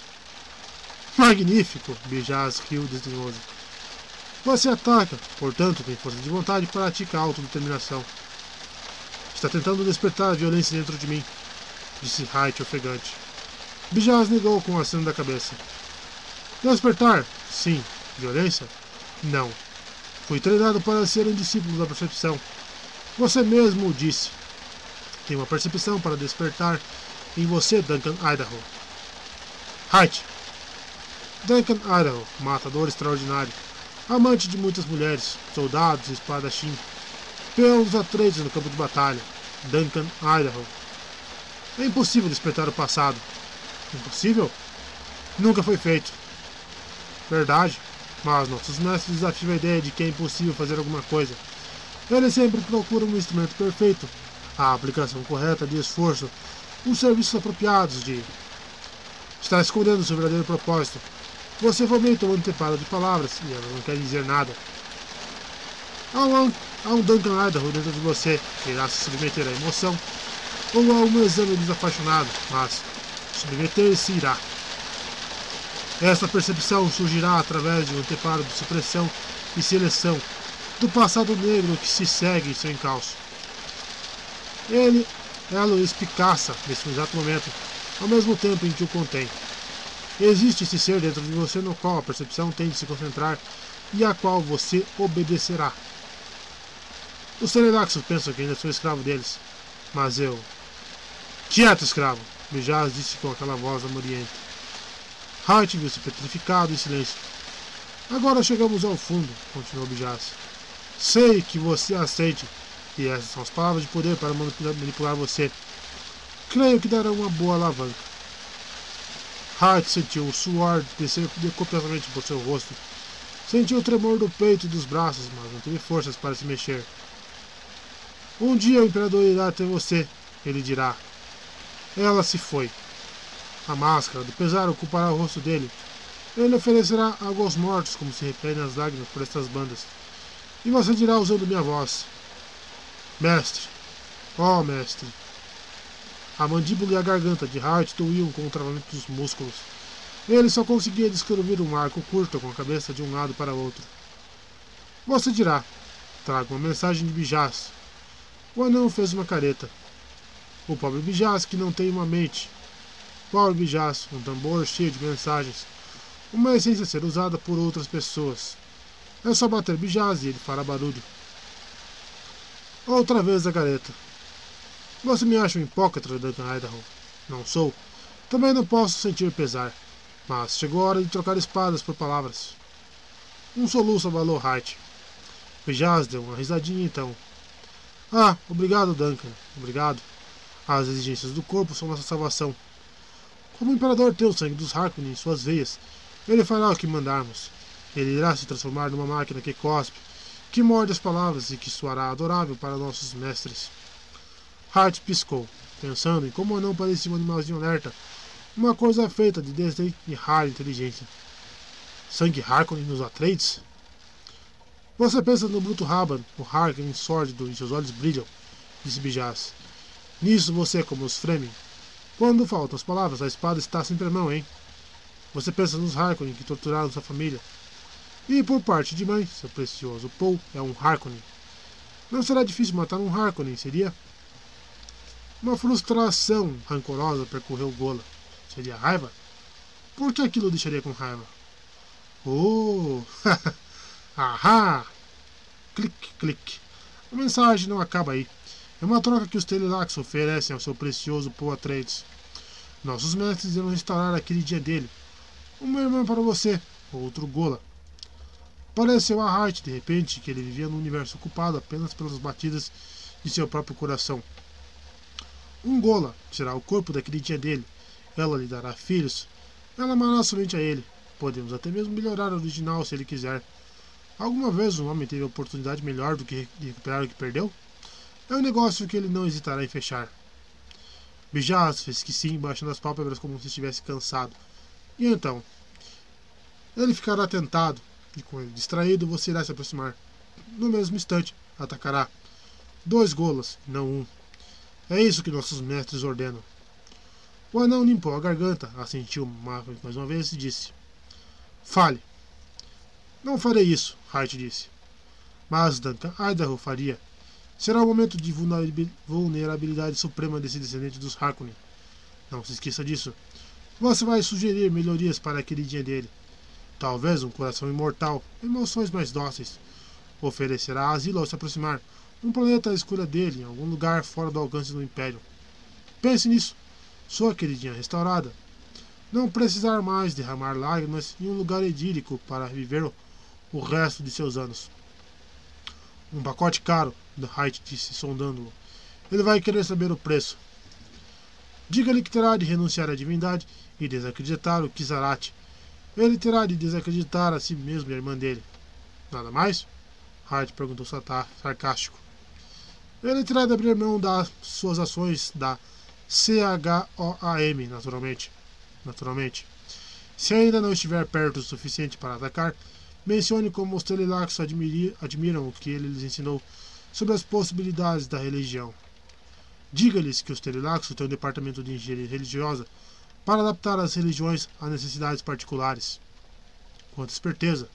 Magnífico! Bijaz riu desdenhoso. Você ataca, portanto, tem força de vontade e pratica a autodeterminação. Está tentando despertar a violência dentro de mim, disse Haidt ofegante. Bijaz negou com um aceno da cabeça. Despertar? Sim. Violência? Não. Fui treinado para ser um discípulo da percepção. Você mesmo o disse. Tem uma percepção para despertar em você, Duncan Idaho. Height. Duncan Idaho, matador extraordinário, amante de muitas mulheres, soldados e espadachim, peão dos atletas no campo de batalha. Duncan Idaho. É impossível despertar o passado. Impossível? Nunca foi feito. Verdade. Mas nossos mestres desafiam a ideia de que é impossível fazer alguma coisa. Ele sempre procura um instrumento perfeito, a aplicação correta de esforço, os serviços apropriados de. Está escondendo seu verdadeiro propósito. Você vomita um anteparo de palavras e ela não quer dizer nada. Há um, há um Duncan Idaho dentro de você que irá se submeter à emoção, ou a um exame desapaixonado, mas submeter-se irá. Esta percepção surgirá através de um anteparo de supressão e seleção do passado negro que se segue sem encalço. Ele é a luz Picasso nesse exato momento, ao mesmo tempo em que o contém. Existe esse ser dentro de você no qual a percepção tem de se concentrar e a qual você obedecerá. Os Telelaxos pensam que ainda sou escravo deles, mas eu. Quieto, escravo! Bijaz disse com aquela voz amoriente. Hart viu-se petrificado em silêncio. Agora chegamos ao fundo, continuou Bijaz. Sei que você aceite, e essas são as palavras de poder para manipular você. Creio que dará uma boa alavanca. Hart sentiu o suor descer copiosamente por seu rosto. Sentiu o tremor do peito e dos braços, mas não teve forças para se mexer. Um dia o imperador irá até você, ele dirá. Ela se foi. A máscara do pesar ocupará o rosto dele. Ele oferecerá algo aos mortos, como se referem as lágrimas por estas bandas. E você dirá usando minha voz: Mestre, ó oh, mestre. A mandíbula e a garganta de Hart doíam com o travamento dos músculos. Ele só conseguia descrever um arco curto com a cabeça de um lado para outro. Você dirá: Trago uma mensagem de Bijaz. O anão fez uma careta. O pobre Bijaz que não tem uma mente. Pobre Bijaz, um tambor cheio de mensagens. Uma essência a ser usada por outras pessoas. É só bater Bijaz e ele fará barulho. Outra vez a careta. Você me acha um hipócrita, Duncan Idaho? Não sou. Também não posso sentir pesar. Mas chegou a hora de trocar espadas por palavras. Um soluço abalou Hart. Bijaz deu uma risadinha então. Ah, obrigado, Duncan. Obrigado. As exigências do corpo são nossa salvação. Como o imperador tem o sangue dos Harkonnen em suas veias, ele fará o que mandarmos. Ele irá se transformar numa máquina que cospe, que morde as palavras e que soará adorável para nossos mestres. Hart piscou, pensando em como não parecia um animalzinho alerta, uma coisa feita de desdém e rara inteligência. Sangue Harkonnen nos Atreides? Você pensa no bruto Raban, o Harkonnen sórdido e seus olhos brilham, disse Bijaz. Nisso você é como os Fremen. Quando faltam as palavras, a espada está sempre à mão, hein? Você pensa nos Harkonnen que torturaram sua família. E por parte de mãe, seu precioso Paul é um Harkonnen. Não será difícil matar um Harkonnen, seria? Uma frustração rancorosa percorreu Gola. Seria raiva? Por que aquilo deixaria com raiva? Oh! Ahá! Clique, clique. A mensagem não acaba aí. É uma troca que os Telelax oferecem ao seu precioso Poe Atreides. Nossos mestres irão restaurar aquele dia dele. Uma irmã para você, outro Gola. Pareceu a Hart, de repente, que ele vivia num universo ocupado apenas pelas batidas de seu próprio coração. Um Gola será o corpo daquele dia dele. Ela lhe dará filhos. Ela amará somente a ele. Podemos até mesmo melhorar o original se ele quiser. Alguma vez um homem teve a oportunidade melhor do que recuperar o que perdeu? É um negócio que ele não hesitará em fechar. Bijaz fez que sim, baixando as pálpebras como se estivesse cansado. E então? Ele ficará tentado, e com ele distraído, você irá se aproximar. No mesmo instante, atacará. Dois golas, não um. É isso que nossos mestres ordenam. O anão limpou a garganta, assentiu mais uma vez e disse: Fale. Não farei isso, Hart disse. Mas Duncan Idaho faria. Será o momento de vulnerabilidade suprema desse descendente dos Harkonnen. Não se esqueça disso. Você vai sugerir melhorias para aquele dia dele. Talvez um coração imortal, emoções mais dóceis. Oferecerá asilo ao se aproximar. Um planeta à escolha dele, em algum lugar fora do alcance do Império. Pense nisso. Sua queridinha restaurada. Não precisar mais derramar lágrimas em um lugar idílico para viver o resto de seus anos. Um pacote caro, Height disse, sondando-o. Ele vai querer saber o preço. Diga-lhe que terá de renunciar à divindade e desacreditar o Kizarat. Ele terá de desacreditar a si mesmo e a irmã dele. Nada mais? Hart perguntou sarcástico. Ele terá de abrir mão das suas ações da CHOAM, naturalmente. Naturalmente. Se ainda não estiver perto o suficiente para atacar, mencione como os Telelax admiram o que ele lhes ensinou sobre as possibilidades da religião. Diga-lhes que os Telelax têm um departamento de engenharia religiosa para adaptar as religiões a necessidades particulares. Quanta esperteza!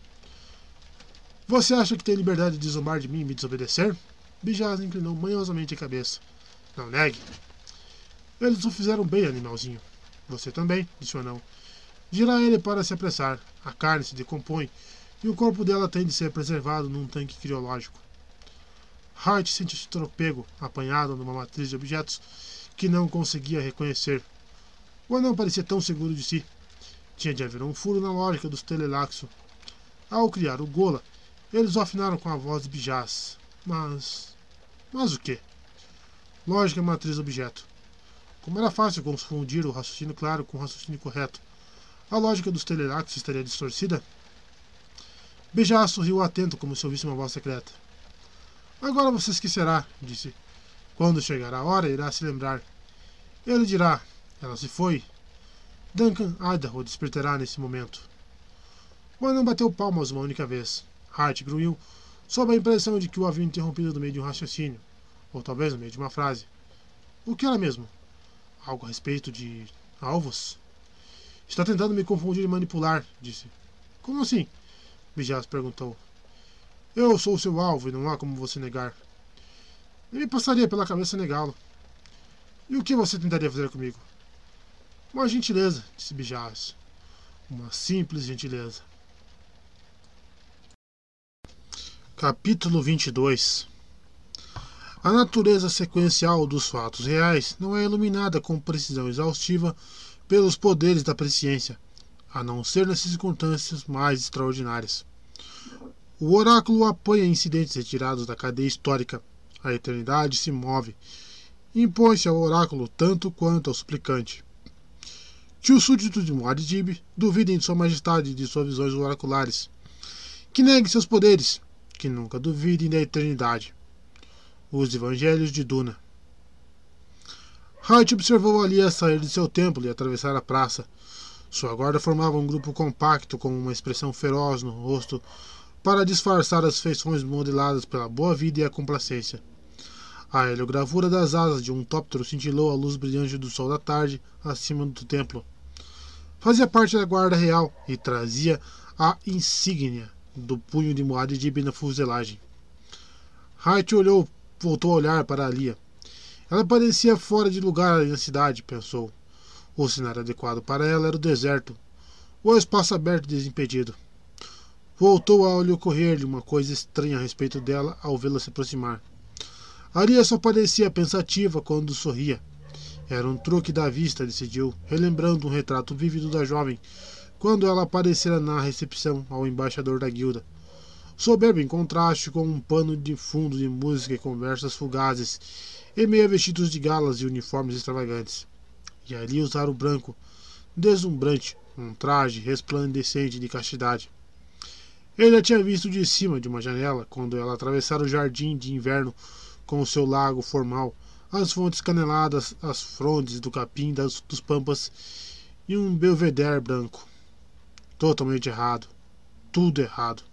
Você acha que tem liberdade de zombar de mim e me desobedecer? Bijaz inclinou manhosamente a cabeça. Não negue. Eles o fizeram bem, animalzinho. Você também, disse o anão. Gira ele para se apressar. A carne se decompõe e o corpo dela tem de ser preservado num tanque criológico. Hart sentiu-se tropego, apanhado numa matriz de objetos que não conseguia reconhecer. O anão parecia tão seguro de si. Tinha de haver um furo na lógica dos telelaxo. Ao criar o Gola, eles o afinaram com a voz de Bijaz. Mas. Mas o quê? Lógica é matriz objeto. Como era fácil confundir o raciocínio claro com o raciocínio correto, a lógica dos telelaxos estaria distorcida? Bijaz sorriu atento como se ouvisse uma voz secreta. Agora você esquecerá, disse. Quando chegar a hora, irá se lembrar. Ele dirá: Ela se foi. Duncan Idaho despertará nesse momento. Anão bateu palmas uma única vez. Hart grunhiu, sob a impressão de que o havia interrompido no meio de um raciocínio, ou talvez no meio de uma frase. O que era mesmo? Algo a respeito de alvos? Está tentando me confundir e manipular, disse. Como assim? Bijaz perguntou. Eu sou seu alvo e não há como você negar. Nem me passaria pela cabeça negá-lo. E o que você tentaria fazer comigo? Uma gentileza, disse Bijaz. Uma simples gentileza. Capítulo 22 A natureza sequencial dos fatos reais não é iluminada com precisão exaustiva pelos poderes da presciência, a não ser nas circunstâncias mais extraordinárias. O oráculo apanha incidentes retirados da cadeia histórica. A eternidade se move. Impõe-se ao oráculo tanto quanto ao suplicante. Que os súditos de Muad'Dib duvidem de sua majestade e de suas visões oraculares. Que neguem seus poderes. Que nunca duvidem da eternidade. Os Evangelhos de Duna. Hart observou ali a sair de seu templo e atravessar a praça. Sua guarda formava um grupo compacto com uma expressão feroz no rosto para disfarçar as feições modeladas pela boa vida e a complacência. A heliogravura das asas de um tóptero cintilou a luz brilhante do sol da tarde acima do templo. Fazia parte da guarda real e trazia a insígnia do punho de Muad'Dib na fuselagem. Hart olhou, voltou a olhar para Alia. Ela parecia fora de lugar na cidade, pensou. O cenário adequado para ela era o deserto, o espaço aberto e desimpedido. Voltou a lhe ocorrer-lhe uma coisa estranha a respeito dela ao vê-la se aproximar. Aria só parecia pensativa quando sorria. Era um truque da vista, decidiu, relembrando um retrato vívido da jovem, quando ela aparecera na recepção ao embaixador da guilda. Soberbo em contraste com um pano de fundo de música e conversas fugazes, e meia vestidos de galas e uniformes extravagantes. E ali usar o branco, deslumbrante, um traje resplandecente de castidade. Ele a tinha visto de cima de uma janela quando ela atravessara o jardim de inverno com o seu lago formal, as fontes caneladas, as frondes do capim das, dos pampas e um belvedere branco. Totalmente errado. Tudo errado.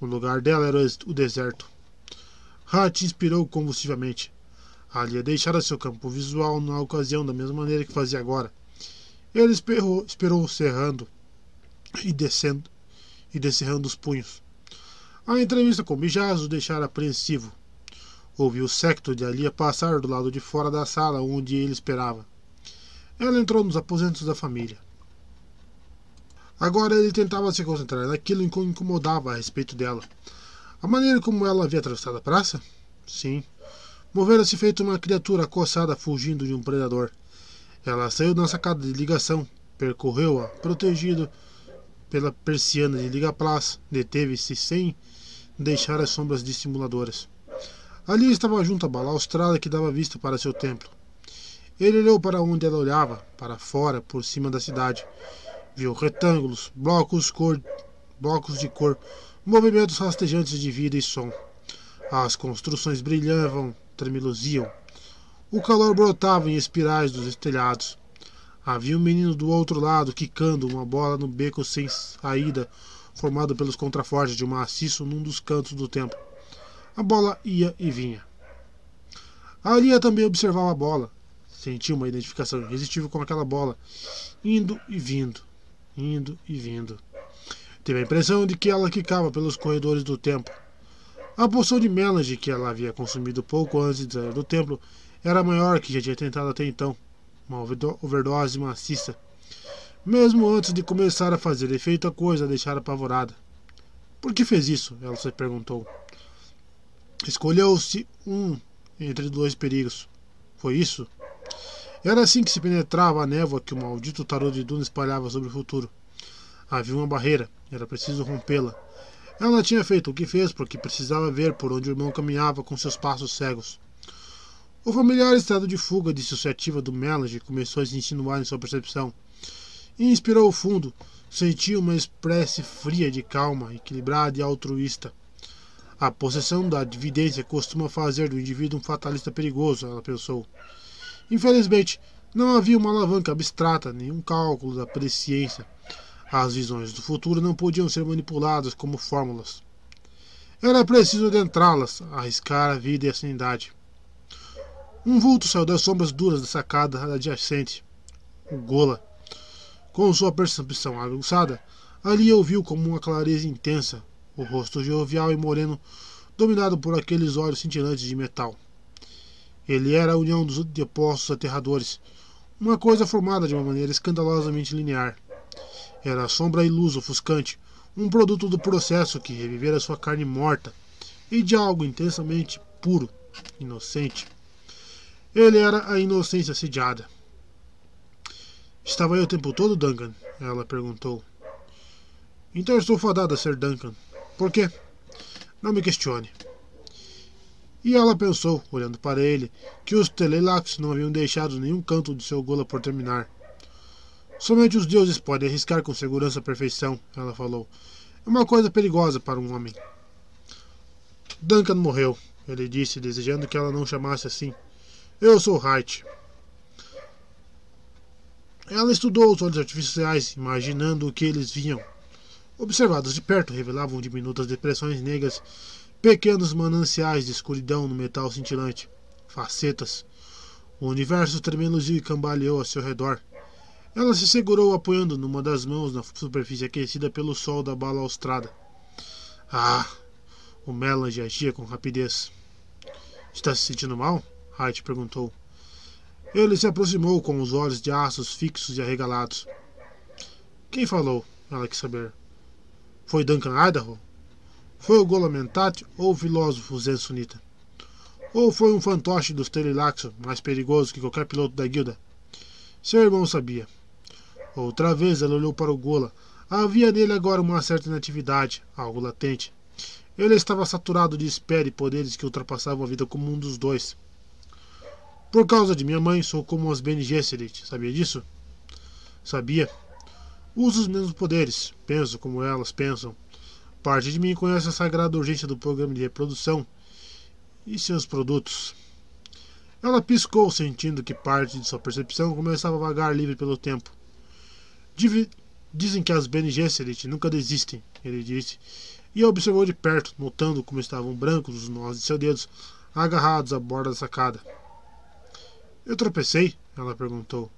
O lugar dela era o deserto. Hat inspirou convulsivamente. Ali deixara seu campo visual na ocasião da mesma maneira que fazia agora. Ele esperou, esperou cerrando e descendo e descerrando os punhos. A entrevista com Bijaz o deixara apreensivo. Ouviu o secto de Alia passar do lado de fora da sala onde ele esperava. Ela entrou nos aposentos da família. Agora ele tentava se concentrar naquilo que o incomodava a respeito dela. A maneira como ela havia atravessado a praça? Sim. Movera-se feito uma criatura acossada fugindo de um predador. Ela saiu na sacada de ligação, percorreu-a, protegido pela persiana de liga-plás, deteve-se sem deixar as sombras dissimuladoras. Ali estava junto à balaustrada que dava vista para seu templo. Ele olhou para onde ela olhava, para fora, por cima da cidade. Viu retângulos, blocos, cor, blocos de cor movimentos rastejantes de vida e som. As construções brilhavam, tremeluziam. O calor brotava em espirais dos estelhados. Havia um menino do outro lado quicando uma bola no beco sem saída, formado pelos contrafortes de um maciço num dos cantos do templo. A bola ia e vinha. A Alia também observava a bola. Sentia uma identificação irresistível com aquela bola, indo e vindo, indo e vindo. Teve a impressão de que ela quicava pelos corredores do templo. A poção de melange que ela havia consumido pouco antes de sair do templo era maior que já tinha tentado até então, uma overdose maciça. Mesmo antes de começar a fazer efeito, a coisa a deixara apavorada. Por que fez isso? Ela se perguntou. Escolheu-se um entre dois perigos. Foi isso? Era assim que se penetrava a névoa que o maldito tarô de Duna espalhava sobre o futuro. Havia uma barreira, era preciso rompê-la. Ela tinha feito o que fez porque precisava ver por onde o irmão caminhava com seus passos cegos. O familiar estado de fuga dissociativa do Melange começou a se insinuar em sua percepção. E inspirou fundo, sentiu uma espécie fria de calma, equilibrada e altruísta. A possessão da dividência costuma fazer do indivíduo um fatalista perigoso, ela pensou. Infelizmente, não havia uma alavanca abstrata, nenhum cálculo da presciência. As visões do futuro não podiam ser manipuladas como fórmulas. Era preciso adentrá-las, arriscar a vida e a sanidade. Um vulto saiu das sombras duras da sacada adjacente. O Gola. Com sua percepção aguçada, ali ouviu como uma clareza intensa, o rosto jovial e moreno, dominado por aqueles olhos cintilantes de metal. Ele era a união dos depostos aterradores, uma coisa formada de uma maneira escandalosamente linear. Era a sombra luz ofuscante, um produto do processo que revivera sua carne morta, e de algo intensamente puro, inocente. Ele era a inocência sediada. Estava aí o tempo todo, Duncan? Ela perguntou. Então estou fadada a ser Duncan. Por quê? Não me questione. E ela pensou, olhando para ele, que os Telelax não haviam deixado nenhum canto de seu gola por terminar. Somente os deuses podem arriscar com segurança a perfeição, ela falou. É uma coisa perigosa para um homem. Duncan morreu, ele disse, desejando que ela não chamasse assim. Eu sou Wright. Ela estudou os olhos artificiais, imaginando o que eles viam. Observados de perto, revelavam diminutas depressões negras, pequenos mananciais de escuridão no metal cintilante, facetas. O universo tremeluziu e cambaleou ao seu redor. Ela se segurou apoiando numa das mãos na superfície aquecida pelo sol da balaustrada. Ah! O Melange agia com rapidez. Está se sentindo mal? Hart perguntou. Ele se aproximou com os olhos de aços fixos e arregalados. Quem falou? Ela quis saber. Foi Duncan Idaho? Foi o Golamentat ou o filósofo Zen Sunita? Ou foi um fantoche dos Telelaxo, mais perigoso que qualquer piloto da guilda? Seu irmão sabia. Outra vez ela olhou para o Gola. Havia nele agora uma certa inatividade, algo latente. Ele estava saturado de espera e poderes que ultrapassavam a vida comum dos dois. Por causa de minha mãe, sou como as Bene Gesserit, sabia disso? Sabia. Uso os mesmos poderes, penso como elas pensam. Parte de mim conhece a sagrada urgência do programa de reprodução e seus produtos. Ela piscou, sentindo que parte de sua percepção começava a vagar livre pelo tempo. Dizem que as Bene Gesserit nunca desistem, ele disse, e observou de perto, notando como estavam brancos os nós de seus dedos agarrados à borda da sacada. Eu tropecei? Ela perguntou.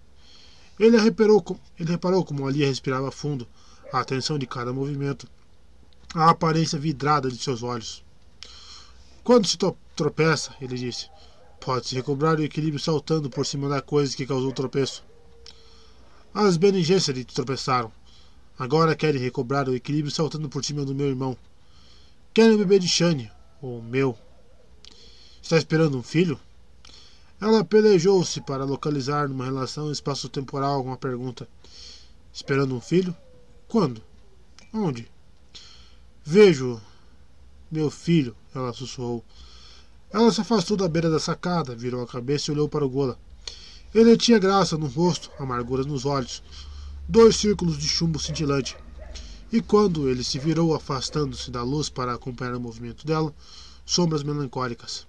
Ele reparou, ele reparou como ali respirava fundo, a atenção de cada movimento, a aparência vidrada de seus olhos. Quando se tropeça, ele disse, pode-se recobrar o equilíbrio saltando por cima da coisa que causou o tropeço. As Bene Gesserit tropeçaram. Agora querem recobrar o equilíbrio saltando por cima do meu irmão. Querem o bebê de Shane, o meu. Está esperando um filho? Ela pelejou-se para localizar numa relação espaço-temporal uma pergunta. Esperando um filho? Quando? Onde? Vejo. Meu filho, ela sussurrou. Ela se afastou da beira da sacada, virou a cabeça e olhou para o Gola. Ele tinha graça no rosto, amarguras nos olhos, dois círculos de chumbo cintilante. e quando ele se virou afastando-se da luz para acompanhar o movimento dela, sombras melancólicas.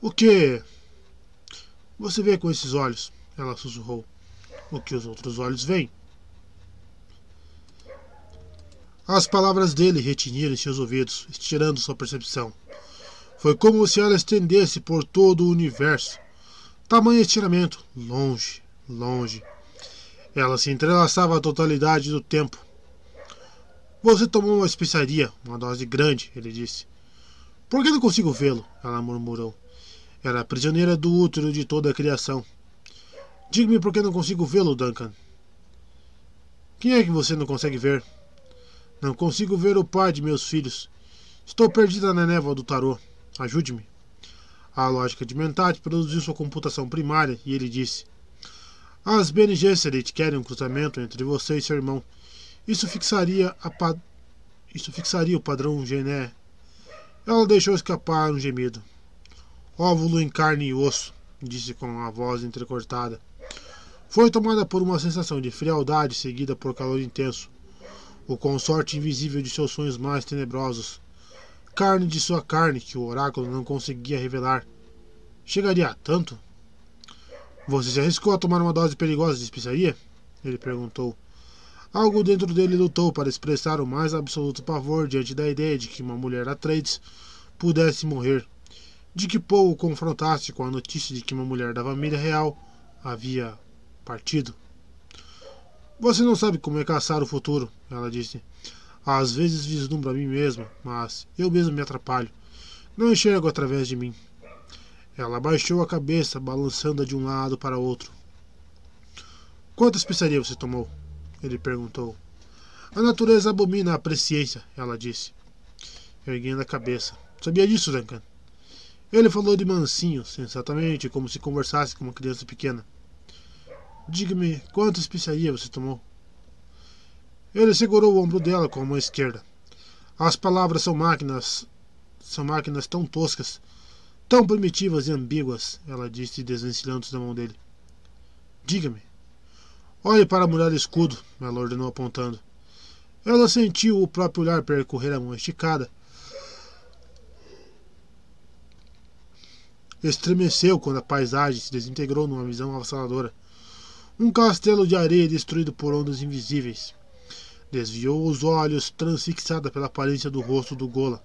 O que você vê com esses olhos? Ela sussurrou. O que os outros olhos veem? As palavras dele retiniram em seus ouvidos, estirando sua percepção. Foi como se ela estendesse por todo o universo. Tamanho estiramento, longe, longe. Ela se entrelaçava a totalidade do tempo. Você tomou uma especiaria, uma dose grande, ele disse. Por que não consigo vê-lo? Ela murmurou. Era prisioneira do útero de toda a criação. Diga-me por que não consigo vê-lo, Duncan. Quem é que você não consegue ver? Não consigo ver o pai de meus filhos. Estou perdida na névoa do tarô. Ajude-me. A lógica de Mentat produziu sua computação primária e ele disse: As Bene Gesserit querem um cruzamento entre você e seu irmão. Isso fixaria, pa... Isso fixaria o padrão Gené. Ela deixou escapar um gemido. Óvulo em carne e osso, disse com a voz entrecortada. Foi tomada por uma sensação de frialdade seguida por calor intenso o consorte invisível de seus sonhos mais tenebrosos, carne de sua carne que o oráculo não conseguia revelar. Chegaria a tanto? Você se arriscou a tomar uma dose perigosa de especiaria? Ele perguntou. Algo dentro dele lutou para expressar o mais absoluto pavor diante da ideia de que uma mulher Atreides pudesse morrer, de que Paul o confrontasse com a notícia de que uma mulher da família real havia partido. Você não sabe como é caçar o futuro, ela disse. Às vezes vislumbro a mim mesma, mas eu mesmo me atrapalho. Não enxergo através de mim. Ela baixou a cabeça, balançando-a de um lado para outro. Quanta especiaria você tomou? Ele perguntou. A natureza abomina a presciência, ela disse, erguendo a cabeça. Sabia disso, Duncan? Ele falou de mansinho, sensatamente, como se conversasse com uma criança pequena. Diga-me, quanta especiaria você tomou? Ele segurou o ombro dela com a mão esquerda. As palavras são máquinas. São máquinas tão toscas, tão primitivas e ambíguas, ela disse, desvencilhando-se da mão dele. Diga-me. Olhe para a muralha escudo, ela ordenou apontando. Ela sentiu o próprio olhar percorrer a mão esticada. Estremeceu quando a paisagem se desintegrou numa visão avassaladora. Um castelo de areia destruído por ondas invisíveis. Desviou os olhos, transfixada pela aparência do rosto do Gola.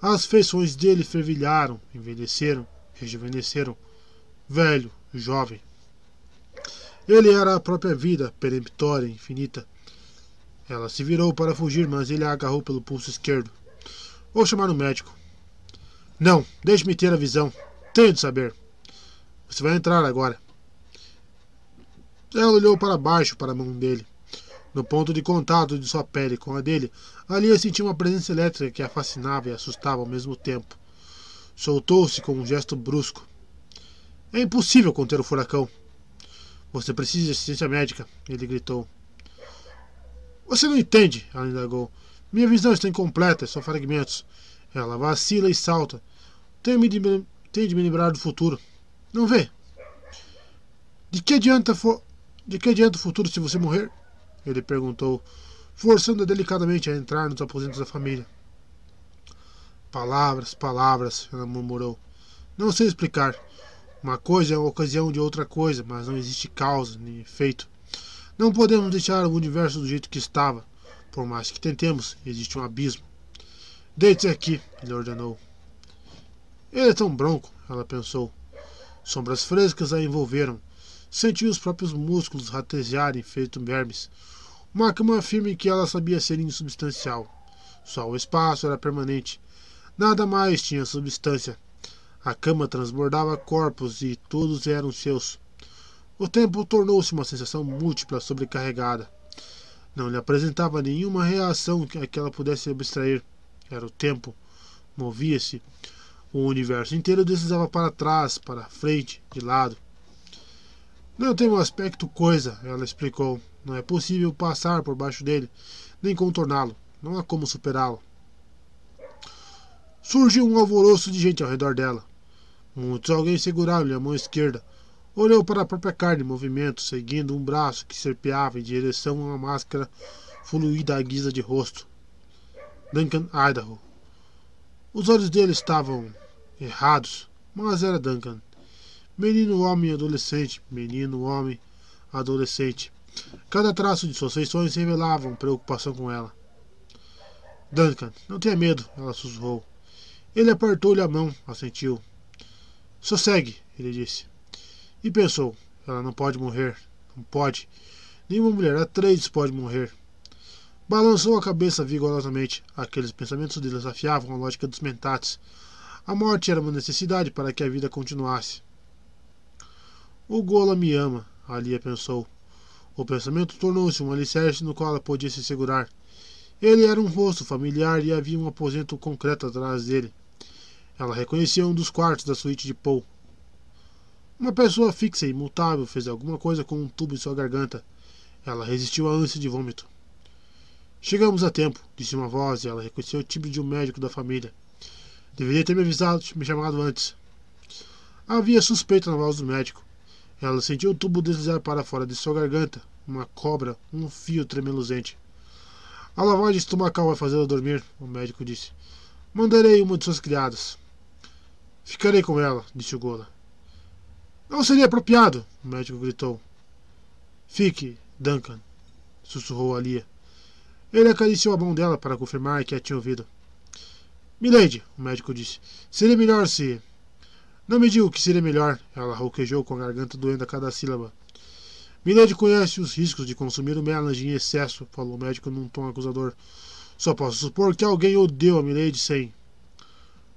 As feições dele fervilharam, envelheceram, rejuvenesceram. Velho, jovem. Ele era a própria vida, peremptória, infinita. Ela se virou para fugir, mas ele a agarrou pelo pulso esquerdo. Vou chamar um médico. Não, deixe-me ter a visão. Tenho de saber. Você vai entrar agora. Ela olhou para baixo para a mão dele. No ponto de contato de sua pele com a dele, ali sentiu uma presença elétrica que a fascinava e assustava ao mesmo tempo. Soltou-se com um gesto brusco. É impossível conter o furacão. Você precisa de assistência médica, ele gritou. Você não entende, ela indagou. Minha visão está incompleta, são fragmentos. Ela vacila e salta. Tenho de, me, de me lembrar do futuro. Não vê? De que adianta for. De que adianta o futuro se você morrer? Ele perguntou, forçando-a delicadamente a entrar nos aposentos da família. Palavras, palavras, ela murmurou. Não sei explicar. Uma coisa é a ocasião de outra coisa, mas não existe causa nem efeito. Não podemos deixar o universo do jeito que estava. Por mais que tentemos, existe um abismo. Deite-se aqui, ele ordenou. Ele é tão bronco, ela pensou. Sombras frescas a envolveram, Sentiu os próprios músculos ratejarem, feito vermes. Uma cama firme que ela sabia ser insubstancial. Só o espaço era permanente. Nada mais tinha substância. A cama transbordava corpos e todos eram seus. O tempo tornou-se uma sensação múltipla sobrecarregada. Não lhe apresentava nenhuma reação a que ela pudesse abstrair. Era o tempo. Movia-se. O universo inteiro deslizava para trás, para frente, de lado. Não tem um aspecto coisa, ela explicou. Não é possível passar por baixo dele, nem contorná-lo. Não há como superá-lo. Surgiu um alvoroço de gente ao redor dela. Muitos alguém seguraram-lhe a mão esquerda. Olhou para a própria carne em movimento, seguindo um braço que serpeava em direção a uma máscara fluida à guisa de rosto. Duncan Idaho. Os olhos dele estavam errados, mas era Duncan. Menino, homem, adolescente, menino, homem, adolescente. Cada traço de suas feições revelava preocupação com ela. Duncan, não tenha medo, ela sussurrou. Ele apertou-lhe a mão, assentiu. Sossegue, ele disse. E pensou: ela não pode morrer. Não pode. Nenhuma mulher Atreides pode morrer. Balançou a cabeça vigorosamente. Aqueles pensamentos desafiavam a lógica dos mentates. A morte era uma necessidade para que a vida continuasse. O Gola me ama, Alia pensou. O pensamento tornou-se um alicerce no qual ela podia se segurar. Ele era um rosto familiar e havia um aposento concreto atrás dele. Ela reconhecia um dos quartos da suíte de Paul. Uma pessoa fixa e imutável fez alguma coisa com um tubo em sua garganta. Ela resistiu à ânsia de vômito. Chegamos a tempo, disse uma voz e ela reconheceu o timbre de um médico da família. Deveria ter me avisado, me chamado antes. Havia suspeita na voz do médico. Ela sentiu o tubo deslizar para fora de sua garganta, uma cobra, um fio tremeluzente. A lavagem estomacal vai fazê-la dormir, o médico disse. Mandarei uma de suas criadas. Ficarei com ela, disse o Gola. Não seria apropriado, o médico gritou. Fique, Duncan, sussurrou Alia. Ele acariciou a mão dela para confirmar que a tinha ouvido. Milady, o médico disse, seria melhor se. Não me diga o que seria melhor, ela rouquejou com a garganta doendo a cada sílaba. Milady conhece os riscos de consumir o melange em excesso, falou o médico num tom acusador. Só posso supor que alguém odeia a Milady sem.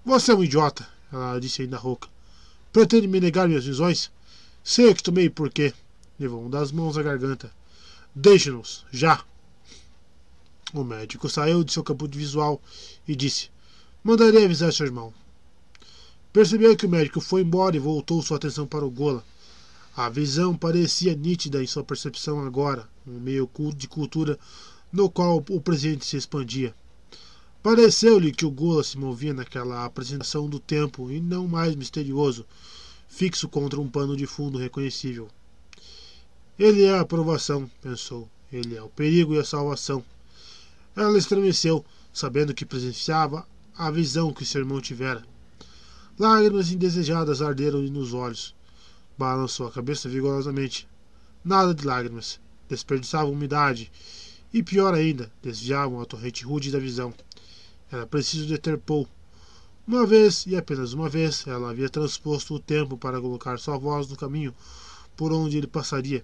Você é um idiota, ela disse ainda rouca. Pretende me negar minhas visões? Sei o que tomei e por quê. Levou um das mãos à garganta. Deixe-nos, já! O médico saiu de seu campo de visual e disse: Mandarei avisar seu irmão. Percebeu que o médico foi embora e voltou sua atenção para o Gola. A visão parecia nítida em sua percepção agora, um meio de cultura no qual o presente se expandia. Pareceu-lhe que o Gola se movia naquela apresentação do tempo e não mais misterioso, fixo contra um pano de fundo reconhecível. Ele é a aprovação, pensou. Ele é o perigo e a salvação. Ela estremeceu, sabendo que presenciava a visão que seu irmão tivera. Lágrimas indesejadas arderam-lhe nos olhos. Balançou a cabeça vigorosamente. Nada de lágrimas. Desperdiçavam umidade. E pior ainda, desviavam a torrente rude da visão. Era preciso deter Paul. Uma vez, e apenas uma vez, ela havia transposto o tempo para colocar sua voz no caminho por onde ele passaria.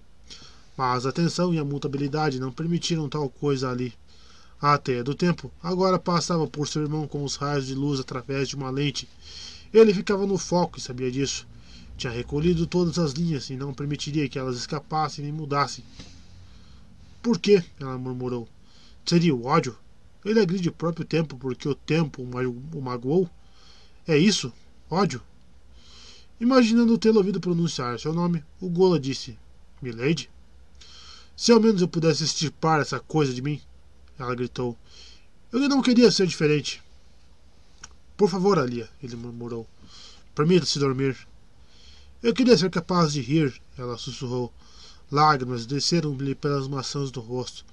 Mas a tensão e a mutabilidade não permitiram tal coisa ali. A teia do tempo agora passava por seu irmão com os raios de luz através de uma lente. Ele ficava no foco e sabia disso. Tinha recolhido todas as linhas e não permitiria que elas escapassem nem mudassem. Por quê? ela murmurou. Seria o ódio? Ele agride o próprio tempo porque o tempo o magoou? É isso? Ódio? Imaginando tê-lo ouvido pronunciar seu nome, o Gola disse: Milady? Se ao menos eu pudesse extirpar essa coisa de mim, ela gritou. Eu não queria ser diferente. Por favor, Alia, ele murmurou. Permita-se dormir. Eu queria ser capaz de rir, ela sussurrou. Lágrimas desceram-lhe pelas maçãs do rosto.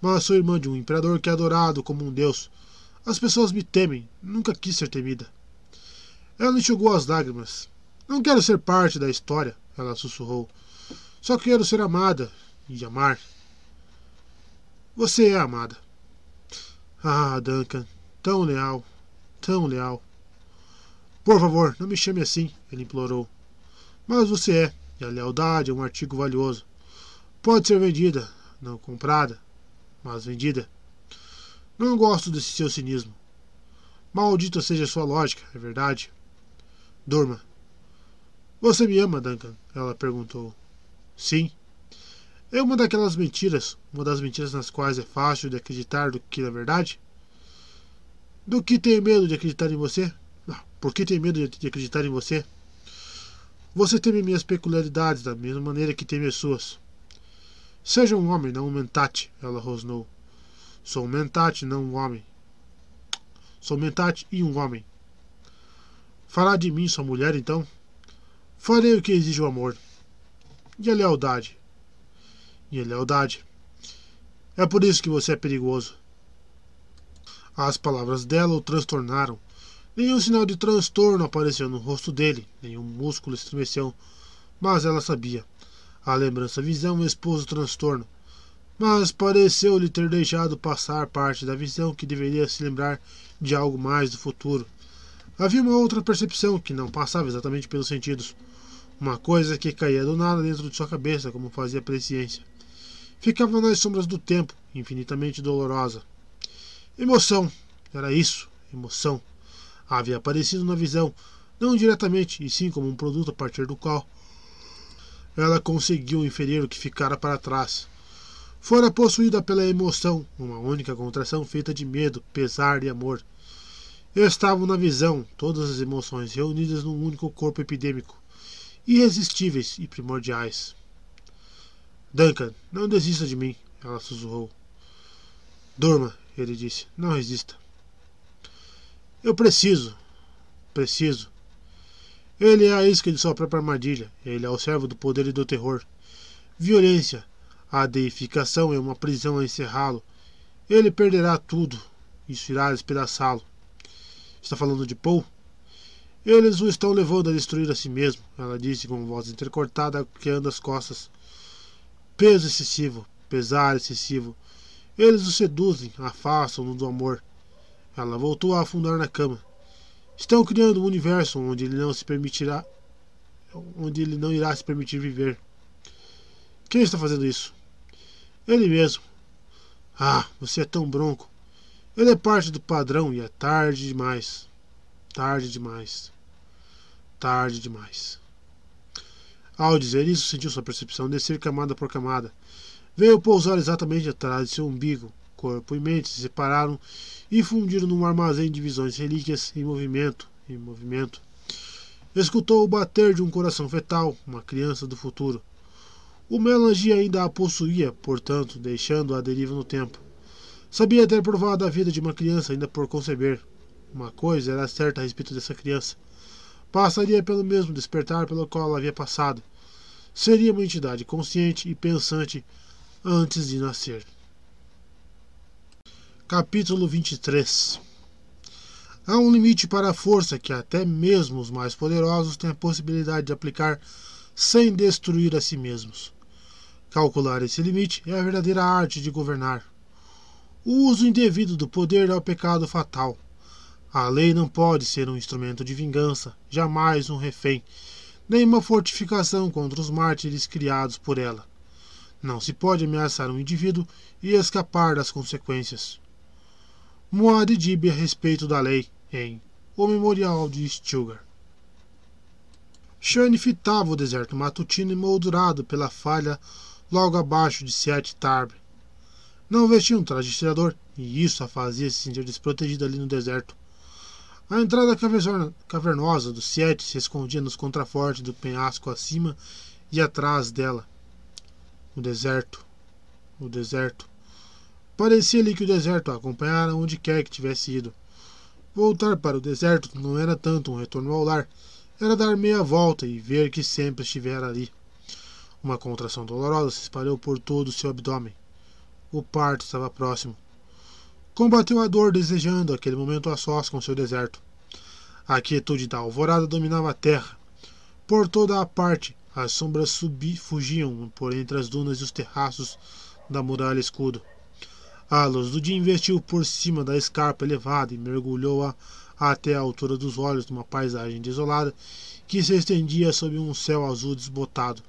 Mas sou irmã de um imperador que é adorado como um deus. As pessoas me temem. Nunca quis ser temida. Ela enxugou as lágrimas. Não quero ser parte da história, ela sussurrou. Só quero ser amada e amar. Você é amada. Ah, Duncan, tão leal, tão leal. Por favor, não me chame assim, ele implorou. Mas você é, e a lealdade é um artigo valioso. Pode ser vendida, não comprada, mas vendida. Não gosto desse seu cinismo. Maldita seja sua lógica, é verdade. Durma. Você me ama, Duncan? Ela perguntou. Sim. É uma daquelas mentiras, uma das mentiras nas quais é fácil de acreditar do que na verdade? Do que tenho medo de acreditar em você? Ah, por que tenho medo de acreditar em você? Você teme minhas peculiaridades da mesma maneira que teme as suas. Seja um homem, não um mentate, ela rosnou. Sou um mentate, não um homem. Sou mentate e um homem. Falar de mim, sua mulher, então? Farei o que exige o amor. E a lealdade? e a lealdade. É por isso que você é perigoso. As palavras dela o transtornaram. Nenhum sinal de transtorno apareceu no rosto dele, nenhum músculo estremeceu. Mas ela sabia. A lembrança visão expôs o transtorno. Mas pareceu-lhe ter deixado passar parte da visão que deveria se lembrar de algo mais do futuro. Havia uma outra percepção que não passava exatamente pelos sentidos. Uma coisa que caía do nada dentro de sua cabeça, como fazia presciência. Ficava nas sombras do tempo, infinitamente dolorosa. Emoção. Era isso, emoção. Havia aparecido na visão, não diretamente, e sim como um produto a partir do qual ela conseguiu inferir o que ficara para trás. Fora possuída pela emoção, uma única contração feita de medo, pesar e amor. Estavam na visão todas as emoções reunidas num único corpo epidêmico, irresistíveis e primordiais. Duncan, não desista de mim, ela sussurrou. Durma, ele disse. Não resista. Eu preciso. Preciso. Ele é a isca de sua própria armadilha. Ele é o servo do poder e do terror. Violência. A deificação é uma prisão a encerrá-lo. Ele perderá tudo. Isso irá despedaçá-lo. Está falando de Paul? Eles o estão levando a destruir a si mesmo, ela disse com voz entrecortada, anda as costas. Peso excessivo, pesar excessivo. Eles o seduzem, afastam-no do amor. Ela voltou a afundar na cama. Estão criando um universo onde ele não se permitirá. onde ele não irá se permitir viver. Quem está fazendo isso? Ele mesmo. Ah, você é tão bronco. Ele é parte do padrão e é tarde demais. Tarde demais. Tarde demais. Ao dizer isso, sentiu sua percepção descer camada por camada. Veio pousar exatamente atrás de seu umbigo. Corpo e mente se separaram e fundiram num armazém de visões relíquias em movimento, em movimento. Escutou o bater de um coração fetal, uma criança do futuro. O Melange ainda a possuía, portanto, deixando-a deriva no tempo. Sabia ter provado a vida de uma criança ainda por conceber. Uma coisa era certa a respeito dessa criança. Passaria pelo mesmo despertar pelo qual ela havia passado. Seria uma entidade consciente e pensante antes de nascer. Capítulo 23 Há um limite para a força que até mesmo os mais poderosos têm a possibilidade de aplicar sem destruir a si mesmos. Calcular esse limite é a verdadeira arte de governar. O uso indevido do poder é o pecado fatal. A lei não pode ser um instrumento de vingança, jamais um refém, nem uma fortificação contra os mártires criados por ela. Não se pode ameaçar um indivíduo e escapar das consequências. Muad'Dib a respeito da lei, em O Memorial de Stilgar. Shane fitava o deserto matutino emoldurado pela falha logo abaixo de Siet Tarb, não vestia um traje tirador, e isso a fazia se sentir desprotegida ali no deserto. A entrada cavernosa do Siete se escondia nos contrafortes do penhasco acima e atrás dela. O deserto. O deserto. Parecia-lhe que o deserto a acompanhara onde quer que tivesse ido. Voltar para o deserto não era tanto um retorno ao lar, era dar meia volta e ver que sempre estivera ali. Uma contração dolorosa se espalhou por todo o seu abdômen. O parto estava próximo. Combateu a dor desejando aquele momento a sós com seu deserto. A quietude da alvorada dominava a terra. Por toda a parte, as sombras subi, fugiam por entre as dunas e os terraços da muralha escudo. A luz do dia investiu por cima da escarpa elevada e mergulhou-a até a altura dos olhos numa paisagem desolada que se estendia sob um céu azul desbotado.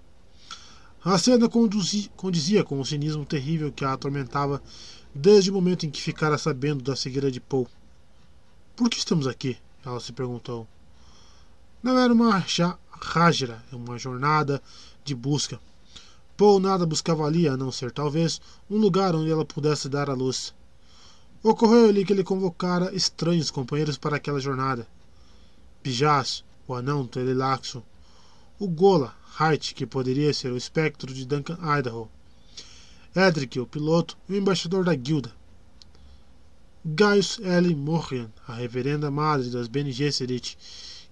A cena conduzia, condizia com o cinismo terrível que a atormentava desde o momento em que ficara sabendo da cegueira de Paul. Por que estamos aqui? Ela se perguntou. Não era uma rágira, uma jornada de busca. Paul nada buscava ali, a não ser talvez um lugar onde ela pudesse dar a luz. Ocorreu-lhe que ele convocara estranhos companheiros para aquela jornada. Pijas, o anão Telelaxo, o Gola, Hart, que poderia ser o espectro de Duncan Idaho, Edric, o piloto, e o embaixador da guilda. Gaius L. Morrian, a reverenda madre das Bene Gesserit,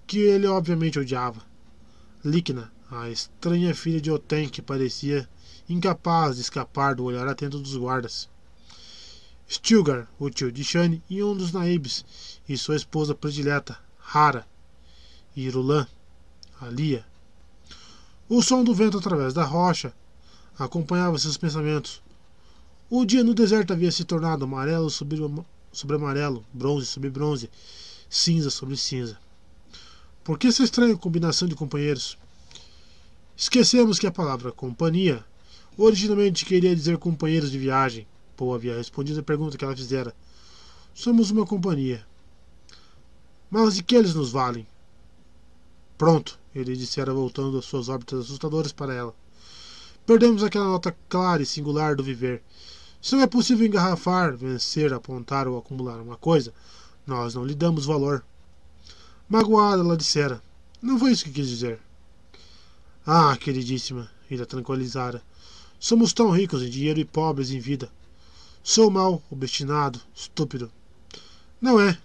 que ele obviamente odiava. Likna, a estranha filha de Oten, que parecia incapaz de escapar do olhar atento dos guardas. Stilgar, o tio de Shane, e um dos naibes, e sua esposa predileta, Hara, e Irulan, Alia. O som do vento através da rocha acompanhava seus pensamentos. O dia no deserto havia se tornado amarelo sobre, sobre amarelo, bronze sobre bronze, cinza sobre cinza. Por que essa estranha combinação de companheiros? Esquecemos que a palavra companhia originalmente queria dizer companheiros de viagem. Poe havia respondido a pergunta que ela fizera. Somos uma companhia. Mas de que eles nos valem? Pronto, ele dissera voltando as suas órbitas assustadoras para ela. Perdemos aquela nota clara e singular do viver. Se não é possível engarrafar, vencer, apontar ou acumular uma coisa, nós não lhe damos valor. Magoada, ela dissera. Não foi isso que quis dizer. Ah, queridíssima, ele a tranquilizara. Somos tão ricos em dinheiro e pobres em vida. Sou mau, obstinado, estúpido. Não é.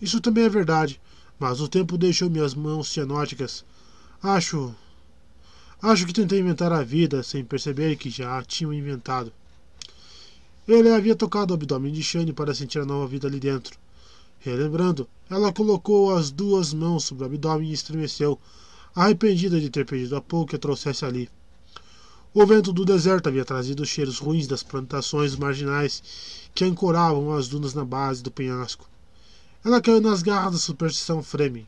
Isso também é verdade, mas o tempo deixou minhas mãos cianóticas. Acho. Acho que tentei inventar a vida sem perceber que já a tinham inventado. Ele havia tocado o abdômen de Shane para sentir a nova vida ali dentro. Relembrando, ela colocou as duas mãos sobre o abdômen e estremeceu, arrependida de ter pedido a pouco que a trouxesse ali. O vento do deserto havia trazido os cheiros ruins das plantações marginais que ancoravam as dunas na base do penhasco. Ela caiu nas garras da superstição Fremen.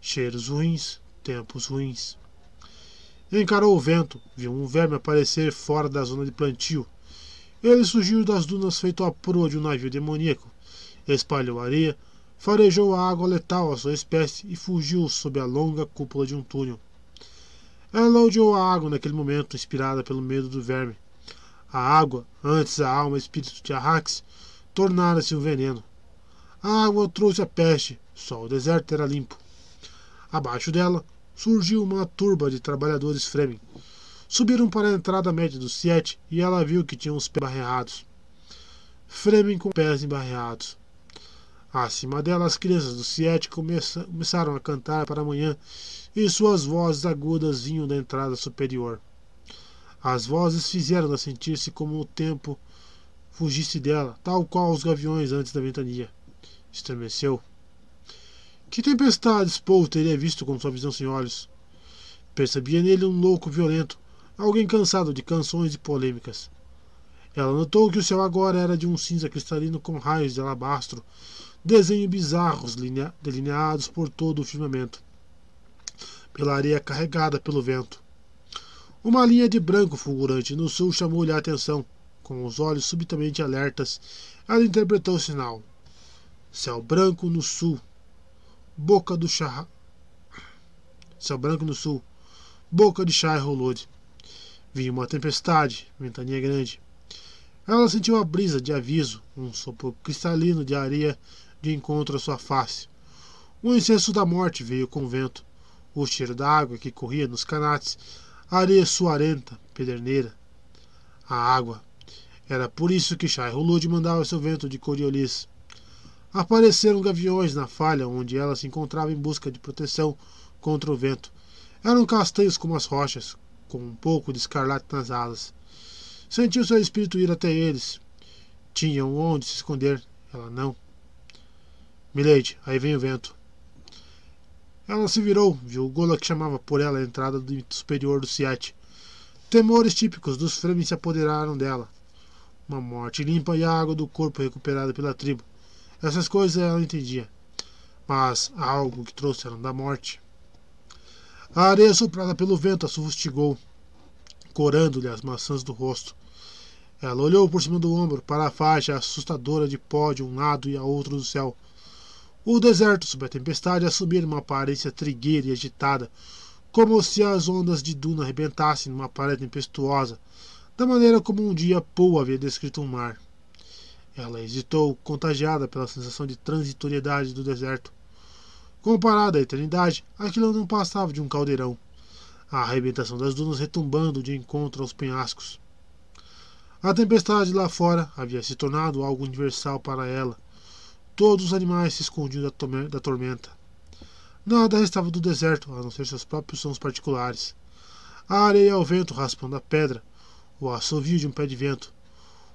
Cheiros ruins, tempos ruins. Encarou o vento, viu um verme aparecer fora da zona de plantio. Ele surgiu das dunas feito a proa de um navio demoníaco espalhou areia, farejou a água letal à sua espécie e fugiu sob a longa cúpula de um túnel. Ela odiou a água naquele momento, inspirada pelo medo do verme. A água, antes a alma e espírito de Arrax, tornara-se um veneno. A água trouxe a peste, só o deserto era limpo. Abaixo dela surgiu uma turba de trabalhadores Fremen. Subiram para a entrada média do Siete e ela viu que tinham os pés barreados. Fremen com pés embarreados. Acima dela, as crianças do Siete começaram a cantar para amanhã e suas vozes agudas vinham da entrada superior. As vozes fizeram-na sentir-se como o tempo fugisse dela, tal qual os gaviões antes da ventania. Estremeceu. Que tempestades Paul teria visto com sua visão sem olhos? Percebia nele um louco violento, alguém cansado de canções e polêmicas. Ela notou que o céu agora era de um cinza cristalino com raios de alabastro desenhos bizarros delineados por todo o firmamento, pela areia carregada pelo vento. Uma linha de branco fulgurante no sul chamou-lhe a atenção. Com os olhos subitamente alertas, ela interpretou o sinal. Céu branco no sul. Boca do chá. Céu branco no sul. Boca de Shai Rolod. Vinha uma tempestade, ventania grande. Ela sentiu a brisa de aviso, um sopro cristalino de areia de encontro à sua face. O incenso da morte veio com o vento, o cheiro da água que corria nos canates, a areia suarenta, pederneira. A água. Era por isso que Shai Hulud mandava seu vento de Coriolis. Apareceram gaviões na falha onde ela se encontrava em busca de proteção contra o vento. Eram castanhos como as rochas, com um pouco de escarlate nas alas. Sentiu seu espírito ir até eles. Tinham onde se esconder, ela não. Milady, aí vem o vento. Ela se virou, viu o Gola que chamava por ela a entrada do superior do Siete. Temores típicos dos Fremen se apoderaram dela. Uma morte limpa e a água do corpo recuperada pela tribo. Essas coisas ela entendia. Mas algo que trouxeram da morte. A areia soprada pelo vento a sufustigou, corando-lhe as maçãs do rosto. Ela olhou por cima do ombro para a faixa assustadora de pó de um lado e a outro do céu. O deserto sob a tempestade assumia uma aparência trigueira e agitada, como se as ondas de duna arrebentassem numa parede tempestuosa, da maneira como um dia Poe havia descrito um mar. Ela hesitou, contagiada pela sensação de transitoriedade do deserto. Comparada à eternidade, aquilo não passava de um caldeirão, a arrebentação das dunas retumbando de encontro aos penhascos. A tempestade lá fora havia se tornado algo universal para ela, Todos os animais se escondiam da tormenta. Nada restava do deserto, a não ser seus próprios sons particulares. A areia ao vento raspando a pedra, o assovio de um pé de vento,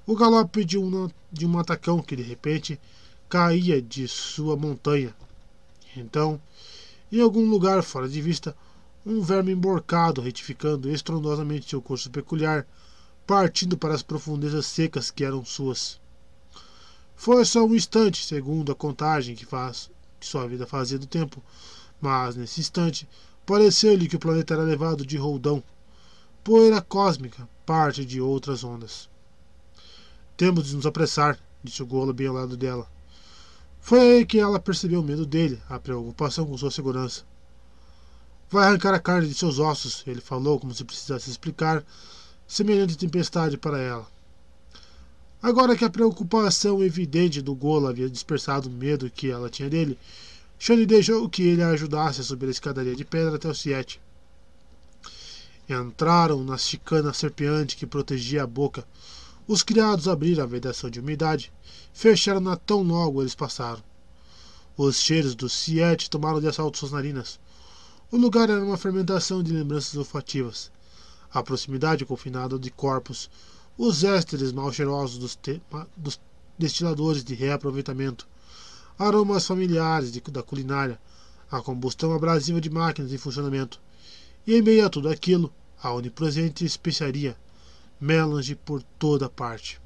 o galope de um, de um matacão que de repente caía de sua montanha. Então, em algum lugar fora de vista, um verme emborcado, retificando estrondosamente seu curso peculiar, partindo para as profundezas secas que eram suas. Foi só um instante, segundo a contagem que faz que sua vida fazia do tempo, mas nesse instante pareceu-lhe que o planeta era levado de roldão, poeira cósmica, parte de outras ondas. Temos de nos apressar, disse o Golo bem ao lado dela. Foi aí que ela percebeu o medo dele, a preocupação com sua segurança. Vai arrancar a carne de seus ossos, ele falou como se precisasse explicar semelhante tempestade para ela. Agora que a preocupação evidente do Golo havia dispersado o medo que ela tinha dele, Shani deixou que ele a ajudasse a subir a escadaria de pedra até o Siete. Entraram na chicana serpeante que protegia a boca. Os criados abriram a vedação de umidade, fecharam-na tão logo eles passaram. Os cheiros do Siete tomaram de assalto suas narinas. O lugar era uma fermentação de lembranças olfativas. A proximidade confinada de corpos, os ésteres mal cheirosos dos, dos destiladores de reaproveitamento, aromas familiares de, da culinária, a combustão abrasiva de máquinas em funcionamento, e em meio a tudo aquilo, a onipresente especiaria, melange por toda parte.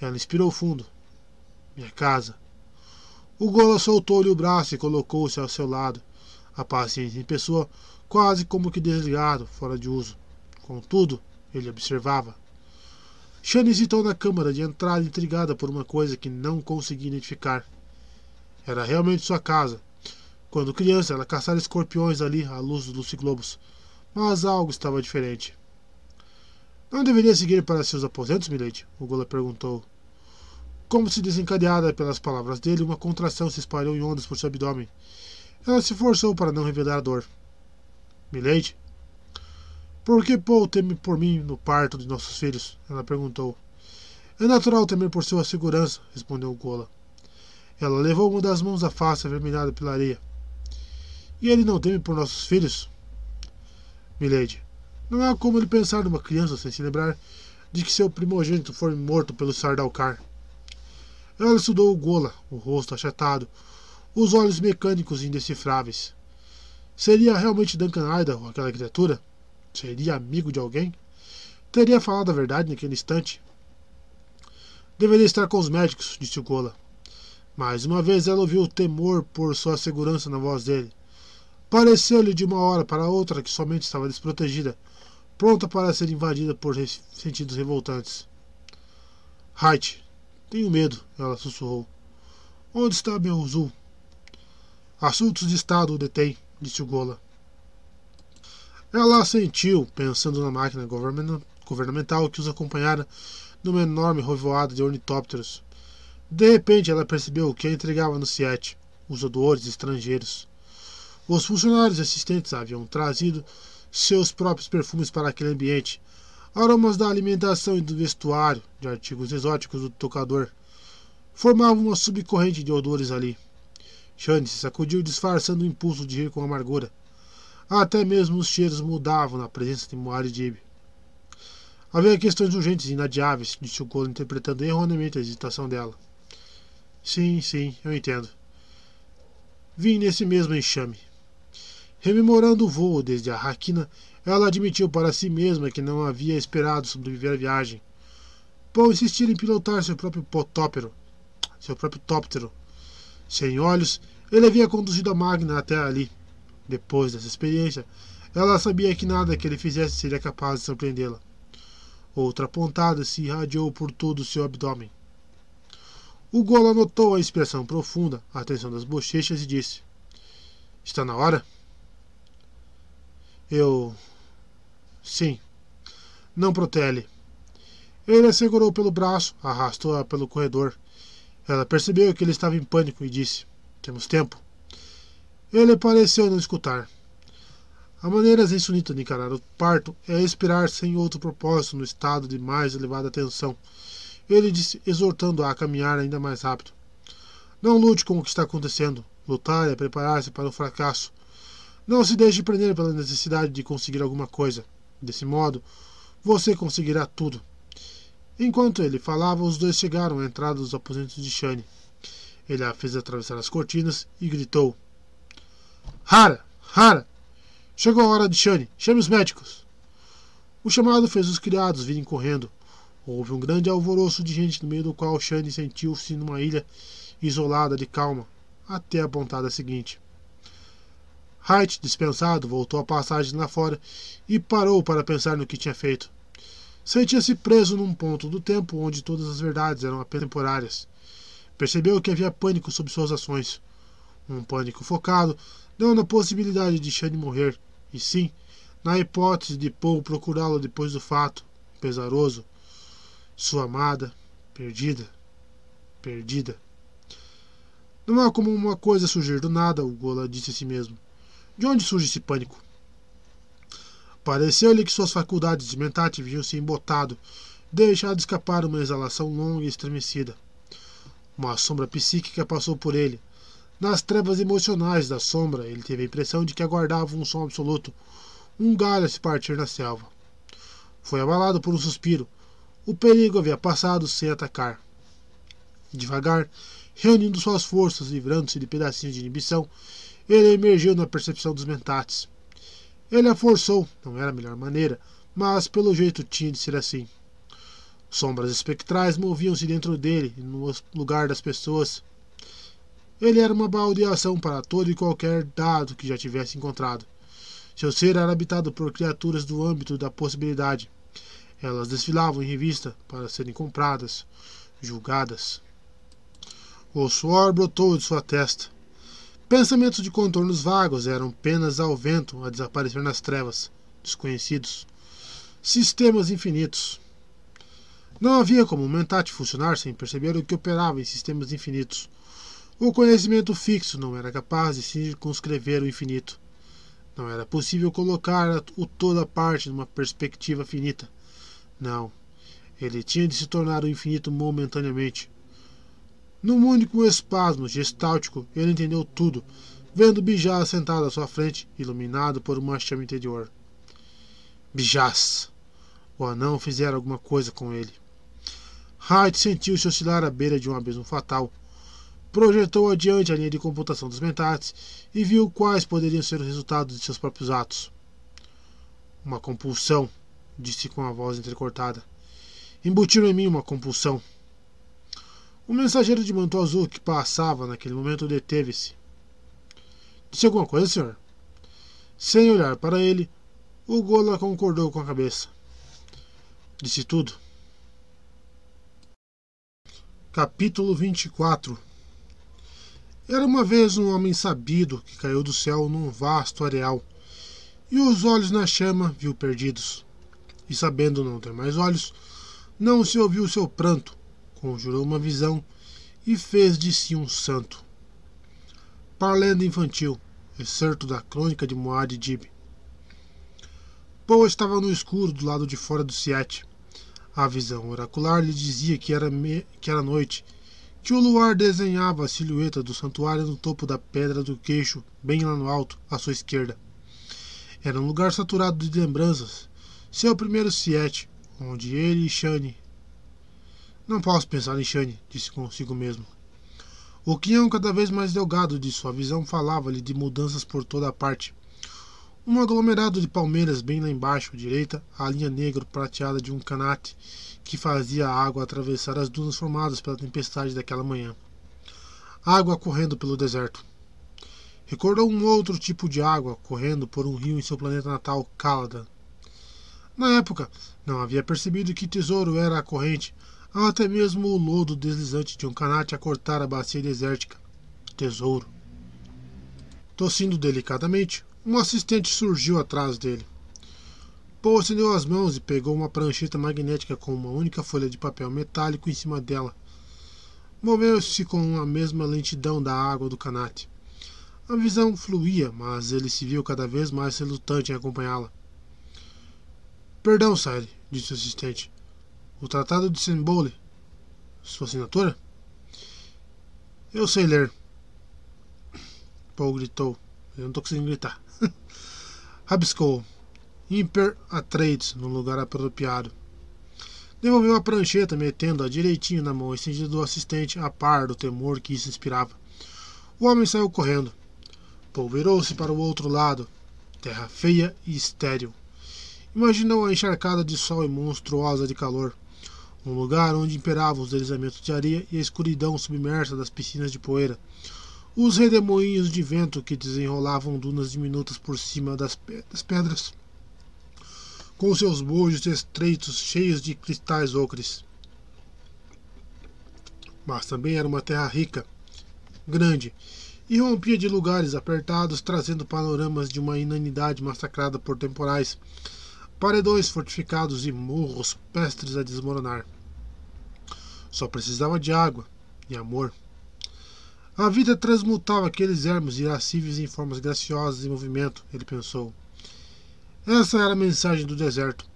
Ela inspirou fundo. Minha casa. O Gola soltou-lhe o braço e colocou-se ao seu lado, a paciência em pessoa, quase como que desligado, fora de uso. Contudo, ele observava. Shane hesitou na câmara de entrada intrigada por uma coisa que não conseguia identificar. Era realmente sua casa. Quando criança, ela caçara escorpiões ali à luz dos luciglobos. Mas algo estava diferente. Não deveria seguir para seus aposentos, Milady? O Gola perguntou. Como se desencadeada pelas palavras dele, uma contração se espalhou em ondas por seu abdômen. Ela se forçou para não revelar a dor. Milady? Por que Paul teme por mim no parto de nossos filhos? Ela perguntou. É natural temer por sua segurança, respondeu Gola. Ela levou uma das mãos à face avermelhada pela areia. E ele não teme por nossos filhos? Milady, não há como ele pensar numa criança sem se lembrar de que seu primogênito foi morto pelo Sardalcar. Ela estudou o Gola, o rosto achatado, os olhos mecânicos indecifráveis. Seria realmente Duncan Idaho aquela criatura? Seria amigo de alguém? Teria falado a verdade naquele instante? Deveria estar com os médicos, disse o Gola. Mais uma vez ela ouviu o temor por sua segurança na voz dele. Pareceu-lhe de uma hora para outra que somente estava desprotegida, pronta para ser invadida por sentidos revoltantes. Height, tenho medo, ela sussurrou. Onde está meu Zul? Assuntos de Estado o detém, disse o Gola. Ela assentiu, pensando na máquina governamental que os acompanhara numa enorme revoada de ornitópteros. De repente, ela percebeu que a entregava no Siete, os odores estrangeiros. Os funcionários assistentes haviam trazido seus próprios perfumes para aquele ambiente, aromas da alimentação e do vestuário, de artigos exóticos do tocador. Formavam uma subcorrente de odores ali. Shane se sacudiu, disfarçando o impulso de rir com amargura. Até mesmo os cheiros mudavam na presença de Moari Dib. Havia questões urgentes e inadiáveis, disse o Golo, interpretando erroneamente a hesitação dela. Sim, sim, eu entendo. Vim nesse mesmo enxame. Rememorando o voo desde a Raquina, ela admitiu para si mesma que não havia esperado sobreviver à viagem. Paul insistira em pilotar seu próprio potópero, seu próprio tóptero. Sem olhos, ele havia conduzido a máquina até ali. Depois dessa experiência, ela sabia que nada que ele fizesse seria capaz de surpreendê-la. Outra pontada se irradiou por todo o seu abdômen. O Gola notou a expressão profunda, a tensão das bochechas e disse: Está na hora? Eu. Sim. Não protele. Ele a segurou pelo braço, arrastou-a pelo corredor. Ela percebeu que ele estava em pânico e disse: Temos tempo. Ele pareceu não escutar. A maneira insunita de encarar o parto é esperar sem outro propósito no estado de mais elevada tensão. Ele disse, exortando-a a caminhar ainda mais rápido. Não lute com o que está acontecendo. Lutar é preparar-se para o fracasso. Não se deixe prender pela necessidade de conseguir alguma coisa. Desse modo, você conseguirá tudo. Enquanto ele falava, os dois chegaram à entrada dos aposentos de Shane. Ele a fez atravessar as cortinas e gritou: Hara! Hara! Chegou a hora de Shane. Chame os médicos. O chamado fez os criados virem correndo. Houve um grande alvoroço de gente no meio do qual Shane sentiu-se numa ilha isolada de calma, até a pontada seguinte. Height, dispensado, voltou à passagem lá fora e parou para pensar no que tinha feito. Sentia-se preso num ponto do tempo onde todas as verdades eram apenas temporárias. Percebeu que havia pânico sobre suas ações. Um pânico focado, não na possibilidade de Shane morrer, e sim na hipótese de Paul procurá-lo depois do fato, pesaroso. Sua amada, perdida, perdida. Não há como uma coisa surgir do nada, o Gola disse a si mesmo. De onde surge esse pânico? Pareceu-lhe que suas faculdades mentais viam-se embotado, deixado escapar uma exalação longa e estremecida. Uma sombra psíquica passou por ele. Nas trevas emocionais da sombra, ele teve a impressão de que aguardava um som absoluto, um galho a se partir na selva. Foi abalado por um suspiro. O perigo havia passado sem atacar. Devagar, reunindo suas forças, livrando-se de pedacinhos de inibição, ele emergiu na percepção dos mentates. Ele a forçou, não era a melhor maneira, mas pelo jeito tinha de ser assim. Sombras espectrais moviam-se dentro dele no lugar das pessoas. Ele era uma baldeação para todo e qualquer dado que já tivesse encontrado. Seu ser era habitado por criaturas do âmbito da possibilidade. Elas desfilavam em revista para serem compradas, julgadas. O suor brotou de sua testa. Pensamentos de contornos vagos eram penas ao vento a desaparecer nas trevas, desconhecidos. Sistemas infinitos. Não havia como um mentate funcionar sem perceber o que operava em sistemas infinitos. O conhecimento fixo não era capaz de circunscrever o infinito. Não era possível colocar o toda parte numa perspectiva finita. Não. Ele tinha de se tornar o infinito momentaneamente. Num único espasmo gestáltico, ele entendeu tudo, vendo Bijaz sentado à sua frente, iluminado por uma chama interior. Bijaz! O anão fizera alguma coisa com ele. Hyde sentiu-se oscilar à beira de um abismo fatal. Projetou adiante a linha de computação dos mentats e viu quais poderiam ser os resultados de seus próprios atos. Uma compulsão, disse com a voz entrecortada. Embutiram em mim uma compulsão. O mensageiro de manto azul que passava naquele momento deteve-se. Disse alguma coisa, senhor? Sem olhar para ele, o Gola concordou com a cabeça. Disse tudo. Capítulo 24 Era uma vez um homem sabido que caiu do céu num vasto areal, e os olhos na chama viu perdidos. E sabendo não ter mais olhos, não se ouviu seu pranto, conjurou uma visão e fez de si um santo. Parlenda infantil, excerto da crônica de Moad Dib. Poe estava no escuro do lado de fora do Siete. A visão oracular lhe dizia que era, me... que era noite, que o luar desenhava a silhueta do santuário no topo da pedra do queixo, bem lá no alto, à sua esquerda. Era um lugar saturado de lembranças, seu primeiro Siete, onde ele e Shane não posso pensar em Shane, disse consigo mesmo. O quinhão cada vez mais delgado de sua visão falava-lhe de mudanças por toda a parte. Um aglomerado de palmeiras bem lá embaixo, à direita, a linha negra prateada de um canate que fazia a água atravessar as dunas formadas pela tempestade daquela manhã. Água correndo pelo deserto. Recordou um outro tipo de água correndo por um rio em seu planeta natal, Caladan. Na época, não havia percebido que tesouro era a corrente, até mesmo o lodo deslizante de um canate a cortar a bacia desértica. Tesouro. Tossindo delicadamente, um assistente surgiu atrás dele. Paul acendeu as mãos e pegou uma prancheta magnética com uma única folha de papel metálico em cima dela. Moveu-se com a mesma lentidão da água do canate. A visão fluía, mas ele se viu cada vez mais relutante em acompanhá-la. Perdão, Sally, disse o assistente. O Tratado de Sembole. Sua assinatura? Eu sei ler. Paul gritou. Eu não estou conseguindo gritar. Rabiscou. Imper Atreides no lugar apropriado. Devolveu a prancheta, metendo-a direitinho na mão estendida do assistente, a par do temor que isso inspirava. O homem saiu correndo. Paul virou-se para o outro lado. Terra feia e estéril. Imaginou a encharcada de sol e monstruosa de calor. Um lugar onde imperavam os deslizamentos de areia e a escuridão submersa das piscinas de poeira. Os redemoinhos de vento que desenrolavam dunas diminutas por cima das, pedras com seus bojos estreitos cheios de cristais ocres. Mas também era uma terra rica, grande, e rompia de lugares apertados, trazendo panoramas de uma inanidade massacrada por temporais, paredões fortificados e morros pestres a desmoronar. Só precisava de água e amor. A vida transmutava aqueles ermos irascíveis em formas graciosas em movimento, ele pensou. Essa era a mensagem do deserto.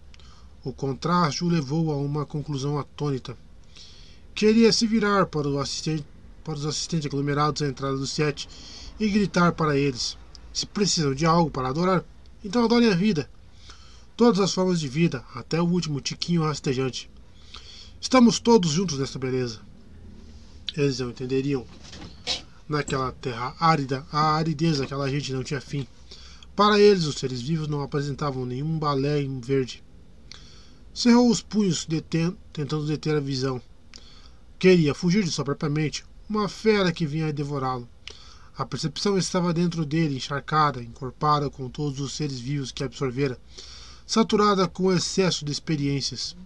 O contraste o levou a uma conclusão atônita. Queria se virar para, assistente, para os assistentes aglomerados à entrada do sete e gritar para eles: Se precisam de algo para adorar, então adorem a vida. Todas as formas de vida, até o último tiquinho rastejante. Estamos todos juntos nessa beleza. Eles não entenderiam. Naquela terra árida, a aridez daquela gente não tinha fim. Para eles, os seres vivos não apresentavam nenhum balé em verde. Cerrou os punhos, deten tentando deter a visão. Queria fugir de sua própria mente, uma fera que vinha devorá-lo. A percepção estava dentro dele, encharcada, encorpada com todos os seres vivos que absorvera, saturada com o excesso de experiências.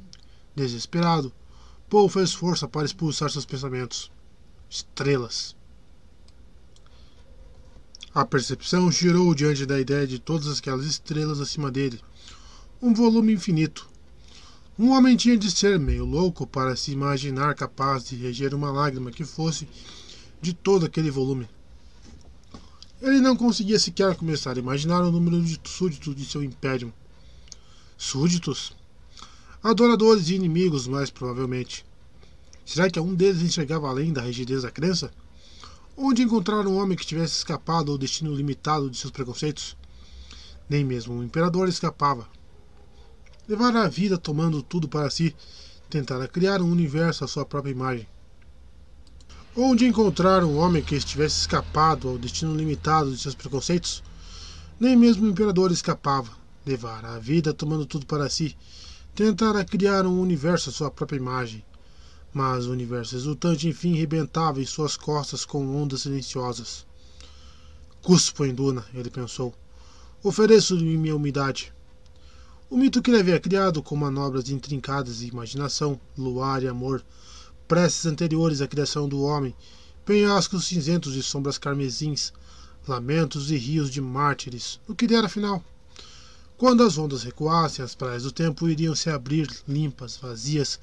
Desesperado, Paul fez força para expulsar seus pensamentos. Estrelas. A percepção girou diante da ideia de todas aquelas estrelas acima dele. Um volume infinito. Um homem tinha de ser meio louco para se imaginar capaz de reger uma lágrima que fosse de todo aquele volume. Ele não conseguia sequer começar a imaginar o número de súditos de seu império. Súditos? Adoradores e inimigos, mais provavelmente. Será que algum deles enxergava além da rigidez da crença? Onde encontrar um homem que tivesse escapado ao destino limitado de seus preconceitos? Nem mesmo o imperador escapava. Levar a vida tomando tudo para si, tentar criar um universo à sua própria imagem. Onde encontrar um homem que estivesse escapado ao destino limitado de seus preconceitos? Nem mesmo o imperador escapava. Levar a vida tomando tudo para si, tentar criar um universo à sua própria imagem mas o universo exultante enfim rebentava em suas costas com ondas silenciosas. Cuspo em Duna, ele pensou. Ofereço-lhe minha umidade. O mito que ele havia criado com manobras intrincadas de imaginação, luar e amor, preces anteriores à criação do homem, penhascos cinzentos de sombras carmesins, lamentos e rios de mártires, o que dera afinal. Quando as ondas recuassem, as praias do tempo iriam se abrir limpas, vazias,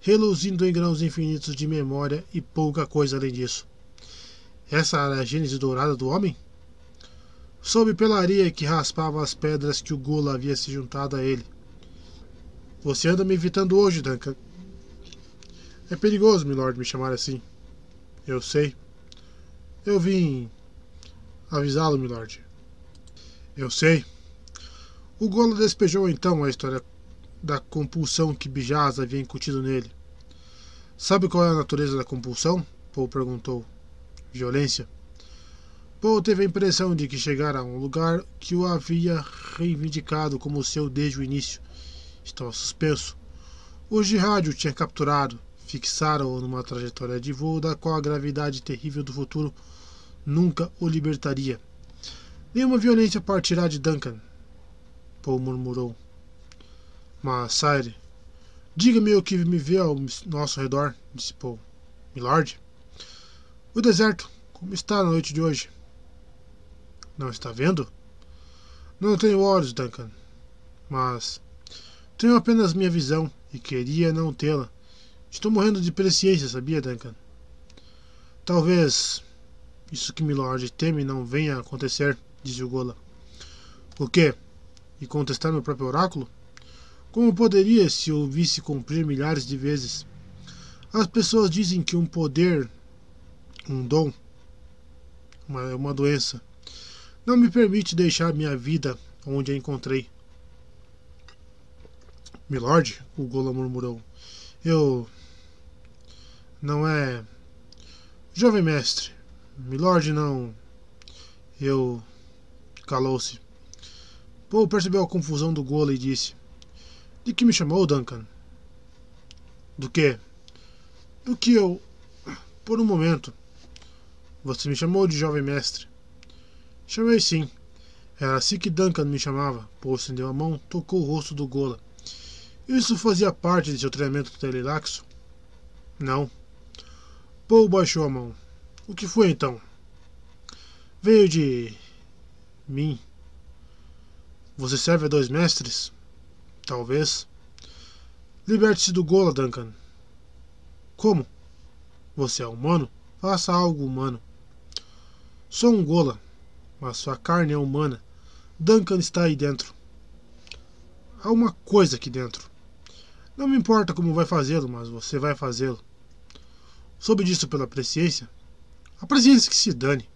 reluzindo em grãos infinitos de memória e pouca coisa além disso. Essa era a gênese dourada do homem? Soube pela areia que raspava as pedras que o Gula havia se juntado a ele. Você anda me evitando hoje, Duncan. É perigoso, milord, me chamar assim. Eu sei. Eu vim avisá-lo, milord. Eu sei. O Gola despejou então a história da compulsão que Bijaz havia incutido nele. Sabe qual é a natureza da compulsão? Paul perguntou. Violência. Paul teve a impressão de que chegara a um lugar que o havia reivindicado como seu desde o início. Estava suspenso. O jihad o tinha capturado, fixaram-o numa trajetória de voo da qual a gravidade terrível do futuro nunca o libertaria. Nenhuma violência partirá de Duncan, Paul murmurou. Mas, Sire, diga-me o que me vê ao nosso redor, disse Paul. Milord? O deserto, como está na noite de hoje? Não está vendo? Não tenho olhos, Duncan. Mas tenho apenas minha visão e queria não tê-la. Estou morrendo de presciência, sabia, Duncan? Talvez isso que Milord teme não venha a acontecer, disse o Gola. O quê? E contestar meu próprio oráculo? Como poderia se ouvisse cumprir milhares de vezes? As pessoas dizem que um poder, um dom, uma, uma doença, não me permite deixar minha vida onde a encontrei. Milord, o Gola murmurou, Eu. Não é. Jovem mestre, Milord não. Eu. Calou-se. Paul percebeu a confusão do Gola e disse: De que me chamou, Duncan? Do que? Do que eu. Por um momento. Você me chamou de jovem mestre. Chamei sim. Era assim que Duncan me chamava. Paul estendeu a mão, tocou o rosto do Gola. Isso fazia parte de seu treinamento telelaxo? Não. Paul baixou a mão. O que foi então? Veio de. mim. Você serve a dois mestres? Talvez. Liberte-se do Gola, Duncan. Como? Você é humano? Faça algo humano. Sou um Gola, mas sua carne é humana. Duncan está aí dentro. Há uma coisa aqui dentro. Não me importa como vai fazê-lo, mas você vai fazê-lo. Soube disso pela presciência? A presciência que se dane.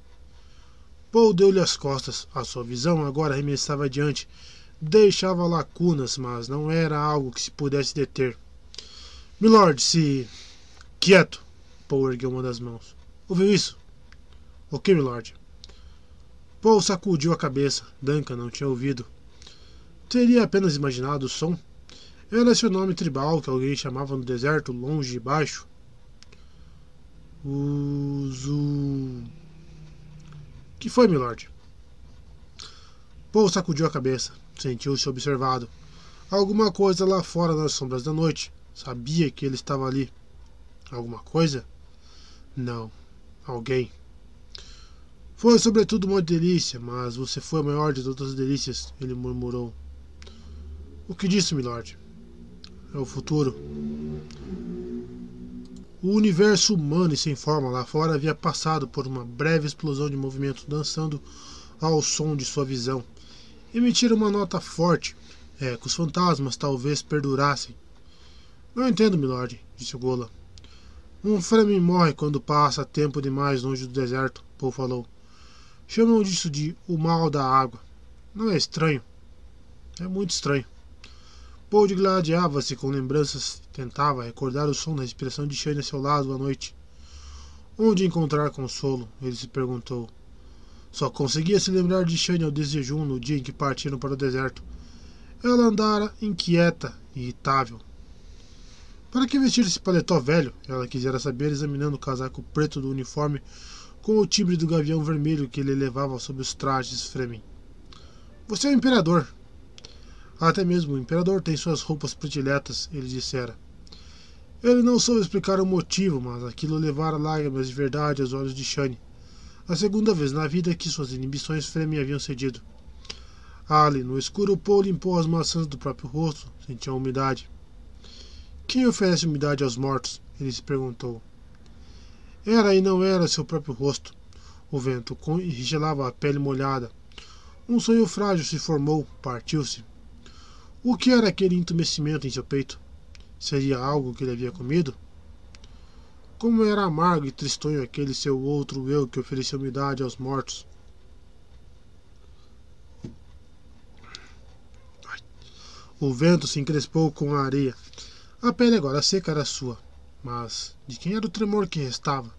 Paul deu-lhe as costas. A sua visão agora arremessava adiante. Deixava lacunas, mas não era algo que se pudesse deter. Milord, se. Quieto! Paul ergueu uma das mãos. Ouviu isso? O que, milord? Paul sacudiu a cabeça. Duncan não tinha ouvido. Teria apenas imaginado o som. Era seu nome tribal que alguém chamava no deserto, longe e baixo. Uzu. Que foi, milord? Paul sacudiu a cabeça. Sentiu-se observado. Alguma coisa lá fora nas sombras da noite. Sabia que ele estava ali. Alguma coisa? Não. Alguém. Foi sobretudo uma delícia, mas você foi a maior de todas as delícias, ele murmurou. O que disse, milord? É o futuro. O universo humano e sem forma lá fora havia passado por uma breve explosão de movimento, dançando ao som de sua visão. Emitiram uma nota forte. É, que os fantasmas talvez perdurassem. Não entendo, milord, disse Gola. Um Fremen morre quando passa tempo demais longe do deserto, Paul falou. Chamam disso de o mal da água. Não é estranho? É muito estranho. Paul digladiava-se com lembranças, tentava recordar o som da respiração de Shane a seu lado à noite. Onde encontrar consolo? Ele se perguntou. Só conseguia se lembrar de Shane ao desjejum no dia em que partiram para o deserto. Ela andara inquieta, irritável. Para que vestir esse paletó velho? Ela quisera saber, examinando o casaco preto do uniforme com o timbre do gavião vermelho que ele levava sob os trajes Fremen. Você é o imperador, até mesmo o imperador tem suas roupas prediletas, ele dissera. Ele não soube explicar o motivo, mas aquilo levara lágrimas de verdade aos olhos de Shane. A segunda vez na vida que suas inibições Fremen haviam cedido. Ali, no escuro, Paul limpou as maçãs do próprio rosto, sentia a umidade. Quem oferece umidade aos mortos? Ele se perguntou. Era e não era seu próprio rosto. O vento gelava a pele molhada. Um sonho frágil se formou, partiu-se. O que era aquele entumecimento em seu peito? Seria algo que ele havia comido? Como era amargo e tristonho aquele seu outro eu que oferecia umidade aos mortos. O vento se encrespou com a areia. A pele agora seca era sua. Mas de quem era o tremor que restava?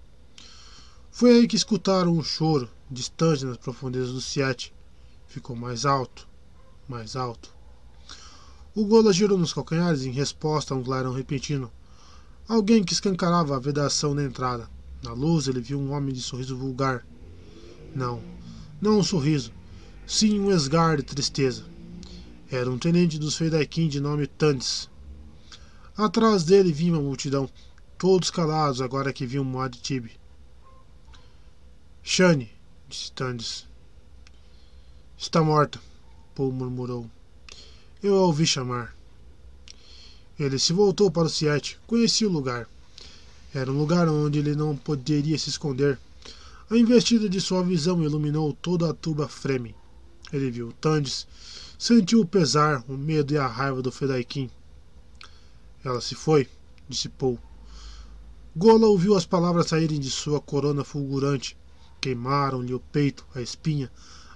Foi aí que escutaram um choro, distante nas profundezas do Siete. Ficou mais alto, mais alto. O Gola girou nos calcanhares em resposta a um clarão repentino. Alguém que escancarava a vedação na entrada. Na luz ele viu um homem de sorriso vulgar. Não, não um sorriso, sim um esgar de tristeza. Era um tenente dos Feidaikin de nome Tandes. Atrás dele vinha uma multidão, todos calados agora que viam Muad Tibi. Shane, disse Tandes. Está morta, Paul murmurou. Eu a ouvi chamar. Ele se voltou para o Siete. Conhecia o lugar. Era um lugar onde ele não poderia se esconder. A investida de sua visão iluminou toda a turba Fremen. Ele viu Tandes, sentiu o pesar, o medo e a raiva do Fedaikin. Ela se foi, disse. Gola ouviu as palavras saírem de sua corona fulgurante. Queimaram-lhe o peito, a espinha,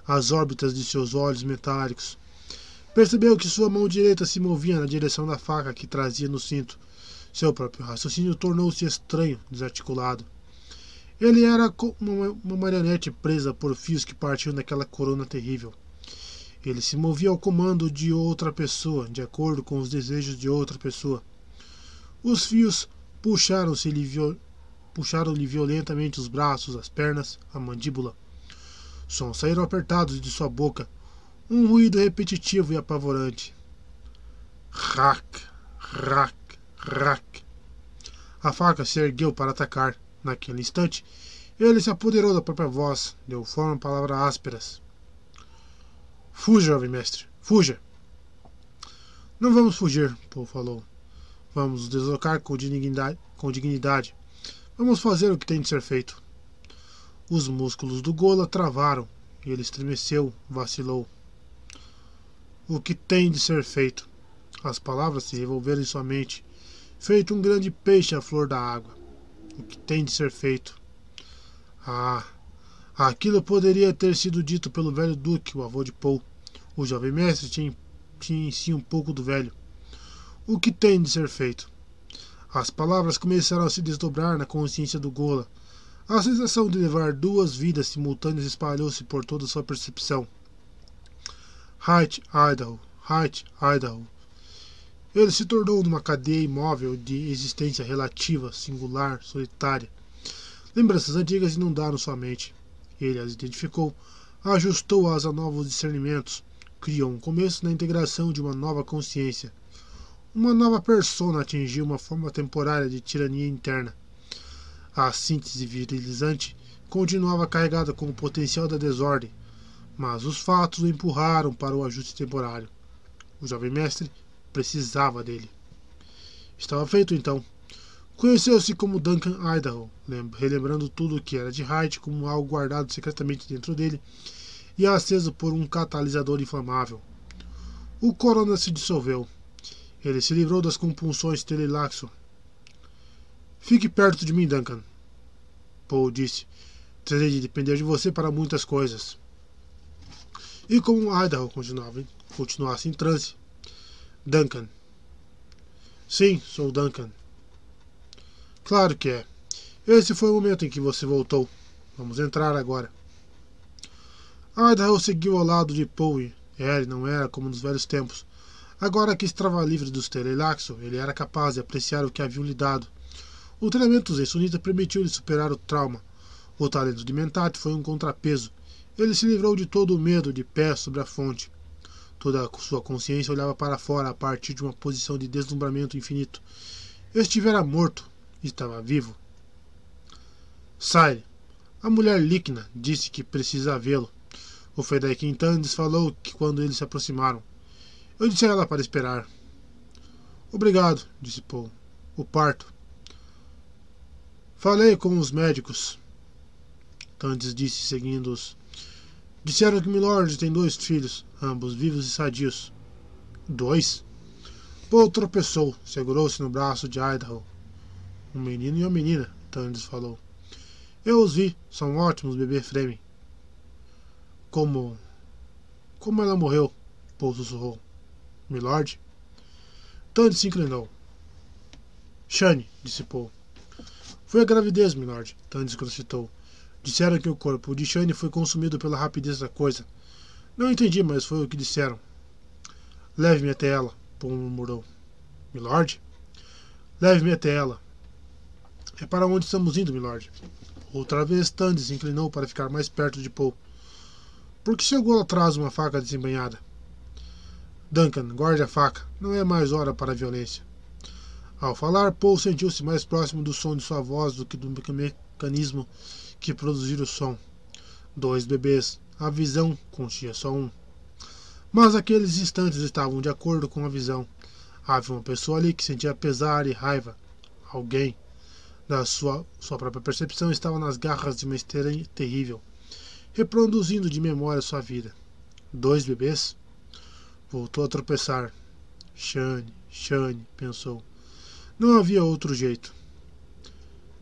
as órbitas de seus olhos metálicos. Percebeu que sua mão direita se movia na direção da faca que trazia no cinto. Seu próprio raciocínio tornou-se estranho, desarticulado. Ele era uma, uma marionete presa por fios que partiam daquela corona terrível. Ele se movia ao comando de outra pessoa, de acordo com os desejos de outra pessoa. Os fios puxaram-lhe viol... puxaram violentamente os braços, as pernas, a mandíbula. Sons saíram apertados de sua boca, um ruído repetitivo e apavorante. Rac, rac, rac. A faca se ergueu para atacar. Naquele instante, ele se apoderou da própria voz, deu forma a palavras ásperas. Fuja, jovem mestre, fuja! Não vamos fugir, Paul falou. Vamos nos deslocar com dignidade, com dignidade. Vamos fazer o que tem de ser feito. Os músculos do Gola travaram e ele estremeceu, vacilou. O que tem de ser feito? As palavras se revolveram em sua mente, feito um grande peixe à flor da água. O que tem de ser feito? Ah, aquilo poderia ter sido dito pelo velho Duque, o avô de Paul. O jovem mestre tinha, tinha em si um pouco do velho. O que tem de ser feito? As palavras começaram a se desdobrar na consciência do Gola. A sensação de levar duas vidas simultâneas espalhou-se por toda sua percepção. Height, Idaho, Height, Idaho. Ele se tornou numa cadeia imóvel de existência relativa, singular, solitária. Lembranças antigas inundaram sua mente. Ele as identificou, ajustou-as a novos discernimentos, criou um começo na integração de uma nova consciência. Uma nova persona atingiu uma forma temporária de tirania interna. A síntese virilizante continuava carregada com o potencial da desordem, mas os fatos o empurraram para o ajuste temporário. O jovem mestre precisava dele. Estava feito então. Conheceu-se como Duncan Idaho, relembrando tudo o que era de Hyde como algo guardado secretamente dentro dele e aceso por um catalisador inflamável. O corona se dissolveu. Ele se livrou das compulsões telelaxo. Fique perto de mim, Duncan. Paul disse. Terei de depender de você para muitas coisas. E como Idaho continuava, continuasse em transe, Duncan. Sim, sou Duncan. Claro que é. Esse foi o momento em que você voltou. Vamos entrar agora. Idaho seguiu ao lado de Poe. Ele não era como nos velhos tempos. Agora que estava livre dos Telelaxo, ele era capaz de apreciar o que haviam lhe dado. O treinamento Zensunita permitiu-lhe superar o trauma. O talento de Mentat foi um contrapeso. Ele se livrou de todo o medo de pé sobre a fonte. Toda a sua consciência olhava para fora a partir de uma posição de deslumbramento infinito. Estivera morto, estava vivo. Sai. A mulher líquida disse que precisa vê-lo. O Fedek Tandes falou que quando eles se aproximaram. Eu disse a ela para esperar. Obrigado, disse Paul. O parto. Falei com os médicos. Tandes disse, seguindo-os. Disseram que Milord tem dois filhos, ambos vivos e sadios. Dois? Paul tropeçou, segurou-se no braço de Idaho. Um menino e uma menina, Tandes falou. Eu os vi, são ótimos, bebê Fremen. Como. Como ela morreu? Paul sussurrou. Milord? Tandes se inclinou. Shane, disse Paul. Foi a gravidez, Milord, Tandes crocitou. Disseram que o corpo de Shane foi consumido pela rapidez da coisa. Não entendi, mas foi o que disseram. Leve-me até ela, murmurou. Milord? Leve-me até ela. É para onde estamos indo, Milord? Outra vez Tandy se inclinou para ficar mais perto de Paul. Por que chegou atrás uma faca desembanhada? Duncan, guarde a faca. Não é mais hora para a violência. Ao falar, Paul sentiu-se mais próximo do som de sua voz do que do mecanismo que produziram o som. Dois bebês. A visão continha só um. Mas aqueles instantes estavam de acordo com a visão. Havia uma pessoa ali que sentia pesar e raiva. Alguém. Da sua, sua própria percepção estava nas garras de uma esteira terrível, reproduzindo de memória sua vida. Dois bebês? Voltou a tropeçar. Shane, Shane, pensou. Não havia outro jeito.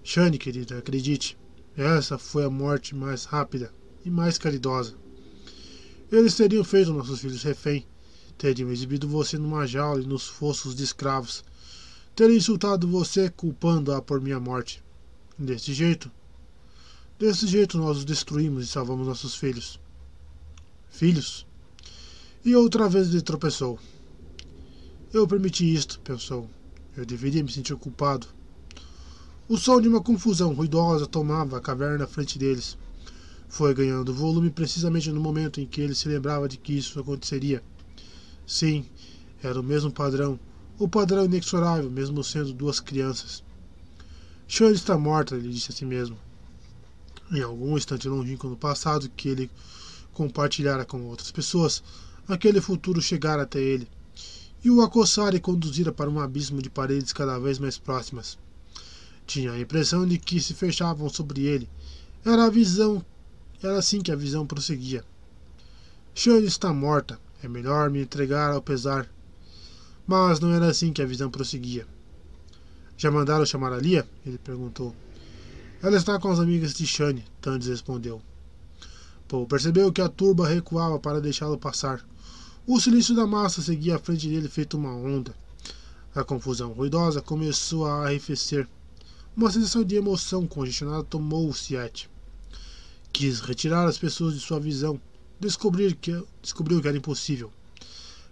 Shane, querida, acredite. Essa foi a morte mais rápida e mais caridosa. Eles teriam feito nossos filhos refém, teriam exibido você numa jaula e nos fossos de escravos. ter insultado você culpando-a por minha morte. Desse jeito, desse jeito nós os destruímos e salvamos nossos filhos. Filhos? E outra vez ele tropeçou. Eu permiti isto, pensou. Eu deveria me sentir culpado. O som de uma confusão ruidosa tomava a caverna à frente deles. Foi ganhando volume precisamente no momento em que ele se lembrava de que isso aconteceria. Sim, era o mesmo padrão, o padrão inexorável, mesmo sendo duas crianças. Shirley está morta, ele disse a si mesmo. Em algum instante longínquo no passado que ele compartilhara com outras pessoas, aquele futuro chegara até ele e o acossara e conduzira para um abismo de paredes cada vez mais próximas. Tinha a impressão de que se fechavam sobre ele. Era a visão, era assim que a visão prosseguia. Shirley está morta. É melhor me entregar ao pesar. Mas não era assim que a visão prosseguia. Já mandaram chamar a Lia? Ele perguntou. Ela está com as amigas de Shane, Tandes respondeu. Paul percebeu que a turba recuava para deixá-lo passar. O silêncio da massa seguia à frente dele feito uma onda. A confusão ruidosa começou a arrefecer. Uma sensação de emoção congestionada tomou o Siete. Quis retirar as pessoas de sua visão. Descobrir que, descobriu que era impossível.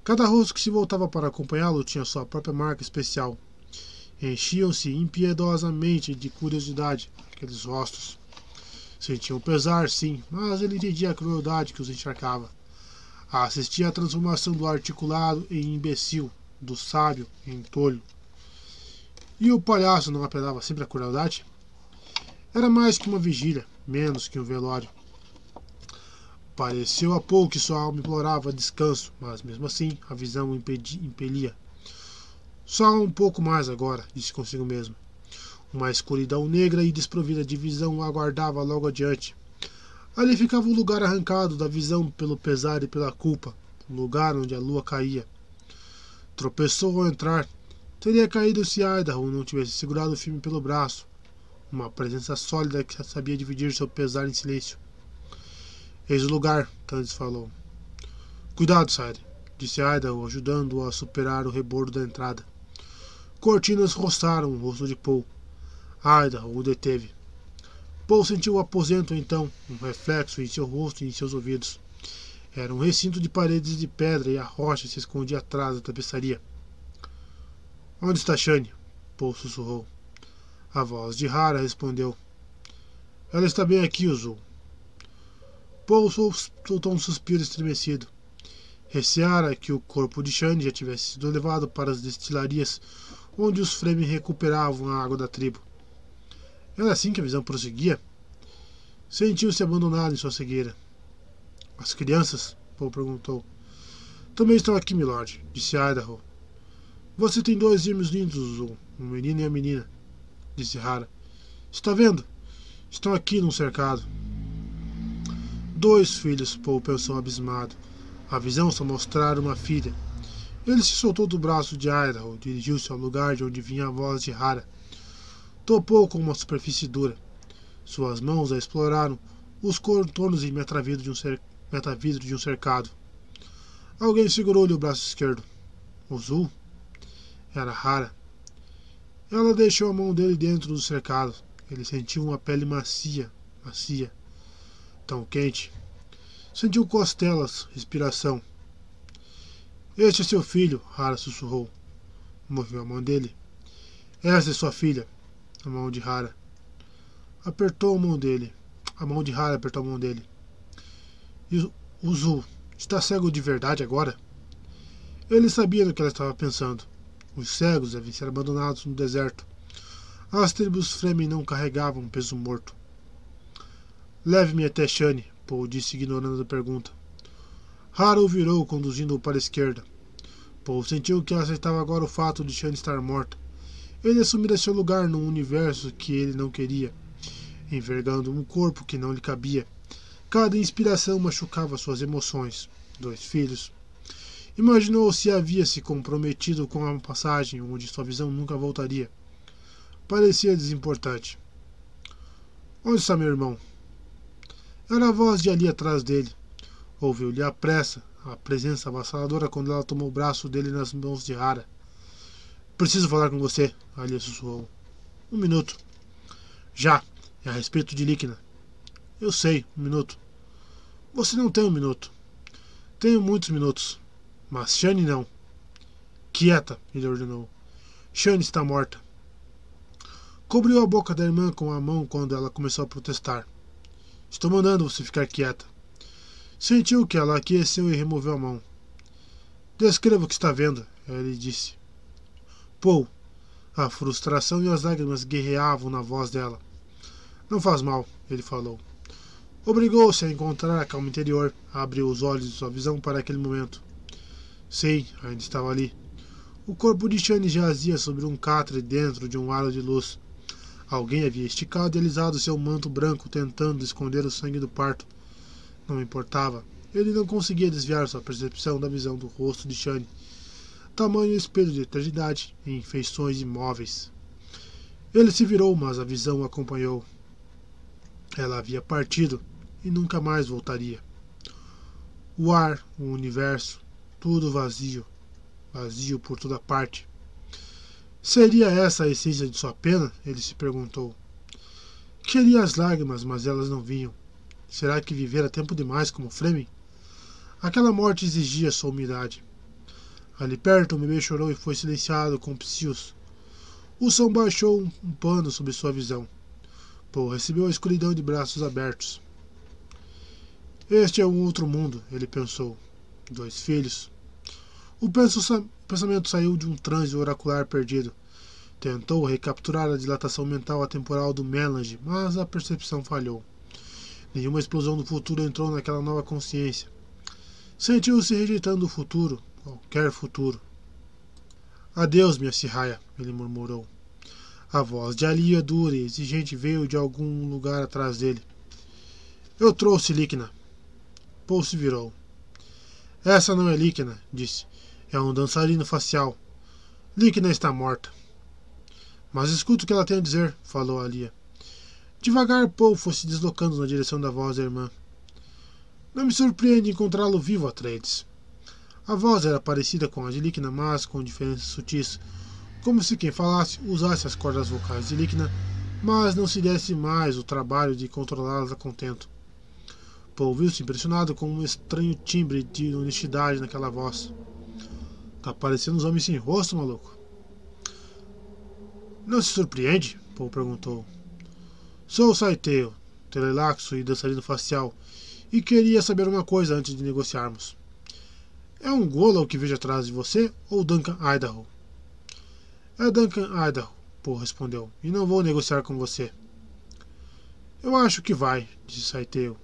Cada rosto que se voltava para acompanhá-lo tinha sua própria marca especial. Enchiam-se impiedosamente de curiosidade aqueles rostos. Sentiam pesar, sim, mas ele entendia a crueldade que os encharcava. Assistia à transformação do articulado em imbecil, do sábio em tolho. E o palhaço não apelava sempre à crueldade? Era mais que uma vigília, menos que um velório. Pareceu a pouco que sua alma implorava descanso, mas mesmo assim a visão o impelia. Só um pouco mais agora, disse consigo mesmo. Uma escuridão negra e desprovida de visão o aguardava logo adiante. Ali ficava um lugar arrancado da visão pelo pesar e pela culpa, um lugar onde a lua caía. Tropeçou ao entrar, Teria caído se Idaho não tivesse segurado o filme pelo braço. Uma presença sólida que sabia dividir seu pesar em silêncio. Eis o lugar, Candice falou. Cuidado, Sire, disse Idaho, ajudando-o a superar o rebordo da entrada. Cortinas roçaram o rosto de Paul. Idaho o deteve. Paul sentiu o aposento então, um reflexo em seu rosto e em seus ouvidos. Era um recinto de paredes de pedra e a rocha se escondia atrás da tapeçaria. Onde está Shane? Paul sussurrou. A voz de Hara respondeu. Ela está bem aqui, Uzul. Paul soltou um suspiro estremecido. Receara que o corpo de Shane já tivesse sido levado para as destilarias onde os Fremen recuperavam a água da tribo. Era assim que a visão prosseguia? Sentiu-se abandonado em sua cegueira. As crianças? Paul perguntou. Também estão aqui, milord, disse Idaho. Você tem dois gêmeos lindos, um menino e a menina, disse Rara. Está vendo? Estão aqui num cercado. Dois filhos, Paul pensou abismado. A visão só mostrara uma filha. Ele se soltou do braço de Idaho, dirigiu-se ao lugar de onde vinha a voz de Rara. Topou com uma superfície dura. Suas mãos a exploraram os contornos e metavidro de um, cer metavidro de um cercado. Alguém segurou-lhe o braço esquerdo. O Zul? Era rara. Ela deixou a mão dele dentro do cercado. Ele sentiu uma pele macia, macia, tão quente. Sentiu costelas, respiração. Este é seu filho, Rara sussurrou. Moveu a mão dele. Essa é sua filha. A mão de Rara. Apertou a mão dele. A mão de Rara apertou a mão dele. E o Zul está cego de verdade agora? Ele sabia do que ela estava pensando. Os cegos devem ser abandonados no deserto. As tribos Fremen não carregavam peso morto. Leve-me até Shane, Paul disse, ignorando a pergunta. Harold virou, conduzindo-o para a esquerda. Paul sentiu que aceitava agora o fato de Shane estar morta. Ele assumira seu lugar num universo que ele não queria, envergando um corpo que não lhe cabia. Cada inspiração machucava suas emoções. Dois filhos, Imaginou se havia se comprometido com uma passagem onde sua visão nunca voltaria. Parecia desimportante. Onde está meu irmão? Era a voz de ali atrás dele. Ouviu-lhe a pressa, a presença avassaladora quando ela tomou o braço dele nas mãos de Hara. Preciso falar com você, Alia sussurrou. Um minuto. Já. É a respeito de Líquina. Eu sei, um minuto. Você não tem um minuto. Tenho muitos minutos. Mas Shane não. Quieta, ele ordenou. Shane está morta. Cobriu a boca da irmã com a mão quando ela começou a protestar. Estou mandando você ficar quieta. Sentiu que ela aqueceu e removeu a mão. Descreva o que está vendo, ele disse. Paul. A frustração e as lágrimas guerreavam na voz dela. Não faz mal, ele falou. Obrigou-se a encontrar a calma interior, abriu os olhos de sua visão para aquele momento. Sim, ainda estava ali. O corpo de Shane jazia sobre um catre dentro de um aro de luz. Alguém havia esticado e alisado seu manto branco, tentando esconder o sangue do parto. Não importava. Ele não conseguia desviar sua percepção da visão do rosto de Shane. Tamanho espelho de eternidade em feições imóveis. Ele se virou, mas a visão o acompanhou. Ela havia partido e nunca mais voltaria. O ar, o universo, tudo vazio, vazio por toda parte. Seria essa a essência de sua pena? Ele se perguntou. Queria as lágrimas, mas elas não vinham. Será que vivera tempo demais como Fleming? Aquela morte exigia sua umidade. Ali perto, o bebê chorou e foi silenciado com psios. O som baixou um pano sobre sua visão. Paul recebeu a escuridão de braços abertos. Este é um outro mundo, ele pensou. Dois filhos. O pensamento saiu de um transe oracular perdido. Tentou recapturar a dilatação mental atemporal do Melange, mas a percepção falhou. Nenhuma explosão do futuro entrou naquela nova consciência. Sentiu-se rejeitando o futuro, qualquer futuro. Adeus, minha Sirraia, ele murmurou. A voz de Alia dura e exigente veio de algum lugar atrás dele. Eu trouxe Líquina. Paul se virou. Essa não é Líquina, disse. É um dançarino facial. Líquina está morta. Mas escuta o que ela tem a dizer, falou Alia. Devagar, Paul foi se deslocando na direção da voz da irmã. Não me surpreende encontrá-lo vivo, Atreides. A voz era parecida com a de Líquina, mas com diferenças sutis, como se quem falasse usasse as cordas vocais de Líquina, mas não se desse mais o trabalho de controlá-las a contento. Paul viu-se impressionado com um estranho timbre de honestidade naquela voz. Tá parecendo uns homens sem rosto, maluco. Não se surpreende? Paul perguntou. Sou o Saiteo, telelaxo e dançarino facial, e queria saber uma coisa antes de negociarmos. É um Gola o que vejo atrás de você ou Duncan Idaho? É Duncan Idaho, Paul respondeu, e não vou negociar com você. Eu acho que vai, disse Saiteo.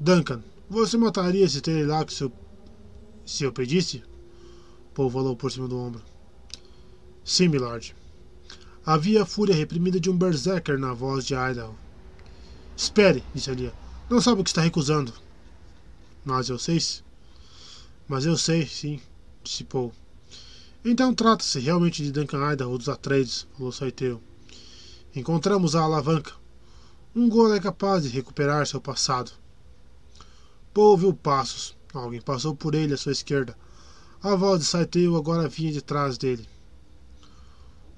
Duncan, você mataria esse telelaxo se eu pedisse? Paul falou por cima do ombro. Sim, milord. Havia a fúria reprimida de um berserker na voz de Idaho. Espere, disse Alia. Não sabe o que está recusando. Mas eu sei. Mas eu sei, sim, disse Paul. Então trata-se realmente de Duncan Idaho dos Atreides, falou Saiteu. Encontramos a alavanca. Um gol é capaz de recuperar seu passado. Paul ouviu passos. Alguém passou por ele à sua esquerda. A voz de Saiteu agora vinha de trás dele.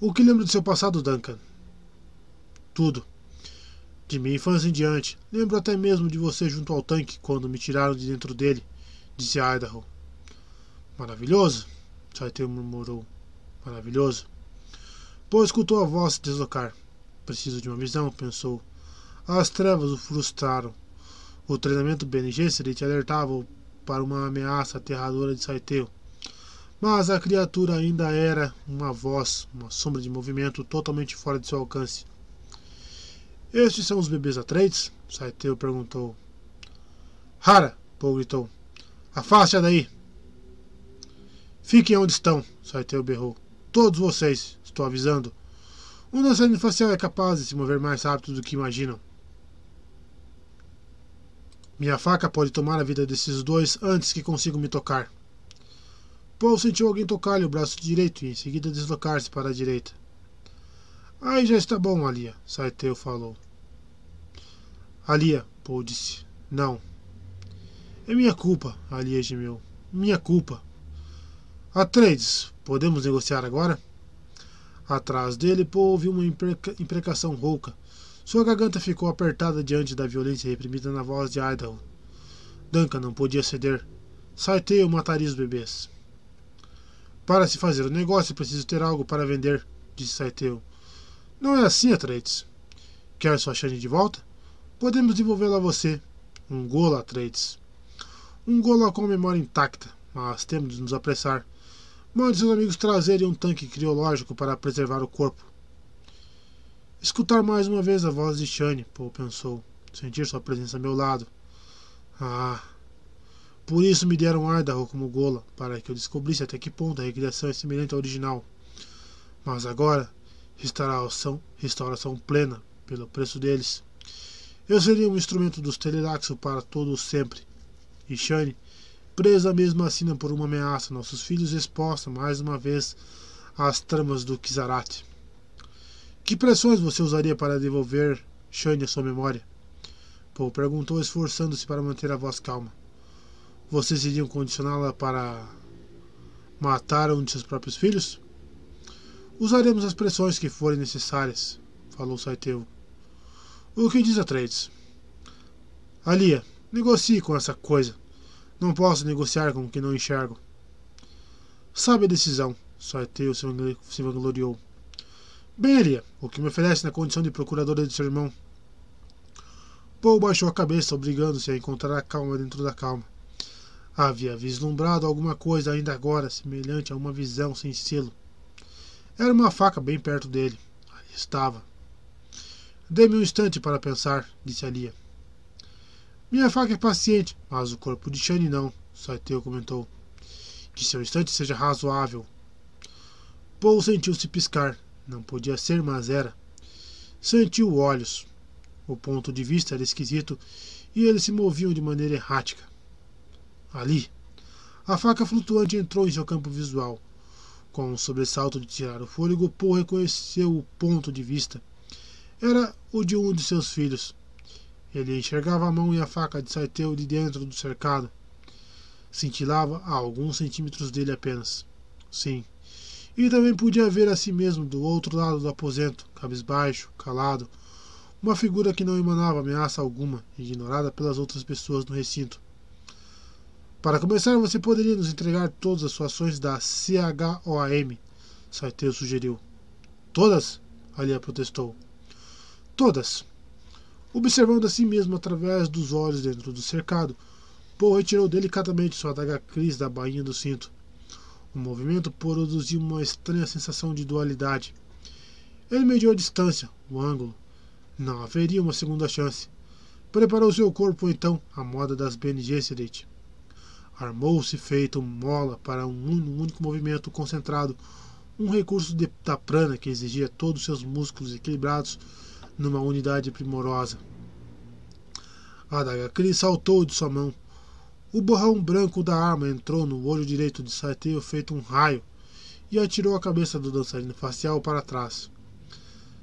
O que lembra do seu passado, Duncan? Tudo. De minha infância em diante. Lembro até mesmo de você junto ao tanque quando me tiraram de dentro dele, disse Idaho. Maravilhoso, Saiteu murmurou. Maravilhoso. Paul escutou a voz se deslocar. Preciso de uma visão, pensou. As trevas o frustraram. O treinamento Bene Gesserit alertava para uma ameaça aterradora de Saiteu. Mas a criatura ainda era uma voz, uma sombra de movimento totalmente fora de seu alcance. Estes são os bebês Atreides? Saiteu perguntou. Hara! Paul gritou. Afaste-a daí! Fiquem onde estão, Saiteu berrou. Todos vocês, estou avisando. Um dançarino facial é capaz de se mover mais rápido do que imaginam. Minha faca pode tomar a vida desses dois antes que consigam me tocar. Paul sentiu alguém tocar-lhe o braço direito e em seguida deslocar-se para a direita. Aí já está bom, Alia, Saiteu falou. Alia, Paul disse. Não. É minha culpa, Alia gemeu. Minha culpa. Atreides, podemos negociar agora? Atrás dele, Paul ouviu uma impreca imprecação rouca. Sua garganta ficou apertada diante da violência reprimida na voz de Idaho. Duncan não podia ceder. Saiteio mataria os bebês. Para se fazer o negócio, preciso ter algo para vender, disse Saiteu. Não é assim, Atreides. Quer sua Shane de volta? Podemos devolvê-la a você. Um golo, Atreides. Um golo com a memória intacta, mas temos de nos apressar. Mande seus amigos trazerem um tanque criológico para preservar o corpo. Escutar mais uma vez a voz de Shane, Paul pensou. Sentir sua presença a meu lado. Ah, por isso me deram Idaho como gola, para que eu descobrisse até que ponto a recriação é semelhante ao original. Mas agora, restauração, restauração plena, pelo preço deles. Eu seria um instrumento dos Teleraxo para todos sempre. E Shane, presa mesmo assim por uma ameaça, nossos filhos expostos mais uma vez às tramas do Kizarat. Que pressões você usaria para devolver Shane a sua memória? Paul perguntou, esforçando-se para manter a voz calma. Vocês iriam condicioná-la para matar um de seus próprios filhos? Usaremos as pressões que forem necessárias, falou Saiteu. O que diz Atreides? Alia, negocie com essa coisa. Não posso negociar com o que não enxergo. Sabe a decisão, Saiteu se vangloriou. Bem, Alia, o que me oferece na condição de procuradora de seu irmão? Paul baixou a cabeça, obrigando-se a encontrar a calma dentro da calma. Havia vislumbrado alguma coisa ainda agora semelhante a uma visão sem selo. Era uma faca bem perto dele. Ali estava. Dê-me um instante para pensar, disse Alia. Minha faca é paciente, mas o corpo de Shane não, Saiteu comentou. Que seu instante seja razoável. Paul sentiu-se piscar. Não podia ser, mas era. Sentiu olhos. O ponto de vista era esquisito e eles se moviam de maneira errática. Ali. A faca flutuante entrou em seu campo visual. Com um sobressalto de tirar o fôlego, Paul reconheceu o ponto de vista. Era o de um de seus filhos. Ele enxergava a mão e a faca de Saiteu de dentro do cercado. Cintilava a alguns centímetros dele apenas. Sim. E também podia ver a si mesmo do outro lado do aposento, cabisbaixo, calado, uma figura que não emanava ameaça alguma, ignorada pelas outras pessoas no recinto. Para começar, você poderia nos entregar todas as suas ações da CHOAM, Saiteu sugeriu. Todas? Alia protestou. Todas. Observando a si mesmo através dos olhos dentro do cercado, Paul retirou delicadamente sua adaga cris da bainha do cinto. O movimento produziu uma estranha sensação de dualidade. Ele mediu a distância, o ângulo. Não haveria uma segunda chance. Preparou seu corpo então, à moda das Bene Gesserit. Armou-se feito mola para um único movimento concentrado, um recurso de, da prana que exigia todos os seus músculos equilibrados numa unidade primorosa. A adaga Cris saltou de sua mão. O borrão branco da arma entrou no olho direito de Saiteo feito um raio e atirou a cabeça do dançarino facial para trás.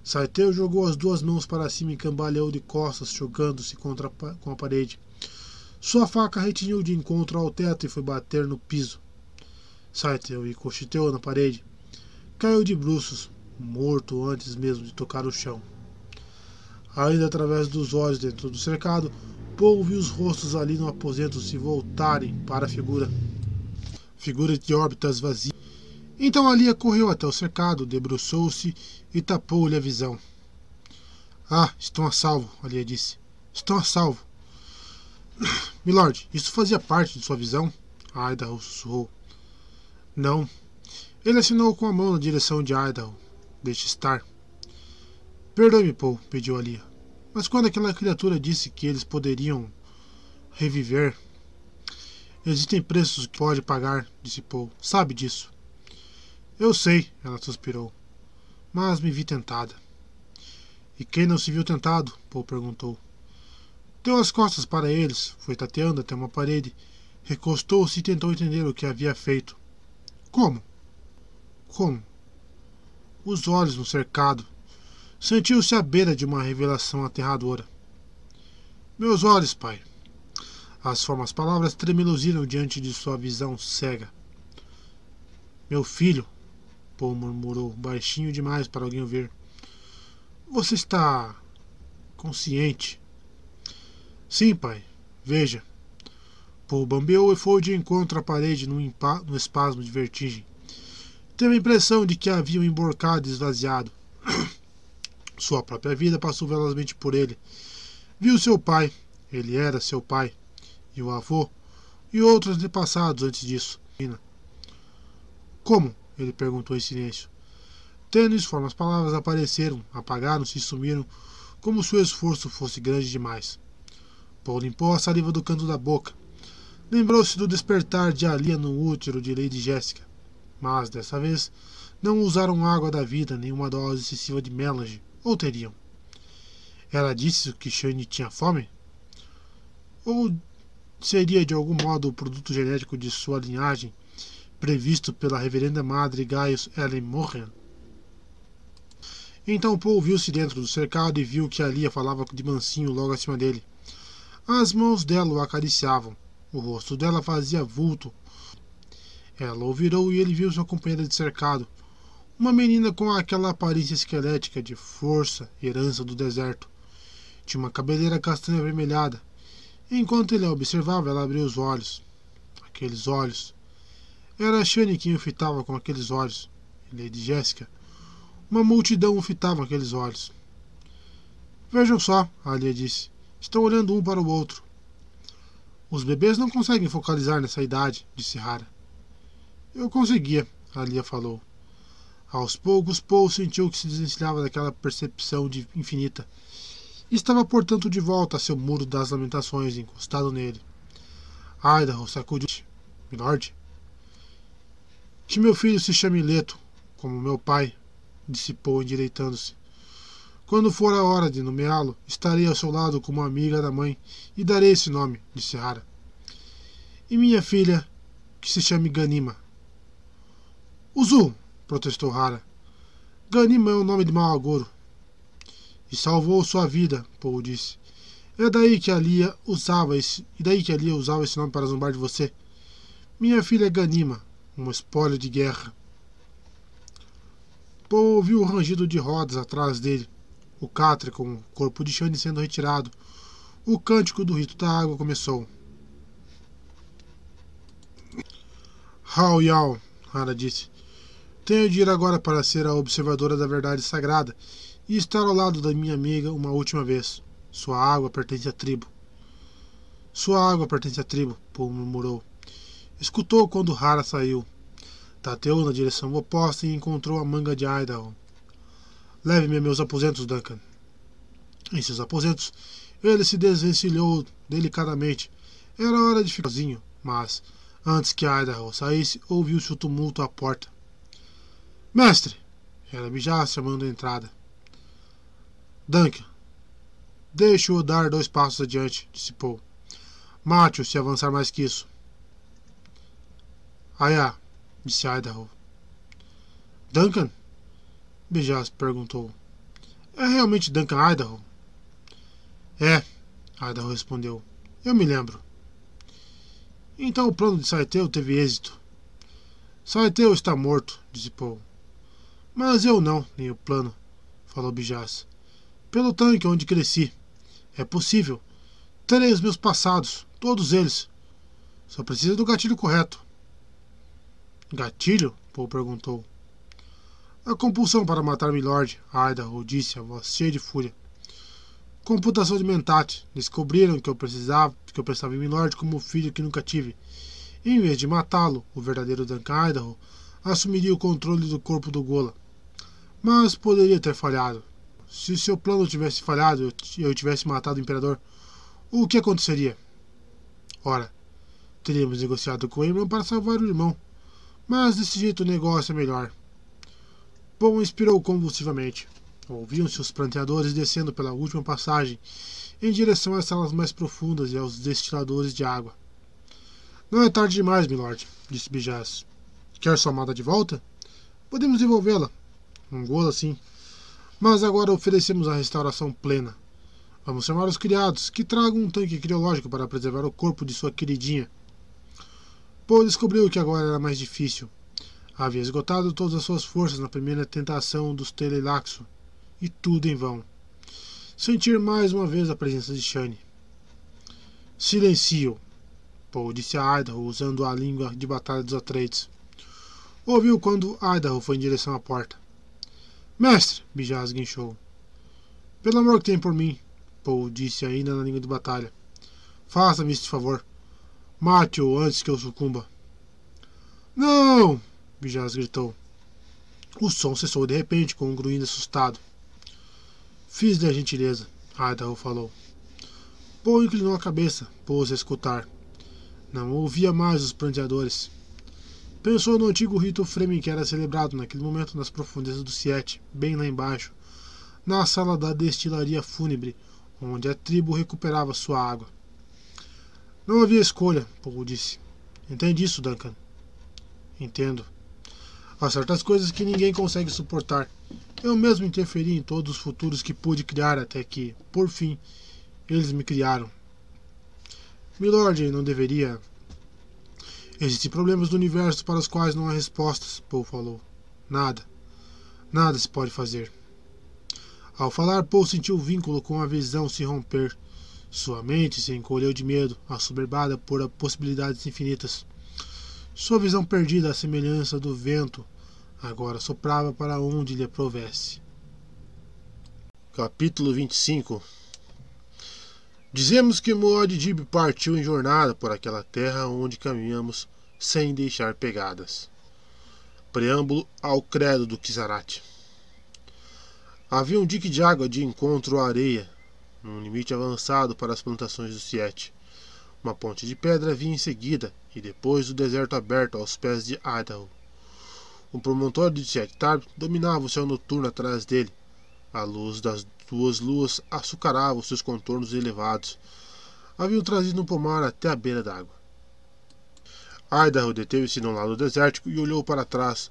Saiteu jogou as duas mãos para cima e cambaleou de costas, jogando-se contra com a parede. Sua faca retiniu de encontro ao teto e foi bater no piso. Saiteu encocheteou na parede. Caiu de bruços, morto antes mesmo de tocar o chão. Ainda através dos olhos dentro do cercado, Paul viu os rostos ali no aposento se voltarem para a figura. Figura de órbitas vazias. Então Alia correu até o cercado, debruçou-se e tapou-lhe a visão. Ah, estão a salvo, Alia disse. Estão a salvo. Milord, isso fazia parte de sua visão? Idaho sussurrou. Não. Ele assinou com a mão na direção de Idaho. Deixe estar. Perdoe-me, Paul, pediu Alia. Mas quando aquela criatura disse que eles poderiam reviver. Existem preços que pode pagar, disse Paul. Sabe disso. Eu sei, ela suspirou. Mas me vi tentada. E quem não se viu tentado? Paul perguntou. Deu as costas para eles, foi tateando até uma parede, recostou-se e tentou entender o que havia feito. Como? Como? Os olhos no cercado. Sentiu-se à beira de uma revelação aterradora. Meus olhos, pai. As formas palavras tremeluziram diante de sua visão cega. Meu filho, Paul murmurou, baixinho demais para alguém ouvir. Você está consciente? Sim, pai. Veja. Paul bambeou e foi de encontro à parede num, num espasmo de vertigem. Teve a impressão de que havia um emborcado e esvaziado. Sua própria vida passou velozmente por ele. Viu seu pai, ele era seu pai, e o avô, e outros antepassados antes disso. Como? ele perguntou em silêncio. Tênis, formas palavras apareceram, apagaram-se e sumiram, como se o esforço fosse grande demais. Paul limpou a saliva do canto da boca. Lembrou-se do despertar de Alia no útero de Lady Jéssica. Mas, dessa vez, não usaram água da vida nem uma dose excessiva de melange, ou teriam. Ela disse que Shane tinha fome? Ou seria de algum modo o produto genético de sua linhagem, previsto pela reverenda madre Gaius Ellen Morgan? Então Paul viu-se dentro do cercado e viu que Alia falava de mansinho logo acima dele. As mãos dela o acariciavam. O rosto dela fazia vulto. Ela o virou e ele viu sua companheira de cercado. Uma menina com aquela aparência esquelética de força herança do deserto. Tinha uma cabeleira castanha avermelhada. Enquanto ele a observava, ela abriu os olhos. Aqueles olhos. Era Shane quem o fitava com aqueles olhos. Lady Jéssica uma multidão o fitava aqueles olhos. Vejam só, Alia disse. Estão olhando um para o outro. Os bebês não conseguem focalizar nessa idade, disse Rara. Eu conseguia, Alia falou. Aos poucos, Paul sentiu que se desvencilhava daquela percepção de infinita. Estava, portanto, de volta a seu muro das lamentações, encostado nele. Idaho sacudiu. Milord? Que meu filho se chame Leto, como meu pai, disse Poe endireitando-se. Quando for a hora de nomeá-lo, estarei ao seu lado como amiga da mãe e darei esse nome, disse Hara. E minha filha, que se chame Ganima. Uzu, protestou Hara. Ganima é um nome de mau agouro. E salvou sua vida, Paul disse. É daí que a Lia usava esse, e daí que a Lia usava esse nome para zombar de você. Minha filha é Ganima, uma espólio de guerra. Paul ouviu o rangido de rodas atrás dele, o catre com o corpo de Shane sendo retirado. O cântico do rito da água começou. Hao Yao, Hara disse. Tenho de ir agora para ser a observadora da verdade sagrada e estar ao lado da minha amiga uma última vez. Sua água pertence à tribo. Sua água pertence à tribo, Paul murmurou. Escutou quando Hara saiu. Tateou na direção oposta e encontrou a manga de Idaho. Leve-me a meus aposentos, Duncan. Em seus aposentos, ele se desvencilhou delicadamente. Era hora de ficar sozinho, mas, antes que Idaho saísse, ouviu-se o tumulto à porta. Mestre! Era Bijá chamando a entrada. Duncan, deixe-o dar dois passos adiante, disse Paul. Mate-o se avançar mais que isso. Ayá, disse Idaho. Duncan? Bejas perguntou. É realmente Duncan Idaho? É, Idaho respondeu. Eu me lembro. Então o plano de Saiteu teve êxito. Saiteu está morto, disse Paul. Mas eu não, nem o plano, falou Bijaz. Pelo tanque onde cresci. É possível. Terei os meus passados, todos eles. Só precisa do gatilho correto. Gatilho? Paul perguntou. A compulsão para matar Milord, Idaho disse, a voz cheia de fúria. Computação de Mentat. Descobriram que eu precisava, que eu pensava em Milord como filho que nunca tive. Em vez de matá-lo, o verdadeiro Duncan Idaho assumiria o controle do corpo do Gola. Mas poderia ter falhado. Se seu plano tivesse falhado e eu tivesse matado o Imperador, o que aconteceria? Ora, teríamos negociado com Eamon para salvar o irmão. Mas desse jeito o negócio é melhor. Bom expirou convulsivamente. Ouviam-se os planteadores descendo pela última passagem em direção às salas mais profundas e aos destiladores de água. Não é tarde demais, milord, disse Bijaz. Quer sua amada de volta? Podemos devolvê-la. Um golo assim. Mas agora oferecemos a restauração plena. Vamos chamar os criados, que tragam um tanque criológico para preservar o corpo de sua queridinha. Paul descobriu que agora era mais difícil. Havia esgotado todas as suas forças na primeira tentação dos Telelaxo, e tudo em vão. Sentir mais uma vez a presença de Shane. Silencio, Paul disse a Idaho usando a língua de batalha dos Atreides. Ouviu quando Idaho foi em direção à porta. Mestre, Bijaz guinchou. Pelo amor que tem por mim, Paul disse ainda na língua de batalha. Faça-me este favor. Mate-o antes que eu sucumba. Não! Bijaz gritou. O som cessou de repente com um grunhido assustado. Fiz-lhe a gentileza, Idaho falou. Paul inclinou a cabeça, pôs a escutar. Não ouvia mais os pranteadores. Pensou no antigo rito Fremen que era celebrado naquele momento nas profundezas do Siete, bem lá embaixo, na sala da destilaria fúnebre, onde a tribo recuperava sua água. Não havia escolha, Paul disse. Entende isso, Duncan? Entendo. Há certas coisas que ninguém consegue suportar. Eu mesmo interferi em todos os futuros que pude criar até que, por fim, eles me criaram. Milord não deveria. Existem problemas do universo para os quais não há respostas, Paul falou. Nada. Nada se pode fazer. Ao falar, Paul sentiu o vínculo com a visão se romper. Sua mente se encolheu de medo, assoberbada por possibilidades infinitas. Sua visão perdida à semelhança do vento, agora soprava para onde lhe aprovesse. Capítulo 25 Dizemos que Muad'Dib partiu em jornada por aquela terra onde caminhamos sem deixar pegadas. Preâmbulo ao credo do Kizarat. Havia um dique de água de encontro à areia, num limite avançado para as plantações do Siete. Uma ponte de pedra vinha em seguida, e depois o deserto aberto aos pés de Idaho. Um promontório de Tab dominava o céu noturno atrás dele. A luz das duas luas açucarava os seus contornos elevados. Haviam trazido um pomar até a beira d'água. Idaho deteve-se no lado desértico e olhou para trás,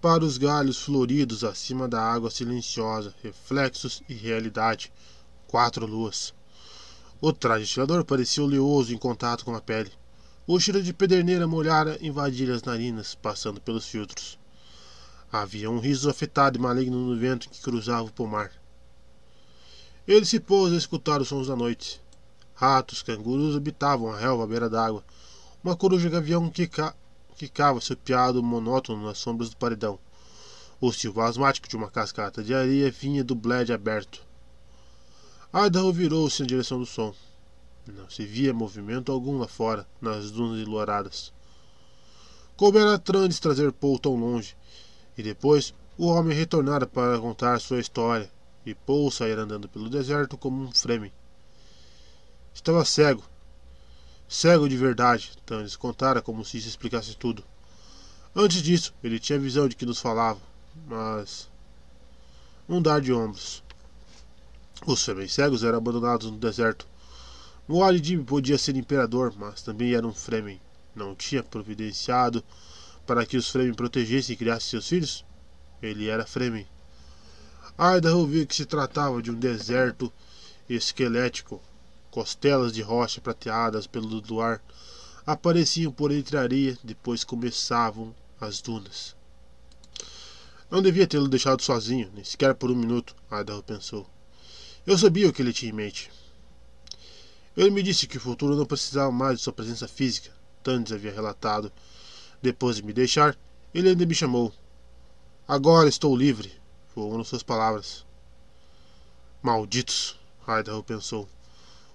para os galhos floridos acima da água silenciosa, reflexos e realidade. Quatro luas. O traje estilador parecia oleoso em contato com a pele. O cheiro de pederneira molhara invadia as narinas, passando pelos filtros. Havia um riso afetado e maligno no vento que cruzava o pomar. Ele se pôs a escutar os sons da noite. Ratos, cangurus habitavam a relva à beira d'água. Uma coruja gavião quica... quicava seu piado monótono nas sombras do paredão. O silvo asmático de uma cascata de areia vinha do bled aberto. Idaho virou-se na direção do som. Não se via movimento algum lá fora, nas dunas enluaradas. Coubera Trandes trazer Paul tão longe, e depois o homem retornara para contar sua história, e Paul sair andando pelo deserto como um Fremen. Estava cego. Cego de verdade, Tannis contara como se isso explicasse tudo. Antes disso, ele tinha visão de que nos falava, mas. Um dar de ombros. Os Fremen cegos eram abandonados no deserto. Muad'Dib podia ser imperador, mas também era um Fremen. Não tinha providenciado para que os Fremen protegessem e criassem seus filhos? Ele era Fremen. Idaho viu que se tratava de um deserto esquelético. Costelas de rocha prateadas pelo luar apareciam por entre a areia, depois começavam as dunas. Não devia tê-lo deixado sozinho, nem sequer por um minuto, Idaho pensou. Eu sabia o que ele tinha em mente. Ele me disse que o futuro não precisava mais de sua presença física, Tandes havia relatado. Depois de me deixar, ele ainda me chamou. Agora estou livre, foram suas palavras. Malditos, Idaho pensou.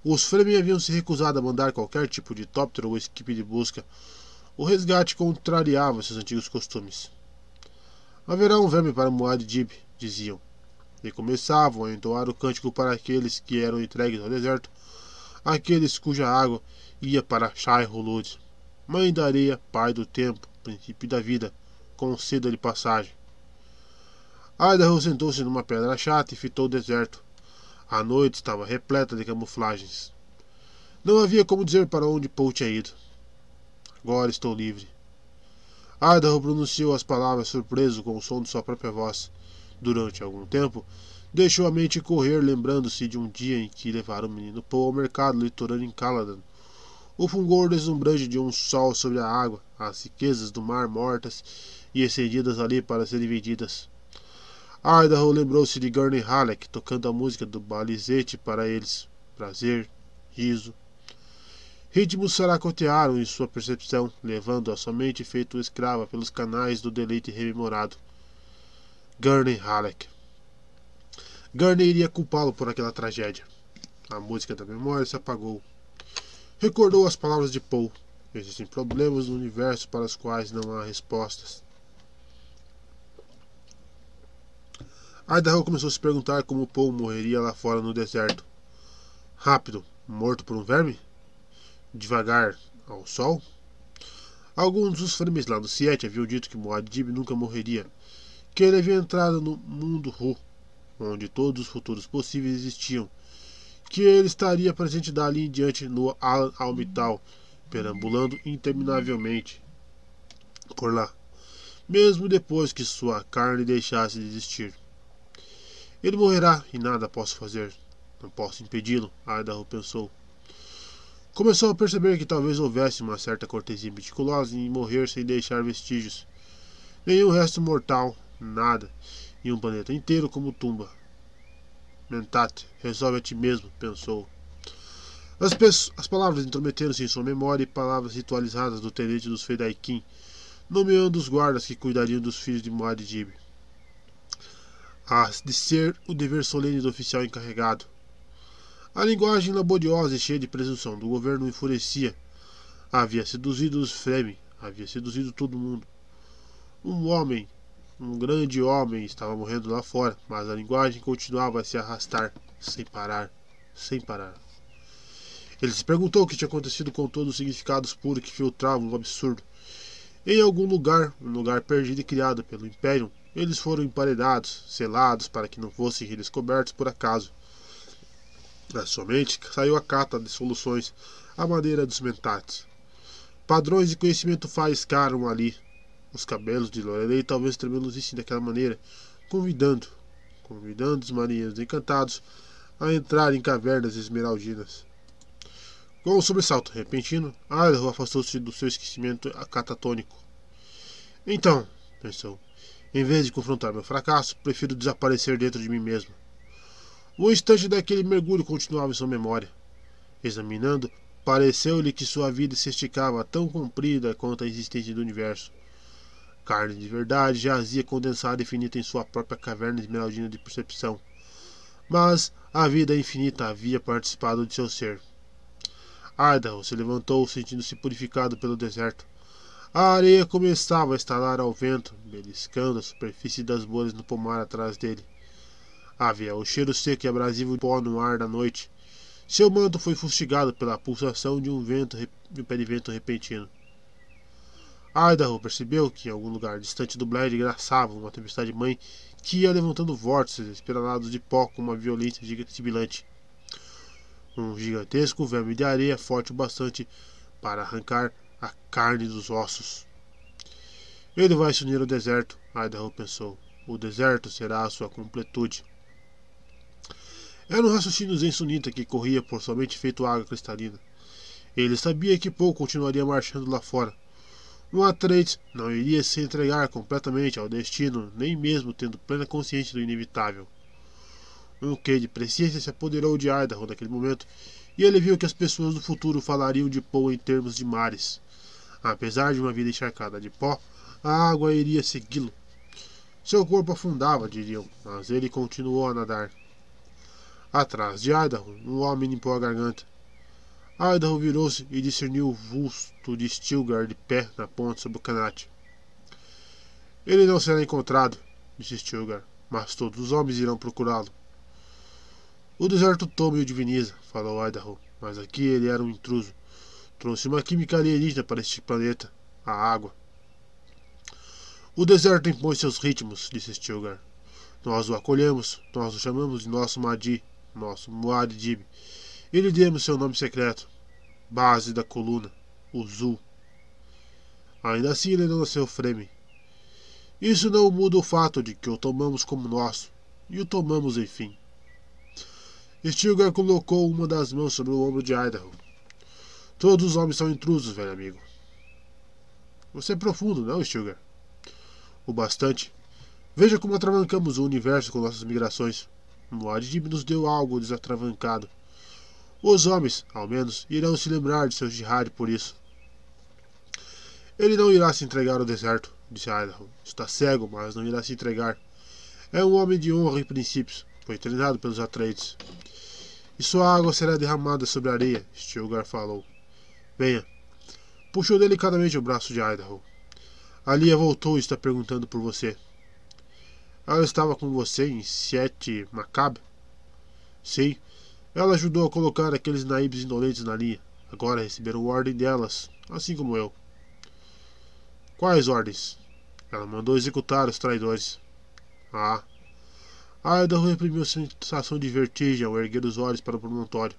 Os Fremen haviam se recusado a mandar qualquer tipo de helicóptero ou equipe de busca. O resgate contrariava seus antigos costumes. Haverá um verme para Muad'Dib, diziam, e começavam a entoar o cântico para aqueles que eram entregues ao deserto, aqueles cuja água ia para Shai Hulud, mãe da areia, pai do tempo, princípio da vida, conceda-lhe passagem. Idaho sentou-se numa pedra chata e fitou o deserto. A noite estava repleta de camuflagens. Não havia como dizer para onde Paul tinha ido. Agora estou livre. Idaho pronunciou as palavras surpreso com o som de sua própria voz. Durante algum tempo, deixou a mente correr, lembrando-se de um dia em que levara o menino Paul ao mercado litorâneo em Caladan. O fulgor deslumbrante de um sol sobre a água, as riquezas do mar mortas e estendidas ali para serem vendidas. Idaho lembrou-se de Gurney Halleck tocando a música do balizete para eles. Prazer, riso. Ritmos saracotearam em sua percepção, levando-a somente feito escrava pelos canais do deleite rememorado. Gurney Halleck. Gurney iria culpá-lo por aquela tragédia. A música da memória se apagou. Recordou as palavras de Poe. Existem problemas no universo para os quais não há respostas. Idaho começou a se perguntar como Paul morreria lá fora no deserto. Rápido, morto por um verme? Devagar, ao sol? Alguns dos frames lá no Siete haviam dito que Muad'Dib nunca morreria, que ele havia entrado no mundo Ru, onde todos os futuros possíveis existiam, que ele estaria presente dali em diante no Al-Almital, perambulando interminavelmente por lá, mesmo depois que sua carne deixasse de existir. Ele morrerá e nada posso fazer. Não posso impedi-lo, Idaho pensou. Começou a perceber que talvez houvesse uma certa cortesia meticulosa em morrer sem deixar vestígios. Nenhum resto mortal, nada, e um planeta inteiro como tumba. Mentate, resolve a ti mesmo, pensou. As, as palavras intrometeram-se em sua memória e palavras ritualizadas do tenente dos Fedaikin, nomeando os guardas que cuidariam dos filhos de Muad'Dib a de ser o dever solene do oficial encarregado. A linguagem laboriosa e cheia de presunção do governo enfurecia. Havia seduzido os Fremen, havia seduzido todo mundo. Um homem, um grande homem, estava morrendo lá fora, mas a linguagem continuava a se arrastar, sem parar, sem parar. Ele se perguntou o que tinha acontecido com todos os significados puros que filtravam o absurdo. Em algum lugar, um lugar perdido e criado pelo Império, eles foram emparedados, selados para que não fossem redescobertos por acaso. Da sua mente saiu a cata de soluções à maneira dos mentates. Padrões de conhecimento faiscaram ali. Os cabelos de Lorelei talvez tremulosissem daquela maneira, convidando, convidando os marinheiros encantados a entrar em cavernas esmeraldinas. Com um sobressalto repentino, Idaho afastou-se do seu esquecimento catatônico. Então, pensou, em vez de confrontar meu fracasso, prefiro desaparecer dentro de mim mesmo. O instante daquele mergulho continuava em sua memória. Examinando, pareceu-lhe que sua vida se esticava tão comprida quanto a existência do universo. Carne de verdade jazia condensada e finita em sua própria caverna esmeraldina de percepção. Mas a vida infinita havia participado de seu ser. Idaho se levantou, sentindo-se purificado pelo deserto. A areia começava a estalar ao vento, beliscando a superfície das bolhas no pomar atrás dele. Havia o cheiro seco e abrasivo de pó no ar da noite. Seu manto foi fustigado pela pulsação de um vento de um pé de vento repentino. Idaho percebeu que em algum lugar distante do Bled graçava uma tempestade mãe que ia levantando vórtices espiralados de pó com uma violência sibilante. Um gigantesco verme de areia forte o bastante para arrancar a carne dos ossos. Ele vai se unir ao deserto, Idaho pensou. O deserto será a sua completude. Era um raciocínio zen sunita que corria por somente feito água cristalina. Ele sabia que Paul continuaria marchando lá fora. Um Atreides não iria se entregar completamente ao destino, nem mesmo tendo plena consciência do inevitável. Um quê de presciência se apoderou de Idaho naquele momento, e ele viu que as pessoas do futuro falariam de Paul em termos de mares. Apesar de uma vida encharcada de pó, a água iria segui-lo. Seu corpo afundava, diriam, mas ele continuou a nadar. Atrás de Idaho, um homem limpou a garganta. Idaho virou-se e discerniu o vulto de Stilgar de pé na ponte sobre o canate. Ele não será encontrado, disse Stilgar, mas todos os homens irão procurá-lo. O deserto toma e o diviniza, falou Idaho, mas aqui ele era um intruso. Trouxe uma química alienígena para este planeta, a água. O deserto impõe seus ritmos, disse Stilgar. Nós o acolhemos, nós o chamamos de nosso Madi, nosso Muad'Dib, e lhe demos seu nome secreto, base da coluna, o Zul. Ainda assim ele não nasceu Fremen. Isso não muda o fato de que o tomamos como nosso, e o tomamos enfim. Stilgar colocou uma das mãos sobre o ombro de Idaho. Todos os homens são intrusos, velho amigo. Você é profundo, não, Stilgar? O bastante. Veja como atravancamos o universo com nossas migrações. Muad'Dib nos deu algo desatravancado. Os homens, ao menos, irão se lembrar de seu jihad por isso. Ele não irá se entregar ao deserto, disse Idaho. Está cego, mas não irá se entregar. É um homem de honra e princípios. Foi treinado pelos Atreides. E sua água será derramada sobre a areia, Stilgar falou. Venha. Puxou delicadamente o braço de Idaho. Alia voltou e está perguntando por você. Ela estava com você em Sete Macab? Sim. Ela ajudou a colocar aqueles naibes indolentes na linha. Agora receberam ordem delas, assim como eu. Quais ordens? Ela mandou executar os traidores. Ah. Idaho reprimiu a sensação de vertigem ao erguer os olhos para o promontório.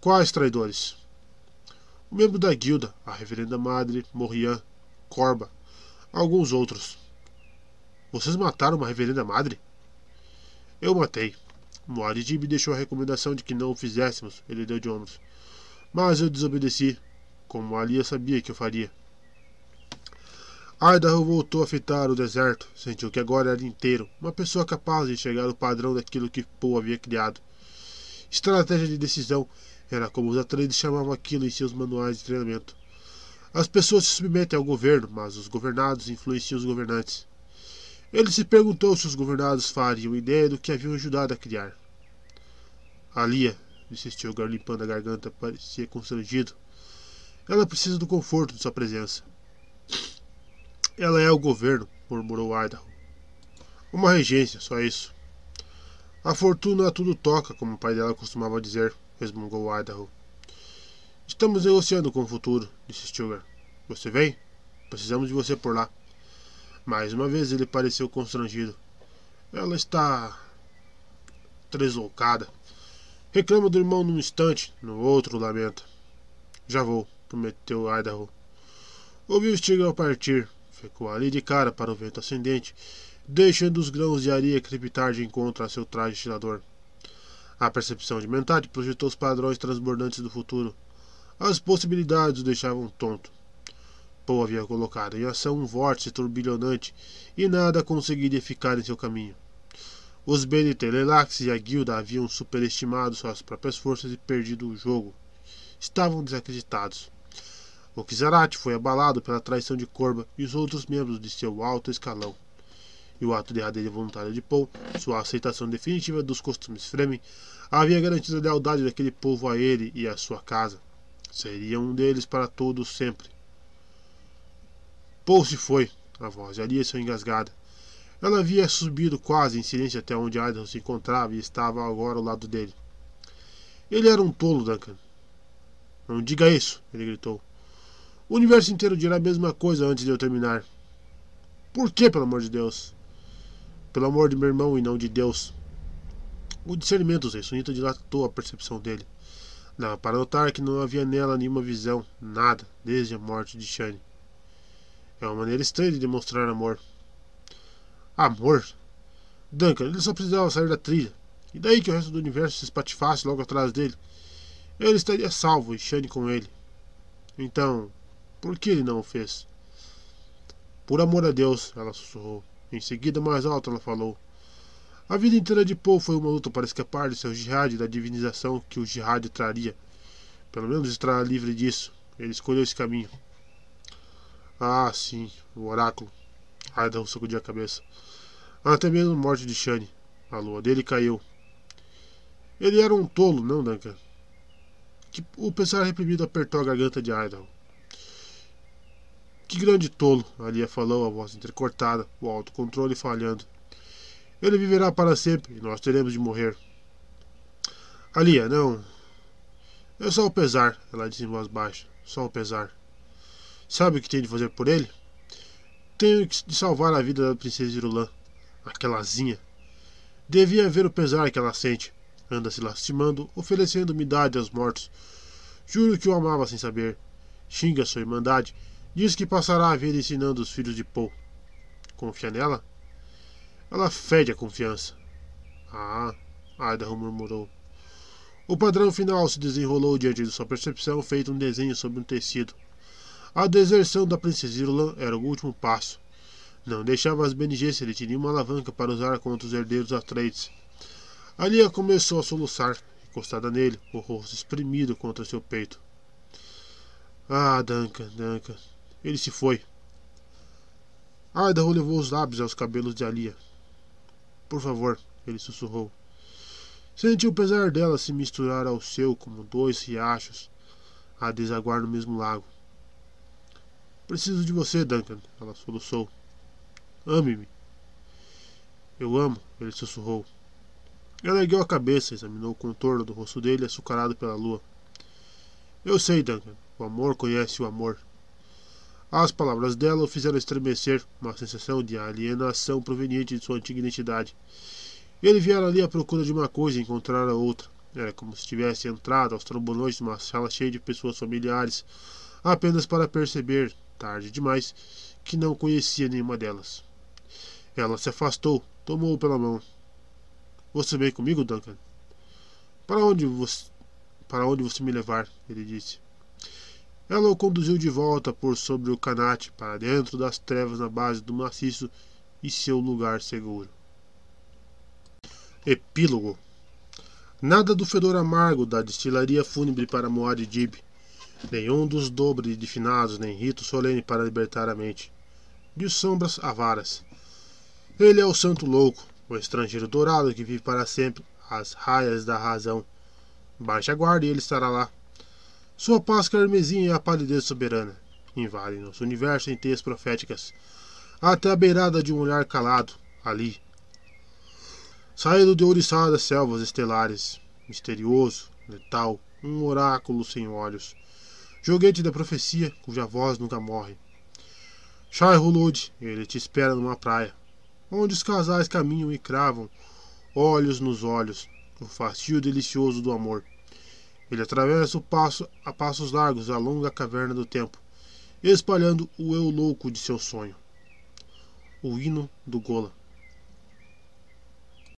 Quais traidores? O membro da guilda, a reverenda madre, Morian, Corba, alguns outros. Vocês mataram uma reverenda madre? Eu matei. Muad'Dib deixou a recomendação de que não o fizéssemos, ele deu de ombros. Mas eu desobedeci, como Alia sabia que eu faria. Idaho voltou a fitar o deserto. Sentiu que agora era inteiro, uma pessoa capaz de enxergar o padrão daquilo que Poe havia criado. Estratégia de decisão era como os atletas chamavam aquilo em seus manuais de treinamento. As pessoas se submetem ao governo, mas os governados influenciam os governantes. Ele se perguntou se os governados fariam ideia do que haviam ajudado a criar. Alia, disse Stilgar limpando a garganta, parecia constrangido. Ela precisa do conforto de sua presença. Ela é o governo, murmurou Idaho. Uma regência, só isso. A fortuna a tudo toca, como o pai dela costumava dizer, resmungou Idaho. Estamos negociando com o futuro, disse Stilgar. Você vem? Precisamos de você por lá. Mais uma vez ele pareceu constrangido. Ela está. deslocada. Reclama do irmão num instante, no outro lamenta. Já vou, prometeu Idaho. Ouviu Stilgar partir, Ficou ali de cara para o vento ascendente, deixando os grãos de areia crepitar de encontro a seu traje estirador. A percepção de Mentade projetou os padrões transbordantes do futuro. As possibilidades o deixavam tonto. Poe havia colocado em ação um vórtice turbilhonante e nada conseguiria ficar em seu caminho. Os BNT Lelax e a guilda haviam superestimado suas próprias forças e perdido o jogo. Estavam desacreditados. O Kizarate foi abalado pela traição de Corba e os outros membros de seu alto escalão. E o ato derradeiro e voluntário de Paul, sua aceitação definitiva dos costumes Fremen, havia garantido a lealdade daquele povo a ele e à sua casa. Seria um deles para todos sempre. Paul se foi. A voz de Alia saiu engasgada. Ela havia subido quase em silêncio até onde Idaho se encontrava e estava agora ao lado dele. Ele era um tolo, Duncan. Não diga isso, ele gritou. O universo inteiro dirá a mesma coisa antes de eu terminar. Por que, pelo amor de Deus? Pelo amor de meu irmão e não de Deus. O discernimento Sunita dilatou a percepção dele. Dava para notar que não havia nela nenhuma visão, nada, desde a morte de Shane. É uma maneira estranha de demonstrar amor. Amor? Duncan, ele só precisava sair da trilha. E daí que o resto do universo se espatifasse logo atrás dele? Ele estaria salvo e Shane com ele. Então, por que ele não o fez? Por amor a Deus, ela sussurrou. Em seguida, mais alto, ela falou. A vida inteira de Paul foi uma luta para escapar de seu jihad e da divinização que o jihad traria. Pelo menos estará livre disso. Ele escolheu esse caminho. Ah, sim, o oráculo. Aida sacudiu a cabeça. Até mesmo a morte de Shane. A lua dele caiu. Ele era um tolo, não, Duncan? Que o pensar reprimido apertou a garganta de Idaho. Que grande tolo, Alia falou, a voz entrecortada, o autocontrole falhando. Ele viverá para sempre e nós teremos de morrer. Alia, não. É só o pesar, ela disse em voz baixa. Só o pesar. Sabe o que tenho de fazer por ele? Tenho de salvar a vida da princesa Irulã, aquelazinha. Devia ver o pesar que ela sente. Anda se lastimando, oferecendo umidade aos mortos. Juro que o amava sem saber. Xinga sua irmandade Diz que passará a vida ensinando os filhos de Paul. Confia nela? Ela fede a confiança. Ah, Idaho murmurou. O padrão final se desenrolou diante de sua percepção, feito um desenho sobre um tecido. A deserção da princesa Irlan era o último passo. Não deixava as Bene Gesserit nenhuma alavanca para usar contra os herdeiros Atreides. Alia começou a soluçar, encostada nele, o rosto espremido contra seu peito. Ah, Duncan, Duncan. Ele se foi. Idaho levou os lábios aos cabelos de Alia. Por favor, ele sussurrou. Sentiu o pesar dela se misturar ao seu como dois riachos a desaguar no mesmo lago. Preciso de você, Duncan, ela soluçou. Ame-me. Eu amo, ele sussurrou. Ela ergueu a cabeça, examinou o contorno do rosto dele açucarado pela lua. Eu sei, Duncan. O amor conhece o amor. As palavras dela o fizeram estremecer, uma sensação de alienação proveniente de sua antiga identidade. Ele viera ali à procura de uma coisa e encontrara outra. Era como se tivesse entrado aos trombolões de uma sala cheia de pessoas familiares, apenas para perceber, tarde demais, que não conhecia nenhuma delas. Ela se afastou, tomou-o pela mão. Você vem comigo, Duncan? Para onde você. Para onde você me levar? ele disse. Ela o conduziu de volta por sobre o canate para dentro das trevas na base do maciço e seu lugar seguro. Epílogo Nada do fedor amargo da destilaria fúnebre para Moad-Dib, nenhum dos dobre de finados, nem rito solene para libertar a mente. De sombras avaras, ele é o santo louco, o estrangeiro dourado que vive para sempre às raias da razão. Baixe a guarda e ele estará lá. Sua paz carmesim é a palidez soberana. Invade nosso universo em teias proféticas. Até a beirada de um olhar calado, ali. Saído de ouriçadas selvas estelares. Misterioso, letal, um oráculo sem olhos. Joguete da profecia, cuja voz nunca morre. Shai Hulud, ele te espera numa praia onde os casais caminham e cravam, olhos nos olhos, o fastio delicioso do amor. Ele atravessa o passo a passos largos a longa caverna do tempo, espalhando o eu louco de seu sonho. O hino do Gola.